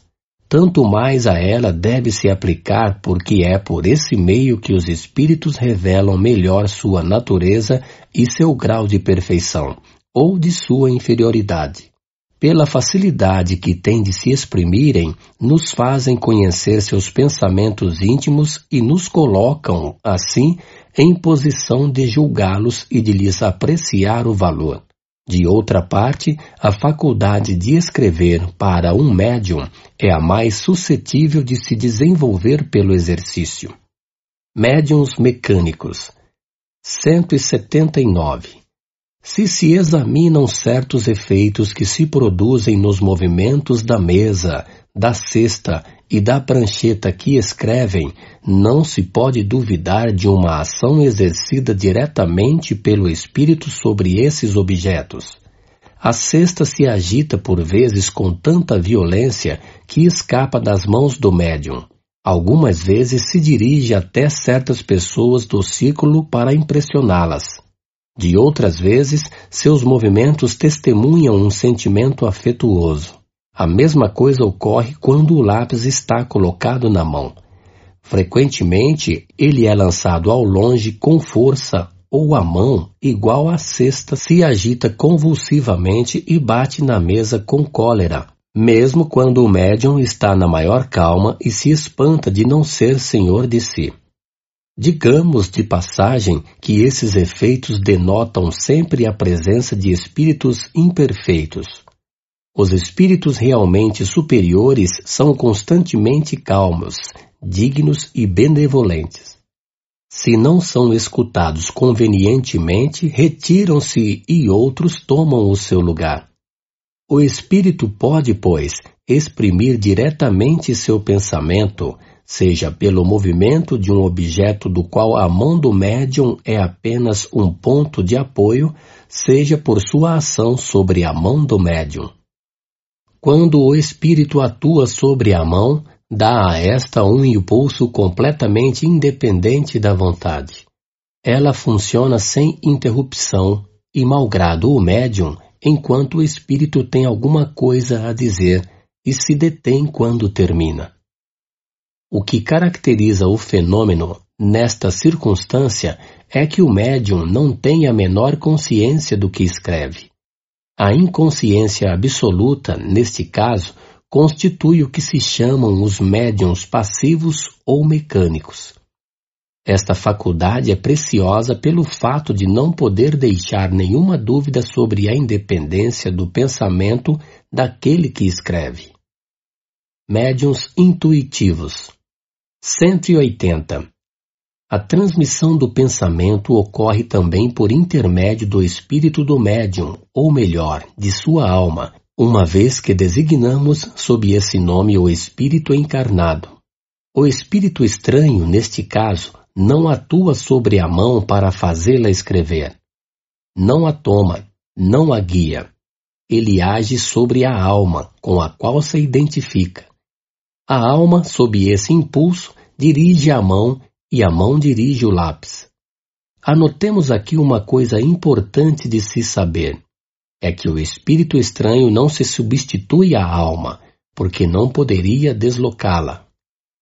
Tanto mais a ela deve se aplicar porque é por esse meio que os espíritos revelam melhor sua natureza e seu grau de perfeição, ou de sua inferioridade pela facilidade que têm de se exprimirem, nos fazem conhecer seus pensamentos íntimos e nos colocam, assim, em posição de julgá-los e de lhes apreciar o valor. De outra parte, a faculdade de escrever para um médium é a mais suscetível de se desenvolver pelo exercício. Médiums mecânicos 179 se se examinam certos efeitos que se produzem nos movimentos da mesa, da cesta e da prancheta que escrevem, não se pode duvidar de uma ação exercida diretamente pelo espírito sobre esses objetos. A cesta se agita por vezes com tanta violência que escapa das mãos do médium. Algumas vezes se dirige até certas pessoas do círculo para impressioná-las. De outras vezes, seus movimentos testemunham um sentimento afetuoso. A mesma coisa ocorre quando o lápis está colocado na mão. Frequentemente, ele é lançado ao longe com força ou a mão, igual à cesta, se agita convulsivamente e bate na mesa com cólera, mesmo quando o médium está na maior calma e se espanta de não ser senhor de si. Digamos de passagem que esses efeitos denotam sempre a presença de espíritos imperfeitos. Os espíritos realmente superiores são constantemente calmos, dignos e benevolentes. Se não são escutados convenientemente, retiram-se e outros tomam o seu lugar. O espírito pode, pois, exprimir diretamente seu pensamento, seja pelo movimento de um objeto do qual a mão do médium é apenas um ponto de apoio, seja por sua ação sobre a mão do médium. Quando o espírito atua sobre a mão, dá a esta um impulso completamente independente da vontade. Ela funciona sem interrupção e malgrado o médium, enquanto o espírito tem alguma coisa a dizer e se detém quando termina. O que caracteriza o fenômeno nesta circunstância é que o médium não tem a menor consciência do que escreve. A inconsciência absoluta, neste caso, constitui o que se chamam os médiums passivos ou mecânicos. Esta faculdade é preciosa pelo fato de não poder deixar nenhuma dúvida sobre a independência do pensamento daquele que escreve. Médiuns intuitivos 180. A transmissão do pensamento ocorre também por intermédio do espírito do médium, ou melhor, de sua alma, uma vez que designamos sob esse nome o espírito encarnado. O espírito estranho, neste caso, não atua sobre a mão para fazê-la escrever. Não a toma, não a guia. Ele age sobre a alma, com a qual se identifica. A alma, sob esse impulso, dirige a mão e a mão dirige o lápis. Anotemos aqui uma coisa importante de se saber: é que o espírito estranho não se substitui à alma, porque não poderia deslocá-la.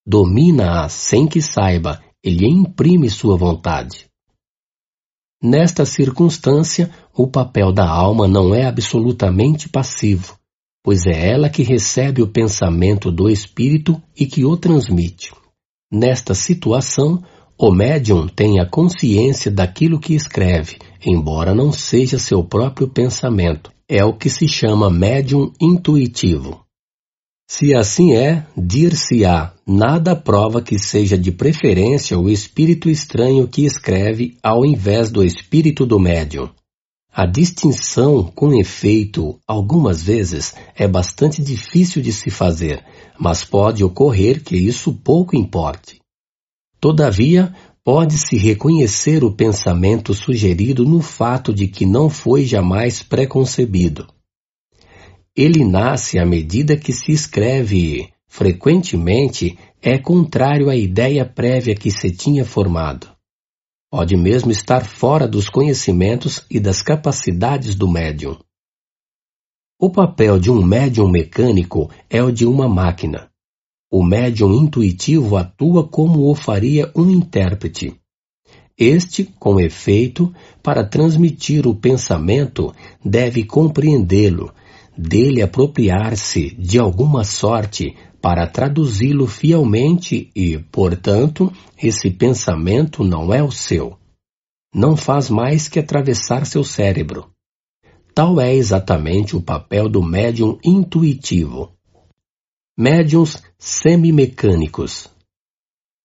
Domina-a sem que saiba, ele imprime sua vontade. Nesta circunstância, o papel da alma não é absolutamente passivo, pois é ela que recebe o pensamento do espírito e que o transmite. Nesta situação, o médium tem a consciência daquilo que escreve, embora não seja seu próprio pensamento. É o que se chama médium intuitivo. Se assim é, dir-se-á, nada prova que seja de preferência o espírito estranho que escreve ao invés do espírito do médium. A distinção, com efeito, algumas vezes é bastante difícil de se fazer, mas pode ocorrer que isso pouco importe. Todavia, pode-se reconhecer o pensamento sugerido no fato de que não foi jamais preconcebido. Ele nasce à medida que se escreve e, frequentemente, é contrário à ideia prévia que se tinha formado pode mesmo estar fora dos conhecimentos e das capacidades do médium. O papel de um médium mecânico é o de uma máquina. O médium intuitivo atua como o faria um intérprete. Este, com efeito, para transmitir o pensamento, deve compreendê-lo, dele apropriar-se de alguma sorte para traduzi-lo fielmente e, portanto, esse pensamento não é o seu. Não faz mais que atravessar seu cérebro. Tal é exatamente o papel do médium intuitivo. Médiums semimecânicos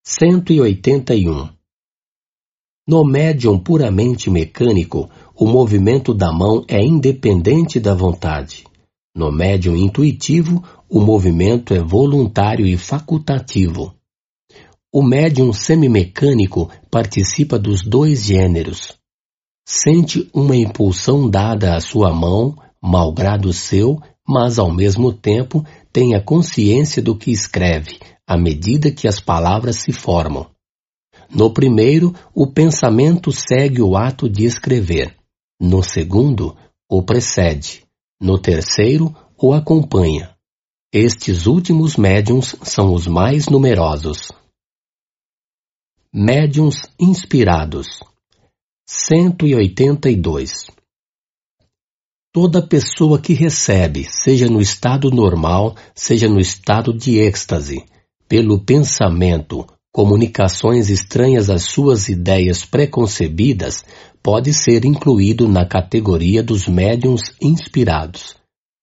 181 No médium puramente mecânico, o movimento da mão é independente da vontade. No médium intuitivo, o movimento é voluntário e facultativo. O médium semimecânico participa dos dois gêneros. Sente uma impulsão dada à sua mão, malgrado seu, mas ao mesmo tempo tem a consciência do que escreve, à medida que as palavras se formam. No primeiro, o pensamento segue o ato de escrever. No segundo, o precede. No terceiro, o acompanha. Estes últimos médiums são os mais numerosos. Médiums inspirados 182 Toda pessoa que recebe, seja no estado normal, seja no estado de êxtase, pelo pensamento, comunicações estranhas às suas ideias preconcebidas, pode ser incluído na categoria dos médiums inspirados.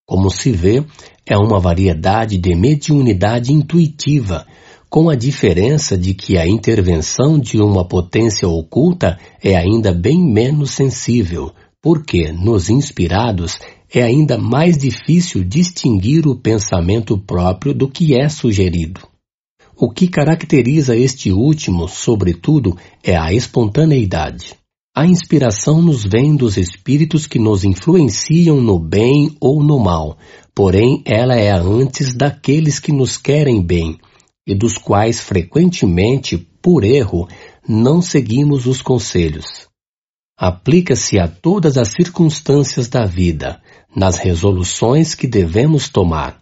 Como se vê, é uma variedade de mediunidade intuitiva, com a diferença de que a intervenção de uma potência oculta é ainda bem menos sensível, porque, nos inspirados, é ainda mais difícil distinguir o pensamento próprio do que é sugerido. O que caracteriza este último, sobretudo, é a espontaneidade. A inspiração nos vem dos espíritos que nos influenciam no bem ou no mal, porém ela é antes daqueles que nos querem bem e dos quais frequentemente, por erro, não seguimos os conselhos. Aplica-se a todas as circunstâncias da vida, nas resoluções que devemos tomar.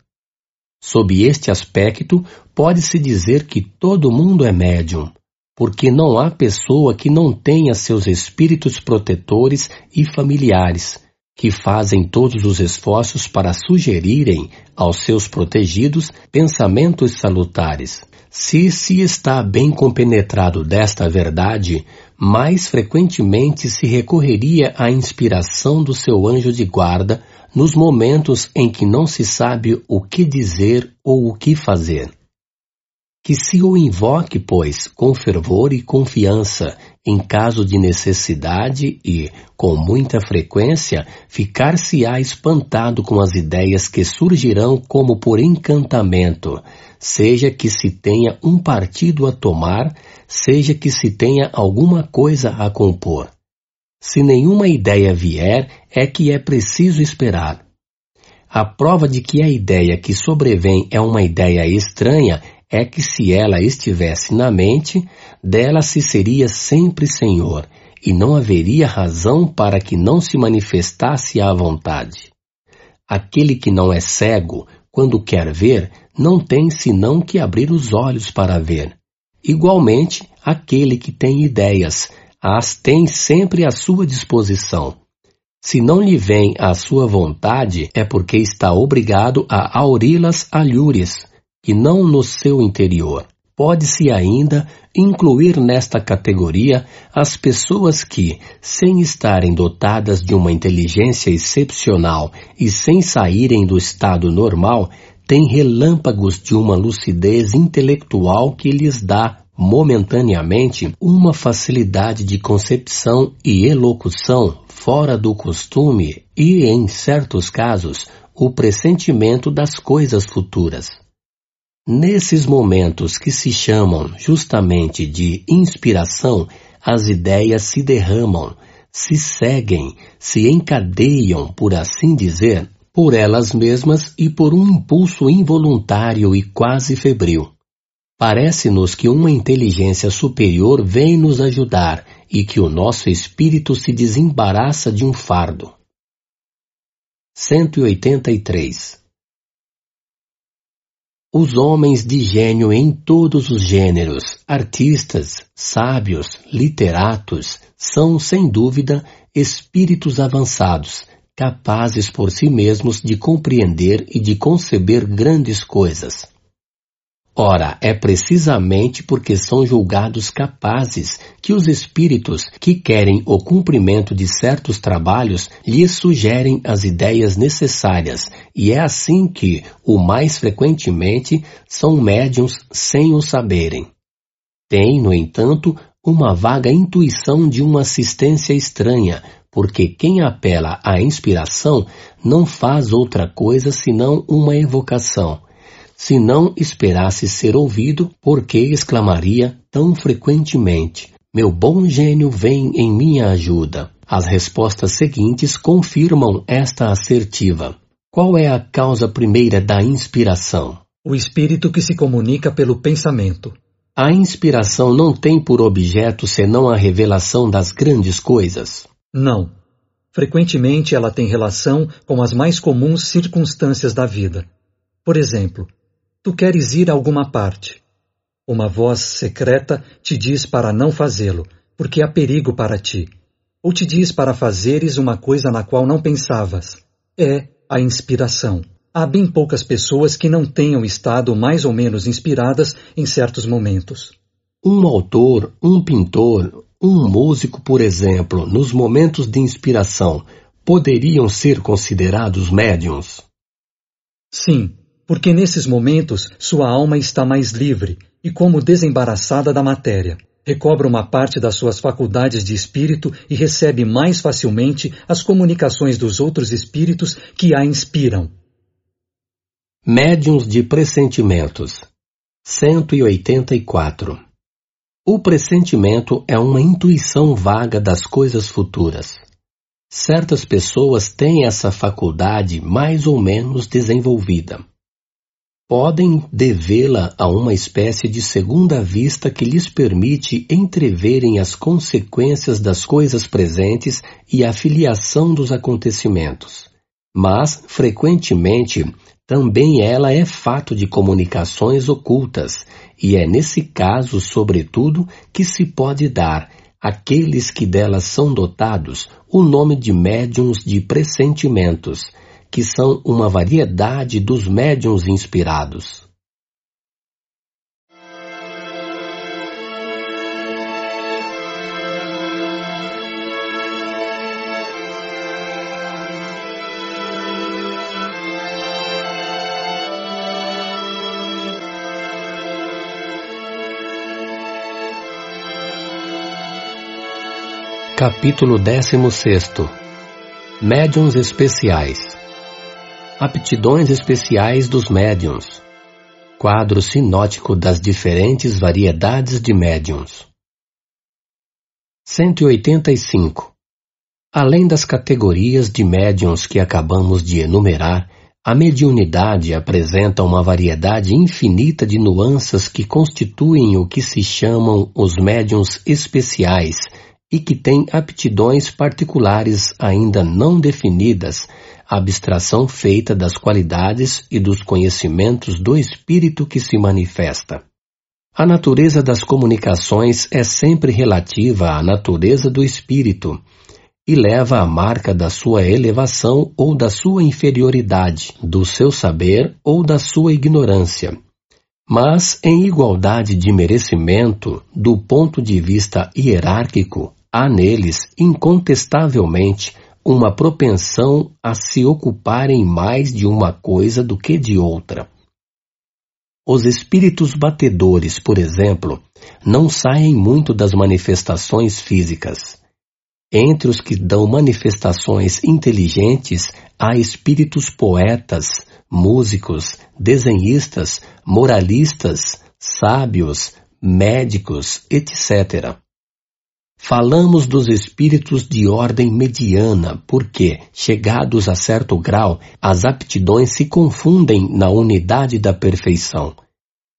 Sob este aspecto, pode-se dizer que todo mundo é médium, porque não há pessoa que não tenha seus espíritos protetores e familiares, que fazem todos os esforços para sugerirem aos seus protegidos pensamentos salutares. Se se está bem compenetrado desta verdade, mais frequentemente se recorreria à inspiração do seu anjo de guarda nos momentos em que não se sabe o que dizer ou o que fazer que se o invoque, pois, com fervor e confiança, em caso de necessidade e, com muita frequência, ficar-se-á espantado com as ideias que surgirão como por encantamento, seja que se tenha um partido a tomar, seja que se tenha alguma coisa a compor. Se nenhuma ideia vier, é que é preciso esperar. A prova de que a ideia que sobrevém é uma ideia estranha é que se ela estivesse na mente, dela se seria sempre senhor, e não haveria razão para que não se manifestasse à vontade. Aquele que não é cego, quando quer ver, não tem senão que abrir os olhos para ver. Igualmente, aquele que tem ideias, as tem sempre à sua disposição. Se não lhe vem à sua vontade, é porque está obrigado a auri-las alhures, e não no seu interior. Pode-se ainda incluir nesta categoria as pessoas que, sem estarem dotadas de uma inteligência excepcional e sem saírem do estado normal, têm relâmpagos de uma lucidez intelectual que lhes dá momentaneamente uma facilidade de concepção e elocução fora do costume e, em certos casos, o pressentimento das coisas futuras. Nesses momentos que se chamam justamente de inspiração, as ideias se derramam, se seguem, se encadeiam, por assim dizer, por elas mesmas e por um impulso involuntário e quase febril. Parece-nos que uma inteligência superior vem nos ajudar e que o nosso espírito se desembaraça de um fardo. 183 os homens de gênio em todos os gêneros, artistas, sábios, literatos, são, sem dúvida, espíritos avançados, capazes por si mesmos de compreender e de conceber grandes coisas. Ora, é precisamente porque são julgados capazes que os espíritos que querem o cumprimento de certos trabalhos lhes sugerem as ideias necessárias, e é assim que, o mais frequentemente, são médiums sem o saberem. Tem, no entanto, uma vaga intuição de uma assistência estranha, porque quem apela à inspiração não faz outra coisa senão uma evocação se não esperasse ser ouvido, por que exclamaria tão frequentemente: Meu bom gênio vem em minha ajuda? As respostas seguintes confirmam esta assertiva. Qual é a causa primeira da inspiração? O espírito que se comunica pelo pensamento. A inspiração não tem por objeto senão a revelação das grandes coisas? Não. Frequentemente ela tem relação com as mais comuns circunstâncias da vida. Por exemplo, Tu queres ir a alguma parte. Uma voz secreta te diz para não fazê-lo, porque há perigo para ti. Ou te diz para fazeres uma coisa na qual não pensavas. É a inspiração. Há bem poucas pessoas que não tenham estado mais ou menos inspiradas em certos momentos. Um autor, um pintor, um músico, por exemplo, nos momentos de inspiração, poderiam ser considerados médiums? Sim, porque nesses momentos sua alma está mais livre e como desembaraçada da matéria. Recobra uma parte das suas faculdades de espírito e recebe mais facilmente as comunicações dos outros espíritos que a inspiram. Médiuns de pressentimentos 184 O pressentimento é uma intuição vaga das coisas futuras. Certas pessoas têm essa faculdade mais ou menos desenvolvida podem devê-la a uma espécie de segunda vista que lhes permite entreverem as consequências das coisas presentes e a filiação dos acontecimentos. Mas, frequentemente, também ela é fato de comunicações ocultas, e é nesse caso, sobretudo, que se pode dar àqueles que delas são dotados o nome de médiums de pressentimentos, que são uma variedade dos médiums inspirados. Capítulo 16 Médiuns especiais Aptidões especiais dos médiuns Quadro sinótico das diferentes variedades de médiuns 185 Além das categorias de médiuns que acabamos de enumerar, a mediunidade apresenta uma variedade infinita de nuances que constituem o que se chamam os médiuns especiais e que tem aptidões particulares ainda não definidas, abstração feita das qualidades e dos conhecimentos do espírito que se manifesta. A natureza das comunicações é sempre relativa à natureza do espírito e leva a marca da sua elevação ou da sua inferioridade, do seu saber ou da sua ignorância. Mas, em igualdade de merecimento, do ponto de vista hierárquico, há neles, incontestavelmente, uma propensão a se ocuparem mais de uma coisa do que de outra. Os espíritos batedores, por exemplo, não saem muito das manifestações físicas. Entre os que dão manifestações inteligentes, há espíritos poetas, músicos, desenhistas, moralistas, sábios, médicos, etc. Falamos dos espíritos de ordem mediana, porque, chegados a certo grau, as aptidões se confundem na unidade da perfeição.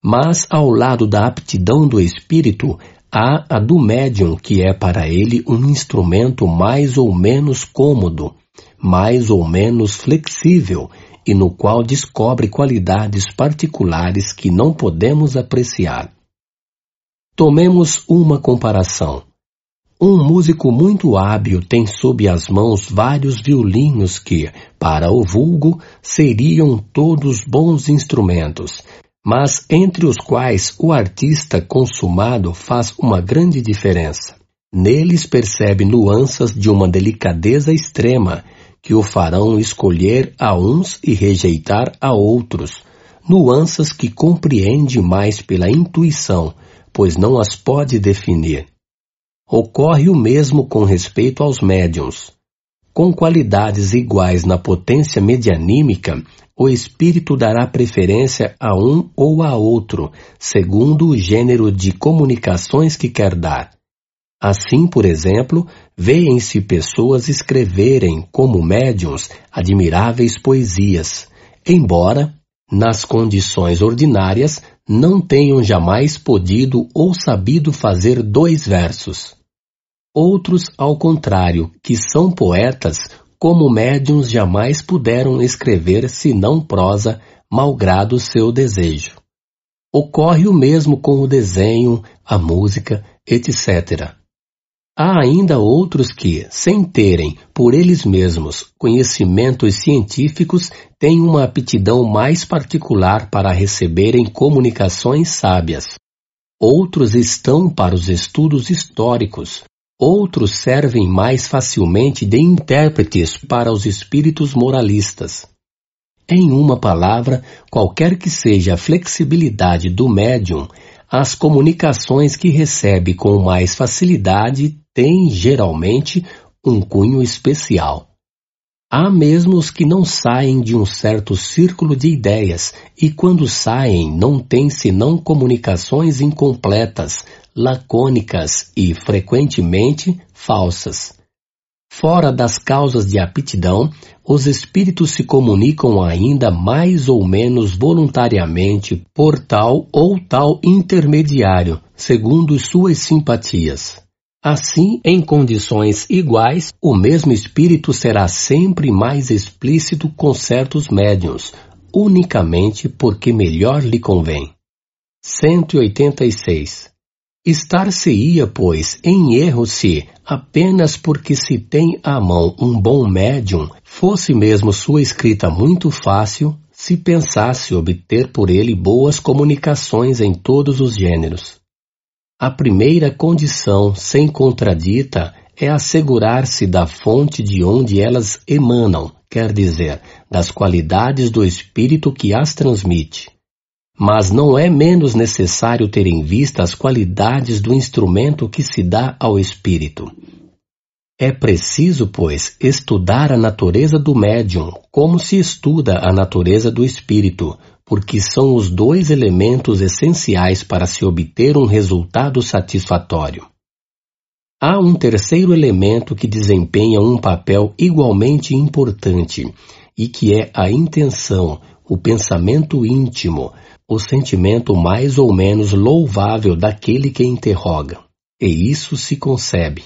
Mas, ao lado da aptidão do espírito, há a do médium, que é para ele um instrumento mais ou menos cômodo, mais ou menos flexível, e no qual descobre qualidades particulares que não podemos apreciar. Tomemos uma comparação. Um músico muito hábil tem sob as mãos vários violinos que, para o vulgo, seriam todos bons instrumentos, mas entre os quais o artista consumado faz uma grande diferença. Neles percebe nuances de uma delicadeza extrema que o farão escolher a uns e rejeitar a outros, nuances que compreende mais pela intuição, pois não as pode definir. Ocorre o mesmo com respeito aos médiums. Com qualidades iguais na potência medianímica, o espírito dará preferência a um ou a outro, segundo o gênero de comunicações que quer dar. Assim, por exemplo, veem-se pessoas escreverem, como médiums, admiráveis poesias, embora, nas condições ordinárias, não tenham jamais podido ou sabido fazer dois versos. Outros, ao contrário, que são poetas, como médiums jamais puderam escrever senão prosa, malgrado seu desejo. Ocorre o mesmo com o desenho, a música, etc. Há ainda outros que, sem terem, por eles mesmos, conhecimentos científicos, têm uma aptidão mais particular para receberem comunicações sábias. Outros estão para os estudos históricos. Outros servem mais facilmente de intérpretes para os espíritos moralistas. Em uma palavra, qualquer que seja a flexibilidade do médium, as comunicações que recebe com mais facilidade têm, geralmente, um cunho especial. Há mesmo os que não saem de um certo círculo de ideias e, quando saem, não têm senão comunicações incompletas, lacônicas e, frequentemente, falsas. Fora das causas de aptidão, os espíritos se comunicam ainda mais ou menos voluntariamente por tal ou tal intermediário, segundo suas simpatias. Assim, em condições iguais, o mesmo espírito será sempre mais explícito com certos médiuns, unicamente porque melhor lhe convém. 186. Estar-se-ia, pois, em erro se, apenas porque se tem à mão um bom médium, fosse mesmo sua escrita muito fácil, se pensasse obter por ele boas comunicações em todos os gêneros. A primeira condição, sem contradita, é assegurar-se da fonte de onde elas emanam, quer dizer, das qualidades do espírito que as transmite. Mas não é menos necessário ter em vista as qualidades do instrumento que se dá ao espírito. É preciso, pois, estudar a natureza do médium, como se estuda a natureza do espírito, porque são os dois elementos essenciais para se obter um resultado satisfatório. Há um terceiro elemento que desempenha um papel igualmente importante, e que é a intenção, o pensamento íntimo, o sentimento mais ou menos louvável daquele que interroga. E isso se concebe.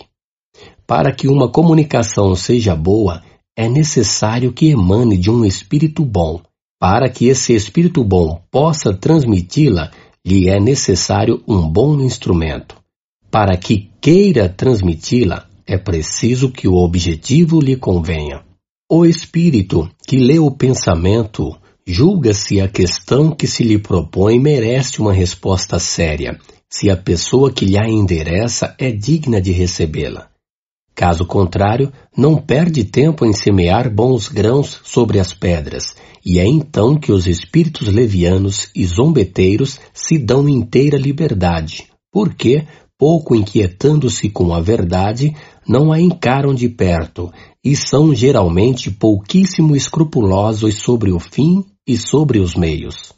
Para que uma comunicação seja boa, é necessário que emane de um espírito bom. Para que esse espírito bom possa transmiti-la, lhe é necessário um bom instrumento. Para que queira transmiti-la, é preciso que o objetivo lhe convenha. O espírito que lê o pensamento julga se a questão que se lhe propõe merece uma resposta séria, se a pessoa que lhe a endereça é digna de recebê-la. Caso contrário, não perde tempo em semear bons grãos sobre as pedras, e é então que os espíritos levianos e zombeteiros se dão inteira liberdade, porque, pouco inquietando-se com a verdade, não a encaram de perto e são geralmente pouquíssimo escrupulosos sobre o fim e sobre os meios.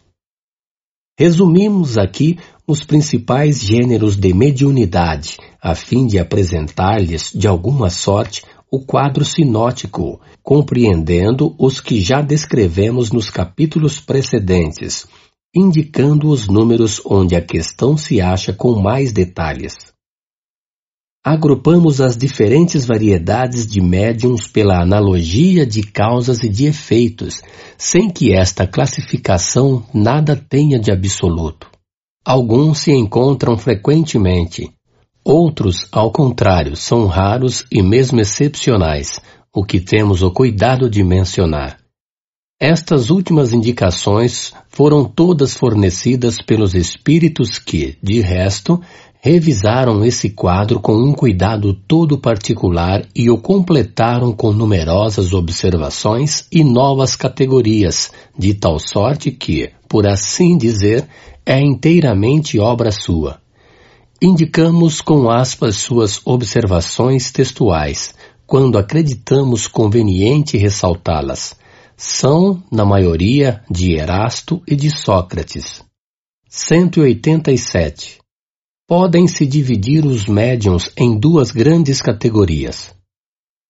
Resumimos aqui os principais gêneros de mediunidade, a fim de apresentar-lhes, de alguma sorte, o quadro sinótico, compreendendo os que já descrevemos nos capítulos precedentes, indicando os números onde a questão se acha com mais detalhes agrupamos as diferentes variedades de médiums pela analogia de causas e de efeitos, sem que esta classificação nada tenha de absoluto. Alguns se encontram frequentemente, outros, ao contrário, são raros e mesmo excepcionais, o que temos o cuidado de mencionar. Estas últimas indicações foram todas fornecidas pelos espíritos que, de resto, revisaram esse quadro com um cuidado todo particular e o completaram com numerosas observações e novas categorias, de tal sorte que, por assim dizer, é inteiramente obra sua. Indicamos com aspas suas observações textuais, quando acreditamos conveniente ressaltá-las. São, na maioria, de Erasto e de Sócrates. 187 podem-se dividir os médiums em duas grandes categorias.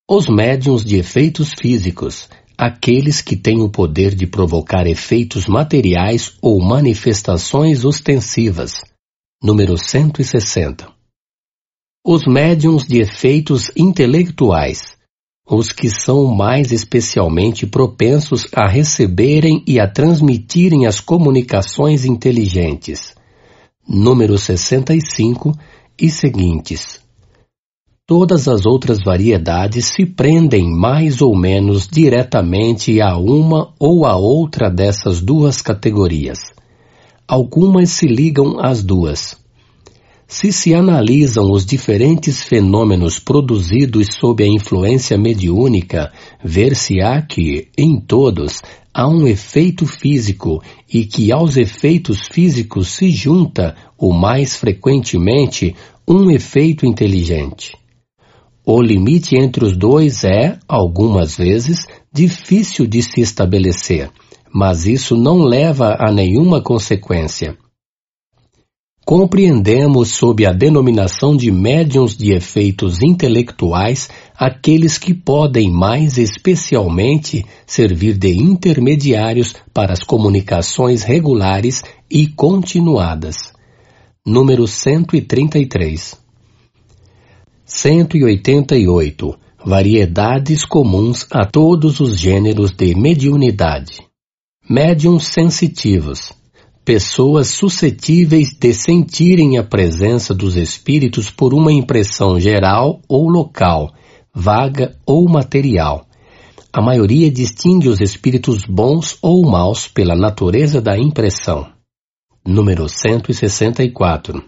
Os médiums de efeitos físicos, aqueles que têm o poder de provocar efeitos materiais ou manifestações ostensivas. Número 160. Os médiums de efeitos intelectuais, os que são mais especialmente propensos a receberem e a transmitirem as comunicações inteligentes número 65 e seguintes. Todas as outras variedades se prendem mais ou menos diretamente a uma ou a outra dessas duas categorias. Algumas se ligam às duas. Se se analisam os diferentes fenômenos produzidos sob a influência mediúnica, ver-se-á que, em todos, há um efeito físico e que aos efeitos físicos se junta, o mais frequentemente, um efeito inteligente. O limite entre os dois é, algumas vezes, difícil de se estabelecer, mas isso não leva a nenhuma consequência. Compreendemos sob a denominação de médiums de efeitos intelectuais aqueles que podem mais especialmente servir de intermediários para as comunicações regulares e continuadas. Número 133 188 Variedades comuns a todos os gêneros de mediunidade Médiums sensitivos. Pessoas suscetíveis de sentirem a presença dos espíritos por uma impressão geral ou local, vaga ou material. A maioria distingue os espíritos bons ou maus pela natureza da impressão. Número 164.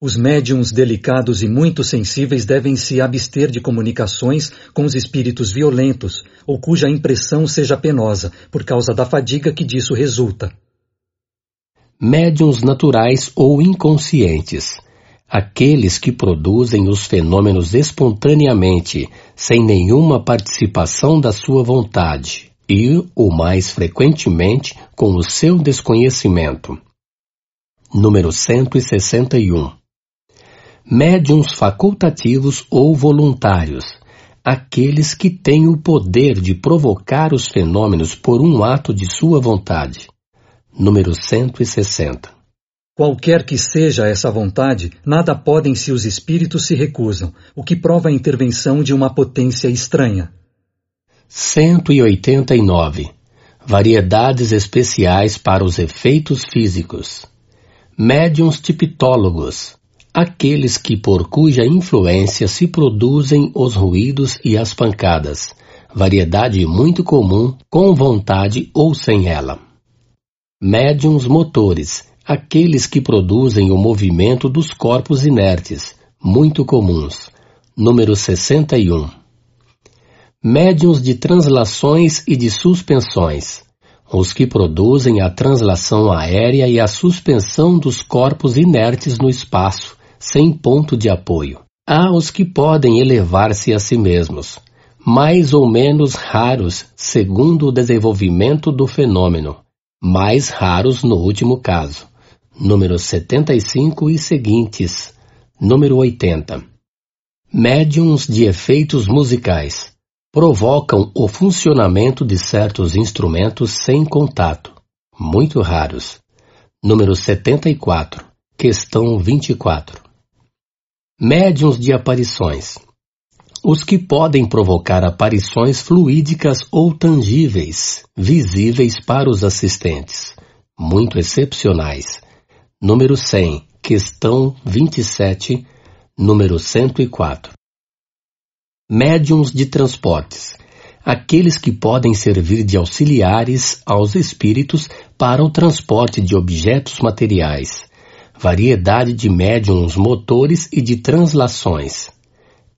Os médiums delicados e muito sensíveis devem se abster de comunicações com os espíritos violentos ou cuja impressão seja penosa, por causa da fadiga que disso resulta. Médiums naturais ou inconscientes aqueles que produzem os fenômenos espontaneamente, sem nenhuma participação da sua vontade, e, o mais frequentemente, com o seu desconhecimento. Número 161. Médiuns facultativos ou voluntários, aqueles que têm o poder de provocar os fenômenos por um ato de sua vontade. Número 160. Qualquer que seja essa vontade, nada podem se os espíritos se recusam, o que prova a intervenção de uma potência estranha. 189. Variedades especiais para os efeitos físicos. Médiuns tipitólogos. Aqueles que por cuja influência se produzem os ruídos e as pancadas. Variedade muito comum, com vontade ou sem ela. Médiuns motores aqueles que produzem o movimento dos corpos inertes, muito comuns. Número 61. Médiuns de translações e de suspensões. Os que produzem a translação aérea e a suspensão dos corpos inertes no espaço, sem ponto de apoio. Há os que podem elevar-se a si mesmos, mais ou menos raros segundo o desenvolvimento do fenômeno, mais raros no último caso número 75 e seguintes, número 80. Médiums de efeitos musicais provocam o funcionamento de certos instrumentos sem contato, muito raros. Número 74, questão 24. Médiums de aparições. Os que podem provocar aparições fluídicas ou tangíveis, visíveis para os assistentes, muito excepcionais número 100, questão 27, número 104. Médiums de transportes. Aqueles que podem servir de auxiliares aos espíritos para o transporte de objetos materiais. Variedade de médiums motores e de translações.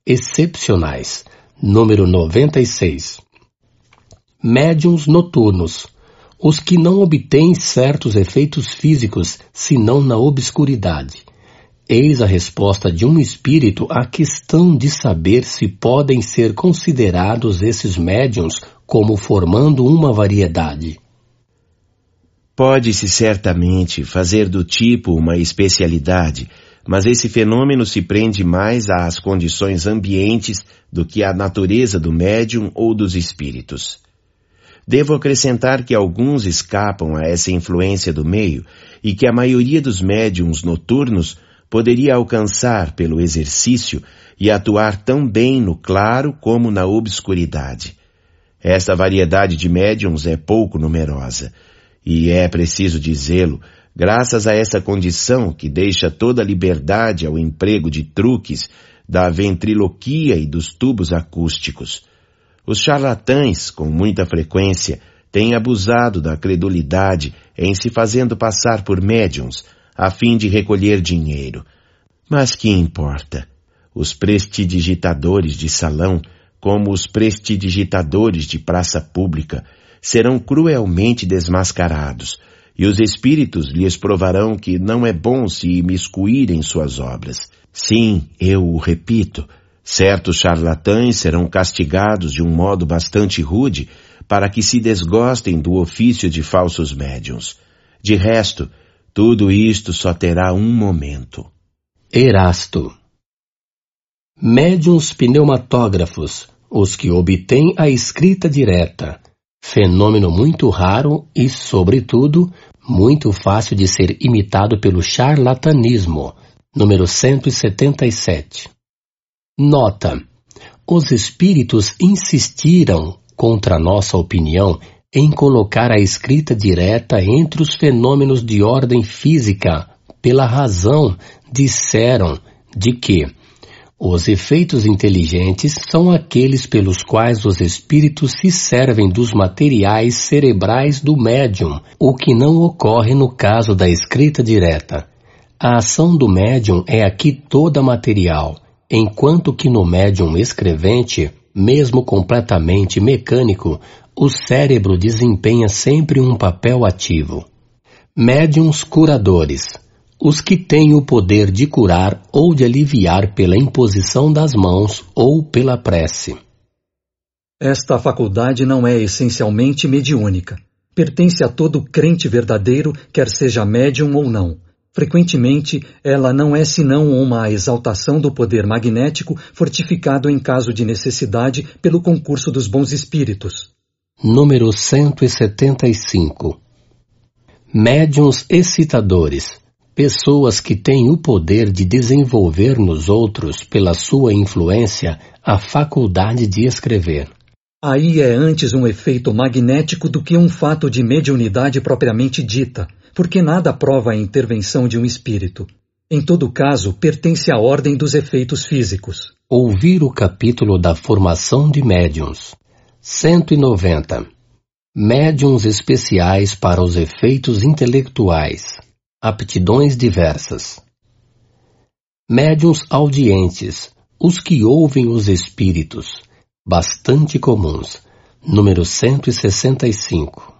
Excepcionais. Número 96. Médiums noturnos os que não obtêm certos efeitos físicos senão na obscuridade. Eis a resposta de um espírito à questão de saber se podem ser considerados esses médiums como formando uma variedade. Pode-se certamente fazer do tipo uma especialidade, mas esse fenômeno se prende mais às condições ambientes do que à natureza do médium ou dos espíritos. Devo acrescentar que alguns escapam a essa influência do meio e que a maioria dos médiums noturnos poderia alcançar pelo exercício e atuar tão bem no claro como na obscuridade. Esta variedade de médiums é pouco numerosa, e é preciso dizê-lo, graças a essa condição que deixa toda liberdade ao emprego de truques, da ventriloquia e dos tubos acústicos. Os charlatães, com muita frequência, têm abusado da credulidade em se fazendo passar por médiums, a fim de recolher dinheiro. Mas que importa? Os prestidigitadores de salão, como os prestidigitadores de praça pública, serão cruelmente desmascarados, e os espíritos lhes provarão que não é bom se imiscuir em suas obras. Sim, eu o repito, Certos charlatães serão castigados de um modo bastante rude para que se desgostem do ofício de falsos médiums. De resto, tudo isto só terá um momento. Erasto Médiuns pneumatógrafos, os que obtêm a escrita direta, fenômeno muito raro e, sobretudo, muito fácil de ser imitado pelo charlatanismo, número 177. Nota: os espíritos insistiram, contra nossa opinião, em colocar a escrita direta entre os fenômenos de ordem física, pela razão, disseram, de que os efeitos inteligentes são aqueles pelos quais os espíritos se servem dos materiais cerebrais do médium, o que não ocorre no caso da escrita direta. A ação do médium é aqui toda material, enquanto que no médium escrevente, mesmo completamente mecânico, o cérebro desempenha sempre um papel ativo. Médiums curadores os que têm o poder de curar ou de aliviar pela imposição das mãos ou pela prece. Esta faculdade não é essencialmente mediúnica. Pertence a todo crente verdadeiro, quer seja médium ou não. Frequentemente, ela não é senão uma exaltação do poder magnético fortificado em caso de necessidade pelo concurso dos bons espíritos. Número 175 Médiuns excitadores pessoas que têm o poder de desenvolver nos outros, pela sua influência, a faculdade de escrever. Aí é antes um efeito magnético do que um fato de mediunidade propriamente dita, porque nada prova a intervenção de um espírito. Em todo caso, pertence à ordem dos efeitos físicos. Ouvir o capítulo da formação de médiums. 190. Médiums especiais para os efeitos intelectuais. Aptidões diversas. Médiuns audientes, os que ouvem os espíritos, bastante comuns. Número 165.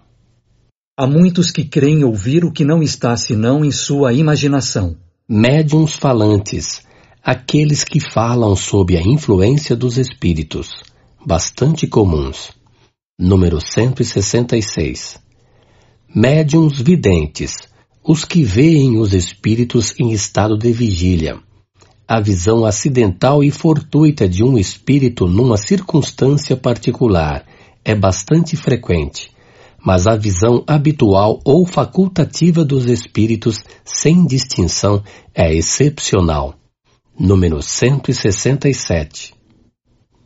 Há muitos que creem ouvir o que não está senão em sua imaginação. Médiuns falantes, aqueles que falam sob a influência dos espíritos, bastante comuns. Número 166. Médiuns videntes, os que veem os espíritos em estado de vigília. A visão acidental e fortuita de um espírito numa circunstância particular é bastante frequente, mas a visão habitual ou facultativa dos espíritos, sem distinção, é excepcional. Número 167.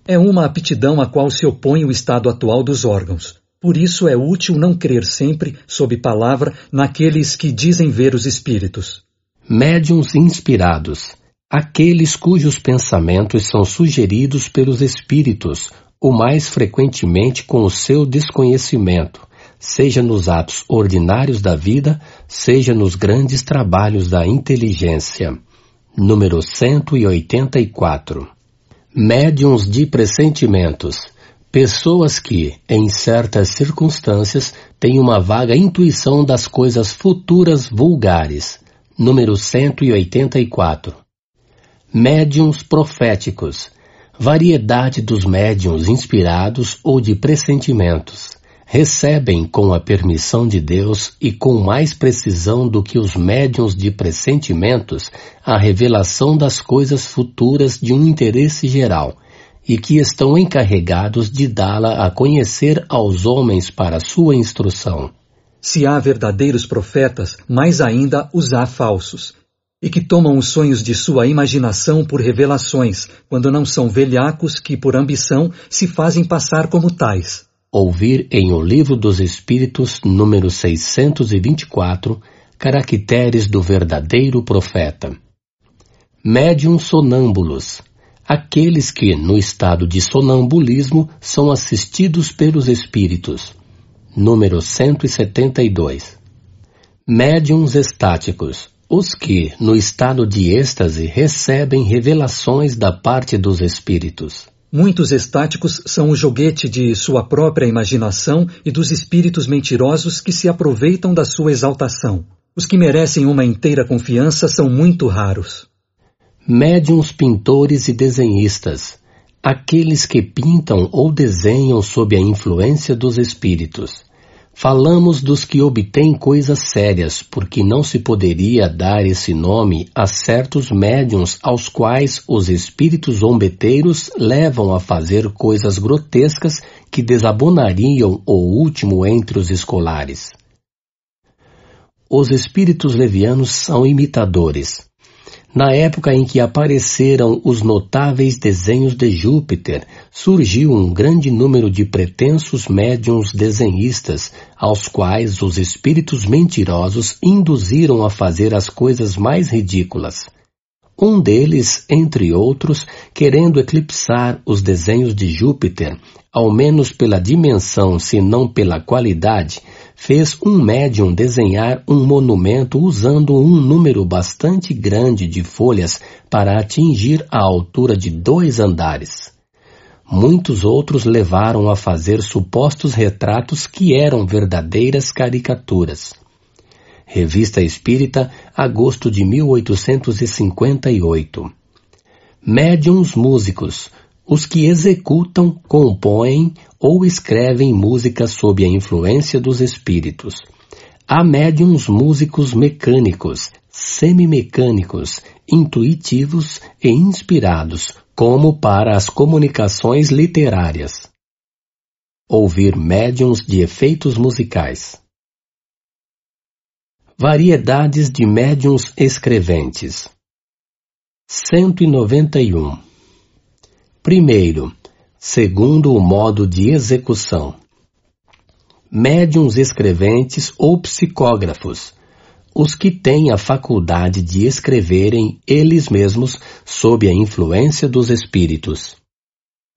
É uma aptidão a qual se opõe o estado atual dos órgãos. Por isso é útil não crer sempre, sob palavra, naqueles que dizem ver os espíritos. Médiuns inspirados, aqueles cujos pensamentos são sugeridos pelos espíritos, o mais frequentemente com o seu desconhecimento, seja nos atos ordinários da vida, seja nos grandes trabalhos da inteligência. Número 184. Médiuns de pressentimentos Pessoas que, em certas circunstâncias, têm uma vaga intuição das coisas futuras vulgares. Número 184. Médiuns proféticos. Variedade dos médiuns inspirados ou de pressentimentos. Recebem com a permissão de Deus e com mais precisão do que os médiuns de pressentimentos a revelação das coisas futuras de um interesse geral e que estão encarregados de dá-la a conhecer aos homens para sua instrução. Se há verdadeiros profetas, mais ainda os há falsos, e que tomam os sonhos de sua imaginação por revelações, quando não são velhacos que, por ambição, se fazem passar como tais. Ouvir em O Livro dos Espíritos, número 624, Caracteres do Verdadeiro Profeta. Médium sonâmbulos aqueles que, no estado de sonambulismo, são assistidos pelos espíritos. Número 172. Médiuns estáticos, os que, no estado de êxtase, recebem revelações da parte dos espíritos. Muitos estáticos são o joguete de sua própria imaginação e dos espíritos mentirosos que se aproveitam da sua exaltação. Os que merecem uma inteira confiança são muito raros médiuns pintores e desenhistas, aqueles que pintam ou desenham sob a influência dos espíritos. Falamos dos que obtêm coisas sérias, porque não se poderia dar esse nome a certos médiuns aos quais os espíritos zombeteiros levam a fazer coisas grotescas que desabonariam o último entre os escolares. Os espíritos levianos são imitadores Na época em que apareceram os notáveis desenhos de Júpiter, surgiu um grande número de pretensos médiums desenhistas, aos quais os espíritos mentirosos induziram a fazer as coisas mais ridículas. Um deles, entre outros, querendo eclipsar os desenhos de Júpiter, ao menos pela dimensão, se não pela qualidade, fez um médium desenhar um monumento usando um número bastante grande de folhas para atingir a altura de dois andares. Muitos outros levaram a fazer supostos retratos que eram verdadeiras caricaturas. Revista Espírita, agosto de 1858. Médiums músicos, os que executam, compõem ou escrevem música sob a influência dos espíritos. Há médiums músicos mecânicos, semimecânicos, intuitivos e inspirados, como para as comunicações literárias. Ouvir médiums de efeitos musicais. Variedades de médiums escreventes. 191. Primeiro, segundo o modo de execução. Médiums escreventes ou psicógrafos, os que têm a faculdade de escreverem eles mesmos sob a influência dos espíritos.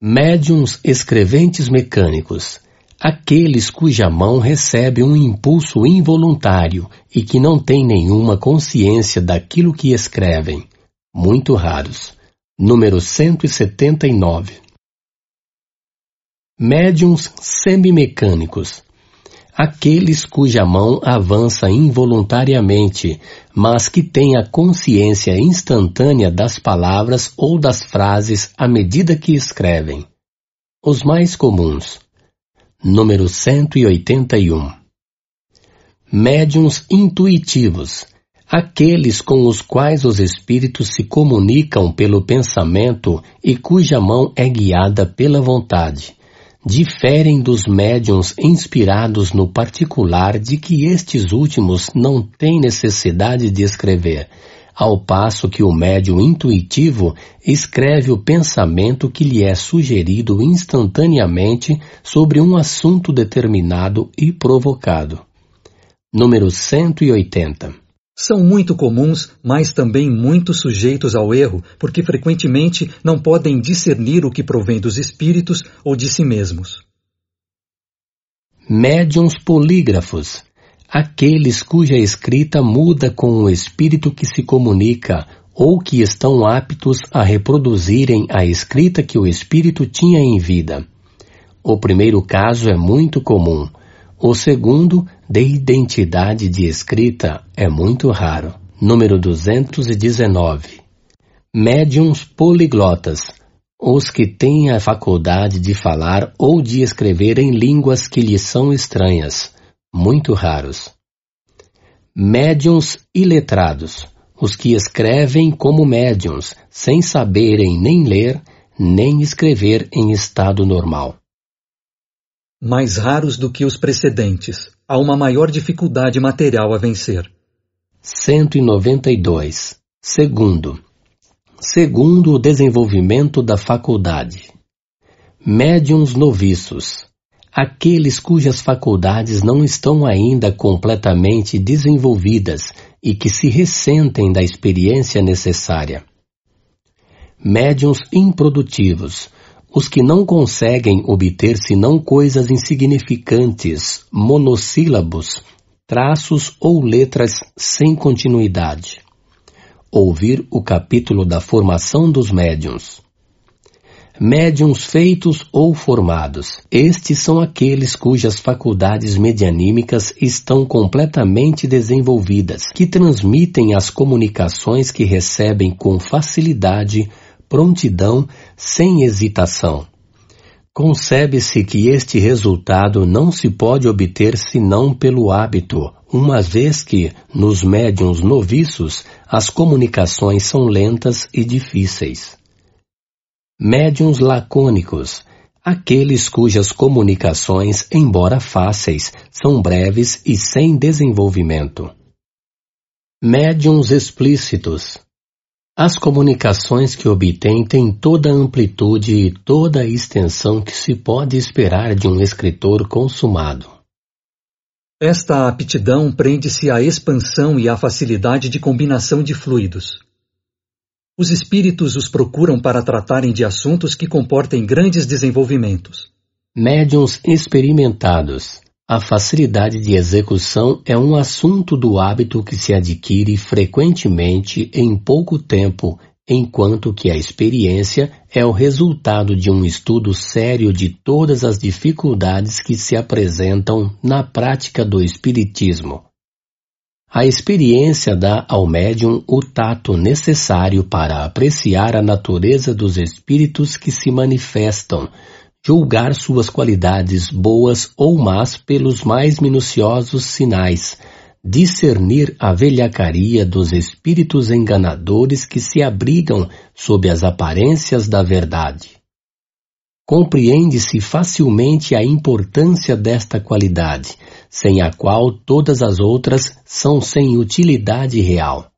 Médiums escreventes mecânicos, aqueles cuja mão recebe um impulso involuntário e que não têm nenhuma consciência daquilo que escrevem, muito raros. Número 179. Médiums semimecânicos. Aqueles cuja mão avança involuntariamente, mas que têm a consciência instantânea das palavras ou das frases à medida que escrevem. Os mais comuns número 181. Médiuns intuitivos, aqueles com os quais os espíritos se comunicam pelo pensamento e cuja mão é guiada pela vontade, diferem dos médiuns inspirados no particular de que estes últimos não têm necessidade de escrever, ao passo que o médium intuitivo escreve o pensamento que lhe é sugerido instantaneamente sobre um assunto determinado e provocado. Número 180. São muito comuns, mas também muito sujeitos ao erro, porque frequentemente não podem discernir o que provém dos espíritos ou de si mesmos. Médiuns polígrafos aqueles cuja escrita muda com o espírito que se comunica ou que estão aptos a reproduzirem a escrita que o espírito tinha em vida. O primeiro caso é muito comum. O segundo, de identidade de escrita, é muito raro. Número 219. Médiums poliglotas, os que têm a faculdade de falar ou de escrever em línguas que lhes são estranhas, muito raros. Médiuns iletrados, os que escrevem como médiuns, sem saberem nem ler, nem escrever em estado normal. Mais raros do que os precedentes, há uma maior dificuldade material a vencer. 192. Segundo. Segundo o desenvolvimento da faculdade. Médiuns noviços, aqueles cujas faculdades não estão ainda completamente desenvolvidas e que se ressentem da experiência necessária. Médiuns improdutivos, os que não conseguem obter senão coisas insignificantes, monossílabos, traços ou letras sem continuidade. Ouvir o capítulo da formação dos médiuns médiums feitos ou formados. Estes são aqueles cujas faculdades medianímicas estão completamente desenvolvidas, que transmitem as comunicações que recebem com facilidade, prontidão, sem hesitação. Concebe-se que este resultado não se pode obter senão pelo hábito, uma vez que, nos médiums noviços, as comunicações são lentas e difíceis médiuns lacônicos, aqueles cujas comunicações, embora fáceis, são breves e sem desenvolvimento. Médiuns explícitos, As comunicações que obtém têm toda a amplitude e toda a extensão que se pode esperar de um escritor consumado. Esta aptidão prende-se à expansão e à facilidade de combinação de fluidos. Os espíritos os procuram para tratarem de assuntos que comportem grandes desenvolvimentos. Médiuns experimentados. A facilidade de execução é um assunto do hábito que se adquire frequentemente em pouco tempo, enquanto que a experiência é o resultado de um estudo sério de todas as dificuldades que se apresentam na prática do Espiritismo. A experiência dá ao médium o tato necessário para apreciar a natureza dos espíritos que se manifestam, julgar suas qualidades boas ou más pelos mais minuciosos sinais, discernir a velhacaria dos espíritos enganadores que se abrigam sob as aparências da verdade. Compreende-se facilmente a importância desta qualidade, sem a qual todas as outras são sem utilidade real.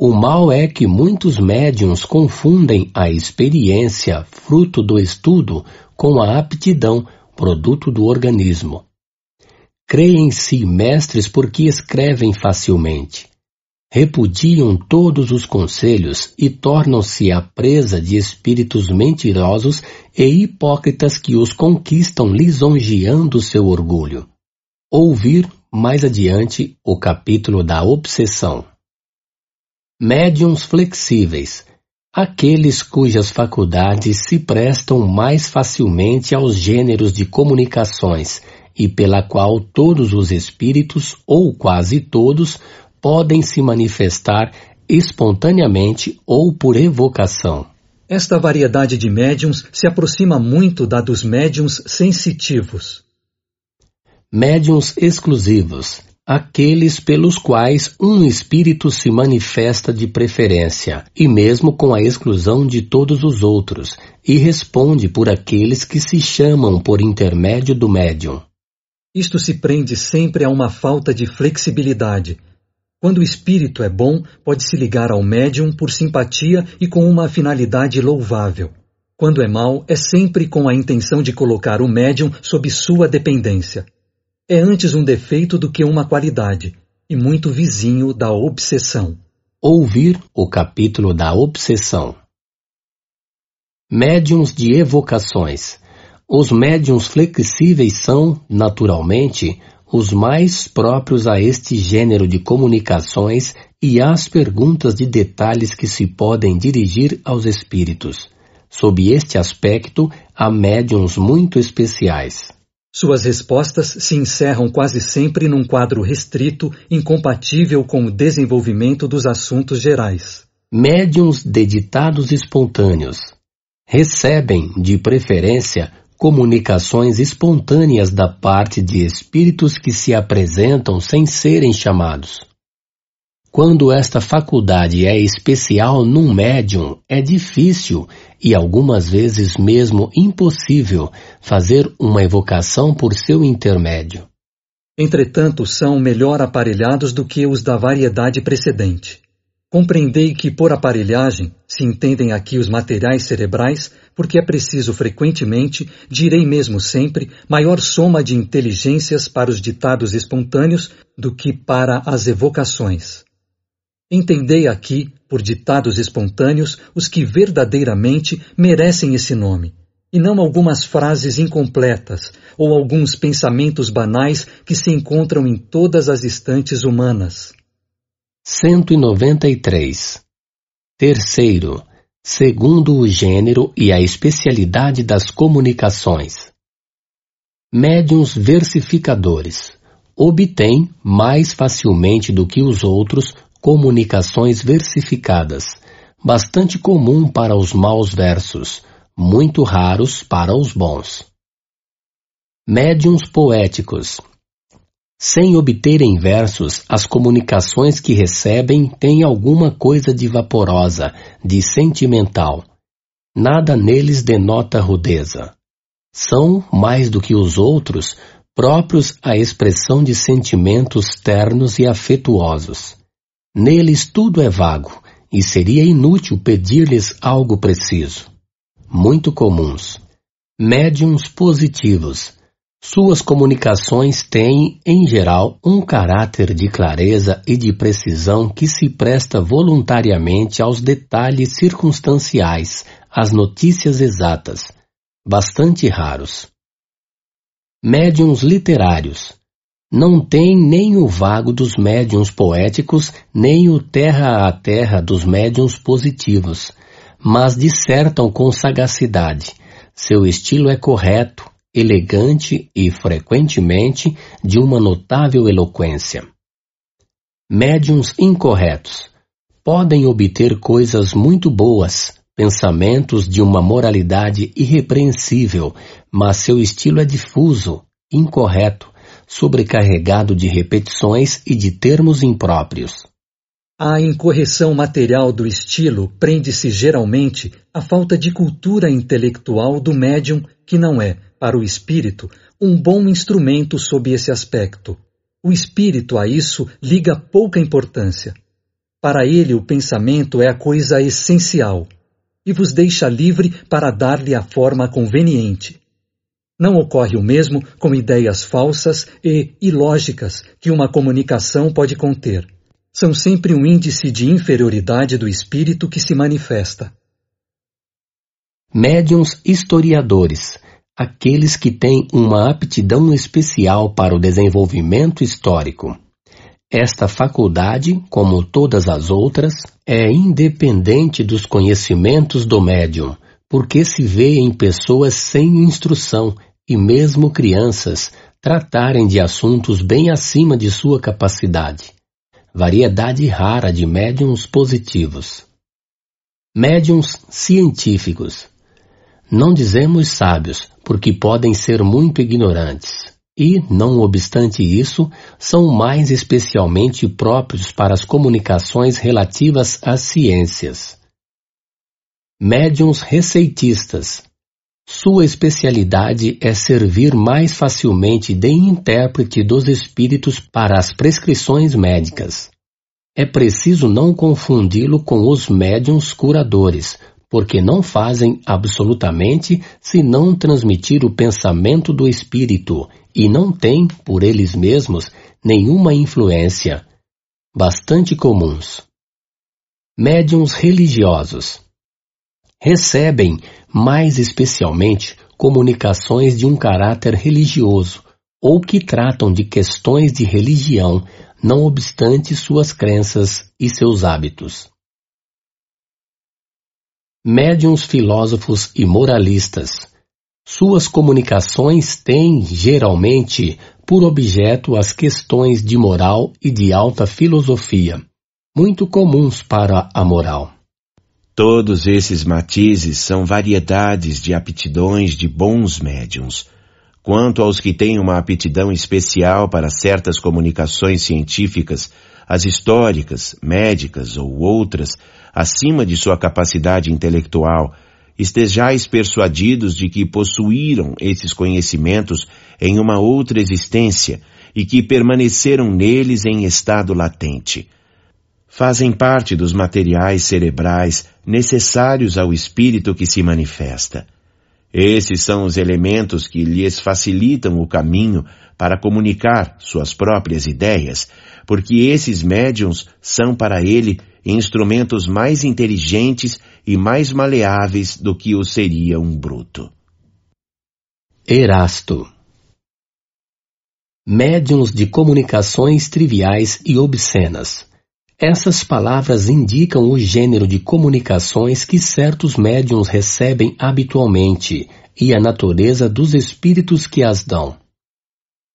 O mal é que muitos médiums confundem a experiência, fruto do estudo, com a aptidão, produto do organismo. Creem-se mestres porque escrevem facilmente. Repudiam todos os conselhos e tornam-se a presa de espíritos mentirosos e hipócritas que os conquistam lisonjeando seu orgulho. Ouvir mais adiante o capítulo da obsessão. Médiums flexíveis. Aqueles cujas faculdades se prestam mais facilmente aos gêneros de comunicações e pela qual todos os espíritos, ou quase todos, podem se manifestar espontaneamente ou por evocação. Esta variedade de médiums se aproxima muito da dos médiums sensitivos. Médiums exclusivos aqueles pelos quais um espírito se manifesta de preferência, e mesmo com a exclusão de todos os outros, e responde por aqueles que se chamam por intermédio do médium. Isto se prende sempre a uma falta de flexibilidade. Quando o espírito é bom, pode se ligar ao médium por simpatia e com uma finalidade louvável. Quando é mau, é sempre com a intenção de colocar o médium sob sua dependência é antes um defeito do que uma qualidade, e muito vizinho da obsessão. Ouvir o capítulo da obsessão. Médiums de evocações. Os médiums flexíveis são, naturalmente, os mais próprios a este gênero de comunicações e às perguntas de detalhes que se podem dirigir aos espíritos. Sob este aspecto, há médiums muito especiais. Suas respostas se encerram quase sempre num quadro restrito, incompatível com o desenvolvimento dos assuntos gerais. Médiuns de ditados espontâneos recebem, de preferência, comunicações espontâneas da parte de espíritos que se apresentam sem serem chamados. Quando esta faculdade é especial num médium, é difícil e algumas vezes mesmo impossível fazer uma evocação por seu intermédio. Entretanto, são melhor aparelhados do que os da variedade precedente. Compreendei que por aparelhagem se entendem aqui os materiais cerebrais, porque é preciso frequentemente, direi mesmo sempre, maior soma de inteligências para os ditados espontâneos do que para as evocações. Entendei aqui, por ditados espontâneos, os que verdadeiramente merecem esse nome, e não algumas frases incompletas ou alguns pensamentos banais que se encontram em todas as estantes humanas. 193. Terceiro, segundo o gênero e a especialidade das comunicações. Médiuns versificadores obtêm mais facilmente do que os outros comunicações versificadas, bastante comum para os maus versos, muito raros para os bons. Médiuns poéticos. Sem obterem versos, as comunicações que recebem têm alguma coisa de vaporosa, de sentimental. Nada neles denota rudeza. São, mais do que os outros, próprios à expressão de sentimentos ternos e afetuosos. Neles tudo é vago, e seria inútil pedir-lhes algo preciso. Muito comuns. Médiums positivos. Suas comunicações têm, em geral, um caráter de clareza e de precisão que se presta voluntariamente aos detalhes circunstanciais, às notícias exatas, bastante raros. Médiums literários não tem nem o vago dos médiums poéticos, nem o terra a terra dos médiums positivos, mas dissertam com sagacidade. Seu estilo é correto, elegante e, frequentemente, de uma notável eloquência. Médiums incorretos podem obter coisas muito boas, pensamentos de uma moralidade irrepreensível, mas seu estilo é difuso, incorreto, sobrecarregado de repetições e de termos impróprios. A incorreção material do estilo prende-se geralmente à falta de cultura intelectual do médium, que não é, para o espírito, um bom instrumento sob esse aspecto. O espírito a isso liga pouca importância. Para ele, o pensamento é a coisa essencial e vos deixa livre para dar-lhe a forma conveniente. Não ocorre o mesmo com ideias falsas e ilógicas que uma comunicação pode conter. São sempre um índice de inferioridade do espírito que se manifesta. Médiuns historiadores, aqueles que têm uma aptidão especial para o desenvolvimento histórico. Esta faculdade, como todas as outras, é independente dos conhecimentos do médium, porque se vê em pessoas sem instrução e mesmo crianças tratarem de assuntos bem acima de sua capacidade. Variedade rara de médiums positivos. Médiums científicos. Não dizemos sábios, porque podem ser muito ignorantes, e, não obstante isso, são mais especialmente próprios para as comunicações relativas às ciências. Médiums receitistas sua especialidade é servir mais facilmente de intérprete dos espíritos para as prescrições médicas. É preciso não confundi-lo com os médiums curadores, porque não fazem absolutamente senão transmitir o pensamento do espírito e não têm, por eles mesmos, nenhuma influência. Bastante comuns. Médiums religiosos recebem, mais especialmente, comunicações de um caráter religioso ou que tratam de questões de religião, não obstante suas crenças e seus hábitos. Médiuns filósofos e moralistas. Suas comunicações têm, geralmente, por objeto as questões de moral e de alta filosofia, muito comuns para a moral. Todos esses matizes são variedades de aptidões de bons médiums. Quanto aos que têm uma aptidão especial para certas comunicações científicas, as históricas, médicas ou outras, acima de sua capacidade intelectual, estejais persuadidos de que possuíram esses conhecimentos em uma outra existência e que permaneceram neles em estado latente fazem parte dos materiais cerebrais necessários ao espírito que se manifesta. Esses são os elementos que lhes facilitam o caminho para comunicar suas próprias ideias, porque esses médiums são para ele instrumentos mais inteligentes e mais maleáveis do que o seria um bruto. Erasto Médiums de comunicações triviais e obscenas essas palavras indicam o gênero de comunicações que certos médiums recebem habitualmente e a natureza dos espíritos que as dão.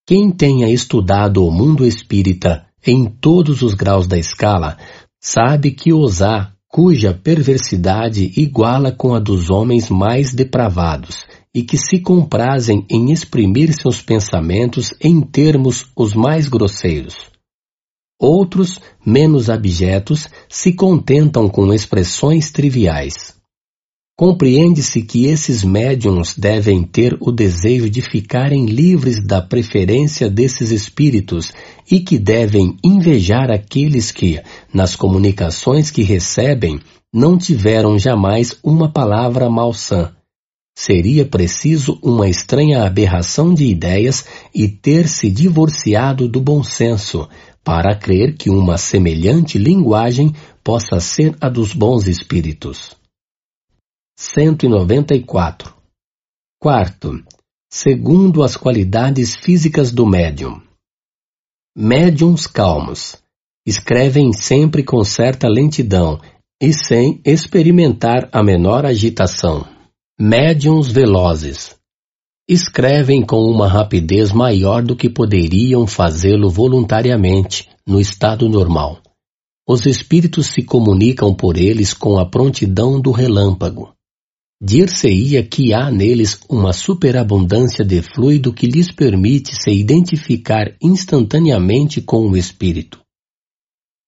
Quem tenha estudado o mundo espírita em todos os graus da escala sabe que os há cuja perversidade iguala com a dos homens mais depravados e que se comprazem em exprimir seus pensamentos em termos os mais grosseiros. Outros, menos abjetos, se contentam com expressões triviais. Compreende-se que esses médiums devem ter o desejo de ficarem livres da preferência desses espíritos e que devem invejar aqueles que, nas comunicações que recebem, não tiveram jamais uma palavra malsã. Seria preciso uma estranha aberração de ideias e ter se divorciado do bom senso para crer que uma semelhante linguagem possa ser a dos bons espíritos. 194. Quarto, segundo as qualidades físicas do médium. Médiums calmos escrevem sempre com certa lentidão e sem experimentar a menor agitação. Médiums velozes escrevem com uma rapidez maior do que poderiam fazê-lo voluntariamente no estado normal. Os espíritos se comunicam por eles com a prontidão do relâmpago. Dir-se-ia que há neles uma superabundância de fluido que lhes permite se identificar instantaneamente com o espírito.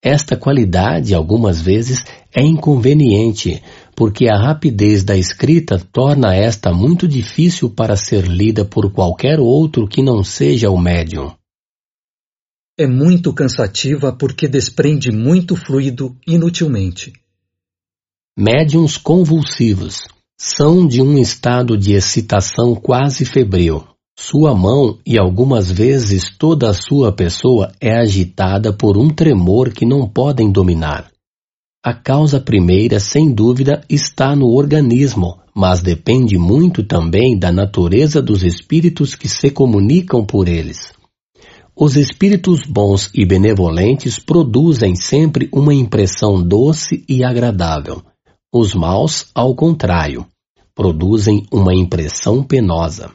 Esta qualidade, algumas vezes, é inconveniente, porque a rapidez da escrita torna esta muito difícil para ser lida por qualquer outro que não seja o médium. É muito cansativa porque desprende muito fluido inutilmente. Médiums convulsivos são de um estado de excitação quase febril. Sua mão e algumas vezes toda a sua pessoa é agitada por um tremor que não podem dominar. A causa primeira, sem dúvida, está no organismo, mas depende muito também da natureza dos espíritos que se comunicam por eles. Os espíritos bons e benevolentes produzem sempre uma impressão doce e agradável. Os maus, ao contrário, produzem uma impressão penosa.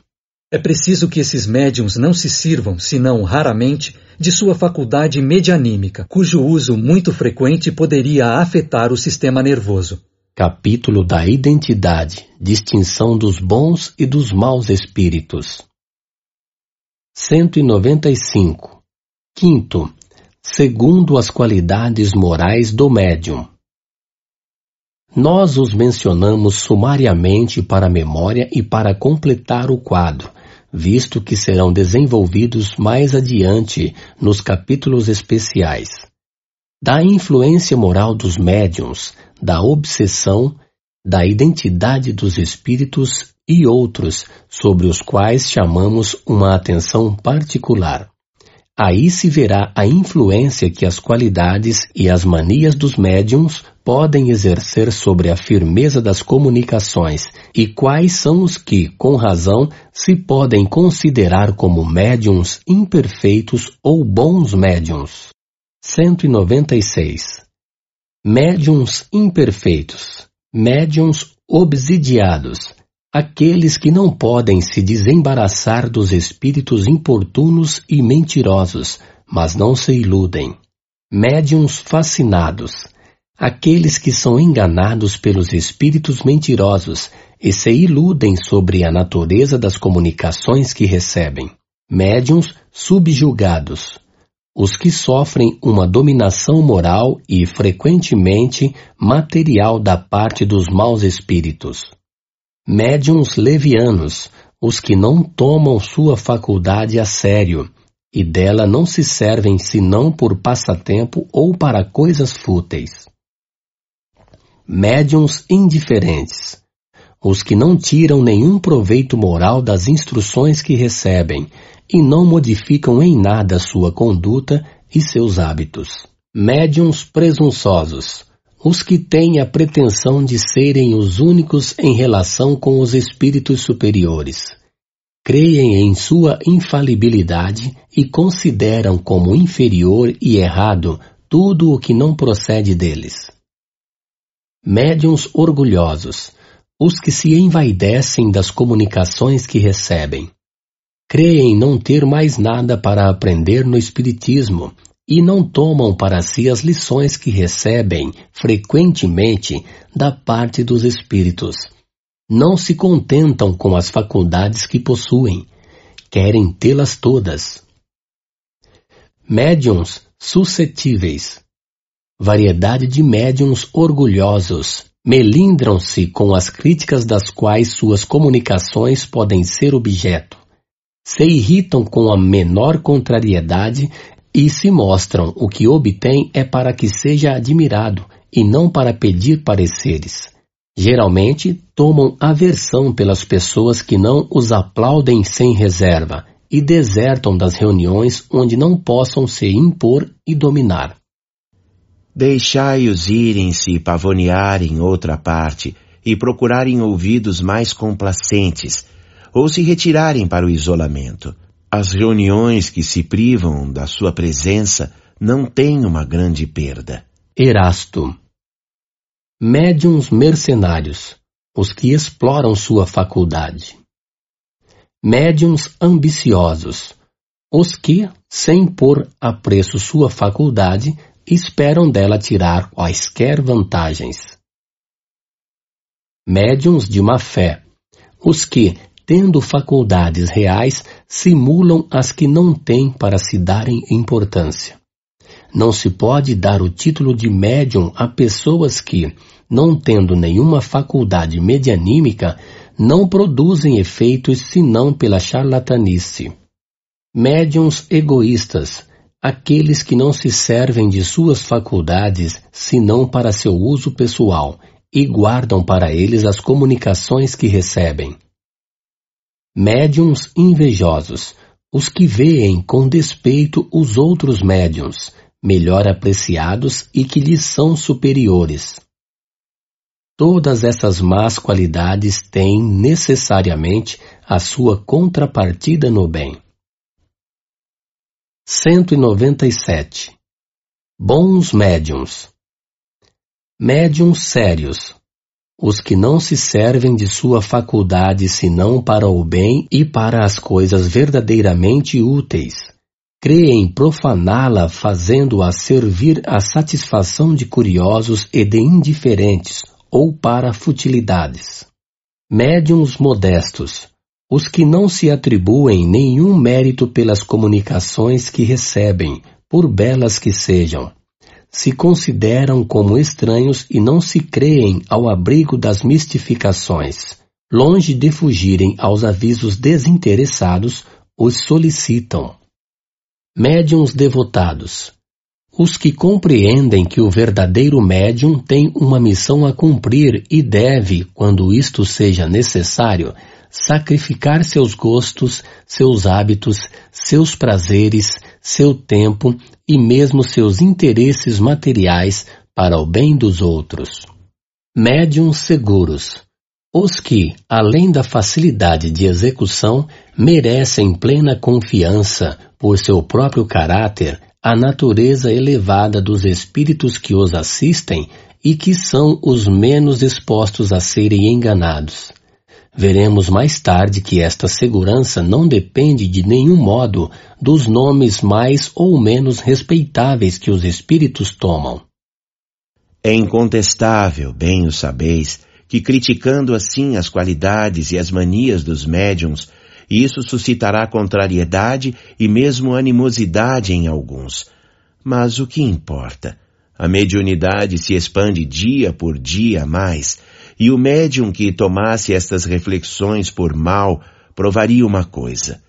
É preciso que esses médiums não se sirvam, senão raramente, de sua faculdade medianímica, cujo uso muito frequente poderia afetar o sistema nervoso. Capítulo da Identidade Distinção dos bons e dos maus espíritos. 195. Quinto. Segundo as qualidades morais do médium. Nós os mencionamos sumariamente para a memória e para completar o quadro, visto que serão desenvolvidos mais adiante nos capítulos especiais. Da influência moral dos médiums, da obsessão, da identidade dos espíritos e outros sobre os quais chamamos uma atenção particular. Aí se verá a influência que as qualidades e as manias dos médiums podem exercer sobre a firmeza das comunicações e quais são os que, com razão, se podem considerar como médiums imperfeitos ou bons médiums. 196. Médiums imperfeitos, médiums obsidiados, Aqueles que não podem se desembaraçar dos espíritos importunos e mentirosos, mas não se iludem. Médiuns fascinados. Aqueles que são enganados pelos espíritos mentirosos e se iludem sobre a natureza das comunicações que recebem. Médiuns subjugados. Os que sofrem uma dominação moral e, frequentemente, material da parte dos maus espíritos médiums levianos, os que não tomam sua faculdade a sério, e dela não se servem senão por passatempo ou para coisas fúteis. Médiums indiferentes, os que não tiram nenhum proveito moral das instruções que recebem e não modificam em nada sua conduta e seus hábitos. Médiums presunçosos, os que têm a pretensão de serem os únicos em relação com os espíritos superiores. Creem em sua infalibilidade e consideram como inferior e errado tudo o que não procede deles. Médiuns orgulhosos, os que se envaidecem das comunicações que recebem. Creem não ter mais nada para aprender no Espiritismo e não tomam para si as lições que recebem frequentemente da parte dos espíritos. Não se contentam com as faculdades que possuem, querem tê-las todas. Médiuns suscetíveis. Variedade de médiuns orgulhosos, melindram-se com as críticas das quais suas comunicações podem ser objeto, se irritam com a menor contrariedade e se mostram o que obtém é para que seja admirado e não para pedir pareceres. Geralmente tomam aversão pelas pessoas que não os aplaudem sem reserva e desertam das reuniões onde não possam se impor e dominar. Deixai-os irem-se pavonear em outra parte e procurarem ouvidos mais complacentes, ou se retirarem para o isolamento. As reuniões que se privam da sua presença não têm uma grande perda. Erasto. Médiuns mercenários, os que exploram sua faculdade. Médiuns ambiciosos, os que, sem pôr a preço sua faculdade, esperam dela tirar quaisquer vantagens. Médiuns de má fé, os que, tendo faculdades reais, simulam as que não têm para se darem importância. Não se pode dar o título de médium a pessoas que, não tendo nenhuma faculdade medianímica, não produzem efeitos senão pela charlatanice. Médiuns egoístas, aqueles que não se servem de suas faculdades senão para seu uso pessoal e guardam para eles as comunicações que recebem. Médiuns invejosos, os que veem com despeito os outros médiuns, melhor apreciados e que lhes são superiores. Todas essas más qualidades têm necessariamente a sua contrapartida no bem. 197. Bons médiums. Médiums sérios. Os que não se servem de sua faculdade senão para o bem e para as coisas verdadeiramente úteis. Creem profaná-la fazendo-a servir à satisfação de curiosos e de indiferentes ou para futilidades. Médiums modestos os que não se atribuem nenhum mérito pelas comunicações que recebem, por belas que sejam, se consideram como estranhos e não se creem ao abrigo das mistificações. Longe de fugirem aos avisos desinteressados, os solicitam. Médiuns devotados. Os que compreendem que o verdadeiro médium tem uma missão a cumprir e deve, quando isto seja necessário, sacrificar seus gostos, seus hábitos, seus prazeres, seu tempo e mesmo seus interesses materiais para o bem dos outros. Médiums seguros. Os que, além da facilidade de execução, merecem plena confiança por seu próprio caráter, a natureza elevada dos espíritos que os assistem e que são os menos expostos a serem enganados. Veremos mais tarde que esta segurança não depende de nenhum modo dos nomes mais ou menos respeitáveis que os espíritos tomam. É incontestável, bem o sabeis, que criticando assim as qualidades e as manias dos médiums, isso suscitará contrariedade e mesmo animosidade em alguns. Mas o que importa? A mediunidade se expande dia por dia mais, e o médium que tomasse estas reflexões por mal provaria uma coisa: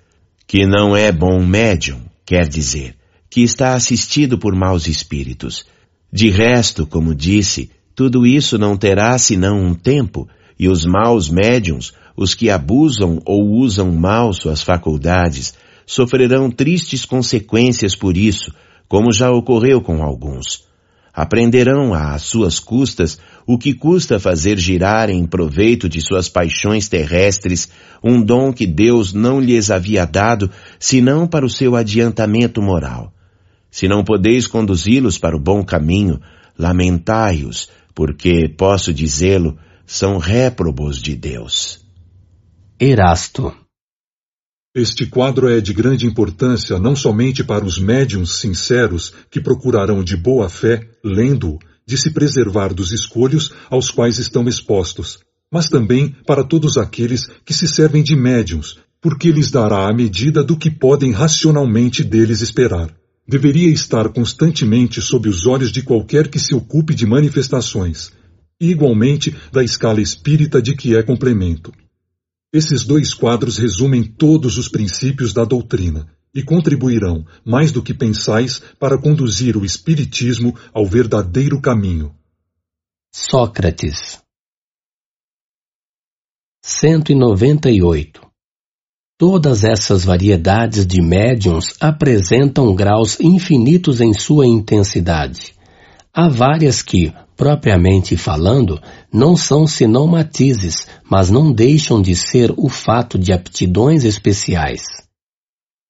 que não é bom médium, quer dizer, que está assistido por maus espíritos. De resto, como disse, tudo isso não terá senão um tempo, e os maus médiums, os que abusam ou usam mal suas faculdades, sofrerão tristes consequências por isso, como já ocorreu com alguns. Aprenderão às suas custas o que custa fazer girar em proveito de suas paixões terrestres um dom que Deus não lhes havia dado, senão para o seu adiantamento moral. Se não podeis conduzi-los para o bom caminho, lamentai-os, porque, posso dizê-lo, são réprobos de Deus. Erasto este quadro é de grande importância não somente para os médiums sinceros que procurarão de boa fé, lendo-o, de se preservar dos escolhos aos quais estão expostos, mas também para todos aqueles que se servem de médiums, porque lhes dará a medida do que podem racionalmente deles esperar. Deveria estar constantemente sob os olhos de qualquer que se ocupe de manifestações. e igualmente da escala espírita de que é complemento. Esses dois quadros resumem todos os princípios da doutrina e contribuirão, mais do que pensais, para conduzir o Espiritismo ao verdadeiro caminho. Sócrates 198 Todas essas variedades de médiums apresentam graus infinitos em sua intensidade. Há várias que, propriamente falando, não são senão matizes, mas não deixam de ser o fato de aptidões especiais.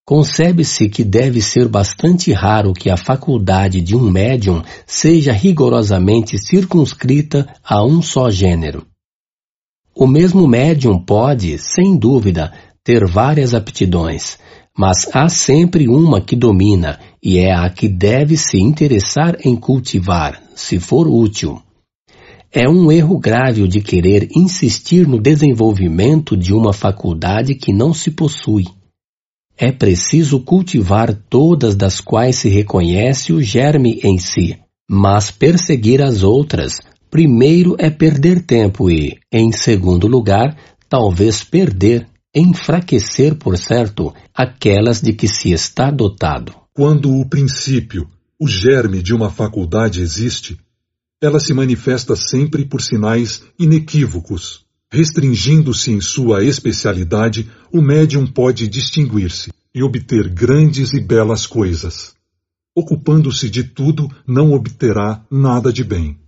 Concebe-se que deve ser bastante raro que a faculdade de um médium seja rigorosamente circunscrita a um só gênero. O mesmo médium pode, sem dúvida, ter várias aptidões, mas há sempre uma que domina e é a que deve se interessar em cultivar, se for útil. É um erro grave o de querer insistir no desenvolvimento de uma faculdade que não se possui. É preciso cultivar todas das quais se reconhece o germe em si, mas perseguir as outras, primeiro é perder tempo e, em segundo lugar, talvez perder, enfraquecer, por certo, aquelas de que se está dotado. Quando o princípio, o germe de uma faculdade existe, ela se manifesta sempre por sinais inequívocos. Restringindo-se em sua especialidade, o médium pode distinguir-se e obter grandes e belas coisas. Ocupando-se de tudo, não obterá nada de bem.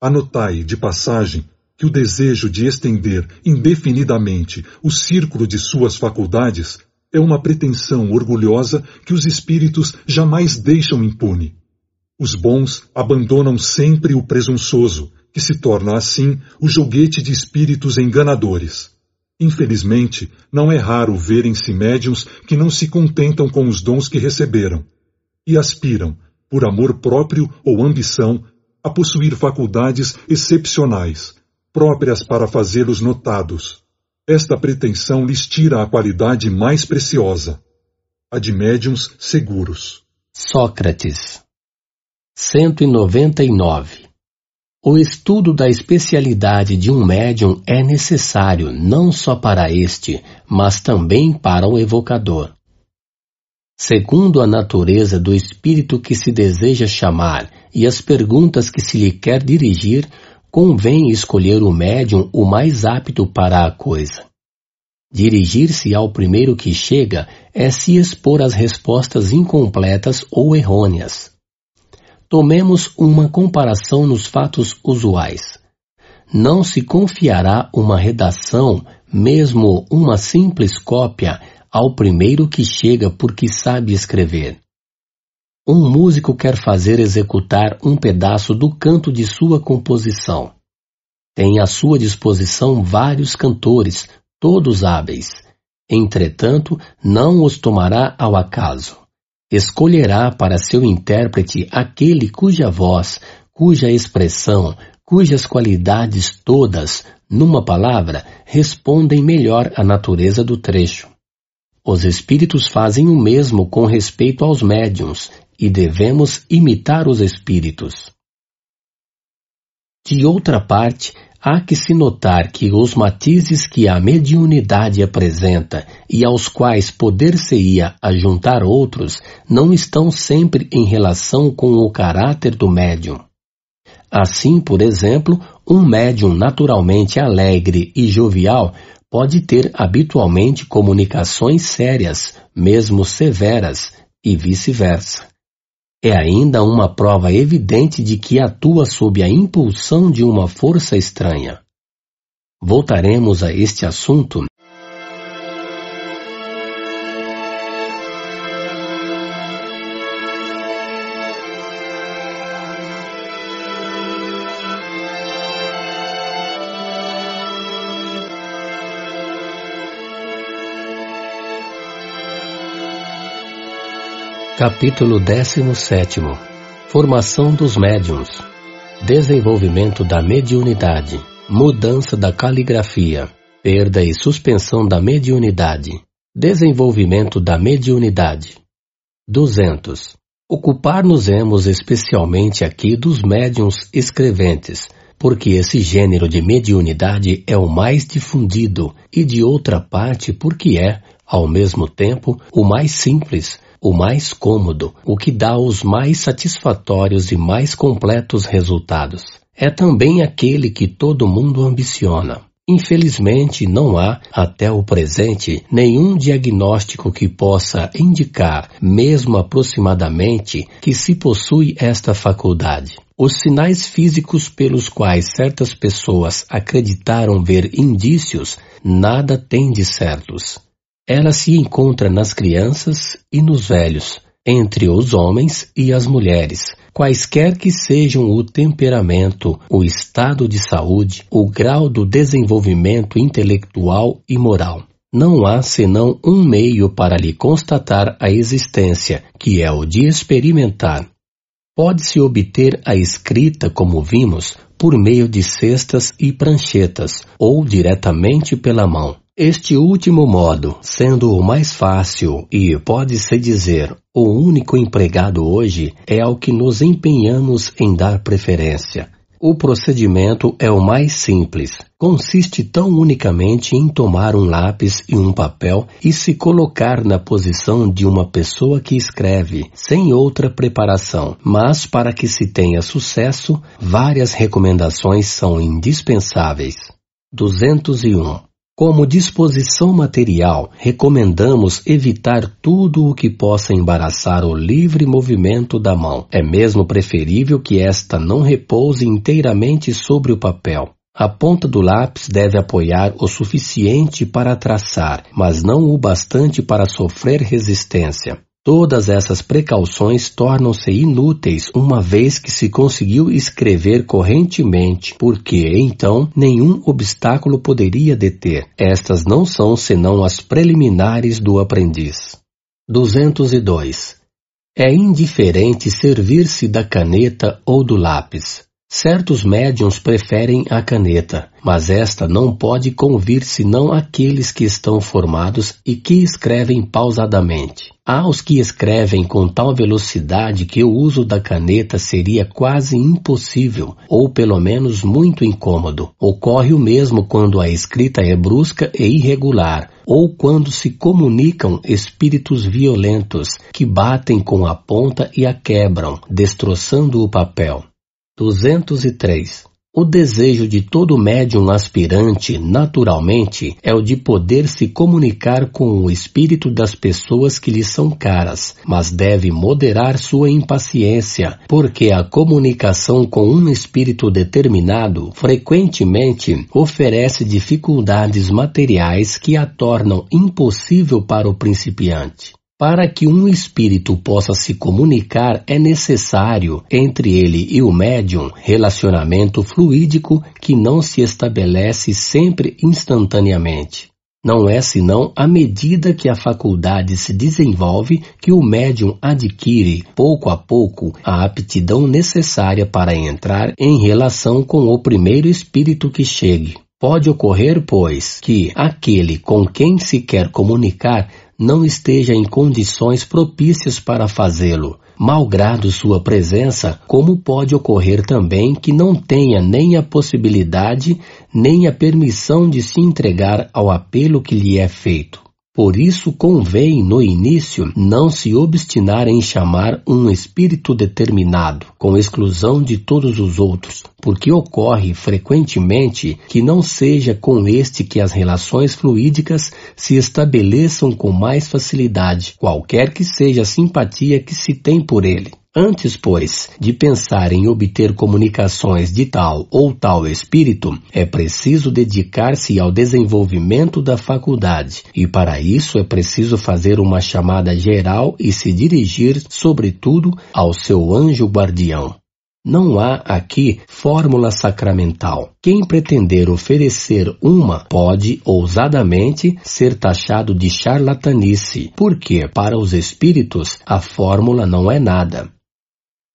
Anotai, de passagem, que o desejo de estender indefinidamente o círculo de suas faculdades é uma pretensão orgulhosa que os espíritos jamais deixam impune. Os bons abandonam sempre o presunçoso, que se torna assim o joguete de espíritos enganadores. Infelizmente, não é raro verem-se médiums que não se contentam com os dons que receberam e aspiram, por amor próprio ou ambição, a possuir faculdades excepcionais, próprias para fazê-los notados. Esta pretensão lhes tira a qualidade mais preciosa, a de médiums seguros. Sócrates 199 o estudo da especialidade de um médium é necessário não só para este, mas também para o evocador. Segundo a natureza do espírito que se deseja chamar e as perguntas que se lhe quer dirigir, convém escolher o médium o mais apto para a coisa. Dirigir-se ao primeiro que chega é se expor às respostas incompletas ou errôneas. Tomemos uma comparação nos fatos usuais. Não se confiará uma redação, mesmo uma simples cópia, ao primeiro que chega porque sabe escrever. Um músico quer fazer executar um pedaço do canto de sua composição. Tem à sua disposição vários cantores, todos hábeis. Entretanto, não os tomará ao acaso escolherá para seu intérprete aquele cuja voz, cuja expressão, cujas qualidades todas, numa palavra, respondem melhor à natureza do trecho. Os espíritos fazem o mesmo com respeito aos médiums e devemos imitar os espíritos. De outra parte, há que se notar que os matizes que a mediunidade apresenta e aos quais poder-se-ia ajuntar outros não estão sempre em relação com o caráter do médium. Assim, por exemplo, um médium naturalmente alegre e jovial pode ter habitualmente comunicações sérias, mesmo severas, e vice-versa é ainda uma prova evidente de que atua sob a impulsão de uma força estranha. Voltaremos a este assunto Capítulo 17 Formação dos médiums. Desenvolvimento da mediunidade. Mudança da caligrafia. Perda e suspensão da mediunidade. Desenvolvimento da mediunidade. 200. Ocupar-nos-emos especialmente aqui dos médiums escreventes, porque esse gênero de mediunidade é o mais difundido, e de outra parte porque é, ao mesmo tempo, o mais simples, o mais cômodo, o que dá os mais satisfatórios e mais completos resultados. É também aquele que todo mundo ambiciona. Infelizmente, não há, até o presente, nenhum diagnóstico que possa indicar, mesmo aproximadamente, que se possui esta faculdade. Os sinais físicos pelos quais certas pessoas acreditaram ver indícios nada têm de certos. Ela se encontra nas crianças e nos velhos, entre os homens e as mulheres, quaisquer que sejam o temperamento, o estado de saúde, o grau do desenvolvimento intelectual e moral. Não há senão um meio para lhe constatar a existência, que é o de experimentar. Pode-se obter a escrita, como vimos, por meio de cestas e pranchetas, ou diretamente pela mão. Este último modo, sendo o mais fácil e, pode-se dizer, o único empregado hoje, é ao que nos empenhamos em dar preferência. O procedimento é o mais simples. Consiste tão unicamente em tomar um lápis e um papel e se colocar na posição de uma pessoa que escreve, sem outra preparação. Mas para que se tenha sucesso, várias recomendações são indispensáveis. 201 como disposição material, recomendamos evitar tudo o que possa embaraçar o livre movimento da mão. É mesmo preferível que esta não repouse inteiramente sobre o papel. A ponta do lápis deve apoiar o suficiente para traçar, mas não o bastante para sofrer resistência. Todas essas precauções tornam-se inúteis uma vez que se conseguiu escrever correntemente, porque então nenhum obstáculo poderia deter. Estas não são senão as preliminares do aprendiz. 202. É indiferente servir-se da caneta ou do lápis. Certos médiums preferem a caneta, mas esta não pode convir senão aqueles que estão formados e que escrevem pausadamente. Há os que escrevem com tal velocidade que o uso da caneta seria quase impossível, ou pelo menos muito incômodo. Ocorre o mesmo quando a escrita é brusca e irregular, ou quando se comunicam espíritos violentos que batem com a ponta e a quebram, destroçando o papel. 203. O desejo de todo médium aspirante, naturalmente, é o de poder se comunicar com o espírito das pessoas que lhe são caras, mas deve moderar sua impaciência, porque a comunicação com um espírito determinado frequentemente oferece dificuldades materiais que a tornam impossível para o principiante. Para que um espírito possa se comunicar, é necessário, entre ele e o médium, relacionamento fluídico que não se estabelece sempre instantaneamente. Não é senão à medida que a faculdade se desenvolve que o médium adquire, pouco a pouco, a aptidão necessária para entrar em relação com o primeiro espírito que chegue. Pode ocorrer, pois, que aquele com quem se quer comunicar não esteja em condições propícias para fazê-lo, malgrado sua presença, como pode ocorrer também que não tenha nem a possibilidade nem a permissão de se entregar ao apelo que lhe é feito. Por isso convém, no início, não se obstinar em chamar um espírito determinado, com exclusão de todos os outros, porque ocorre frequentemente que não seja com este que as relações fluídicas se estabeleçam com mais facilidade, qualquer que seja a simpatia que se tem por ele. Antes, pois, de pensar em obter comunicações de tal ou tal espírito, é preciso dedicar-se ao desenvolvimento da faculdade, e para isso é preciso fazer uma chamada geral e se dirigir, sobretudo, ao seu anjo guardião. Não há aqui fórmula sacramental. Quem pretender oferecer uma pode, ousadamente, ser taxado de charlatanice, porque, para os espíritos, a fórmula não é nada.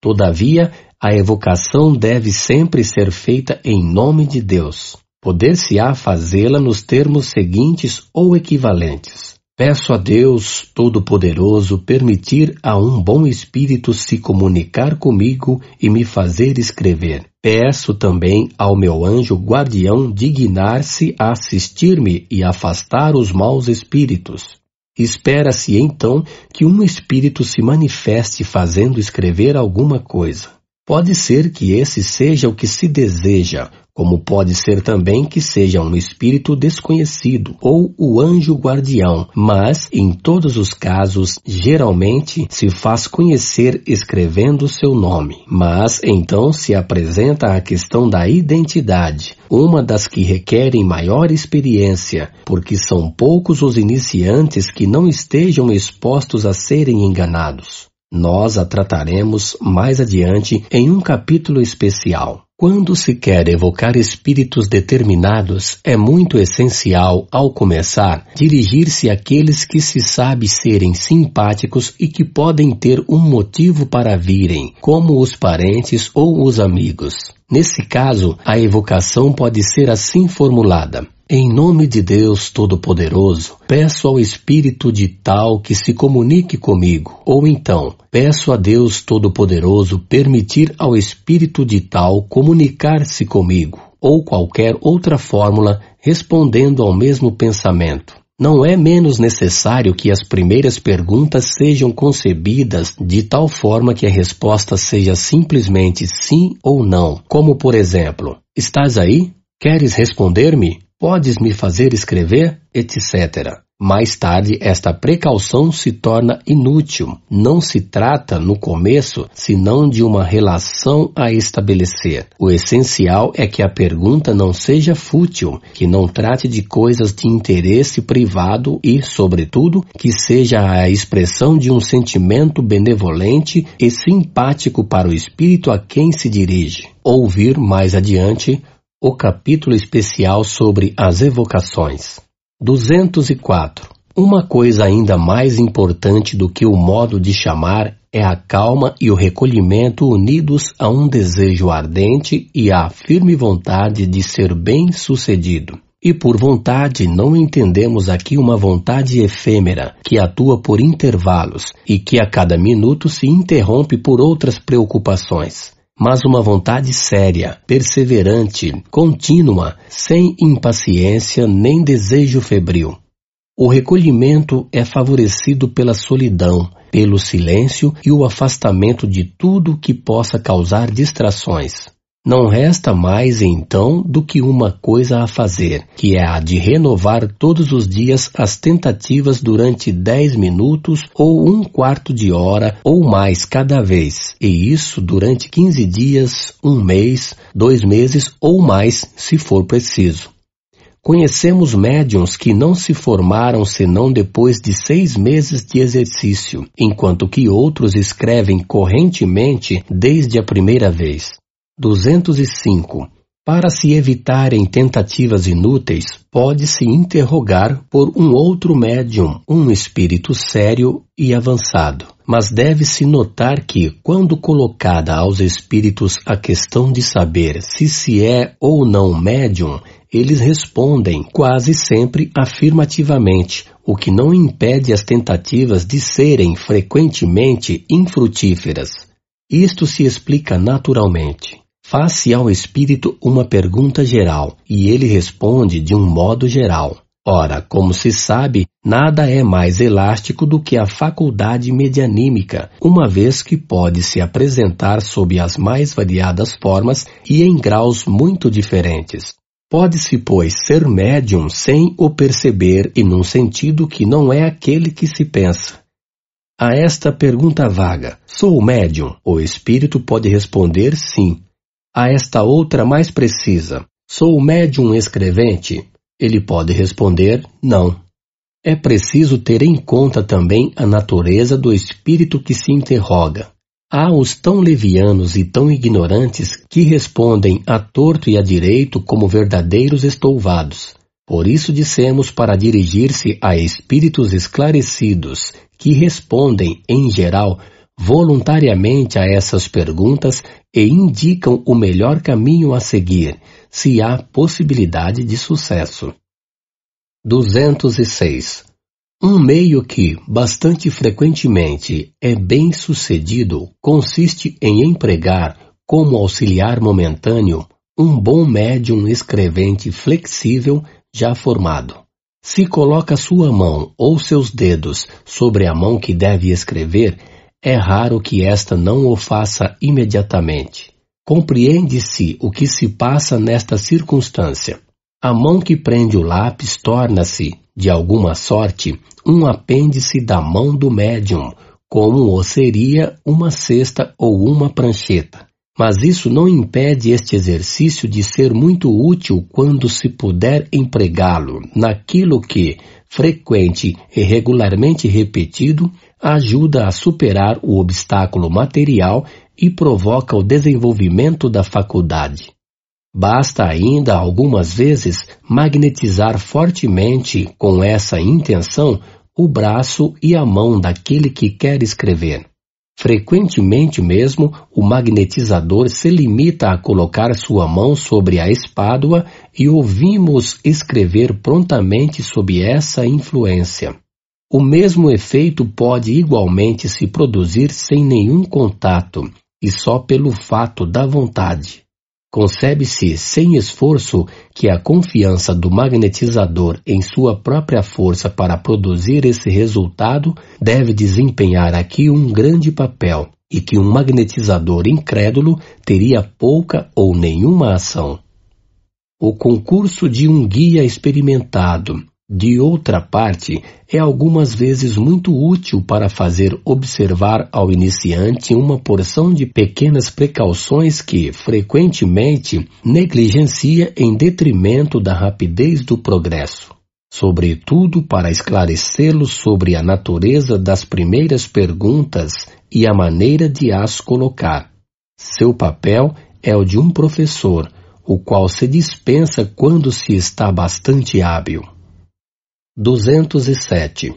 Todavia, a evocação deve sempre ser feita em nome de Deus. Poder-se-á fazê-la nos termos seguintes ou equivalentes. Peço a Deus Todo-Poderoso permitir a um bom espírito se comunicar comigo e me fazer escrever. Peço também ao meu anjo guardião dignar-se a assistir-me e afastar os maus espíritos. Espera-se então que um espírito se manifeste fazendo escrever alguma coisa. Pode ser que esse seja o que se deseja, como pode ser também que seja um espírito desconhecido ou o anjo guardião, mas, em todos os casos, geralmente se faz conhecer escrevendo seu nome. Mas então se apresenta a questão da identidade, uma das que requerem maior experiência, porque são poucos os iniciantes que não estejam expostos a serem enganados. Nós a trataremos mais adiante em um capítulo especial. Quando se quer evocar espíritos determinados, é muito essencial, ao começar, dirigir-se àqueles que se sabe serem simpáticos e que podem ter um motivo para virem, como os parentes ou os amigos. Nesse caso, a evocação pode ser assim formulada. Em nome de Deus Todo-Poderoso, peço ao Espírito de tal que se comunique comigo. Ou então, peço a Deus Todo-Poderoso permitir ao Espírito de tal comunicar-se comigo. Ou qualquer outra fórmula respondendo ao mesmo pensamento. Não é menos necessário que as primeiras perguntas sejam concebidas de tal forma que a resposta seja simplesmente sim ou não, como por exemplo: Estás aí? Queres responder-me? Podes me fazer escrever? etc. Mais tarde, esta precaução se torna inútil. Não se trata, no começo, senão de uma relação a estabelecer. O essencial é que a pergunta não seja fútil, que não trate de coisas de interesse privado e, sobretudo, que seja a expressão de um sentimento benevolente e simpático para o espírito a quem se dirige. Ouvir mais adiante o capítulo especial sobre as evocações. 204. Uma coisa ainda mais importante do que o modo de chamar é a calma e o recolhimento unidos a um desejo ardente e à firme vontade de ser bem-sucedido. E por vontade não entendemos aqui uma vontade efêmera, que atua por intervalos e que a cada minuto se interrompe por outras preocupações mas uma vontade séria, perseverante, contínua, sem impaciência nem desejo febril. O recolhimento é favorecido pela solidão, pelo silêncio e o afastamento de tudo que possa causar distrações. Não resta mais então do que uma coisa a fazer, que é a de renovar todos os dias as tentativas durante dez minutos ou um quarto de hora ou mais cada vez, e isso durante quinze dias, um mês, dois meses ou mais, se for preciso. Conhecemos médiums que não se formaram senão depois de seis meses de exercício, enquanto que outros escrevem correntemente desde a primeira vez. 205. Para se evitarem tentativas inúteis, pode-se interrogar por um outro médium, um espírito sério e avançado. Mas deve-se notar que, quando colocada aos espíritos a questão de saber se se é ou não médium, eles respondem quase sempre afirmativamente, o que não impede as tentativas de serem frequentemente infrutíferas. Isto se explica naturalmente. Faz-se ao espírito uma pergunta geral e ele responde de um modo geral. Ora, como se sabe, nada é mais elástico do que a faculdade medianímica, uma vez que pode se apresentar sob as mais variadas formas e em graus muito diferentes. Pode-se, pois, ser médium sem o perceber e num sentido que não é aquele que se pensa. A esta pergunta vaga, sou médium? O espírito pode responder sim, a esta outra mais precisa: Sou médium escrevente? Ele pode responder: Não. É preciso ter em conta também a natureza do espírito que se interroga. Há os tão levianos e tão ignorantes que respondem a torto e a direito como verdadeiros estouvados. Por isso dissemos para dirigir-se a espíritos esclarecidos, que respondem, em geral, voluntariamente a essas perguntas e indicam o melhor caminho a seguir, se há possibilidade de sucesso. 206. Um meio que, bastante frequentemente, é bem sucedido consiste em empregar, como auxiliar momentâneo, um bom médium escrevente flexível já formado. Se coloca sua mão ou seus dedos sobre a mão que deve escrever, é raro que esta não o faça imediatamente. Compreende-se o que se passa nesta circunstância. A mão que prende o lápis torna-se, de alguma sorte, um apêndice da mão do médium, como o seria uma cesta ou uma prancheta. Mas isso não impede este exercício de ser muito útil quando se puder empregá-lo naquilo que, frequente e regularmente repetido, ajuda a superar o obstáculo material e provoca o desenvolvimento da faculdade. Basta ainda algumas vezes magnetizar fortemente com essa intenção o braço e a mão daquele que quer escrever. Frequentemente mesmo, o magnetizador se limita a colocar sua mão sobre a espádua e ouvimos escrever prontamente sob essa influência. O mesmo efeito pode igualmente se produzir sem nenhum contato e só pelo fato da vontade. Concebe-se sem esforço que a confiança do magnetizador em sua própria força para produzir esse resultado deve desempenhar aqui um grande papel e que um magnetizador incrédulo teria pouca ou nenhuma ação. O concurso de um guia experimentado de outra parte, é algumas vezes muito útil para fazer observar ao iniciante uma porção de pequenas precauções que, frequentemente, negligencia em detrimento da rapidez do progresso. Sobretudo para esclarecê-lo sobre a natureza das primeiras perguntas e a maneira de as colocar. Seu papel é o de um professor, o qual se dispensa quando se está bastante hábil. 207.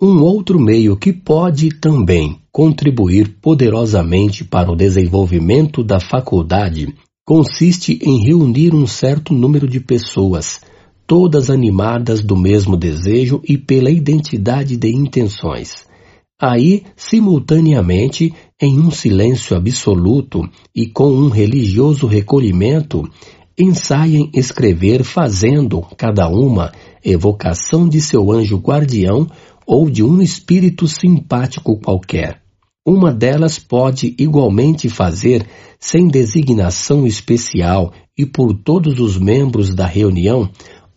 Um outro meio que pode também contribuir poderosamente para o desenvolvimento da faculdade consiste em reunir um certo número de pessoas, todas animadas do mesmo desejo e pela identidade de intenções. Aí, simultaneamente, em um silêncio absoluto e com um religioso recolhimento, ensaiem escrever fazendo, cada uma, evocação de seu anjo guardião ou de um espírito simpático qualquer. Uma delas pode igualmente fazer, sem designação especial e por todos os membros da reunião,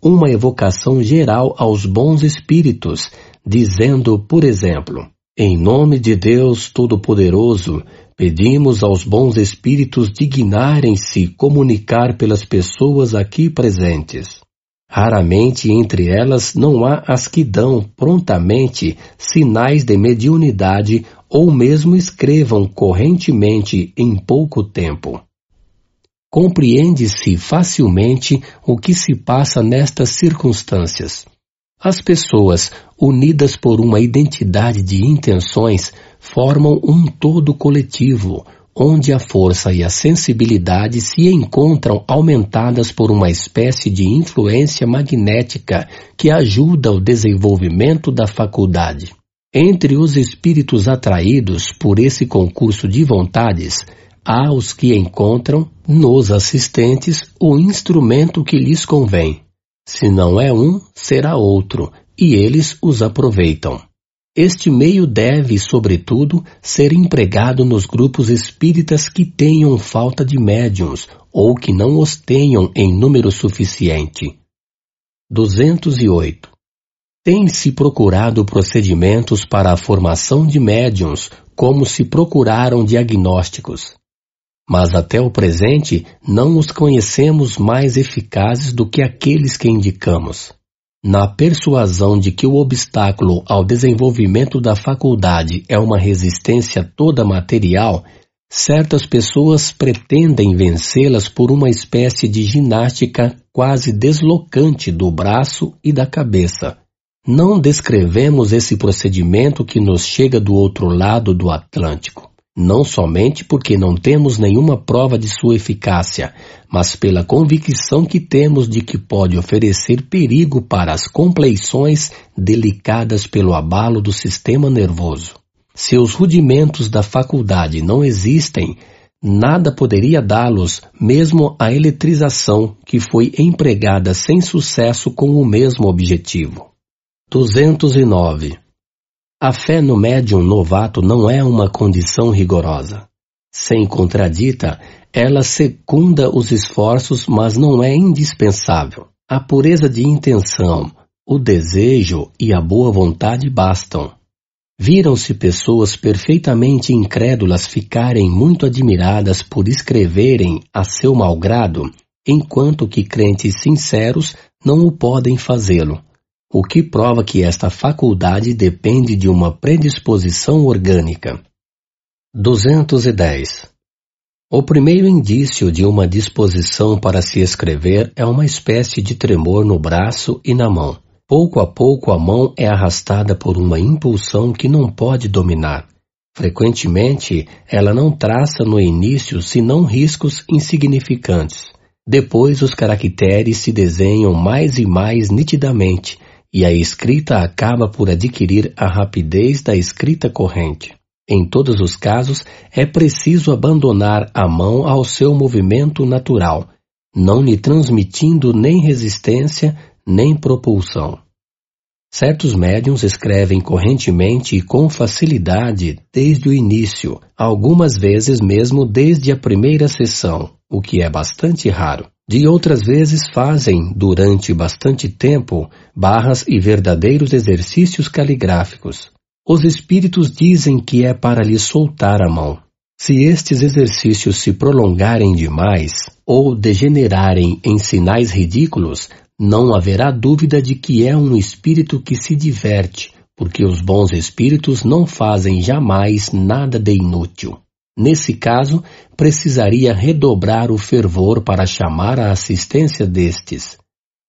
uma evocação geral aos bons espíritos, dizendo, por exemplo, Em nome de Deus Todo-Poderoso, pedimos aos bons espíritos dignarem-se comunicar pelas pessoas aqui presentes. Raramente entre elas não há as que dão prontamente sinais de mediunidade ou mesmo escrevam correntemente em pouco tempo. Compreende-se facilmente o que se passa nestas circunstâncias. As pessoas, unidas por uma identidade de intenções, formam um todo coletivo, onde a força e a sensibilidade se encontram aumentadas por uma espécie de influência magnética que ajuda o desenvolvimento da faculdade. Entre os espíritos atraídos por esse concurso de vontades, há os que encontram nos assistentes o instrumento que lhes convém. Se não é um, será outro, e eles os aproveitam. Este meio deve, sobretudo, ser empregado nos grupos espíritas que tenham falta de médiums ou que não os tenham em número suficiente. 208. Tem-se procurado procedimentos para a formação de médiums como se procuraram diagnósticos. Mas até o presente não os conhecemos mais eficazes do que aqueles que indicamos. Na persuasão de que o obstáculo ao desenvolvimento da faculdade é uma resistência toda material, certas pessoas pretendem vencê-las por uma espécie de ginástica quase deslocante do braço e da cabeça. Não descrevemos esse procedimento que nos chega do outro lado do Atlântico. Não somente porque não temos nenhuma prova de sua eficácia, mas pela convicção que temos de que pode oferecer perigo para as compleições delicadas pelo abalo do sistema nervoso. Se os rudimentos da faculdade não existem, nada poderia dá-los, mesmo a eletrização que foi empregada sem sucesso com o mesmo objetivo. 209. A fé no médium novato não é uma condição rigorosa. Sem contradita, ela secunda os esforços, mas não é indispensável. A pureza de intenção, o desejo e a boa vontade bastam. Viram-se pessoas perfeitamente incrédulas ficarem muito admiradas por escreverem a seu malgrado, enquanto que crentes sinceros não o podem fazê-lo o que prova que esta faculdade depende de uma predisposição orgânica. 210. O primeiro indício de uma disposição para se escrever é uma espécie de tremor no braço e na mão. Pouco a pouco a mão é arrastada por uma impulsão que não pode dominar. Frequentemente, ela não traça no início senão riscos insignificantes. Depois os caracteres se desenham mais e mais nitidamente, e a escrita acaba por adquirir a rapidez da escrita corrente. Em todos os casos, é preciso abandonar a mão ao seu movimento natural, não lhe transmitindo nem resistência nem propulsão. Certos médiums escrevem correntemente e com facilidade desde o início, algumas vezes mesmo desde a primeira sessão, o que é bastante raro. De outras vezes fazem, durante bastante tempo, barras e verdadeiros exercícios caligráficos. Os espíritos dizem que é para lhe soltar a mão. Se estes exercícios se prolongarem demais ou degenerarem em sinais ridículos, não haverá dúvida de que é um espírito que se diverte, porque os bons espíritos não fazem jamais nada de inútil. Nesse caso, precisaria redobrar o fervor para chamar a assistência destes.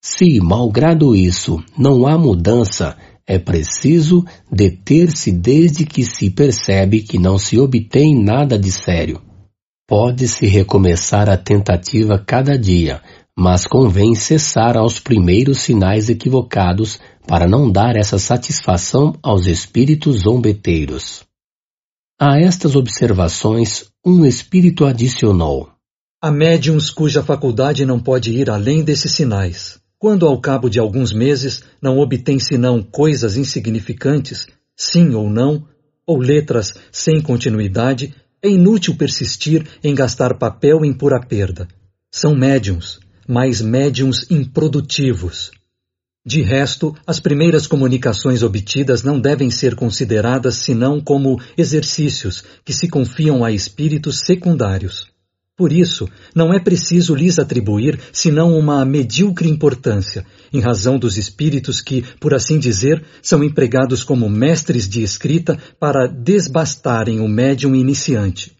Se, malgrado isso, não há mudança, é preciso deter-se desde que se percebe que não se obtém nada de sério. Pode-se recomeçar a tentativa cada dia, mas convém cessar aos primeiros sinais equivocados para não dar essa satisfação aos espíritos zombeteiros. A estas observações, um espírito adicionou: Há médiums cuja faculdade não pode ir além desses sinais. Quando, ao cabo de alguns meses, não obtém senão coisas insignificantes, sim ou não, ou letras sem continuidade, é inútil persistir em gastar papel em pura perda. São médiums, mas médiums improdutivos. De resto, as primeiras comunicações obtidas não devem ser consideradas senão como exercícios que se confiam a espíritos secundários. Por isso, não é preciso lhes atribuir senão uma medíocre importância, em razão dos espíritos que, por assim dizer, são empregados como mestres de escrita para desbastarem o médium iniciante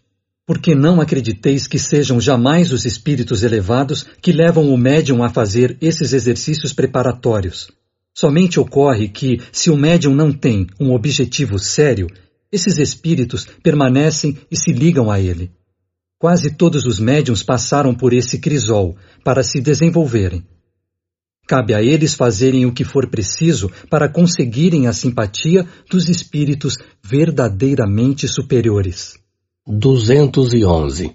porque não acrediteis que sejam jamais os espíritos elevados que levam o médium a fazer esses exercícios preparatórios. Somente ocorre que, se o médium não tem um objetivo sério, esses espíritos permanecem e se ligam a ele. Quase todos os médiums passaram por esse crisol para se desenvolverem. Cabe a eles fazerem o que for preciso para conseguirem a simpatia dos espíritos verdadeiramente superiores. 211.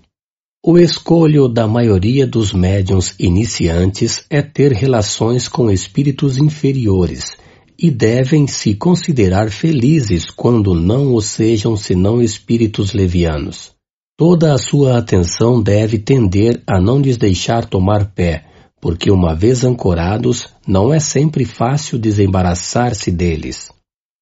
O escolho da maioria dos médiums iniciantes é ter relações com espíritos inferiores e devem se considerar felizes quando não o sejam senão espíritos levianos. Toda a sua atenção deve tender a não lhes deixar tomar pé, porque uma vez ancorados, não é sempre fácil desembaraçar-se deles.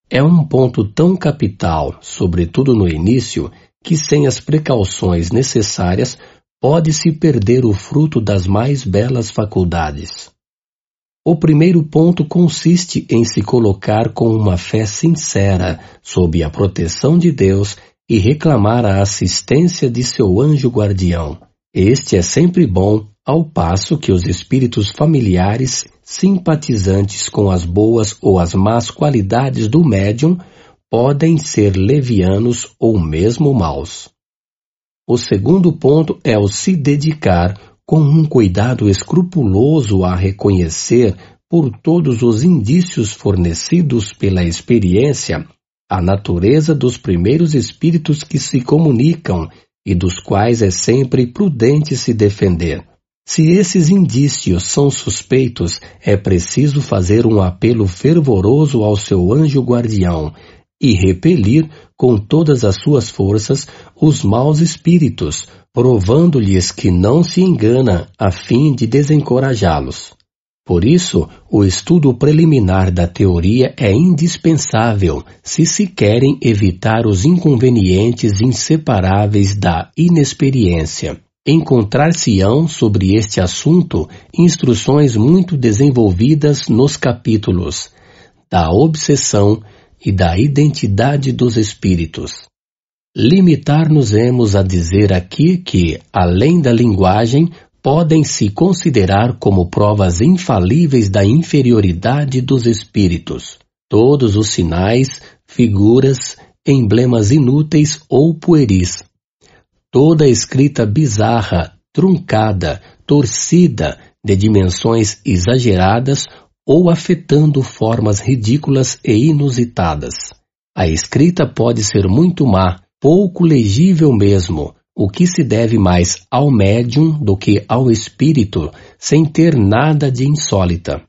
É um ponto tão capital, sobretudo no início, que sem as precauções necessárias pode-se perder o fruto das mais belas faculdades. O primeiro ponto consiste em se colocar com uma fé sincera sob a proteção de Deus e reclamar a assistência de seu anjo guardião. Este é sempre bom, ao passo que os espíritos familiares, simpatizantes com as boas ou as más qualidades do médium, podem ser levianos ou mesmo maus. O segundo ponto é o se dedicar com um cuidado escrupuloso a reconhecer, por todos os indícios fornecidos pela experiência, a natureza dos primeiros espíritos que se comunicam e dos quais é sempre prudente se defender. Se esses indícios são suspeitos, é preciso fazer um apelo fervoroso ao seu anjo guardião e repelir com todas as suas forças os maus espíritos, provando-lhes que não se engana a fim de desencorajá-los. Por isso, o estudo preliminar da teoria é indispensável se se querem evitar os inconvenientes inseparáveis da inexperiência. Encontrar-se-ão sobre este assunto instruções muito desenvolvidas nos capítulos da obsessão e da identidade dos espíritos. Limitar-nos-emos a dizer aqui que, além da linguagem, podem se considerar como provas infalíveis da inferioridade dos espíritos. Todos os sinais, figuras, emblemas inúteis ou pueris. Toda escrita bizarra, truncada, torcida, de dimensões exageradas ou afetando formas ridículas e inusitadas. A escrita pode ser muito má, pouco legível mesmo, o que se deve mais ao médium do que ao espírito, sem ter nada de insólita.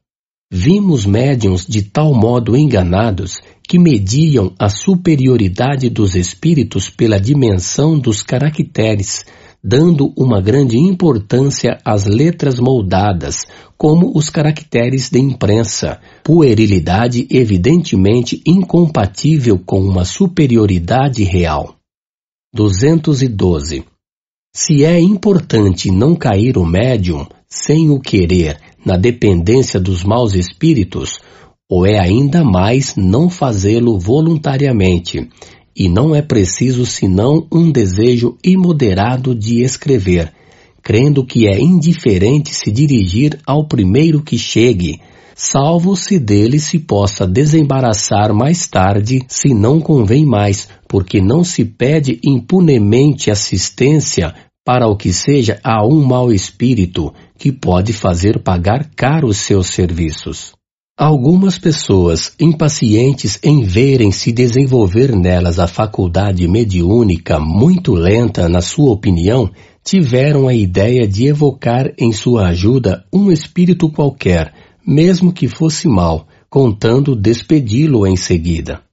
Vimos médiums de tal modo enganados que mediam a superioridade dos espíritos pela dimensão dos caracteres, dando uma grande importância às letras moldadas, como os caracteres de imprensa, puerilidade evidentemente incompatível com uma superioridade real. 212. Se é importante não cair o médium, sem o querer, na dependência dos maus espíritos, ou é ainda mais não fazê-lo voluntariamente, e não é preciso senão um desejo imoderado de escrever, crendo que é indiferente se dirigir ao primeiro que chegue, salvo se dele se possa desembaraçar mais tarde, se não convém mais, porque não se pede impunemente assistência para o que seja a um mau espírito que pode fazer pagar caro os seus serviços. Algumas pessoas, impacientes em verem se desenvolver nelas a faculdade mediúnica muito lenta na sua opinião, tiveram a ideia de evocar em sua ajuda um espírito qualquer, mesmo que fosse mal, contando despedi-lo em seguida.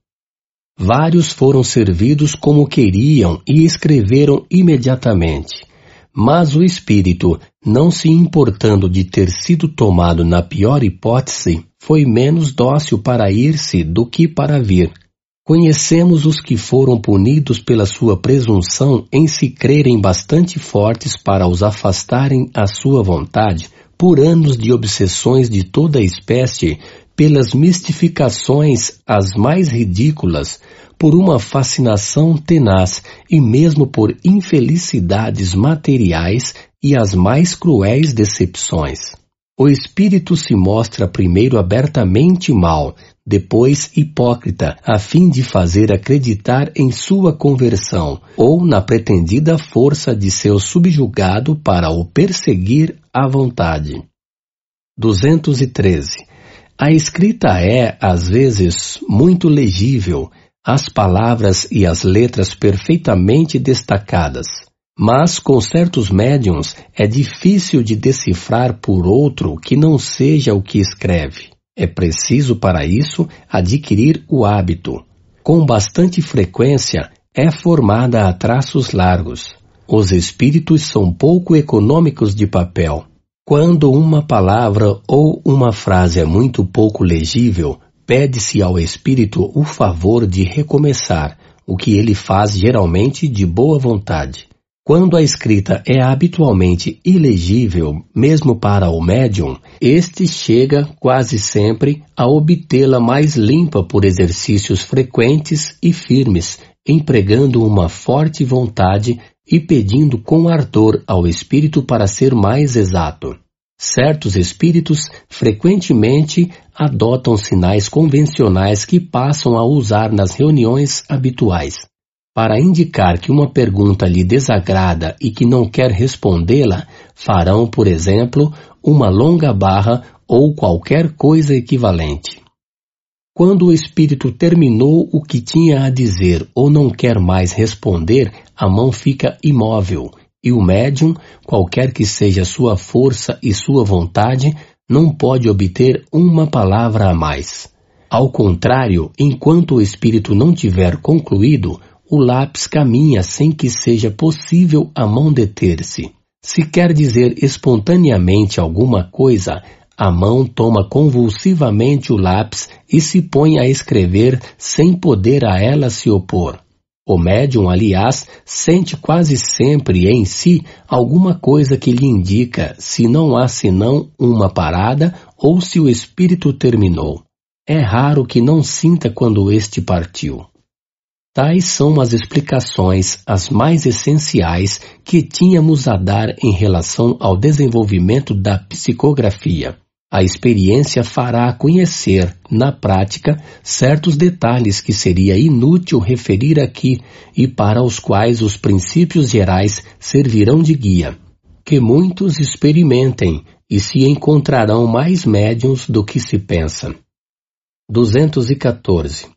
Vários foram servidos como queriam e escreveram imediatamente. Mas o espírito, não se importando de ter sido tomado na pior hipótese, foi menos dócil para ir-se do que para vir. Conhecemos os que foram punidos pela sua presunção em se crerem bastante fortes para os afastarem à sua vontade, por anos de obsessões de toda espécie, pelas mistificações as mais ridículas, por uma fascinação tenaz e mesmo por infelicidades materiais e as mais cruéis decepções. O espírito se mostra primeiro abertamente mal, depois hipócrita, a fim de fazer acreditar em sua conversão, ou na pretendida força de seu subjugado para o perseguir à vontade. 213. A escrita é, às vezes, muito legível, as palavras e as letras perfeitamente destacadas. Mas com certos médiums é difícil de decifrar por outro que não seja o que escreve. É preciso para isso adquirir o hábito. Com bastante frequência é formada a traços largos. Os espíritos são pouco econômicos de papel. Quando uma palavra ou uma frase é muito pouco legível, pede-se ao espírito o favor de recomeçar, o que ele faz geralmente de boa vontade. Quando a escrita é habitualmente ilegível, mesmo para o médium, este chega quase sempre a obtê-la mais limpa por exercícios frequentes e firmes, empregando uma forte vontade e pedindo com ardor ao espírito para ser mais exato. Certos espíritos frequentemente adotam sinais convencionais que passam a usar nas reuniões habituais. Para indicar que uma pergunta lhe desagrada e que não quer respondê-la, farão, por exemplo, uma longa barra ou qualquer coisa equivalente. Quando o espírito terminou o que tinha a dizer ou não quer mais responder, a mão fica imóvel e o médium, qualquer que seja sua força e sua vontade, não pode obter uma palavra a mais. Ao contrário, enquanto o espírito não tiver concluído, o lápis caminha sem que seja possível a mão deter-se. Se quer dizer espontaneamente alguma coisa, a mão toma convulsivamente o lápis e se põe a escrever sem poder a ela se opor. O médium, aliás, sente quase sempre em si alguma coisa que lhe indica se não há senão uma parada ou se o espírito terminou. É raro que não sinta quando este partiu. Tais são as explicações, as mais essenciais, que tínhamos a dar em relação ao desenvolvimento da psicografia. A experiência fará conhecer, na prática, certos detalhes que seria inútil referir aqui e para os quais os princípios gerais servirão de guia. Que muitos experimentem e se encontrarão mais médiums do que se pensa. 214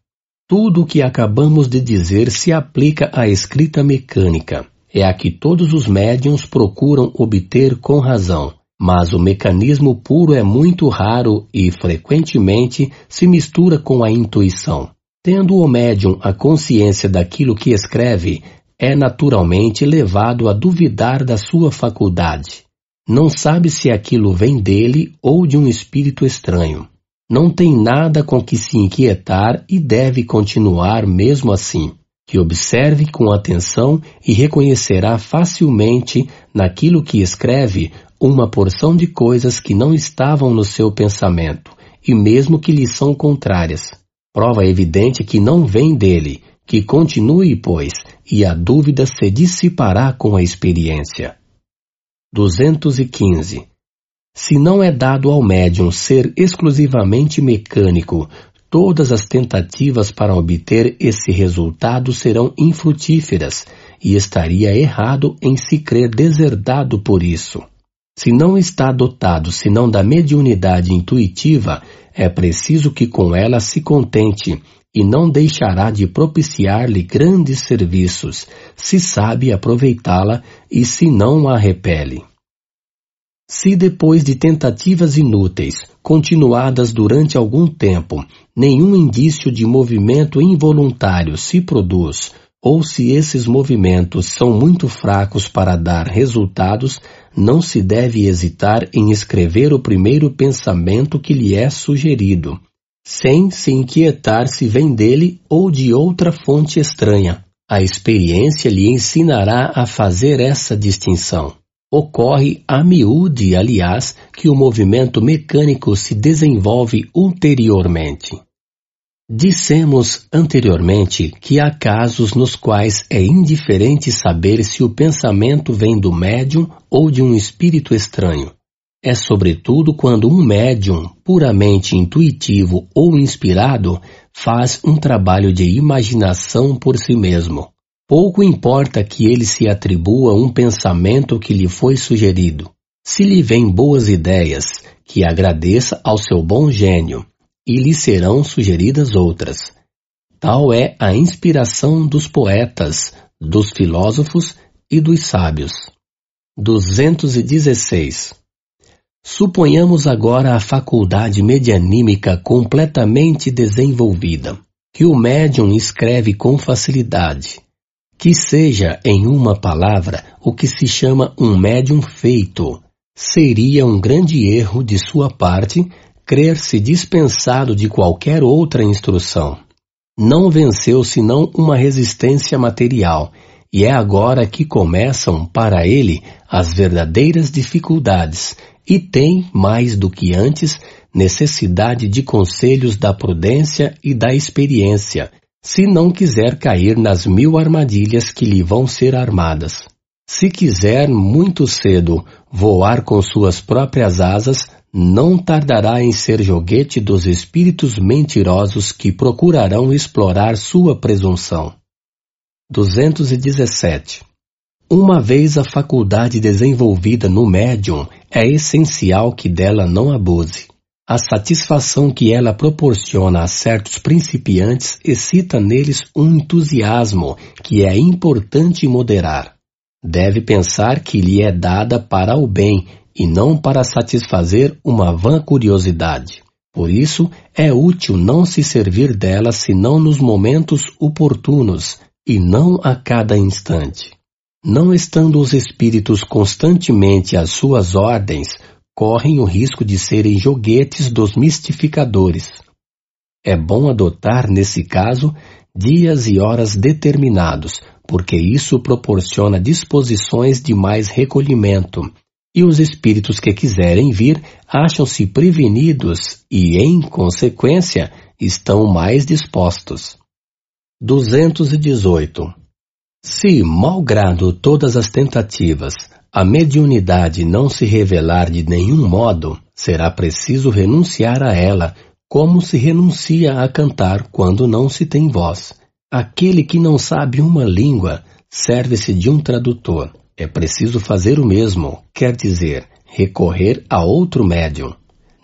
tudo o que acabamos de dizer se aplica à escrita mecânica. É a que todos os médiums procuram obter com razão, mas o mecanismo puro é muito raro e, frequentemente, se mistura com a intuição. Tendo o médium a consciência daquilo que escreve, é naturalmente levado a duvidar da sua faculdade. Não sabe se aquilo vem dele ou de um espírito estranho não tem nada com que se inquietar e deve continuar mesmo assim, que observe com atenção e reconhecerá facilmente naquilo que escreve uma porção de coisas que não estavam no seu pensamento, e mesmo que lhe são contrárias. Prova evidente que não vem dele, que continue, pois, e a dúvida se dissipará com a experiência. 215 se não é dado ao médium ser exclusivamente mecânico, todas as tentativas para obter esse resultado serão infrutíferas e estaria errado em se crer deserdado por isso. Se não está dotado senão da mediunidade intuitiva, é preciso que com ela se contente e não deixará de propiciar-lhe grandes serviços, se sabe aproveitá-la e se não a repele. Se depois de tentativas inúteis, continuadas durante algum tempo, nenhum indício de movimento involuntário se produz, ou se esses movimentos são muito fracos para dar resultados, não se deve hesitar em escrever o primeiro pensamento que lhe é sugerido, sem se inquietar se vem dele ou de outra fonte estranha. A experiência lhe ensinará a fazer essa distinção. Ocorre a miúde, aliás, que o movimento mecânico se desenvolve ulteriormente. Dissemos anteriormente que há casos nos quais é indiferente saber se o pensamento vem do médium ou de um espírito estranho. É sobretudo quando um médium, puramente intuitivo ou inspirado, faz um trabalho de imaginação por si mesmo. Pouco importa que ele se atribua um pensamento que lhe foi sugerido. Se lhe vêm boas ideias, que agradeça ao seu bom gênio, e lhe serão sugeridas outras. Tal é a inspiração dos poetas, dos filósofos e dos sábios. 216. Suponhamos agora a faculdade medianímica completamente desenvolvida, que o médium escreve com facilidade, que seja, em uma palavra, o que se chama um médium feito. Seria um grande erro de sua parte crer-se dispensado de qualquer outra instrução. Não venceu senão uma resistência material, e é agora que começam, para ele, as verdadeiras dificuldades, e tem, mais do que antes, necessidade de conselhos da prudência e da experiência, se não quiser cair nas mil armadilhas que lhe vão ser armadas. Se quiser muito cedo voar com suas próprias asas, não tardará em ser joguete dos espíritos mentirosos que procurarão explorar sua presunção. 217. Uma vez a faculdade desenvolvida no médium, é essencial que dela não abuse. A satisfação que ela proporciona a certos principiantes excita neles um entusiasmo que é importante moderar. Deve pensar que lhe é dada para o bem e não para satisfazer uma vã curiosidade. Por isso, é útil não se servir dela senão nos momentos oportunos e não a cada instante. Não estando os espíritos constantemente às suas ordens, correm o risco de serem joguetes dos mistificadores. É bom adotar, nesse caso, dias e horas determinados, porque isso proporciona disposições de mais recolhimento, e os espíritos que quiserem vir acham-se prevenidos e, em consequência, estão mais dispostos. 218. Se, malgrado todas as tentativas, a mediunidade não se revelar de nenhum modo, será preciso renunciar a ela, como se renuncia a cantar quando não se tem voz. Aquele que não sabe uma língua serve-se de um tradutor. É preciso fazer o mesmo, quer dizer, recorrer a outro médium.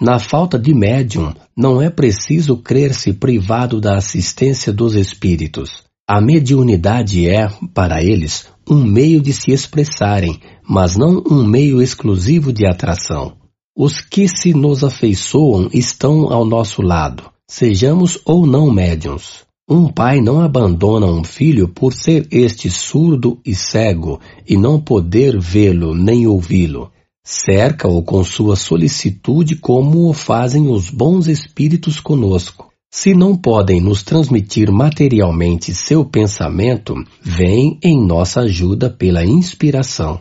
Na falta de médium, não é preciso crer-se privado da assistência dos espíritos. A mediunidade é, para eles, um meio de se expressarem, mas não um meio exclusivo de atração. Os que se nos afeiçoam estão ao nosso lado, sejamos ou não médiums. Um pai não abandona um filho por ser este surdo e cego e não poder vê-lo nem ouvi-lo. Cerca-o com sua solicitude como o fazem os bons espíritos conosco. Se não podem nos transmitir materialmente seu pensamento, vem em nossa ajuda pela inspiração.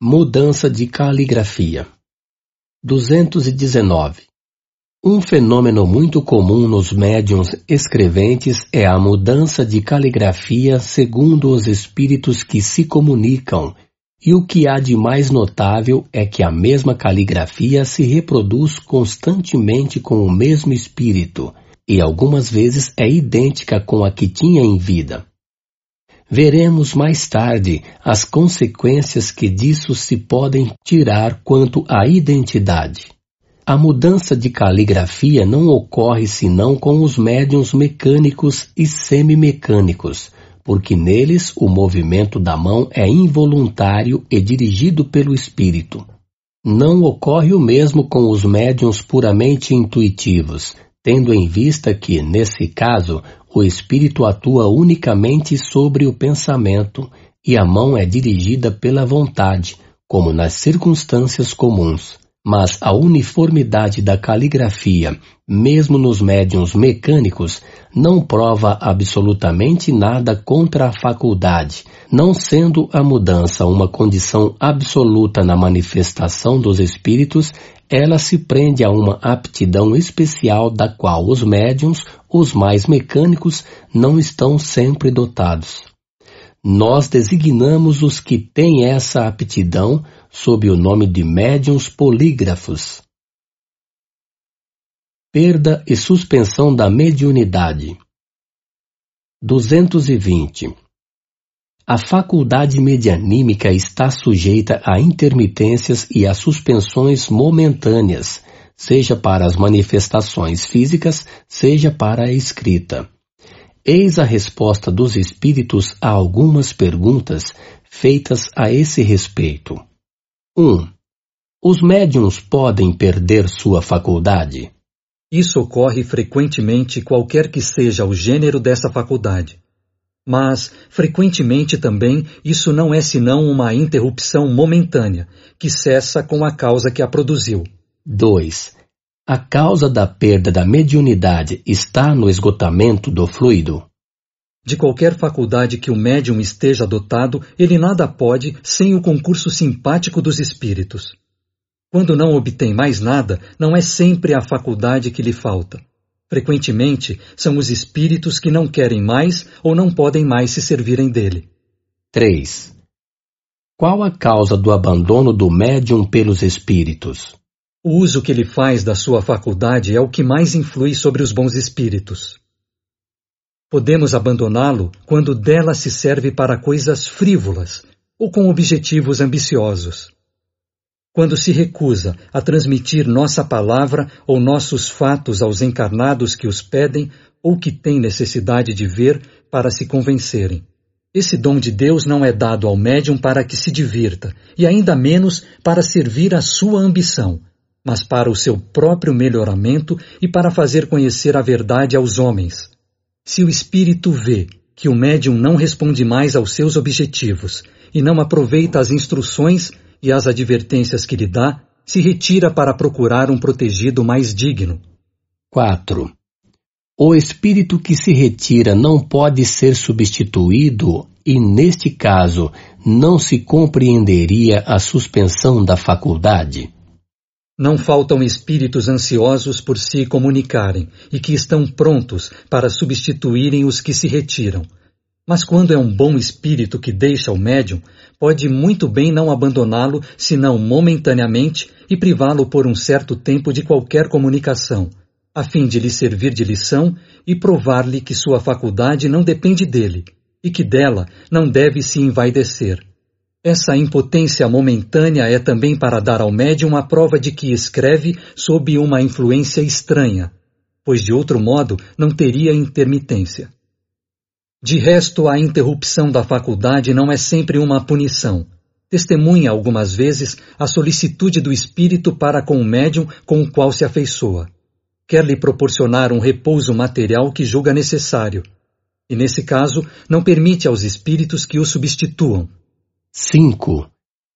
Mudança de caligrafia. 219. Um fenômeno muito comum nos médiums escreventes é a mudança de caligrafia segundo os espíritos que se comunicam, e o que há de mais notável é que a mesma caligrafia se reproduz constantemente com o mesmo espírito, e algumas vezes é idêntica com a que tinha em vida. Veremos mais tarde as consequências que disso se podem tirar quanto à identidade. A mudança de caligrafia não ocorre senão com os médiums mecânicos e semimecânicos, porque neles o movimento da mão é involuntário e dirigido pelo espírito. Não ocorre o mesmo com os médiums puramente intuitivos, tendo em vista que, nesse caso, o espírito atua unicamente sobre o pensamento e a mão é dirigida pela vontade, como nas circunstâncias comuns. Mas a uniformidade da caligrafia, mesmo nos médiums mecânicos, não prova absolutamente nada contra a faculdade, não sendo a mudança uma condição absoluta na manifestação dos espíritos, ela se prende a uma aptidão especial da qual os médiums, os mais mecânicos, não estão sempre dotados. Nós designamos os que têm essa aptidão sob o nome de médiums polígrafos. Perda e suspensão da mediunidade. 220. A faculdade medianímica está sujeita a intermitências e a suspensões momentâneas, seja para as manifestações físicas, seja para a escrita. Eis a resposta dos espíritos a algumas perguntas feitas a esse respeito. 1. Os médiums podem perder sua faculdade? Isso ocorre frequentemente qualquer que seja o gênero dessa faculdade. Mas, frequentemente também, isso não é senão uma interrupção momentânea, que cessa com a causa que a produziu. 2. A causa da perda da mediunidade está no esgotamento do fluido. De qualquer faculdade que o médium esteja dotado, ele nada pode sem o concurso simpático dos espíritos. Quando não obtém mais nada, não é sempre a faculdade que lhe falta. Frequentemente, são os espíritos que não querem mais ou não podem mais se servirem dele. 3. Qual a causa do abandono do médium pelos espíritos? O uso que ele faz da sua faculdade é o que mais influi sobre os bons espíritos. Podemos abandoná-lo quando dela se serve para coisas frívolas ou com objetivos ambiciosos. Quando se recusa a transmitir nossa palavra ou nossos fatos aos encarnados que os pedem ou que têm necessidade de ver para se convencerem. Esse dom de Deus não é dado ao médium para que se divirta, e ainda menos para servir à sua ambição, mas para o seu próprio melhoramento e para fazer conhecer a verdade aos homens. Se o espírito vê que o médium não responde mais aos seus objetivos e não aproveita as instruções e as advertências que lhe dá, se retira para procurar um protegido mais digno. 4. O espírito que se retira não pode ser substituído e, neste caso, não se compreenderia a suspensão da faculdade. Não faltam espíritos ansiosos por se comunicarem e que estão prontos para substituírem os que se retiram. Mas quando é um bom espírito que deixa o médium, pode muito bem não abandoná-lo, senão momentaneamente, e privá-lo por um certo tempo de qualquer comunicação a fim de lhe servir de lição e provar-lhe que sua faculdade não depende dele e que dela não deve se envaidecer. Essa impotência momentânea é também para dar ao médium a prova de que escreve sob uma influência estranha, pois de outro modo não teria intermitência. De resto, a interrupção da faculdade não é sempre uma punição. Testemunha algumas vezes a solicitude do espírito para com o médium com o qual se afeiçoa quer lhe proporcionar um repouso material que julga necessário, e nesse caso não permite aos espíritos que o substituam. 5.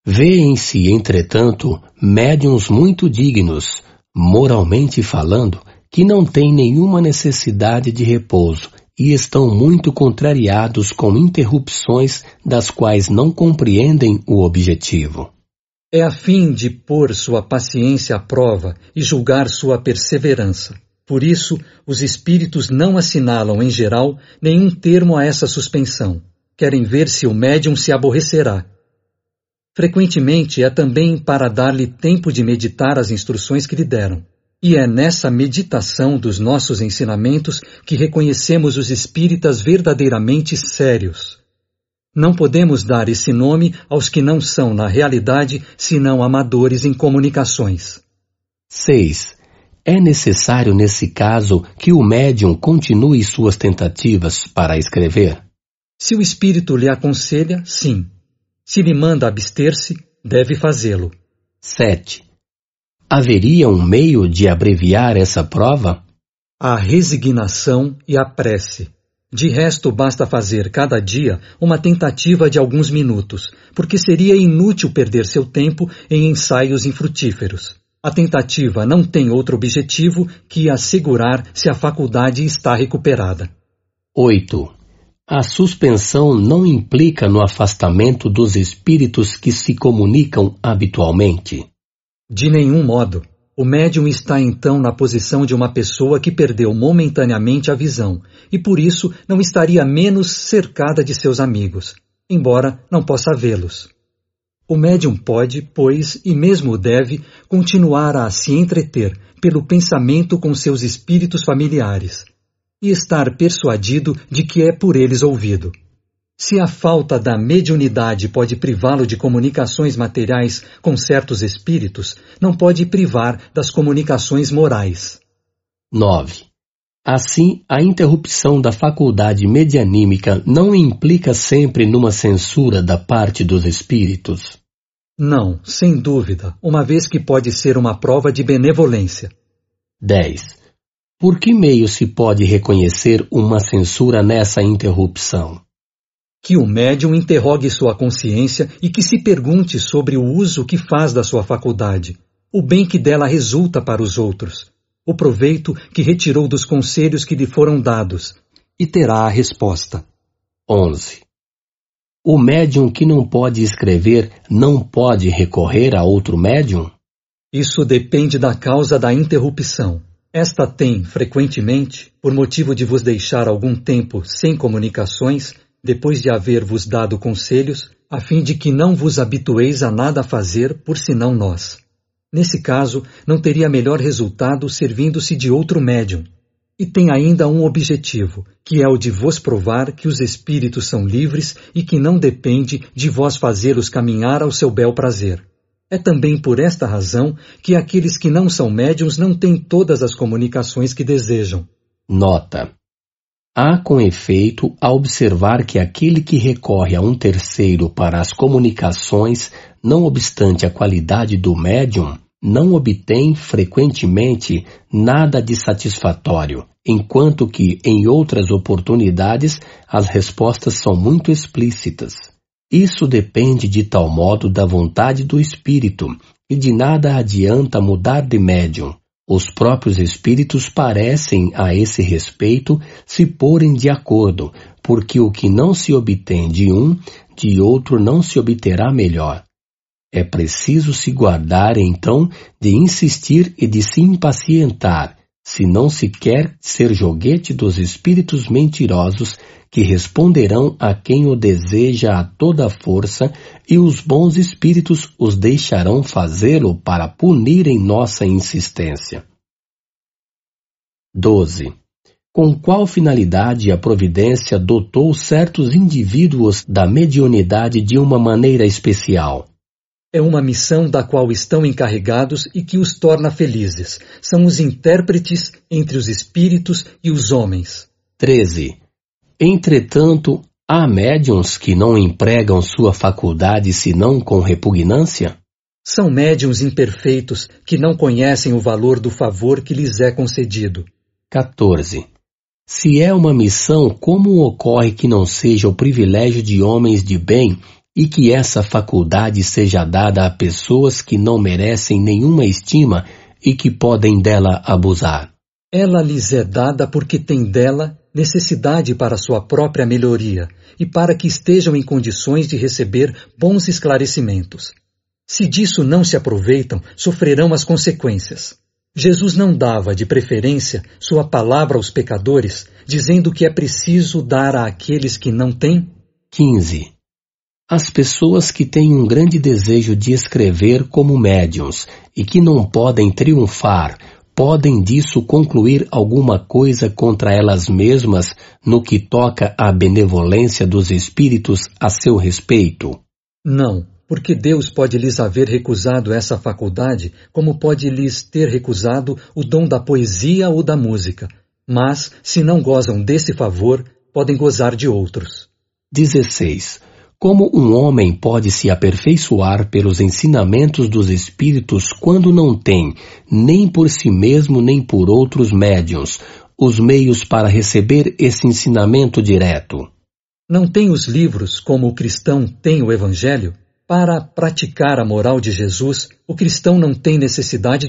Vêem-se, entretanto, médiums muito dignos, moralmente falando, que não têm nenhuma necessidade de repouso e estão muito contrariados com interrupções das quais não compreendem o objetivo é a fim de pôr sua paciência à prova e julgar sua perseverança. Por isso, os espíritos não assinalam, em geral, nenhum termo a essa suspensão. Querem ver se o médium se aborrecerá. Frequentemente é também para dar-lhe tempo de meditar as instruções que lhe deram. E é nessa meditação dos nossos ensinamentos que reconhecemos os espíritas verdadeiramente sérios. Não podemos dar esse nome aos que não são, na realidade, senão amadores em comunicações. 6. É necessário, nesse caso, que o médium continue suas tentativas para escrever? Se o espírito lhe aconselha, sim. Se lhe manda abster-se, deve fazê-lo. 7. Haveria um meio de abreviar essa prova? A resignação e a prece. De resto, basta fazer cada dia uma tentativa de alguns minutos, porque seria inútil perder seu tempo em ensaios infrutíferos. A tentativa não tem outro objetivo que assegurar se a faculdade está recuperada. 8. A suspensão não implica no afastamento dos espíritos que se comunicam habitualmente. De nenhum modo. O médium está então na posição de uma pessoa que perdeu momentaneamente a visão e por isso não estaria menos cercada de seus amigos, embora não possa vê-los. O médium pode, pois, e mesmo deve, continuar a se entreter pelo pensamento com seus espíritos familiares e estar persuadido de que é por eles ouvido. Se a falta da mediunidade pode privá-lo de comunicações materiais com certos espíritos, não pode privar das comunicações morais. 9. Assim, a interrupção da faculdade medianímica não implica sempre numa censura da parte dos espíritos? Não, sem dúvida, uma vez que pode ser uma prova de benevolência. 10. Por que meio se pode reconhecer uma censura nessa interrupção? que o médium interrogue sua consciência e que se pergunte sobre o uso que faz da sua faculdade, o bem que dela resulta para os outros, o proveito que retirou dos conselhos que lhe foram dados, e terá a resposta. 11. O médium que não pode escrever não pode recorrer a outro médium? Isso depende da causa da interrupção. Esta tem, frequentemente, por motivo de vos deixar algum tempo sem comunicações, depois de haver-vos dado conselhos, a fim de que não vos habitueis a nada a fazer por senão nós. Nesse caso, não teria melhor resultado servindo-se de outro médium. E tem ainda um objetivo, que é o de vos provar que os espíritos são livres e que não depende de vós fazê-los caminhar ao seu bel prazer. É também por esta razão que aqueles que não são médiums não têm todas as comunicações que desejam. Nota: Há com efeito a observar que aquele que recorre a um terceiro para as comunicações, não obstante a qualidade do médium, não obtém frequentemente nada de satisfatório, enquanto que em outras oportunidades as respostas são muito explícitas. Isso depende de tal modo da vontade do espírito, e de nada adianta mudar de médium. Os próprios espíritos parecem, a esse respeito, se porem de acordo, porque o que não se obtém de um, de outro não se obterá melhor. É preciso se guardar, então, de insistir e de se impacientar, se não se quer ser joguete dos espíritos mentirosos que responderão a quem o deseja a toda força e os bons espíritos os deixarão fazê-lo para punirem nossa insistência. 12. Com qual finalidade a providência dotou certos indivíduos da mediunidade de uma maneira especial? É uma missão da qual estão encarregados e que os torna felizes. São os intérpretes entre os espíritos e os homens. 13. Entretanto, há médiums que não empregam sua faculdade senão com repugnância? São médiums imperfeitos que não conhecem o valor do favor que lhes é concedido. 14. Se é uma missão, como ocorre que não seja o privilégio de homens de bem e que essa faculdade seja dada a pessoas que não merecem nenhuma estima e que podem dela abusar. Ela lhes é dada porque tem dela necessidade para sua própria melhoria e para que estejam em condições de receber bons esclarecimentos. Se disso não se aproveitam, sofrerão as consequências. Jesus não dava, de preferência, sua palavra aos pecadores, dizendo que é preciso dar àqueles que não têm? 15. As pessoas que têm um grande desejo de escrever como médiums e que não podem triunfar, podem disso concluir alguma coisa contra elas mesmas no que toca à benevolência dos espíritos a seu respeito? Não, porque Deus pode lhes haver recusado essa faculdade, como pode lhes ter recusado o dom da poesia ou da música. Mas, se não gozam desse favor, podem gozar de outros. 16. Como um homem pode se aperfeiçoar pelos ensinamentos dos Espíritos quando não tem, nem por si mesmo nem por outros médiuns, os meios para receber esse ensinamento direto? Não tem os livros como o cristão tem o Evangelho? Para praticar a moral de Jesus, o cristão não tem necessidade